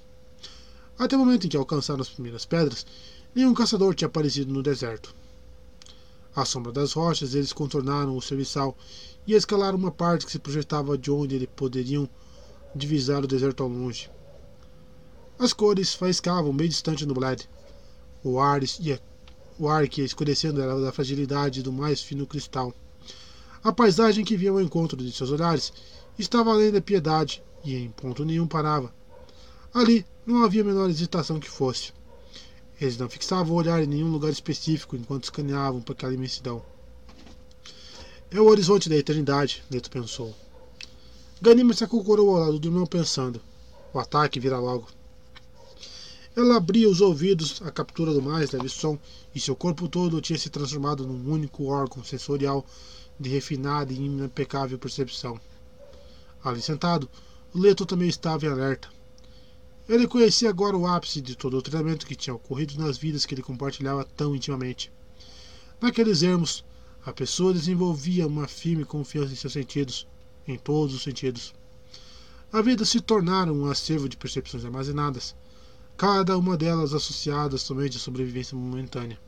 Até o momento em que alcançaram as primeiras pedras, nenhum caçador tinha aparecido no deserto. À sombra das rochas, eles contornaram o serviçal e escalaram uma parte que se projetava de onde eles poderiam divisar o deserto ao longe. As cores faiscavam bem distante no Bled, o ar, ia, o ar que ia escurecendo era da fragilidade do mais fino cristal. A paisagem que via ao encontro de seus olhares estava além da piedade e em ponto nenhum parava. Ali não havia a menor hesitação que fosse. Eles não fixavam o olhar em nenhum lugar específico enquanto escaneavam para aquela imensidão. É o horizonte da eternidade, Neto pensou. Ganima se acocorou ao lado do irmão pensando. O ataque virá logo. Ela abria os ouvidos à captura do mais leve som e seu corpo todo tinha se transformado num único órgão sensorial de refinada e impecável percepção. Ali sentado, o Leto também estava em alerta. Ele conhecia agora o ápice de todo o treinamento que tinha ocorrido nas vidas que ele compartilhava tão intimamente. Naqueles ermos, a pessoa desenvolvia uma firme confiança em seus sentidos, em todos os sentidos. A vida se tornara um acervo de percepções armazenadas, cada uma delas associada somente à sobrevivência momentânea.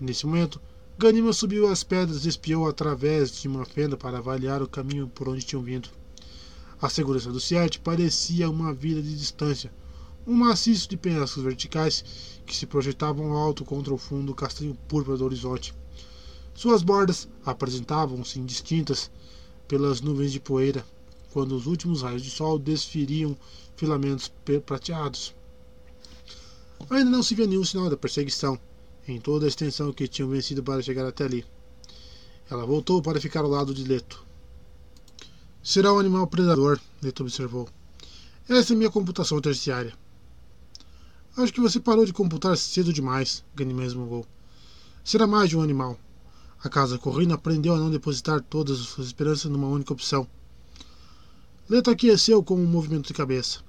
E nesse momento, Ganima subiu as pedras e espiou através de uma fenda para avaliar o caminho por onde tinham vindo. A segurança do Siete parecia uma vida de distância, um maciço de penhascos verticais que se projetavam alto contra o fundo castanho púrpura do horizonte. Suas bordas apresentavam-se indistintas pelas nuvens de poeira, quando os últimos raios de sol desferiam filamentos prateados. Ainda não se via nenhum sinal da perseguição, em toda a extensão que tinham vencido para chegar até ali. Ela voltou para ficar ao lado de Leto. Será um animal predador, Neto observou. Essa é minha computação terciária. Acho que você parou de computar cedo demais, Ganymede resmungou. Será mais de um animal. A casa corrina aprendeu a não depositar todas as suas esperanças numa única opção. Leto aqueceu com um movimento de cabeça.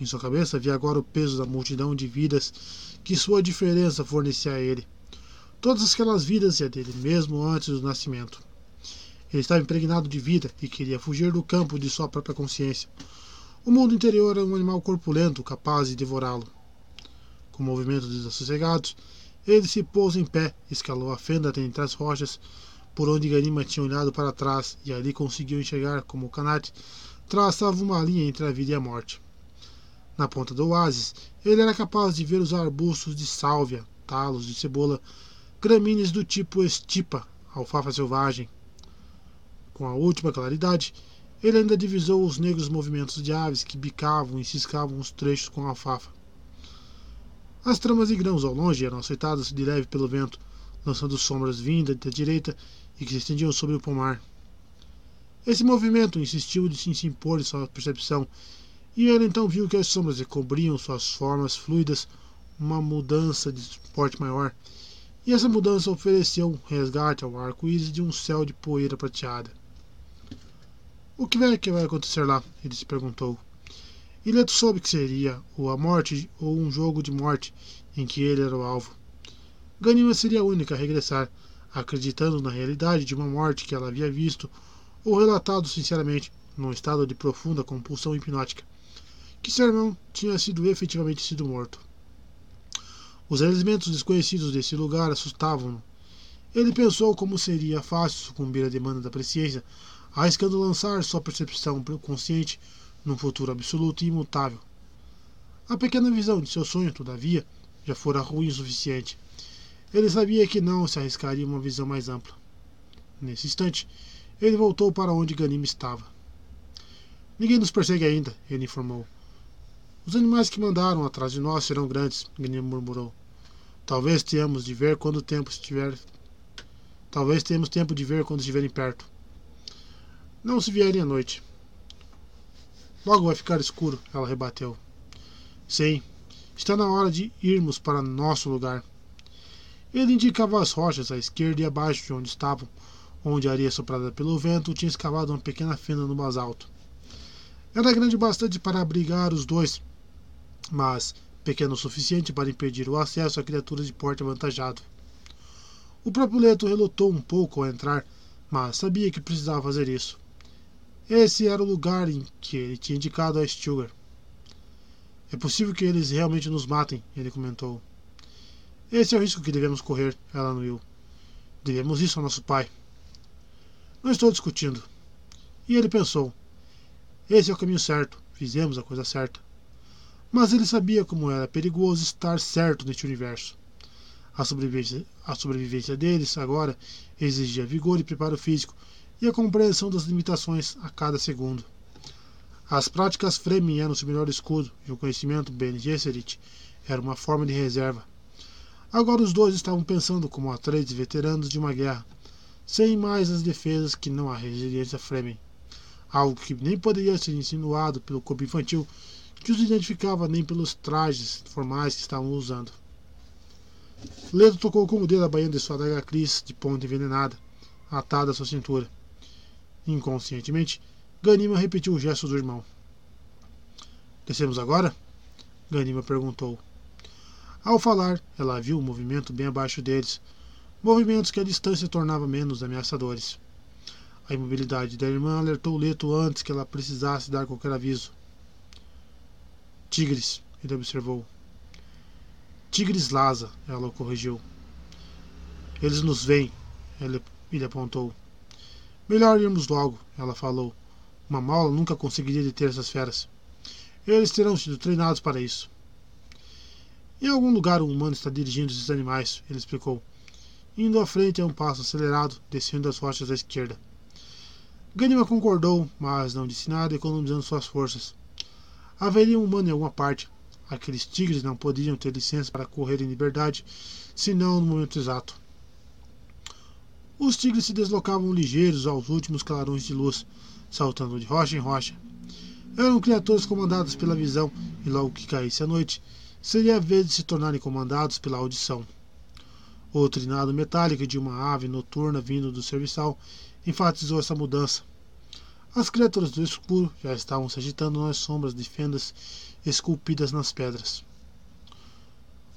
Em sua cabeça havia agora o peso da multidão de vidas que sua diferença fornecia a ele. Todas aquelas vidas e a dele mesmo antes do nascimento. Ele estava impregnado de vida e queria fugir do campo de sua própria consciência. O mundo interior era um animal corpulento, capaz de devorá-lo. Com movimentos desassossegados, ele se pôs em pé, escalou a fenda entre as rochas, por onde Ganima tinha olhado para trás, e ali conseguiu enxergar como o canate traçava uma linha entre a vida e a morte. Na ponta do oásis, ele era capaz de ver os arbustos de sálvia, talos de cebola, gramíneas do tipo estipa, alfafa selvagem, com a última claridade, ele ainda divisou os negros movimentos de aves que bicavam e ciscavam os trechos com alfafa. As tramas de grãos ao longe eram aceitadas de leve pelo vento, lançando sombras vindas da direita e que se estendiam sobre o pomar. Esse movimento insistiu de se impor em sua percepção, e ele então viu que as sombras recobriam suas formas fluidas, uma mudança de porte maior, e essa mudança ofereceu um resgate ao arco-íris de um céu de poeira prateada. O que vai que vai acontecer lá? Ele se perguntou. E Leto soube que seria ou a morte ou um jogo de morte em que ele era o alvo. Ganima seria a única a regressar, acreditando na realidade de uma morte que ela havia visto ou relatado sinceramente, num estado de profunda compulsão hipnótica, que seu irmão tinha sido efetivamente sido morto. Os elementos desconhecidos desse lugar assustavam-no. Ele pensou como seria fácil sucumbir à demanda da presciência arriscando lançar sua percepção consciente num futuro absoluto e imutável. A pequena visão de seu sonho, todavia, já fora ruim o suficiente. Ele sabia que não se arriscaria uma visão mais ampla. Nesse instante, ele voltou para onde Ganim estava. Ninguém nos persegue ainda, ele informou. Os animais que mandaram atrás de nós serão grandes, Ganim murmurou. Talvez tenhamos de ver quando o tempo estiver. Talvez tenhamos tempo de ver quando estiverem perto. Não se vierem à noite. Logo vai ficar escuro, ela rebateu. Sim, está na hora de irmos para nosso lugar. Ele indicava as rochas à esquerda e abaixo de onde estavam, onde a areia soprada pelo vento tinha escavado uma pequena fenda no basalto. Era grande bastante para abrigar os dois, mas pequeno o suficiente para impedir o acesso a criaturas de porte avantajado. O próprio Leto relutou um pouco ao entrar, mas sabia que precisava fazer isso. Esse era o lugar em que ele tinha indicado a Stilgar. É possível que eles realmente nos matem, ele comentou. Esse é o risco que devemos correr, ela anuiu. Devemos isso ao nosso pai. Não estou discutindo. E ele pensou: esse é o caminho certo, fizemos a coisa certa. Mas ele sabia como era perigoso estar certo neste universo. A sobrevivência, a sobrevivência deles agora exigia vigor e preparo físico e a compreensão das limitações a cada segundo. As práticas Fremen eram seu melhor escudo, e o conhecimento Bene Gesserit era uma forma de reserva. Agora os dois estavam pensando como atletas veteranos de uma guerra, sem mais as defesas que não a resiliência Fremen. Algo que nem poderia ser insinuado pelo corpo infantil, que os identificava nem pelos trajes formais que estavam usando. Leto tocou com o dedo a bainha de sua adaga Cris de ponta envenenada, atada à sua cintura. Inconscientemente, Ganima repetiu o gesto do irmão. Descemos agora? Ganima perguntou. Ao falar, ela viu um movimento bem abaixo deles, movimentos que a distância tornava menos ameaçadores. A imobilidade da irmã alertou Leto antes que ela precisasse dar qualquer aviso. Tigres, ele observou. Tigres Laza, ela o corrigiu. Eles nos veem, ele, ele apontou. Melhor irmos logo, ela falou. Uma mala nunca conseguiria deter essas feras. Eles terão sido treinados para isso. Em algum lugar um humano está dirigindo esses animais, ele explicou. Indo à frente a um passo acelerado, descendo as rochas à esquerda. Ganima concordou, mas não disse nada, economizando suas forças. Haveria um humano em alguma parte, Aqueles tigres não podiam ter licença para correr em liberdade, senão no momento exato. Os tigres se deslocavam ligeiros aos últimos clarões de luz, saltando de rocha em rocha. Eram criaturas comandadas pela visão, e logo que caísse a noite, seria a vez de se tornarem comandados pela audição. O trinado metálico de uma ave noturna vindo do serviçal enfatizou essa mudança. As criaturas do escuro já estavam se agitando nas sombras de fendas esculpidas nas pedras.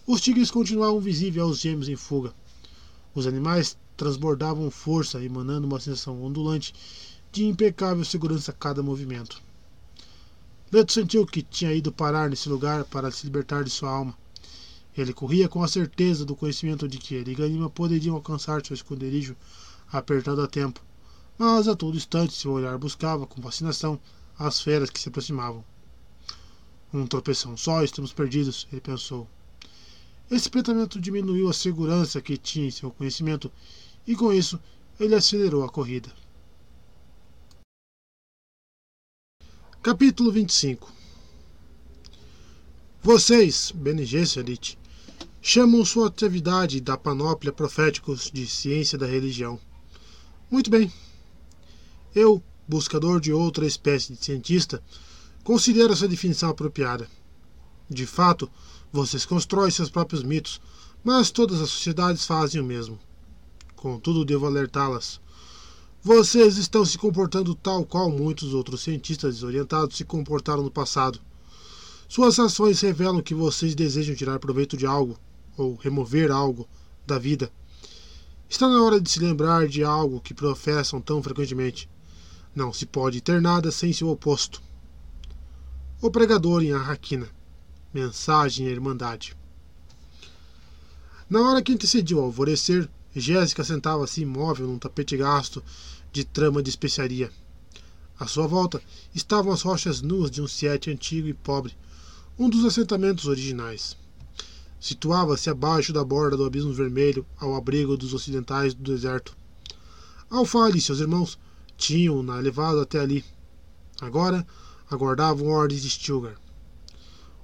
Os tigres continuavam visíveis aos gêmeos em fuga. Os animais transbordavam força, emanando uma sensação ondulante de impecável segurança a cada movimento. Leto sentiu que tinha ido parar nesse lugar para se libertar de sua alma. Ele corria com a certeza do conhecimento de que ele e Ganima poderiam alcançar seu esconderijo apertado a tempo, mas a todo instante seu olhar buscava com fascinação as feras que se aproximavam. Um tropeção só, estamos perdidos, ele pensou. Esse pensamento diminuiu a segurança que tinha em seu conhecimento e, com isso, ele acelerou a corrida. Capítulo 25 Vocês, Gesserit, chamam sua atividade da panóplia proféticos de ciência da religião. Muito bem. Eu, buscador de outra espécie de cientista, Considero essa definição apropriada. De fato, vocês constroem seus próprios mitos, mas todas as sociedades fazem o mesmo. Contudo, devo alertá-las. Vocês estão se comportando tal qual muitos outros cientistas desorientados se comportaram no passado. Suas ações revelam que vocês desejam tirar proveito de algo, ou remover algo, da vida. Está na hora de se lembrar de algo que professam tão frequentemente. Não se pode ter nada sem seu oposto. O pregador em Arraquina. Mensagem à Irmandade. Na hora que antecediu ao alvorecer, Jéssica sentava-se imóvel num tapete gasto de trama de especiaria. À sua volta estavam as rochas nuas de um siete antigo e pobre, um dos assentamentos originais. Situava-se abaixo da borda do abismo vermelho, ao abrigo dos ocidentais do deserto. Alfale e seus irmãos tinham-na levado até ali. Agora, aguardavam ordens de Stilgar.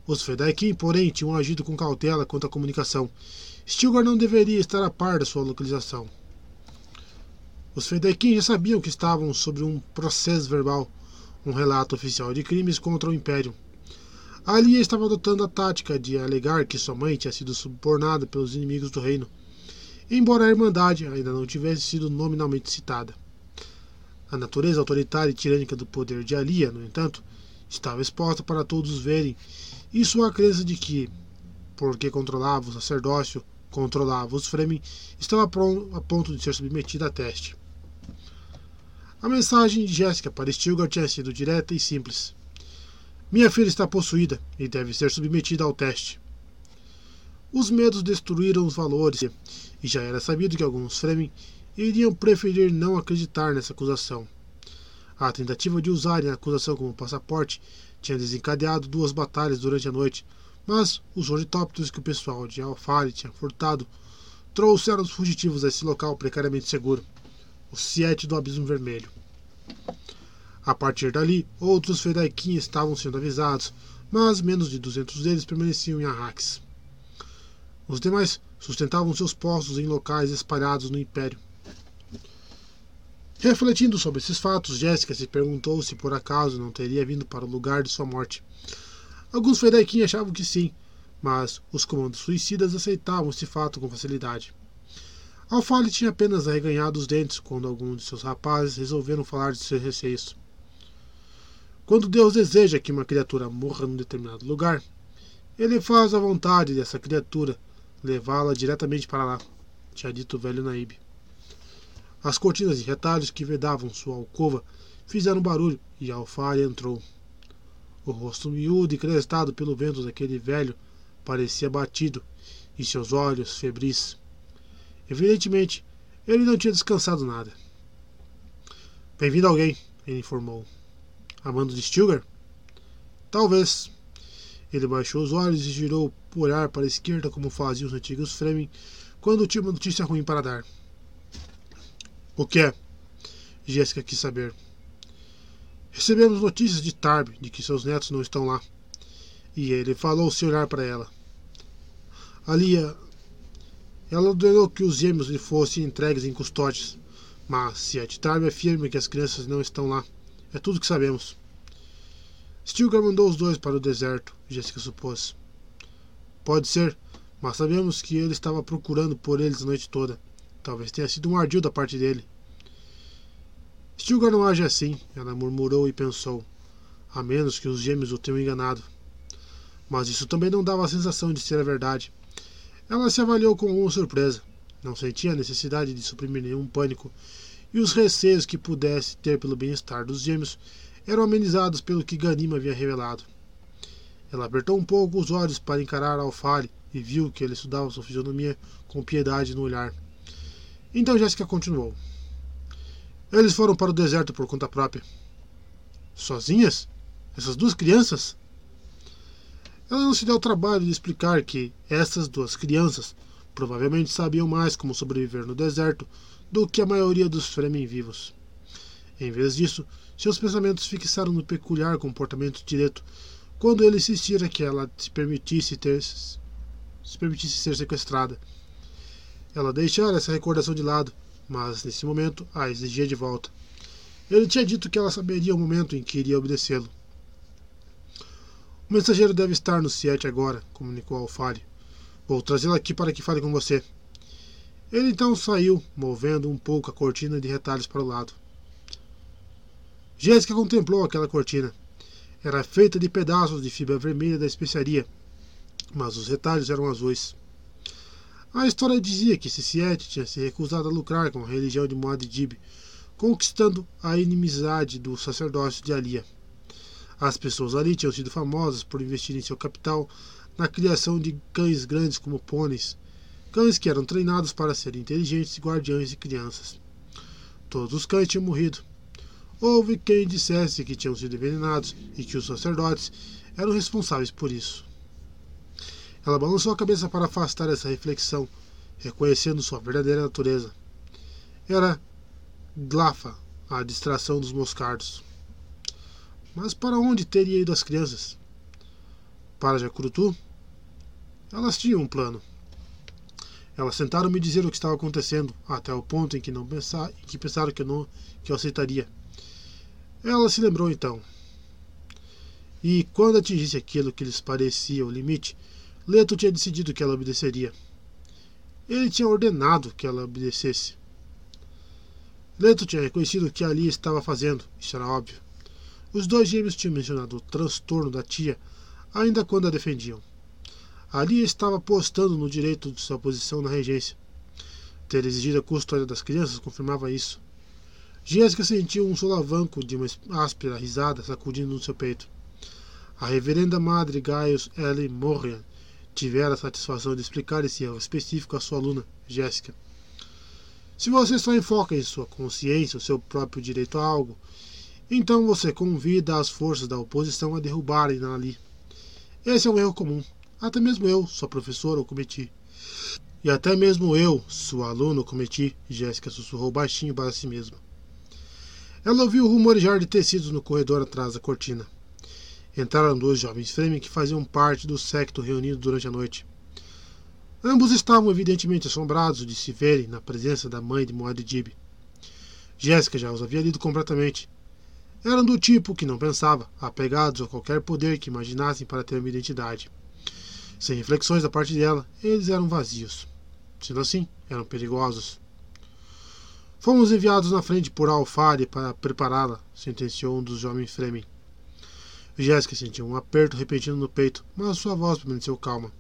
Os Fedaikin, porém, tinham agido com cautela quanto à comunicação. Stilgar não deveria estar a par da sua localização. Os Fedaikin já sabiam que estavam sobre um processo verbal, um relato oficial de crimes contra o Império. Ali estava adotando a tática de alegar que sua mãe tinha sido subornada pelos inimigos do reino, embora a Irmandade ainda não tivesse sido nominalmente citada. A natureza autoritária e tirânica do poder de Alia, no entanto, estava exposta para todos verem, e sua crença de que, porque controlava o sacerdócio, controlava os Fremen, estava a ponto de ser submetida a teste. A mensagem de Jéssica para Stilgar tinha sido direta e simples. Minha filha está possuída e deve ser submetida ao teste. Os medos destruíram os valores, e já era sabido que alguns Fremen iriam preferir não acreditar nessa acusação. A tentativa de usarem a acusação como passaporte tinha desencadeado duas batalhas durante a noite, mas os ornitópteros que o pessoal de Alfari tinha furtado trouxeram os fugitivos a esse local precariamente seguro, o Siete do Abismo Vermelho. A partir dali, outros Fedaikin estavam sendo avisados, mas menos de 200 deles permaneciam em Arrakis. Os demais sustentavam seus postos em locais espalhados no Império. Refletindo sobre esses fatos, Jéssica se perguntou se por acaso não teria vindo para o lugar de sua morte. Alguns Fedaikin achavam que sim, mas os comandos suicidas aceitavam esse fato com facilidade. Alfale tinha apenas arreganhado os dentes quando alguns de seus rapazes resolveram falar de seus receios. Quando Deus deseja que uma criatura morra num determinado lugar, ele faz a vontade dessa criatura levá-la diretamente para lá, tinha dito o velho Naíbe. As cortinas de retalhos que vedavam sua alcova fizeram barulho e Alfari entrou. O rosto miúdo e crestado pelo vento daquele velho parecia batido e seus olhos febris. Evidentemente, ele não tinha descansado nada. Bem-vindo alguém, ele informou. Amando de Stilgar? Talvez. Ele baixou os olhos e girou o olhar para a esquerda como faziam os antigos Fremen quando tinha uma notícia ruim para dar. O que é? Jéssica quis saber. Recebemos notícias de Tarb de que seus netos não estão lá. E ele falou sem olhar para ela. Alia. Ela ordenou que os gêmeos lhe fossem entregues em custódias. Mas se a Tarb afirma que as crianças não estão lá, é tudo que sabemos. Stilgar mandou os dois para o deserto, Jéssica supôs. Pode ser, mas sabemos que ele estava procurando por eles a noite toda. Talvez tenha sido um ardil da parte dele. Stilgar não age assim, ela murmurou e pensou. A menos que os gêmeos o tenham enganado. Mas isso também não dava a sensação de ser a verdade. Ela se avaliou com alguma surpresa. Não sentia a necessidade de suprimir nenhum pânico, e os receios que pudesse ter pelo bem-estar dos gêmeos eram amenizados pelo que Ganima havia revelado. Ela apertou um pouco os olhos para encarar Alfare e viu que ele estudava sua fisionomia com piedade no olhar. Então Jéssica continuou. Eles foram para o deserto por conta própria. Sozinhas? Essas duas crianças? Ela não se deu o trabalho de explicar que essas duas crianças provavelmente sabiam mais como sobreviver no deserto do que a maioria dos Fremen vivos. Em vez disso, seus pensamentos fixaram no peculiar comportamento direto quando ele insistira que ela se permitisse ter se permitisse ser sequestrada ela deixara essa recordação de lado, mas nesse momento a exigia de volta. Ele tinha dito que ela saberia o momento em que iria obedecê-lo. O mensageiro deve estar no Siete agora, comunicou Alfari. Vou trazê-lo aqui para que fale com você. Ele então saiu, movendo um pouco a cortina de retalhos para o lado. Jéssica contemplou aquela cortina. Era feita de pedaços de fibra vermelha da especiaria, mas os retalhos eram azuis. A história dizia que Sisiete tinha se recusado a lucrar com a religião de Muad'Dib, conquistando a inimizade do sacerdócio de Alia. As pessoas ali tinham sido famosas por investir em seu capital na criação de cães grandes como pôneis, cães que eram treinados para serem inteligentes guardiães de crianças. Todos os cães tinham morrido. Houve quem dissesse que tinham sido envenenados e que os sacerdotes eram responsáveis por isso. Ela balançou a cabeça para afastar essa reflexão, reconhecendo sua verdadeira natureza. Era Glafa, a distração dos moscardos. Mas para onde teria ido as crianças? Para Jacurutu? Elas tinham um plano. Elas tentaram me dizer o que estava acontecendo, até o ponto em que, não pensar, em que pensaram que eu, não, que eu aceitaria. Ela se lembrou então. E quando atingisse aquilo que lhes parecia o limite, Leto tinha decidido que ela obedeceria. Ele tinha ordenado que ela obedecesse. Leto tinha reconhecido o que ali estava fazendo, isso era óbvio. Os dois gêmeos tinham mencionado o transtorno da tia, ainda quando a defendiam. Ali estava apostando no direito de sua posição na regência. Ter exigido a custódia das crianças confirmava isso. Jéssica sentiu um solavanco de uma áspera risada sacudindo no seu peito. A reverenda madre Gaius L. Morrian tivera a satisfação de explicar esse erro específico à sua aluna, Jéssica. Se você só enfoca em sua consciência, o seu próprio direito a algo, então você convida as forças da oposição a derrubarem ali. Esse é um erro comum. Até mesmo eu, sua professora, o cometi. E até mesmo eu, sua aluna, o cometi, Jéssica sussurrou baixinho para si mesma. Ela ouviu o rumorejar de tecidos no corredor atrás da cortina. Entraram dois jovens Fremen que faziam parte do secto reunido durante a noite. Ambos estavam evidentemente assombrados de se verem na presença da mãe de Moadidib. Jéssica já os havia lido completamente. Eram do tipo que não pensava, apegados a qualquer poder que imaginassem para ter uma identidade. Sem reflexões da parte dela, eles eram vazios. Sendo assim, eram perigosos. Fomos enviados na frente por Alfari para prepará-la, sentenciou um dos jovens Fremen. Jéssica sentiu um aperto repentino no peito, mas sua voz permaneceu calma.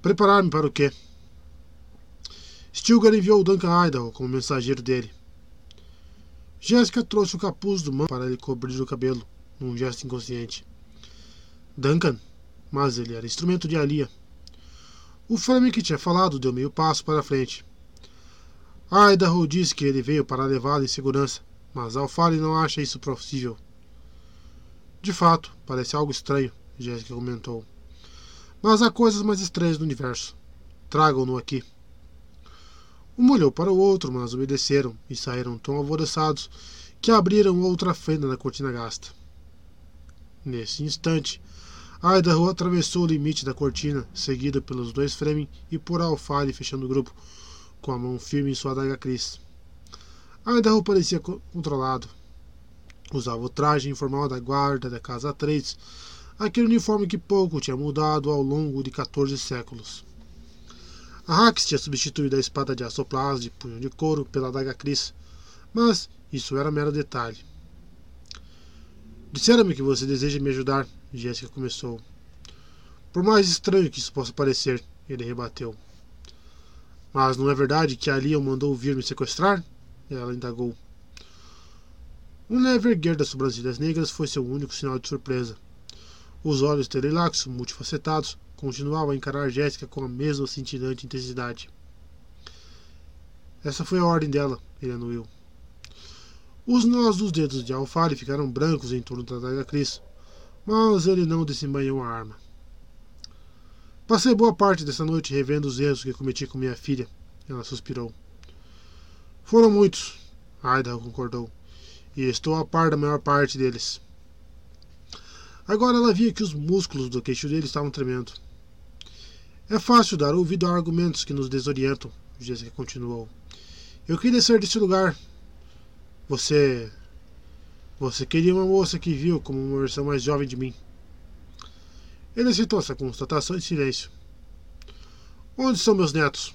Preparar-me para o quê? Stilgar enviou Duncan Idaho como mensageiro dele. Jéssica trouxe o capuz do manto para lhe cobrir o cabelo, num gesto inconsciente. Duncan? Mas ele era instrumento de Alia. O Fremen que tinha falado deu meio passo para frente. Idaho disse que ele veio para levá-la em segurança, mas Alfari não acha isso possível. De fato, parece algo estranho, Jéssica comentou. Mas há coisas mais estranhas no universo. Tragam-no aqui. Um olhou para o outro, mas obedeceram e saíram tão alvoroçados que abriram outra fenda na cortina gasta. Nesse instante, Idaho atravessou o limite da cortina, seguida pelos dois Fremen e por Alfari fechando o grupo, com a mão firme em sua adaga Cris. Idaho parecia controlado. Usava o traje informal da guarda da Casa 3, aquele uniforme que pouco tinha mudado ao longo de 14 séculos. A Hax tinha substituído a espada de açoplas de punho de couro pela adaga Cris, mas isso era mero detalhe. Disseram-me que você deseja me ajudar, Jéssica começou. Por mais estranho que isso possa parecer, ele rebateu. Mas não é verdade que Ali o mandou vir me sequestrar? Ela indagou. Um leve erguer das sobrancelhas negras foi seu único sinal de surpresa. Os olhos telelaxos, multifacetados, continuavam a encarar Jéssica com a mesma cintilante intensidade. Essa foi a ordem dela, ele anuiu. Os nós dos dedos de Alfari ficaram brancos em torno da daga Cris, mas ele não desembanhou a arma. Passei boa parte dessa noite revendo os erros que cometi com minha filha. Ela suspirou. Foram muitos, Idaho concordou, e estou a par da maior parte deles. Agora ela via que os músculos do queixo dele estavam tremendo. É fácil dar ouvido a argumentos que nos desorientam, Jessica continuou. Eu queria sair desse lugar. Você. Você queria uma moça que viu como uma versão mais jovem de mim. Ele aceitou essa constatação em silêncio. Onde são meus netos?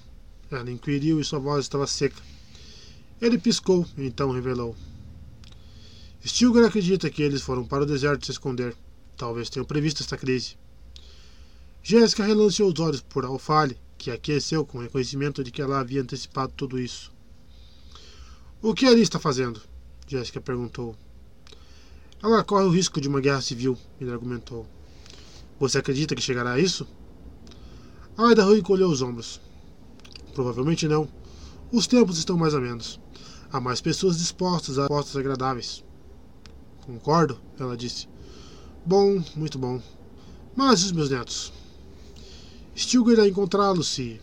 Ela inquiriu e sua voz estava seca. Ele piscou então revelou. Stilgar acredita que eles foram para o deserto se esconder. Talvez tenham previsto esta crise. Jéssica relanceou os olhos por Alfale, que aqueceu com o reconhecimento de que ela havia antecipado tudo isso. O que ele está fazendo? Jéssica perguntou. Ela corre o risco de uma guerra civil, ele argumentou. Você acredita que chegará a isso? Idaho encolheu os ombros. Provavelmente não. Os tempos estão mais ou menos. Há mais pessoas dispostas a postos agradáveis. Concordo, ela disse. Bom, muito bom. Mas os meus netos? Stilgar irá encontrá-los se.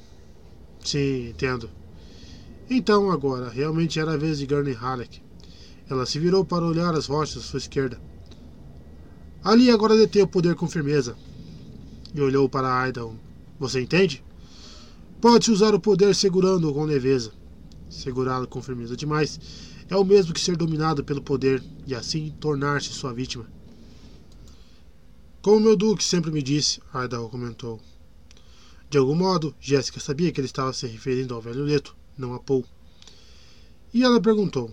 Sim, entendo. Então, agora, realmente era a vez de Gurney Halleck. Ela se virou para olhar as rochas à sua esquerda. Ali agora detém o poder com firmeza. E olhou para Aidan. Você entende? Pode-se usar o poder segurando-o com leveza. Segurá-lo com firmeza demais é o mesmo que ser dominado pelo poder e assim tornar-se sua vítima. Como meu duque sempre me disse, Idaho comentou. De algum modo, Jéssica sabia que ele estava se referindo ao velho Leto, não a Paul. E ela perguntou: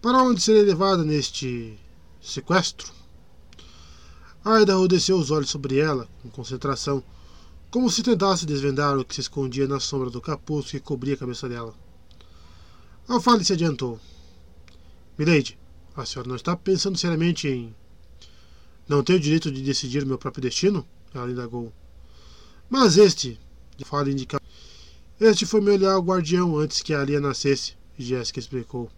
Para onde serei levada neste sequestro? Idaho desceu os olhos sobre ela, com concentração, como se tentasse desvendar o que se escondia na sombra do capuz que cobria a cabeça dela. Alfale se adiantou. Milady, a senhora não está pensando seriamente em. Não tenho o direito de decidir meu próprio destino? Ela indagou. Mas este. Fala indica. Este foi meu leal guardião antes que a Alia nascesse, Jéssica explicou.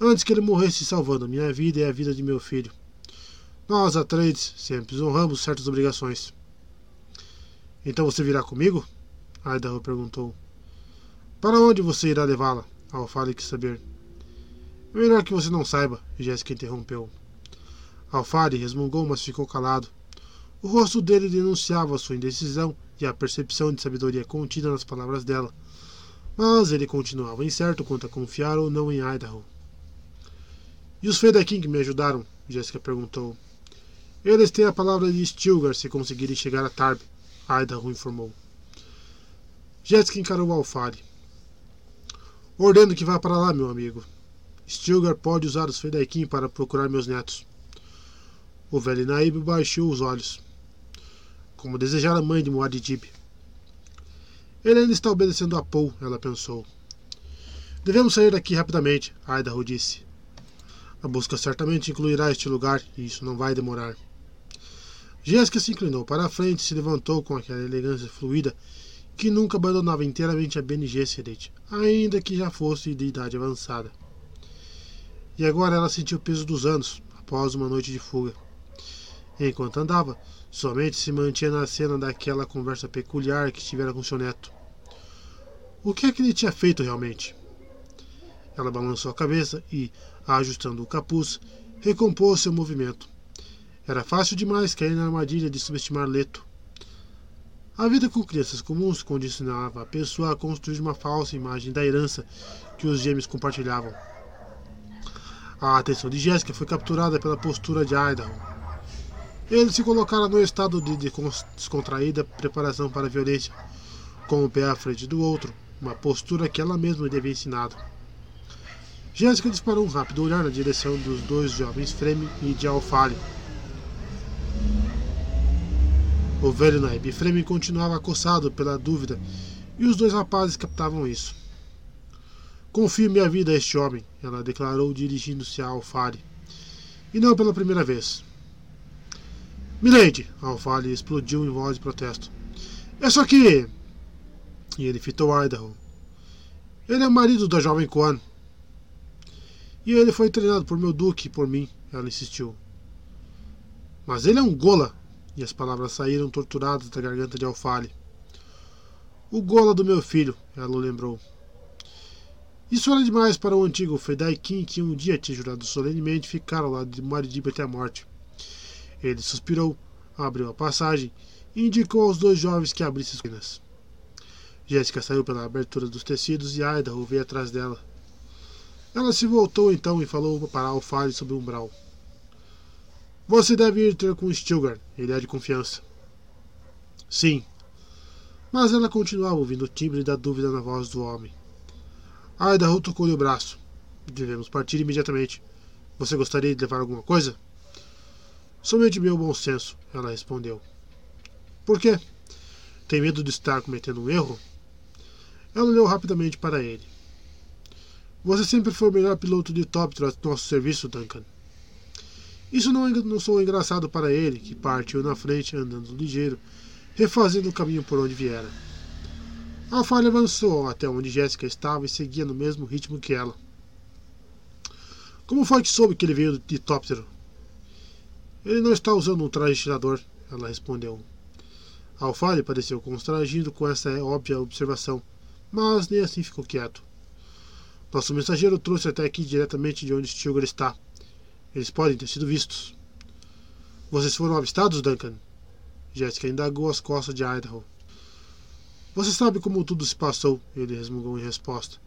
Antes que ele morresse salvando a minha vida e a vida de meu filho. Nós, Atreides, sempre honramos certas obrigações. Então você virá comigo? Idaho perguntou. Para onde você irá levá-la? Alfale quis saber. É melhor que você não saiba, Jéssica interrompeu. Alfari resmungou, mas ficou calado. O rosto dele denunciava sua indecisão e a percepção de sabedoria contida nas palavras dela. Mas ele continuava incerto quanto a confiar ou não em Idaho. E os Fedequim que me ajudaram? Jéssica perguntou. Eles têm a palavra de Stilgar se conseguirem chegar a Tarb, Idaho informou. Jéssica encarou Alfari. Ordeno que vá para lá, meu amigo. Stilgar pode usar os Fedaikin para procurar meus netos. O velho Naib baixou os olhos. Como desejara a mãe de Muad'Dib. Ele ainda está obedecendo a Paul, ela pensou. Devemos sair daqui rapidamente, Idaho disse. A busca certamente incluirá este lugar e isso não vai demorar. Jéssica se inclinou para a frente e se levantou com aquela elegância fluida que nunca abandonava inteiramente a Bene Gesserit, ainda que já fosse de idade avançada. E agora ela sentiu o peso dos anos, após uma noite de fuga. Enquanto andava, somente se mantinha na cena daquela conversa peculiar que tivera com seu neto. O que é que ele tinha feito realmente? Ela balançou a cabeça e, ajustando o capuz, recompôs seu movimento. Era fácil demais cair na armadilha de subestimar Leto. A vida com crianças comuns condicionava a pessoa a construir uma falsa imagem da herança que os gêmeos compartilhavam. A atenção de Jéssica foi capturada pela postura de Idaho. Ele se colocara no estado de descontraída preparação para a violência, com o pé à frente do outro, uma postura que ela mesma lhe havia ensinado. Jéssica disparou um rápido olhar na direção dos dois jovens Freme e de Alfale. O velho Naib Freme continuava acossado pela dúvida e os dois rapazes captavam isso. Confio minha vida a este homem, ela declarou dirigindo-se a Alfale. E não pela primeira vez. Milady! Alfale explodiu em voz de protesto. É só que. E ele fitou Idaho. Ele é marido da jovem Kwan. E ele foi treinado por meu duque e por mim, ela insistiu. Mas ele é um gola, e as palavras saíram torturadas da garganta de Alfale. O gola do meu filho, ela o lembrou. Isso era demais para o antigo Fedaikin que um dia tinha jurado solenemente ficar ao lado de Maridib até a morte. Ele suspirou, abriu a passagem e indicou aos dois jovens que abrissem as cortinas. Jéssica saiu pela abertura dos tecidos e Idaho veio atrás dela. Ela se voltou então e falou para Alfari sob o umbral. Você deve ir ter com Stilgar, ele é de confiança. Sim. Mas ela continuava ouvindo o timbre da dúvida na voz do homem. Idaho tocou-lhe o braço. Devemos partir imediatamente. Você gostaria de levar alguma coisa? Somente meu bom senso, ela respondeu. Por quê? Tem medo de estar cometendo um erro? Ela olhou rapidamente para ele. Você sempre foi o melhor piloto de helicóptero do nosso serviço, Duncan. Isso não, não sou engraçado para ele, que partiu na frente andando ligeiro, refazendo o caminho por onde viera. A falha avançou até onde Jéssica estava e seguia no mesmo ritmo que ela. Como foi que soube que ele veio de helicóptero? Ele não está usando um traje tirador, ela respondeu. Alfalhe pareceu constrangido com essa óbvia observação, mas nem assim ficou quieto. Nosso mensageiro trouxe até aqui diretamente de onde Stilgar está. Eles podem ter sido vistos. Vocês foram avistados, Duncan? Jessica indagou as costas de Idaho. Você sabe como tudo se passou, ele resmungou em resposta.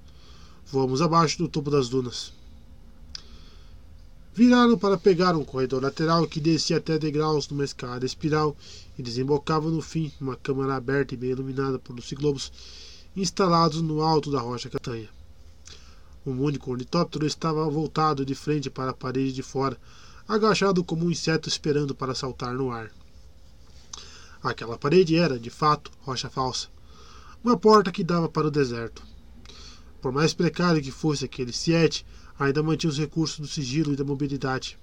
Voamos abaixo do topo das dunas. Viraram para pegar um corredor lateral que descia até degraus numa escada espiral e desembocava no fim numa câmara aberta e bem iluminada por luciglobos instalados no alto da rocha catanha. Um único ornitóptero estava voltado de frente para a parede de fora, agachado como um inseto esperando para saltar no ar. Aquela parede era, de fato, rocha falsa. Uma porta que dava para o deserto. Por mais precário que fosse aquele siete, ainda mantinha os recursos do sigilo e da mobilidade.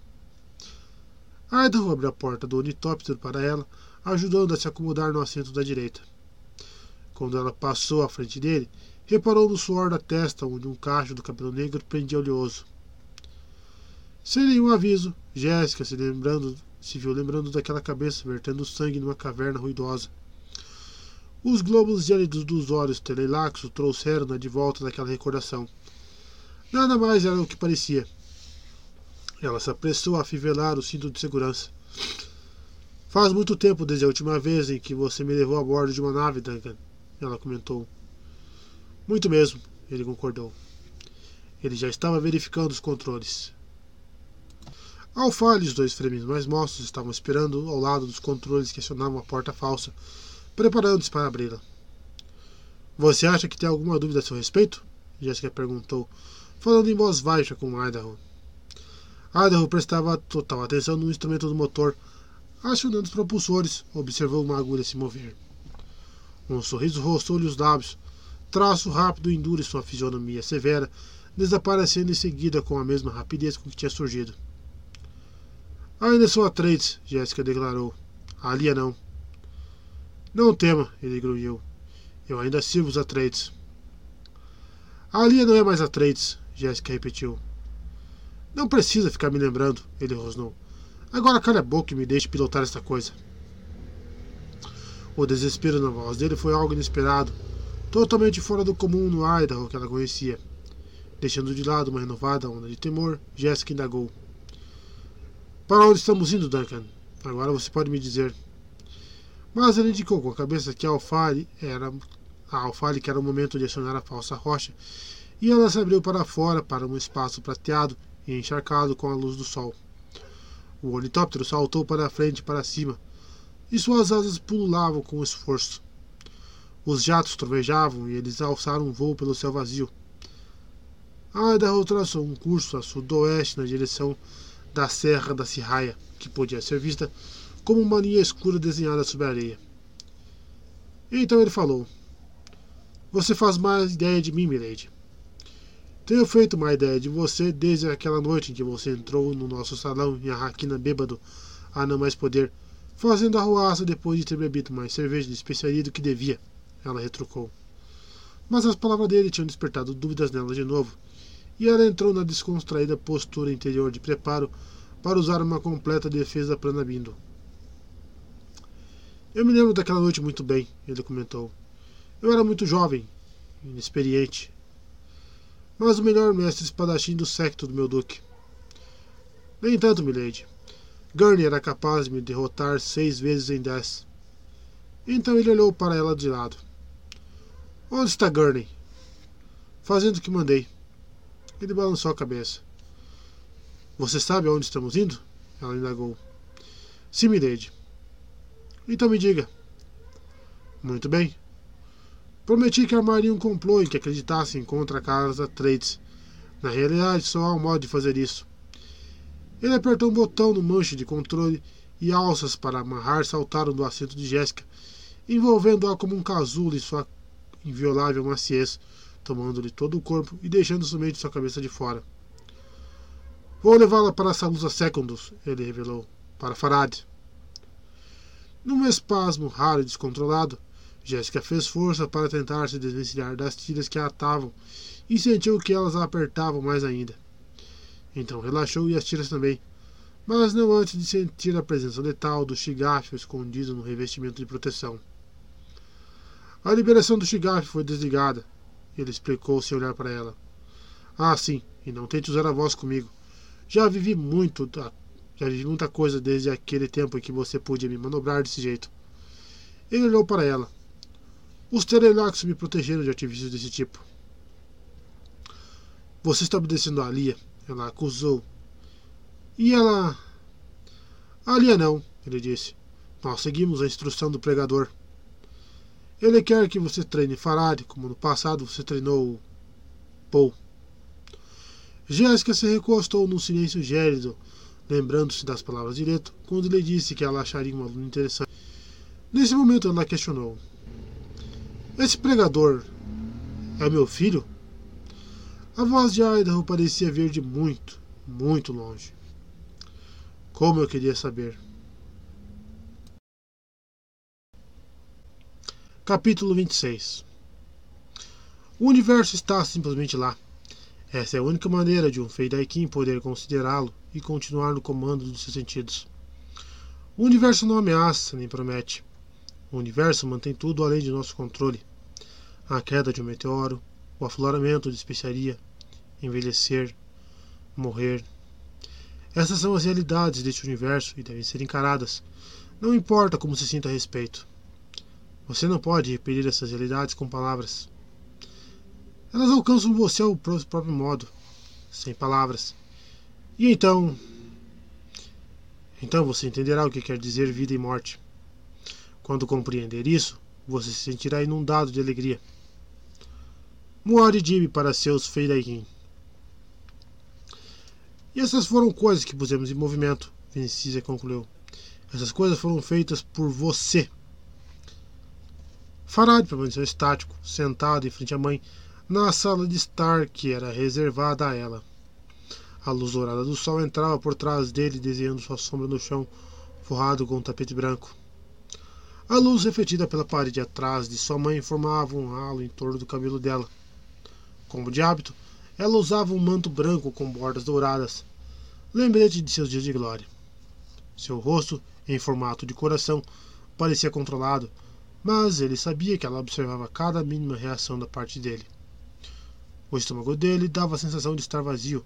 Idaho abriu a porta do ornitóptero para ela, ajudando a se acomodar no assento da direita. Quando ela passou à frente dele, Reparou no suor da testa, onde um cacho do cabelo negro prendia oleoso. Sem nenhum aviso, Jéssica se lembrando, se viu lembrando daquela cabeça vertendo sangue numa caverna ruidosa. Os globos gélidos dos olhos teleilaxos trouxeram-na de volta daquela recordação. Nada mais era o que parecia. Ela se apressou a afivelar o cinto de segurança. Faz muito tempo desde a última vez em que você me levou a bordo de uma nave, Duncan. Ela comentou. Muito mesmo, ele concordou. Ele já estava verificando os controles. Ao falho, os dois fremes mais moços estavam esperando ao lado dos controles que acionavam a porta falsa, preparando-se para abri-la. Você acha que tem alguma dúvida a seu respeito? Jessica perguntou, falando em voz baixa com Idaho. Idaho prestava total atenção no instrumento do motor, acionando os propulsores, observou uma agulha se mover. Um sorriso roçou-lhe os lábios, traço rápido endure sua fisionomia severa, desaparecendo em seguida com a mesma rapidez com que tinha surgido. Ainda sou Atreides, Jéssica declarou. A Lia não. Não tema, ele grunhiu. Eu ainda sirvo os Atreides. A Lia não é mais Atreides, Jéssica repetiu. Não precisa ficar me lembrando, ele rosnou. Agora cale a boca e me deixe pilotar esta coisa. O desespero na voz dele foi algo inesperado, totalmente fora do comum no Idaho que ela conhecia. Deixando de lado uma renovada onda de temor, Jéssica indagou. Para onde estamos indo, Duncan? Agora você pode me dizer. Mas ele indicou com a cabeça que a Alfale era a Alfale que era o momento de acionar a falsa rocha, e ela se abriu para fora para um espaço prateado e encharcado com a luz do sol. O ornitóptero saltou para a frente e para cima, e suas asas pululavam com esforço. Os jatos trovejavam e eles alçaram um voo pelo céu vazio. Idaho traçou um curso a sudoeste na direção da Serra da Serraia, que podia ser vista como uma linha escura desenhada sobre a areia. Então ele falou: Você faz mais ideia de mim, milady. Tenho feito uma ideia de você desde aquela noite em que você entrou no nosso salão em Arraquina bêbado, a não mais poder, fazendo arruaça depois de ter bebido mais cerveja de especiaria do que devia. Ela retrucou. Mas as palavras dele tinham despertado dúvidas nela de novo, e ela entrou na descontraída postura interior de preparo para usar uma completa defesa Pranabindo. Eu me lembro daquela noite muito bem, ele comentou. Eu era muito jovem, inexperiente, mas o melhor mestre espadachim do secto do meu duque. Nem tanto, milady. Gurney era capaz de me derrotar seis vezes em dez. Então ele olhou para ela de lado. Onde está Gurney? Fazendo o que mandei. Ele balançou a cabeça. Você sabe aonde estamos indo? Ela indagou. Sim, milady. Então me diga. Muito bem. Prometi que armaria um complô em que acreditassem contra a casa Trades. Na realidade, só há um modo de fazer isso. Ele apertou um botão no manche de controle e alças para amarrar saltaram do assento de Jéssica, envolvendo-a como um casulo em sua inviolável maciez tomando-lhe todo o corpo e deixando somente sua cabeça de fora. Vou levá-la para Salusa Secundus, ele revelou, para Farad. Num espasmo raro e descontrolado, Jéssica fez força para tentar se desvencilhar das tiras que a atavam e sentiu que elas a apertavam mais ainda. Então relaxou e as tiras também, mas não antes de sentir a presença letal do chigafo escondido no revestimento de proteção. A liberação do chigafo foi desligada ele explicou sem olhar para ela. Ah, sim, e não tente usar a voz comigo. Já vivi muito, já vivi muita coisa desde aquele tempo em que você podia me manobrar desse jeito. Ele olhou para ela. Os Terelax me protegeram de artifícios desse tipo. Você está obedecendo a Lia, ela acusou. E ela. A Lia não, ele disse. Nós seguimos a instrução do pregador. Ele quer que você treine Farad, como no passado você treinou Paul. Jéssica se recostou num silêncio gélido, lembrando-se das palavras de Leto, quando lhe disse que ela acharia um aluno interessante. Nesse momento ela questionou: Esse pregador é meu filho? A voz de Idaho parecia vir de muito, muito longe. Como eu queria saber. Capítulo 26 O universo está simplesmente lá. Essa é a única maneira de um Feidaikin poder considerá-lo e continuar no comando dos seus sentidos. O universo não ameaça nem promete. O universo mantém tudo além de nosso controle. A queda de um meteoro, o afloramento de especiaria, envelhecer, morrer. Essas são as realidades deste universo e devem ser encaradas. Não importa como se sinta a respeito. Você não pode repelir essas realidades com palavras. Elas alcançam você ao próprio modo, sem palavras. E então. Então você entenderá o que quer dizer vida e morte. Quando compreender isso, você se sentirá inundado de alegria. Muore Jimmy para seus Feidaikin. E essas foram coisas que pusemos em movimento, Vinícius concluiu. Essas coisas foram feitas por você. Farad permaneceu estático, sentado em frente à mãe, na sala de estar que era reservada a ela. A luz dourada do sol entrava por trás dele, desenhando sua sombra no chão, forrado com um tapete branco. A luz refletida pela parede atrás de sua mãe formava um halo em torno do cabelo dela. Como de hábito, ela usava um manto branco com bordas douradas, lembrete de seus dias de glória. Seu rosto, em formato de coração, parecia controlado, mas ele sabia que ela observava cada mínima reação da parte dele. O estômago dele dava a sensação de estar vazio,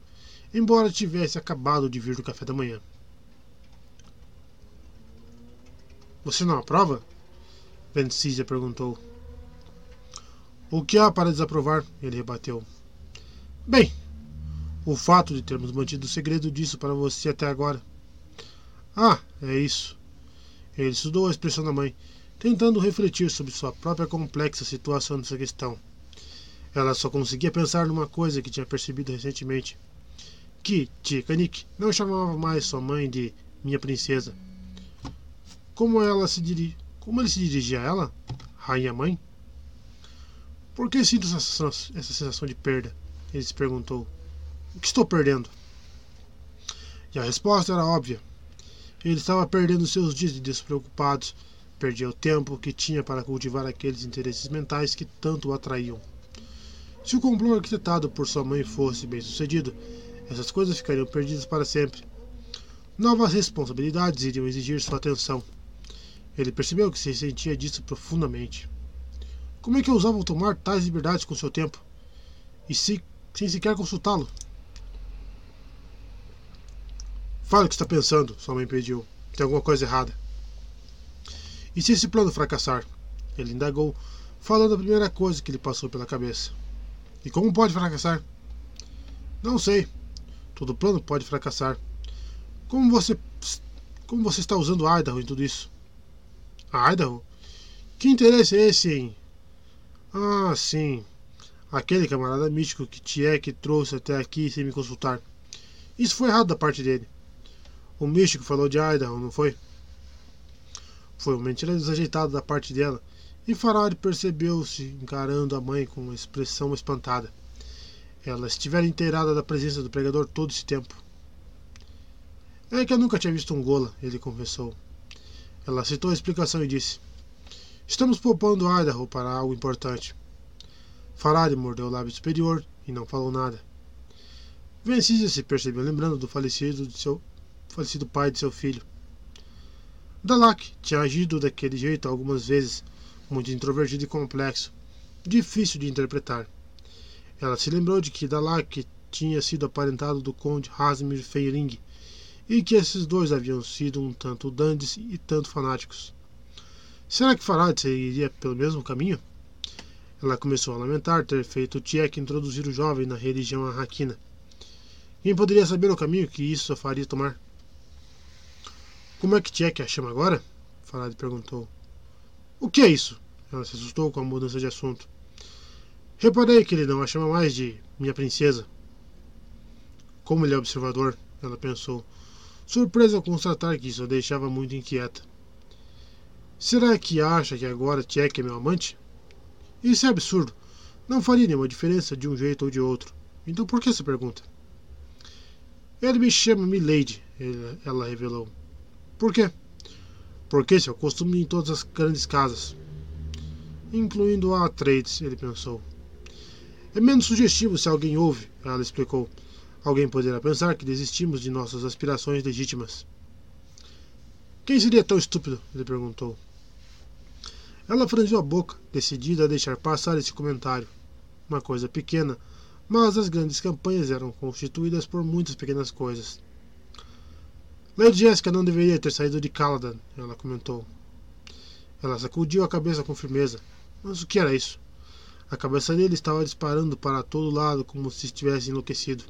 embora tivesse acabado de vir do café da manhã. Você não aprova? Vencísia perguntou. O que há para desaprovar? Ele rebateu. Bem, o fato de termos mantido o segredo disso para você até agora. Ah, é isso. Ele estudou a expressão da mãe, tentando refletir sobre sua própria complexa situação nessa questão. Ela só conseguia pensar numa coisa que tinha percebido recentemente: que Tikanik não chamava mais sua mãe de minha princesa. Como ela se diri... Como ele se dirigia a ela? Rainha mãe? Por que sinto essa, essa sensação de perda? Ele se perguntou. O que estou perdendo? E a resposta era óbvia. Ele estava perdendo seus dias de despreocupados, perdia o tempo que tinha para cultivar aqueles interesses mentais que tanto o atraíam. Se o complô arquitetado por sua mãe fosse bem sucedido, essas coisas ficariam perdidas para sempre. Novas responsabilidades iriam exigir sua atenção. Ele percebeu que se sentia disso profundamente. Como é que ousavam tomar tais liberdades com seu tempo? E se sem sequer consultá-lo. Fale o que está pensando, sua mãe pediu. Tem alguma coisa errada. E se esse plano fracassar? Ele indagou, falando a primeira coisa que lhe passou pela cabeça. E como pode fracassar? Não sei. Todo plano pode fracassar. Como você. Como você está usando Idaho em tudo isso? A Idaho? Que interesse é esse em. Ah, sim. Aquele camarada místico que Tiek trouxe até aqui sem me consultar. Isso foi errado da parte dele. O místico falou de Idaho, não foi? Foi uma mentira desajeitada da parte dela, e Farad percebeu-se encarando a mãe com uma expressão espantada. Ela estivera inteirada da presença do pregador todo esse tempo. É que eu nunca tinha visto um gola, ele confessou. Ela aceitou a explicação e disse: Estamos poupando Idaho para algo importante. Farad mordeu o lábio superior e não falou nada. Vencísia se percebeu lembrando do falecido, de seu, falecido pai de seu filho. Dalak tinha agido daquele jeito algumas vezes, muito introvertido e complexo, difícil de interpretar. Ela se lembrou de que Dalak tinha sido aparentado do conde Rasmir Feiring e que esses dois haviam sido um tanto dandes e tanto fanáticos. Será que Farad seguiria pelo mesmo caminho? Ela começou a lamentar ter feito Tchek introduzir o jovem na religião arraquina. Quem poderia saber o caminho que isso faria tomar? Como é que Tchek a chama agora? Farad perguntou. O que é isso? Ela se assustou com a mudança de assunto. Reparei que ele não a chama mais de minha princesa. Como ele é observador, ela pensou, surpresa ao constatar que isso a deixava muito inquieta. Será que acha que agora Tchek é meu amante? Isso é absurdo. Não faria nenhuma diferença de um jeito ou de outro. Então por que essa pergunta? Ele me chama Milady, ela revelou. Por quê? Porque esse é o costume em todas as grandes casas. Incluindo a Trades, ele pensou. É menos sugestivo se alguém ouve, ela explicou. Alguém poderá pensar que desistimos de nossas aspirações legítimas. Quem seria tão estúpido? ele perguntou. Ela franziu a boca, decidida a deixar passar esse comentário. Uma coisa pequena, mas as grandes campanhas eram constituídas por muitas pequenas coisas. Lady Jessica não deveria ter saído de Caladan, ela comentou. Ela sacudiu a cabeça com firmeza. Mas o que era isso? A cabeça dele estava disparando para todo lado como se estivesse enlouquecido.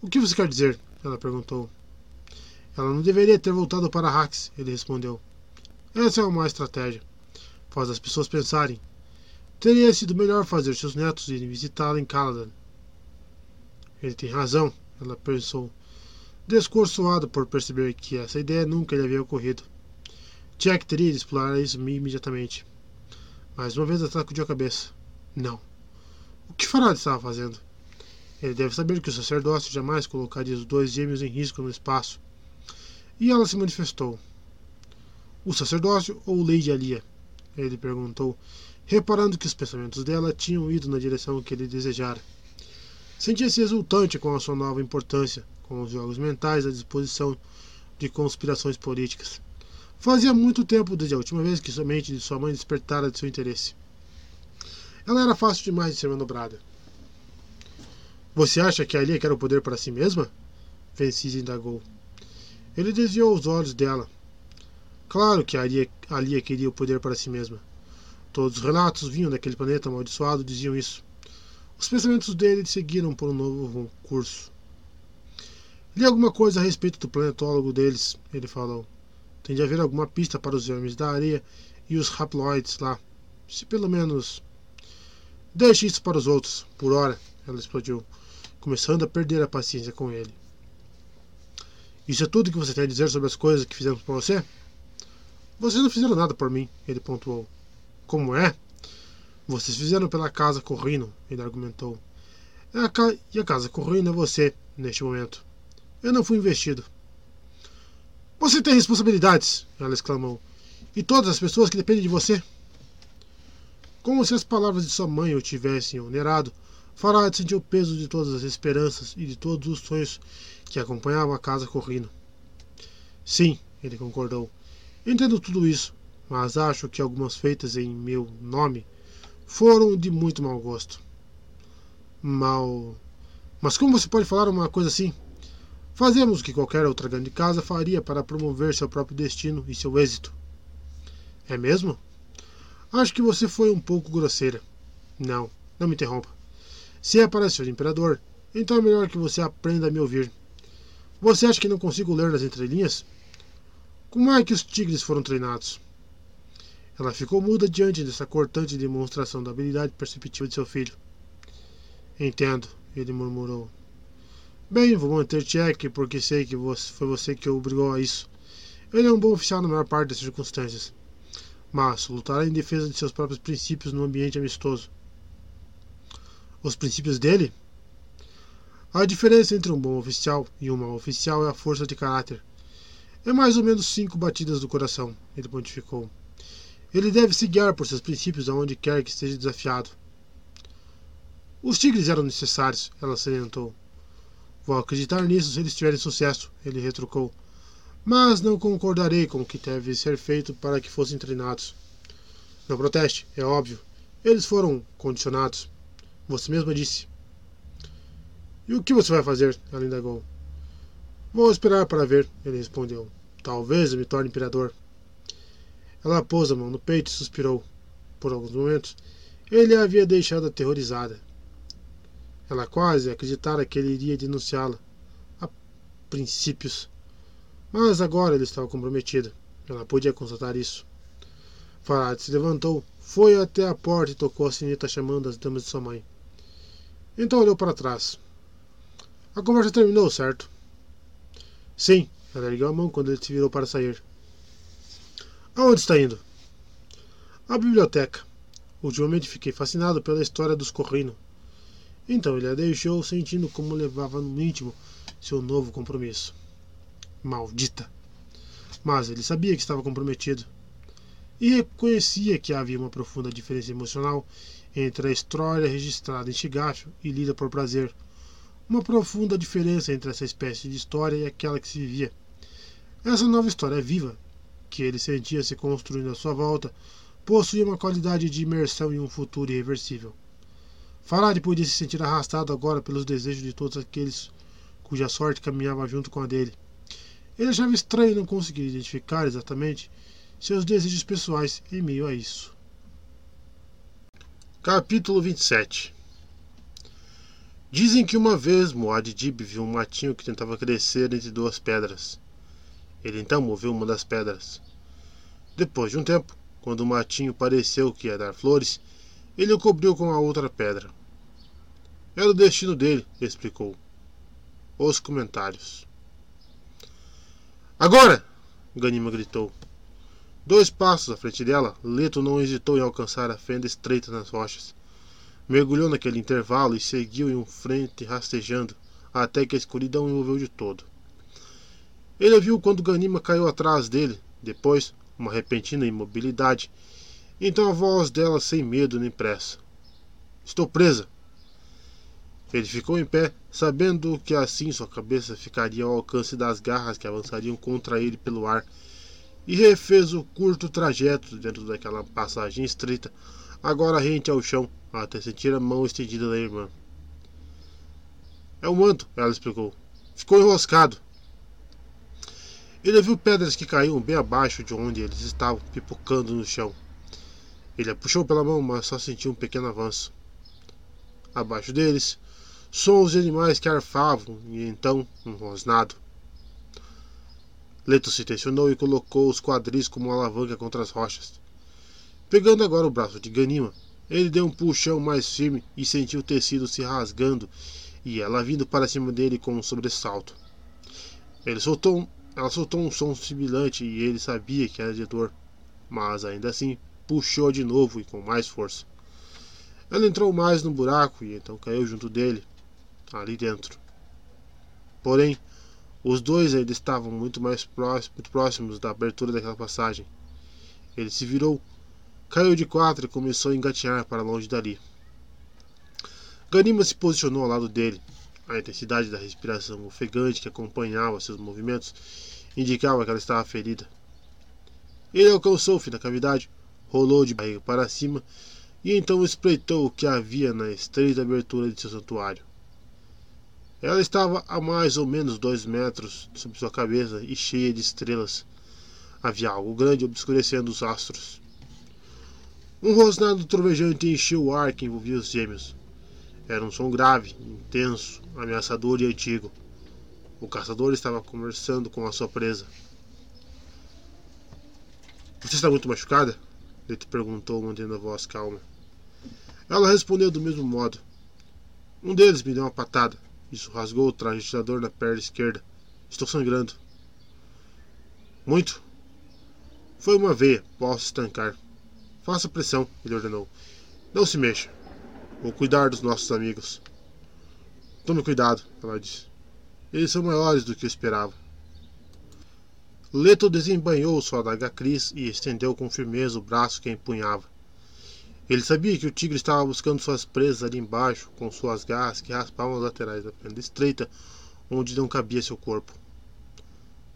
O que você quer dizer? Ela perguntou. Ela não deveria ter voltado para Hax, ele respondeu. Essa é uma estratégia. Faz as pessoas pensarem. Teria sido melhor fazer seus netos irem visitá-la em Caladan. Ele tem razão, ela pensou, descorçoado por perceber que essa ideia nunca lhe havia ocorrido. Jack teria de explorar isso imediatamente. Mais uma vez ela sacudiu a cabeça. Não. O que Farad estava fazendo? Ele deve saber que o sacerdócio jamais colocaria os dois gêmeos em risco no espaço. E ela se manifestou. O sacerdócio ou Lady Alia? Ele perguntou, reparando que os pensamentos dela tinham ido na direção que ele desejara. Sentia-se exultante com a sua nova importância, com os jogos mentais à disposição de conspirações políticas. Fazia muito tempo desde a última vez que somente de sua mãe despertara de seu interesse. Ela era fácil demais de ser manobrada. Você acha que a Alia quer o poder para si mesma? Vencis indagou. Ele desviou os olhos dela. Claro que a Alia, a Alia queria o poder para si mesma. Todos os relatos vinham daquele planeta amaldiçoado diziam isso. Os pensamentos dele seguiram por um novo curso. Li alguma coisa a respeito do planetólogo deles, ele falou. Tem de haver alguma pista para os vermes da areia e os haploides lá. Se pelo menos. Deixe isso para os outros, por hora, ela explodiu, começando a perder a paciência com ele. Isso é tudo que você tem a dizer sobre as coisas que fizemos por você? Vocês não fizeram nada por mim, ele pontuou. Como é? Vocês fizeram pela casa Corrino, ele argumentou. A ca... E a casa Corrino é você, neste momento. Eu não fui investido. Você tem responsabilidades, ela exclamou. E todas as pessoas que dependem de você. Como se as palavras de sua mãe o tivessem onerado, Farad sentiu o peso de todas as esperanças e de todos os sonhos que acompanhavam a casa Corrino. Sim, ele concordou. Entendo tudo isso, mas acho que algumas feitas em meu nome foram de muito mau gosto. Mal. Mas como você pode falar uma coisa assim? Fazemos o que qualquer outra grande casa faria para promover seu próprio destino e seu êxito. É mesmo? Acho que você foi um pouco grosseira. Não, não me interrompa. Se é para ser imperador, então é melhor que você aprenda a me ouvir. Você acha que não consigo ler nas entrelinhas? Como é que os tigres foram treinados? Ela ficou muda diante dessa cortante demonstração da habilidade perceptiva de seu filho. Entendo, ele murmurou. Bem, vou manter Jack porque sei que foi você que o obrigou a isso. Ele é um bom oficial na maior parte das circunstâncias. Mas lutará em defesa de seus próprios princípios num ambiente amistoso. Os princípios dele? A diferença entre um bom oficial e um mau oficial é a força de caráter. É mais ou menos cinco batidas do coração, ele pontificou. Ele deve se guiar por seus princípios aonde quer que esteja desafiado. Os tigres eram necessários, ela salientou. Vou acreditar nisso se eles tiverem sucesso, ele retrucou. Mas não concordarei com o que deve ser feito para que fossem treinados. Não proteste, é óbvio. Eles foram condicionados. Você mesma disse. E o que você vai fazer? Ela indagou. Vou esperar para ver, ele respondeu. Talvez eu me torne imperador. Ela pôs a mão no peito e suspirou. Por alguns momentos, ele a havia deixado aterrorizada. Ela quase acreditara que ele iria denunciá-la. A princípios. Mas agora ele estava comprometido. Ela podia constatar isso. Farad se levantou, foi até a porta e tocou a sineta chamando as damas de sua mãe. Então olhou para trás. A conversa terminou, certo? Sim, ela ergueu a mão quando ele se virou para sair. Aonde está indo? A biblioteca. Ultimamente fiquei fascinado pela história dos Corrino. Então ele a deixou sentindo como levava no íntimo seu novo compromisso. Maldita! Mas ele sabia que estava comprometido. E reconhecia que havia uma profunda diferença emocional entre a história registrada em Shigafio e lida por prazer. Uma profunda diferença entre essa espécie de história e aquela que se vivia. Essa nova história viva, que ele sentia se construindo à sua volta, possuía uma qualidade de imersão em um futuro irreversível. Farad podia se sentir arrastado agora pelos desejos de todos aqueles cuja sorte caminhava junto com a dele. Ele achava estranho não conseguir identificar exatamente seus desejos pessoais em meio a isso. Capítulo 27 Dizem que uma vez Muad'Dib viu um matinho que tentava crescer entre duas pedras. Ele então moveu uma das pedras. Depois de um tempo, quando o matinho pareceu que ia dar flores, ele o cobriu com a outra pedra. Era o destino dele, explicou. Os comentários. Agora! Ganima gritou. Dois passos à frente dela, Leto não hesitou em alcançar a fenda estreita nas rochas. Mergulhou naquele intervalo e seguiu em frente rastejando, até que a escuridão envolveu de todo. Ele viu quando Ganima caiu atrás dele, depois, uma repentina imobilidade. Então a voz dela sem medo nem pressa. Estou presa. Ele ficou em pé, sabendo que assim sua cabeça ficaria ao alcance das garras que avançariam contra ele pelo ar, e refez o curto trajeto dentro daquela passagem estreita, agora rente ao chão, até sentir a mão estendida da irmã. É o manto, ela explicou. Ficou enroscado. Ele viu pedras que caíam bem abaixo de onde eles estavam, pipocando no chão. Ele a puxou pela mão, mas só sentiu um pequeno avanço. Abaixo deles, sons de animais que arfavam e então um rosnado. Leto se tensionou e colocou os quadris como uma alavanca contra as rochas. Pegando agora o braço de Ganima, ele deu um puxão mais firme e sentiu o tecido se rasgando e ela vindo para cima dele com um sobressalto. Ele soltou, ela soltou um som sibilante e ele sabia que era de dor, mas ainda assim puxou de novo e com mais força. Ela entrou mais no buraco e então caiu junto dele, ali dentro. Porém, os dois ainda estavam muito mais próximos, muito próximos da abertura daquela passagem. Ele se virou, caiu de quatro e começou a engatinhar para longe dali. Ganima se posicionou ao lado dele. A intensidade da respiração ofegante que acompanhava seus movimentos indicava que ela estava ferida. Ele alcançou o fim da cavidade, rolou de barriga para cima e então espreitou o que havia na estreita abertura de seu santuário. Ela estava a mais ou menos dois metros sobre sua cabeça e cheia de estrelas. Havia algo grande obscurecendo os astros. Um rosnado trovejante encheu o ar que envolvia os gêmeos. Era um som grave, intenso, ameaçador e antigo. O caçador estava conversando com a sua presa. Você está muito machucada? Leto perguntou, mantendo a voz calma. Ela respondeu do mesmo modo. Um deles me deu uma patada. Isso rasgou o traje de tirador na perna esquerda. Estou sangrando. Muito? Foi uma veia. Posso estancar. Faça pressão, ele ordenou. Não se mexa. Vou cuidar dos nossos amigos. Tome cuidado, ela disse. Eles são maiores do que eu esperava. Leto desembanhou sua adaga Cris e estendeu com firmeza o braço que a empunhava. Ele sabia que o tigre estava buscando suas presas ali embaixo, com suas garras que raspavam as laterais da prenda estreita, onde não cabia seu corpo.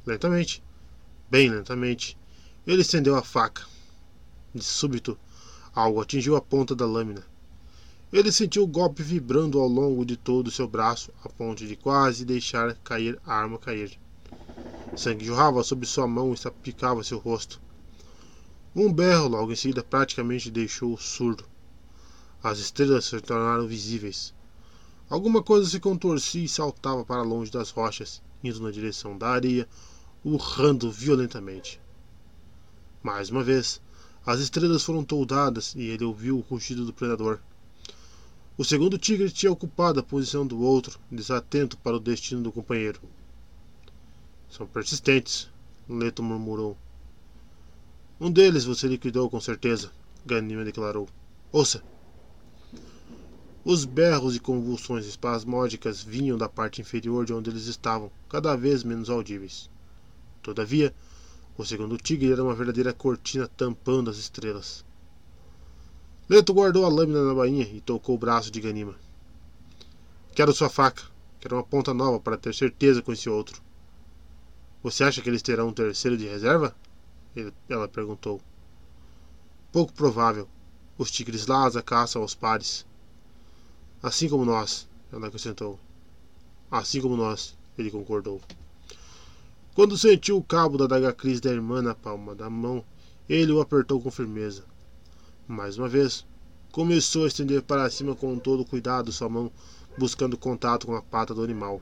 Lentamente, bem lentamente, ele estendeu a faca. De súbito, algo atingiu a ponta da lâmina. Ele sentiu o golpe vibrando ao longo de todo o seu braço, a ponto de quase deixar cair a arma cair. Sangue jorrava sobre sua mão e salpicava seu rosto. Um berro logo em seguida praticamente deixou-o surdo. As estrelas se tornaram visíveis. Alguma coisa se contorcia e saltava para longe das rochas, indo na direção da areia, urrando violentamente. Mais uma vez, as estrelas foram toldadas e ele ouviu o rugido do predador. O segundo tigre tinha ocupado a posição do outro, desatento para o destino do companheiro. São persistentes, Leto murmurou. Um deles você liquidou com certeza, Ganima declarou. Ouça! Os berros e convulsões espasmódicas vinham da parte inferior de onde eles estavam, cada vez menos audíveis. Todavia, o segundo tigre era uma verdadeira cortina tampando as estrelas. Leto guardou a lâmina na bainha e tocou o braço de Ganima. Quero sua faca. Quero uma ponta nova para ter certeza com esse outro. Você acha que eles terão um terceiro de reserva? Ela perguntou. Pouco provável. Os tigres Lhasa caçam aos pares. Assim como nós, ela acrescentou. Assim como nós, ele concordou. Quando sentiu o cabo da daga Cris da irmã na palma da mão, ele o apertou com firmeza. Mais uma vez, começou a estender para cima com todo cuidado sua mão, buscando contato com a pata do animal.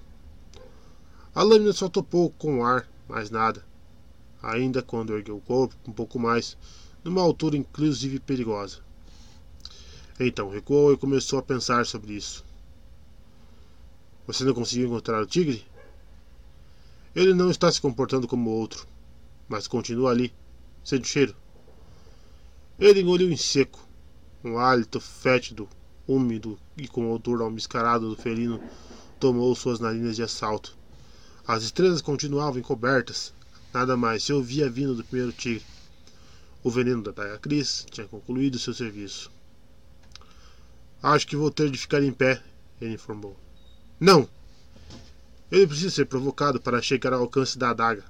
A lâmina só topou com o ar, mais nada. Ainda quando ergueu o corpo um pouco mais, numa altura inclusive perigosa. Então recuou e começou a pensar sobre isso. Você não conseguiu encontrar o tigre? Ele não está se comportando como outro, mas continua ali, o cheiro. Ele engoliu em seco, um hálito fétido, úmido e com odor almiscarado do felino tomou suas narinas de assalto. As estrelas continuavam encobertas, nada mais se ouvia vindo do primeiro tigre. O veneno da Daia Cris tinha concluído seu serviço. Acho que vou ter de ficar em pé, ele informou. Não! Ele precisa ser provocado para chegar ao alcance da adaga.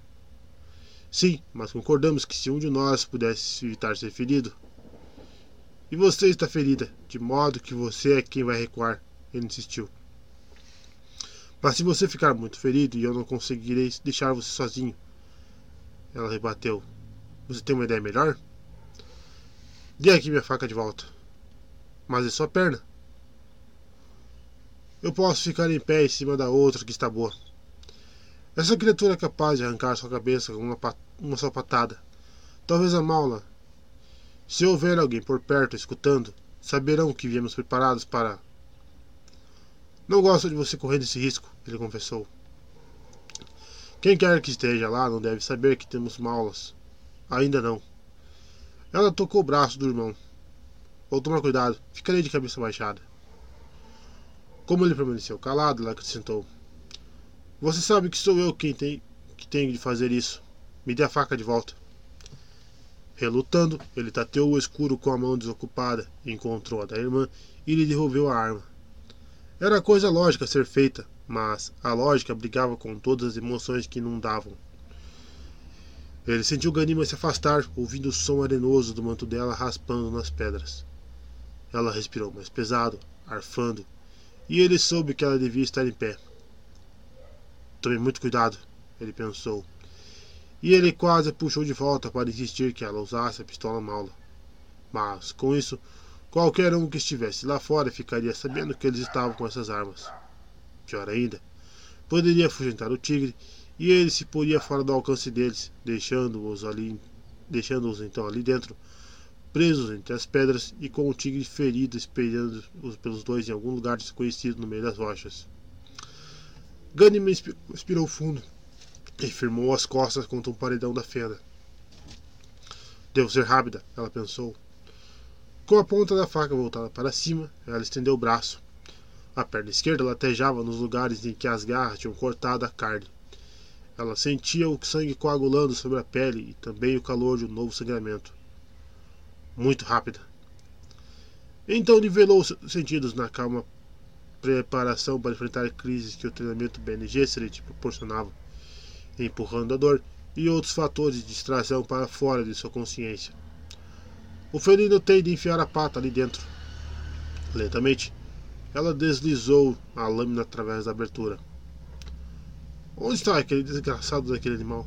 Sim, mas concordamos que se um de nós pudesse evitar ser ferido. E você está ferida, de modo que você é quem vai recuar, ele insistiu. Mas se você ficar muito ferido e eu não conseguirei deixar você sozinho, ela rebateu. Você tem uma ideia melhor? Dê aqui minha faca de volta. Mas é sua perna. Eu posso ficar em pé em cima da outra que está boa. Essa criatura é capaz de arrancar sua cabeça com uma, uma só patada. Talvez a maula. Se houver alguém por perto escutando, saberão que viemos preparados para. Não gosto de você correndo esse risco, ele confessou. Quem quer que esteja lá não deve saber que temos maulas. Ainda não. Ela tocou o braço do irmão. Vou tomar cuidado, ficarei de cabeça baixada. Como ele permaneceu calado, ela acrescentou: Você sabe que sou eu quem tem que tenho de fazer isso. Me dê a faca de volta. Relutando, ele tateou o escuro com a mão desocupada, encontrou a da irmã e lhe devolveu a arma. Era coisa lógica ser feita, mas a lógica brigava com todas as emoções que inundavam. Ele sentiu Ganima se afastar, ouvindo o som arenoso do manto dela raspando nas pedras. Ela respirou mais pesado, arfando, e ele soube que ela devia estar em pé. Tome muito cuidado, ele pensou. E ele quase a puxou de volta para insistir que ela usasse a pistola maula. Mas, com isso, qualquer um que estivesse lá fora ficaria sabendo que eles estavam com essas armas. Pior ainda, poderia afugentar o tigre e ele se poria fora do alcance deles, deixando-os ali, deixando-os então ali dentro presos entre as pedras e com o tigre ferido esperando pelos dois em algum lugar desconhecido no meio das rochas. Ganymed expirou fundo e firmou as costas contra um paredão da fenda. Devo ser rápida, ela pensou. Com a ponta da faca voltada para cima, ela estendeu o braço. A perna esquerda latejava nos lugares em que as garras tinham cortado a carne. Ela sentia o sangue coagulando sobre a pele e também o calor de um novo sangramento muito rápida. Então nivelou os sentidos na calma preparação para enfrentar crises que o treinamento BNG te proporcionava, empurrando a dor e outros fatores de distração para fora de sua consciência. O felino tem de enfiar a pata ali dentro. Lentamente, ela deslizou a lâmina através da abertura. Onde está aquele desgraçado daquele animal?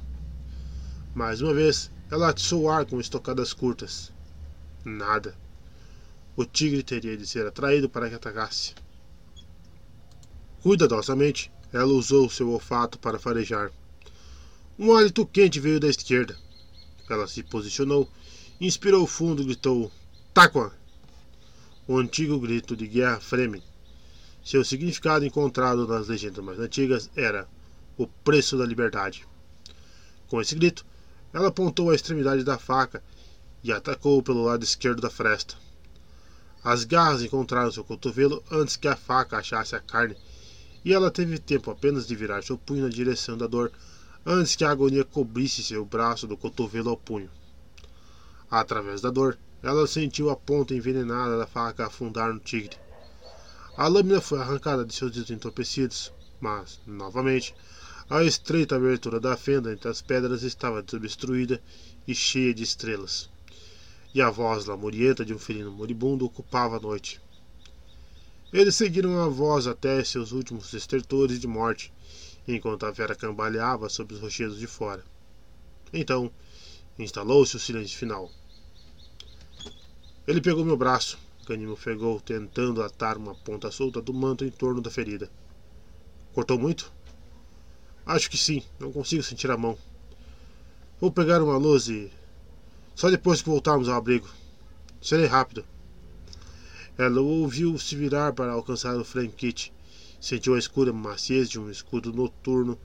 Mais uma vez, ela atiçou o ar com estocadas curtas. Nada. O tigre teria de ser atraído para que atacasse. Cuidadosamente, ela usou seu olfato para farejar. Um hálito quente veio da esquerda. Ela se posicionou, inspirou fundo gritou: Taqua! O antigo grito de guerra Fremen. Seu significado encontrado nas legendas mais antigas era o preço da liberdade. Com esse grito, ela apontou a extremidade da faca e atacou pelo lado esquerdo da fresta. As garras encontraram seu cotovelo antes que a faca achasse a carne, e ela teve tempo apenas de virar seu punho na direção da dor antes que a agonia cobrisse seu braço do cotovelo ao punho. Através da dor, ela sentiu a ponta envenenada da faca afundar no tigre. A lâmina foi arrancada de seus dedos entorpecidos, mas, novamente, a estreita abertura da fenda entre as pedras estava desobstruída e cheia de estrelas e a voz lamurienta de um felino moribundo ocupava a noite. Eles seguiram a voz até seus últimos estertores de morte enquanto a Vera cambaleava sob os rochedos de fora. Então, instalou-se o silêncio final. Ele pegou meu braço, Ganimo ofegou, tentando atar uma ponta solta do manto em torno da ferida. Cortou muito? Acho que sim, não consigo sentir a mão. Vou pegar uma luz e. Só depois que voltarmos ao abrigo. Serei rápido. Ela ouviu se virar para alcançar o Frank Kit. Sentiu a escura maciez de um escudo noturno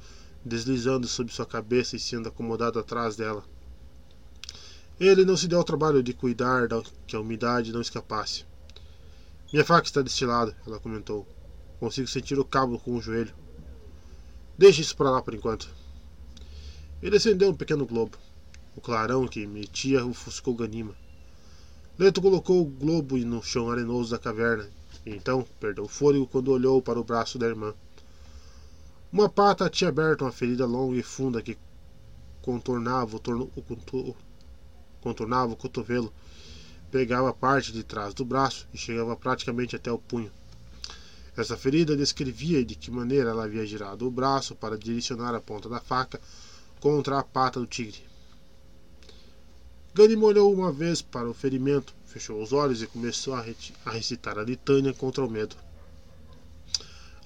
deslizando sobre sua cabeça e sendo acomodado atrás dela. Ele não se deu ao trabalho de cuidar que a umidade não escapasse. Minha faca está deste lado, ela comentou. Consigo sentir o cabo com o joelho. Deixe isso para lá por enquanto. Ele acendeu um pequeno globo. O clarão que emitia ofuscou Ganima. Leto colocou o globo no chão arenoso da caverna e então perdeu o fôlego quando olhou para o braço da irmã. Uma pata tinha aberto uma ferida longa e funda que contornava o, torno, o, contornava o cotovelo, pegava a parte de trás do braço e chegava praticamente até o punho. Essa ferida descrevia de que maneira ela havia girado o braço para direcionar a ponta da faca contra a pata do tigre. Ganim olhou uma vez para o ferimento, fechou os olhos e começou a, a recitar a litânia contra o medo.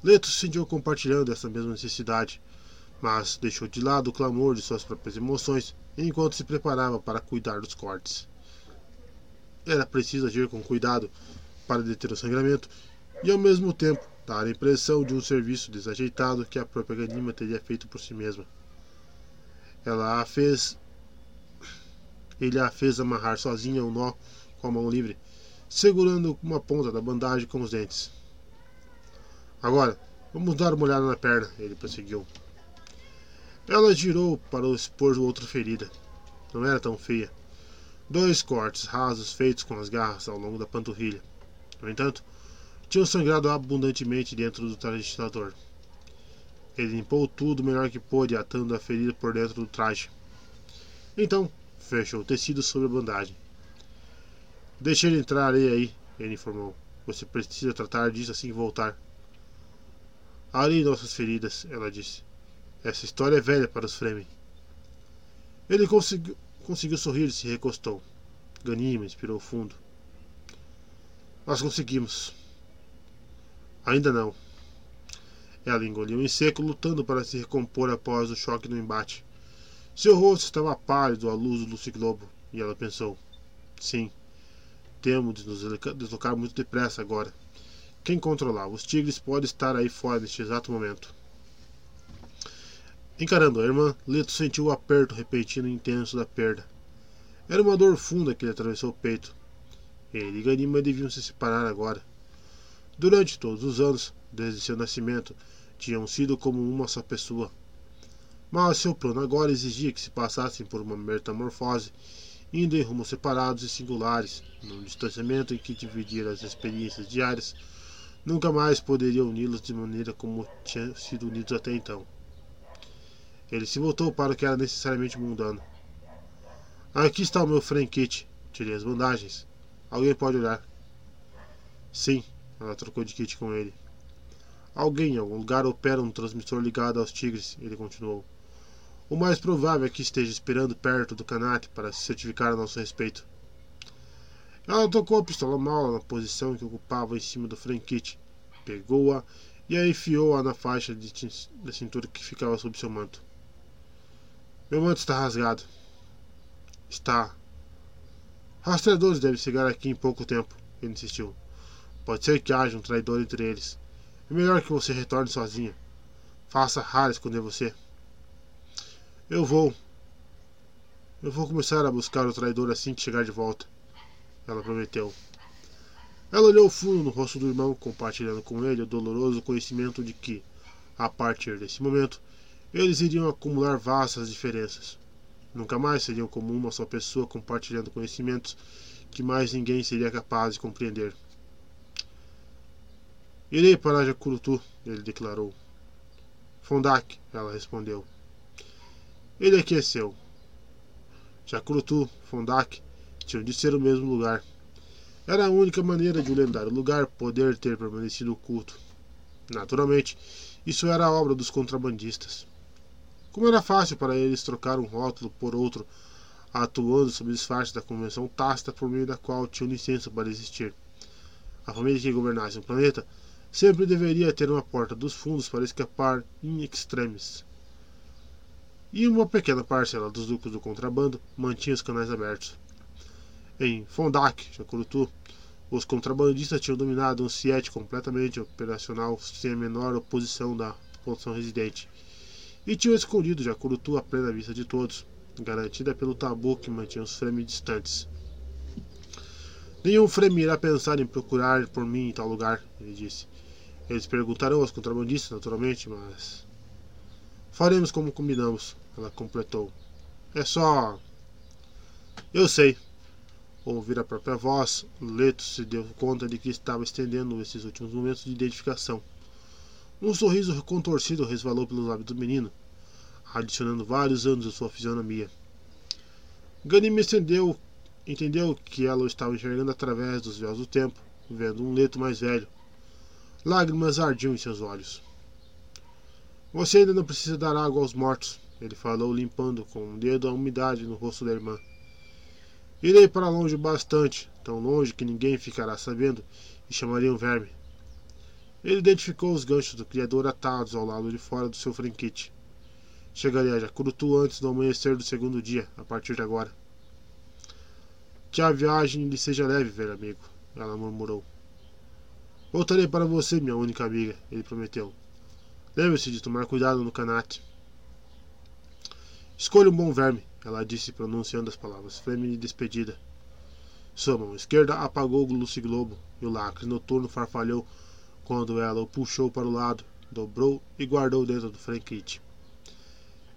Leto se sentiu compartilhando essa mesma necessidade, mas deixou de lado o clamor de suas próprias emoções enquanto se preparava para cuidar dos cortes. Era preciso agir com cuidado para deter o sangramento e, ao mesmo tempo, dar a impressão de um serviço desajeitado que a própria Ganima teria feito por si mesma. Ela a fez. Ele a fez amarrar sozinha um nó com a mão livre, segurando uma ponta da bandagem com os dentes. Agora, vamos dar uma olhada na perna, ele prosseguiu. Ela girou para expor outra ferida. Não era tão feia. Dois cortes rasos feitos com as garras ao longo da panturrilha. No entanto, tinham sangrado abundantemente dentro do traje ele limpou tudo o melhor que pôde, atando a ferida por dentro do traje. Então, fechou o tecido sobre a bandagem. Deixe ele entrar aí, ele informou. Você precisa tratar disso assim que voltar. Ali nossas feridas, ela disse. Essa história é velha para os Fremen. Ele conseguiu, conseguiu sorrir e se recostou. Ganima inspirou fundo. Nós conseguimos. Ainda não. Ela engoliu em seco, lutando para se recompor após o choque no embate. Seu rosto estava pálido à luz do Luciglobo, e ela pensou: Sim, temos de nos deslocar muito depressa agora. Quem controlava os tigres pode estar aí fora neste exato momento. Encarando a irmã, Leto sentiu o aperto repentino e intenso da perda. Era uma dor funda que lhe atravessou o peito. Ele e Ganima deviam se separar agora. Durante todos os anos, desde seu nascimento, tinham sido como uma só pessoa. Mas seu plano agora exigia que se passassem por uma metamorfose, indo em rumos separados e singulares, num distanciamento em que dividir as experiências diárias nunca mais poderia uni-los de maneira como tinham sido unidos até então. Ele se voltou para o que era necessariamente mundano. Aqui está o meu Frankit. Tirei as bandagens. Alguém pode olhar. Sim, ela trocou de kit com ele. Alguém em algum lugar opera um transmissor ligado aos tigres, ele continuou. O mais provável é que esteja esperando perto do canate para se certificar a nosso respeito. Ela tocou a pistola mal na posição que ocupava em cima do Frankit, pegou-a e a enfiou-a na faixa de da cintura que ficava sob seu manto. Meu manto está rasgado. Está. Rastreadores devem chegar aqui em pouco tempo, ele insistiu. Pode ser que haja um traidor entre eles. É melhor que você retorne sozinha. Faça Hara esconder você. Eu vou. Eu vou começar a buscar o traidor assim que chegar de volta. Ela prometeu. Ela olhou fundo no rosto do irmão, compartilhando com ele o doloroso conhecimento de que, a partir desse momento, eles iriam acumular vastas diferenças. Nunca mais seriam como uma só pessoa compartilhando conhecimentos que mais ninguém seria capaz de compreender. Irei para Jacurutu, ele declarou. Fondak, ela respondeu. Ele aqui seu. Jacurutu, Fondak tinham de ser o mesmo lugar. Era a única maneira de o lendário lugar poder ter permanecido oculto. Naturalmente, Isso era obra dos contrabandistas. Como era fácil para eles trocar um rótulo por outro, atuando sob disfarce da convenção tácita por meio da qual tinham licença para existir. A família que governasse o planeta sempre deveria ter uma porta dos fundos para escapar em extremis. E uma pequena parcela dos lucros do contrabando mantinha os canais abertos. Em Fondak, Jacurutu, os contrabandistas tinham dominado um Siete completamente operacional sem a menor oposição da população residente e tinham escondido Jacurutu à plena vista de todos, garantida pelo tabu que mantinha os Fremen distantes. Nenhum Fremen irá pensar em procurar por mim em tal lugar, ele disse. Eles perguntarão aos contrabandistas, naturalmente, mas. Faremos como combinamos, ela completou. É só. Eu sei. Ouvir a própria voz, Leto se deu conta de que estava estendendo esses últimos momentos de identificação. Um sorriso contorcido resvalou pelos lábios do menino, adicionando vários anos à sua fisionomia. Ganim estendeu, entendeu que ela o estava enxergando através dos véus do tempo, vendo um leto mais velho. Lágrimas ardiam em seus olhos. Você ainda não precisa dar água aos mortos, ele falou, limpando com um dedo a umidade no rosto da irmã. Irei para longe bastante, tão longe que ninguém ficará sabendo e chamaria um verme. Ele identificou os ganchos do criador atados ao lado de fora do seu franquite. Chegarei a Jacurutu antes do amanhecer do segundo dia, a partir de agora. Que a viagem lhe seja leve, velho amigo, ela murmurou. Voltarei para você, minha única amiga, ele prometeu. Lembre-se de tomar cuidado no canate. Escolha um bom verme, ela disse, pronunciando as palavras de despedida. Sua mão esquerda apagou o Globo e o lacre noturno farfalhou quando ela o puxou para o lado, dobrou e guardou dentro do franquite.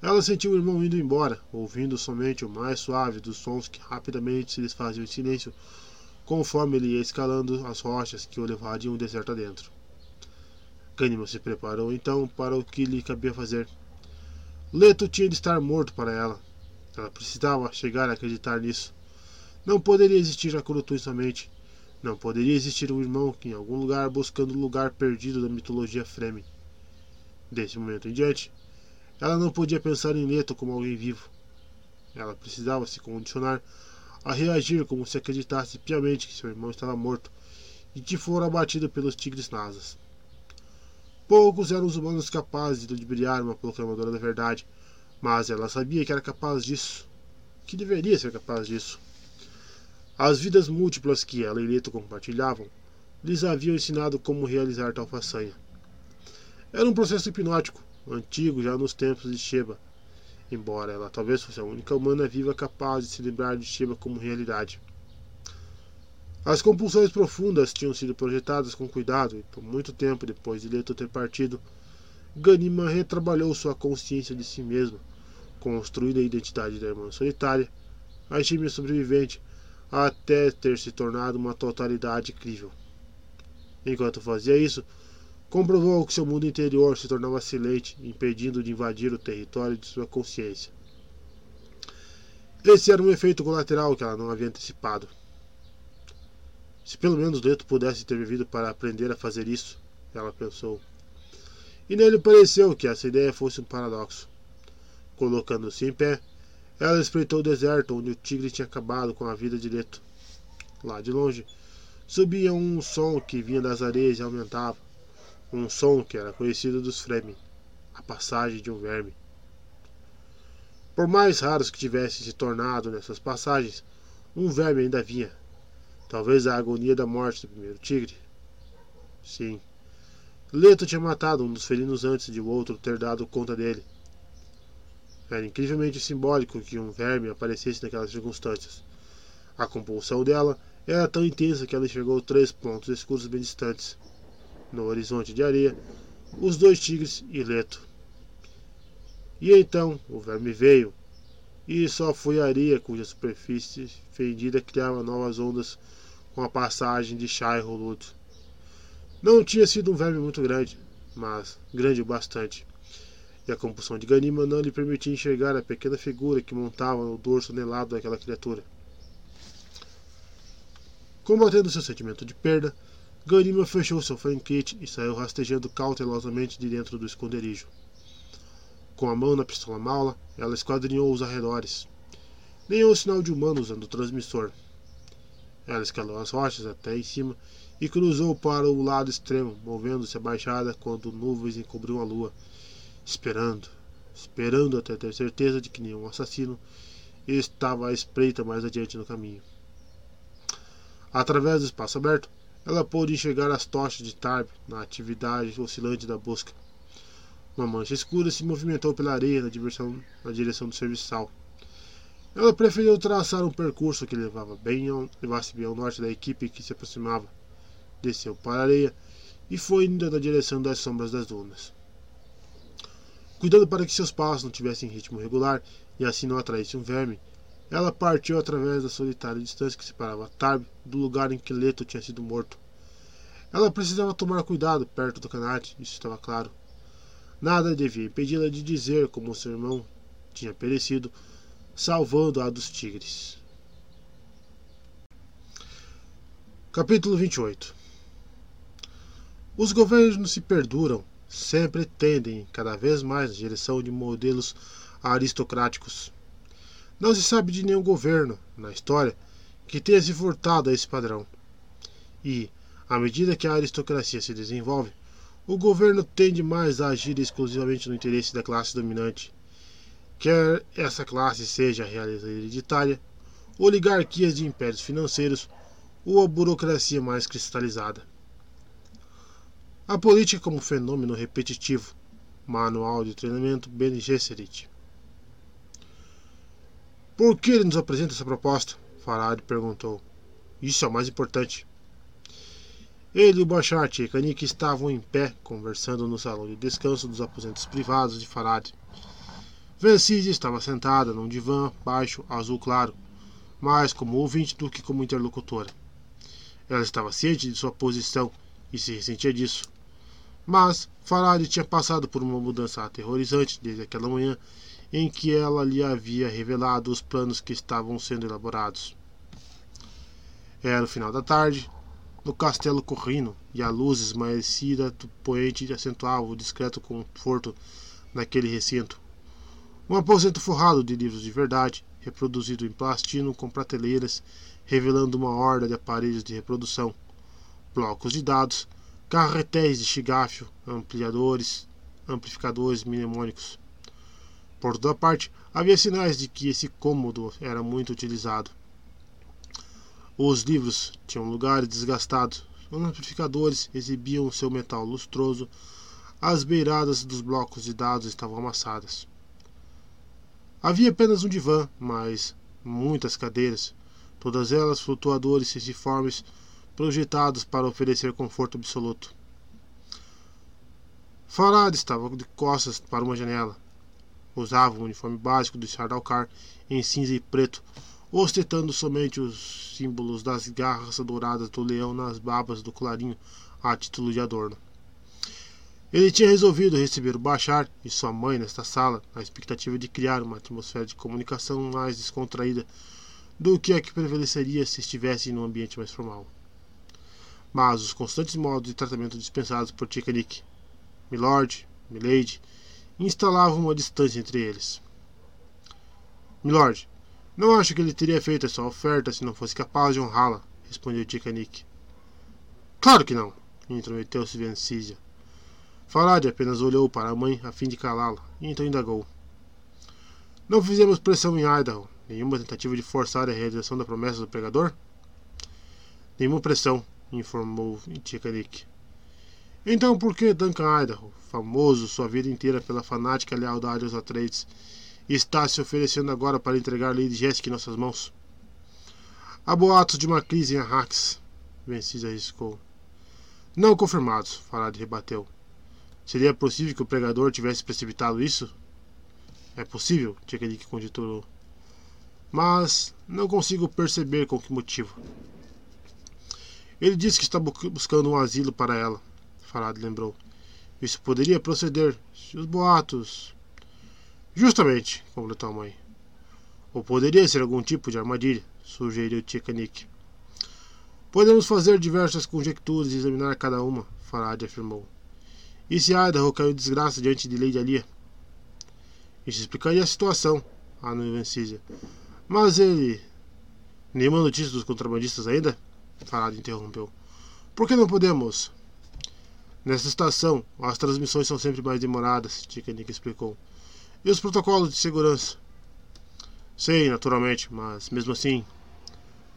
Ela sentiu o irmão indo embora, ouvindo somente o mais suave dos sons que rapidamente se desfaziam em silêncio, conforme ele ia escalando as rochas que o levariam deserto adentro. Cânima se preparou então para o que lhe cabia fazer. Leto tinha de estar morto para ela. Ela precisava chegar a acreditar nisso. Não poderia existir a Kurutu somente. Não poderia existir um irmão em algum lugar buscando o lugar perdido da mitologia Fremen. Desse momento em diante, ela não podia pensar em Leto como alguém vivo. Ela precisava se condicionar a reagir como se acreditasse piamente que seu irmão estava morto e que fora abatido pelos tigres nasas. Poucos eram os humanos capazes de ludibriar uma proclamadora da verdade, mas ela sabia que era capaz disso, que deveria ser capaz disso. As vidas múltiplas que ela e Leto compartilhavam lhes haviam ensinado como realizar tal façanha. Era um processo hipnótico, antigo já nos tempos de Sheba, embora ela talvez fosse a única humana viva capaz de se lembrar de Sheba como realidade. As compulsões profundas tinham sido projetadas com cuidado e por muito tempo depois de Leto ter partido, Ganima retrabalhou sua consciência de si mesma, construindo a identidade da irmã solitária, a gêmea sobrevivente, até ter se tornado uma totalidade crível. Enquanto fazia isso, comprovou que seu mundo interior se tornava silente, impedindo de invadir o território de sua consciência. Esse era um efeito colateral que ela não havia antecipado. Se pelo menos Leto pudesse ter vivido para aprender a fazer isso, ela pensou. E nele pareceu que essa ideia fosse um paradoxo. Colocando-se em pé, ela espreitou o deserto onde o tigre tinha acabado com a vida de Leto. Lá de longe, subia um som que vinha das areias e aumentava. Um som que era conhecido dos Fremen, a passagem de um verme. Por mais raros que tivessem se tornado nessas passagens, um verme ainda vinha. Talvez a agonia da morte do primeiro tigre. Sim. Leto tinha matado um dos felinos antes de o outro ter dado conta dele. Era incrivelmente simbólico que um verme aparecesse naquelas circunstâncias. A compulsão dela era tão intensa que ela enxergou três pontos escuros bem distantes. No horizonte de areia, os dois tigres e Leto. E então o verme veio, e só foi a areia cuja superfície fendida criava novas ondas com a passagem de Shai Rolud. Não tinha sido um verme muito grande, mas grande o bastante e a compulsão de Ganima não lhe permitia enxergar a pequena figura que montava no dorso anelado daquela criatura. Combatendo seu sentimento de perda, Ganima fechou seu franquete e saiu rastejando cautelosamente de dentro do esconderijo. Com a mão na pistola mala, ela esquadrinhou os arredores. Nenhum sinal de humano usando o transmissor. Ela escalou as rochas até em cima e cruzou para o lado extremo, movendo-se abaixada quando nuvens encobriam a lua, esperando, esperando até ter certeza de que nenhum assassino estava à espreita mais adiante no caminho. Através do espaço aberto, ela pôde enxergar as tochas de Tarb na atividade oscilante da busca. Uma mancha escura se movimentou pela areia na, direção, na direção do serviçal. Ela preferiu traçar um percurso que levava bem ao, levasse bem ao norte da equipe que se aproximava desceu para a areia e foi indo na direção das sombras das dunas. Cuidando para que seus passos não tivessem ritmo regular e assim não atraísse um verme, ela partiu através da solitária distância que separava Tarb do lugar em que Leto tinha sido morto. Ela precisava tomar cuidado perto do canate, isso estava claro. Nada devia impedi-la de dizer como seu irmão tinha perecido, salvando a dos tigres. Capítulo 28 os governos se perduram, sempre tendem cada vez mais na direção de modelos aristocráticos. Não se sabe de nenhum governo, na história, que tenha se furtado a esse padrão. E, à medida que a aristocracia se desenvolve, o governo tende mais a agir exclusivamente no interesse da classe dominante, quer essa classe seja a realeza hereditária, oligarquias de impérios financeiros ou a burocracia mais cristalizada. A política como fenômeno repetitivo. Manual de treinamento Bene Gesserit. Por que ele nos apresenta essa proposta? Farad perguntou. Isso é o mais importante. Ele o Bachat e Kanik estavam em pé, conversando no salão de descanso dos aposentos privados de Farad. Vencide estava sentada num divã baixo, azul claro, mais como ouvinte do que como interlocutora. Ela estava ciente de sua posição e se ressentia disso. Mas Farad tinha passado por uma mudança aterrorizante desde aquela manhã em que ela lhe havia revelado os planos que estavam sendo elaborados. Era o final da tarde, no castelo Corrino, e a luz esmaecida do poente acentuava o discreto conforto naquele recinto. Um aposento forrado de livros de verdade, reproduzido em plastino com prateleiras, revelando uma horda de aparelhos de reprodução, blocos de dados, carretéis de chigafio, ampliadores, amplificadores mnemônicos. Por toda parte, havia sinais de que esse cômodo era muito utilizado. Os livros tinham lugares desgastados. Os amplificadores exibiam seu metal lustroso. As beiradas dos blocos de dados estavam amassadas. Havia apenas um divã, mas muitas cadeiras, todas elas flutuadores reciformes projetados para oferecer conforto absoluto. Farad estava de costas para uma janela. Usava o uniforme básico do Sardalcar em cinza e preto, ostentando somente os símbolos das garras douradas do leão nas babas do colarinho a título de adorno. Ele tinha resolvido receber o Bachar e sua mãe nesta sala, na expectativa de criar uma atmosfera de comunicação mais descontraída do que a que prevaleceria se estivesse em um ambiente mais formal mas os constantes modos de tratamento dispensados por Tikanik, Milord, Milady, instalavam uma distância entre eles. Milord, não acho que ele teria feito essa oferta se não fosse capaz de honrá-la, respondeu Tikanik. Claro que não, intrometeu-se Vencísia. Farad apenas olhou para a mãe a fim de calá-la, e então indagou. Não fizemos pressão em Idaho. Nenhuma tentativa de forçar a realização da promessa do pregador? Nenhuma pressão, informou Tikanik. Então por que Duncan Idaho, famoso sua vida inteira pela fanática lealdade aos Atreides, está se oferecendo agora para entregar Lady Jessica em nossas mãos? Há boatos de uma crise em Arrax, Vencis arriscou. Não confirmados, Farad rebateu. Seria possível que o pregador tivesse precipitado isso? É possível, Tikanik conjecturou. Mas não consigo perceber com que motivo. Ele disse que está buscando um asilo para ela, Farad lembrou. Isso poderia proceder se os boatos. Justamente, completou a mãe. Ou poderia ser algum tipo de armadilha, sugeriu Tikanik. Podemos fazer diversas conjecturas e examinar cada uma, Farad afirmou. E se Idaho caiu desgraça diante de Lady Alia? Isso explicaria a situação, a Vencísia. Mas ele. Nenhuma notícia dos contrabandistas ainda? Farad interrompeu. Por que não podemos? Nessa estação, as transmissões são sempre mais demoradas, Tikanik explicou. E os protocolos de segurança? Sei, naturalmente, mas mesmo assim.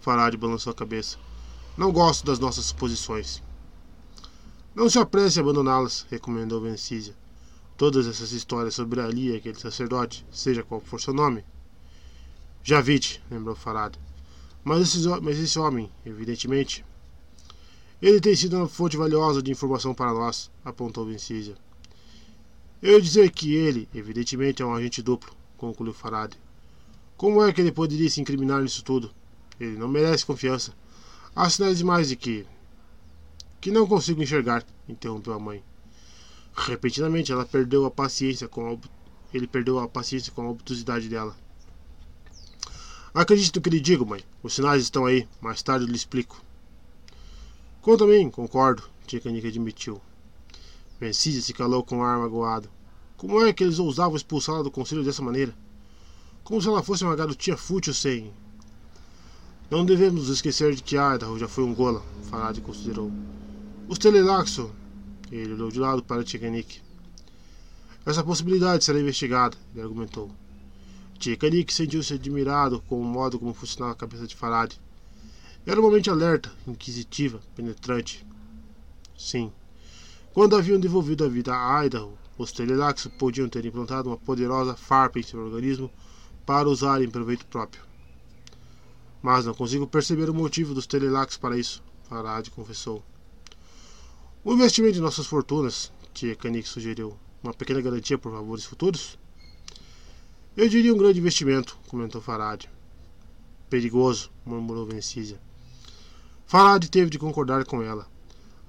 Farad balançou a cabeça. Não gosto das nossas suposições. Não se apresse a abandoná-las, recomendou Vencísia. Todas essas histórias sobre Ali aquele sacerdote, seja qual for seu nome. Javite, lembrou Farad. Mas, esse, mas esse homem, evidentemente. Ele tem sido uma fonte valiosa de informação para nós, apontou Vencísia. Eu dizer que ele, evidentemente, é um agente duplo, concluiu Farad. Como é que ele poderia se incriminar nisso tudo? Ele não merece confiança. Há sinais demais de que. que não consigo enxergar, interrompeu a mãe. Repentinamente ela perdeu a paciência com a, ele perdeu a paciência com a obtusidade dela. Acredite no que lhe digo, mãe. Os sinais estão aí. Mais tarde eu lhe explico. Quanto a mim, concordo, Tikanik admitiu. Vencídia se calou com ar magoado. Como é que eles ousavam expulsá-la do conselho dessa maneira? Como se ela fosse uma garotinha fútil sem não devemos esquecer de que Idaho já foi um gola, Farad considerou. Os Telelaxo. Ele olhou de lado para Tikanik. Essa possibilidade será investigada, ele argumentou. Tikanik sentiu-se admirado com o modo como funcionava a cabeça de Farad. Era uma mente alerta, inquisitiva, penetrante. Sim. Quando haviam devolvido a vida a Idaho, os Telelaxo podiam ter implantado uma poderosa farpa em seu organismo para usar em proveito próprio. Mas não consigo perceber o motivo dos Telelax para isso, Farad confessou. O investimento de nossas fortunas, Tia Kanik sugeriu. Uma pequena garantia por favores futuros? Eu diria um grande investimento, comentou Farad. Perigoso, murmurou Vencísia. Farad teve de concordar com ela.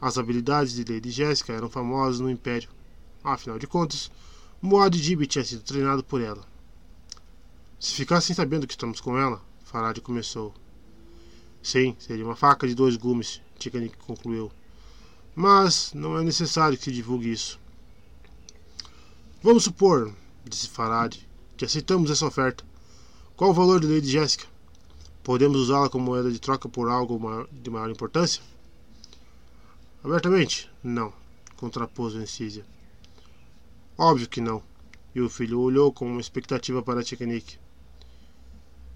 As habilidades de Lady Jéssica eram famosas no Império. Afinal de contas, Moad Dib tinha sido treinado por ela. Se ficassem sabendo que estamos com ela, Farad começou. Sim, seria uma faca de dois gumes, Tikanik concluiu. Mas não é necessário que se divulgue isso. Vamos supor, disse Farad, que aceitamos essa oferta. Qual o valor de Lady Jéssica? Podemos usá-la como moeda de troca por algo de maior importância? Abertamente, não, contrapôs Vencísia. Óbvio que não. E o filho olhou com uma expectativa para Tikanik.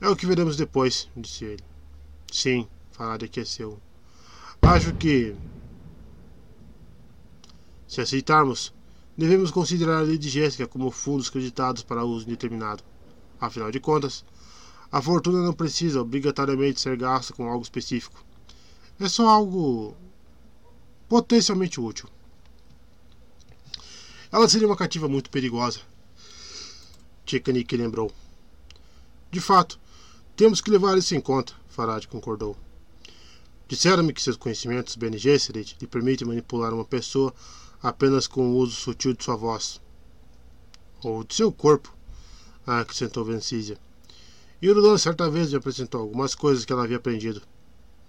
É o que veremos depois, disse ele. Sim, Faraday aqueceu. Acho que. Se aceitarmos, devemos considerar a lei de Jéssica como fundos creditados para uso indeterminado. Afinal de contas, a fortuna não precisa obrigatoriamente ser gasta com algo específico. É só algo potencialmente útil. Ela seria uma cativa muito perigosa. Tchekanik lembrou. De fato, temos que levar isso em conta, Farad concordou. Disseram-me que seus conhecimentos Bene Gesserit lhe permitem manipular uma pessoa apenas com o uso sutil de sua voz. Ou de seu corpo, acrescentou Vencísia. Urudan certa vez me apresentou algumas coisas que ela havia aprendido.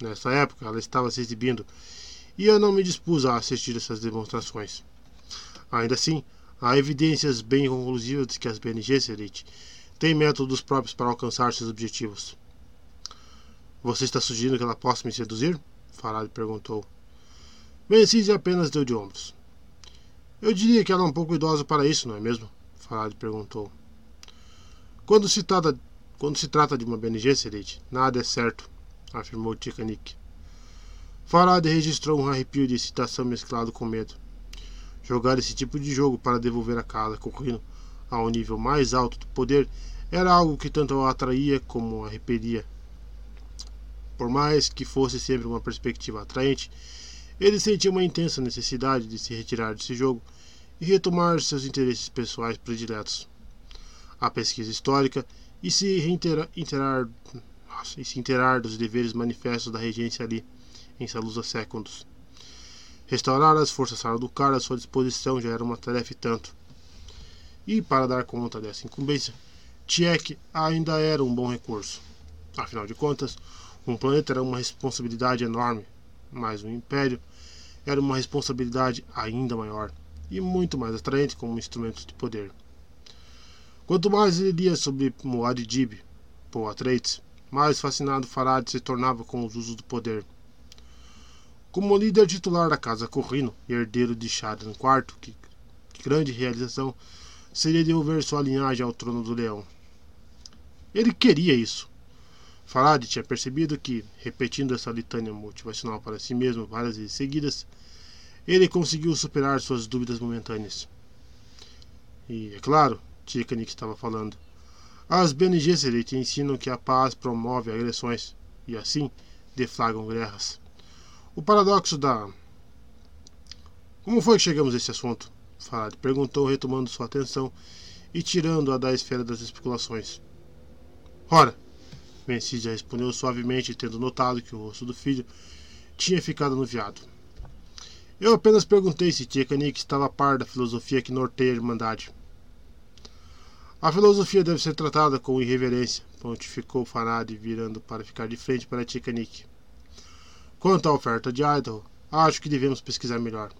Nessa época, ela estava se exibindo e eu não me dispus a assistir essas demonstrações. Ainda assim, há evidências bem conclusivas de que as Bene Gesserit tem métodos próprios para alcançar seus objetivos. Você está sugerindo que ela possa me seduzir? Farad perguntou. Vencise apenas deu de ombros. Eu diria que ela é um pouco idosa para isso, não é mesmo? Farad perguntou. Quando se trata, quando se trata de uma BNG, Serete, nada é certo, afirmou Tikanik. Farad registrou um arrepio de excitação mesclado com medo. Jogar esse tipo de jogo para devolver a casa correndo ao nível mais alto do poder era algo que tanto o atraía como a repelia. Por mais que fosse sempre uma perspectiva atraente, ele sentia uma intensa necessidade de se retirar desse jogo e retomar seus interesses pessoais prediletos. A pesquisa histórica e se inteirar, e se dos deveres manifestos da regência ali, em Salusa Secundus. Restaurar as forças Sarducar à sua disposição já era uma tarefa e tanto. E para dar conta dessa incumbência, Tchek ainda era um bom recurso. Afinal de contas, Um planeta era uma responsabilidade enorme, mas um império era uma responsabilidade ainda maior e muito mais atraente como instrumento de poder. Quanto mais ele lia sobre Muad'Dib, Paul Atreides, mais fascinado Farad se tornava com os usos do poder. Como líder titular da Casa Corrino e herdeiro de Shadan IV, que, que grande realização seria devolver sua linhagem ao trono do leão. Ele queria isso. Farad tinha percebido que, repetindo essa litânia motivacional para si mesmo várias vezes seguidas, ele conseguiu superar suas dúvidas momentâneas. E, é claro, Tikanik estava falando, as Bene Gesserit ensinam que a paz promove agressões e, assim, deflagram guerras. O paradoxo da. Como foi que chegamos a esse assunto? Farad perguntou, retomando sua atenção e tirando-a da esfera das especulações. Ora, Mencídia respondeu suavemente, tendo notado que o rosto do filho tinha ficado anuviado. Eu apenas perguntei se Tchekanik estava a par da filosofia que norteia a Irmandade. A filosofia deve ser tratada com irreverência, pontificou Farad, virando para ficar de frente para Tchekanik. Quanto à oferta de Idaho, acho que devemos pesquisar melhor.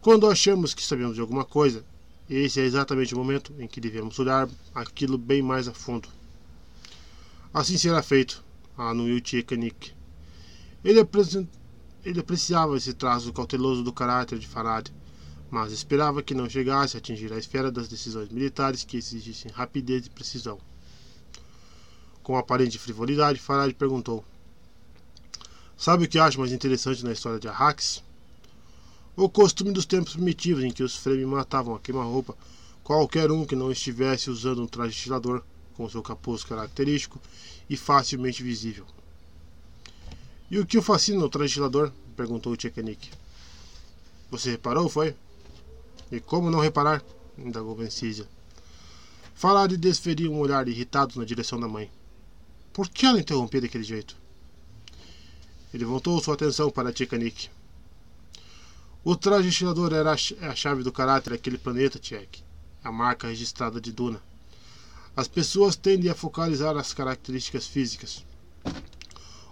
Quando achamos que sabemos de alguma coisa, esse é exatamente o momento em que devemos olhar aquilo bem mais a fundo. Assim será feito, anuiu Tchekanik. Ele ele apreciava esse traço cauteloso do caráter de Farad, mas esperava que não chegasse a atingir a esfera das decisões militares que exigissem rapidez e precisão. Com aparente frivolidade, Farad perguntou: Sabe o que acho mais interessante na história de Arrax? O costume dos tempos primitivos em que os Fremen matavam a queima-roupa qualquer um que não estivesse usando um traje estilador com seu capuz característico e facilmente visível. E o que o fascina no transtilador? perguntou Tchekanik. Você reparou, foi? E como não reparar? indagou Vencísia. Falad desferiu um olhar irritado na direção da mãe. Por que ela interrompeu daquele jeito? Ele voltou sua atenção para Tchekanik. O traje era a chave do caráter daquele planeta, Tchek. A marca registrada de Duna. As pessoas tendem a focalizar as características físicas.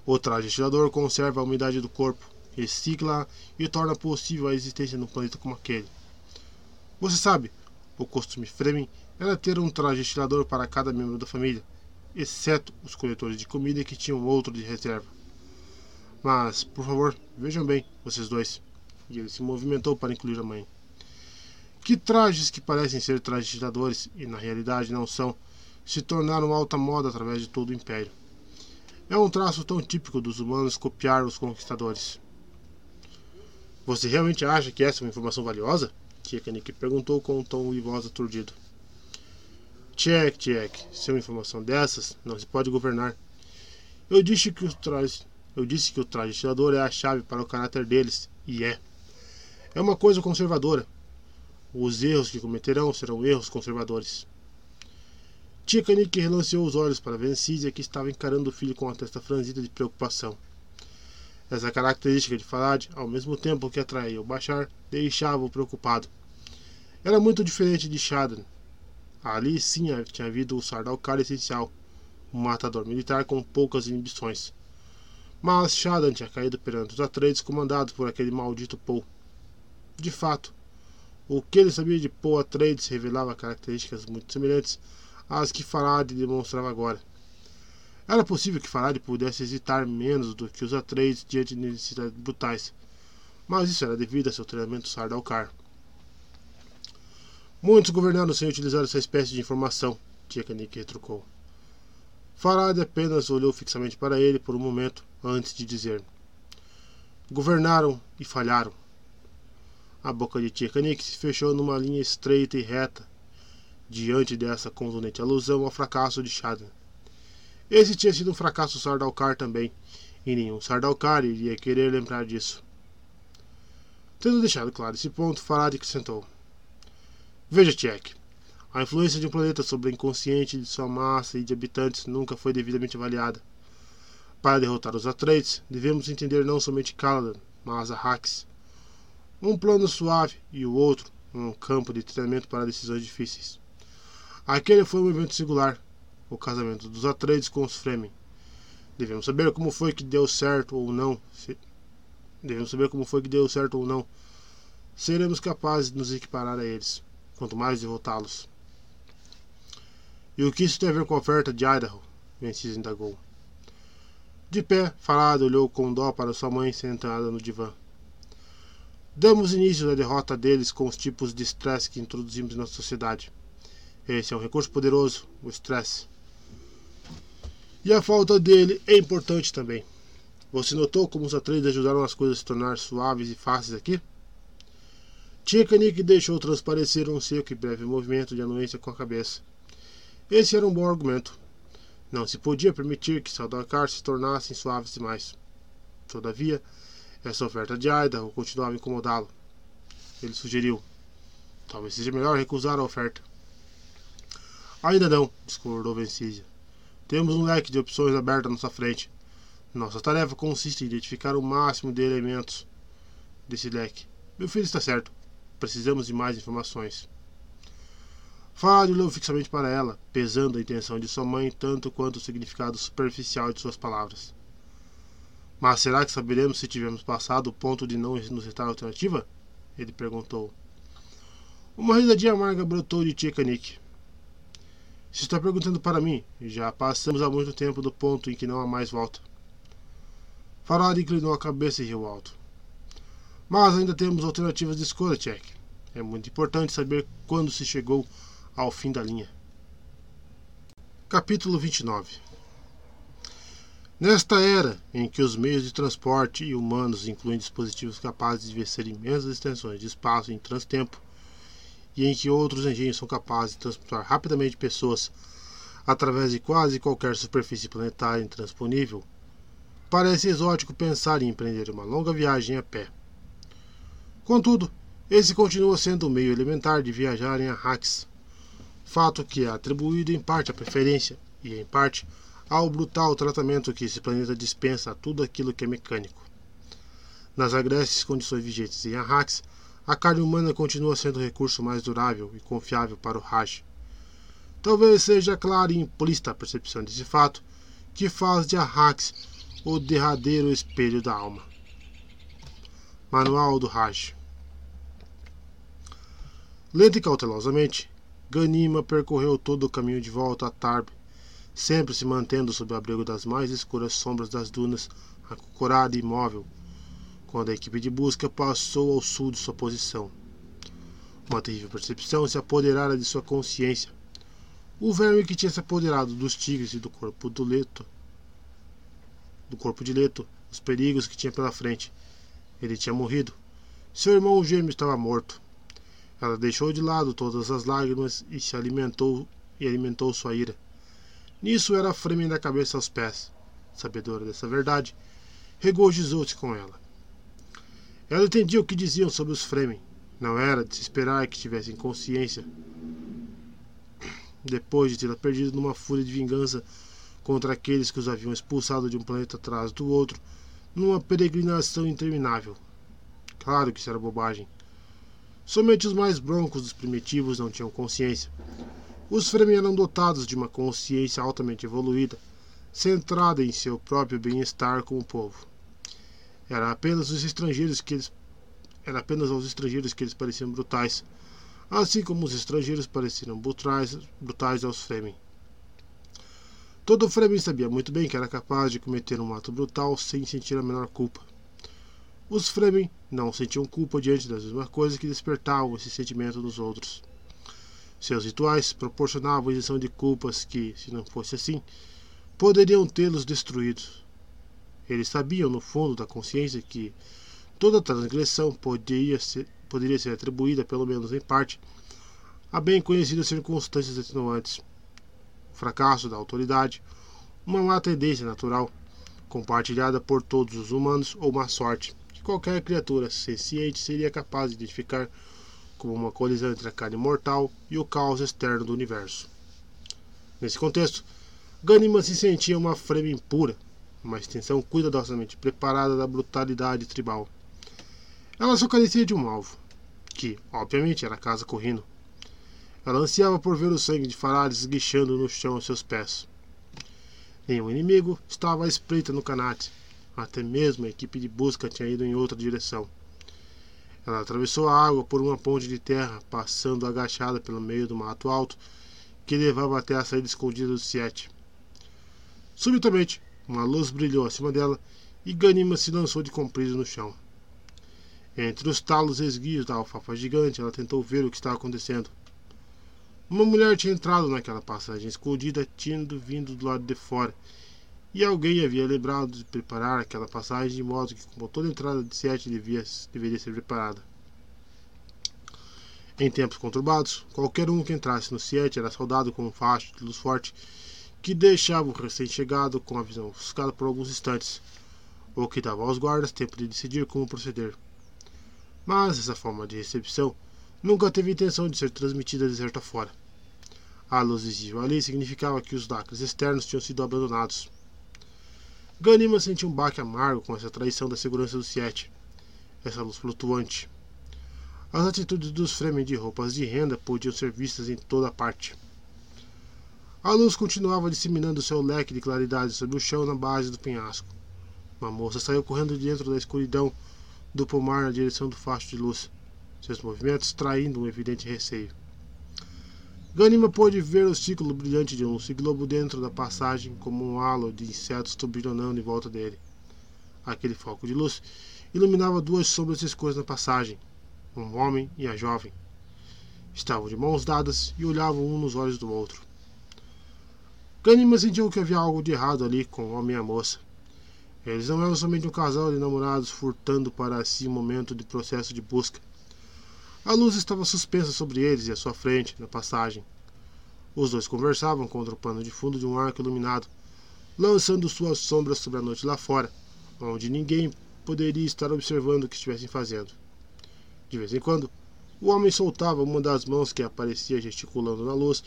O traje estilador conserva a umidade do corpo, recicla e torna possível a existência num planeta como aquele. Você sabe, o costume Fremen era ter um traje estilador para cada membro da família, exceto os coletores de comida que tinham outro de reserva. Mas, por favor, vejam bem, vocês dois. E ele se movimentou para incluir a mãe. Que trajes que parecem ser trajes estiladores e na realidade não são, se tornaram alta moda através de todo o Império. É um traço tão típico dos humanos copiar os conquistadores. Você realmente acha que essa é uma informação valiosa? Tchekanik perguntou com um tom e voz aturdido. Tchek, Tchek, se é uma informação dessas, não se pode governar. Eu disse que o traje, eu disse que o traje estilador é a chave para o caráter deles, e é. É uma coisa conservadora. Os erros que cometerão serão erros conservadores. Tchekanik relanceou os olhos para Vencísia, que estava encarando o filho com a testa franzida de preocupação. Essa característica de Farad, ao mesmo tempo que atraía o Bashar, deixava-o preocupado. Era muito diferente de Shadan. Ali sim tinha havido o Sardaukar essencial, um matador militar com poucas inibições. Mas Shadan tinha caído perante os Atreides comandados por aquele maldito Paul. De fato, o que ele sabia de Paul Atreides revelava características muito semelhantes às que Farad demonstrava agora. Era possível que Farad pudesse hesitar menos do que os Atreides diante de necessidades brutais, mas isso era devido a seu treinamento Sardaukar. Muitos governaram sem utilizar essa espécie de informação, Tchekanik retrucou. Farad apenas olhou fixamente para ele por um momento antes de dizer: Governaram e falharam. A boca de Tchekanik se fechou numa linha estreita e reta, diante dessa contundente alusão ao fracasso de Shadan. Esse tinha sido um fracasso Sardaukar também, e nenhum Sardaukar iria querer lembrar disso. Tendo deixado claro esse ponto, Farad acrescentou: Veja, Tchek, a influência de um planeta sobre o inconsciente de sua massa e de habitantes nunca foi devidamente avaliada. Para derrotar os Atreides, devemos entender não somente Caladan, mas Arrax. Um plano suave e o outro, um campo de treinamento para decisões difíceis. Aquele foi um evento singular, o casamento dos Atreides com os Fremen. Devemos saber como foi que deu certo ou não. Se... Devemos saber como foi que deu certo ou não. Seremos capazes de nos equiparar a eles, quanto mais derrotá-los. E o que isso tem a ver com a oferta de Idaho? Vencis indagou. De pé, Farad olhou com dó para sua mãe sentada no divã. Damos início à derrota deles com os tipos de estresse que introduzimos na sociedade. Esse é um recurso poderoso, o estresse. E a falta dele é importante também. Você notou como os atletas ajudaram as coisas a se tornar suaves e fáceis aqui? Tchekanik deixou transparecer um seco e breve movimento de anuência com a cabeça. Esse era um bom argumento. Não se podia permitir que Saldakar se tornassem suaves demais. Todavia, essa oferta de Idaho continuava a incomodá-lo. Ele sugeriu: Talvez seja melhor recusar a oferta. Ainda não, discordou Vencísia. Temos um leque de opções aberto à nossa frente. Nossa tarefa consiste em identificar o máximo de elementos desse leque. Meu filho está certo. Precisamos de mais informações. Fale olhou fixamente para ela, pesando a intenção de sua mãe tanto quanto o significado superficial de suas palavras. Mas será que saberemos se tivermos passado o ponto de não nos restar alternativa? Ele perguntou. Uma risadinha amarga brotou de tia Kanik. Se está perguntando para mim, já passamos há muito tempo do ponto em que não há mais volta. Farad inclinou a cabeça e riu alto. Mas ainda temos alternativas de escolha, Jack. É muito importante saber quando se chegou ao fim da linha. Capítulo 29 Nesta era, em que os meios de transporte humanos incluem dispositivos capazes de vencer imensas extensões de espaço em transtempo, e em que outros engenhos são capazes de transportar rapidamente pessoas através de quase qualquer superfície planetária intransponível, parece exótico pensar em empreender uma longa viagem a pé. Contudo, esse continua sendo o meio elementar de viajar em Arrax, fato que é atribuído em parte à preferência e, em parte, ao brutal tratamento que esse planeta dispensa a tudo aquilo que é mecânico. Nas agrestes condições vigentes em Arrax, a carne humana continua sendo o recurso mais durável e confiável para o Raj. Talvez seja clara e implícita a percepção desse fato que faz de Arrax o derradeiro espelho da alma. Manual do Raj Lenta e cautelosamente, Ganima percorreu todo o caminho de volta a Tarb sempre se mantendo sob o abrigo das mais escuras sombras das dunas, acocorada e imóvel, quando a equipe de busca passou ao sul de sua posição. Uma terrível percepção se apoderara de sua consciência. O verme que tinha se apoderado dos tigres e do corpo do Leto, do corpo de Leto, os perigos que tinha pela frente. Ele tinha morrido. Seu irmão gêmeo estava morto. Ela deixou de lado todas as lágrimas e se alimentou e alimentou sua ira. Nisso era Fremen da cabeça aos pés. Sabedora dessa verdade, regozijou-se com ela. Ela entendia o que diziam sobre os Fremen. Não era de se esperar que tivessem consciência. Depois de tê-la perdido numa fúria de vingança contra aqueles que os haviam expulsado de um planeta atrás do outro, numa peregrinação interminável. Claro que isso era bobagem. Somente os mais broncos dos primitivos não tinham consciência. Os Fremen eram dotados de uma consciência altamente evoluída, centrada em seu próprio bem-estar como povo. Era apenas os estrangeiros que eles era apenas aos estrangeiros que eles pareciam brutais, assim como os estrangeiros pareciam brutais, brutais aos Fremen. Todo Fremen sabia muito bem que era capaz de cometer um ato brutal sem sentir a menor culpa. Os Fremen não sentiam culpa diante das mesmas coisas que despertavam esse sentimento nos outros. Seus rituais proporcionavam a isenção de culpas que, se não fosse assim, poderiam tê-los destruídos. Eles sabiam, no fundo da consciência, que toda transgressão poderia ser, poderia ser atribuída, pelo menos em parte, a bem conhecidas circunstâncias atenuantes. O fracasso da autoridade, uma má tendência natural, compartilhada por todos os humanos, ou má sorte, que qualquer criatura senciente seria capaz de identificar como uma colisão entre a carne mortal e o caos externo do universo. Nesse contexto, Ganima se sentia uma frame impura, uma extensão cuidadosamente preparada da brutalidade tribal. Ela só carecia de um alvo, que, obviamente, era a casa Corrino. Ela ansiava por ver o sangue de Farades esguichando no chão aos seus pés. Nenhum inimigo estava à espreita no canate. Até mesmo a equipe de busca tinha ido em outra direção. Ela atravessou a água por uma ponte de terra, passando agachada pelo meio do mato alto que levava até a saída escondida do Siete. Subitamente, uma luz brilhou acima dela e Ganima se lançou de comprido no chão. Entre os talos esguios da alfafa gigante, ela tentou ver o que estava acontecendo. Uma mulher tinha entrado naquela passagem escondida, tendo vindo do lado de fora, e alguém havia lembrado de preparar aquela passagem de modo que, como toda entrada de sete devia, deveria ser preparada. Em tempos conturbados, qualquer um que entrasse no Siete era saudado com um facho de luz forte que deixava o recém-chegado com a visão ofuscada por alguns instantes, ou que dava aos guardas tempo de decidir como proceder. Mas essa forma de recepção nunca teve intenção de ser transmitida de certa fora. A luz visível ali significava que os lacres externos tinham sido abandonados. Ganima sentiu um baque amargo com essa traição da segurança do Siete, essa luz flutuante. As atitudes dos Fremen de roupas de renda podiam ser vistas em toda parte. A luz continuava disseminando seu leque de claridade sobre o chão na base do penhasco. Uma moça saiu correndo de dentro da escuridão do pomar na direção do facho de luz, seus movimentos traindo um evidente receio. Ganima pôde ver o ciclo brilhante de um ciclobo dentro da passagem como um halo de insetos turbilhonando em volta dele. Aquele foco de luz iluminava duas sombras escuras na passagem, um homem e a jovem. Estavam de mãos dadas e olhavam um nos olhos do outro. Ganima sentiu que havia algo de errado ali com o homem e a moça. Eles não eram somente um casal de namorados furtando para si um momento de processo de busca. A luz estava suspensa sobre eles e à sua frente, na passagem. Os dois conversavam contra o pano de fundo de um arco iluminado, lançando suas sombras sobre a noite lá fora, onde ninguém poderia estar observando o que estivessem fazendo. De vez em quando, o homem soltava uma das mãos que aparecia gesticulando na luz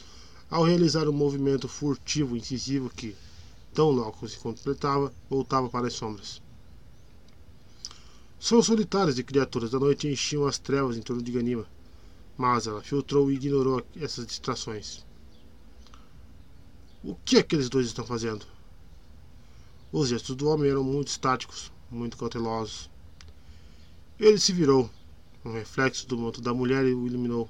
ao realizar um movimento furtivo incisivo que, tão logo se completava, voltava para as sombras. Sons solitários de criaturas da noite enchiam as trevas em torno de Ganima, mas ela filtrou e ignorou essas distrações. O que aqueles dois estão fazendo? Os gestos do homem eram muito estáticos, muito cautelosos. Ele se virou. Um reflexo do manto da mulher o iluminou,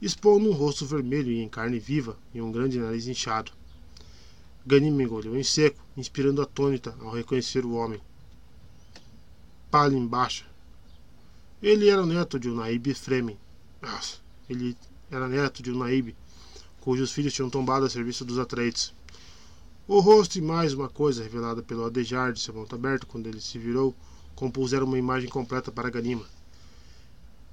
expondo um rosto vermelho e em carne viva e um grande nariz inchado. Ganima engoliu em seco, inspirando atônita ao reconhecer o homem palha embaixo. Ele era neto de um Fremen. Ele era neto de um cujos filhos tinham tombado a serviço dos Atreides. O rosto e mais uma coisa revelada pelo adejar de seu manto aberto quando ele se virou compuseram uma imagem completa para Ganima.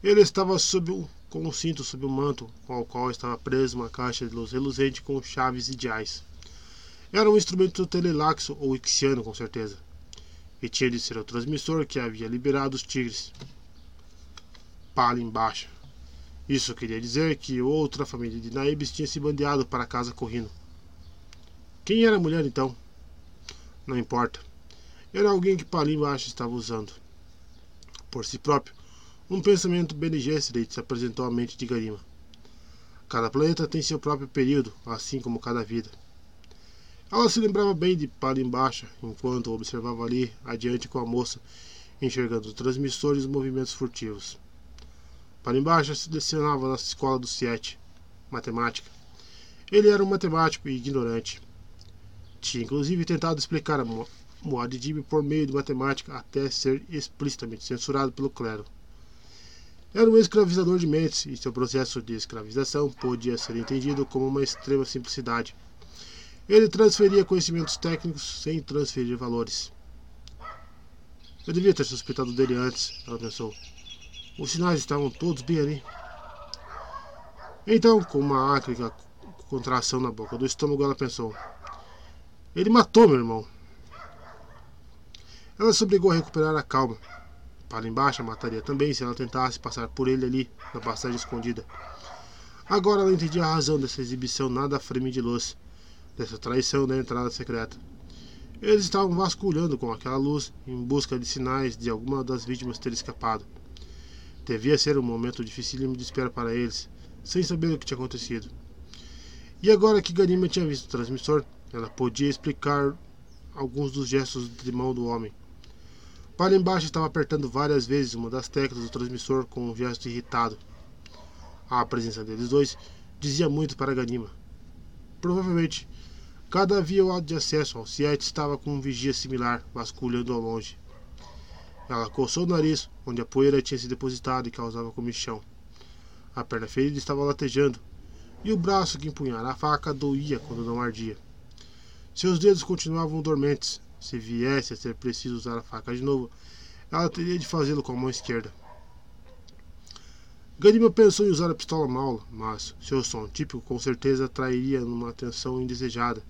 Ele estava sob com um cinto sob o manto, com o qual estava preso uma caixa de luz reluzente com chaves ideais. Era um instrumento telelaxo ou ixiano, com certeza e tinha de ser o transmissor que havia liberado os tigres. Pala embaixo. Isso queria dizer que outra família de Naibes tinha se bandeado para casa correndo. Quem era a mulher então? Não importa. Era alguém que Palim embaixo estava usando. Por si próprio, um pensamento Bene Gesserit se apresentou à mente de Garima. Cada planeta tem seu próprio período, assim como cada vida. Ela se lembrava bem de para embaixo, enquanto observava ali adiante com a moça, enxergando transmissores e os movimentos furtivos. Para embaixo se lecionava na escola do Siete, matemática. Ele era um matemático e ignorante. Tinha inclusive tentado explicar a Muad'Dib por meio de matemática até ser explicitamente censurado pelo clero. Era um escravizador de mentes e seu processo de escravização podia ser entendido como uma extrema simplicidade ele transferia conhecimentos técnicos sem transferir valores. Eu devia ter suspeitado dele antes, ela pensou. Os sinais estavam todos bem ali. Então, com uma acre contração na boca do estômago, ela pensou: Ele matou meu irmão. Ela se obrigou a recuperar a calma. Para embaixo, mataria também se ela tentasse passar por ele ali, na passagem escondida. Agora ela entendia a razão dessa exibição nada frame de luz dessa traição da entrada secreta. Eles estavam vasculhando com aquela luz em busca de sinais de alguma das vítimas ter escapado. Devia ser um momento dificílimo de espera para eles, sem saber o que tinha acontecido. E agora que Ganima tinha visto o transmissor, Ela podia explicar alguns dos gestos de mão do homem. Para embaixo estava apertando várias vezes uma das teclas do transmissor com um gesto irritado. A presença deles dois dizia muito para Ganima. Provavelmente, cada via de acesso ao Siete estava com um vigia similar, vasculhando ao longe. Ela coçou o nariz, onde a poeira tinha se depositado e causava comichão. A perna ferida estava latejando, e o braço que empunhara a faca doía quando não ardia. Seus dedos continuavam dormentes. Se viesse a ser preciso usar a faca de novo, ela teria de fazê-lo com a mão esquerda. Ganima pensou em usar a pistola maula, mas seu som típico com certeza atrairia numa atenção indesejada.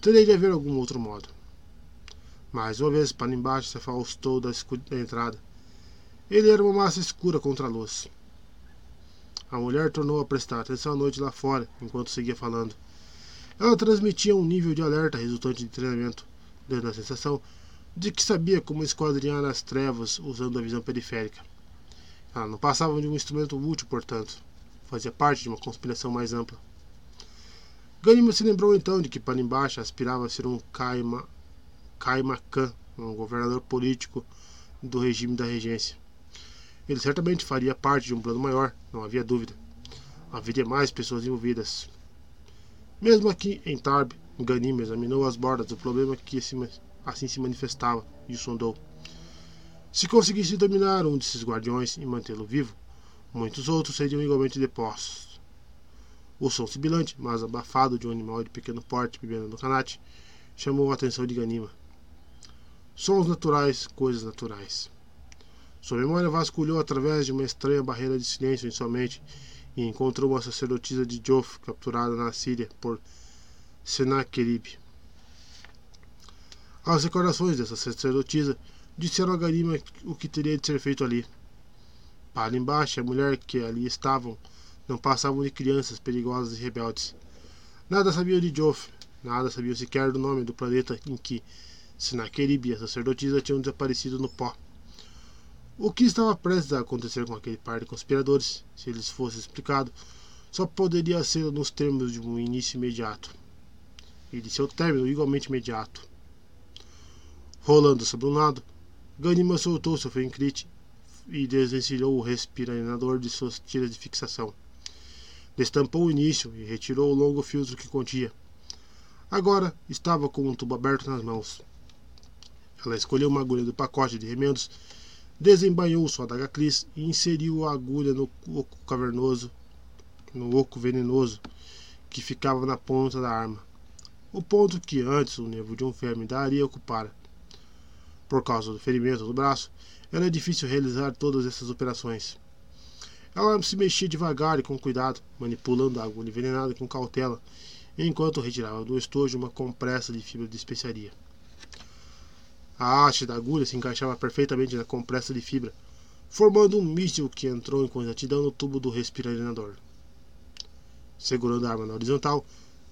Teria de haver algum outro modo. Mais uma vez, para embaixo se afastou da, da entrada. Ele era uma massa escura contra a luz. A mulher tornou a prestar atenção à noite lá fora, enquanto seguia falando. Ela transmitia um nível de alerta resultante de treinamento, dando a sensação de que sabia como esquadrinhar as trevas usando a visão periférica. Ela não passava de um instrumento útil, portanto. Fazia parte de uma conspiração mais ampla. Ganima se lembrou então de que embaixo aspirava a ser um Kaima, um governador político do regime da regência. Ele certamente faria parte de um plano maior, não havia dúvida. Haveria mais pessoas envolvidas. Mesmo aqui em Tarb, Ganima examinou as bordas do problema que assim se manifestava e o sondou. Se conseguisse dominar um desses guardiões e mantê-lo vivo, muitos outros seriam igualmente depostos. O som sibilante, mas abafado de um animal de pequeno porte bebendo no canate, chamou a atenção de Ganima. Sons naturais, coisas naturais. Sua memória vasculhou através de uma estranha barreira de silêncio em sua mente e encontrou uma sacerdotisa de Jof capturada na Síria por Senaquerib. As recordações dessa sacerdotisa disseram a Garima o que teria de ser feito ali. Para embaixo, a mulher que ali estavam não passavam de crianças perigosas e rebeldes. Nada sabiam de Joff, nada sabiam sequer do nome do planeta em que Senaquerib e a sacerdotisa tinham desaparecido no pó. O que estava prestes a acontecer com aquele par de conspiradores, se lhes fosse explicado, só poderia ser nos termos de um início imediato e de seu término igualmente imediato. Rolando sobre um lado, Ganima soltou seu Fencrit e desvencilhou o respirador de suas tiras de fixação. Destampou o início e retirou o longo filtro que continha. Agora estava com um tubo aberto nas mãos. Ela escolheu uma agulha do pacote de remendos, desembainhou sua adaga Cris e inseriu a agulha no oco cavernoso, no oco venenoso que ficava na ponta da arma. O ponto que antes o nervo de um verme daria ocupara. Por causa do ferimento do braço, era é difícil realizar todas essas operações. Ela se mexia devagar e com cuidado, manipulando a agulha envenenada com cautela, enquanto retirava do estojo uma compressa de fibra de especiaria. A haste da agulha se encaixava perfeitamente na compressa de fibra, formando um míssil que entrou com exatidão no tubo do respirador. Segurando a arma na horizontal,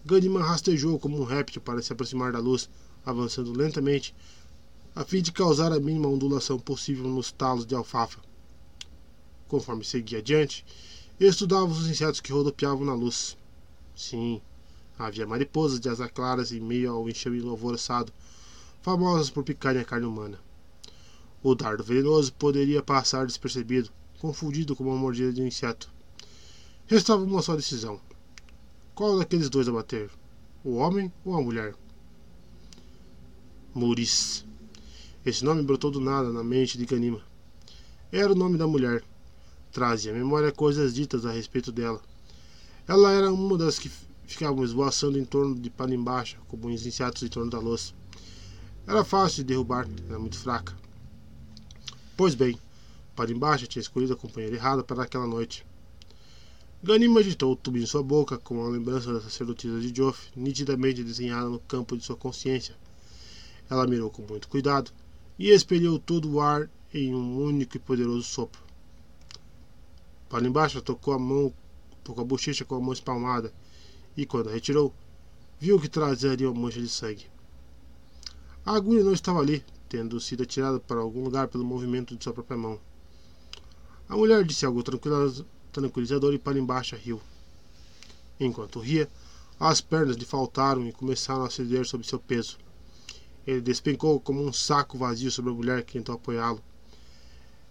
Gandhiman rastejou como um réptil para se aproximar da luz, avançando lentamente a fim de causar a mínima ondulação possível nos talos de alfafa. Conforme seguia adiante, estudava os insetos que rodopiavam na luz. Sim, havia mariposas de asa claras em meio ao enxame alvoroçado, famosas por picarem a carne humana. O dardo venenoso poderia passar despercebido, confundido com uma mordida de um inseto. Restava uma só decisão. Qual daqueles dois abater? O homem ou a mulher? Muris. Esse nome brotou do nada na mente de Ganima. Era o nome da mulher. Trazia à memória coisas ditas a respeito dela. Ela era uma das que ficavam esvoaçando em torno de Panimbacha, como os insetos em torno da louça. Era fácil de derrubar, era muito fraca. Pois bem, Panimbacha tinha escolhido a companheira errada para aquela noite. Ganima agitou o tubo em sua boca com a lembrança da sacerdotisa de Joff, nitidamente desenhada no campo de sua consciência. Ela mirou com muito cuidado e expeliu todo o ar em um único e poderoso sopro. Para embaixo tocou a mão, tocou a bochecha com a mão espalmada, e quando a retirou, viu que trazia uma mancha de sangue. A agulha não estava ali, tendo sido atirada para algum lugar pelo movimento de sua própria mão. A mulher disse algo tranquilizador e para embaixo riu. Enquanto ria, As pernas lhe faltaram e começaram a ceder sob seu peso. Ele despencou como um saco vazio sobre a mulher que tentou apoiá-lo.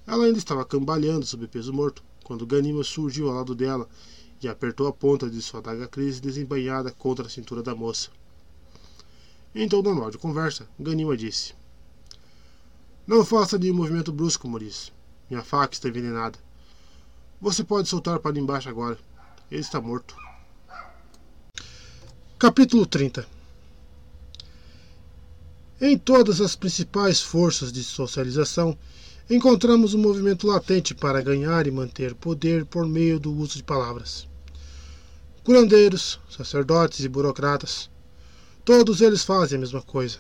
Ela ainda estava cambaleando sob o peso morto, quando Ganima surgiu ao lado dela e apertou a ponta de sua adaga crise desembainhada contra a cintura da moça. Tom normal de conversa, Ganima disse: Não faça nenhum movimento brusco, Maurice. Minha faca está envenenada. Você pode soltar para embaixo agora. Ele está morto. Capítulo 30 Em todas as principais forças de socialização, encontramos um movimento latente para ganhar e manter poder por meio do uso de palavras. Curandeiros, sacerdotes e burocratas, todos eles fazem a mesma coisa.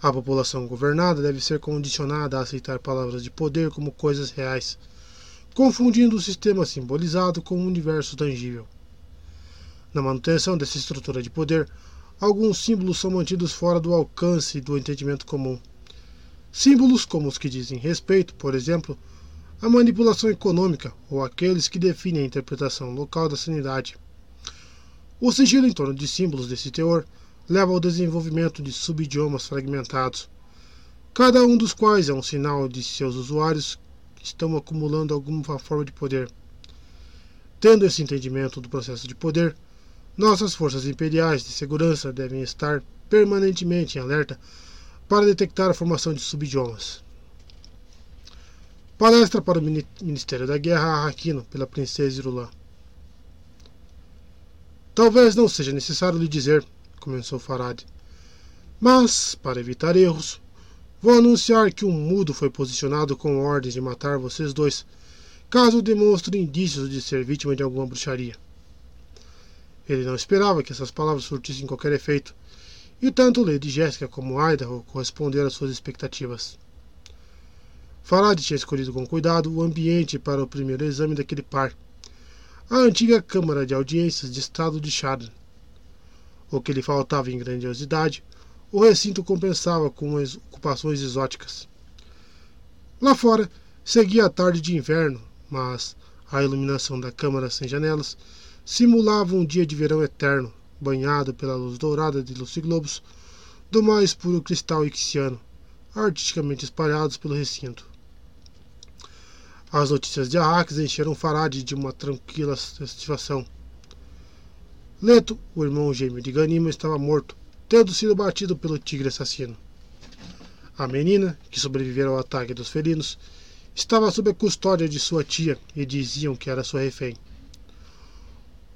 A população governada deve ser condicionada a aceitar palavras de poder como coisas reais, confundindo o sistema simbolizado com o universo tangível. Na manutenção dessa estrutura de poder, alguns símbolos são mantidos fora do alcance do entendimento comum Símbolos como os que dizem respeito, por exemplo, à manipulação econômica ou aqueles que definem a interpretação local da sanidade. O sentido em torno de símbolos desse teor leva ao desenvolvimento de subidiomas fragmentados, cada um dos quais é um sinal de seus usuários estão acumulando alguma forma de poder. Tendo esse entendimento do processo de poder, nossas forças imperiais de segurança devem estar permanentemente em alerta para detectar a formação de subidiomas. Palestra para o Ministério da Guerra Arraquino pela Princesa Irulã. Talvez não seja necessário lhe dizer, começou Farad, mas, para evitar erros, vou anunciar que um mudo foi posicionado com ordens de matar vocês dois, caso demonstre indícios de ser vítima de alguma bruxaria. Ele não esperava que essas palavras surtissem qualquer efeito, e tanto Lady Jéssica como Idaho corresponderam às suas expectativas. Farad tinha escolhido com cuidado o ambiente para o primeiro exame daquele par, a antiga Câmara de Audiências de Estado de Chardon. O que lhe faltava em grandiosidade, o recinto compensava com as ocupações exóticas. Lá fora, seguia a tarde de inverno, mas a iluminação da câmara sem janelas simulava um dia de verão eterno, banhado pela luz dourada de luciglobos do mais puro cristal ixiano, artisticamente espalhados pelo recinto. As notícias de Arrax encheram Farad de uma tranquila satisfação. Leto, o irmão gêmeo de Ganima, estava morto, tendo sido batido pelo tigre assassino. A menina, que sobrevivera ao ataque dos felinos, estava sob a custódia de sua tia e diziam que era sua refém.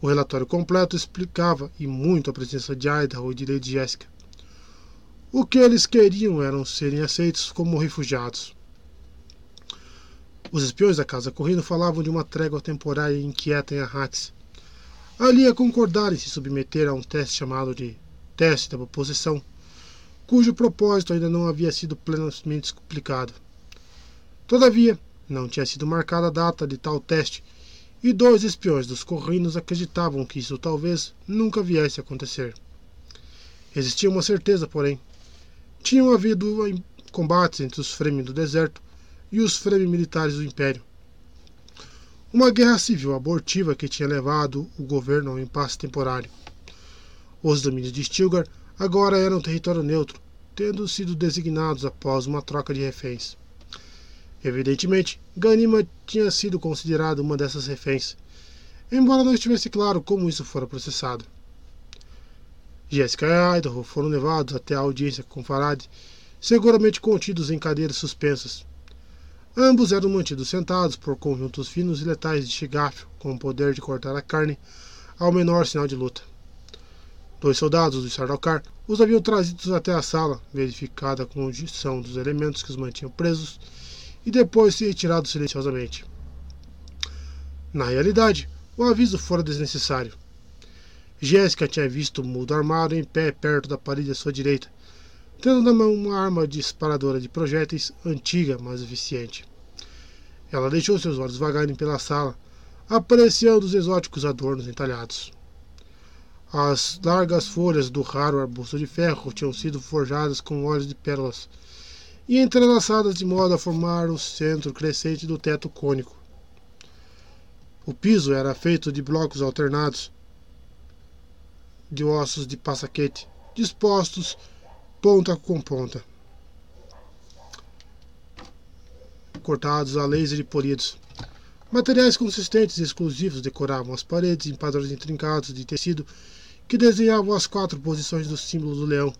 O relatório completo explicava e muito a presença de Idaho e de Lady Jessica. O que eles queriam eram serem aceitos como refugiados. Os espiões da Casa Corrino falavam de uma trégua temporária inquieta em Arrax. Ali a concordar em se submeter a um teste chamado de teste da oposição, cujo propósito ainda não havia sido plenamente explicado. Todavia, não tinha sido marcada a data de tal teste e dois espiões dos corrinos acreditavam que isso talvez nunca viesse a acontecer. Existia uma certeza, porém. Tinham havido combates entre os Fremen do deserto e os Fremen militares do Império. Uma guerra civil abortiva que tinha levado o governo ao impasse temporário. Os domínios de Stilgar agora eram território neutro, tendo sido designados após uma troca de reféns. Evidentemente, Ganima tinha sido considerado uma dessas reféns, embora não estivesse claro como isso fora processado. Jessica e Idaho foram levados até a audiência com Farad, seguramente contidos em cadeiras suspensas. Ambos eram mantidos sentados por conjuntos finos e letais de chigafio, com o poder de cortar a carne ao menor sinal de luta. Dois soldados do Sardaukar os haviam trazidos até a sala, verificada a condição dos elementos que os mantinham presos e depois se retirado silenciosamente. Na realidade, o aviso fora desnecessário. Jéssica tinha visto o mudo armado em pé perto da parede à sua direita, tendo na mão uma arma disparadora de projéteis antiga, mas eficiente. Ela deixou seus olhos vagarem pela sala, apreciando os exóticos adornos entalhados. As largas folhas do raro arbusto de ferro tinham sido forjadas com óleos de pérolas e entrelaçadas de modo a formar o centro crescente do teto cônico. O piso era feito de blocos alternados, de ossos de passaquete, dispostos ponta com ponta. Cortados a laser e polidos. Materiais consistentes e exclusivos decoravam as paredes em padrões intrincados de tecido que desenhavam as quatro posições do símbolo do leão,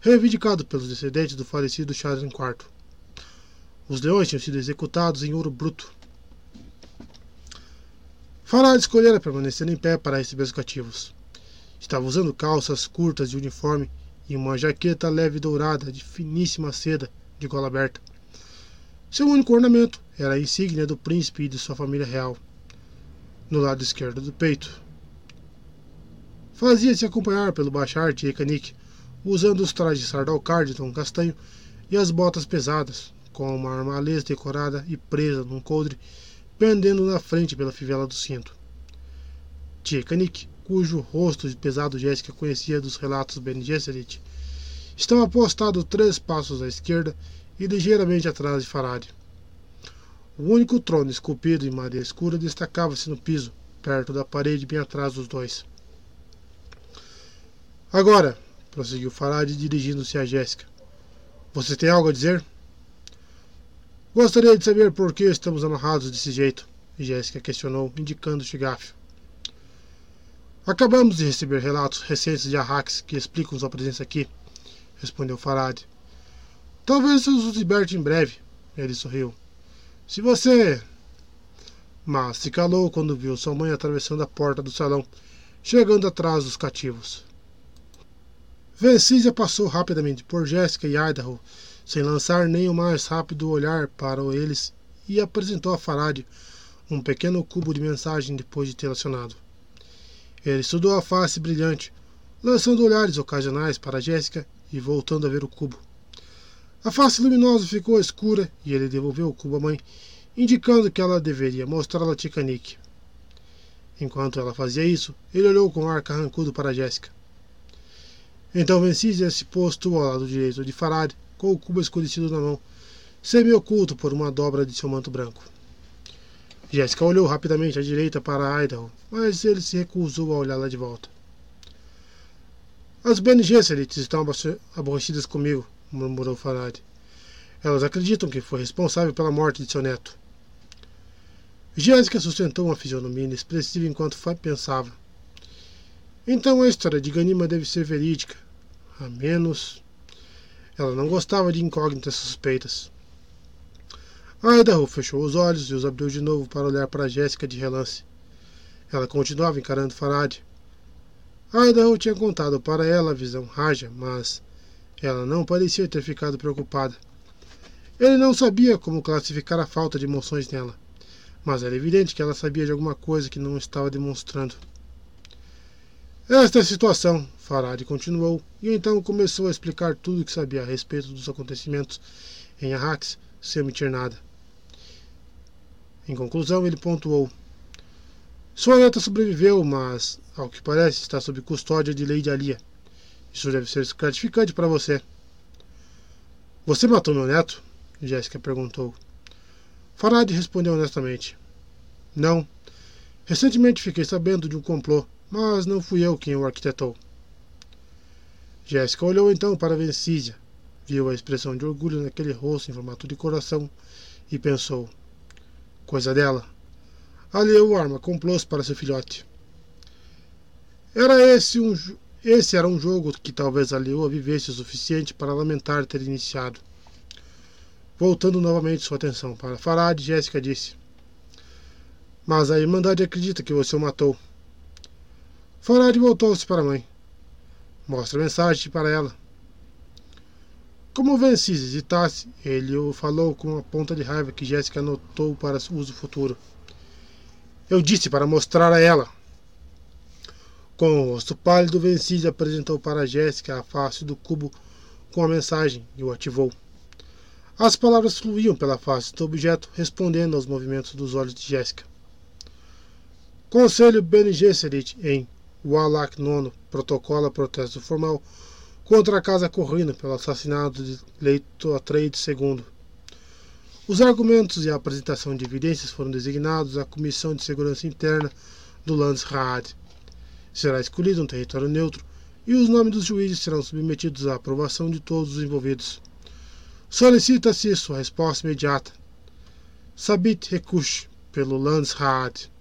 reivindicado pelos descendentes do falecido Charles IV. Os leões tinham sido executados em ouro bruto. Farad escolhera permanecer em pé para receber os cativos. Estava usando calças curtas de uniforme e uma jaqueta leve dourada de finíssima seda de gola aberta. Seu único ornamento era a insígnia do príncipe e de sua família real, no lado esquerdo do peito. Fazia-se acompanhar pelo Bachar Ekanik, usando os trajes de tom castanho e as botas pesadas, com uma armalês decorada e presa num coldre pendendo na frente pela fivela do cinto. Tchekanik, cujo rosto de pesado Jéssica conhecia dos relatos Bene Gesserit, estava postado três passos à esquerda e ligeiramente atrás de Farad. O único trono esculpido em madeira escura destacava-se no piso, perto da parede bem atrás dos dois. Agora, prosseguiu Farad dirigindo-se a Jéssica, você tem algo a dizer? Gostaria de saber por que estamos amarrados desse jeito, Jéssica questionou, indicando Chigaf. Acabamos de receber relatos recentes de Arrax que explicam sua presença aqui, respondeu Farad. Talvez os liberte em breve, ele sorriu. Se você. Mas se calou quando viu sua mãe atravessando a porta do salão, chegando atrás dos cativos. Vencísia passou rapidamente por Jéssica e Idaho, sem lançar nem o mais rápido olhar para eles, e apresentou a Farad um pequeno cubo de mensagem depois de tê-la acionado. Ele estudou a face brilhante, lançando olhares ocasionais para Jéssica e voltando a ver o cubo. A face luminosa ficou escura e ele devolveu o cubo à mãe, indicando que ela deveria mostrá-la a Tikanik. Enquanto ela fazia isso, ele olhou com ar carrancudo para Jéssica. Então Vencísia se postou ao lado direito de Farad com o cubo escurecido na mão, semi-oculto por uma dobra de seu manto branco. Jéssica olhou rapidamente à direita para Idaho, mas ele se recusou a olhá-la de volta. As Bene Gesserit estão aborrecidas comigo, murmurou Farad. Elas acreditam que foi responsável pela morte de seu neto. Jéssica sustentou uma fisionomia inexpressiva enquanto pensava. Então a história de Ganima deve ser verídica, a menos ela não gostava de incógnitas suspeitas. Idaho fechou os olhos e os abriu de novo para olhar para Jéssica de relance. Ela continuava encarando Farad. Idaho tinha contado para ela a visão Raja, mas ela não parecia ter ficado preocupada. Ele não sabia como classificar a falta de emoções nela, mas era evidente que ela sabia de alguma coisa que não estava demonstrando. Esta é a situação, Farad continuou, e então começou a explicar tudo o que sabia a respeito dos acontecimentos em Arrax, sem omitir nada. Em conclusão, ele pontuou: Sua neta sobreviveu, mas, ao que parece, está sob custódia de Lady Alia. Isso deve ser gratificante para você. Você matou meu neto? Jéssica perguntou. Farad respondeu honestamente: Não. Recentemente fiquei sabendo de um complô, mas não fui eu quem o arquitetou. Jéssica olhou então para Vencísia, viu a expressão de orgulho naquele rosto em formato de coração e pensou: coisa dela. Aliou arma complôs para seu filhote. Era esse um esse era um jogo que talvez a Leoa vivesse o suficiente para lamentar ter iniciado. Voltando novamente sua atenção para Farad, Jéssica disse: Mas a Irmandade acredita que você o matou. Farad voltou-se para a mãe. Mostra a mensagem para ela. Como Vencis hesitasse, ele o falou com uma ponta de raiva que Jéssica anotou para uso futuro. Eu disse para mostrar a ela. Com o rosto pálido, Vencis apresentou para Jéssica a face do cubo com a mensagem e o ativou. As palavras fluíam pela face do objeto, respondendo aos movimentos dos olhos de Jéssica. Conselho Bene Gesserit em Wallach IX protocola protesto formal contra a Casa Corrina pelo assassinato de Leito Atreides II. Os argumentos e a apresentação de evidências foram designados à Comissão de Segurança Interna do Landsrat. Será escolhido um território neutro e os nomes dos juízes serão submetidos à aprovação de todos os envolvidos. Solicita-se sua resposta imediata. Sabit Rekush, pelo Landsraad.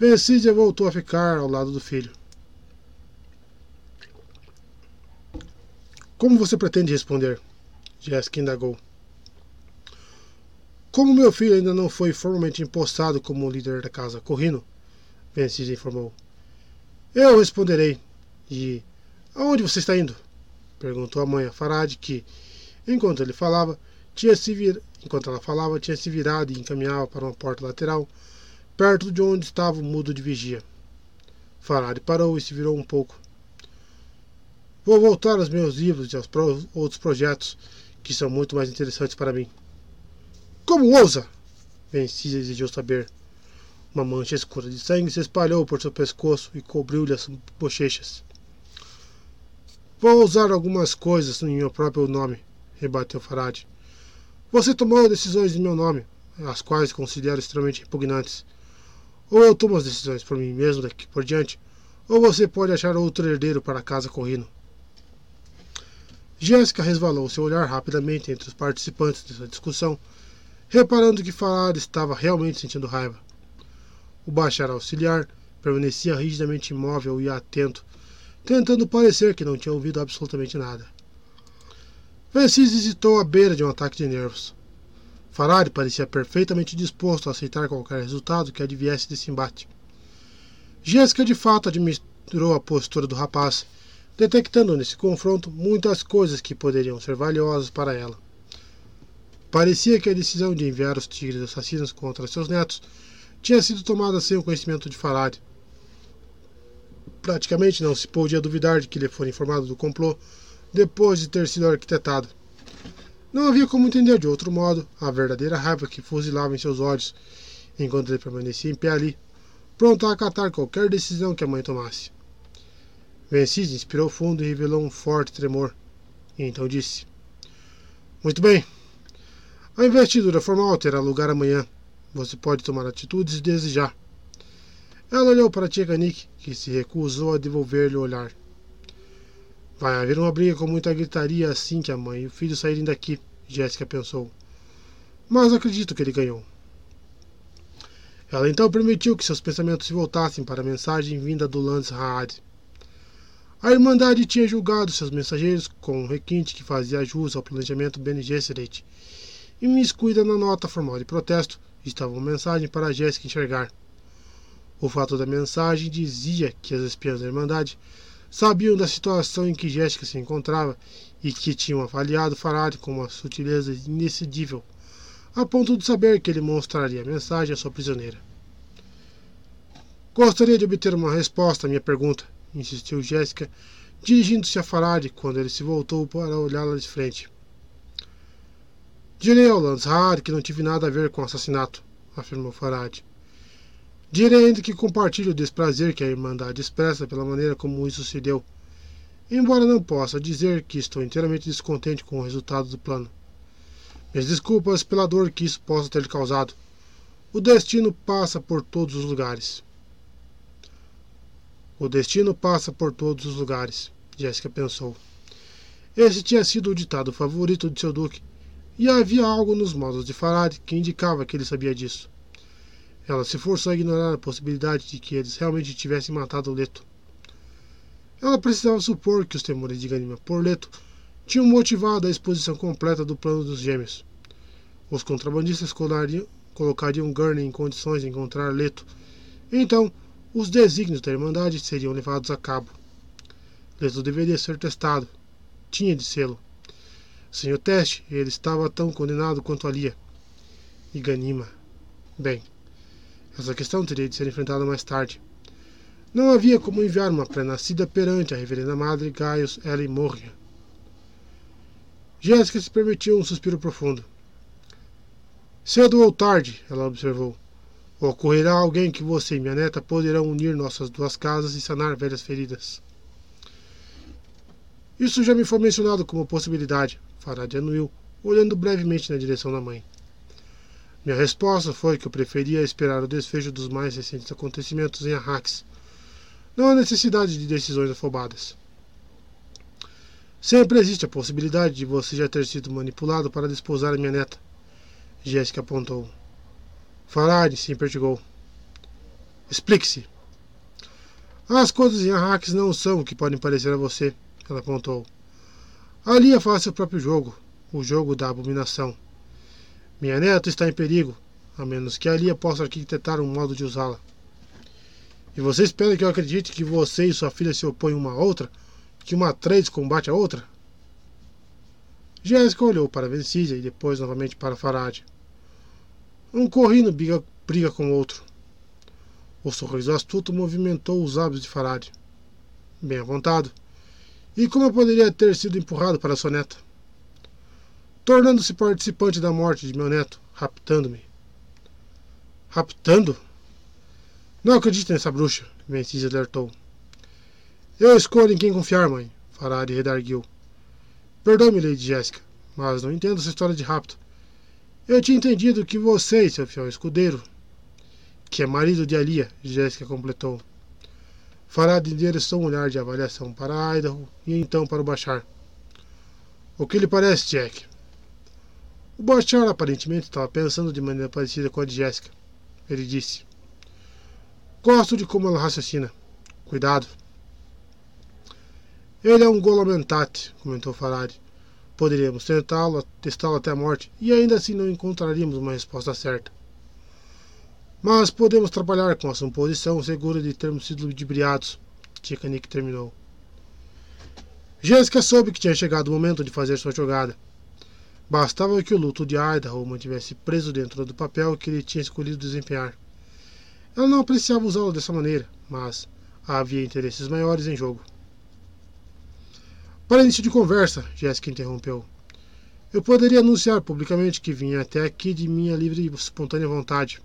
Vencídia voltou a ficar ao lado do filho. Como você pretende responder? Jessica indagou. Como meu filho ainda não foi formalmente impostado como líder da casa Corrino, Vencídia informou. Eu responderei. E aonde você está indo? perguntou a mãe a Farad, que, enquanto ele falava, tinha se vir... enquanto ela falava, tinha se virado e encaminhava para uma porta lateral, perto de onde estava o mudo de vigia. Farad parou e se virou um pouco. Vou voltar aos meus livros e aos pro outros projetos que são muito mais interessantes para mim. Como ousa? Vencia exigiu saber. Uma mancha escura de sangue se espalhou por seu pescoço e cobriu-lhe as bochechas. Vou usar algumas coisas em meu próprio nome, rebateu Farad. Você tomou decisões em meu nome, as quais considero extremamente repugnantes. Ou eu tomo as decisões por mim mesmo daqui por diante, ou você pode achar outro herdeiro para a casa correndo. Jéssica resvalou seu olhar rapidamente entre os participantes dessa discussão, reparando que Farad estava realmente sentindo raiva. O bachar auxiliar permanecia rigidamente imóvel e atento, tentando parecer que não tinha ouvido absolutamente nada. Vencis hesitou à beira de um ataque de nervos. Farad parecia perfeitamente disposto a aceitar qualquer resultado que adviesse desse embate. Jéssica de fato admirou a postura do rapaz detectando nesse confronto muitas coisas que poderiam ser valiosas para ela. Parecia que a decisão de enviar os tigres assassinos contra seus netos tinha sido tomada sem o conhecimento de Farad. Praticamente não se podia duvidar de que ele fora informado do complô depois de ter sido arquitetado. Não havia como entender de outro modo a verdadeira raiva que fuzilava em seus olhos, enquanto ele permanecia em pé ali, pronto a acatar qualquer decisão que a mãe tomasse. Vencis inspirou fundo e revelou um forte tremor. E então disse: Muito bem. A investidura formal terá lugar amanhã. Você pode tomar atitudes desde já. Ela olhou para Tchekanik, que se recusou a devolver-lhe o olhar. Vai haver uma briga com muita gritaria assim que a mãe e o filho saírem daqui, Jéssica pensou. Mas acredito que ele ganhou. Ela então permitiu que seus pensamentos se voltassem para a mensagem vinda do Lance Haad. A Irmandade tinha julgado seus mensageiros com um requinte que fazia jus ao planejamento Bene Gesserit. E miscuída na nota formal de protesto estava uma mensagem para Jéssica enxergar. O fato da mensagem dizia que as espiãs da Irmandade sabiam da situação em que Jéssica se encontrava e que tinham avaliado Farad com uma sutileza inexcedível, a ponto de saber que ele mostraria a mensagem à sua prisioneira. Gostaria de obter uma resposta à minha pergunta, insistiu Jéssica, dirigindo-se a Farad quando ele se voltou para olhá-la de frente. Direi ao Lanzhar que não tive nada a ver com o assassinato, afirmou Farad. Direi ainda que compartilho o desprazer que a Irmandade expressa pela maneira como isso se deu, embora não possa dizer que estou inteiramente descontente com o resultado do plano. Minhas desculpas pela dor que isso possa ter causado. O destino passa por todos os lugares. O destino passa por todos os lugares, Jéssica pensou. Esse tinha sido o ditado favorito de seu duque, e havia algo nos modos de Farad que indicava que ele sabia disso. Ela se forçou a ignorar a possibilidade de que eles realmente tivessem matado Leto. Ela precisava supor que os temores de Ganima por Leto tinham motivado a exposição completa do plano dos gêmeos. Os contrabandistas colocariam Gurney em condições de encontrar Leto. Então, os desígnios da Irmandade seriam levados a cabo. Leto deveria ser testado. Tinha de sê-lo. Sem o teste, ele estava tão condenado quanto Alia. E Ganima. Bem, essa questão teria de ser enfrentada mais tarde. Não havia como enviar uma pré-nascida perante a reverenda madre Gaius Ellen Morria. Jéssica se permitiu um suspiro profundo. Cedo ou tarde, ela observou, Ocorrerá alguém que você e minha neta poderão unir nossas duas casas e sanar velhas feridas. Isso já me foi mencionado como possibilidade, Farad anuiu, olhando brevemente na direção da mãe. Minha resposta foi que eu preferia esperar o desfecho dos mais recentes acontecimentos em Arrax. Não há necessidade de decisões afobadas. Sempre existe a possibilidade de você já ter sido manipulado para desposar a minha neta. Jéssica apontou. Farad se impertigou. Explique-se. As coisas em Arrakis não são o que podem parecer a você, ela apontou. Ali é faz seu próprio jogo, o jogo da abominação. Minha neta está em perigo, a menos que ali possa arquitetar um modo de usá-la. E você espera que eu acredite que você e sua filha se opõem uma a outra? Que uma três combate a outra? Jéssica olhou para Vencísia e depois novamente para Farad. Um corrino briga, briga com outro. O sorriso astuto movimentou os lábios de Farad. Bem apontado. E como eu poderia ter sido empurrado para sua neta? Tornando-se participante da morte de meu neto, raptando-me. Raptando? Não acredito nessa bruxa, Vencis alertou. Eu escolho em quem confiar, mãe, Farad redarguiu. Perdoe-me, Lady Jéssica, mas não entendo essa história de rapto. Eu tinha entendido que você seu fiel escudeiro, que é marido de Alia, Jéssica completou. Farad endereçou um olhar de avaliação para Idaho e então para o Bachar. O que lhe parece, Jack? O Bachar aparentemente estava pensando de maneira parecida com a de Jéssica. Ele disse. Gosto de como ela raciocina. Cuidado. Ele é um golamentate, comentou Farad. Poderíamos tentá-lo, testá-lo até a morte, e ainda assim não encontraríamos uma resposta certa. Mas podemos trabalhar com a suposição segura de termos sido ludibriados. Tikanik terminou. Jéssica soube que tinha chegado o momento de fazer sua jogada. Bastava que o luto de Idaho mantivesse preso dentro do papel que ele tinha escolhido desempenhar. Ela não apreciava usá-lo dessa maneira, mas havia interesses maiores em jogo. Para início de conversa, Jéssica interrompeu. Eu poderia anunciar publicamente que vinha até aqui de minha livre e espontânea vontade.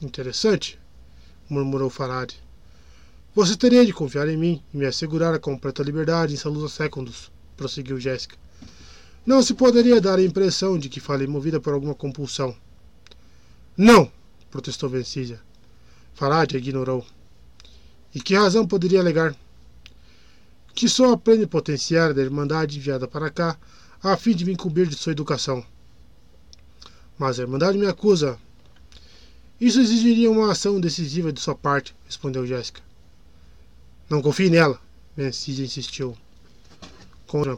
Interessante, murmurou Farad. Você teria de confiar em mim e me assegurar a completa liberdade em Salusa Secundus, prosseguiu Jéssica. Não se poderia dar a impressão de que falei movida por alguma compulsão. Não, protestou Vencísia. Farad ignorou. E que razão poderia alegar? Que sou a plenipotenciária da Irmandade enviada para cá a fim de me encobrir de sua educação. Mas a Irmandade me acusa. Isso exigiria uma ação decisiva de sua parte, respondeu Jéssica. Não confie nela, Vencísia insistiu.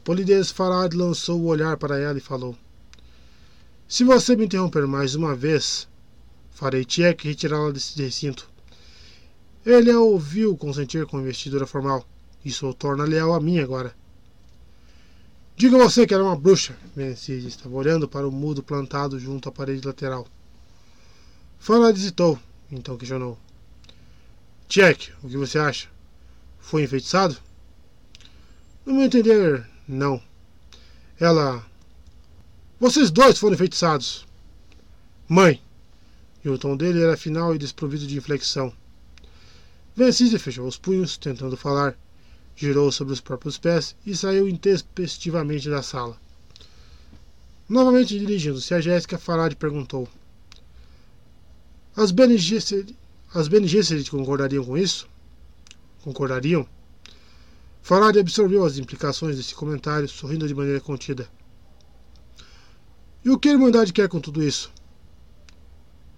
Polidez, Farad lançou o olhar para ela e falou: Se você me interromper mais uma vez, Farei Tchek retirá-la desse recinto. Ele a ouviu consentir com investidura formal. Isso o torna leal a mim agora. Diga você que era uma bruxa. Mencis estava olhando para o mudo plantado junto à parede lateral. Fala hesitou, então questionou. Jack, o que você acha? Foi enfeitiçado? No meu entender, não. Ela. Vocês dois foram enfeitiçados. Mãe, e o tom dele era final e desprovido de inflexão. Vencise fechou os punhos, tentando falar, girou sobre os próprios pés e saiu intempestivamente da sala. Novamente dirigindo-se a Jéssica, Farad perguntou: As Bene Gesserit concordariam com isso? Concordariam? Farad absorveu as implicações desse comentário, sorrindo de maneira contida. E o que a Irmandade quer com tudo isso?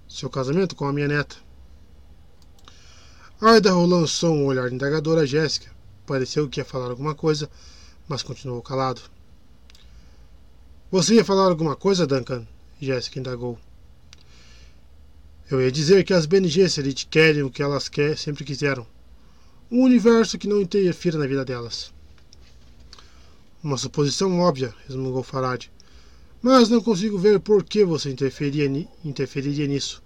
seu casamento com a minha neta. Idaho lançou um olhar indagador a Jéssica. Pareceu que ia falar alguma coisa, mas continuou calado. Você ia falar alguma coisa, Duncan? Jéssica indagou. Eu ia dizer que as Bene Gesserit querem o que elas querem, sempre quiseram. Um universo que não interfira na vida delas. Uma suposição óbvia, resmungou Farad. Mas não consigo ver por que você interferiria, interferiria nisso.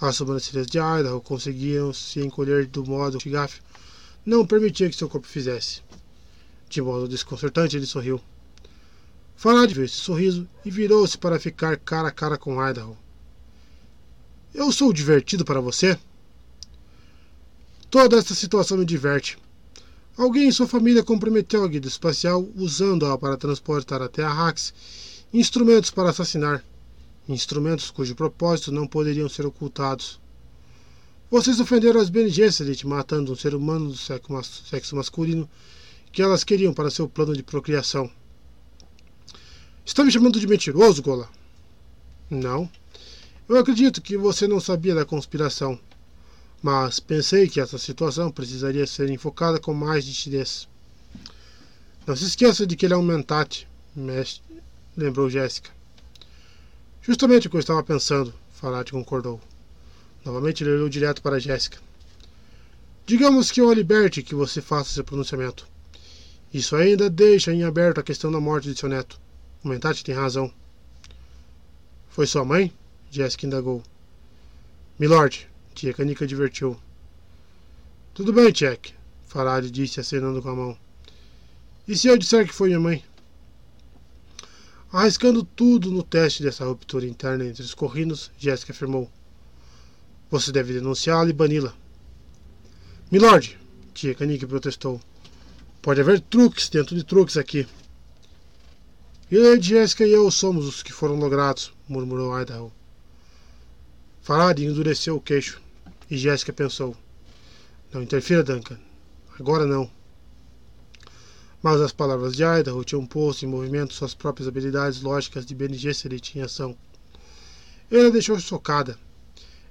As sobrancelhas de Idaho conseguiam se encolher do modo que Gaff não permitia que seu corpo fizesse. De modo desconcertante, ele sorriu. Farad viu esse sorriso e virou-se para ficar cara a cara com Idaho. Eu sou divertido para você? Toda esta situação me diverte. Alguém em sua família comprometeu a guia espacial usando-a para transportar até a Rax instrumentos para assassinar, instrumentos cujo propósito não poderiam ser ocultados. Vocês ofenderam as Bene Gesserit, matando um ser humano do sexo masculino que elas queriam para seu plano de procriação. Está me chamando de mentiroso, Gola? Não. Eu acredito que você não sabia da conspiração, mas pensei que essa situação precisaria ser enfocada com mais nitidez. Não se esqueça de que ele é um mentate, lembrou Jéssica. Justamente o que eu estava pensando, Farad concordou. Novamente ele olhou direto para Jéssica. Digamos que eu a liberte que você faça seu pronunciamento. Isso ainda deixa em aberto a questão da morte de seu neto. O Mentate tem razão. Foi sua mãe? Jessica indagou. Milord, tia Canica advertiu. Tudo bem, Jack, Farad disse acenando com a mão. E se eu disser que foi minha mãe? Arriscando tudo no teste dessa ruptura interna entre os corrinos, Jessica afirmou. Você deve denunciá-la e bani-la. Milord, tia Canique protestou. Pode haver truques dentro de truques aqui. E Lady Jessica e eu somos os que foram logrados, murmurou Idaho. Farad endureceu o queixo, e Jessica pensou. Não interfira, Duncan. Agora não. Mas as palavras de Idaho tinham posto em movimento suas próprias habilidades lógicas de Bene Gesserit em ação. Ele a deixou chocada.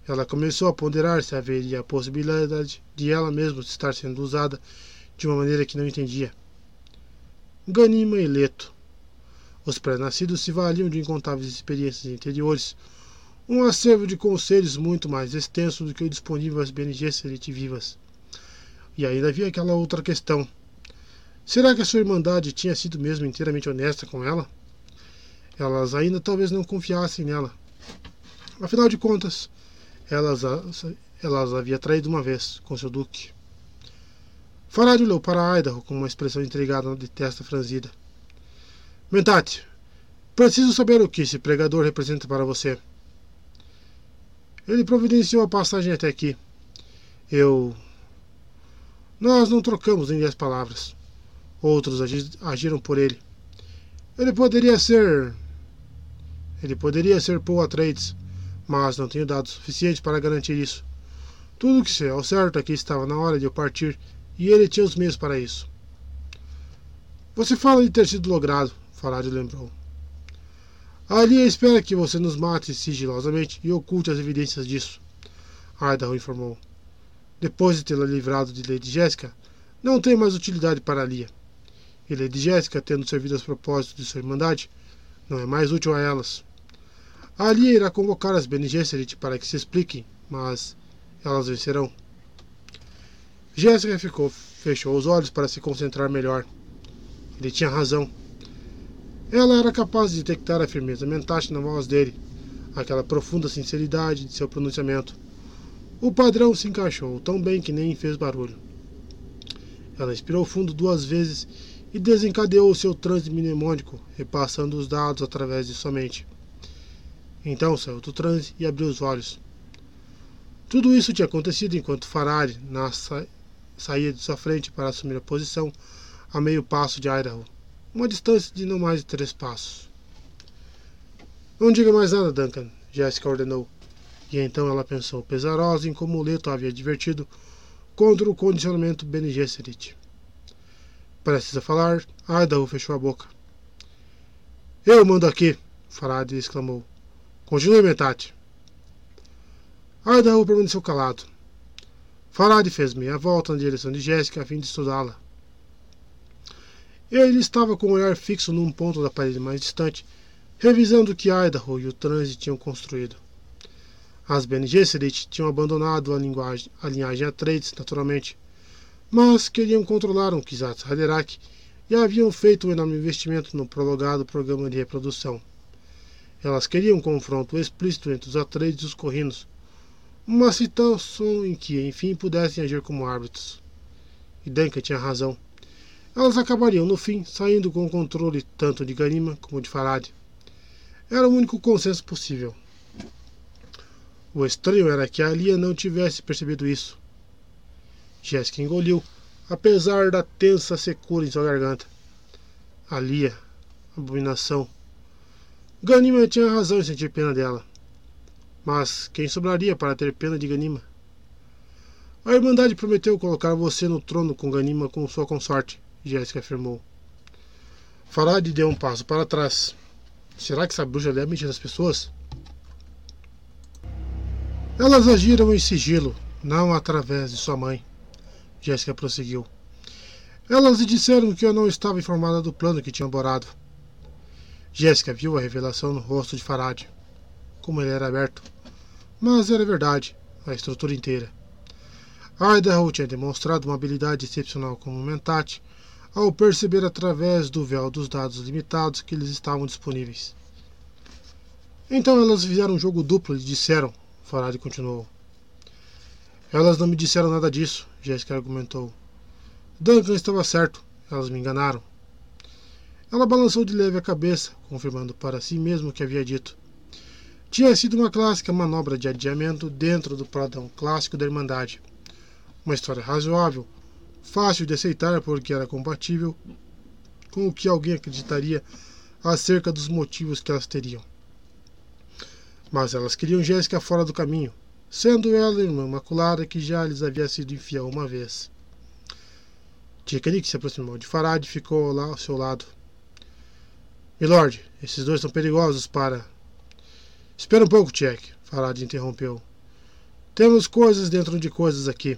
Ela começou a ponderar se haveria a possibilidade de ela mesma estar sendo usada de uma maneira que não entendia. Ganima e Leto. Os pré-nascidos se valiam de incontáveis experiências interiores, um acervo de conselhos muito mais extenso do que o disponível às BNGs vivas. E ainda havia aquela outra questão. Será que a sua irmandade tinha sido mesmo inteiramente honesta com ela? Elas ainda talvez não confiassem nela. Afinal de contas, elas, elas havia traído uma vez com seu duque. Farad olhou para Idaho com uma expressão intrigada de testa franzida. Mentate, preciso saber o que esse pregador representa para você. Ele providenciou a passagem até aqui. Eu. Nós não trocamos nem dez palavras. Outros agiram por ele. Ele poderia ser. Ele poderia ser Paul Atreides, mas não tenho dados suficientes para garantir isso. Tudo o que sei ao certo é estava na hora de eu partir e ele tinha os meios para isso. Você fala de ter sido logrado, Farad lembrou. Ali espera que você nos mate sigilosamente e oculte as evidências disso, Idaho informou. Depois de tê-la livrado de Lady Jéssica, não tem mais utilidade para Lia. E Lady Jéssica, tendo servido aos propósitos de sua irmandade, não é mais útil a elas. A irá convocar as Bene Gesserit para que se expliquem, mas elas vencerão. Jéssica ficou, fechou os olhos para se concentrar melhor. Ele tinha razão. Ela era capaz de detectar a firmeza mental na voz dele, aquela profunda sinceridade de seu pronunciamento. O padrão se encaixou tão bem que nem fez barulho. Ela inspirou fundo duas vezes e desencadeou seu transe mnemônico, repassando os dados através de sua mente. Então saiu do transe e abriu os olhos. Tudo isso tinha acontecido enquanto Farari, na saía de sua frente para assumir a posição a meio passo de Idaho, uma distância de não mais de três passos. Não diga mais nada, Duncan, Jessica ordenou. E então ela pensou, pesarosa em como o Leto havia advertido contra o condicionamento Bene Gesserit. Precisa falar, Idaho fechou a boca. Eu mando aqui, Farad exclamou. Continue, Metate. Idaho permaneceu calado. Farad fez meia volta na direção de Jéssica a fim de estudá-la. Ele estava com o olhar fixo num ponto da parede mais distante, revisando o que Idaho e o transe tinham construído. As Bene Gesserit tinham abandonado a, linguagem, a linhagem Atreides, naturalmente, mas queriam controlar um Kizat Haderach e haviam feito um enorme investimento no prolongado programa de reprodução. Elas queriam um confronto explícito entre os Atreides e os Corrinos, uma situação em que, enfim, pudessem agir como árbitros. E Danka tinha razão. Elas acabariam, no fim, saindo com o controle tanto de Ganima como de Farad. Era o único consenso possível. O estranho era que a Alia não tivesse percebido isso. Jéssica engoliu, apesar da tensa secura em sua garganta. Alia, abominação. Ganima tinha razão em sentir pena dela. Mas quem sobraria para ter pena de Ganima? A Irmandade prometeu colocar você no trono com Ganima com sua consorte, Jéssica afirmou. Farad deu um passo para trás. Será que essa bruxa deve mentir das pessoas? Elas agiram em sigilo, não através de sua mãe. Jéssica prosseguiu. Elas lhe disseram que eu não estava informada do plano que tinham borado. Jéssica viu a revelação no rosto de Farad. Como ele era aberto. Mas era verdade, a estrutura inteira. Idaho tinha demonstrado uma habilidade excepcional como mentate ao perceber através do véu dos dados limitados que eles estavam disponíveis. Então elas fizeram um jogo duplo e disseram, Farad continuou. Elas não me disseram nada disso, Jéssica argumentou. Duncan estava certo, elas me enganaram. Ela balançou de leve a cabeça, confirmando para si mesmo o que havia dito. Tinha sido uma clássica manobra de adiamento dentro do padrão clássico da Irmandade. Uma história razoável, fácil de aceitar porque era compatível com o que alguém acreditaria acerca dos motivos que elas teriam. Mas elas queriam Jéssica fora do caminho, sendo ela irmã maculada que já lhes havia sido infiel uma vez. Tikanik se aproximou de Farad e ficou lá ao seu lado. Milord, esses dois são perigosos para. Espera um pouco, Tchek, Farad interrompeu. Temos coisas dentro de coisas aqui.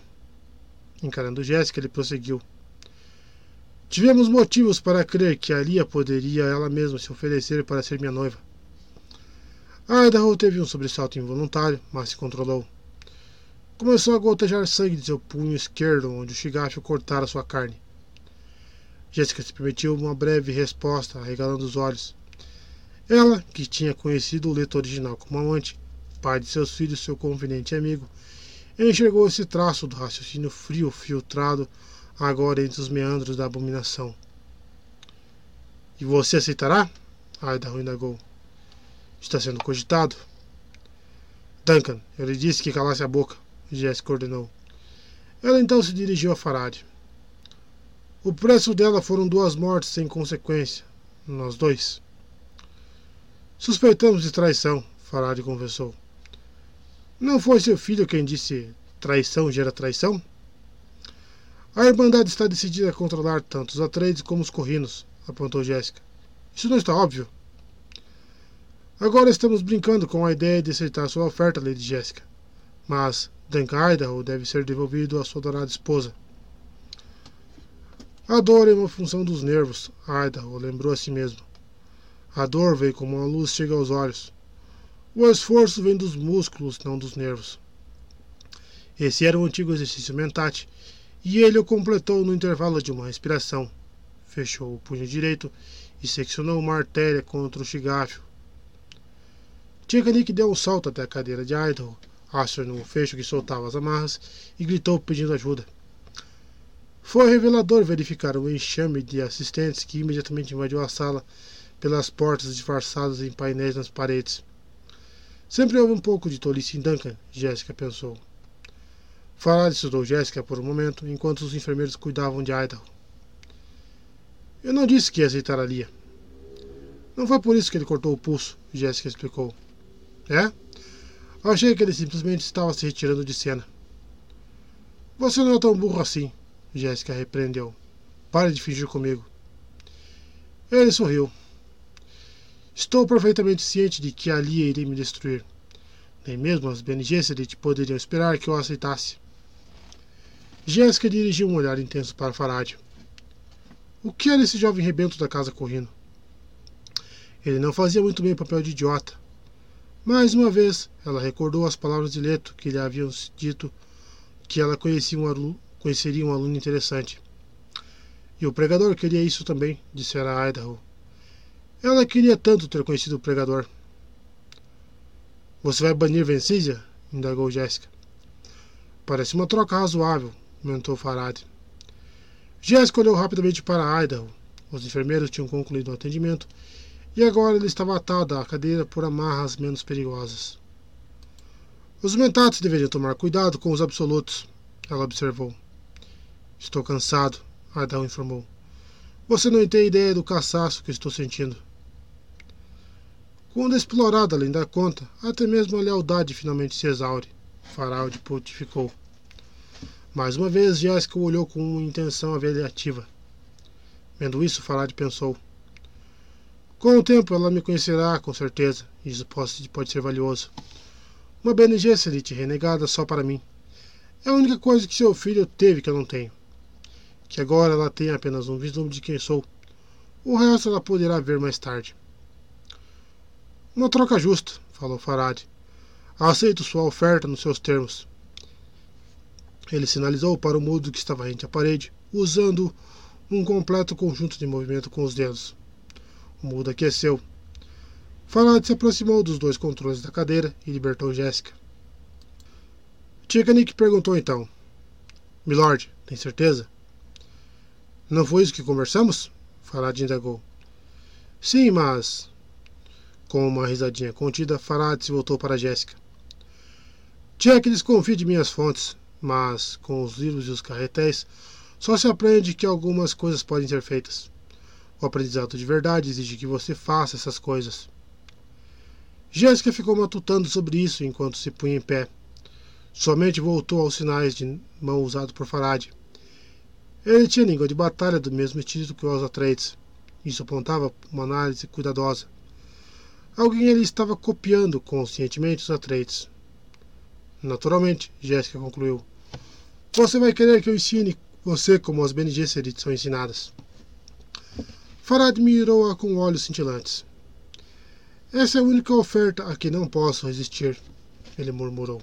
Encarando Jéssica, ele prosseguiu. Tivemos motivos para crer que Alia poderia ela mesma se oferecer para ser minha noiva. Idaho teve um sobressalto involuntário, mas se controlou. Começou a gotejar sangue de seu punho esquerdo, onde o chigacho cortara sua carne. Jéssica se permitiu uma breve resposta, arregalando os olhos. Ela, que tinha conhecido o leto original como amante, pai de seus filhos, seu confidente amigo, enxergou esse traço do raciocínio frio filtrado agora entre os meandros da abominação. E você aceitará? Idaho indagou. Está sendo cogitado. Duncan, eu lhe disse que calasse a boca, Jessica ordenou. Ela então se dirigiu a Farad. O preço dela foram duas mortes sem consequência. Nós dois. Suspeitamos de traição, Farad confessou. Não foi seu filho quem disse traição gera traição? A Irmandade está decidida a controlar tanto os Atreides como os Corrinos, apontou Jéssica. Isso não está óbvio? Agora estamos brincando com a ideia de aceitar sua oferta, Lady Jéssica. Mas Duncan Idaho deve ser devolvido à sua adorada esposa. A dor é uma função dos nervos, Idaho lembrou a si mesmo. A dor vem como uma luz chega aos olhos. O esforço vem dos músculos, não dos nervos. Esse era o antigo exercício mentate, e ele o completou no intervalo de uma respiração. Fechou o punho direito e seccionou uma artéria contra o chigafio. Tchekanik deu um salto até a cadeira de Idaho, acionou um fecho que soltava as amarras e gritou pedindo ajuda. Foi revelador verificar o enxame de assistentes que imediatamente invadiu a sala pelas portas disfarçadas em painéis nas paredes. Sempre houve um pouco de tolice em Duncan, Jéssica pensou. Farad estudou Jéssica por um momento, enquanto os enfermeiros cuidavam de Idaho. Eu não disse que ia aceitar a Lia. Não foi por isso que ele cortou o pulso, Jéssica explicou. É? Achei que ele simplesmente estava se retirando de cena. Você não é tão burro assim, Jéssica repreendeu. Pare de fingir comigo. Ele sorriu. Estou perfeitamente ciente de que ali iria me destruir. Nem mesmo as Bene Gesserit poderiam esperar que eu aceitasse. Jéssica dirigiu um olhar intenso para Farad. O que era esse jovem rebento da casa correndo? Ele não fazia muito bem o papel de idiota. Mais uma vez, ela recordou as palavras de Leto que lhe haviam dito que ela conhecia um aluno, conheceria um aluno interessante. E o pregador queria isso também, dissera Idaho. Ela queria tanto ter conhecido o pregador. Você vai banir Vencísia? indagou Jéssica. Parece uma troca razoável, comentou Farad. Jéssica olhou rapidamente para Idaho. Os enfermeiros tinham concluído o atendimento e agora ele estava atado à cadeira por amarras menos perigosas. Os mentatos deveriam tomar cuidado com os absolutos, ela observou. Estou cansado, Idaho informou. Você não tem ideia do cansaço que estou sentindo. Quando explorada além da conta, até mesmo a lealdade finalmente se exaure, Faraldi pontificou. Mais uma vez, Jéssica olhou com intenção avaliativa. Vendo isso, Farad pensou. Com o tempo ela me conhecerá, com certeza, isso pode, pode ser valioso. Uma Bene Gesserit renegada só para mim. É a única coisa que seu filho teve que eu não tenho. Que agora ela tem apenas um vislumbre de quem sou. O resto ela poderá ver mais tarde. Uma troca justa, falou Farad. Aceito sua oferta nos seus termos. Ele sinalizou para o mudo que estava rente à parede, usando um completo conjunto de movimento com os dedos. O mudo aqueceu. Farad se aproximou dos dois controles da cadeira e libertou Jéssica. Tikanik perguntou então: Milord, tem certeza? Não foi isso que conversamos? Farad indagou. Sim, mas. Com uma risadinha contida, Farad se voltou para Jéssica. Jack desconfia de minhas fontes mas com os livros e os carretéis só se aprende que algumas coisas podem ser feitas. O aprendizado de verdade exige que você faça essas coisas. Jéssica ficou matutando sobre isso enquanto se punha em pé. Somente voltou aos sinais de mão usados por Farad. Ele tinha língua de batalha do mesmo estilo que os Atreides. Isso apontava uma análise cuidadosa. Alguém ali estava copiando conscientemente os Atreides. Naturalmente, Jéssica concluiu. Você vai querer que eu ensine você como as Gesserit são ensinadas. Farad mirou-a com olhos cintilantes. Essa é a única oferta a que não posso resistir, ele murmurou.